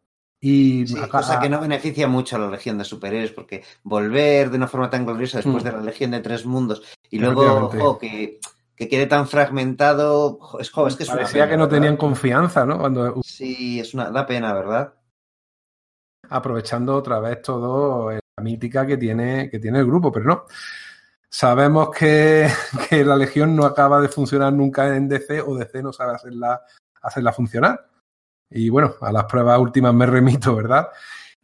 Y Sí, acá- cosa que no beneficia mucho a la Legión de Superhéroes, porque volver de una forma tan gloriosa después Mm. de la Legión de Tres Mundos y luego jo, que, que quede tan fragmentado, jo, es, jo, es que es una parecía pena, que no ¿verdad? tenían confianza, ¿no? Cuando Sí, es una da pena, ¿verdad? aprovechando otra vez todo eh, la mítica que tiene, que tiene el grupo, pero no. Sabemos que, que la Legión no acaba de funcionar nunca en DC o DC no sabe hacerla, hacerla funcionar. Y bueno, a las pruebas últimas me remito, ¿verdad?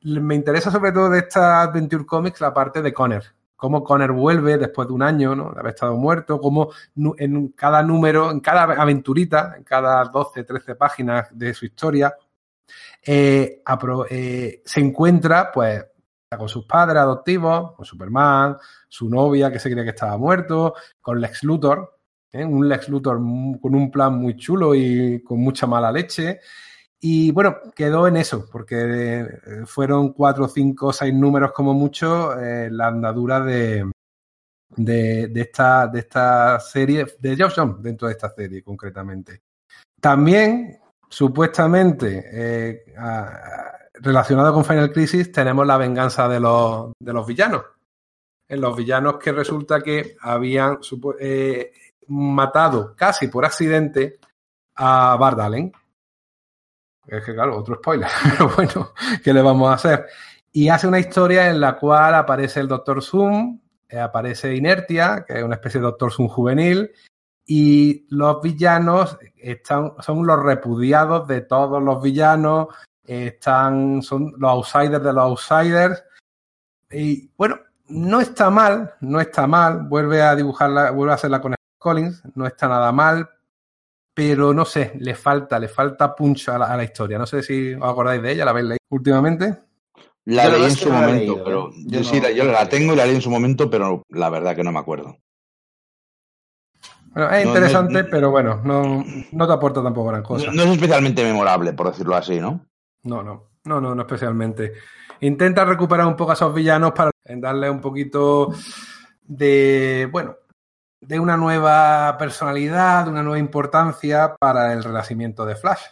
Me interesa sobre todo de esta Adventure Comics la parte de Connor. Cómo Connor vuelve después de un año, ¿no? De haber estado muerto, cómo en cada número, en cada aventurita, en cada 12, 13 páginas de su historia, eh, eh, se encuentra, pues, con sus padres adoptivos, con Superman, su novia que se creía que estaba muerto, con Lex Luthor, ¿eh? un Lex Luthor con un plan muy chulo y con mucha mala leche. Y bueno, quedó en eso, porque eh, fueron cuatro, cinco, seis números como mucho eh, la andadura de, de, de esta, de esta serie, de Geoff Jones dentro de esta serie concretamente. También, supuestamente, eh, a- relacionado con Final Crisis, tenemos la venganza de los, de los villanos. En los villanos que resulta que habían eh, matado casi por accidente a Bart Allen. Es que, claro, otro spoiler, pero bueno, ¿qué le vamos a hacer? Y hace una historia en la cual aparece el Doctor Zoom, eh, aparece Inertia, que es una especie de Doctor Zoom juvenil, y los villanos están, son los repudiados de todos los villanos, eh, están, son los outsiders de los outsiders. Y bueno, no está mal, no está mal, vuelve a dibujarla, vuelve a hacerla con Collins, no está nada mal, pero no sé, le falta, le falta punch a la, a la historia. No sé si os acordáis de ella, ¿la habéis leído últimamente? La Yo leí en su momento, leído, pero ¿eh? yo, Yo sí, no- la, yo la tengo y la leí en su momento, pero la verdad que no me acuerdo. Bueno, es No, interesante, no- pero bueno, no, no te aporta tampoco gran cosa. No, no es especialmente memorable, por decirlo así, ¿no? No, no, no, no, no especialmente. Intenta recuperar un poco a esos villanos para darle un poquito de, bueno, de una nueva personalidad, de una nueva importancia para el renacimiento de Flash,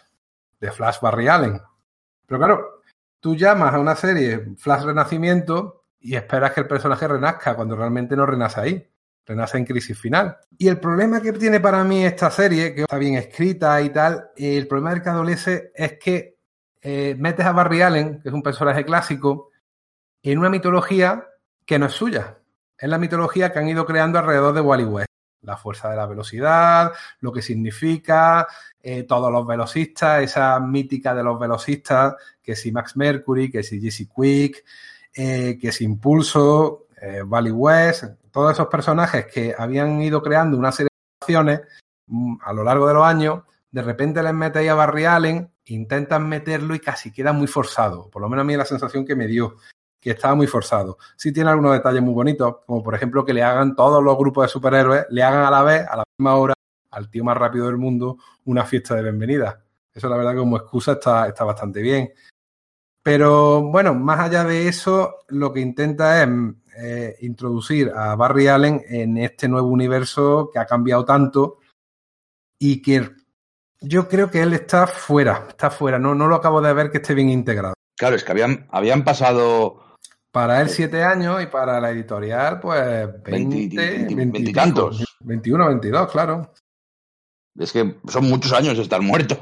de Flash Barry Allen. Pero claro, tú llamas a una serie Flash Renacimiento y esperas que el personaje renazca cuando realmente no renace ahí. Renace en crisis final. Y el problema que tiene para mí esta serie, que está bien escrita y tal, el problema del que adolece es que eh, metes a Barry Allen, que es un personaje clásico, en una mitología que no es suya. Es la mitología que han ido creando alrededor de Wally West. La fuerza de la velocidad, lo que significa, eh, todos los velocistas, esa mítica de los velocistas, que si Max Mercury, que si Jesse Quick, eh, que es Impulso, eh, Valley West, todos esos personajes que habían ido creando una serie de acciones mm, a lo largo de los años, de repente les metéis a Barry Allen, intentan meterlo y casi queda muy forzado. Por lo menos a mí es la sensación que me dio, que estaba muy forzado. Sí tiene algunos detalles muy bonitos, como por ejemplo que le hagan todos los grupos de superhéroes, le hagan a la vez, a la misma hora, al tío más rápido del mundo, una fiesta de bienvenida. Eso la verdad como excusa está, está bastante bien. Pero bueno, más allá de eso, lo que intenta es eh, introducir a Barry Allen en este nuevo universo que ha cambiado tanto y que yo creo que él está fuera, está fuera, no, no lo acabo de ver que esté bien integrado. Claro, es que habían, habían pasado Para él siete años y para la editorial, pues 20, 20, 20, 20 y tantos. 21, 22, claro. Es que son muchos años de estar muerto.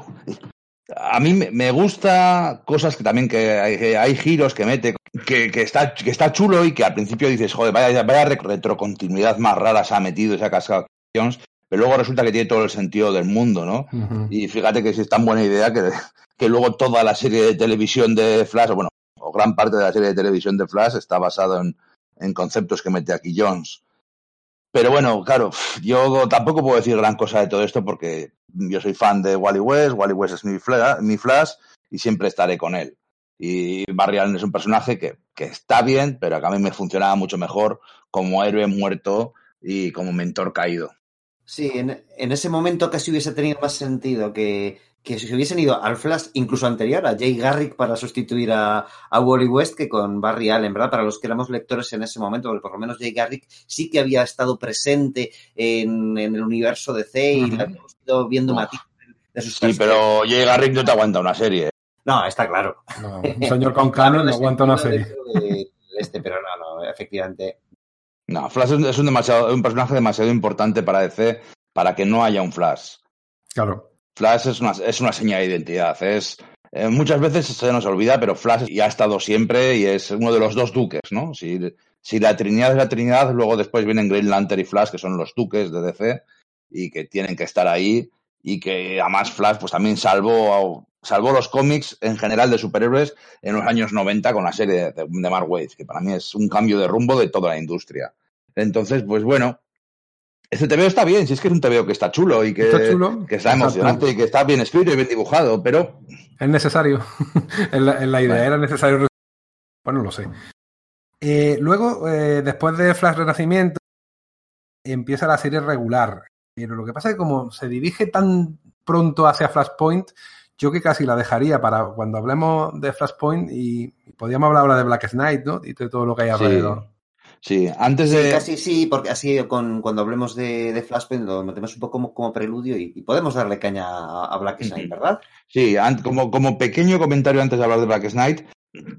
A mí me- gusta cosas que también que hay, que hay giros que mete, que, que está, que está chulo y que al principio dices, joder, vaya, vaya re- retrocontinuidad más rara se ha metido esa cascada pero luego resulta que tiene todo el sentido del mundo, ¿no? Ujú. Y fíjate que es tan buena idea que, que luego toda la serie de televisión de Flash, o bueno, o gran parte de la serie de televisión de Flash está basado en, en conceptos que mete aquí Jones. Pero bueno, claro, yo tampoco puedo decir gran cosa de todo esto porque yo soy fan de Wally West, Wally West es mi, fla- mi Flash y siempre estaré con él. Y Barry Allen es un personaje que, que está bien, pero que a mí me funcionaba mucho mejor como héroe muerto y como mentor caído. Sí, en, en ese momento casi hubiese tenido más sentido que, que si se hubiesen ido al Flash incluso anterior, a Jay Garrick para sustituir a, a Wally West que con Barry Allen, ¿verdad? Para los que éramos lectores en ese momento, porque por lo menos Jay Garrick sí que había estado presente en, en el universo de C y Ujú. le habíamos ido viendo Uf. matices de sus Sí, pero Jay Garrick no te aguanta una serie. No, está claro. No, un señor con canon no aguanta una serie. De- de este, pero no, no, efectivamente. No, Flash es un, demasiado, un personaje demasiado importante para DC para que no haya un Flash. Claro. Flash es una, es una señal de identidad. Es, eh, muchas veces se nos olvida, pero Flash ya ha estado siempre y es uno de los dos duques, ¿no? Si, si la Trinidad es la Trinidad, luego después vienen Green Lantern y Flash, que son los duques de DC y que tienen que estar ahí y que además Flash pues también salvó, salvó los cómics en general de superhéroes en los años 90 con la serie de, de Mark Waid, que para mí es un cambio de rumbo de toda la industria. Entonces, pues bueno, este TVO está bien, si es que es un TVO que está chulo y que Está chulo. que está emocionante y que está bien escrito y bien dibujado, pero Es necesario. en, la, en la idea era necesario. Bueno, lo sé. Eh, luego, eh, después de Flash Renacimiento, empieza la serie regular. Pero lo que pasa es que como se dirige tan pronto hacia Flashpoint, yo que casi la dejaría para cuando hablemos de Flashpoint y, y podríamos hablar ahora de Black Knight, ¿no? Y de todo lo que hay Sí. alrededor. sí, antes Sí, de casi sí, porque así con, cuando hablemos de, de Flashpoint lo metemos un poco como, como preludio y, y podemos darle caña a, a Black Knight. ¿verdad? sí, an- como, como pequeño comentario antes de hablar de Black Knight,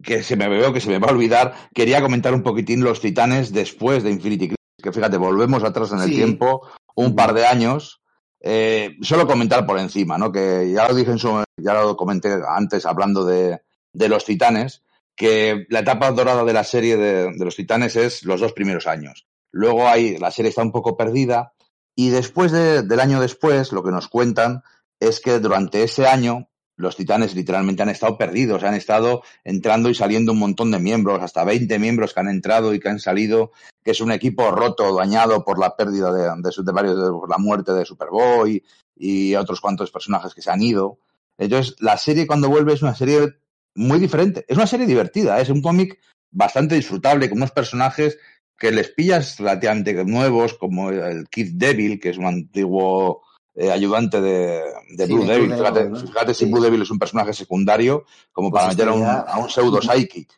que se me veo que se me va a olvidar, quería comentar un poquitín los titanes después de Infinity Crisis, que fíjate, volvemos atrás en el Sí. tiempo un par de años. Eh, solo comentar por encima, ¿no? Que ya lo dije en su, ya lo comenté antes hablando de, de los titanes, que la etapa dorada de la serie de, de los titanes es los dos primeros años. Luego hay, la serie está un poco perdida y después de- del año después, lo que nos cuentan es que durante ese año los titanes literalmente han estado perdidos, han estado entrando y saliendo un montón de miembros, hasta 20 miembros que han entrado y que han salido, que es un equipo roto, dañado por la pérdida de, de, de varios, de- por la muerte de Superboy y otros cuantos personajes que se han ido. Entonces, la serie cuando vuelve es una serie muy diferente. Es una serie divertida, es un cómic bastante disfrutable, con unos personajes que les pillas relativamente nuevos, como el Kid Devil, que es un antiguo eh, ayudante de, de Sí, Blue de Devil. Blue Fíjate, Devil, ¿no? fíjate si Sí. Blue Devil es un personaje secundario, como Pues para meter a un, a un pseudo psychic.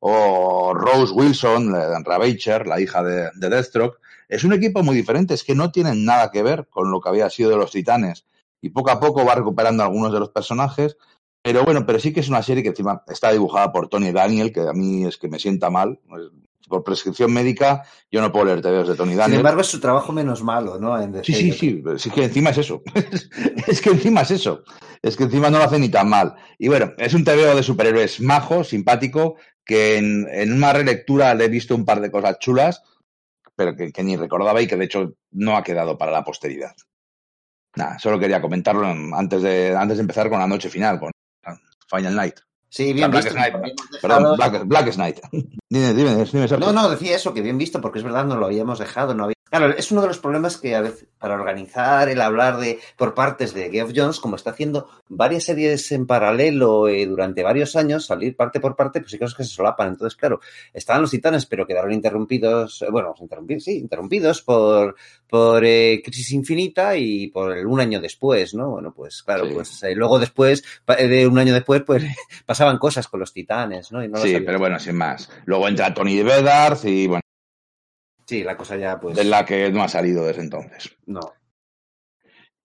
O Rose Wilson, Ravager, la hija de, de Deathstroke. Es un equipo muy diferente, es que no tienen nada que ver con lo que había sido de los Titanes. Y poco a poco va recuperando algunos de los personajes. Pero bueno, pero sí que es una serie que encima está dibujada por Tony Daniel, que a mí es que me sienta mal. Por prescripción médica, yo no puedo leer TVOs de Tony Sin Daniel. embargo, es su trabajo menos malo, ¿no? En Sí, sí, sí, sí, es que encima es eso. es que encima es eso. Es que encima no lo hace ni tan mal. Y bueno, es un TVO de superhéroes majo, simpático, que en, en una relectura le he visto un par de cosas chulas, pero que, que ni recordaba y que de hecho no ha quedado para la posteridad. Nada, solo quería comentarlo en- antes de, antes de empezar con la noche final, con Final Night. Sí, bien Black visto. Knight. Perdón, Black, Black Knight. dime, dime, dime, Sergio. No, no, decía eso, que bien visto, porque es verdad, no lo habíamos dejado. No había... Claro, es uno de los problemas que a veces, para organizar el hablar de por partes de Geoff Jones, como está haciendo varias series en paralelo eh, durante varios años, salir parte por parte, pues hay cosas que se solapan. Entonces, claro, estaban los titanes, pero quedaron interrumpidos, eh, bueno, interrumpidos, sí, interrumpidos por, por eh, Crisis Infinita y por el un año después, ¿no? Bueno, pues claro, Sí. pues eh, luego después, eh, de un año después, pues pasaban cosas con los titanes, ¿no? Y no sí, pero bueno, sin más. Luego entra Tony Bedard y bueno, Sí, la cosa ya, pues. de la que no ha salido desde entonces. No.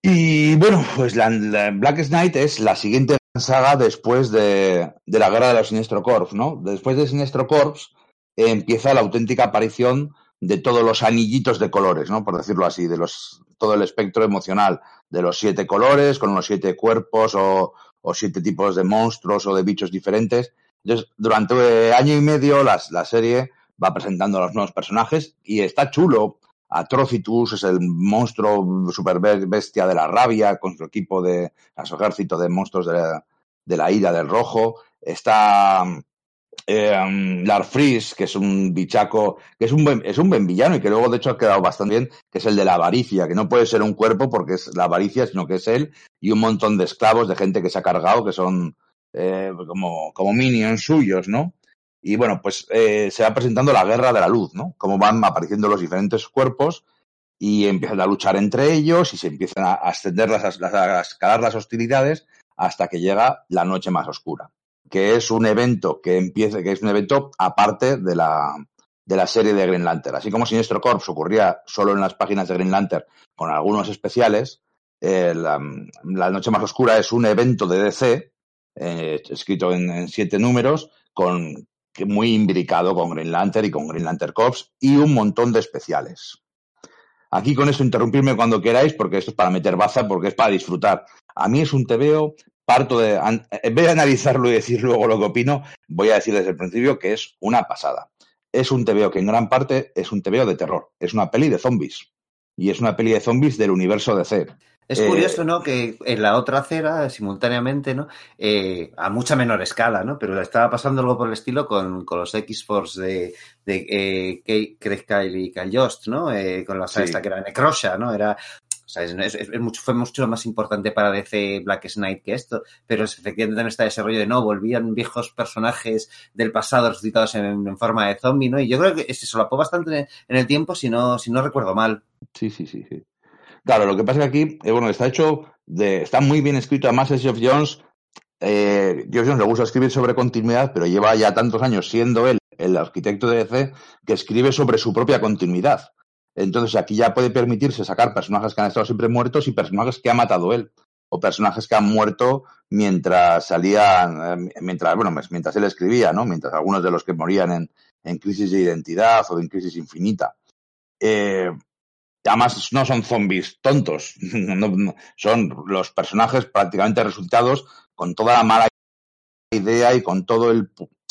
Y bueno, pues la, la Black Knight es la siguiente saga después de, de la guerra de los Sinestro Corps, ¿no? Después de Sinestro Corps eh, empieza la auténtica aparición de todos los anillitos de colores, ¿no? Por decirlo así, de los todo el espectro emocional de los siete colores, con los siete cuerpos o, o siete tipos de monstruos o de bichos diferentes. Entonces, durante eh, año y medio las- la serie va presentando a los nuevos personajes y está chulo. Atrocitus es el monstruo super be- bestia de la rabia con su equipo de a su ejército de monstruos de la, de la ira del rojo. Está eh, Larfris, que es un bichaco, que es un buen, es un buen villano y que luego de hecho ha quedado bastante bien, que es el de la avaricia, que no puede ser un cuerpo porque es la avaricia, sino que es él y un montón de esclavos, de gente que se ha cargado, que son eh, como, como minions suyos, ¿no? Y bueno, pues eh, se va presentando la guerra de la luz, ¿no? Cómo van apareciendo los diferentes cuerpos y empiezan a luchar entre ellos y se empiezan a ascender, las, las- a escalar las hostilidades hasta que llega la noche más oscura, que es un evento que empieza, que es un evento aparte de la, de la serie de Green Lantern. Así como Sinestro Corps ocurría solo en las páginas de Green Lantern con algunos especiales, eh, la, la noche más oscura es un evento de DC eh, escrito en, en siete números con muy imbricado con Green Lantern y con Green Lantern Corps y un montón de especiales. Aquí con esto interrumpirme cuando queráis porque esto es para meter baza, porque es para disfrutar. A mí es un TVO, parto de... En vez de analizarlo y decir luego lo que opino, voy a decir desde el principio que es una pasada. Es un TVO que en gran parte es un TVO de terror. Es una peli de zombies. Y es una peli de zombies del universo DC. Es Eh, curioso, ¿no? Que en la otra acera, simultáneamente, ¿no? Eh, a mucha menor escala, ¿no? Pero estaba pasando algo por el estilo con, con los X-Force de, de eh, Kate- Craig Kyle y Kyle Jost, ¿no? Eh, con la Sí. esta que era Necrosha, ¿no? Era, o sea, es, es- es mucho, fue mucho más importante para DC Black Knight que esto, pero efectivamente también está ese rollo de no, volvían viejos personajes del pasado resucitados en, en forma de zombie, ¿no? Y yo creo que se solapó bastante en el tiempo, si no, si no recuerdo mal. Sí, sí, sí, sí. Claro, lo que pasa es que aquí, eh, bueno, está hecho de, está muy bien escrito. Además, es Geoff Jones. Eh, Geoff Jones le gusta escribir sobre continuidad, pero lleva ya tantos años siendo él el arquitecto de DC que escribe sobre su propia continuidad. Entonces aquí ya puede permitirse sacar personajes que han estado siempre muertos y personajes que ha matado él. O personajes que han muerto mientras salían, eh, mientras, bueno, mientras él escribía, ¿no? Mientras algunos de los que morían en, en crisis de identidad o en crisis infinita. Eh, además no son zombies tontos, no- no, son los personajes prácticamente resultados con toda la mala idea y con todo el,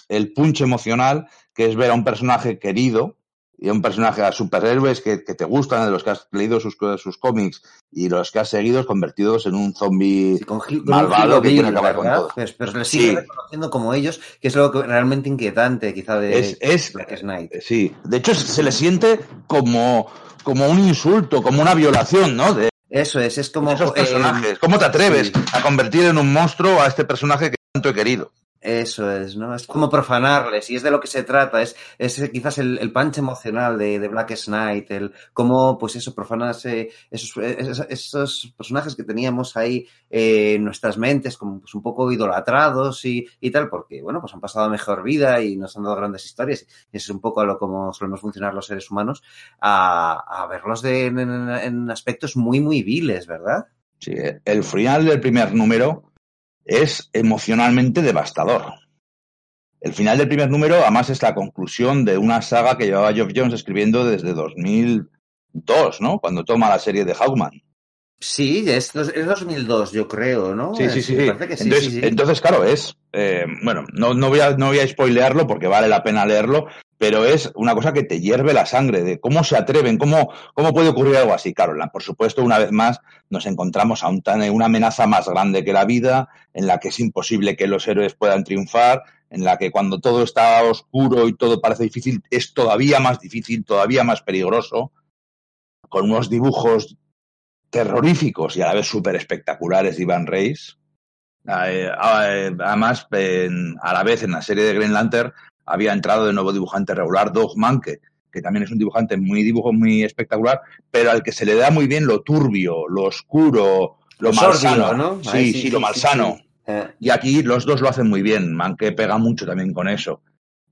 el punch emocional que es ver a un personaje querido y a un personaje a superhéroes que, que te gustan, de los que has leído sus, sus cómics y los que has seguido convertidos en un zombie Sí, con, con malvado que quiere acabar con ¿verdad? todo. Pues- pero se le sigue Sí. reconociendo como ellos, que es lo que realmente inquietante, quizá, de Es, es, Black Knight. sí, de hecho se le siente como, como un insulto, como una violación, ¿no? De, Eso es, es como... esos eh, personajes. ¿Cómo te atreves sí. a convertir en un monstruo a este personaje que tanto he querido? Eso es, ¿no? Es como profanarles, y es de lo que se trata, es, es quizás el, el punch emocional de, de Black Knight, el cómo, pues eso, profanas eh, esos, esos, esos personajes que teníamos ahí eh, en nuestras mentes, como pues un poco idolatrados y, y tal, porque, bueno, pues han pasado mejor vida y nos han dado grandes historias, y es un poco a lo como solemos funcionar los seres humanos, a, a verlos de, en- en aspectos muy, muy viles, ¿verdad? Sí, el final del primer número es emocionalmente devastador. El final del primer número, además, es la conclusión de una saga que llevaba Geoff Jones escribiendo desde 2002, ¿no? Cuando toma la serie de Hawkman. Sí, es, es 2002, yo creo, ¿no? Sí, sí, sí. sí, entonces, sí, sí. entonces, claro, es. eh, bueno, no, no, voy a, no voy a spoilearlo porque vale la pena leerlo, pero es una cosa que te hierve la sangre, de cómo se atreven, cómo, cómo puede ocurrir algo así. Claro, por supuesto, una vez más nos encontramos a un, una amenaza más grande que la vida, en la que es imposible que los héroes puedan triunfar, en la que cuando todo está oscuro y todo parece difícil, es todavía más difícil, todavía más peligroso, con unos dibujos terroríficos y a la vez súper espectaculares de Ivan Reis. Eh, eh, además, a la vez en la serie de Green Lantern había entrado de nuevo dibujante regular, Doug Manke, que también es un dibujante muy dibujo muy espectacular, pero al que se le da muy bien lo turbio, lo oscuro, lo, malsano. ¿no? Sí, sí, lo malsano. Eh. Y aquí los dos lo hacen muy bien. Manke pega mucho también con eso.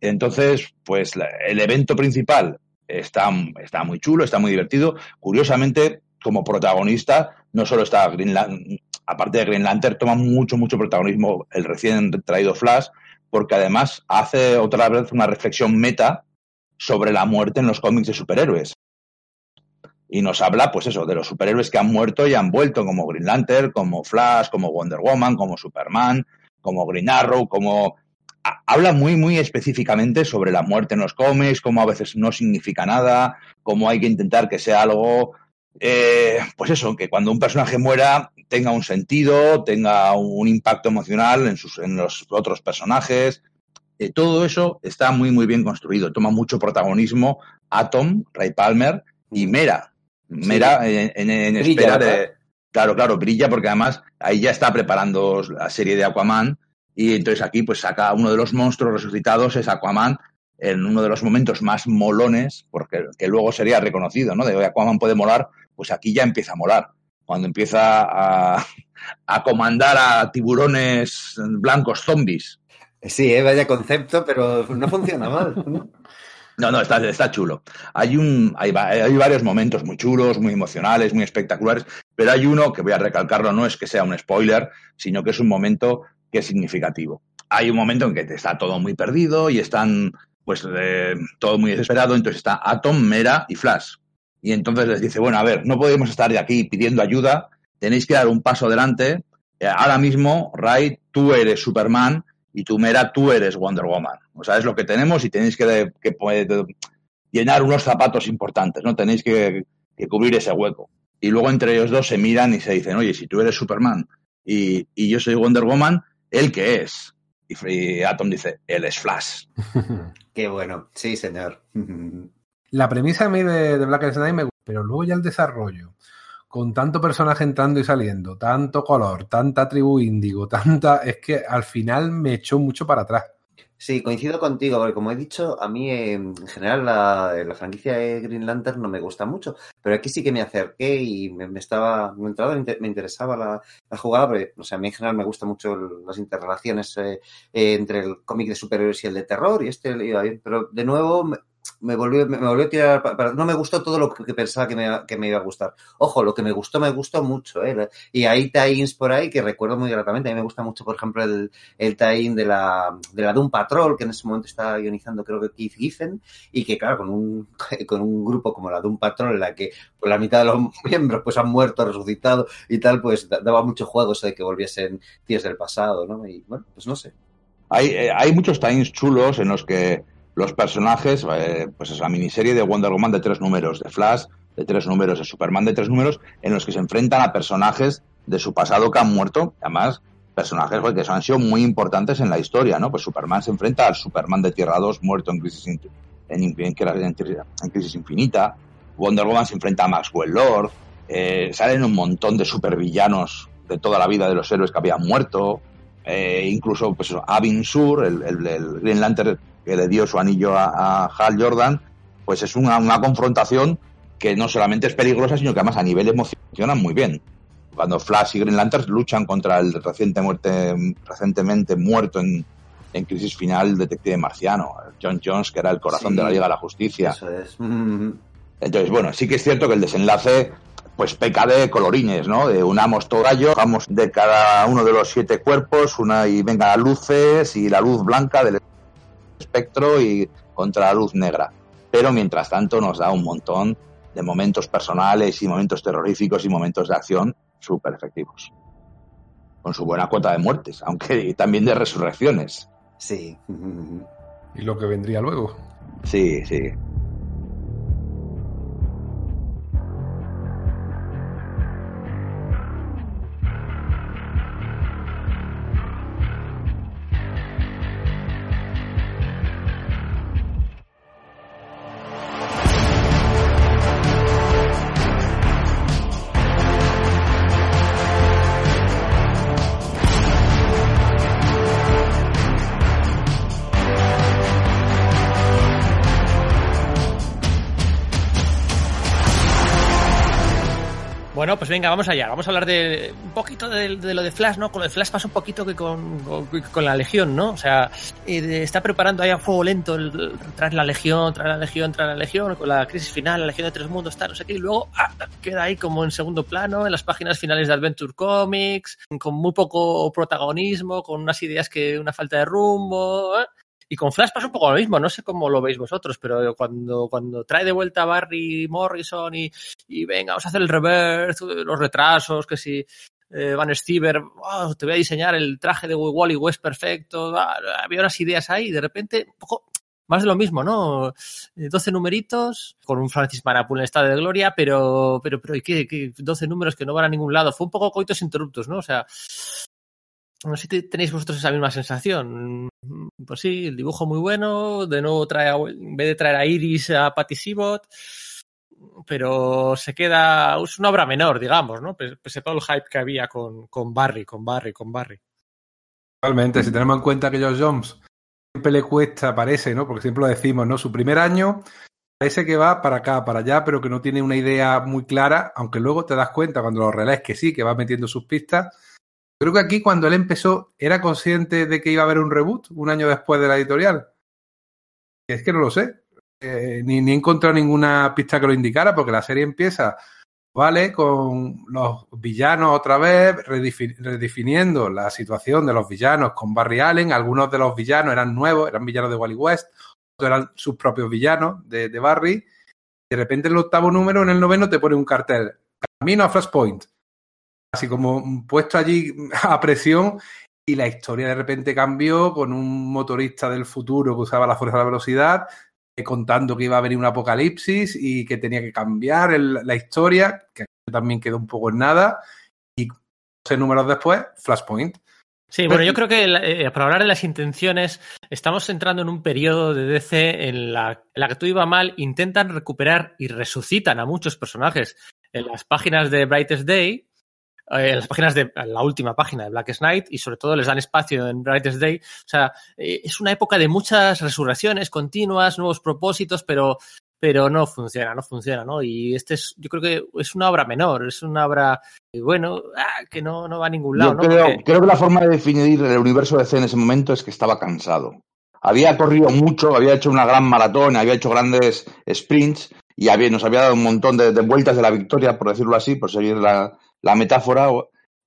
Entonces, pues el evento principal está, está muy chulo, está muy divertido. Curiosamente, como protagonista, no solo está Green Lantern, aparte de Green Lantern, toma mucho, mucho protagonismo el recién traído Flash, porque además hace otra vez una reflexión meta sobre la muerte en los cómics de superhéroes. Y nos habla, pues eso, de los superhéroes que han muerto y han vuelto, como Green Lantern, como Flash, como Wonder Woman, como Superman, como Green Arrow, como... Habla muy, muy específicamente sobre la muerte en los cómics, cómo a veces no significa nada, cómo hay que intentar que sea algo eh, pues eso, que cuando un personaje muera tenga un sentido, tenga un impacto emocional en, sus, en los otros personajes. Eh, todo eso está muy, muy bien construido. Toma mucho protagonismo Atom, Ray Palmer y Mera. Mera en, espera de... Claro, claro, brilla porque además ahí ya está preparando la serie de Aquaman y entonces aquí pues saca uno de los monstruos resucitados, es Aquaman, en uno de los momentos más molones, porque que luego sería reconocido, ¿no? De Aquaman puede molar pues aquí ya empieza a molar. Cuando empieza a, comandar a tiburones blancos zombies. Sí, ¿eh? vaya concepto, pero no funciona mal. No, no, está, está chulo. Hay, un, hay, hay, varios momentos muy chulos, muy emocionales, muy espectaculares, pero hay uno que voy a recalcarlo, no es que sea un spoiler, sino que es un momento que es significativo. Hay un momento en que está todo muy perdido y están, pues, eh, todo muy desesperado, entonces está Atom, Mera y Flash. Y entonces les dice, bueno, a ver, no podemos estar de aquí pidiendo ayuda, tenéis que dar un paso adelante. Eh, ahora mismo, Ray, tú eres Superman y tú, Mera, tú eres Wonder Woman. O sea, es lo que tenemos y tenéis que, llenar unos zapatos importantes, ¿no? Tenéis que, cubrir ese hueco. Y luego entre ellos dos se miran y se dicen, oye, si tú eres Superman y, yo soy Wonder Woman, ¿él qué es? Y, Atom dice, él es Flash. Qué bueno, sí, señor. La premisa a mí de, Black Knight me gusta, pero luego ya el desarrollo, con tanto personaje entrando y saliendo, tanto color, tanta tribu índigo, tanta. Es que al final me echó mucho para atrás. Sí, coincido contigo, porque como he dicho, a mí en general la, franquicia de Green Lantern no me gusta mucho, pero aquí sí que me acerqué y me, estaba, me, entraba, me interesaba la, jugada, pero o sea, a mí en general me gustan mucho las interrelaciones eh, entre el cómic de superhéroes y el de terror, y este pero de nuevo me volvió, me, volvió a tirar para, no me gustó todo lo que pensaba que me, que me, iba a gustar. Ojo, lo que me gustó, me gustó mucho, ¿eh? Y hay tie-ins por ahí que recuerdo muy gratamente. A mí me gusta mucho, por ejemplo, el, el tie-in de la, de la Doom Patrol, que en ese momento está ionizando creo que Keith Giffen, y que claro, con un, con un grupo como la Doom Patrol, en la que pues, la mitad de los miembros pues han muerto, resucitado y tal, pues daba mucho juego eso de que volviesen tíos del pasado, ¿no? Y bueno, pues no sé. Hay, eh, hay muchos tie-ins chulos en los que los personajes, eh, pues es la miniserie de Wonder Woman de tres números, de Flash de tres números, de Superman de tres números, en los que se enfrentan a personajes de su pasado que han muerto, además personajes pues, que han sido muy importantes en la historia, ¿no? Pues Superman se enfrenta al Superman de Tierra 2 muerto en Crisis, en, en, crisis Infinita, Wonder Woman se enfrenta a Maxwell Lord, eh, salen un montón de supervillanos de toda la vida de los héroes que habían muerto, eh, incluso pues Abin Sur, el, el, el Green Lantern que le dio su anillo a, Hal Jordan, pues es una, confrontación que no solamente es peligrosa, sino que además a nivel emocional muy bien. Cuando Flash y Green Lantern luchan contra el reciente muerte, recientemente muerto en, Crisis Final detective marciano, John Jones, que era el corazón de la Liga de la Justicia. Eso es. Entonces, bueno, sí que es cierto que el desenlace pues peca de colorines, ¿no? De unamos todo gallo, vamos de cada uno de los siete cuerpos, una y venga luces y la luz blanca del espectro y contra la luz negra. Pero mientras tanto nos da un montón de momentos personales y momentos terroríficos y momentos de acción súper efectivos. Con su buena cuota de muertes, aunque también de resurrecciones. Sí. ¿Y lo que vendría luego? Sí, sí. Pues venga, vamos allá. Vamos a hablar de un poquito de, de lo de Flash, ¿no? Con lo de Flash pasa un poquito que con, con, con la Legión, ¿no? O sea, eh, está preparando ahí a fuego lento el, tras la Legión, tras la Legión, tras la Legión, con la crisis final, la Legión de Tres Mundos, tal, no sé qué, y luego ah, queda ahí como en segundo plano, en las páginas finales de Adventure Comics, con muy poco protagonismo, con unas ideas que una falta de rumbo, ¿eh? Y con Flash pasa un poco lo mismo, no sé cómo lo veis vosotros, pero cuando, cuando trae de vuelta a Barry Morrison y, y venga, vamos a hacer el reverse, los retrasos, que si eh, Van Stever, oh, te voy a diseñar el traje de Wally West perfecto, ah, había unas ideas ahí y de repente un poco más de lo mismo, ¿no? 12 numeritos con un Francis Manapul en estado de gloria, pero, pero, pero, ¿y qué, qué? 12 números que no van a ningún lado. Fue un poco coitos interruptos, ¿no? O sea, no sé si tenéis vosotros esa misma sensación. Pues sí, el dibujo muy bueno. De nuevo trae, a, en vez de traer a Iris a Patty Sibot, pero se queda, es una obra menor, digamos, ¿no? Pese a todo el hype que había con, con Barry, con Barry, con Barry. Totalmente, si tenemos en cuenta que Josh Jones siempre le cuesta, parece, ¿no? Porque siempre lo decimos, ¿no? Su primer año parece que va para acá, para allá, pero que no tiene una idea muy clara, aunque luego te das cuenta cuando lo relees que sí, que va metiendo sus pistas Creo que aquí cuando él empezó era consciente de que iba a haber un reboot un año después de la editorial. Es que no lo sé. Eh, ni, ni, he encontrado ninguna pista que lo indicara porque la serie empieza, ¿vale? Con los villanos otra vez, redefiniendo la situación de los villanos con Barry Allen. Algunos de los villanos eran nuevos, eran villanos de Wally West, otros eran sus propios villanos de, de Barry. De repente en el octavo número, en el noveno, te pone un cartel. Camino a Flashpoint así como puesto allí a presión y la historia de repente cambió con un motorista del futuro que usaba la fuerza de la velocidad eh, contando que iba a venir un apocalipsis y que tenía que cambiar el, la historia, que también quedó un poco en nada, y 12 números después, Flashpoint. Sí, bueno, yo creo que eh, para hablar de las intenciones, estamos entrando en un periodo de DC en la, en la que todo iba mal, intentan recuperar y resucitan a muchos personajes. En las páginas de Brightest Day, eh, en las páginas de la última página de Blackest Night y sobre todo les dan espacio en Brightest Day. O sea, eh, es una época de muchas resurrecciones continuas, nuevos propósitos, pero pero no funciona, no funciona, ¿no? Y este es, yo creo que es una obra menor, es una obra, eh, bueno, ah, que no, no va a ningún lado, yo ¿no? Creo, Porque... creo que la forma de definir el universo de C en ese momento es que estaba cansado. Había corrido mucho, había hecho una gran maratón, había hecho grandes sprints y había, nos había dado un montón de, de vueltas de la victoria, por decirlo así, por seguir la, la metáfora,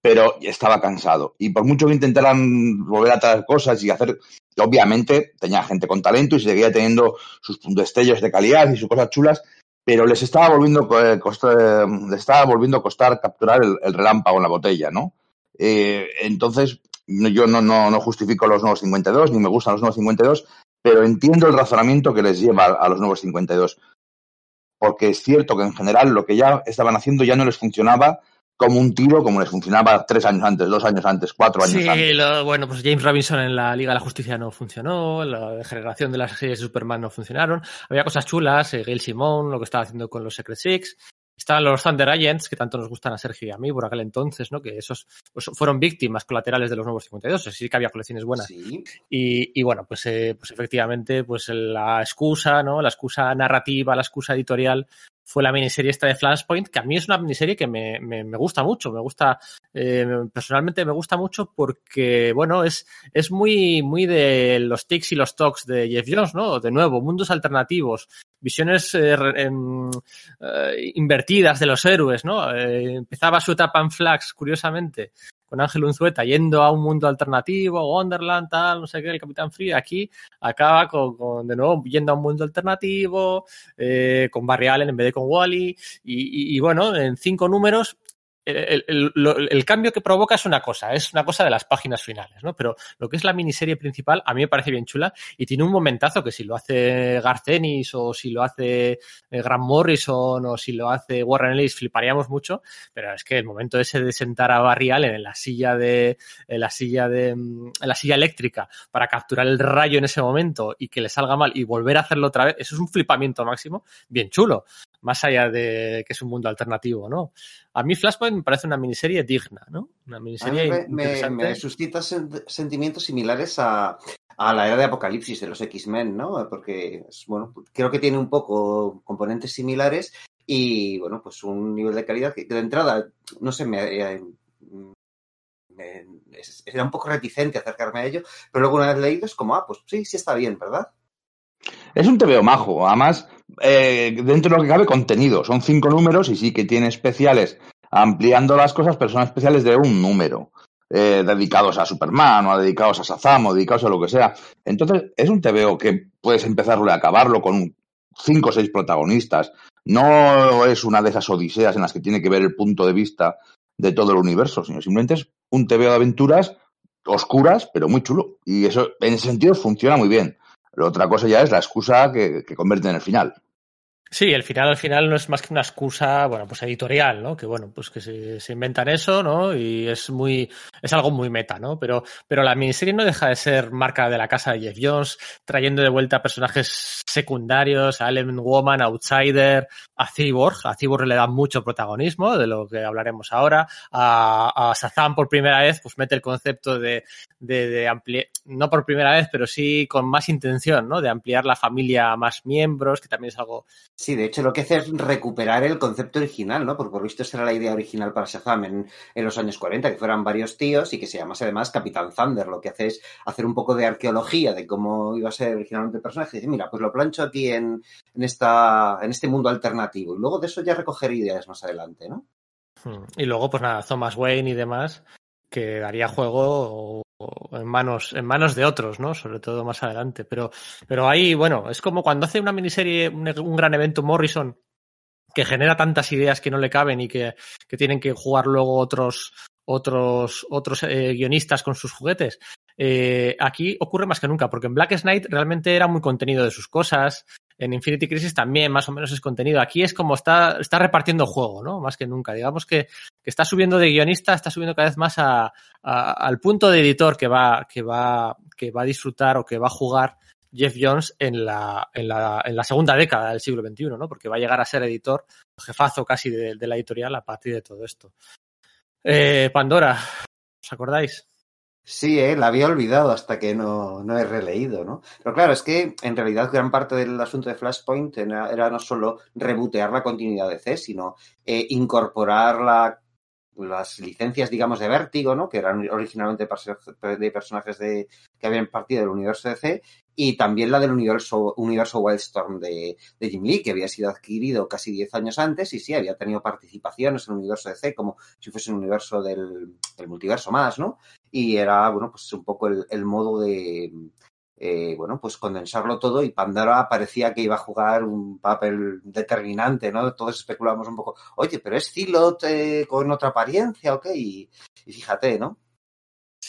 pero estaba cansado. Y por mucho que intentaran volver a traer cosas y hacer, obviamente tenía gente con talento y seguía teniendo sus destellos de calidad y sus cosas chulas, pero les estaba volviendo, costar, les estaba volviendo a costar capturar el, el relámpago en la botella, ¿no? Eh, entonces, yo no, no, no justifico los nuevos 52, ni me gustan los nuevos 52, pero entiendo el razonamiento que les lleva a los nuevos 52. Porque es cierto que en general lo que ya estaban haciendo ya no les funcionaba como un tiro, como les funcionaba tres años antes, dos años antes, cuatro años sí, antes. Lo, bueno, pues James Robinson en la Liga de la Justicia no funcionó, la degeneración de las series de Superman no funcionaron. Había cosas chulas, eh, Gail Simón, lo que estaba haciendo con los Secret Six. Estaban los Thunder Agents, que tanto nos gustan a Sergio y a mí por aquel entonces, ¿no? Que esos pues, fueron víctimas colaterales de los nuevos 52. Así sí que había colecciones buenas. Sí. Y, y, bueno, pues, eh, pues efectivamente, pues la excusa, ¿no? La excusa narrativa, la excusa editorial fue la miniserie esta de Flashpoint, que a mí es una miniserie que me, me, me gusta mucho, me gusta, eh, personalmente me gusta mucho porque, bueno, es, es muy, muy de los tics y los talks de Jeff Jones, ¿no? De nuevo, mundos alternativos, visiones eh, eh, invertidas de los héroes, ¿no? Eh, empezaba su etapa en Flax, curiosamente, con Ángel Unzueta yendo a un mundo alternativo, Wonderland, tal, no sé qué, el Capitán Frío, aquí acaba con, con, de nuevo yendo a un mundo alternativo, eh, con Barry Allen en vez de con Wally, y, y, y, bueno, en cinco números el, el- el cambio que provoca es una cosa, es una cosa de las páginas finales, ¿no? Pero lo que es la miniserie principal a mí me parece bien chula y tiene un momentazo que si lo hace Garth Ennis o si lo hace eh, Grant Morrison o si lo hace Warren Ellis fliparíamos mucho, pero es que el momento ese de sentar a Barry Allen en la silla de en la silla de mm, en la silla eléctrica para capturar el rayo en ese momento y que le salga mal y volver a hacerlo otra vez, eso es un flipamiento máximo, bien chulo, más allá de que es un mundo alternativo, ¿no? A mí Flashpoint me parece una miniserie digna, ¿no? Una A miniserie mí me, me- interesante. me suscita sen- sentimientos similares a, a la era de Apocalipsis de los X-Men, ¿no? Porque, bueno, creo que tiene un poco componentes similares y, bueno, pues un nivel de calidad que de entrada, no sé, me, eh, me- era un poco reticente acercarme a ello, pero luego una vez leído es como, ah, pues sí, sí está bien, ¿verdad? Es un TVO majo, además, eh, dentro de lo que cabe, contenido. Son cinco números y sí que tiene especiales ampliando las cosas, pero son especiales de un número. eh, dedicados a Superman, o dedicados a Shazam, o dedicados a lo que sea. Entonces, es un TVO que puedes empezarlo y acabarlo con cinco o seis protagonistas. No es una de esas odiseas en las que tiene que ver el punto de vista de todo el universo, sino simplemente es un TVO de aventuras oscuras, pero muy chulo. Y eso, en ese sentido, funciona muy bien. Pero otra cosa ya es la excusa que, que convierte en el final. Sí, el final al final no es más que una excusa, bueno, pues editorial, ¿no? Que bueno, pues que se, se inventan eso, ¿no? Y es muy, es algo muy meta, ¿no? Pero, pero la miniserie no deja de ser marca de la casa de Jeff Jones, trayendo de vuelta personajes secundarios, a Element Woman, Outsider, a Cyborg. A Cyborg le da mucho protagonismo, de lo que hablaremos ahora. A, a Shazam por primera vez, pues mete el concepto de, de, de ampliar, no por primera vez, pero sí con más intención, ¿no? De ampliar la familia a más miembros, que también es algo Sí, de hecho lo que hace es recuperar el concepto original, ¿no? Porque por visto esa era la idea original para Shazam en, en los años 40, que fueran varios tíos y que se llamase además Capitán Thunder. Lo que hace es hacer un poco de arqueología de cómo iba a ser originalmente el personaje. Y dice, mira, pues lo plancho aquí en, en, esta, en este mundo alternativo. Y luego de eso ya recoger ideas más adelante, ¿no? Hmm. Y luego, pues nada, Thomas Wayne y demás, que daría juego en manos, en manos de otros, ¿no? Sobre todo más adelante. Pero, pero ahí, bueno, es como cuando hace una miniserie, un, un gran evento Morrison, que genera tantas ideas que no le caben y que, que tienen que jugar luego otros, otros, otros eh, guionistas con sus juguetes. Eh, aquí ocurre más que nunca, porque en Black Knight realmente era muy contenido de sus cosas. En Infinity Crisis también más o menos es contenido. Aquí es como está, está repartiendo juego, ¿no? Más que nunca. Digamos que, que está subiendo de guionista, está subiendo cada vez más a, a- al punto de editor que va, que va, que va a disfrutar o que va a jugar Jeff Jones en la, en la, en la segunda década del siglo XXI, ¿no? Porque va a llegar a ser editor, jefazo casi de, de la editorial a partir de todo esto. Eh, Pandora, ¿os acordáis? Sí, eh, la había olvidado hasta que no, no he releído, ¿no? Pero claro, es que en realidad gran parte del asunto de Flashpoint era, era no solo rebotear la continuidad de C, sino eh, incorporar la- las licencias, digamos, de Vértigo, ¿no? Que eran originalmente de personajes de, que habían partido del universo de C, y también la del universo, universo Wildstorm de, de Jim Lee, que había sido adquirido casi 10 años antes, y sí, había tenido participaciones en el universo de C, como si fuese un universo del, del multiverso más, ¿no? y era, bueno, pues un poco el, el modo de, eh, bueno, pues condensarlo todo y Pandora parecía que iba a jugar un papel determinante, ¿no? Todos especulábamos un poco, oye, pero es Zilot eh, con otra apariencia, ¿ok? Y, y fíjate, ¿no?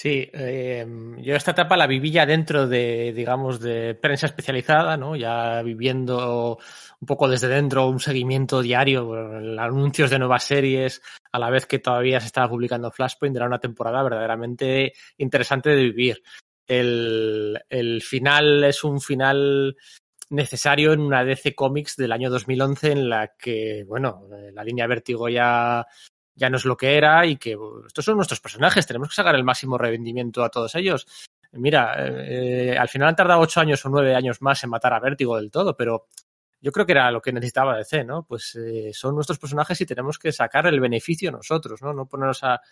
Sí, eh, yo esta etapa la viví ya dentro de, digamos, de prensa especializada, ¿no? Ya viviendo un poco desde dentro un seguimiento diario, bueno, anuncios de nuevas series, a la vez que todavía se estaba publicando Flashpoint, era una temporada verdaderamente interesante de vivir. El, el final es un final necesario en una DC Comics del año 2011 en la que, bueno, eh, la línea Vértigo ya ya no es lo que era y que uh, estos son nuestros personajes, tenemos que sacar el máximo rendimiento a todos ellos. Mira, eh, al final han tardado ocho años o nueve años más en matar a Vértigo del todo, pero yo creo que era lo que necesitaba DC, ¿no? Pues eh, son nuestros personajes y tenemos que sacar el beneficio nosotros, ¿no? No ponernos a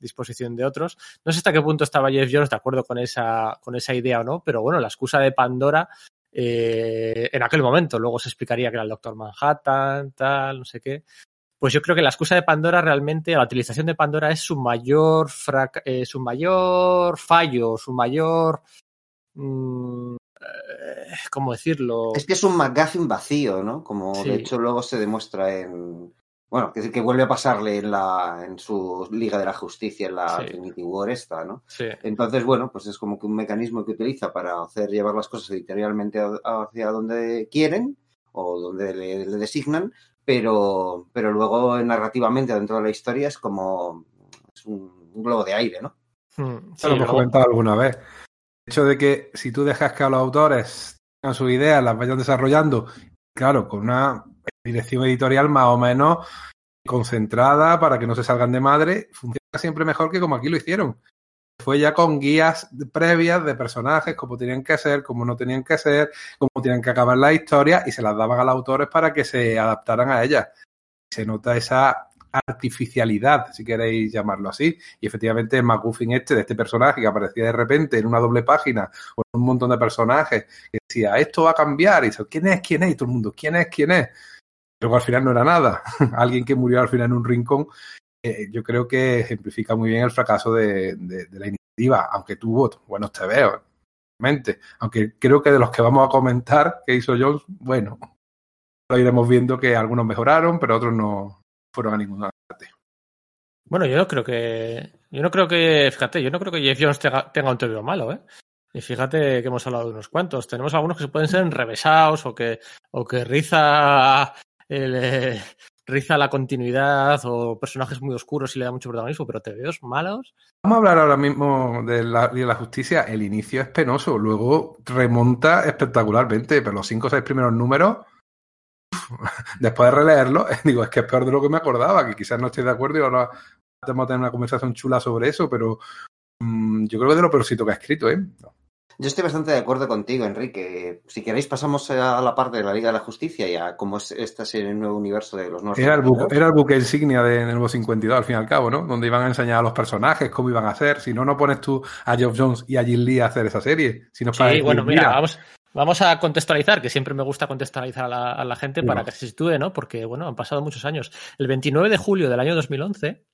disposición de otros. No sé hasta qué punto estaba Jeff Jones de acuerdo con esa, con esa idea o no, pero bueno, la excusa de Pandora eh, en aquel momento, luego se explicaría que era el Doctor Manhattan, tal, no sé qué. Pues yo creo que la excusa de Pandora realmente, la utilización de Pandora es su mayor, eh, su mayor fallo, su mayor... Mmm, ¿Cómo decirlo? Es que es un McGuffin vacío, ¿no? Como Sí. de hecho luego se demuestra en, Bueno, que, que vuelve a pasarle en, la, en su Liga de la Justicia, en la Sí. Trinity War esta, ¿no? Sí. Entonces, bueno, pues es como que un mecanismo que utiliza para hacer llevar las cosas editorialmente hacia donde quieren o donde le, le designan, pero, pero luego narrativamente dentro de la historia es como es un, un globo de aire, ¿no? Mm, sí, lo hemos luego- comentado alguna vez. El hecho de que si tú dejas que a los autores tengan sus ideas, las vayan desarrollando, claro, con una dirección editorial más o menos concentrada para que no se salgan de madre, funciona siempre mejor que como aquí lo hicieron. Fue ya con guías previas de personajes, cómo tenían que ser, cómo no tenían que ser, cómo tenían que acabar la historia y se las daban a los autores para que se adaptaran a ellas. Se nota esa artificialidad, si queréis llamarlo así. Y efectivamente el McGuffin este de este personaje que aparecía de repente en una doble página con un montón de personajes que decía, esto va a cambiar. Y dice, ¿quién es? ¿Quién es? Y todo el mundo, ¿quién es? ¿Quién es? Luego al final no era nada. Alguien que murió al final en un rincón. Eh, yo creo que ejemplifica muy bien el fracaso de, de- de la iniciativa, aunque tuvo buenos tebeos, realmente. Aunque creo que de los que vamos a comentar que hizo Jones, bueno, lo iremos viendo que algunos mejoraron, pero otros no fueron a ninguna parte. Bueno, yo no creo que. Yo no creo que. Fíjate, yo no creo que Jeff Jones tenga, tenga un TVO malo, ¿eh? Y fíjate que hemos hablado de unos cuantos. Tenemos algunos que se pueden ser enrevesados o que, o que riza, el, eh, riza la continuidad o personajes muy oscuros y le da mucho protagonismo, pero TVOs malos. Vamos a hablar ahora mismo de la, de la justicia. El inicio es penoso, luego remonta espectacularmente, pero los cinco o seis primeros números, después de releerlo, digo, es que es peor de lo que me acordaba, que quizás no esté de acuerdo y ahora tenemos que tener una conversación chula sobre eso, pero mm, yo creo que es de lo peorcito que ha escrito, ¿eh? Yo estoy bastante de acuerdo contigo, Enrique. Si queréis, pasamos a la parte de la Liga de la Justicia y a cómo es esta serie el nuevo universo de los nuevos. Era el, buque, era el buque insignia de Nuevo 52, al fin y al cabo, ¿no? Donde iban a enseñar a los personajes cómo iban a hacer. Si no, no pones tú a Geoff Jones y a Jim Lee a hacer esa serie. Si no es para Sí, decir, bueno, mira, mira, vamos, vamos a contextualizar, que siempre me gusta contextualizar a la, a la gente para que se sitúe, ¿no? Porque, bueno, han pasado muchos años. El 29 de julio del año 2011,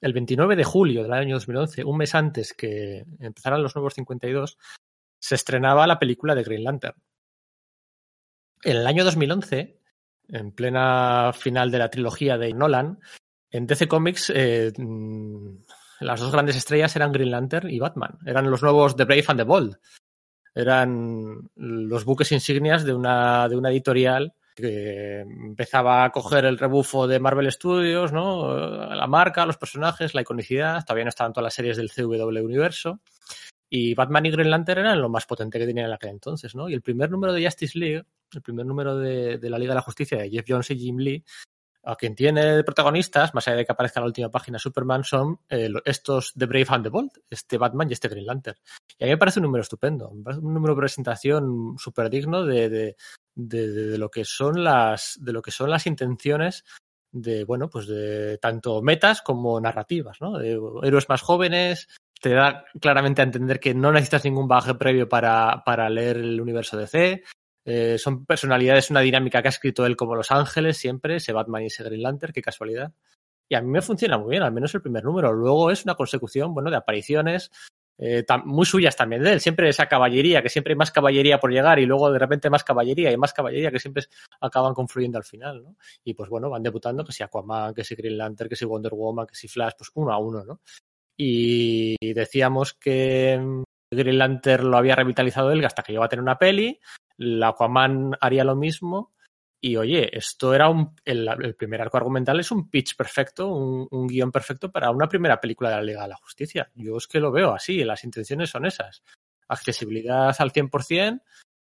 el 29 de julio del año 2011, un mes antes que empezaran los nuevos 52, se estrenaba la película de Green Lantern. En el año 2011, en plena final de la trilogía de Nolan, en DC Comics eh, mm, las dos grandes estrellas eran Green Lantern y Batman. Eran los nuevos The Brave and the Bold. Eran los buques insignias de una, de una editorial que empezaba a coger el rebufo de Marvel Studios, ¿no? La marca, los personajes, la iconicidad. Todavía no estaban todas las series del CW Universo. Y Batman y Green Lantern eran lo más potente que tenían en aquel entonces, ¿no? Y el primer número de Justice League, el primer número de, de la Liga de la Justicia de Jeff Jones y Jim Lee, a quien tiene de protagonistas, más allá de que aparezca en la última página Superman, son eh, estos The Brave and the Bold, este Batman y este Green Lantern. Y a mí me parece un número estupendo, me parece un número de presentación súper digno de, de, de, de, lo que son las, de lo que son las intenciones de, bueno, pues de tanto metas como narrativas, ¿no? De héroes más jóvenes, te da claramente a entender que no necesitas ningún bagaje previo para, para leer el universo DC. Eh, son personalidades, una dinámica que ha escrito él como Los Ángeles siempre, ese Batman y ese Green Lantern, qué casualidad. Y a mí me funciona muy bien, al menos el primer número. Luego es una consecución, bueno, de apariciones eh, muy suyas también de él. Siempre esa caballería, que siempre hay más caballería por llegar y luego de repente más caballería y más caballería que siempre acaban confluyendo al final, ¿no? Y pues bueno, van debutando que si Aquaman, que si Green Lantern, que si Wonder Woman, que si Flash, pues uno a uno, ¿no? Y decíamos que Green Lantern lo había revitalizado él hasta que llegó a tener una peli, la Aquaman haría lo mismo. Y oye, esto era un. El, el, primer arco argumental es un pitch perfecto, un, un, guion perfecto para una primera película de la Liga de la Justicia. Yo es que lo veo así, las intenciones son esas. Accesibilidad al 100%,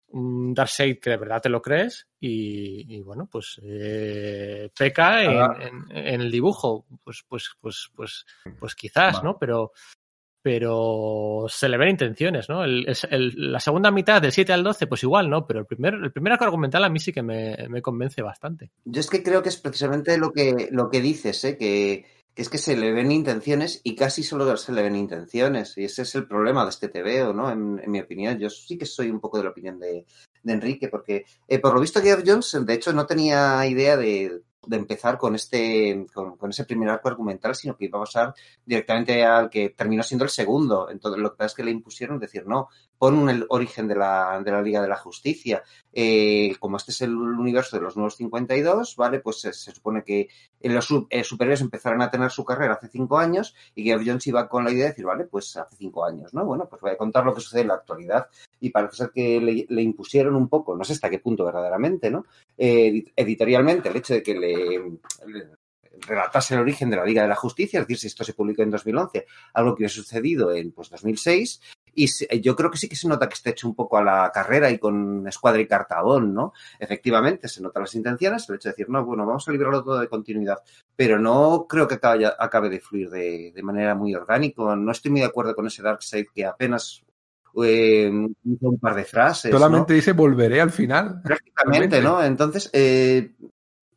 un Darkseid que de verdad te lo crees y, y bueno, pues eh, peca en, ah. en, en, el dibujo. Pues, pues, pues, pues, pues quizás, vale. ¿no? Pero, pero se le ven intenciones, ¿no? El, el, la segunda mitad, del 7 al 12, pues igual, ¿no? Pero el primer, el primer arco argumental a mí sí que me, me, convence bastante. Yo es que creo que es precisamente lo que, lo que dices, ¿eh? Que, es que se le ven intenciones y casi solo se le ven intenciones. Y ese es el problema de este TVO, ¿no? En, en mi opinión. Yo sí que soy un poco de la opinión de, de Enrique, porque eh, por lo visto Geoff Jones, de hecho, no tenía idea de, de empezar con este con, con, ese primer arco argumental, sino que iba a pasar directamente al que terminó siendo el segundo. Entonces, lo que pasa es que le impusieron decir, no, pon el origen de la, de la Liga de la Justicia. Eh, como este es el universo de los nuevos 52, ¿vale? Pues se, se supone que los sub- eh, superiores empezaron a tener su carrera hace cinco años y Geoff Jones iba con la idea de decir, vale, pues hace cinco años, ¿no? Bueno, pues voy a contar lo que sucede en la actualidad. Y parece ser que le, le impusieron un poco, no sé hasta qué punto verdaderamente, ¿no? Eh, edit- editorialmente, el hecho de que le, le relatase el origen de la Liga de la Justicia, es decir, si esto se publicó en 2011, algo que hubiera sucedido en pues 2006, y se- yo creo que sí que se nota que está hecho un poco a la carrera y con escuadra y cartabón, ¿no? Efectivamente, se notan las intenciones, el hecho de decir, no, bueno, vamos a librarlo todo de continuidad, pero no creo que acabe, acabe de fluir de, de manera muy orgánica. No estoy muy de acuerdo con ese Darkseid que apenas eh, un par de frases. ¿no? Solamente dice volveré al final. prácticamente, ¿no? Entonces, eh,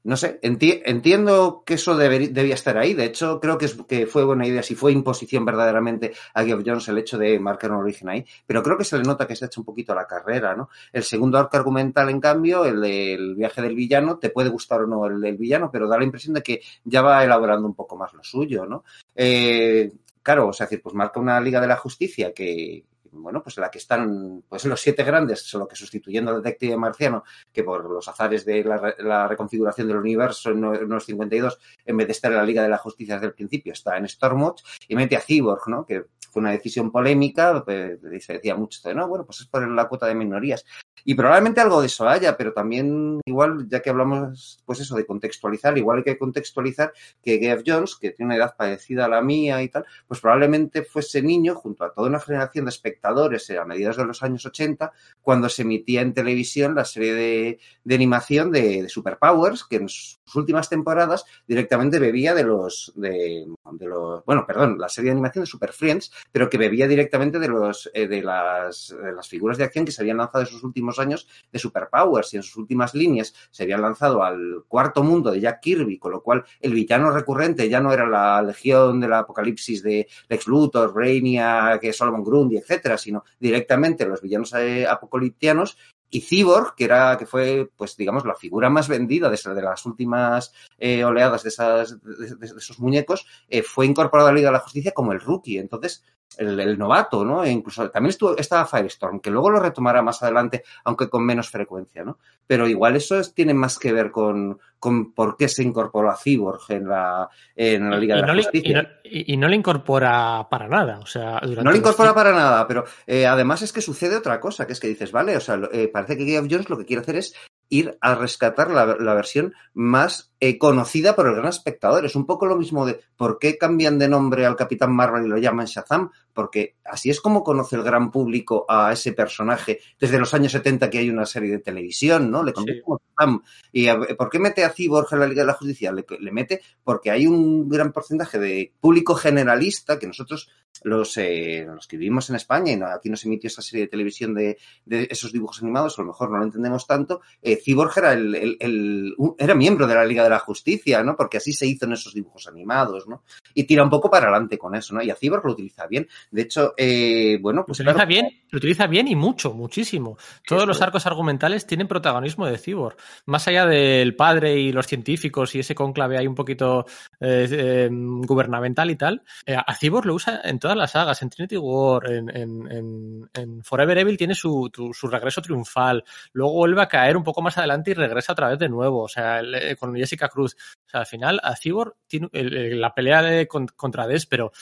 no sé, enti- entiendo que eso debía estar ahí. De hecho, creo que, es, que fue buena idea, si fue imposición verdaderamente a Geoff Jones el hecho de marcar un origen ahí, pero creo que se le nota que se ha hecho un poquito la carrera, ¿no? El segundo arco argumental, en cambio, el del viaje del villano, te puede gustar o no el del villano, pero da la impresión de que ya va elaborando un poco más lo suyo, ¿no? Eh, claro, o sea, decir, pues marca una Liga de la Justicia que, bueno, pues la que están pues los siete grandes, solo que sustituyendo al detective marciano, que por los azares de la, la reconfiguración del universo en en los 52, en vez de estar en la Liga de la Justicia desde el principio, está en Stormwatch, y mete a Cyborg, ¿no? Que fue una decisión polémica, pues, se decía mucho no, bueno, pues es por la cuota de minorías. Y probablemente algo de eso haya, pero también igual, ya que hablamos, pues eso, de contextualizar, igual hay que contextualizar que Geoff Jones, que tiene una edad parecida a la mía y tal, pues probablemente fuese niño junto a toda una generación de espectadores a mediados de los años 80, cuando se emitía en televisión la serie de, de animación de, de Superpowers, que en sus últimas temporadas directamente bebía de los, de, de los, bueno, perdón, la serie de animación de Super Friends, pero que bebía directamente de los, eh, de las, las figuras de acción que se habían lanzado en sus últimos años de Superpowers y en sus últimas líneas se habían lanzado al cuarto mundo de Jack Kirby, con lo cual el villano recurrente ya no era la legión del apocalipsis de Lex Luthor, Brainiac, Solomon Grundy, etcétera, sino directamente los villanos eh, apocaliptianos y Cyborg, que era, que fue, pues, digamos, la figura más vendida de, de las últimas eh, oleadas de, esas, de- de esos muñecos, eh, fue incorporado a la Liga de la Justicia como el rookie. Entonces, el, el novato, ¿no? E incluso también estuvo, estaba Firestorm, que luego lo retomará más adelante, aunque con menos frecuencia, ¿no? Pero igual eso es- tiene más que ver con, con por qué se incorporó a Cyborg en la, en la Liga y, de la no le, Justicia. y, no, y- no le incorpora para nada. O sea, No le incorpora para nada, pero eh, además es que sucede otra cosa, que es que dices, vale, o sea, eh, parece que Geoff Jones lo que quiere hacer es ir a rescatar la, la versión más eh, conocida por el gran espectador. Es un poco lo mismo de por qué cambian de nombre al Capitán Marvel y lo llaman Shazam, porque así es como conoce el gran público a ese personaje desde los años 70 que hay una serie de televisión, ¿no? Le conoce Sí. como Shazam. ¿Y a- por qué mete a Cyborg en la Liga de la Justicia? Le, le mete porque hay un gran porcentaje de público generalista que nosotros los, eh, los que vivimos en España y no- aquí nos emitió esa serie de televisión de, de esos dibujos animados, a lo mejor no lo entendemos tanto, eh, Cyborg era, el, el- el- era miembro de la Liga de la Justicia, ¿no? Porque así se hizo en esos dibujos animados, ¿no? Y tira un poco para adelante con eso, ¿no? Y a Cyborg lo utiliza bien. De hecho, eh, bueno, Lo pues utiliza claro, bien, lo utiliza bien y mucho, muchísimo. Todos los arcos argumentales tienen protagonismo de Cyborg. Más allá del padre y los científicos y ese cónclave ahí un poquito eh, eh, gubernamental y tal, eh, a Cyborg lo usa en todas las sagas, en Trinity War, en, en- en- en Forever Evil tiene su, tu- su regreso triunfal, luego vuelve a caer un poco más adelante y regresa otra vez de nuevo, o sea, el- eh, con Jessica Cruz. O sea, al final a Cyborg tiene el- la pelea de, con- contra Despero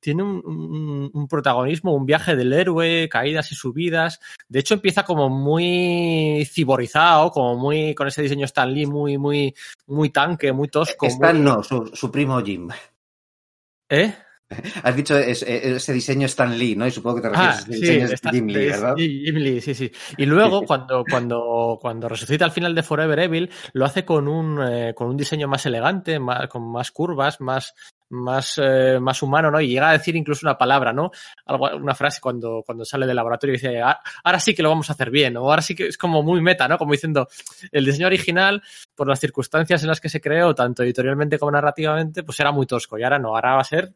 tiene un, un- un protagonismo, un viaje del héroe, caídas y subidas. De hecho, empieza como muy ciborizado, como muy con ese diseño Stan Lee muy, muy, muy tanque, muy tosco. Stan muy- no, su, su primo Jim. ¿Eh? Has dicho es- es- ese diseño Stan Lee, ¿no? Y supongo que te refieres Ah, a ese diseño Jim Lee, ¿verdad? Jim Lee, sí, sí. Y luego, cuando, cuando, cuando resucita al final de Forever Evil, lo hace con un, eh, con un diseño más elegante, más, con más curvas, más, más, eh, más humano, ¿no? Y llega a decir incluso una palabra, ¿no? Algo, una frase cuando, cuando sale del laboratorio y dice, "Ah, ahora sí que lo vamos a hacer bien, o ahora sí que es como muy meta, ¿no? Como diciendo, el diseño original, por las circunstancias en las que se creó, tanto editorialmente como narrativamente, pues era muy tosco, y ahora no, ahora va a ser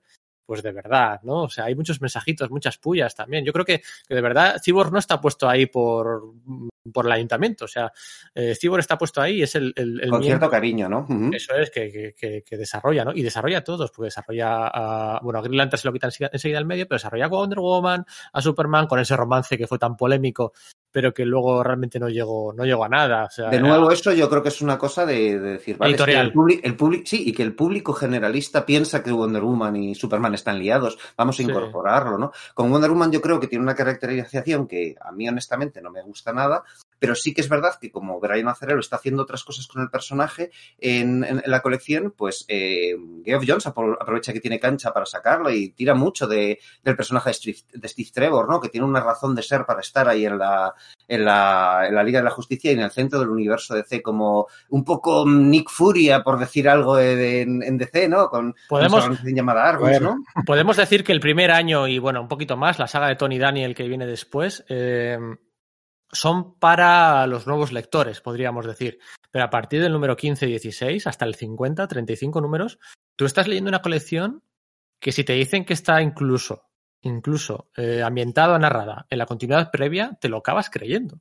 pues de verdad, ¿no? O sea, hay muchos mensajitos, muchas pullas también. Yo creo que, que de verdad Cyborg no está puesto ahí por por el ayuntamiento. O sea, eh, Cibor está puesto ahí, es el, el, el Con cierto cariño, ¿no? Ujú. Eso es, que, que- que- desarrolla, ¿no? Y desarrolla a todos, porque desarrolla a. Bueno, a Green Lantern se lo quitan enseguida- al medio, pero desarrolla a Wonder Woman, a Superman, con ese romance que fue tan polémico, pero que luego realmente no llegó, no llegó a nada. O sea, De nuevo, eso yo creo que es una cosa de, de decir, vale, es que Editorial. el publi- sí, y que el público generalista piensa que Wonder Woman y Superman están liados, vamos a Sí. incorporarlo, ¿no? Con Wonder Woman yo creo que tiene una caracterización que a mí honestamente no me gusta nada, pero sí que es verdad que como Brian Azzarello está haciendo otras cosas con el personaje en, en- en la colección, pues eh, Geoff Jones apro- aprovecha que tiene cancha para sacarlo y tira mucho de, del personaje de Steve, de Steve Trevor, ¿no? Que tiene una razón de ser para estar ahí en la, en la, en la Liga de la Justicia y en el centro del universo DC, como un poco Nick Furia, por decir algo de- de- en, en DC, ¿no? Con Podemos- llamada Argus, Bueno. ¿no? Podemos decir que el primer año y bueno, un poquito más, la saga de Tony Daniel que viene después, eh, son para los nuevos lectores, podríamos decir. Pero a partir del número 15 y 16 hasta el 50, 35 números, tú estás leyendo una colección que si te dicen que está incluso, incluso eh, ambientada, narrada en la continuidad previa, te lo acabas creyendo.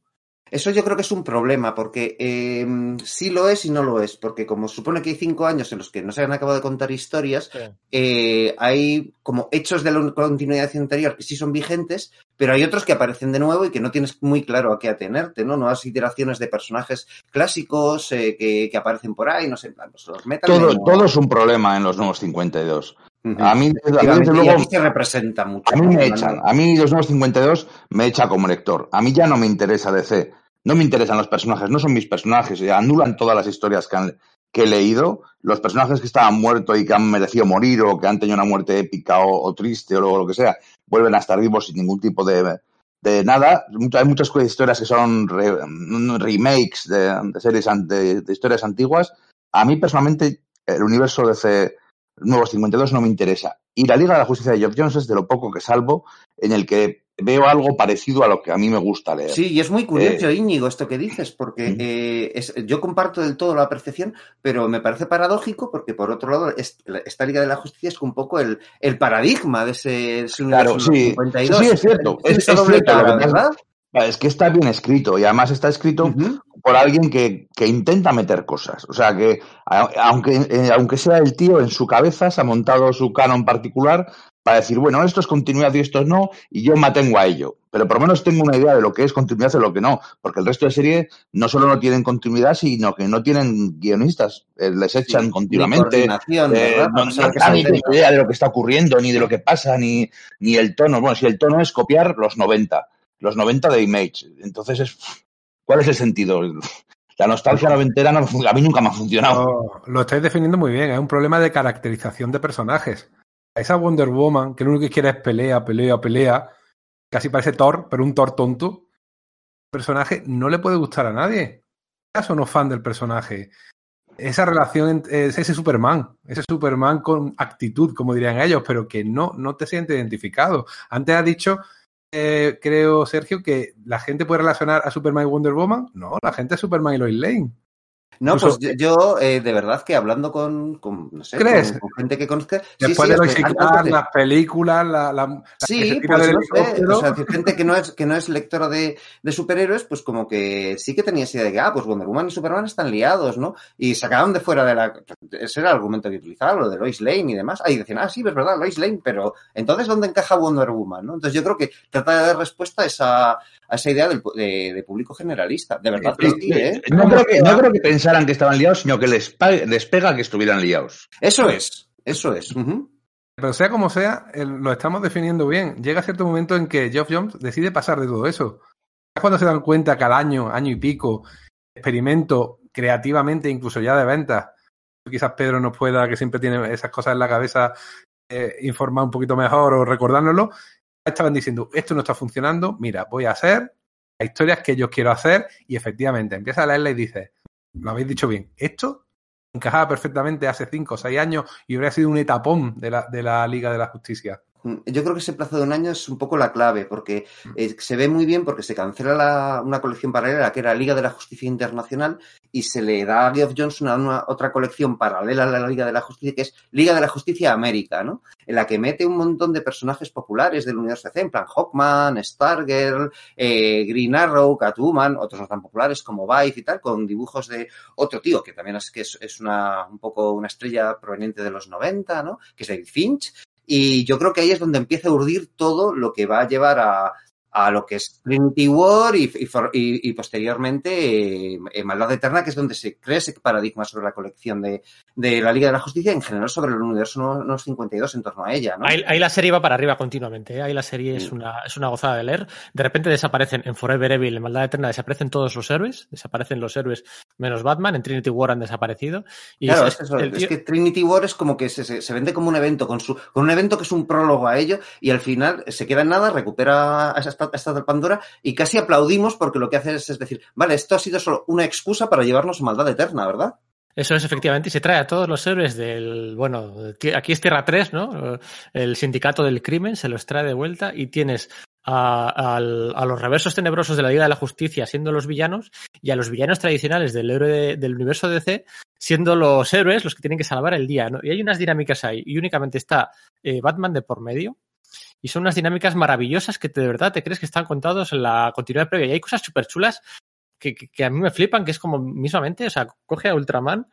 Eso yo creo que es un problema, porque eh, sí lo es y no lo es, porque como supone que hay cinco años en los que no se han acabado de contar historias, eh, hay como hechos de la continuidad anterior que sí son vigentes, pero hay otros que aparecen de nuevo y que no tienes muy claro a qué atenerte, ¿no? Nuevas iteraciones de personajes clásicos eh, que, que aparecen por ahí, no sé, en plan, los Metal Todo, todo es un problema en los nuevos 52. A mí, a mí, desde luego, se representa mucho. A mí me echan, a mí los nuevos 52 me echa como lector. A mí ya no me interesa DC, no me interesan los personajes, no son mis personajes, anulan todas las historias que, han- que he leído. Los personajes que estaban muertos y que han merecido morir o que han tenido una muerte épica o, o triste o lo, lo que sea, vuelven a estar vivos sin ningún tipo de, de nada. Hay muchas historias que son re- remakes de, de series de, de historias antiguas. A mí personalmente el universo DC Nuevos 52 no me interesa. Y la Liga de la Justicia de Geoff Jones es de lo poco que salvo en el que veo algo parecido a lo que a mí me gusta leer. Sí, y es muy curioso, Eh, Íñigo, esto que dices, porque eh, es- yo comparto del todo la percepción, pero me parece paradójico porque, por otro lado, es- esta Liga de la Justicia es un poco el, el paradigma de ese, de ese Claro, universo sí. 52. Sí, es cierto, es- es cierto, lo cara, que pasa- ¿verdad? Es que está bien escrito y además está escrito Ujú. por alguien que, que intenta meter cosas. O sea, que aunque, eh, aunque sea el tío en su cabeza, se ha montado su canon particular para decir, bueno, esto es continuidad y esto no, y yo me atengo a ello. Pero por lo menos tengo una idea de lo que es continuidad y lo que no, porque el resto de serie no solo no tienen continuidad, sino que no tienen guionistas, eh, les echan Ni continuamente. Eh, no, no- sea tiene idea de lo que está ocurriendo, ni de lo que pasa, ni, ni el tono. Bueno, si el tono es copiar los 90, los 90 de Image. Entonces, es, ¿cuál es el sentido? La nostalgia noventera no, a mí nunca me ha funcionado. Lo, lo estáis definiendo muy bien. Es un problema de caracterización de personajes. Esa Wonder Woman, que lo único que quiere es pelea, pelea, pelea. Casi parece Thor, pero un Thor tonto. El personaje no le puede gustar a nadie. ¿Acaso no fan del personaje? Esa relación ese Superman, ese Superman con actitud, como dirían ellos, pero que no, no te siente identificado. Antes ha dicho, eh, creo, Sergio, que la gente puede relacionar a Superman y Wonder Woman. No, la gente es Superman y Lois Lane. No, Incluso- pues yo, yo, eh, de verdad que hablando con, con, no sé, ¿Crees? con, con gente que conozca. sí, Después sí, de antes Clark, de- las películas, la, la, la Sí, pues del no sé, o sea, gente que no es que no es lectora de, de superhéroes, pues como que sí que tenía esa idea de que, ah, pues Wonder Woman y Superman están liados, ¿no? Y sacaban de fuera de la... Ese era el argumento que utilizaban, lo de Lois Lane y demás. Ahí decían, ah, sí, es verdad, Lois Lane, pero entonces, ¿dónde encaja Wonder Woman, no? Entonces yo creo que trata de dar respuesta a esa, a esa idea del, de, de público generalista. De verdad que sí, ¿eh? No creo, que, no creo que pensaran que estaban liados, sino que les, les pega que estuvieran liados. Eso es, eso es. ujú. Pero sea como sea, lo estamos definiendo bien. Llega cierto momento en que Geoff Jones decide pasar de todo eso. Es cuando se dan cuenta que al año, año y pico, experimento creativamente, incluso ya de ventas. Quizás Pedro nos pueda, que siempre tiene esas cosas en la cabeza, eh, informar un poquito mejor o recordárnoslo. Estaban diciendo, esto no está funcionando, mira, voy a hacer las historias que yo quiero hacer y efectivamente empieza a leerla y dice, lo habéis dicho bien, esto encajaba perfectamente hace cinco o seis años y hubiera sido un etapón de la, de la Liga de la Justicia. Yo creo que ese plazo de un año es un poco la clave, porque eh, se ve muy bien porque se cancela la- una colección paralela que era Liga de la Justicia Internacional y se le da a Geoff Jones una, una- otra colección paralela a la Liga de la Justicia que es Liga de la Justicia América, ¿no? En la que mete un montón de personajes populares del universo DC, en plan Hawkman, Stargirl, eh, Green Arrow, Catwoman, otros no tan populares como Vibe y tal, con dibujos de otro tío que también es que es, es una, un poco una estrella proveniente de los 90, ¿no? Que es David Finch. Y yo creo que ahí es donde empieza a urdir todo lo que va a llevar a, a lo que es Trinity War y, y y- posteriormente eh, Maldad Eterna, que es donde se crea ese paradigma sobre la colección de, de la Liga de la Justicia, en general sobre el universo no, no 52 en torno a ella, ¿no? Ahí, ahí la serie va para arriba continuamente. ¿eh? Ahí la serie es, Sí. una, es una gozada de leer. De repente desaparecen en Forever Evil, en Maldad Eterna, desaparecen todos los héroes. Desaparecen los héroes menos Batman. En Trinity War han desaparecido. Y Claro, es- es, que eso, el es tío- que Trinity War es como que se, se- se vende como un evento, con, su, con un evento que es un prólogo a ello, y al final se queda en nada, recupera a esta, a esta Pandora, y casi aplaudimos porque lo que hace es, es decir, vale, esto ha sido solo una excusa para llevarnos a maldad eterna, ¿verdad? Eso es efectivamente, y se trae a todos los héroes del, bueno, aquí es Tierra 3, ¿no? El sindicato del crimen se los trae de vuelta y tienes a, al- a los reversos tenebrosos de la Liga de la Justicia siendo los villanos y a los villanos tradicionales del héroe de- del universo DC siendo los héroes los que tienen que salvar el día, ¿no? Y hay unas dinámicas ahí y únicamente está eh, Batman de por medio y son unas dinámicas maravillosas que te- de verdad te crees que están contados en la continuidad previa y hay cosas súper chulas que, que- que a mí me flipan, que es como mismamente, o sea, coge a Ultraman,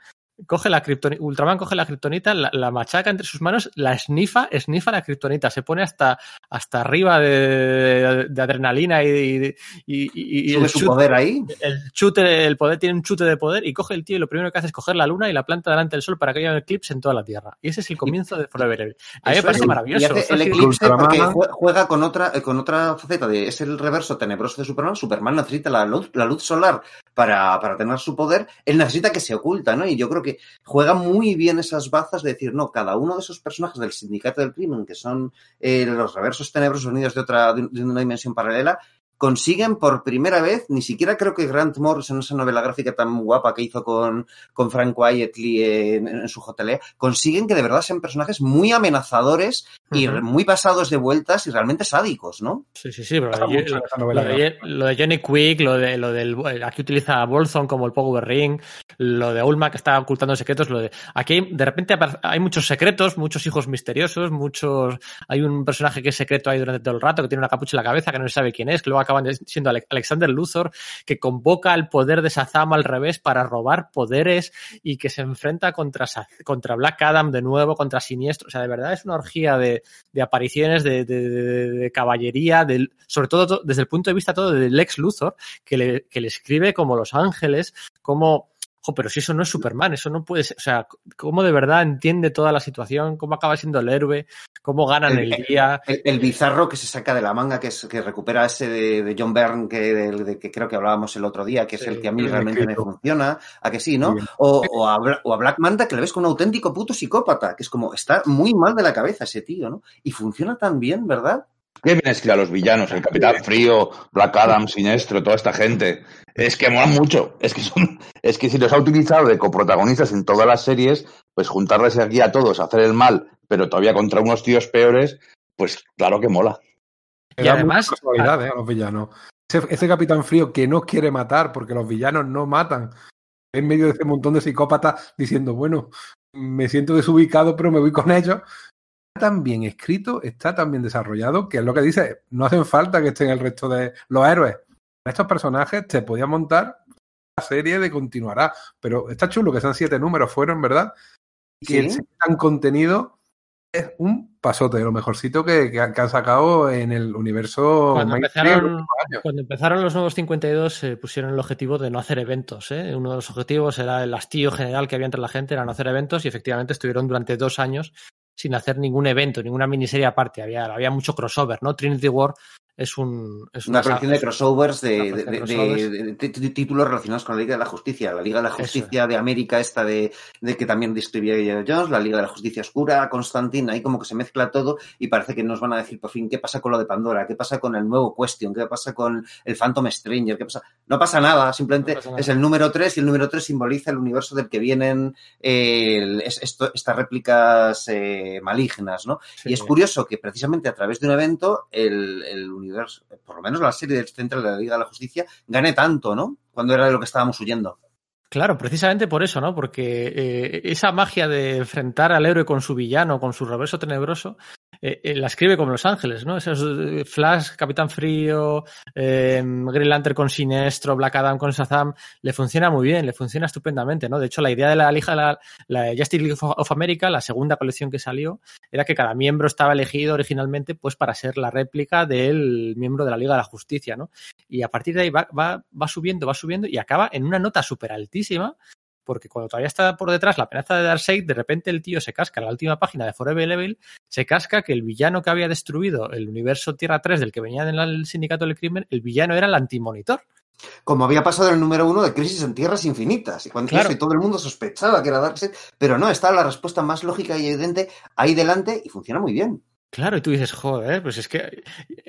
coge la kriptonita, Ultraman coge la kriptonita, la, la machaca entre sus manos, la snifa, snifa la kriptonita, se pone hasta, hasta arriba de, de- de adrenalina y, y, y- y Sube el, su chute, poder ahí. el chute, el poder tiene un chute de poder y coge el tío y lo primero que hace es coger la luna y la planta delante del sol para que haya un eclipse en toda la Tierra. Y ese es el comienzo de Forever Evil. A mí me parece maravilloso. Y hace el eclipse porque jue- juega con otra, eh, con otra faceta de es el reverso tenebroso de Superman. Superman necesita la luz, la luz solar para, para tener su poder. Él necesita que se oculta, ¿no? Y yo creo que juega muy bien esas bazas de decir, no, cada uno de esos personajes del sindicato del crimen, que son eh, los reversos tenebrosos unidos de otra, de una dimensión paralela, consiguen por primera vez, ni siquiera creo que Grant Morrison, esa novela gráfica tan guapa que hizo con, con Frank Quietly en, en su JLE, consiguen que de verdad sean personajes muy amenazadores y Ujú. muy pasados de vueltas y realmente sádicos, ¿no? Sí, sí, sí, pero lo de- mucho lo, novela de, lo de Johnny Quick, lo de lo del aquí utiliza a Bolson como el Power Ring, lo de Ulma que está ocultando secretos, lo de aquí hay- de repente apar- hay muchos secretos, muchos hijos misteriosos, muchos hay un personaje que es secreto ahí durante todo el rato que tiene una capucha en la cabeza que no se sabe quién es, que luego acaban de- siendo Ale- Alexander Luthor que convoca al poder de Shazam al revés para robar poderes y que se enfrenta contra contra Black Adam de nuevo, contra Siniestro, o sea, de verdad es una orgía de, de apariciones de, de- de- de caballería, sobre todo to- desde el punto de vista todo del Lex Luthor, que le, que le escribe como Los Ángeles, como, jo, pero si eso no es Superman, eso no puede ser, o sea, cómo de verdad entiende toda la situación, cómo acaba siendo el héroe, cómo ganan el, El- día. El, el bizarro que se saca de la manga, que, es, que recupera ese de, de John Byrne, que, del- de- que creo que hablábamos el otro día, que es Sí, el que a mí realmente me escrito. funciona, a que sí, ¿no? O, o, a, o a Black Manta, que le ves con un auténtico puto psicópata, que es como, está muy mal de la cabeza ese tío, ¿no? Y funciona tan bien, ¿verdad? Qué bien escribe a los villanos, el Capitán Frío, Black Adam, Sinestro, toda esta gente. Es que molan mucho. Es que son, es que si los ha utilizado de coprotagonistas en todas las series, pues juntarles aquí a todos, hacer el mal, pero todavía contra unos tíos peores, pues claro que mola. Y además- eh, a los villanos. Ese, ese capitán frío que no quiere matar porque los villanos no matan. En medio de ese montón de psicópatas diciendo, bueno, me siento desubicado, pero me voy con ellos. Está tan bien escrito, está tan bien desarrollado, que es lo que dice, no hacen falta que estén el resto de los héroes. Estos personajes te podían montar la serie de continuará, pero está chulo que sean siete números, fueron, ¿verdad? Y que Sí. tan contenido es un pasote, lo mejorcito que, que han sacado en el universo Cuando empezaron, cuando empezaron los nuevos 52 se pusieron el objetivo de no hacer eventos. ¿eh? Uno de los objetivos era el hastío general que había entre la gente, era no hacer eventos y efectivamente estuvieron durante dos años sin hacer ningún evento, ninguna miniserie aparte. Había, había mucho crossover, ¿no? Trinity War es un es Una una colección de crossovers de, de- de de- crossovers. títulos relacionados con la Liga de la Justicia. La Liga de la Justicia de América, esta de, de que también describía Geoff Jones, la Liga de la Justicia Oscura, Constantine, ahí como que se mezcla todo y parece que nos van a decir por fin qué pasa con lo de Pandora, qué pasa con el nuevo Question, qué pasa con el Phantom Stranger, qué pasa. No pasa nada, simplemente No pasa nada. es el número 3 y el número 3 simboliza el universo del que vienen eh, el- es- esto- estas réplicas eh, malignas, ¿no? Sí. Y es curioso que precisamente a través de un evento el, el universo, por lo menos la serie del Central de la Liga de la Justicia, gane tanto, ¿no? Cuando era de lo que estábamos huyendo. Claro, precisamente por eso, ¿no? Porque eh, esa magia de enfrentar al héroe con su villano, con su reverso tenebroso, eh, eh, la escribe como Los Ángeles, ¿no? Esos eh, Flash, Capitán Frío, eh, Green Lantern con Sinestro, Black Adam con Shazam, le funciona muy bien, le funciona estupendamente, ¿no? De hecho, la idea de la Liga, la, la Justice League of- America, la segunda colección que salió, era que cada miembro estaba elegido originalmente pues para ser la réplica del miembro de la Liga de la Justicia, ¿no? Y a partir de ahí va, va, va subiendo, va subiendo y acaba en una nota súper altísima, porque cuando todavía está por detrás la amenaza de Darkseid, de repente el tío se casca en la última página de Forever Level, se casca que el villano que había destruido el universo Tierra 3 del que venía del sindicato del crimen, el villano era el antimonitor. Como había pasado en el número uno de Crisis en Tierras Infinitas. Y cuando Claro. eso, y todo el mundo sospechaba que era Darkseid, pero no, está la respuesta más lógica y evidente ahí delante y funciona muy bien. Claro, y tú dices, joder, pues es que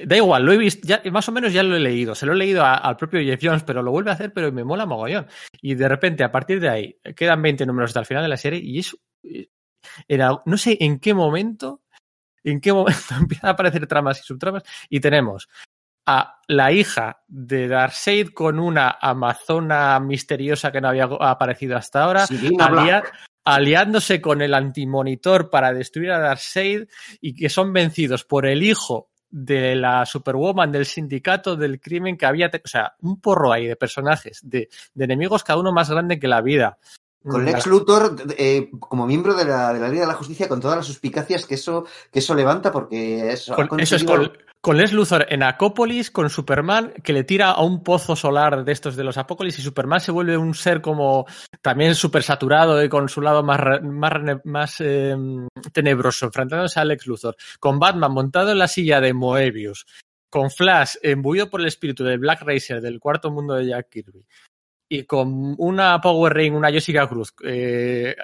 da igual, lo he visto, ya, más o menos ya lo he leído, se lo he leído a- al propio Jeff Jones, pero lo vuelve a hacer, pero me mola mogollón. Y de repente, a partir de ahí, quedan 20 números hasta el final de la serie y eso, era, no sé en qué momento, en qué momento empiezan a aparecer tramas y subtramas y tenemos a la hija de Darkseid con una amazona misteriosa que no había aparecido hasta ahora, Black. Aliándose con el antimonitor para destruir a Darkseid y que son vencidos por el hijo de la Superwoman del sindicato del crimen que había, o sea, un porro ahí de personajes, de, de enemigos cada uno más grande que la vida. Con Mm, Lex Luthor eh, como miembro de la, de la Liga de la Justicia, con todas las suspicacias que eso, que eso levanta, porque eso, Con- eso es conseguido- con, con Les Luthor en Acópolis, con Superman, que le tira a un pozo solar de estos de los Apócolis y Superman se vuelve un ser como también súper saturado y con su lado más, más, más eh, tenebroso, enfrentándose a Lex Luthor. Con Batman montado en la silla de Moebius. Con Flash embuido por el espíritu del Black Racer del cuarto mundo de Jack Kirby. Y con una Power Ring, una Jessica Cruz, eh,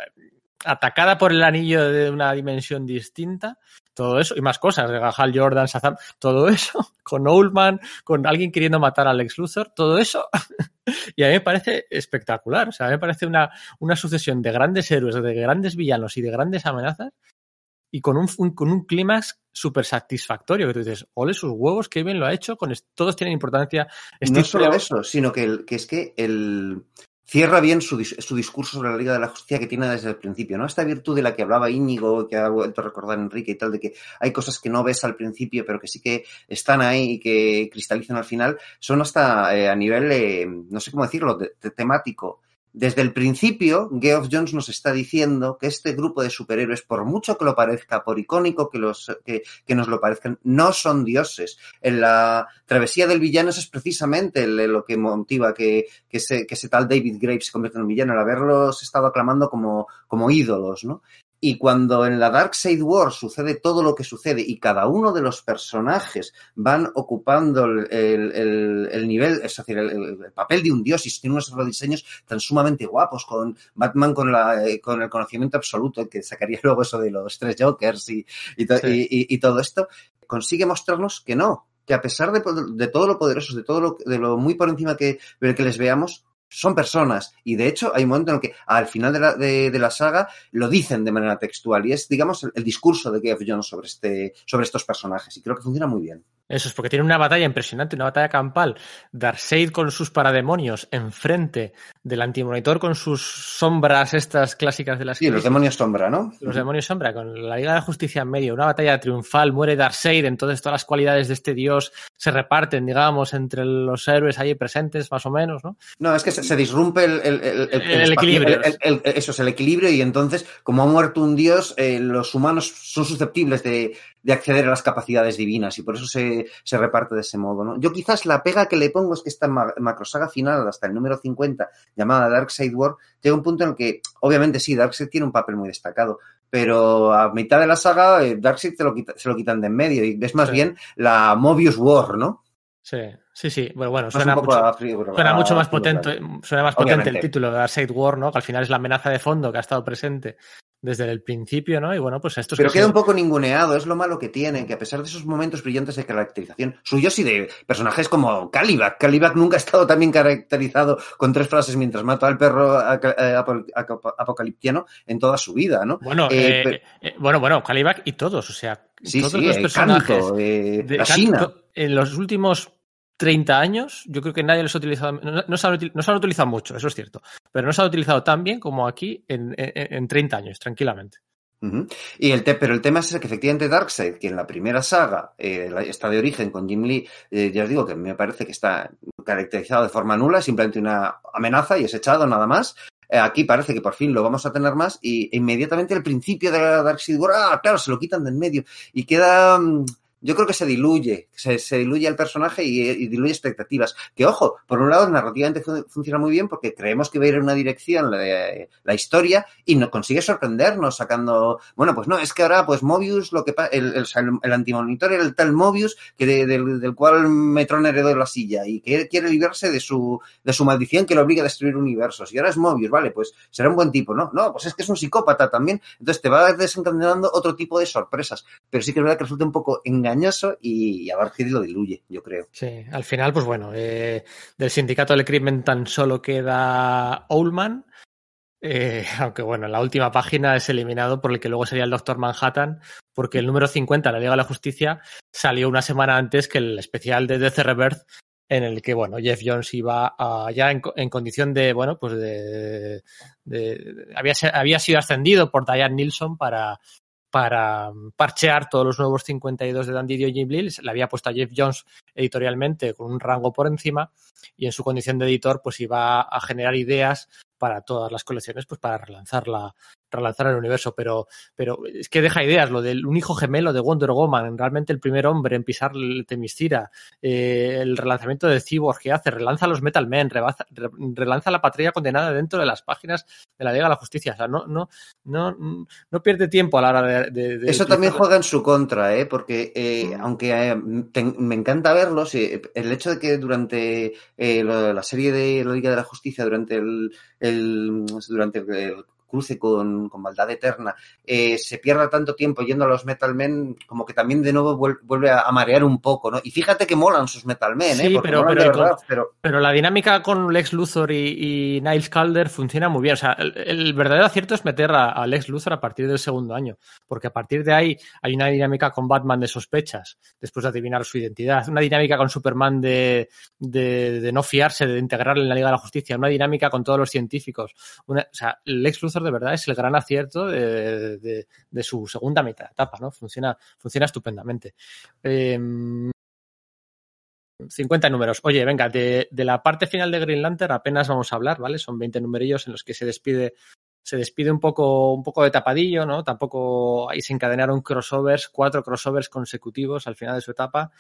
atacada por el anillo de una dimensión distinta, todo eso y más cosas, Hal Jordan, Shazam, todo eso, con Oldman, con alguien queriendo matar a Lex Luthor, todo eso. y a mí me parece espectacular, o sea, a mí me parece una, una sucesión de grandes héroes, de grandes villanos y de grandes amenazas y con un, un- con un clímax súper satisfactorio, que tú dices, ole sus huevos, qué bien lo ha hecho, con todos tienen importancia. No Steve solo Trevor- eso, sino que, el- que es que el cierra bien su, su discurso sobre la Liga de la Justicia que tiene desde el principio, ¿no? Esta virtud de la que hablaba Íñigo, que ha vuelto a recordar Enrique y tal, de que hay cosas que no ves al principio, pero que sí que están ahí y que cristalizan al final, son hasta eh, a nivel, eh, no sé cómo decirlo, de- de temático. Desde el principio, Geoff Jones nos está diciendo que este grupo de superhéroes, por mucho que lo parezca, por icónico que, los, que, que nos lo parezcan, no son dioses. En la travesía del villano eso es precisamente lo que motiva que, que, ese, que ese tal David Graves se convierta en un villano, el haberlos estado aclamando como, como ídolos, ¿no? Y cuando en la Dark Side War sucede todo lo que sucede y cada uno de los personajes van ocupando el, el- el- el nivel, es decir, el, el- el papel de un dios y tiene unos rediseños tan sumamente guapos, con Batman con, la, eh, con el conocimiento absoluto, que sacaría luego eso de los tres Jokers y, y, to- Sí. y- y todo esto, consigue mostrarnos que no, que a pesar de, de todo lo poderosos, de todo lo, de lo muy por encima que, que les veamos, son personas. Y de hecho, hay un momento en el que al final de la, de, de la saga lo dicen de manera textual. Y es, digamos, el, el discurso de Geoff Jones sobre, este, sobre estos personajes. Y creo que funciona muy bien. Eso es porque tiene una batalla impresionante, una batalla campal. Darkseid con sus parademonios enfrente del antimonitor con sus sombras estas clásicas de las Sí, los demonios sombra, ¿no? Los demonios sombra, con la Liga de la Justicia en medio, una batalla triunfal, muere Darkseid, entonces todas las cualidades de este dios se reparten, digamos, entre los héroes ahí presentes, más o menos, ¿no? No, es que se, se disrumpe el, el, el, El equilibrio. eso es el equilibrio y entonces, como ha muerto un dios, eh, los humanos son susceptibles de, de acceder a las capacidades divinas y por eso se, se reparte de ese modo. ¿no? Yo quizás la pega que le pongo es que esta ma- macrosaga final, hasta el número 50, llamada Dark Side War, llega un punto en el que, obviamente sí, Darkseid tiene un papel muy destacado, pero a mitad de la saga eh, Darkseid te lo quita- se lo quitan de en medio y ves más Sí. bien la Mobius War, ¿no? Sí, sí, sí. Bueno, bueno suena, mucho, a suena a mucho más potente, claro. suena más potente el título de Darkseid War, ¿no? Que al final es la amenaza de fondo que ha estado presente desde el principio, ¿no? Y bueno, pues estos Pero que queda se- un poco ninguneado, es lo malo que tiene, que a pesar de esos momentos brillantes de caracterización suyos y de personajes como Calibac, Calibac nunca ha estado tan bien caracterizado con tres frases mientras mata al perro eh, apocaliptiano en toda su vida, ¿no? Bueno, Eh, eh, pero- eh, bueno, bueno, Calibac y todos, o sea, Sí, todos sí, los personajes Canto, eh, de la China. en los últimos 30 años, yo creo que nadie los ha utilizado, no, no se, han, no se han utilizado mucho, eso es cierto, pero no se han utilizado tan bien como aquí en, en- en 30 años, tranquilamente. Ujú. Y el te- pero el tema es que efectivamente Darkseid, que en la primera saga eh, está de origen con Jim Lee, eh, ya os digo que me parece que está caracterizado de forma nula, simplemente una amenaza y es echado nada más. Eh, aquí parece que por fin lo vamos a tener más y inmediatamente al principio de Darkseid ah, claro, se lo quitan de en medio y queda... mm, Yo creo que se diluye, se, se diluye el personaje y, y diluye expectativas. Que ojo, por un lado narrativamente fun- funciona muy bien porque creemos que va a ir en una dirección la, la historia y no consigue sorprendernos sacando, bueno, pues no, es que ahora pues Mobius, lo que el, el, el antimonitor era el tal Mobius que de- del, del cual Metron heredó la silla y que quiere librarse de su, de su maldición que lo obliga a destruir universos. Y ahora es Mobius, vale, pues será un buen tipo, ¿no? No, pues es que es un psicópata también. Entonces te va desencadenando otro tipo de sorpresas. Pero sí que es verdad que resulta un poco engañoso y, y a Darkseid lo diluye, yo creo. Sí, al final, pues bueno, eh, del sindicato del crimen tan solo queda Owlman, eh, aunque bueno, en la última página es eliminado por el que luego sería el Doctor Manhattan, porque el número 50, la Liga de la Justicia, salió una semana antes que el especial de Death Rebirth, en el que, bueno, Jeff Jones iba a- ya en, en condición de, bueno, pues de... de- había, se- había sido ascendido por Diane Nilsson para, para parchear todos los nuevos 52 de Dan y Jim Lee. Le había puesto a Jeff Jones editorialmente con un rango por encima y en su condición de editor pues iba a generar ideas para todas las colecciones pues para relanzar la relanzar el universo pero pero es que deja ideas lo del un hijo gemelo de Wonder Woman realmente el primer hombre en pisar el Temistira eh, el relanzamiento de Cyborg que hace relanza los Metal Men rebaza- re- relanza la patrulla condenada dentro de las páginas de la Liga de la Justicia o sea no no no no pierde tiempo a la hora de, de- de Eso también juega en su contra, ¿eh? porque eh, aunque eh, te- me encanta verlos, el hecho de que durante eh, lo- la serie de la Liga de la Justicia, durante el, el- durante el cruce con, con Maldad Eterna, eh, se pierda tanto tiempo yendo a los Metal Men, como que también de nuevo vuel- vuelve a, a marear un poco, ¿no? Y fíjate que molan sus Metal Men, ¿eh? Sí, Porque pero- pero de con- verdad, pero Pero la dinámica con Lex Luthor y, y Niles Calder funciona muy bien. O sea, el, el verdadero acierto es meter a, a Lex Luthor a partir del segundo año, porque a partir de ahí hay una dinámica con Batman de sospechas, después de adivinar su identidad, una dinámica con Superman de, de, de no fiarse, de integrarle en la Liga de la Justicia, una dinámica con todos los científicos. Una- o sea, Lex Luthor de verdad es el gran acierto de, de- de su segunda mitad de etapa, ¿no? Funciona, funciona estupendamente. Em, 50 números. Oye, venga, de, de la parte final de Green Lantern apenas vamos a hablar, ¿vale? Son 20 numerillos en los que se despide se despide un poco un poco de tapadillo, ¿no? Tampoco ahí se encadenaron crossovers, cuatro crossovers consecutivos al final de su etapa.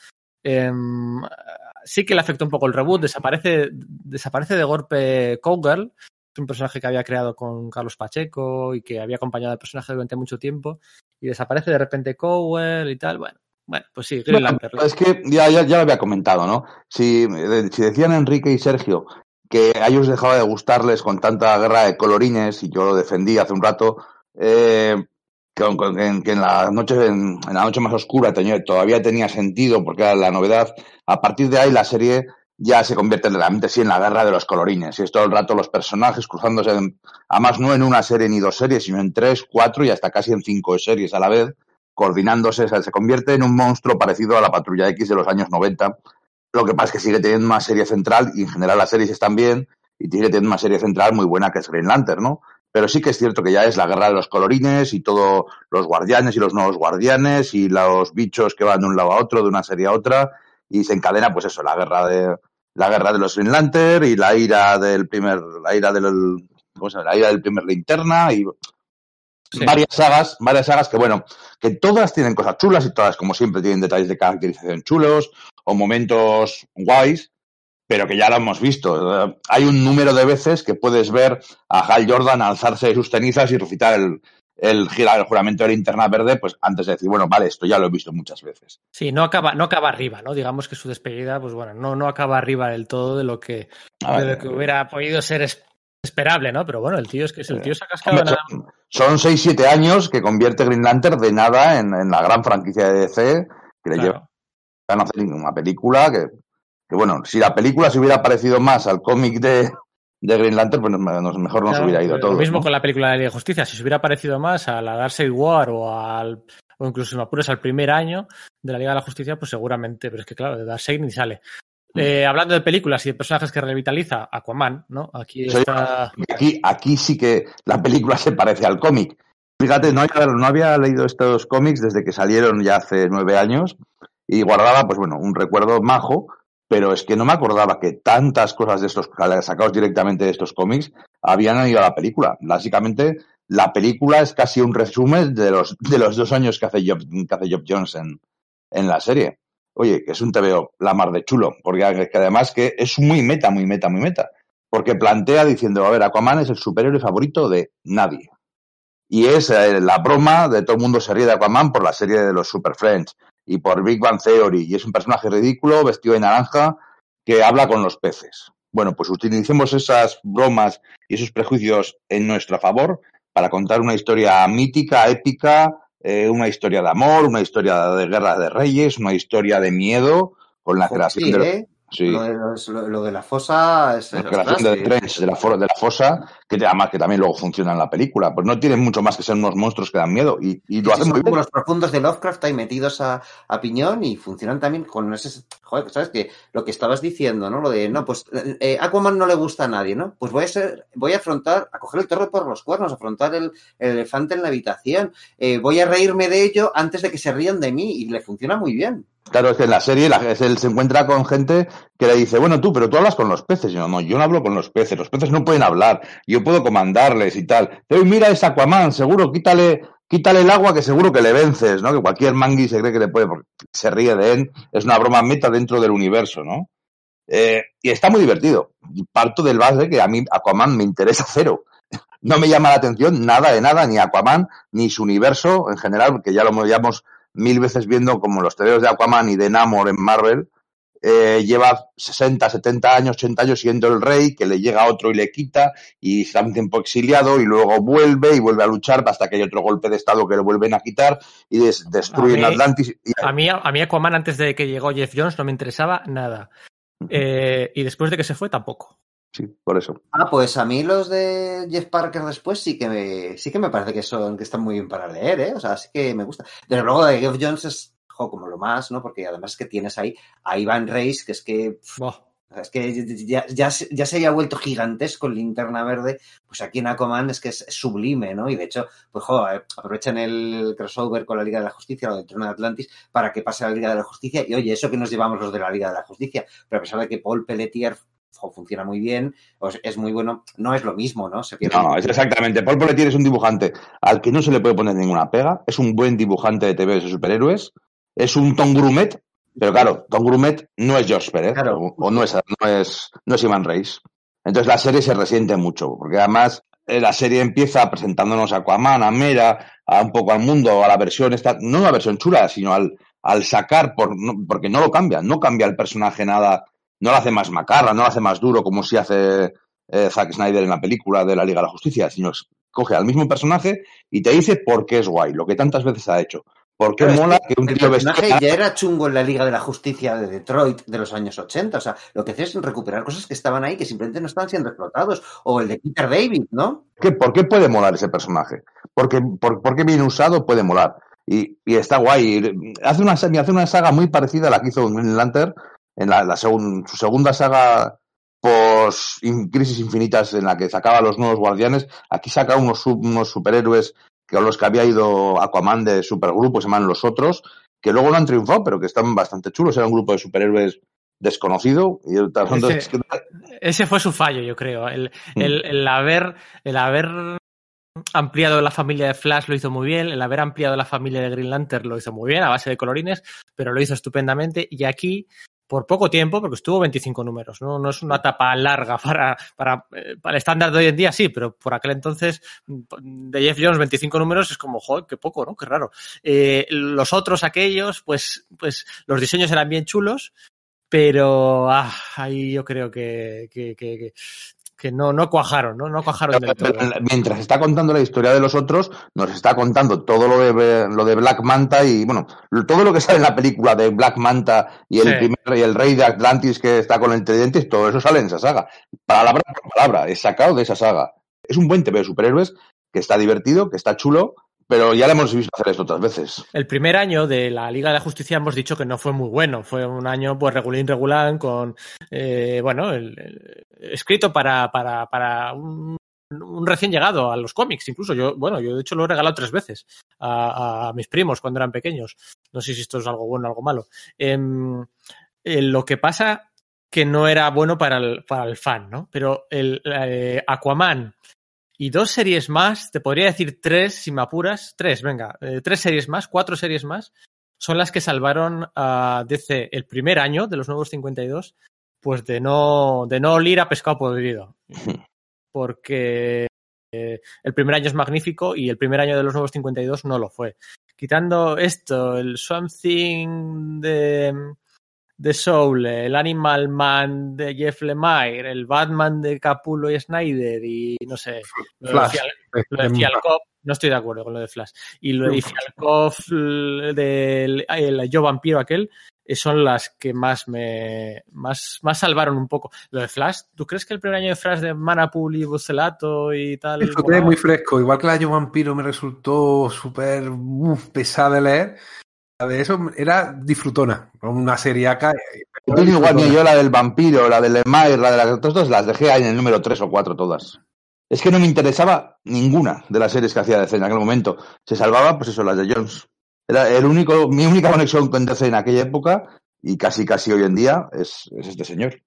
Em, sí que le afectó un poco el reboot, desaparece desaparece de golpe Cowgirl, un personaje que había creado con Carlos Pacheco y que había acompañado al personaje durante mucho tiempo y desaparece de repente Cowgirl y tal, bueno, bueno, pues sí, Green Bueno, Lantern. es que ya, ya, ya lo había comentado, ¿no? Si, eh, si decían Enrique y Sergio que a ellos dejaba de gustarles con tanta guerra de colorines, y yo lo defendí hace un rato, eh, que, en, que en la noche en, en la noche más oscura tenía- todavía tenía sentido porque era la novedad. A partir de ahí la serie ya se convierte realmente sí en la guerra de los colorines. Y es todo el rato los personajes cruzándose, en- además no en una serie ni dos series, sino en tres, cuatro y hasta casi en cinco series a la vez, coordinándose. O sea, se convierte en un monstruo parecido a la Patrulla X de los años 90. Lo que pasa es que sigue teniendo una serie central y en general las series están bien y sigue teniendo una serie central muy buena que es Green Lantern, ¿no? Pero sí que es cierto que ya es la guerra de los colorines y todos los guardianes y los nuevos guardianes y los bichos que van de un lado a otro, de una serie a otra, y se encadena, pues eso, la guerra de la guerra de los Green Lantern y la ira del primer, la ira del, ¿cómo se llama? La ira del primer linterna y Sí. varias sagas, varias sagas que bueno, que todas tienen cosas chulas y todas, como siempre, tienen detalles de caracterización chulos o momentos guays, pero que ya lo hemos visto. Hay un número de veces que puedes ver a Hal Jordan alzarse de sus cenizas y recitar el, el, el juramento de linterna verde, pues antes de decir, bueno, vale, esto ya lo he visto muchas veces. Sí, no acaba, no acaba arriba, ¿no? Digamos que su despedida, pues bueno, no, no acaba arriba del todo de lo que, de lo que hubiera podido ser es- esperable, ¿no? Pero bueno, el tío es que el tío se ha cascado Hombre, son, son 6-7 años que convierte Green Lantern de nada en, en la gran franquicia de DC, que le lleva Claro. a hacer una película que, que, bueno, si la película se hubiera parecido más al cómic de, de Green Lantern, pues mejor nos Claro, hubiera ido lo todo. mismo ¿no? con la película de la Liga de Justicia. Si se hubiera parecido más a la Darkseid War o al o incluso si me apuras al primer año de la Liga de la Justicia, pues seguramente, pero es que claro, de Darkseid ni sale. Mm. Eh, hablando de películas y de personajes que revitaliza, Aquaman, ¿no? Aquí está. Aquí, aquí sí que la película se parece al cómic. Fíjate, no había, no había leído estos cómics desde que salieron ya hace nueve años y guardaba, pues bueno, un recuerdo majo, pero es que no me acordaba que tantas cosas de estos sacados directamente de estos cómics habían ido a la película. Básicamente, la película es casi un resumen de los, de los dos años que hace Job, que hace Job Jones en, en la serie. Oye, que es un TVO la mar de chulo, porque que además que es muy meta, muy meta, muy meta. Porque plantea diciendo, a ver, Aquaman es el superhéroe favorito de nadie. Y es la broma de todo el mundo se ríe de Aquaman por la serie de los Super Friends y por Big Bang Theory. Y es un personaje ridículo, vestido de naranja, que habla con los peces. Bueno, pues utilicemos esas bromas y esos prejuicios en nuestro favor para contar una historia mítica, épica, eh, una historia de amor, una historia de guerra de reyes, una historia de miedo, con la creación Sí, de... ¿eh? Sí. Lo, de, lo- lo de la fosa es. La creación. Trench, de la, de la fosa, que además que también luego funciona en la película. Pues no tienen mucho más que ser unos monstruos que dan miedo. Y, y lo Sí, hacen muy bien. los profundos de Lovecraft ahí metidos a, a piñón y funcionan también con ese. Joder, ¿sabes? Lo que estabas diciendo, ¿no? Lo de, no, pues eh, Aquaman no le gusta a nadie, ¿no? Pues voy a ser, voy a afrontar, a coger el toro por los cuernos, afrontar el, el elefante en la habitación. eh, voy a reírme de ello antes de que se rían de mí y le funciona muy bien. Claro, es que en la serie la- él se encuentra con gente que le dice, bueno, tú, pero tú hablas con los peces. Y yo, no, yo no hablo con los peces. Los peces no pueden hablar. Yo puedo comandarles y tal. Pero mira, es Aquaman, seguro, quítale, quítale el agua que seguro que le vences, ¿no? Que cualquier mangui se cree que le puede, porque se ríe de él. Es una broma meta dentro del universo, ¿no? Eh, y está muy divertido. Parto del base que a mí Aquaman me interesa cero. No me llama la atención nada de nada, ni Aquaman, ni su universo en general, porque ya lo llevamos mil veces viendo como los tebeos de Aquaman y de Namor en Marvel. eh, lleva 60, 70 años, 80 años siendo el rey, que le llega otro y le quita, y está un tiempo exiliado, y luego vuelve y vuelve a luchar hasta que hay otro golpe de estado que le vuelven a quitar y des- destruyen A mí- Atlantis. Y, A mí, a mí Aquaman antes de que llegó Jeff Jones no me interesaba nada. Eh, y después de que se fue tampoco. Sí, por eso. Ah, pues a mí los de Jeff Parker después sí que me, sí que me parece que son, que están muy bien para leer, ¿eh? O sea, sí que me gusta. Desde luego de Jeff Jones es jo, como lo más, ¿no? Porque además es que tienes ahí a Ivan Reis, que es que pf, Buah. es que ya, ya, se- ya se había vuelto gigantesco en linterna verde, pues aquí en Aquaman es que es, sublime, ¿no? Y de hecho, pues jo, eh, aprovechan el crossover con la Liga de la Justicia, lo del Trono de Atlantis, para que pase a la Liga de la Justicia. Y oye, eso que nos llevamos los de la Liga de la Justicia, pero a pesar de que Paul Pelletier funciona muy bien, pues es muy bueno, no es lo mismo, ¿no? Se pierde. No, es exactamente. Paul Pelletier es un dibujante al que no se le puede poner ninguna pega. Es un buen dibujante de TV de superhéroes. Es un Tom Grumet, pero claro, Tom Grumet no es George Pérez Claro. o, o no, es, no, es, no es Reis. Entonces la serie se resiente mucho, porque además eh, la serie empieza presentándonos a Aquaman, a Mera, a un poco al mundo, a la versión esta, no la versión chula, sino al, al sacar, por, no- porque no lo cambia, no cambia el personaje nada, no lo hace más macarra, no lo hace más duro como si hace eh, Zack Snyder en la película de la Liga de la Justicia, sino es- coge al mismo personaje y te dice por qué es guay, lo que tantas veces ha hecho. ¿Por qué mola que que un tío personaje vestido ya era chungo en la Liga de la Justicia de Detroit de los años 80. O sea, lo que hace es recuperar cosas que estaban ahí que simplemente no estaban siendo explotados. O el de Peter David, ¿no? ¿Qué- ¿Por qué puede molar ese personaje? Porque, por, porque bien usado puede molar. Y, y está guay. Hace una, hace una saga muy parecida a la que hizo Green Lantern en la, la segun- su segunda saga post Crisis Infinitas en la que sacaba a los nuevos guardianes. Aquí saca unos, unos superhéroes que a los que había ido Aquaman de supergrupo, se llaman Los Otros, que luego no han triunfado, pero que están bastante chulos. Era un grupo de superhéroes desconocido. Y dos- Ese- Ese fue su fallo, yo creo. El, el- el haber, el haber ampliado la familia de Flash lo hizo muy bien, el haber ampliado la familia de Green Lantern lo hizo muy bien, a base de colorines, pero lo hizo estupendamente. Y aquí, por poco tiempo, porque estuvo 25 números, ¿no? No es una etapa larga para, para, eh, para el estándar de hoy en día, sí, pero por aquel entonces de Jeff Jones 25 números es como, joder, qué poco, ¿no? Qué raro. Eh, los otros, aquellos, pues, pues los diseños eran bien chulos, pero ah, ahí yo creo que, que, que, que no, no cuajaron, ¿no? No cuajaron del todo. Mientras está contando la historia de los otros, nos está contando todo lo de, lo de Black Manta y, bueno, todo lo que sale en la película de Black Manta y el, Sí. primer, y el rey de Atlantis que está con el tridente, todo eso sale en esa saga. Palabra por palabra, es sacado de esa saga. Es un buen TV de superhéroes que está divertido, que está chulo, pero ya le hemos visto hacer esto otras veces. El primer año de la Liga de la Justicia hemos dicho que no fue muy bueno. Fue un año, pues, regulín, regulán, con, eh, bueno, el, el- escrito para, para, para un, un recién llegado a los cómics, incluso. Yo, bueno, yo de hecho lo he regalado tres veces a, a mis primos cuando eran pequeños. No sé si esto es algo bueno o algo malo. Em, eh, lo que pasa que no era bueno para el, para el fan, ¿no? Pero el eh, Aquaman y dos series más, te podría decir tres si me apuras, tres, venga, eh, tres series más, cuatro series más, son las que salvaron a DC el primer año de los nuevos 52, pues de no, de no olir a pescado podrido. Porque eh, el primer año es magnífico y el primer año de los nuevos 52 no lo fue. Quitando esto, el Swamp Thing de, de Soul, el Animal Man de Jeff Lemire, el Batman de Capullo y Snyder y no sé, lo de Flash. Fial- lo Fialkov, no estoy de acuerdo con lo de Flash. Y lo de Fialkov del el Yo Vampiro aquel eh, son las que más me más, más salvaron un poco. Lo de Flash, ¿tú crees que el primer año de Flash de Manapul y Bucelato y tal? Disfruté molaba? muy fresco, igual que la Yo Vampiro me resultó súper uf, pesada de leer. De eso era disfrutona, una serie acá. Yo tengo igual que yo la del vampiro, la del Lemire, la de las todas las dejé ahí en el número 3 o 4 todas. Es que no me interesaba ninguna de las series que hacía DC en aquel momento. Se salvaba, pues eso, las de Jones. Era el único, mi única conexión con DC en aquella época y casi casi hoy en día es, es este señor.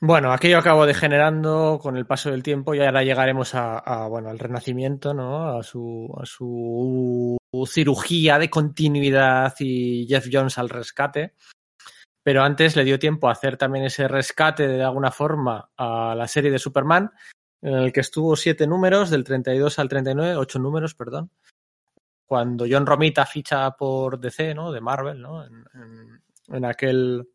Bueno, aquello acabó degenerando con el paso del tiempo y ahora llegaremos a, a, bueno, al renacimiento, ¿no? A su, a su cirugía de continuidad y Jeff Jones al rescate. Pero antes le dio tiempo a hacer también ese rescate de alguna forma a la serie de Superman, en el que estuvo siete números, del 32 al 39, ocho números, perdón. Cuando John Romita ficha por DC, ¿no? De Marvel, ¿no? En, en, en aquel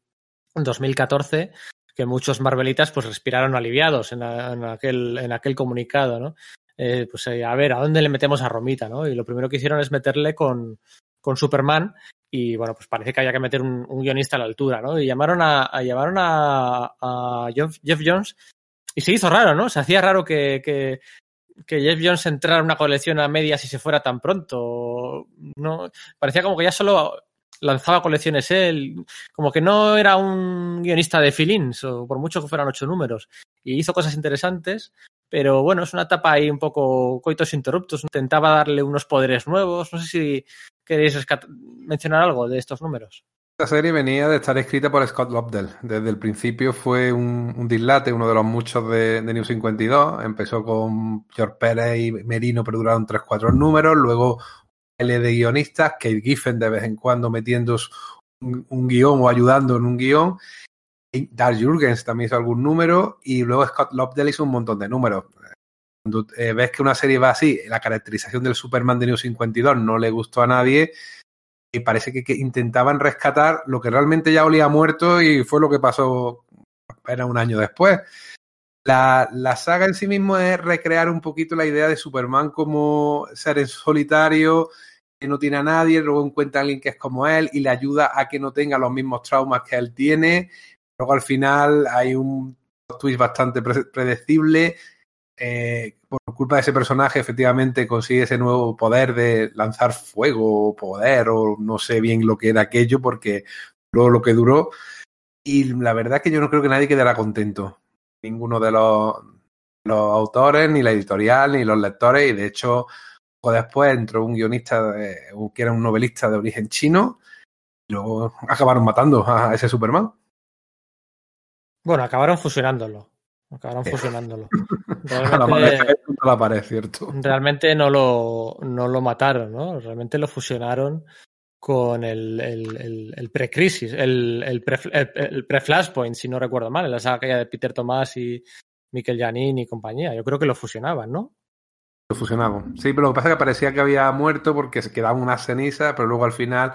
2014 que muchos Marvelitas pues respiraron aliviados en, en aquel, en aquel comunicado, ¿no? Eh, pues eh, a ver, ¿a dónde le metemos a Romita, no? Y lo primero que hicieron es meterle con, con Superman y bueno, pues parece que había que meter un, un guionista a la altura, ¿no? Y llamaron a, a llamaron a, a Jeff, Jeff, Jones y se hizo raro, ¿no? Se hacía raro que, que, que Jeff Jones entrara en una colección a medias y se fuera tan pronto. No, parecía como que ya solo lanzaba colecciones él, como que no era un guionista de feelings, o por mucho que fueran ocho números, y hizo cosas interesantes, pero bueno, es una etapa ahí un poco coitos interruptos, intentaba darle unos poderes nuevos, no sé si queréis mencionar algo de estos números. Esta serie venía de estar escrita por Scott Lobdell. Desde el principio fue un, un dislate, uno de los muchos de, de, New 52. Empezó con George Pérez y Merino, pero duraron 3-4 números. Luego de guionistas, Kate Giffen de vez en cuando metiendo un, un guion o ayudando en un guion. Dark Jurgens también hizo algún número y luego Scott Lobdell hizo un montón de números. Cuando eh, ves que una serie va así, la caracterización del Superman de New 52 no le gustó a nadie y parece que, que intentaban rescatar lo que realmente ya olía muerto y fue lo que pasó apenas un año después. La, la, saga en sí mismo es recrear un poquito la idea de Superman como ser en solitario, que no tiene a nadie, luego encuentra a alguien que es como él y le ayuda a que no tenga los mismos traumas que él tiene. Luego al final hay un twist bastante pre predecible. Eh, por culpa de ese personaje, efectivamente consigue ese nuevo poder de lanzar fuego o poder, o no sé bien lo que era aquello, porque luego lo que duró. Y la verdad es que yo no creo que nadie quedara contento ninguno de los, los, autores, ni la editorial, ni los lectores, y de hecho, después entró un guionista de, que era un novelista de origen chino, y luego acabaron matando a ese Superman. Bueno, acabaron fusionándolo. Acabaron fusionándolo. Realmente, la, la pared, ¿cierto? realmente no lo, no lo mataron, ¿no? Realmente lo fusionaron con el, el, el, el pre-crisis, el, el, pre, pre-flashpoint, si no recuerdo mal, en la saga aquella de Peter Tomás y Mikel Janin y compañía. Yo creo que lo fusionaban, ¿no? Lo fusionaban. Sí, pero lo que pasa es que parecía que había muerto porque se quedaban unas cenizas, pero luego al final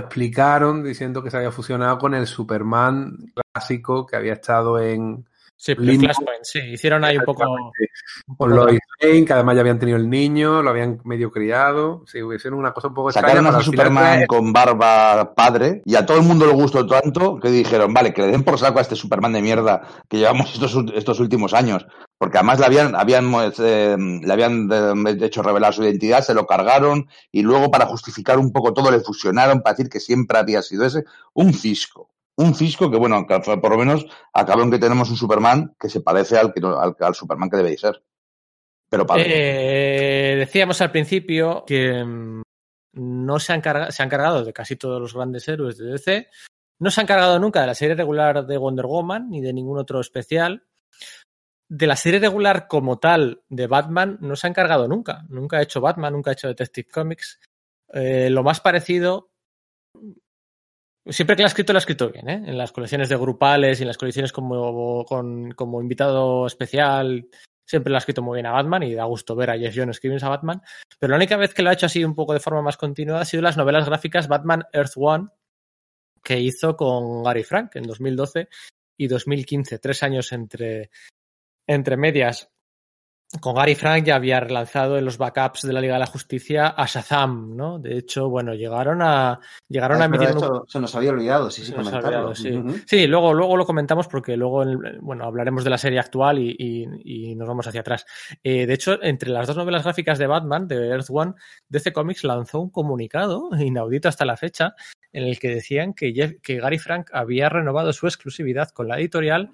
explicaron diciendo que se había fusionado con el Superman clásico que había estado en, Sí. Flashpoint, sí, hicieron ahí un poco. un con Lois Lane, que además ya habían tenido el niño, lo habían medio criado. Sí, hicieron una cosa un poco extraña. Sacaron a Superman con barba padre y a todo el mundo le gustó tanto que dijeron, vale, que le den por saco a este Superman de mierda que llevamos estos, estos últimos años. Porque además le habían, habían, eh, le habían eh, hecho revelar su identidad, se lo cargaron y luego para justificar un poco todo le fusionaron para decir que siempre había sido ese. Un fisco. Un fisco que, bueno, por lo menos acabó en que tenemos un Superman que se parece al, al, al Superman que debe de ser. Pero padre. Eh, decíamos al principio que mm, no se han, carga- se han cargado de casi todos los grandes héroes de DC. No se han cargado nunca de la serie regular de Wonder Woman ni de ningún otro especial. De la serie regular como tal de Batman no se han cargado nunca. Nunca ha hecho Batman, nunca ha hecho Detective Comics. Eh, lo más parecido. Siempre que la ha escrito, la ha escrito bien, ¿eh? En las colecciones de grupales y en las colecciones como, con, como invitado especial, siempre lo ha escrito muy bien a Batman y da gusto ver a Jeff Jones escribiendo a Batman. Pero la única vez que lo ha hecho así un poco de forma más continua ha sido las novelas gráficas Batman Earth One, que hizo con Gary Frank en 2012 y 2015, tres años entre, entre medias. Con Gary Frank ya había relanzado en los backups de la Liga de la Justicia a Shazam, ¿no? De hecho, bueno, llegaron a llegaron Ah, a emitir un- se nos había olvidado, sí, sí, comentarlo. olvidado, sí. Ujú. Sí, luego, luego lo comentamos porque luego bueno, hablaremos de la serie actual y, y- y nos vamos hacia atrás. Eh, de hecho, entre las dos novelas gráficas de Batman, de Earth One, DC Comics lanzó un comunicado, inaudito hasta la fecha, en el que decían que, Jeff- que Gary Frank había renovado su exclusividad con la editorial,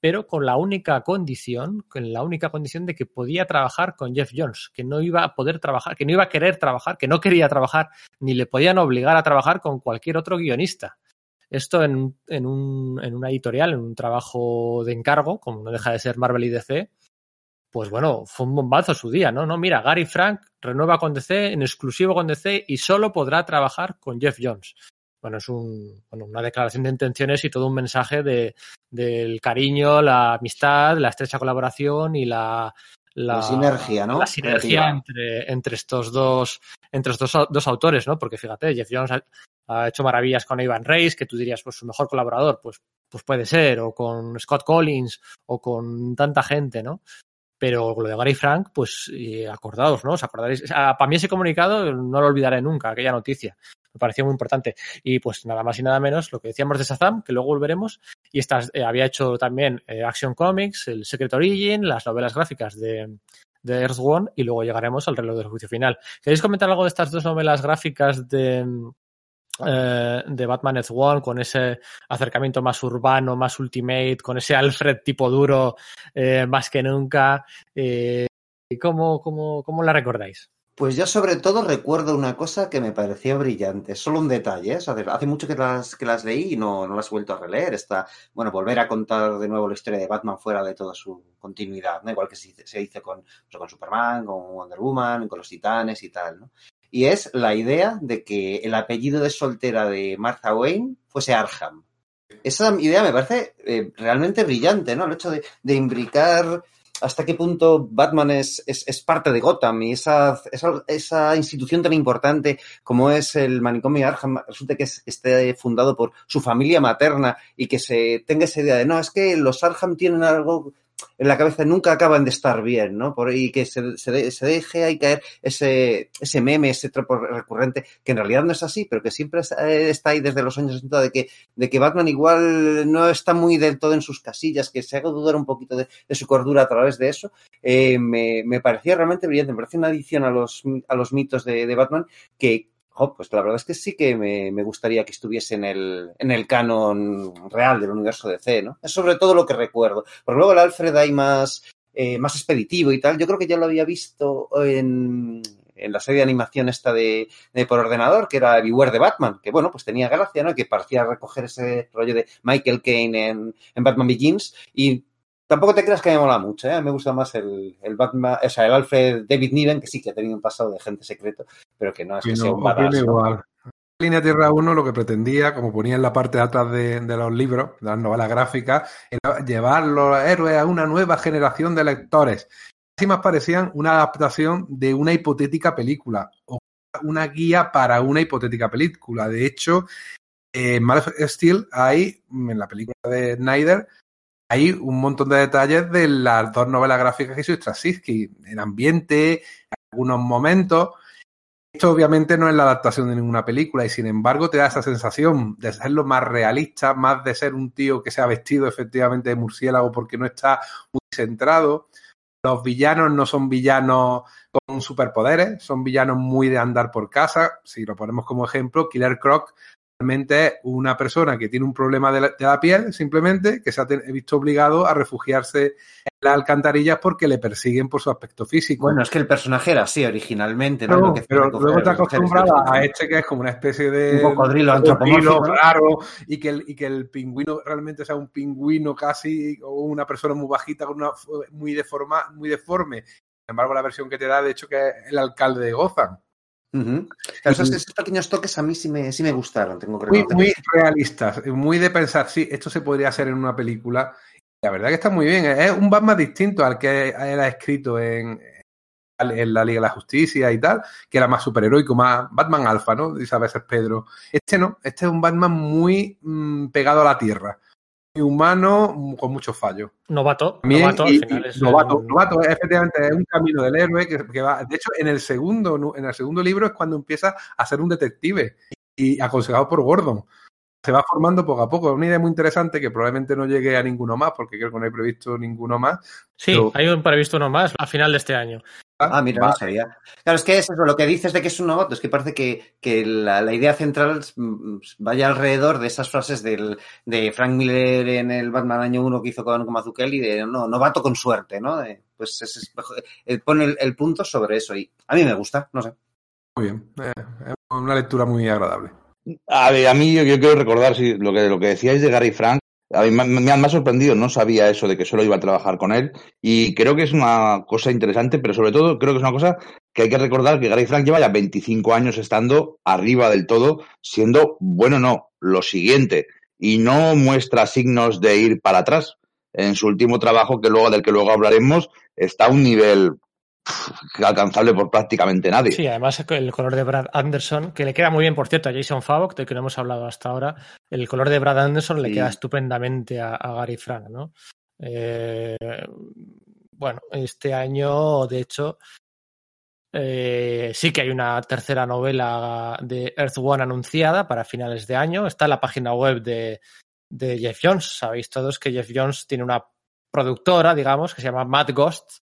pero con la única condición, con la única condición de que podía trabajar con Jeff Jones, que no iba a poder trabajar, que no iba a querer trabajar, que no quería trabajar, ni le podían obligar a trabajar con cualquier otro guionista. Esto en, en, un, en una editorial, en un trabajo de encargo, como no deja de ser Marvel y DC, pues bueno, fue un bombazo su día, ¿no? No, mira, Gary Frank renueva con DC, en exclusivo con DC y solo podrá trabajar con Jeff Jones. Bueno, es un, bueno, una declaración de intenciones y todo un mensaje de, del cariño, la amistad, la estrecha colaboración y la, La sinergia, ¿no? La sinergia entre, entre estos dos, entre estos dos, dos autores, ¿no? Porque fíjate, Jeff Jones ha, ha hecho maravillas con Ivan Reis, que tú dirías, pues su mejor colaborador, pues, pues puede ser, o con Scott Collins, o con tanta gente, ¿no? Pero lo de Gary Frank, pues eh, acordaos, ¿no? Os acordaréis. O sea, para mí ese comunicado no lo olvidaré nunca, aquella noticia. Me pareció muy importante. Y pues nada más y nada menos lo que decíamos de Shazam, que luego volveremos. Y estas, eh, había hecho también eh, Action Comics, el Secret Origin, las novelas gráficas de, de Earth One y luego llegaremos al reloj del juicio final. ¿Queréis comentar algo de estas dos novelas gráficas de, eh, de Batman Earth One con ese acercamiento más urbano, más ultimate, con ese Alfred tipo duro eh, más que nunca? Eh, ¿cómo, cómo, ¿Cómo la recordáis? Pues yo sobre todo recuerdo una cosa que me pareció brillante, solo un detalle, ¿eh? O sea, hace mucho que las, que las leí y no, no las he vuelto a releer. Está, bueno, volver a contar de nuevo la historia de Batman fuera de toda su continuidad, ¿no? Igual que se, se hizo con, pues, con Superman, con Wonder Woman, con los Titanes y tal, ¿no? Y es la idea de que el apellido de soltera de Martha Wayne fuese Arkham. Esa idea me parece eh, realmente brillante, ¿no? El hecho de, de imbricar hasta qué punto Batman es, es, es parte de Gotham y esa, esa, esa, institución tan importante como es el manicomio Arkham resulta que es, esté fundado por su familia materna y que se tenga esa idea de no, es que los Arkham tienen algo en la cabeza nunca acaban de estar bien, ¿no? Por, y que se, se, de, se, deje ahí caer ese, ese meme, ese tropo recurrente, que en realidad no es así, pero que siempre está ahí desde los años 60 de que, de que Batman igual no está muy del todo en sus casillas, que se haga dudar un poquito de, de su cordura a través de eso, eh, me, me, parecía realmente brillante, me parece una adición a los, a los mitos de, de Batman que, Oh, pues la verdad es que sí que me, me, gustaría que estuviese en el, en el canon real del universo DC, ¿no? Es sobre todo lo que recuerdo. Porque luego el Alfred hay más, eh, más expeditivo y tal. Yo creo que ya lo había visto en, en la serie de animación esta de, de, por ordenador, que era Beware de Batman, que bueno, pues tenía gracia, ¿no? Que parecía recoger ese rollo de Michael Caine en, en Batman Begins y Tampoco te creas que me mola mucho, ¿eh? Me gusta más el, el Batman, o sea, el Alfred David Niven, que sí que ha tenido un pasado de gente secreto, pero que no es que no, sea un badass. igual. Línea Tierra 1 lo que pretendía, como ponía en la parte de atrás de, de los libros, de las novelas gráficas, era llevar los héroes a una nueva generación de lectores. Así más parecían una adaptación de una hipotética película o una guía para una hipotética película. De hecho, en Man of Steel hay, en la película de Snyder, hay un montón de detalles de las dos novelas gráficas que hizo Straczynski, el ambiente, algunos momentos. Esto obviamente no es la adaptación de ninguna película y sin embargo te da esa sensación de serlo más realista, más de ser un tío que se ha vestido efectivamente de murciélago porque no está muy centrado. Los villanos no son villanos con superpoderes, son villanos muy de andar por casa. Si lo ponemos como ejemplo, Killer Croc realmente es una persona que tiene un problema de la, de la piel, simplemente, que se ha visto obligado a refugiarse en las alcantarillas porque le persiguen por su aspecto físico. Bueno, es que el personaje era así originalmente, ¿no? No, que pero luego te vivos. a este que es como una especie de Un cocodrilo antropomórfico, ¿no? raro y que, el, y que el pingüino realmente sea un pingüino casi o una persona muy bajita con una muy deforma, muy deforme. Sin embargo, la versión que te da, de hecho, que es el alcalde de Gotham. Ujú. Claro, esos, esos pequeños toques a mí sí me, sí me gustaron, tengo que Muy, muy realistas, muy de pensar, sí, esto se podría hacer en una película. La verdad que está muy bien. Es un Batman distinto al que él ha escrito en, en la Liga de la Justicia y tal, que era más superheroico, más Batman alfa, ¿no? Dice a veces Pedro. Este no, este es un Batman muy mm, pegado a la tierra. Humano, mm, con muchos fallos. Novato, También, novato al final y es novato, un- novato, efectivamente, es un camino del héroe que, que va. De hecho, en el segundo, en el segundo libro es cuando empieza a ser un detective y aconsejado por Gordon. Se va formando poco a poco. Es una idea muy interesante que probablemente no llegue a ninguno más, porque creo que no hay previsto ninguno más. Sí, Pero- hay un previsto uno más a final de este año. Ah, mira, no Vale. sabía. Claro, es que es eso, lo que dices de que es un novato, es que parece que, que la, la idea central mm, vaya alrededor de esas frases del, de Frank Miller en el Batman año 1 que hizo con, con Mazzucchelli, de no, novato con suerte, ¿no? De, pues es, es- eh, pone el, el punto sobre eso y a mí me gusta, no sé. Muy bien. Eh, es una lectura muy agradable. A, ver, a mí yo, yo quiero recordar sí, lo, que, lo que decíais de Gary Frank. A mí me, me- me ha sorprendido, no sabía eso de que solo iba a trabajar con él y creo que es una cosa interesante, pero sobre todo creo que es una cosa que hay que recordar que Gary Frank lleva ya 25 años estando arriba del todo, siendo, bueno, no, lo siguiente, y no muestra signos de ir para atrás. En su último trabajo, que luego del que luego hablaremos, está a un nivel alcanzable por prácticamente nadie. Sí, además el color de Brad Anderson, que le queda muy bien, por cierto, a Jason Favok, del que no hemos hablado hasta ahora, el color de Brad Anderson le Sí. queda estupendamente a, a Gary Frank, ¿no? Eh, bueno, este año, de hecho, eh, sí que hay una tercera novela de Earth One anunciada para finales de año. Está en la página web de, de Jeff Jones. Sabéis todos que Jeff Jones tiene una productora, digamos, que se llama Mad Ghost,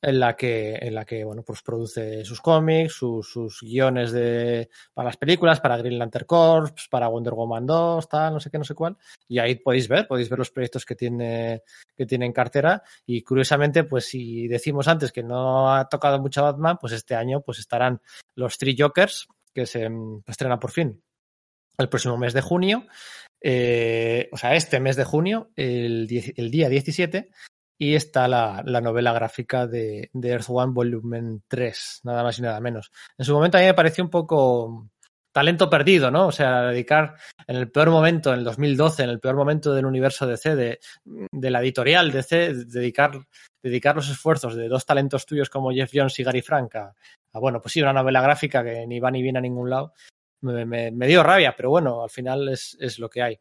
en la que, en la que bueno, pues produce sus cómics, sus, sus guiones de, para las películas, para Green Lantern Corps, para Wonder Woman 2, tal, no sé qué, no sé cuál. Y ahí podéis ver, podéis ver los proyectos que tiene, que tiene en cartera. Y curiosamente, pues si decimos antes que no ha tocado mucho Batman, pues este año pues estarán los Three Jokers, que se estrena por fin el próximo mes de junio. Eh, o sea, este mes de junio, el, 10 el día 17, y está la, la novela gráfica de, de, Earth One Volumen 3, nada más y nada menos. En su momento a mí me pareció un poco talento perdido, ¿no? O sea, dedicar en el peor momento, en el 2012, en el peor momento del universo DC, de, de la editorial DC, dedicar, dedicar los esfuerzos de dos talentos tuyos como Jeff Jones y Gary Frank a, a bueno, pues sí, una novela gráfica que ni va ni viene a ningún lado, me, me, me dio rabia, pero bueno, al final es, es, lo que hay.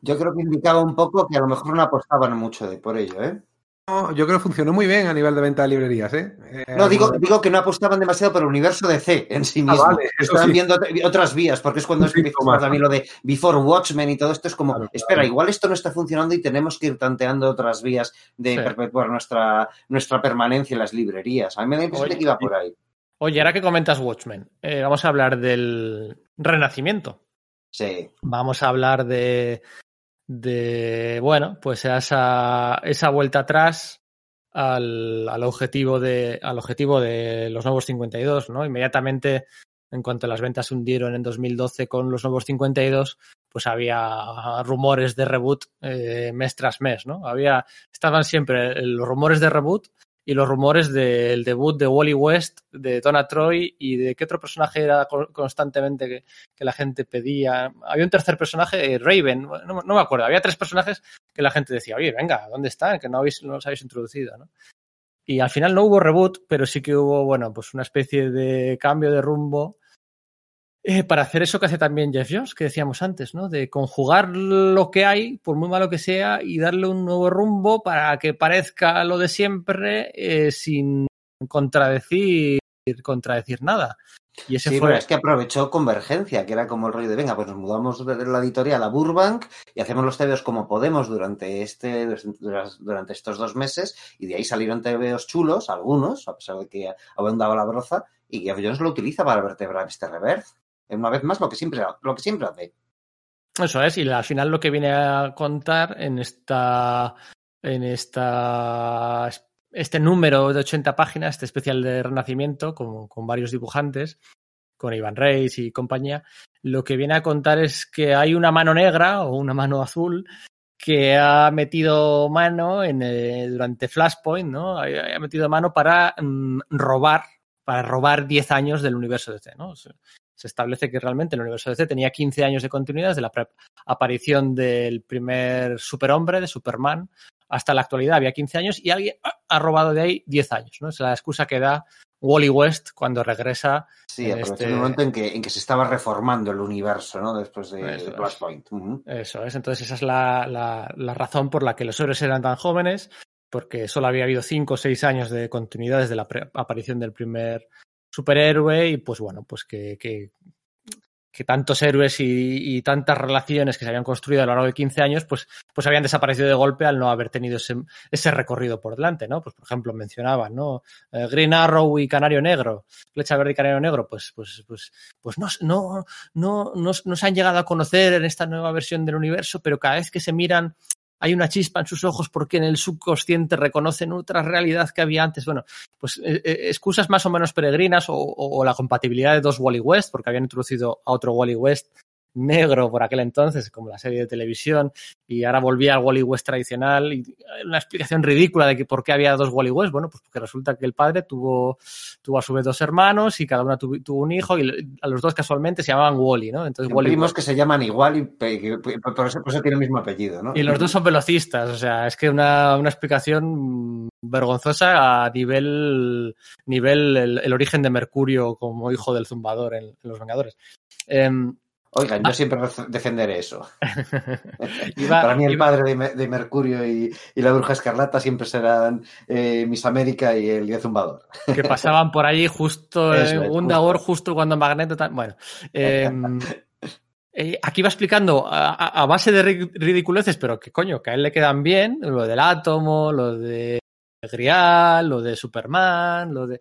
Yo creo que indicaba un poco que a lo mejor no apostaban mucho de, por ello, ¿eh? Yo creo que funcionó muy bien a nivel de venta de librerías, ¿eh? eh no, digo, digo que no apostaban demasiado por el universo de C en sí mismo. Ah, vale, Estaban sí. viendo otras vías, porque es cuando empieza también lo de Before Watchmen y todo esto es como, claro, espera, claro. igual esto no está funcionando y tenemos que ir tanteando otras vías de sí. perpetuar nuestra, nuestra permanencia en las librerías. A mí me da la impresión de que iba por ahí. Oye, ahora que comentas Watchmen, eh, vamos a hablar del Renacimiento. Sí. Vamos a hablar de, de bueno, pues esa, esa vuelta atrás al, al, objetivo de, al objetivo de los nuevos 52, ¿no? Inmediatamente, en cuanto las ventas se hundieron en 2012 con los nuevos 52, pues había rumores de reboot eh, mes tras mes, ¿no? Había, estaban siempre los rumores de reboot y los rumores del debut de Wally West, de Donna Troy y de qué otro personaje era co- constantemente que, que la gente pedía. Había un tercer personaje, eh, Raven, no, no me acuerdo, había tres personajes que la gente decía, oye, venga, ¿dónde están? Que no, habéis, no los habéis introducido, ¿no? Y al final no hubo reboot, pero sí que hubo, bueno, pues una especie de cambio de rumbo eh, para hacer eso que hace también Jeff Jones, que decíamos antes, ¿no? De conjugar lo que hay, por muy malo que sea, y darle un nuevo rumbo para que parezca lo de siempre eh, sin contradecir, contradecir nada. Y ese Sí, fue. pero es que aprovechó Convergencia, que era como el rollo de, venga, pues nos mudamos de la editorial a Burbank y hacemos los TVOs como podemos durante, este, durante estos dos meses y de ahí salieron TVOs chulos, algunos, a pesar de que abundaba la broza, y Jeff Jones lo utiliza para vertebrar este reverse. Una vez más, lo que siempre, lo que siempre hace. Eso es, y al final lo que viene a contar en esta. En esta. Este número de 80 páginas, este especial de Renacimiento, con, con varios dibujantes, con Iván Reis y compañía, lo que viene a contar es que hay una mano negra o una mano azul que ha metido mano en, eh, durante Flashpoint, ¿no? Ha, metido mano para mm, robar, para robar 10 años del universo DC, ¿no? Se, se establece que realmente el universo DC tenía 15 años de continuidad desde la aparición del primer superhombre, de Superman, hasta la actualidad había 15 años y alguien ha robado de ahí 10 años, ¿no? Es la excusa que da Wally West cuando regresa. Sí, aprovechó este... el momento en que, en que se estaba reformando el universo, ¿no? Después de, Eso de Flashpoint. Uh -huh. Eso es, entonces esa es la, la, la, razón por la que los héroes eran tan jóvenes, porque solo había habido 5 o 6 años de continuidad desde la aparición del primer superhéroe y pues bueno, pues que, que, que tantos héroes y, y, tantas relaciones que se habían construido a lo largo de 15 años, pues, pues habían desaparecido de golpe al no haber tenido ese, ese recorrido por delante, ¿no? Pues, por ejemplo, mencionaban, ¿no? Eh, Green Arrow y Canario Negro, Flecha Verde y Canario Negro, pues, pues, pues, pues no, no, no, no, no se han llegado a conocer en esta nueva versión del universo, pero cada vez que se miran hay una chispa en sus ojos porque en el subconsciente reconocen otra realidad que había antes. Bueno, pues eh, eh, excusas más o menos peregrinas o, o, o, la compatibilidad de dos Wally West, porque habían introducido a otro Wally West negro por aquel entonces, como la serie de televisión, y ahora volvía al Wally West tradicional. Y una explicación ridícula de que por qué había dos Wally West. Bueno, pues porque resulta que el padre tuvo, tuvo a su vez dos hermanos y cada una tuvo, tuvo un hijo, y a los dos casualmente se llamaban Wally, ¿no? Entonces, Wally primos que se llaman igual y por eso, por eso tiene el mismo apellido, ¿no? Y los dos son velocistas, o sea, es que una, una explicación vergonzosa a nivel, nivel el, el, origen de Mercurio como hijo del zumbador en, en Los Vengadores. Eh, Oigan, yo ah. siempre defenderé eso. iba, Para mí el iba... padre de, de Mercurio y, y, la bruja escarlata siempre serán eh, Miss América y el zumbador. Que pasaban por ahí justo en Gundagor, justo. justo cuando Magneto... Bueno, eh, eh, aquí va explicando a, a, base de ridiculeces, pero que coño, que a él le quedan bien, lo del átomo, lo de Grial, lo de Superman, lo de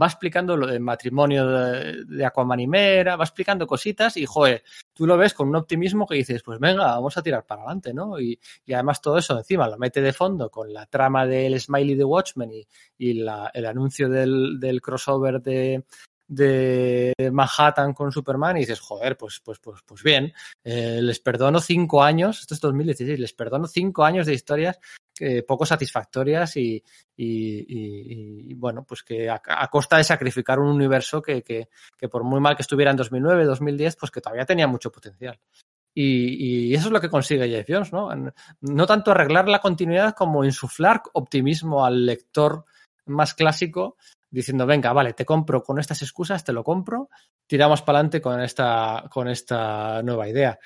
va explicando lo del matrimonio de, de Aquaman y Mera, va explicando cositas y, joder, tú lo ves con un optimismo que dices, pues venga, vamos a tirar para adelante, ¿no? Y, y además todo eso encima lo mete de fondo con la trama del Smiley de Watchmen y, y la, el anuncio del, del crossover de, de Manhattan con Superman y dices, joder, pues, pues, pues, pues bien, eh, les perdono cinco años, esto es 2016, les perdono cinco años de historias eh, poco satisfactorias y, y, y, y, bueno, pues que a, a, costa de sacrificar un universo que, que, que, por muy mal que estuviera en 2009, 2010, pues que todavía tenía mucho potencial. Y, eso es lo que consigue Jeff Jones, ¿no? No tanto arreglar la continuidad como insuflar optimismo al lector más clásico diciendo, venga, vale, te compro con estas excusas, te lo compro, tiramos para adelante con esta, con esta nueva idea.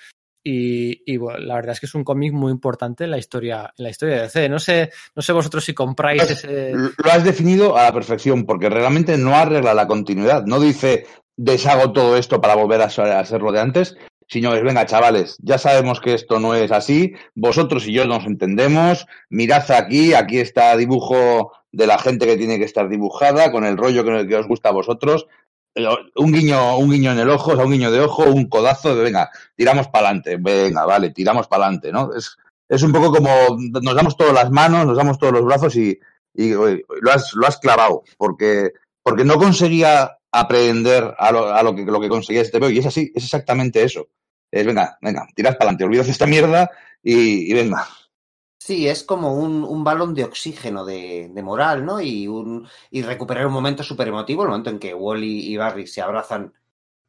Y, y bueno, la verdad es que es un cómic muy importante en la historia, en la historia de DC. No sé, no sé vosotros si compráis has, ese. Lo has definido a la perfección, porque realmente no arregla la continuidad. No dice deshago todo esto para volver a ser lo de antes, sino es, venga, chavales, ya sabemos que esto no es así, vosotros y yo nos entendemos, mirad aquí, aquí está dibujo de la gente que tiene que estar dibujada, con el rollo que, que os gusta a vosotros, un guiño, un guiño en el ojo, o sea, un guiño de ojo, un codazo de venga, tiramos para adelante, venga, vale, tiramos para adelante, ¿no? Es, es un poco como nos damos todas las manos, nos damos todos los brazos y, y lo, has, lo has clavado, porque, porque no conseguía aprender a lo, a lo que, lo que conseguía este veo, y es así, es exactamente eso. Es venga, venga, tirad para adelante, olvidad esta mierda y, y venga. Sí, es como un, un balón de oxígeno de, de moral, ¿no? Y, un, y recuperar un momento súper emotivo, el momento en que Wally y Barry se abrazan.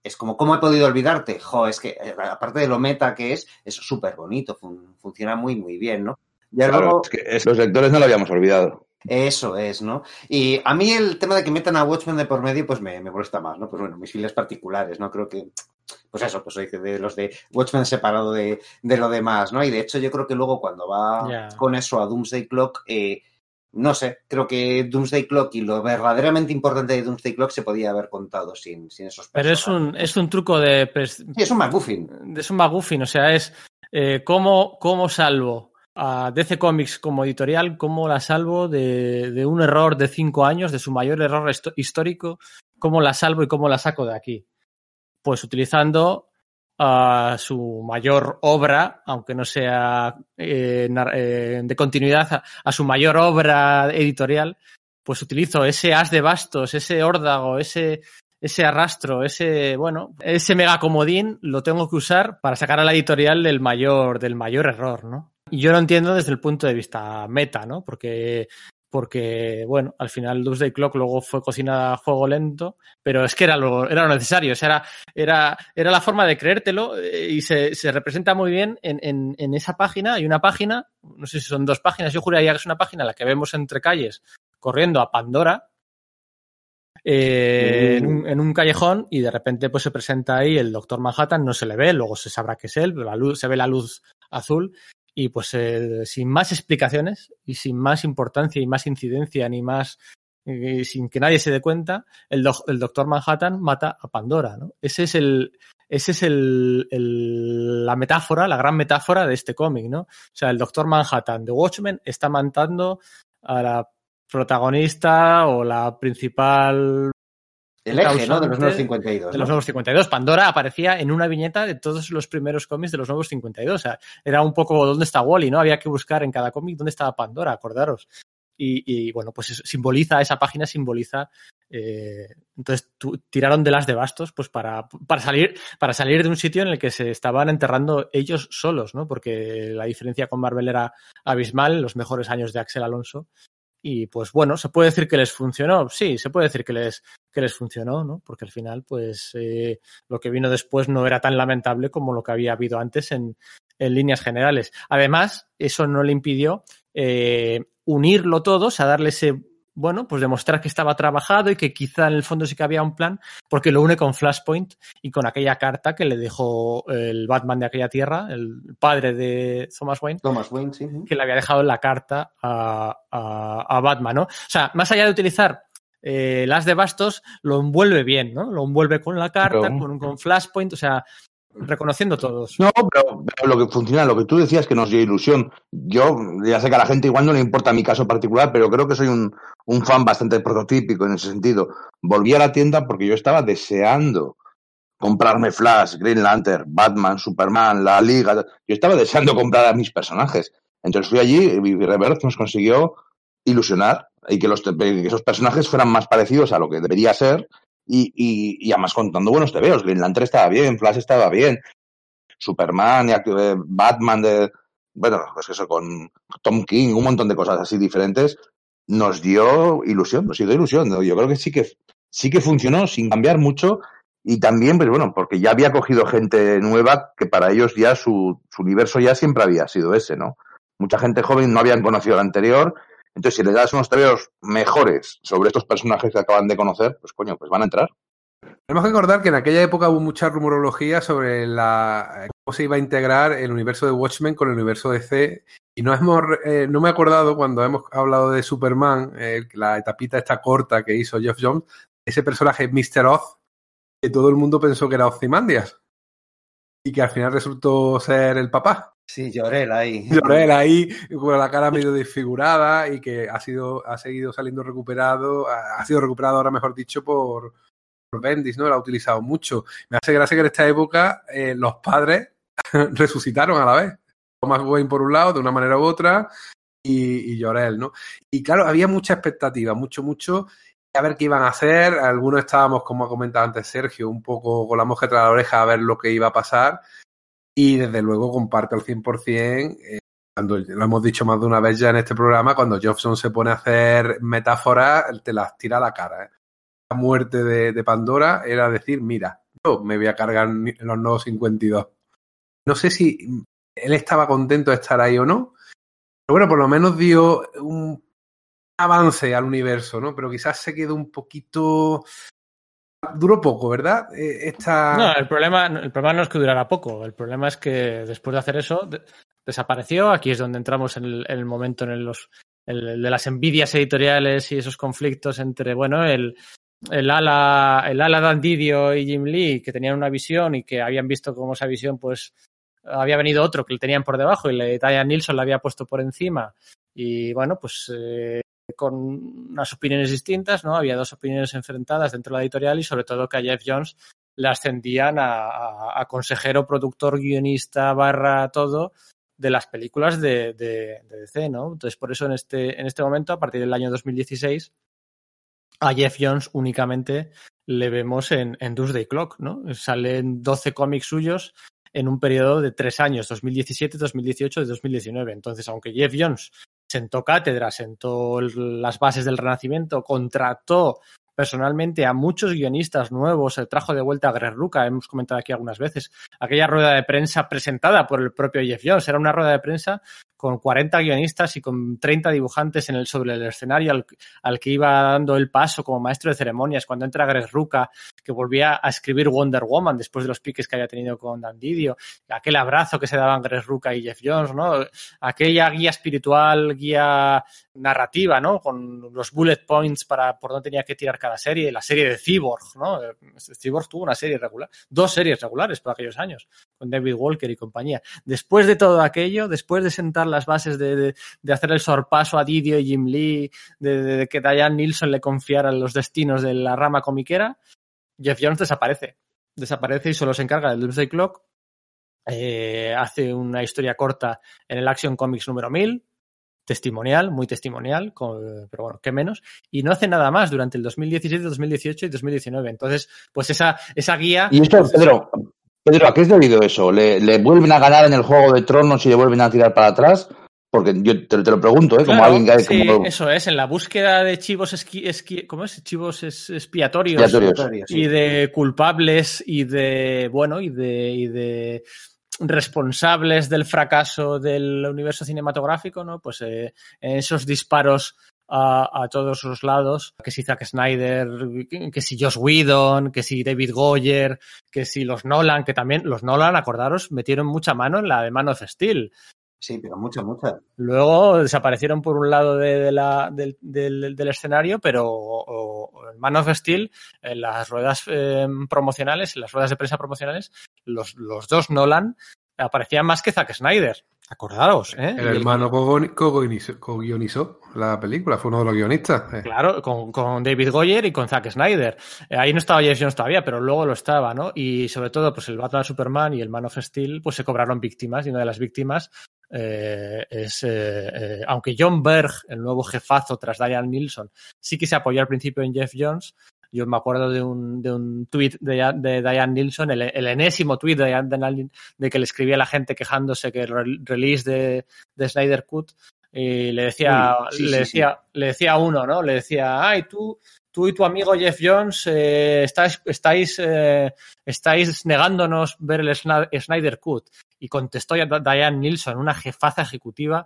Es como, ¿cómo he podido olvidarte? Jo, es que, eh, aparte de lo meta que es, es súper bonito, fun- funciona muy, muy bien, ¿no? Ya Claro, luego- es que es- los lectores no lo habíamos olvidado. Eso es, ¿no? Y a mí el tema de que metan a Watchmen de por medio, pues me, me molesta más, ¿no? Pues bueno, mis filas particulares, ¿no? Creo que, pues eso, pues soy de los de Watchmen separado de, de lo demás, ¿no? Y de hecho yo creo que luego cuando va Ya. con eso a Doomsday Clock, eh, no sé, creo que Doomsday Clock y lo verdaderamente importante de Doomsday Clock se podía haber contado sin, sin esos Pero es un, es un truco de, Sí, es un McGuffin. es un McGuffin, o sea, es eh, cómo, cómo salvo a DC Comics como editorial, cómo la salvo de, de un error de cinco años, de su mayor error histórico, cómo la salvo y cómo la saco de aquí. Pues utilizando a su mayor obra, aunque no sea eh, eh, de continuidad, a, a su mayor obra editorial, pues utilizo ese as de bastos, ese órdago, ese, ese arrastro, ese, bueno, ese mega comodín lo tengo que usar para sacar a la editorial del mayor, del mayor error, ¿no? Y yo lo entiendo desde el punto de vista meta, ¿no? Porque, porque, bueno, al final Doomsday Clock luego fue cocinada a fuego lento, pero es que era lo, era lo necesario, o sea, era, era, era la forma de creértelo eh, y se, se representa muy bien en, en, en esa página. Hay una página, no sé si son dos páginas, yo juraría que es una página en la que vemos entre calles corriendo a Pandora, eh, en, un, en, un, callejón y de repente pues se presenta ahí el doctor Manhattan, no se le ve, luego se sabrá que es él, la luz, se ve la luz azul y pues eh, sin más explicaciones y sin más importancia y más incidencia ni más eh, sin que nadie se dé cuenta, el, do el, doctor Manhattan mata a Pandora, ¿no? Ese es el ese es el, el, la metáfora, la gran metáfora de este cómic, ¿no? O sea, el doctor Manhattan de Watchmen está matando a la protagonista o la principal el eje, ¿no? De los nuevos 52. De los nuevos 52. Pandora aparecía en una viñeta de todos los primeros cómics de los nuevos 52. O sea, era un poco dónde está Wally, ¿no? Había que buscar en cada cómic dónde estaba Pandora, acordaros. Y, y bueno, pues eso, simboliza, esa página simboliza. Eh, entonces tiraron de las de bastos, pues para, para salir, para salir de un sitio en el que se estaban enterrando ellos solos, ¿no? Porque la diferencia con Marvel era abismal, los mejores años de Axel Alonso. Y pues bueno, se puede decir que les funcionó, sí, se puede decir que les, que les funcionó, ¿no? Porque al final, pues eh, lo que vino después no era tan lamentable como lo que había habido antes en, en líneas generales. Además, eso no le impidió eh, unirlo todo, o sea, darle ese, bueno, pues demostrar que estaba trabajado y que quizá en el fondo sí que había un plan, porque lo une con Flashpoint y con aquella carta que le dejó el Batman de aquella tierra, el padre de Thomas Wayne, Thomas Wayne sí. que le había dejado en la carta a, a, a Batman, ¿no? O sea, más allá de utilizar eh, las de bastos, lo envuelve bien, ¿no? Lo envuelve con la carta, pero... con, con Flashpoint, o sea, reconociendo todos. No, pero, pero, lo que funciona, lo que tú decías que nos dio ilusión. Yo ya sé que a la gente igual no le importa mi caso particular, pero creo que soy un, un fan bastante prototípico en ese sentido. Volví a la tienda porque yo estaba deseando comprarme Flash, Green Lantern, Batman, Superman, la Liga. Yo estaba deseando comprar a mis personajes. Entonces fui allí y Reverse nos consiguió ilusionar y que, los, que esos personajes fueran más parecidos a lo que debería ser y, y, y además contando buenos tebeos. Green Lantern estaba bien, Flash estaba bien, Superman, y, eh, Batman, de, bueno, pues eso, con Tom King, un montón de cosas así diferentes, nos dio ilusión, nos dio ilusión. ¿no? Yo creo que sí que sí que funcionó sin cambiar mucho y también, pues bueno, porque ya había cogido gente nueva que para ellos ya su, su universo ya siempre había sido ese, ¿no? Mucha gente joven no habían conocido el anterior entonces, si le das unos tebeos mejores sobre estos personajes que acaban de conocer, pues coño, pues van a entrar. Tenemos que recordar que en aquella época hubo mucha rumorología sobre la cómo se iba a integrar el universo de Watchmen con el universo de C. Y no, hemos, eh, no me he acordado cuando hemos hablado de Superman, eh, la etapita esta corta que hizo Jeff Jones, ese personaje Mr. Oz, que todo el mundo pensó que era Ozymandias. Y que al final resultó ser el papá. Sí, Llorel ahí. Llorel ahí, con la cara medio desfigurada y que ha sido, ha seguido saliendo recuperado, ha sido recuperado ahora, mejor dicho, por, por Bendis, ¿no? Lo ha utilizado mucho. Me hace gracia que en esta época eh, los padres resucitaron a la vez. Thomas Wayne por un lado, de una manera u otra, y, y Llorel, ¿no? Y claro, había mucha expectativa, mucho, mucho, a ver qué iban a hacer. Algunos estábamos, como ha comentado antes Sergio, un poco con la mosca tras la oreja a ver lo que iba a pasar y desde luego comparto al 100% eh, cuando lo hemos dicho más de una vez ya en este programa, cuando Jobson se pone a hacer metáforas, te las tira a la cara. ¿eh? La muerte de, de Pandora era decir, mira, yo me voy a cargar los nuevos 52. No sé si él estaba contento de estar ahí o no, pero bueno, por lo menos dio un avance al universo, ¿no? Pero quizás se quedó un poquito duró poco, ¿verdad? Eh, esta... No, el problema, el problema no es que durara poco. El problema es que después de hacer eso de- desapareció. Aquí es donde entramos en el, en el momento en el, los, el- de las envidias editoriales y esos conflictos entre, bueno, el, el ala, el ala Dan Didio y Jim Lee, que tenían una visión y que habían visto cómo esa visión, pues, había venido otro que le tenían por debajo y le, Diane Nilsson la había puesto por encima. Y bueno, pues eh, con unas opiniones distintas, ¿no? Había dos opiniones enfrentadas dentro de la editorial y sobre todo que a Jeff Jones le ascendían a, a- a consejero, productor, guionista, barra todo de las películas de, de- de DC, ¿no? Entonces, por eso en este, en este momento, a partir del año 2016, a Jeff Jones únicamente le vemos en, en Doomsday Clock, ¿no? Salen 12 cómics suyos en un periodo de tres años, 2017, 2018 y 2019. Entonces, aunque Jeff Jones sentó cátedra, sentó las bases del Renacimiento, contrató personalmente a muchos guionistas nuevos, trajo de vuelta a Greg Rucka, hemos comentado aquí algunas veces, aquella rueda de prensa presentada por el propio Jeff Jones, era una rueda de prensa con 40 guionistas y con 30 dibujantes en el, sobre el escenario al, al que iba dando el paso como maestro de ceremonias. Cuando entra Greg Rucka, que volvía a escribir Wonder Woman después de los piques que había tenido con Dan Didio, aquel abrazo que se daban Greg Rucka y Jeff Jones, ¿no? Aquella guía espiritual, guía narrativa, ¿no? Con los bullet points para por dónde tenía que tirar cada serie, la serie de Cyborg, ¿no? Cyborg tuvo una serie regular, dos series regulares por aquellos años, con David Walker y compañía. Después de todo aquello, después de sentar las bases de, de, de hacer el sorpaso a Didio y Jim Lee, de- de que Diane Nilsson le confiara los destinos de la rama comiquera, Jeff Jones desaparece. Desaparece y solo se encarga del Doomsday Clock. Eh, hace una historia corta en el Action Comics número 1000, testimonial, muy testimonial, con- pero bueno, qué menos, y no hace nada más durante el 2017, 2018 y 2019. Entonces, pues esa, esa guía... Y esto, Pedro, Pedro, ¿a qué es debido eso? ¿Le, le vuelven a ganar en el Juego de Tronos y le vuelven a tirar para atrás? Porque yo te, te lo pregunto, ¿eh? Como Claro, alguien que hay sí, como eso es, en la búsqueda de chivos esqui, esqui- ¿cómo es? Chivos es- expiatorios, expiatorios. y de culpables y de bueno y de, y de responsables del fracaso del universo cinematográfico, ¿no? Pues eh, esos disparos a, a todos los lados, que si Zack Snyder, que si Josh Whedon, que si David Goyer, que si los Nolan, que también los Nolan, acordaros, metieron mucha mano en la de Man of Steel. Sí, pero mucha, mucha. Luego desaparecieron por un lado de, de la, del, del, del, escenario, pero o, o en Man of Steel, en las ruedas eh, promocionales, en las ruedas de prensa promocionales, los, los dos Nolan aparecían más que Zack Snyder. Acordaros, ¿eh? El hermano co-guionizó co co la película, fue uno de los guionistas. Eh. Claro, con, con, David Goyer y con Zack Snyder. Eh, ahí no estaba Jeff Jones todavía, pero luego lo estaba, ¿no? Y sobre todo, pues el Batman Superman y el Man of Steel, pues se cobraron víctimas, y una de las víctimas eh, es, eh, aunque John Berg, el nuevo jefazo tras Diane Nilsson, sí que se apoyó al principio en Jeff Jones, yo me acuerdo de un, de un tweet de, de Diane Nilsson, el, el, enésimo tweet de, Diane, de que le escribía a la gente quejándose que el release de, de Snyder Cut y le decía, sí, sí, le decía, sí. le decía a uno, ¿no? Le decía, ay, tú, tú y tu amigo Jeff Jones eh, estáis, estáis, eh, estáis negándonos ver el Snyder Cut. Y contestó Diane Nilsson, una jefaza ejecutiva,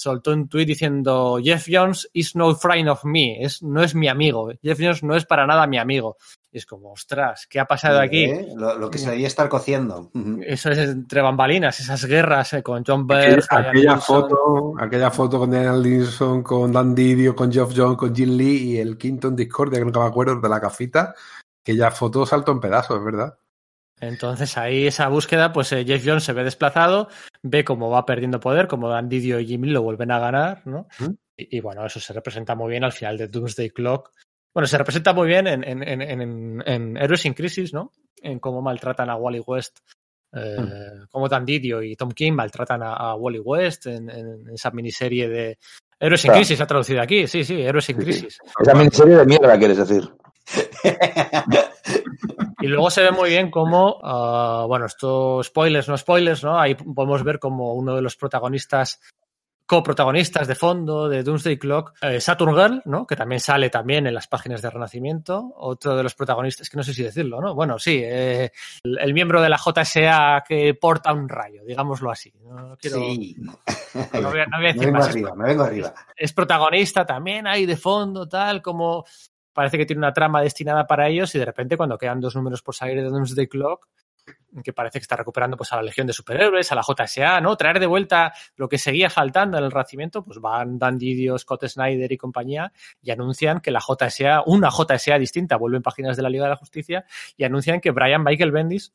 soltó un tuit diciendo Jeff Jones is no friend of me, es, no es mi amigo, Jeff Jones no es para nada mi amigo. Y es como, ostras, ¿qué ha pasado aquí? ¿Eh? Lo, lo, que se debería estar cociendo. Eso es entre bambalinas, esas guerras eh, con John Berg. Aquella, aquella foto, aquella foto con Daniel Nilsson, con Dan Didio, con Geoff Jones, con Jim Lee y el quinto en Discordia, que nunca me acuerdo, de la cafita, aquella foto saltó en pedazos, es verdad. Entonces ahí esa búsqueda, pues eh, Jeff Jones se ve desplazado, ve cómo va perdiendo poder, como Dan Didio y Jimmy lo vuelven a ganar, ¿no? ¿Mm? Y, y, bueno, eso se representa muy bien al final de Doomsday Clock. Bueno, se representa muy bien en, en, en, en, en Héroes in Crisis, ¿no? En cómo maltratan a Wally West, eh, ¿Mm? cómo Dan Didio y Tom King maltratan a, a Wally West en, esa miniserie de Héroes in claro. Crisis, ha traducido aquí, sí, sí, Héroes in sí, Crisis. Sí. Esa miniserie de mierda, quieres decir. Y luego se ve muy bien cómo, uh, bueno, esto spoilers, no spoilers, ¿no? Ahí podemos ver como uno de los protagonistas coprotagonistas de fondo de Doomsday Clock, eh, Saturn Girl, ¿no? Que también sale también en las páginas de Renacimiento. Otro de los protagonistas, que no sé si decirlo, ¿no? Bueno, sí, eh, el, el miembro de la JSA que porta un rayo, digámoslo así. No quiero, Sí. no voy a, no voy a Me decir vengo más. arriba, me vengo arriba. es protagonista también ahí de fondo, tal, como parece que tiene una trama destinada para ellos y de repente cuando quedan dos números por salir de Doomsday Clock, que parece que está recuperando pues a la Legión de Superhéroes, a la JSA, ¿no? Traer de vuelta lo que seguía faltando en el Renacimiento, pues van Dan Didio, Scott Snyder y compañía y anuncian que la JSA, una JSA distinta, vuelve en páginas de la Liga de la Justicia y anuncian que Brian Michael Bendis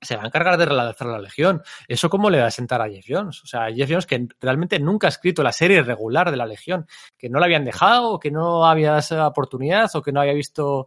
se va a encargar de relanzar la Legión. ¿Eso cómo le va a sentar a Jeff Jones? O sea, Jeff Jones que realmente nunca ha escrito la serie regular de la Legión, que no la habían dejado, que no había esa oportunidad, o que no había visto.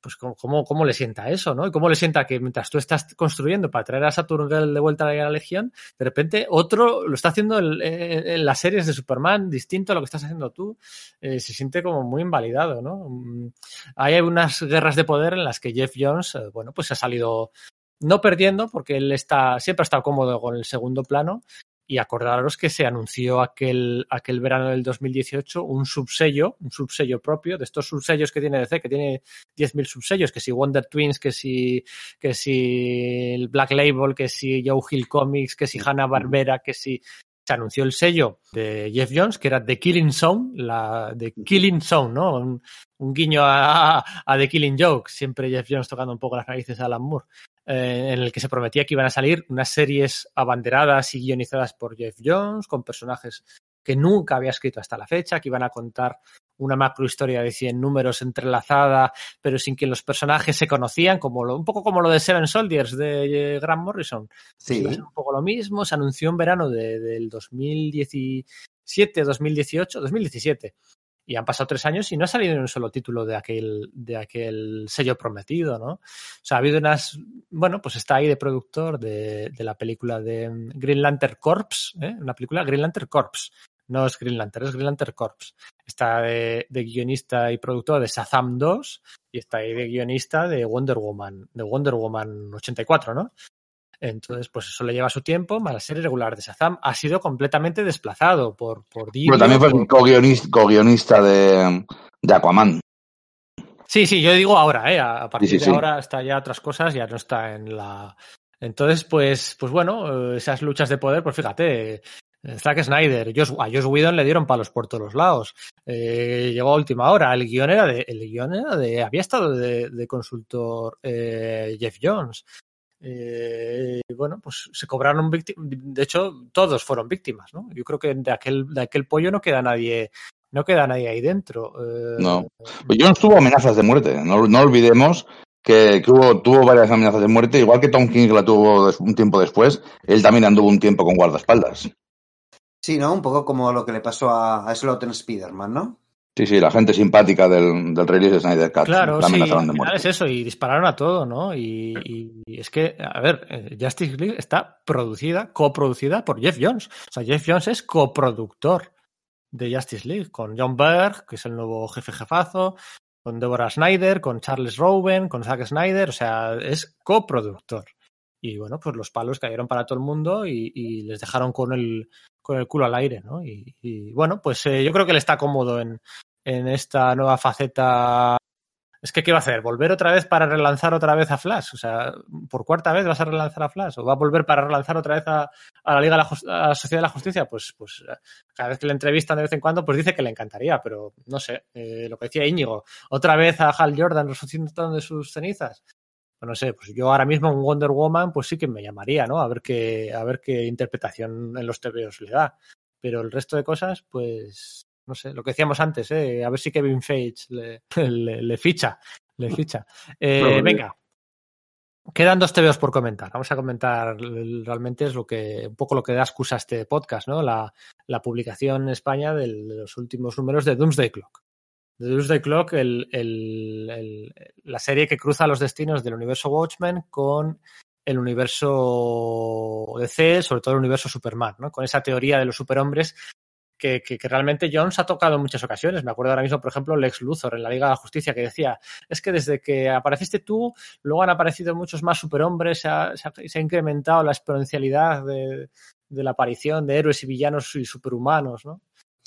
Pues cómo, cómo, le sienta eso, ¿no? Y cómo le sienta que mientras tú estás construyendo para traer a Saturn de vuelta a la Legión, de repente otro lo está haciendo en, en- en las series de Superman, distinto a lo que estás haciendo tú, eh, se siente como muy invalidado, ¿no? Mm, Hay unas guerras de poder en las que Jeff Jones, eh, bueno, pues ha salido no perdiendo, porque él está, siempre ha estado cómodo con el segundo plano. Y acordaros que se anunció aquel, aquel verano del 2018 un subsello, un subsello propio, de estos subsellos que tiene DC, que tiene 10.000 subsellos, que si Wonder Twins, que si, que si el Black Label, que si Joe Hill Comics, que si Hanna Barbera, que si se anunció el sello de Jeff Jones, que era The Killing Zone, la de Killing Zone, ¿no? Un, un guiño a, a The Killing Joke, siempre Jeff Jones tocando un poco las narices a Alan Moore, eh, en el que se prometía que iban a salir unas series abanderadas y guionizadas por Jeff Jones, con personajes que nunca había escrito hasta la fecha, que iban a contar una macro historia de 100 números entrelazada, pero sin que los personajes se conocían, como lo, un poco como lo de Seven Soldiers de eh, Grant Morrison. Pues Sí. ser un poco lo mismo, se anunció en verano de- del 2017, 2018, 2017. Y han pasado tres años y no ha salido ni un solo título de aquel, de aquel sello prometido, ¿no? O sea, ha habido unas. Bueno, pues está ahí de productor de, de la película de mm, Green Lantern Corps, ¿eh? Una película Green Lantern Corps. No es Green Lantern, es Green Lantern Corps. Está de, de guionista y productor de Shazam 2 y está ahí de guionista de Wonder Woman, de Wonder Woman 84, ¿no? Entonces, pues eso le lleva su tiempo, más la serie regular de Shazam ha sido completamente desplazado por, por Didio, Bueno, también fue por- co-guionista, co-guionista de, de Aquaman. Sí, sí, yo digo ahora, ¿eh? A partir Sí, sí, de sí. ahora está ya otras cosas, ya no está en la. Entonces, pues, pues bueno, eh, esas luchas de poder, pues fíjate, eh, Zack Snyder, Joss- a Josh Whedon le dieron palos por todos los lados. Eh, llegó a última hora, el guion era de, el guion era de, había estado de, de consultor eh, Jeff Jones. Eh, bueno, pues se cobraron víctimas, de hecho, todos fueron víctimas, ¿no? Yo creo que de aquel, de aquel pollo no queda nadie, no queda nadie ahí dentro. Eh, No. Pues Jones tuvo amenazas de muerte. No, no olvidemos que, que hubo, tuvo varias amenazas de muerte, igual que Tom King la tuvo un tiempo después. Él también anduvo un tiempo con guardaespaldas. Sí, ¿no? Un poco como lo que le pasó a, a Slot en Spider-Man, ¿no? Sí, sí, la gente simpática del, del release de Snyder Cut. Claro, la sí, al final muerte. es eso, y dispararon a todo, ¿no? Y, y- y es que, a ver, eh, Justice League está producida, coproducida por Jeff Jones. O sea, Jeff Jones es coproductor de Justice League, con John Berg, que es el nuevo jefe jefazo, con Deborah Snyder, con Charles Rowen, con Zack Snyder, o sea, es coproductor. Y bueno, pues los palos cayeron para todo el mundo y, y les dejaron con el, con el culo al aire, ¿no? Y, y bueno, pues eh, yo creo que él está cómodo en, en esta nueva faceta. Es que, ¿qué va a hacer? ¿Volver otra vez para relanzar otra vez a Flash? O sea, ¿por cuarta vez vas a relanzar a Flash? ¿O va a volver para relanzar otra vez a, a la Liga de la, a la Sociedad de la Justicia? Pues, pues eh, cada vez que le entrevistan de vez en cuando, pues dice que le encantaría, pero no sé, eh, lo que decía Íñigo, otra vez a Hal Jordan resucitando de sus cenizas. Pues no sé, pues yo ahora mismo un Wonder Woman, pues sí que me llamaría, ¿no? A ver qué, a ver qué interpretación en los TVOs le da. Pero el resto de cosas, pues, no sé, lo que decíamos antes, ¿eh? A ver si Kevin Feige le, le, le ficha, le ficha. Eh, Probable. venga. Quedan dos TVOs por comentar. Vamos a comentar realmente es lo que, un poco lo que da excusa a este podcast, ¿no? La, la publicación en España de los últimos números de Doomsday Clock. The Doomsday Clock, el, el- el- la serie que cruza los destinos del universo Watchmen con el universo DC, sobre todo el universo Superman, ¿no? Con esa teoría de los superhombres que, que, que realmente Jones ha tocado en muchas ocasiones. Me acuerdo ahora mismo, por ejemplo, Lex Luthor en la Liga de la Justicia, que decía, es que desde que apareciste tú, luego han aparecido muchos más superhombres, se ha, se ha- se ha incrementado la exponencialidad de, de la aparición de héroes y villanos y superhumanos, ¿no?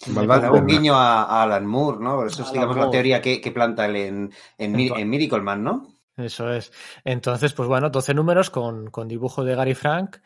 Un guiño a, a Alan Moore, ¿no? Eso es, Alan digamos, la Moore. teoría que, que planta él en, en, en Miracle Man, ¿no? Eso es. Entonces, pues bueno, 12 números con, con dibujo de Gary Frank.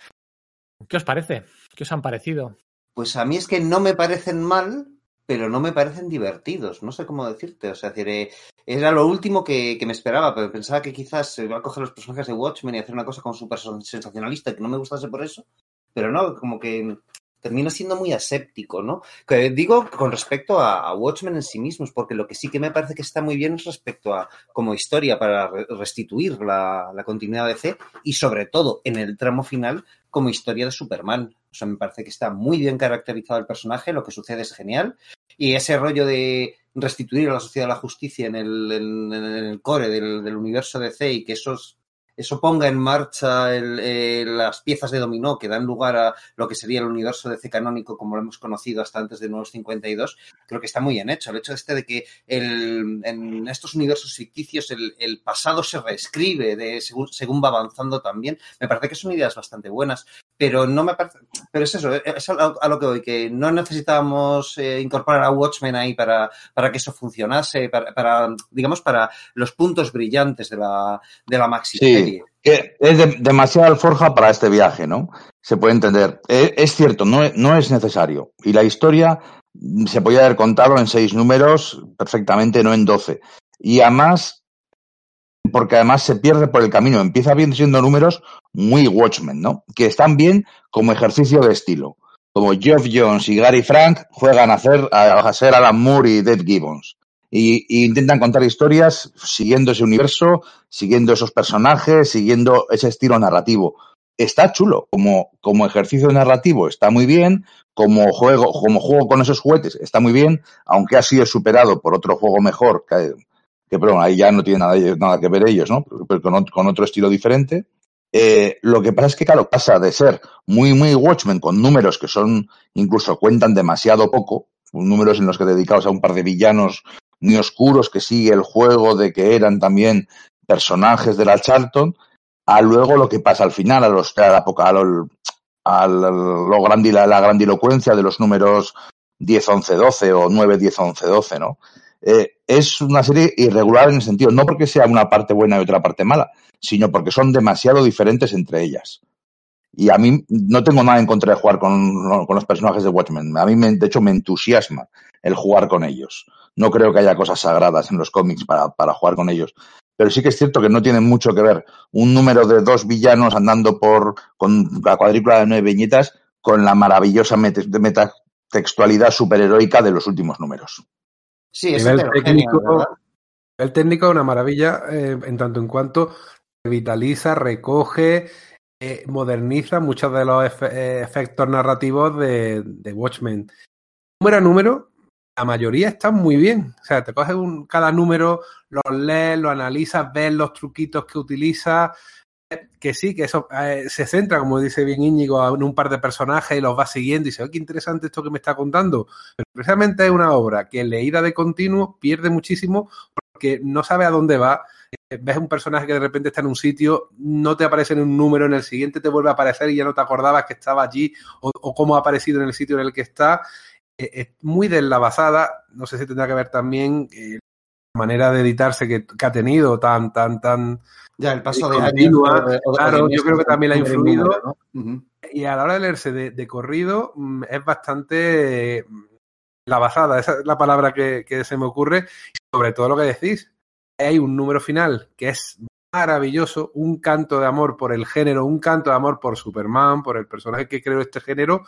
¿Qué os parece? ¿Qué os han parecido? Pues a mí es que no me parecen mal, pero no me parecen divertidos. No sé cómo decirte. O sea, decir, eh, era lo último que, que me esperaba, pero pensaba que quizás iba a coger los personajes de Watchmen y hacer una cosa como súper sensacionalista que no me gustase por eso. Pero no, como que termina siendo muy aséptico, ¿no? Que digo con respecto a, a Watchmen en sí mismos, porque lo que sí que me parece que está muy bien es respecto a como historia para re- restituir la, la continuidad de C y sobre todo en el tramo final como historia de Superman. O sea, me parece que está muy bien caracterizado el personaje, lo que sucede es genial. Y ese rollo de restituir a la sociedad de la justicia en el, en- en el core del, del universo DC y que esos, eso ponga en marcha el- eh, las piezas de dominó que dan lugar a lo que sería el universo DC canónico como lo hemos conocido hasta antes de Nuevos 52, creo que está muy bien hecho. El hecho este de que el- en estos universos ficticios el, el pasado se reescribe de, según, según va avanzando también, me parece que son ideas bastante buenas pero no me parece. Pero es eso, es a lo, que voy, que no necesitábamos eh, incorporar a Watchmen ahí para, para que eso funcionase, para, para, digamos, para los puntos brillantes de la, de la maxi Sí. Que es de- demasiada alforja para este viaje, ¿no? Se puede entender. Eh, es cierto, no, es- no es necesario. Y la historia mm, se podía haber contado en seis números perfectamente, no en doce. Y además, porque además se pierde por el camino. Empieza bien siendo números muy Watchmen, ¿no? Que están bien como ejercicio de estilo. Como Geoff Jones y Gary Frank juegan a, hacer, a, a ser Alan Moore y Dave Gibbons. Y, y intentan contar historias siguiendo ese universo, siguiendo esos personajes, siguiendo ese estilo narrativo. Está chulo, como, como ejercicio narrativo está muy bien, como juego, como juego con esos juguetes está muy bien, aunque ha sido superado por otro juego mejor, que, que pero ahí ya no tiene nada, nada que ver ellos, ¿no? Pero con, con otro estilo diferente. Eh, lo que pasa es que, claro, pasa de ser muy, muy Watchmen con números que son, incluso cuentan demasiado poco, números en los que dedicados a un par de villanos muy oscuros que sigue el juego de que eran también personajes de la Charlton, a luego lo que pasa al final, a los a la, a lo, a lo grandi, la, la grandilocuencia de los números 10, 11, 12 o 9, 10, 11, 12, ¿no? Eh, es una serie irregular en el sentido, no porque sea una parte buena y otra parte mala, sino porque son demasiado diferentes entre ellas. Y a mí no tengo nada en contra de jugar con, con los personajes de Watchmen. A mí, me, de hecho, me entusiasma el jugar con ellos. No creo que haya cosas sagradas en los cómics para, para jugar con ellos. Pero sí que es cierto que no tienen mucho que ver un número de dos villanos andando por con la cuadrícula de nueve viñetas con la maravillosa met metatextualidad superheroica de los últimos números. Sí, es nivel técnico, el técnico es una maravilla eh, en tanto en cuanto revitaliza, recoge, eh, moderniza muchos de los efe eh, efectos narrativos de, de, Watchmen. Número a número, la mayoría están muy bien. O sea, te coges un, cada número, los lees, lo analizas, ves los truquitos que utiliza. Que sí, que eso eh, se centra, como dice bien Íñigo, en un par de personajes y los va siguiendo y dice, oh, qué interesante esto que me está contando. Pero precisamente es una obra que leída de continuo pierde muchísimo porque no sabe a dónde va. Ves un personaje que de repente está en un sitio, no te aparece en un número, en el siguiente te vuelve a aparecer y ya no te acordabas que estaba allí o, o cómo ha aparecido en el sitio en el que está. Eh, es muy deslavazada, no sé si tendrá que ver también eh, la manera de editarse que, que, ha tenido tan, tan, tan... Ya, el paso de continua. años. De, claro, de yo creo que también la ha influido. ¿no? uh -huh. Y a la hora de leerse de, corrido mm, es bastante la basada, esa es la palabra que, que, se me ocurre, sobre todo lo que decís. Hay un número final que es maravilloso, un canto de amor por el género, un canto de amor por Superman, por el personaje que creó este género.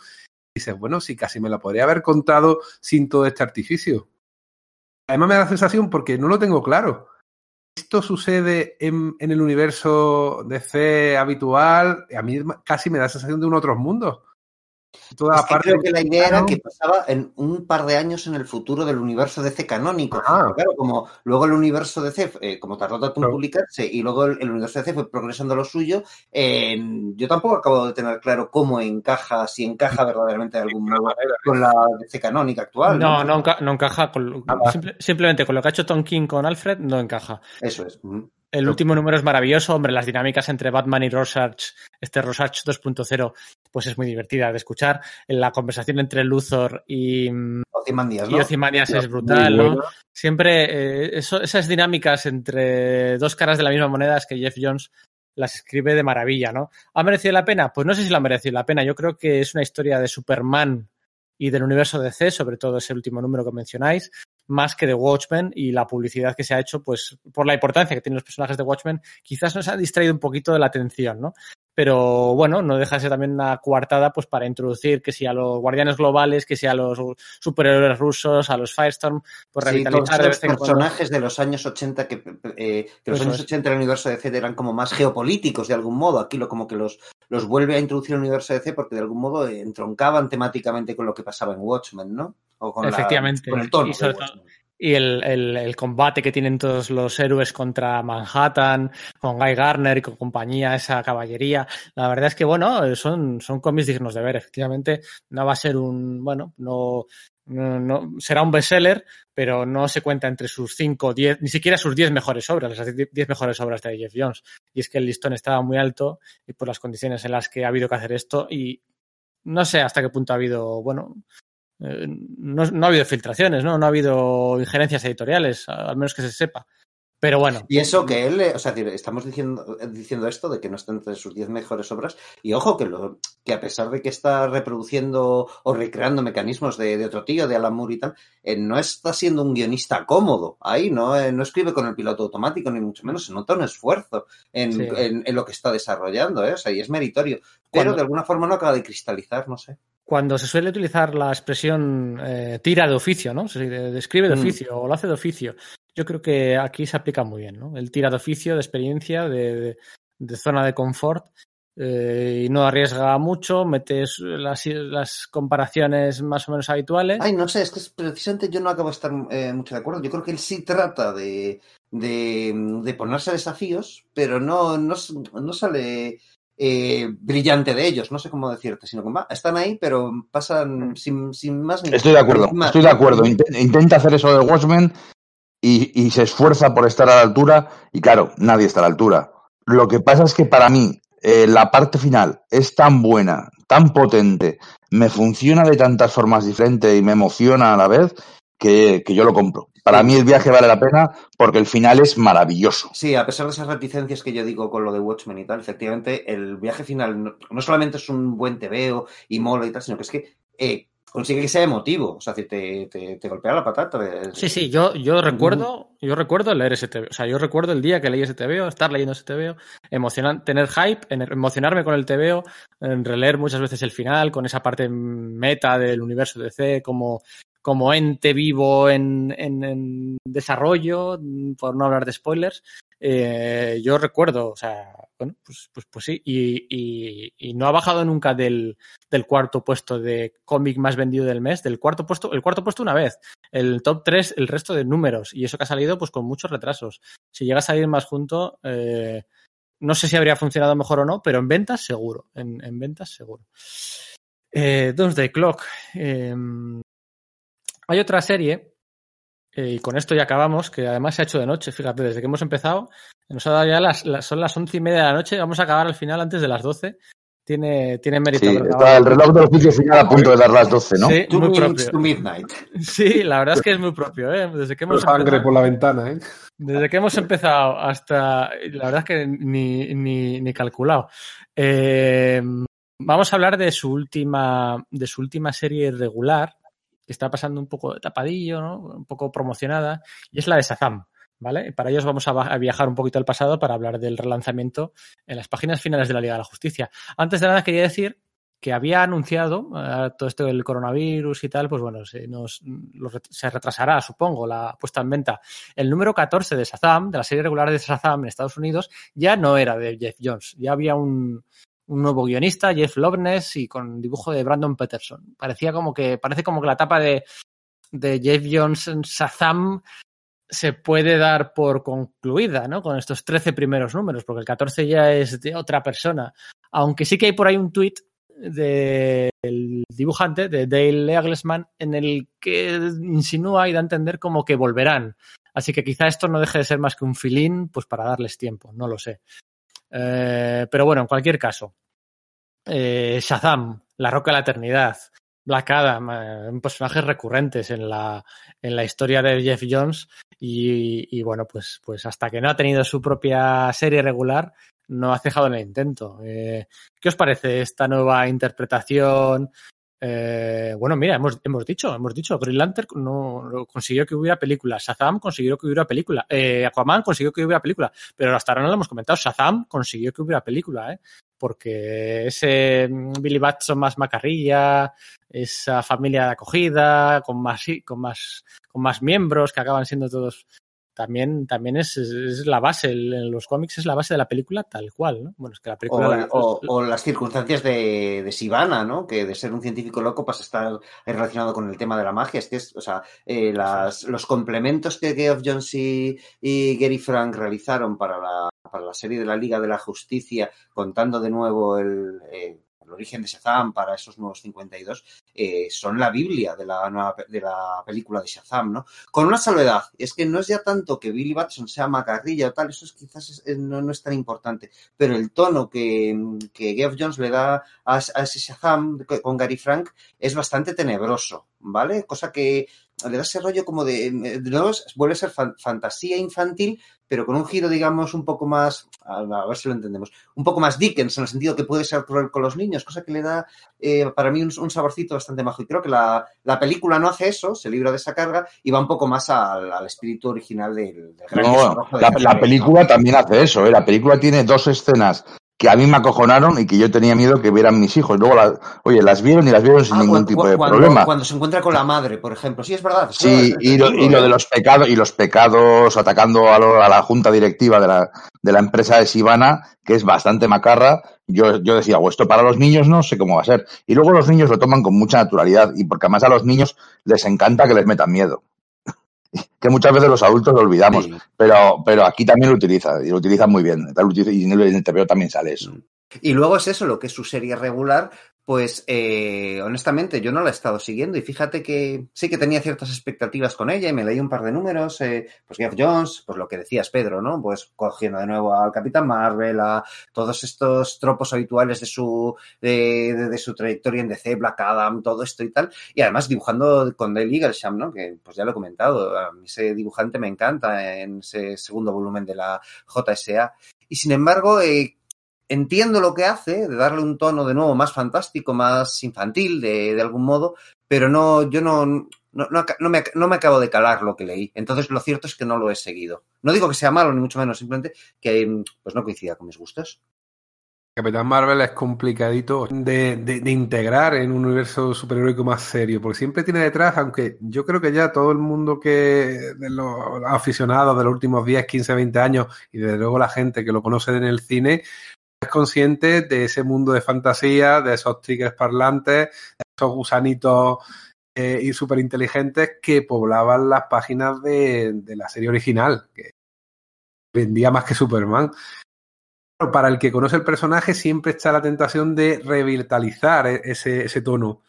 Dices, bueno, sí, casi me la podría haber contado sin todo este artificio. Además me da la sensación, porque no lo tengo claro, esto sucede en, en el universo DC habitual, a mí casi me da la sensación de un otros mundos. Toda es que parte creo que la idea era que pasaba en un par de años en el futuro del universo DC canónico. Ah. Claro, como luego el universo DC, eh, como tardó tanto en publicarse, y luego el, el, universo DC fue progresando lo suyo, eh, yo tampoco acabo de tener claro cómo encaja, si encaja verdaderamente de algún modo con la DC canónica actual. No, no, no, enca no encaja con, simple, simplemente con lo que ha hecho Tom King con Alfred, no encaja. Eso es. El último número es maravilloso, hombre, las dinámicas entre Batman y Rorschach, este Rorschach 2.0, pues es muy divertida de escuchar. La conversación entre Luthor y, Ozymandias, y ¿no? Ozymandias es brutal, ¿no? Siempre eh, eso- esas dinámicas entre dos caras de la misma moneda es que Jeff Jones las escribe de maravilla, ¿no? ¿Ha merecido la pena? Pues no sé si la ha merecido la pena. Yo creo que es una historia de Superman y del universo DC, sobre todo ese último número que mencionáis, más que de Watchmen y la publicidad que se ha hecho, pues por la importancia que tienen los personajes de Watchmen, quizás nos ha distraído un poquito de la atención, ¿no? Pero bueno, no deja de ser también una coartada pues para introducir que si a los guardianes globales, que si a los superhéroes rusos, a los Firestorm, pues Sí, revitalizar de los vez en cuando. personajes de los años 80 que, eh, que los Eso años es. 80 del universo DC eran como más geopolíticos de algún modo. Aquí lo como que los, los vuelve a introducir el universo DC porque de algún modo entroncaban temáticamente con lo que pasaba en Watchmen, ¿no? O con la- Efectivamente. con el tono. Y sobre de todo-. Y el, el- el combate que tienen todos los héroes contra Manhattan, con Guy Garner y con compañía, esa caballería. La verdad es que, bueno, son, son cómics dignos de ver. Efectivamente, no va a ser un, bueno, no, no, no- será un bestseller, pero no se cuenta entre sus 5, 10, ni siquiera sus 10 mejores obras, las 10 mejores obras de Jeff Jones. Y es que el listón estaba muy alto y por las condiciones en las que ha habido que hacer esto y no sé hasta qué punto ha habido, bueno, eh, no, no ha habido filtraciones, ¿no? No ha habido injerencias editoriales, al menos que se sepa. Pero bueno, Y eso que él, eh, o sea, estamos diciendo, diciendo esto de que no está entre sus 10 mejores obras, y ojo que, lo, que a pesar de que está reproduciendo o recreando mecanismos de, de otro tío, de Alan Moore y tal, eh, no está siendo un guionista cómodo ahí, ¿no? Eh, no escribe con el piloto automático, ni mucho menos, se nota un esfuerzo en, Sí. en- en lo que está desarrollando, ¿eh? O sea, y es meritorio, pero Cuando- de alguna forma no acaba de cristalizar, no sé. Cuando se suele utilizar la expresión eh, tira de oficio, ¿no? Se de- describe de Mm. oficio o lo hace de oficio. Yo creo que aquí se aplica muy bien, ¿no? El tira de oficio, de experiencia, de, de- de zona de confort eh, y no arriesga mucho, metes las, las comparaciones más o menos habituales. Ay, no sé, es que es- precisamente yo no acabo de estar eh, mucho de acuerdo. Yo creo que él sí trata de, de, de ponerse desafíos, pero no, no, no sale eh, brillante de ellos, no sé cómo decirte, sino que va- están ahí, pero pasan sin, sin más ni Estoy de acuerdo, más. estoy de acuerdo. Inte- Intenta hacer eso de Watchmen y, y se esfuerza por estar a la altura y claro, nadie está a la altura. Lo que pasa es que para mí eh, la parte final es tan buena, tan potente, me funciona de tantas formas diferentes y me emociona a la vez que, que yo lo compro. Para mí el viaje vale la pena porque el final es maravilloso. Sí, a pesar de esas reticencias que yo digo con lo de Watchmen y tal, efectivamente el viaje final no, no solamente es un buen tebeo y mola y tal, sino que es que eh, consigue que sea emotivo, o sea, te, te, te golpea la patata. de- Sí, sí, yo, yo recuerdo, yo recuerdo leer ese TVO. O sea, yo recuerdo el día que leí ese TVO, estar leyendo ese TVO, emocionar, tener hype, en- emocionarme con el TVO, releer muchas veces el final, con esa parte meta del universo DC, como, como ente vivo en, en, en desarrollo, por no hablar de spoilers. Eh, yo recuerdo, o sea, bueno, pues, pues, pues sí, y, y, y no ha bajado nunca del, del cuarto puesto de cómic más vendido del mes, del cuarto puesto, el cuarto puesto una vez, el top 3 el resto de números, y eso que ha salido pues con muchos retrasos. Si llega a salir más junto, eh, no sé si habría funcionado mejor o no, pero en ventas seguro, en, en ventas seguro. Eh, Doomsday Clock. Eh, hay otra serie, eh, y con esto ya acabamos, que además se ha hecho de noche, fíjate, desde que hemos empezado, nos ha dado ya las, las- son las once y media de la noche, vamos a acabar al final antes de las doce. Tiene, tiene mérito. Sí, está el reloj del oficio final a punto de dar las 12, ¿no? Sí, Two muy propio. to midnight. Sí, la verdad es que es muy propio, ¿eh? Desde que hemos Sangre empezado, por la ventana, ¿eh? desde que hemos empezado hasta. La verdad es que ni, ni, ni calculado. Eh, vamos a hablar de su última. de su última serie regular, que está pasando un poco de tapadillo, ¿no? Un poco promocionada, y es la de Shazam. ¿Vale? Para ellos vamos a, viajar un poquito al pasado para hablar del relanzamiento en las páginas finales de la Liga de la Justicia. Antes de nada quería decir que había anunciado eh, todo esto del coronavirus y tal, pues bueno, se, nos, se retrasará, supongo, la puesta en venta. El número 14 de Shazam, de la serie regular de Shazam en Estados Unidos, ya no era de Jeff Jones, ya había un, un nuevo guionista, Jeff Loveness, y con dibujo de Brandon Peterson. Parecía como que, parece como que la etapa de, de Jeff Jones en Shazam se puede dar por concluida, ¿no? Con estos 13 primeros números, porque el 14 ya es de otra persona. Aunque sí que hay por ahí un tuit del dibujante, de Dale Eaglesman, en el que insinúa y da a entender como que volverán Así que quizá esto no deje de ser más que un filín, pues para darles tiempo, no lo sé. Eh, pero bueno, en cualquier caso, eh, Shazam, la Roca de la Eternidad, Black Adam, eh, personajes recurrentes en la, en la historia de Jeff Jones y, y, bueno, pues, pues hasta que no ha tenido su propia serie regular, no ha cejado en el intento. Eh, ¿Qué os parece esta nueva interpretación? Eh, bueno, mira, hemos, hemos dicho, hemos dicho, Green Lantern no, no consiguió que hubiera película, Shazam consiguió que hubiera película, eh, Aquaman consiguió que hubiera película, pero hasta ahora no lo hemos comentado, Shazam consiguió que hubiera película, ¿eh? porque ese mm, Billy Batson más macarrilla, esa familia de acogida, con más, con más, con más miembros que acaban siendo todos también, también es, es la base, en los cómics es la base de la película tal cual, ¿no? Bueno, es que la película... O, la- o- o las circunstancias de, de Sivana, ¿no? Que de ser un científico loco pasa a estar relacionado con el tema de la magia. Es que es, o sea, eh, las- los complementos que Geoff Jones y, y Gary Frank realizaron para la, para la serie de la Liga de la Justicia, contando de nuevo el, eh, el origen de Shazam para esos nuevos 52, eh, son la Biblia de la, nueva de la película de Shazam, ¿no? Con una salvedad, es que no es ya tanto que Billy Batson sea macarrilla o tal, eso es, quizás es- eh, no, no es tan importante pero el tono que, que Geoff Jones le da a, a ese Shazam con Gary Frank es bastante tenebroso, ¿vale? Cosa que le da ese rollo como de, de nuevo, vuelve a ser fan- fantasía infantil, pero con un giro, digamos, un poco más, a, ver si lo entendemos, un poco más Dickens, en el sentido que puede ser cruel con los niños, cosa que le da eh, para mí un, un saborcito bastante majo. Y creo que la, la película no hace eso, se libra de esa carga y va un poco más al, al espíritu original del, del gran No, rojo de la, la película también hace eso, ¿eh? La película tiene dos escenas que a mí me acojonaron y que yo tenía miedo que vieran mis hijos. Luego, las, oye, las vieron y las vieron sin Ah, ningún cuando, tipo de cuando- problema. cuando se encuentra con la madre, por ejemplo. Sí, es verdad. es Sí, y lo, y lo de los pecados y los pecados atacando a, lo- a la junta directiva de la, de la empresa de Sivana, que es bastante macarra. Yo, yo decía, o esto para los niños no sé cómo va a ser. Y luego los niños lo toman con mucha naturalidad y porque además a los niños les encanta que les metan miedo. Que muchas veces los adultos lo olvidamos, Sí. pero, pero aquí también lo utiliza y lo utiliza muy bien. Y en el, TVO también sale eso. Y luego es eso, lo que es su serie regular, pues eh, honestamente yo no la he estado siguiendo y fíjate que sí que tenía ciertas expectativas con ella y me leí un par de números, eh, pues Geoff Jones, pues lo que decías Pedro, ¿no? Pues cogiendo de nuevo al Capitán Marvel, a todos estos tropos habituales de su, de, de- de su trayectoria en DC, Black Adam, todo esto y tal, y además dibujando con Dale Eaglesham, ¿no? Que pues ya lo he comentado, a mí ese dibujante me encanta en ese segundo volumen de la JSA. Y sin embargo, eh, entiendo lo que hace, de darle un tono de nuevo más fantástico, más infantil, de, de algún modo, pero no, yo no, no, no, me, no me acabo de calar lo que leí. Entonces, lo cierto es que no lo he seguido. No digo que sea malo, ni mucho menos, simplemente que pues no coincida con mis gustos. Capitán Marvel es complicadito de, de- de integrar en un universo superheroico más serio, porque siempre tiene detrás, aunque yo creo que ya todo el mundo que de los aficionados de los últimos 10, 15, 20 años y desde luego la gente que lo conoce en el cine consciente de ese mundo de fantasía, de esos tigres parlantes, de esos gusanitos eh, y súper inteligentes que poblaban las páginas de, de la serie original, que vendía más que Superman para el que conoce el personaje siempre está la tentación de revitalizar e- ese, ese tono,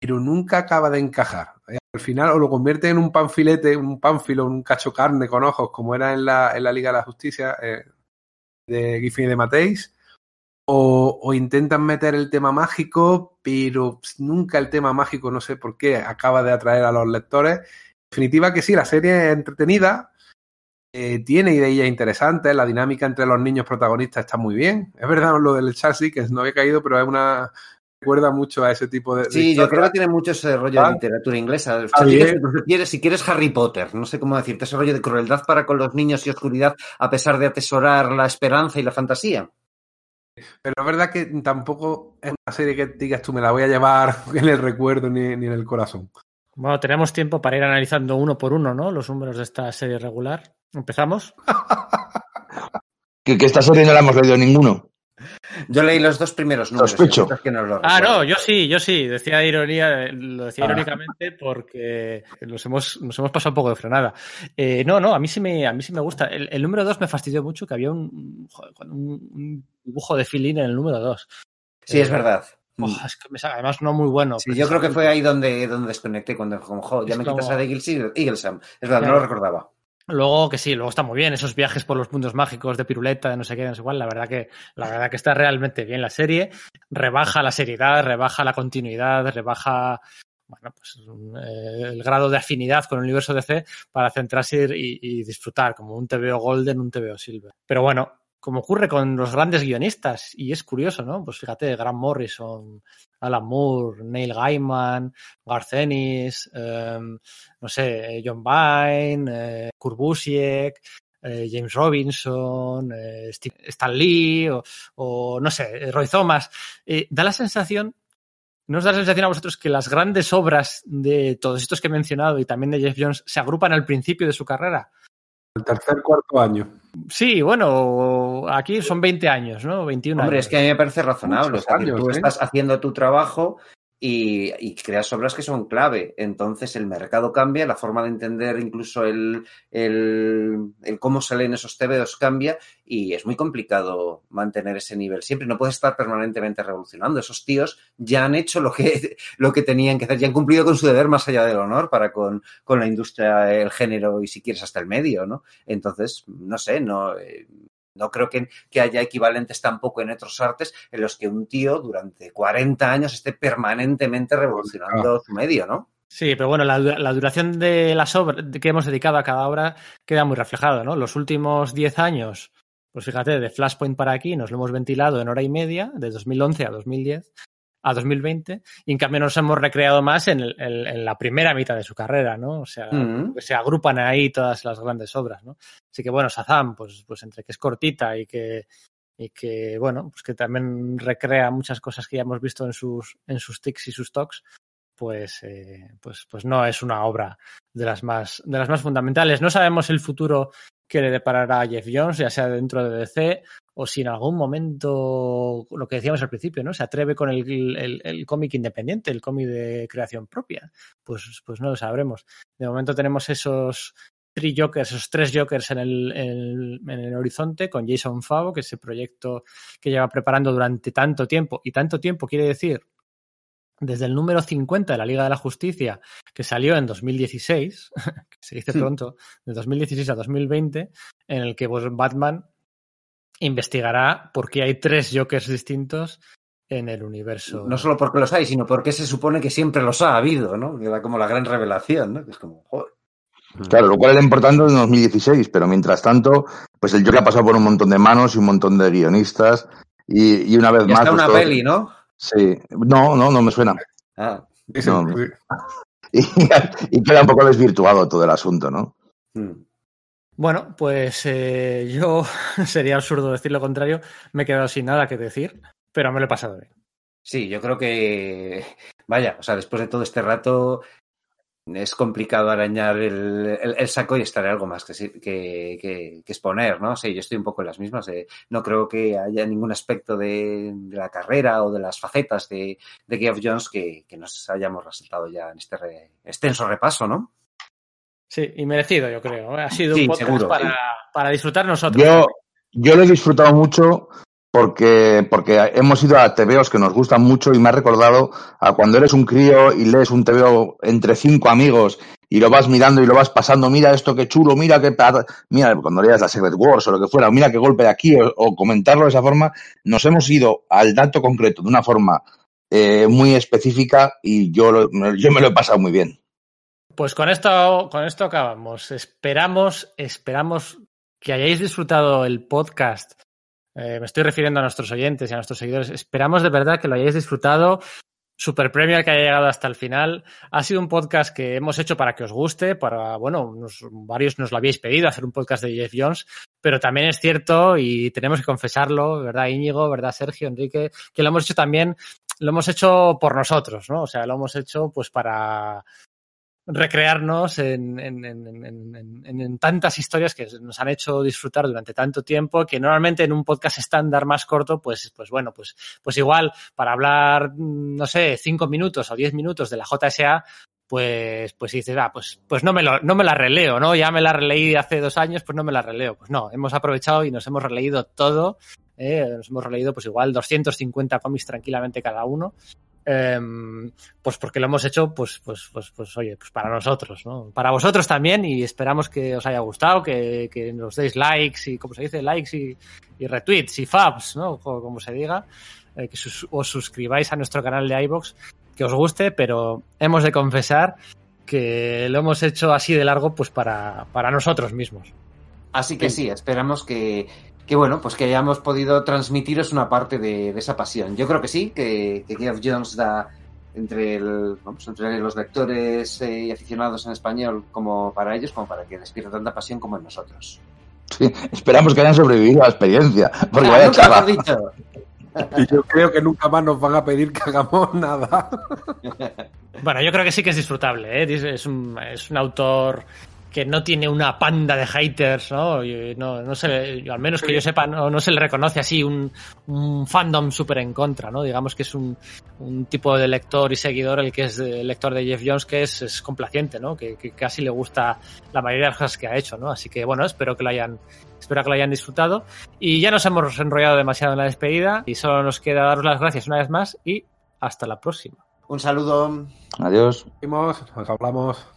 pero nunca acaba de encajar. Eh, Al final o lo convierte en un panfilete, un pánfilo, un cacho carne con ojos, como era en la, en la Liga de la Justicia eh, de Giffen y de Mateis, o, o intentan meter el tema mágico, pero nunca el tema mágico, no sé por qué, acaba de atraer a los lectores. En definitiva que sí, la serie es entretenida, eh, tiene ideas interesantes, la dinámica entre los niños protagonistas está muy bien. Es verdad lo del Charles Dickens, no había caído, pero es una recuerda mucho a ese tipo de, de Sí, yo historia. creo que tiene mucho ese rollo Ah. de literatura inglesa. Ah, si, quieres, bien. incluso quieres- si quieres Harry Potter, no sé cómo decirte, ese rollo de crueldad para con los niños y oscuridad a pesar de atesorar la esperanza y la fantasía. Pero es verdad que tampoco es una serie que digas tú me la voy a llevar en el recuerdo ni, ni en el corazón. Bueno, tenemos tiempo para ir analizando uno por uno, ¿no? Los números de esta serie regular. ¿Empezamos? Que, que esta serie no la hemos leído ninguno. Yo leí los dos primeros números. Sospecho. que no lo Ah, no, yo sí, yo sí. Decía de ironía, lo decía Ah. irónicamente porque nos hemos, nos hemos pasado un poco de frenada. Eh, no, no, a mí sí me, a mí sí me gusta. El, el número 2 me fastidió mucho que había un, joder, un, un dibujo de feeling en el número 2. Sí, es verdad. es que me saca, además no muy bueno. Sí, yo creo que fue ahí donde, donde desconecté cuando como, jo, ya Es me como- quitas a Eagles Eaglesham. Es verdad, Claro. no lo recordaba. Luego que sí, luego está muy bien, esos viajes por los puntos mágicos de piruleta, de no sé qué, no sé cuál, la verdad que, la verdad que está realmente bien la serie, rebaja la seriedad, rebaja la continuidad, rebaja bueno, pues eh, el grado de afinidad con el universo DC para centrarse y, y disfrutar como un TVO Golden, un TVO Silver. Pero bueno, como ocurre con los grandes guionistas, y es curioso, ¿no? Pues fíjate, Grant Morrison, Alan Moore, Neil Gaiman, Garth Ennis, eh, no sé, John Vine, eh, eh, James Robinson, eh, Steve, Stan Lee, o, o, no sé, Roy Thomas. Eh, da la sensación, ¿no da la sensación a vosotros que las grandes obras de todos estos que he mencionado y también de Jeff Jones se agrupan al principio de su carrera? El tercer, cuarto año. Sí, bueno, aquí son 20 años, ¿no? 21 Hombre, años. es que a mí me parece razonable. O sea, que años, tú ¿eh? estás haciendo tu trabajo y, y creas obras que son clave. Entonces el mercado cambia, la forma de entender incluso el, el, el cómo se leen esos TVOs cambia y es muy complicado mantener ese nivel. Siempre no puedes estar permanentemente revolucionando. Esos tíos ya han hecho lo que, lo que tenían que hacer, ya han cumplido con su deber más allá del honor para con, con la industria, el género y si quieres hasta el medio, ¿no? Entonces, no sé, no, eh, no creo que, que, haya equivalentes tampoco en otros artes en los que un tío durante 40 años esté permanentemente revolucionando su medio, ¿no? Sí, pero bueno, la, la, duración de las obras que hemos dedicado a cada obra queda muy reflejado, ¿no? Los últimos 10 años, pues fíjate, de Flashpoint para aquí nos lo hemos ventilado en hora y media, de 2011 a 2010 a 2020, y en cambio nos hemos recreado más en, el, en, en la primera mitad de su carrera, ¿no? O sea, mm -hmm. se agrupan ahí todas las grandes obras, ¿no? Así que bueno, Shazam, pues, pues entre que es cortita y que, y que, bueno, pues que también recrea muchas cosas que ya hemos visto en sus, en sus tics y sus talks, pues, eh, pues, pues no es una obra de las más, de las más fundamentales. No sabemos el futuro que le deparará a Jeff Jones, ya sea dentro de DC o si en algún momento, lo que decíamos al principio, ¿no? Se atreve con el, el, el cómic independiente, el cómic de creación propia. Pues, pues no lo sabremos. De momento tenemos esos tres Jokers, esos tres Jokers en el, en, en el horizonte con Jason Favo, que es ese proyecto que lleva preparando durante tanto tiempo. Y tanto tiempo quiere decir desde el número 50 de la Liga de la Justicia, que salió en 2016, que se dice pronto, de 2016 a 2020, en el que pues, Batman investigará por qué hay tres Jokers distintos en el universo. No solo porque los hay, sino porque se supone que siempre los ha habido, ¿no? Que da como la gran revelación, ¿no? Que es como, joder. Claro, lo cual era importante en 2016, pero mientras tanto, pues el Joker ha pasado por un montón de manos y un montón de guionistas y, y una vez y más... Hasta pues, una todo... peli, ¿no? Sí, no, no, no me suena. Ah. No, no. Y, y, queda un poco desvirtuado todo el asunto, ¿no? Hmm. Bueno, pues eh, yo sería absurdo decir lo contrario, me he quedado sin nada que decir, pero me lo he pasado bien. Sí, yo creo que, vaya, o sea, después de todo este rato es complicado arañar el, el, el saco y estaré algo más que, que, que, que, exponer, ¿no? Sí, yo estoy un poco en las mismas. Eh, no creo que haya ningún aspecto de, de, la carrera o de las facetas de, de Geoff Jones que, que, nos hayamos resaltado ya en este re, extenso repaso, ¿no? Sí, y merecido, yo creo. Ha sido sí, un podcast seguro, para, sí. para, disfrutar nosotros. Yo, yo lo he disfrutado mucho porque, porque hemos ido a TVOs que nos gustan mucho y me ha recordado a cuando eres un crío y lees un TVO entre cinco amigos y lo vas mirando y lo vas pasando, mira esto qué chulo, mira qué mira cuando leas la Secret Wars o lo que fuera, mira qué golpe de aquí o, o comentarlo de esa forma, nos hemos ido al dato concreto de una forma eh, muy específica y yo, lo, yo me lo he pasado muy bien. Pues con esto, con esto acabamos. Esperamos, esperamos que hayáis disfrutado el podcast eh, me estoy refiriendo a nuestros oyentes y a nuestros seguidores. Esperamos de verdad que lo hayáis disfrutado. Super premio que haya llegado hasta el final. Ha sido un podcast que hemos hecho para que os guste, para, bueno, varios nos lo habíais pedido, hacer un podcast de Jeff Jones, pero también es cierto, y tenemos que confesarlo, ¿verdad, Íñigo? ¿Verdad, Sergio, Enrique? Que lo hemos hecho también, lo hemos hecho por nosotros, ¿no? O sea, lo hemos hecho pues para, recrearnos en, en, en, en, tantas historias que nos han hecho disfrutar durante tanto tiempo que normalmente en un podcast estándar más corto, pues, pues bueno, pues, pues igual para hablar, no sé, cinco minutos o diez minutos de la JSA, pues, pues dices, ah, pues, pues no me lo, no me la releo, ¿no? Ya me la releí hace dos años, pues no me la releo. Pues no, hemos aprovechado y nos hemos releído todo, eh, nos hemos releído pues igual 250 cómics tranquilamente cada uno em, pues porque lo hemos hecho, pues, pues, pues, pues, oye, pues para nosotros, ¿no? Para vosotros también y esperamos que os haya gustado, que, que nos deis likes y, como se dice, likes y, y retweets y fabs, ¿no? O como se diga, eh, que sus- os suscribáis a nuestro canal de iVoox, que os guste, pero hemos de confesar que lo hemos hecho así de largo, pues para, para nosotros mismos. Así que sí, esperamos que, que bueno, pues que hayamos podido transmitiros una parte de, de esa pasión. Yo creo que sí, que, que Geoff Jones da entre, el, vamos, entre los lectores eh, y aficionados en español como para ellos, como para que despierta tanta pasión como en nosotros. Sí, esperamos que hayan sobrevivido a la experiencia. Porque Ah, vaya nunca dicho. Y yo creo que nunca más nos van a pedir que hagamos nada. Bueno, yo creo que sí que es disfrutable, ¿eh? Es un, es un autor que no tiene una panda de haters, ¿no? Y no, no se al menos que yo sepa, no, no se le reconoce así un, un fandom súper en contra, ¿no? Digamos que es un, un tipo de lector y seguidor el que es el lector de Jeff Jones que es, es complaciente, ¿no? Que, que casi le gusta la mayoría de las cosas que ha hecho, ¿no? Así que bueno, espero que lo hayan, espero que lo hayan disfrutado. Y ya nos hemos enrollado demasiado en la despedida y solo nos queda daros las gracias una vez más y hasta la próxima. Un saludo. Adiós. Nos hablamos.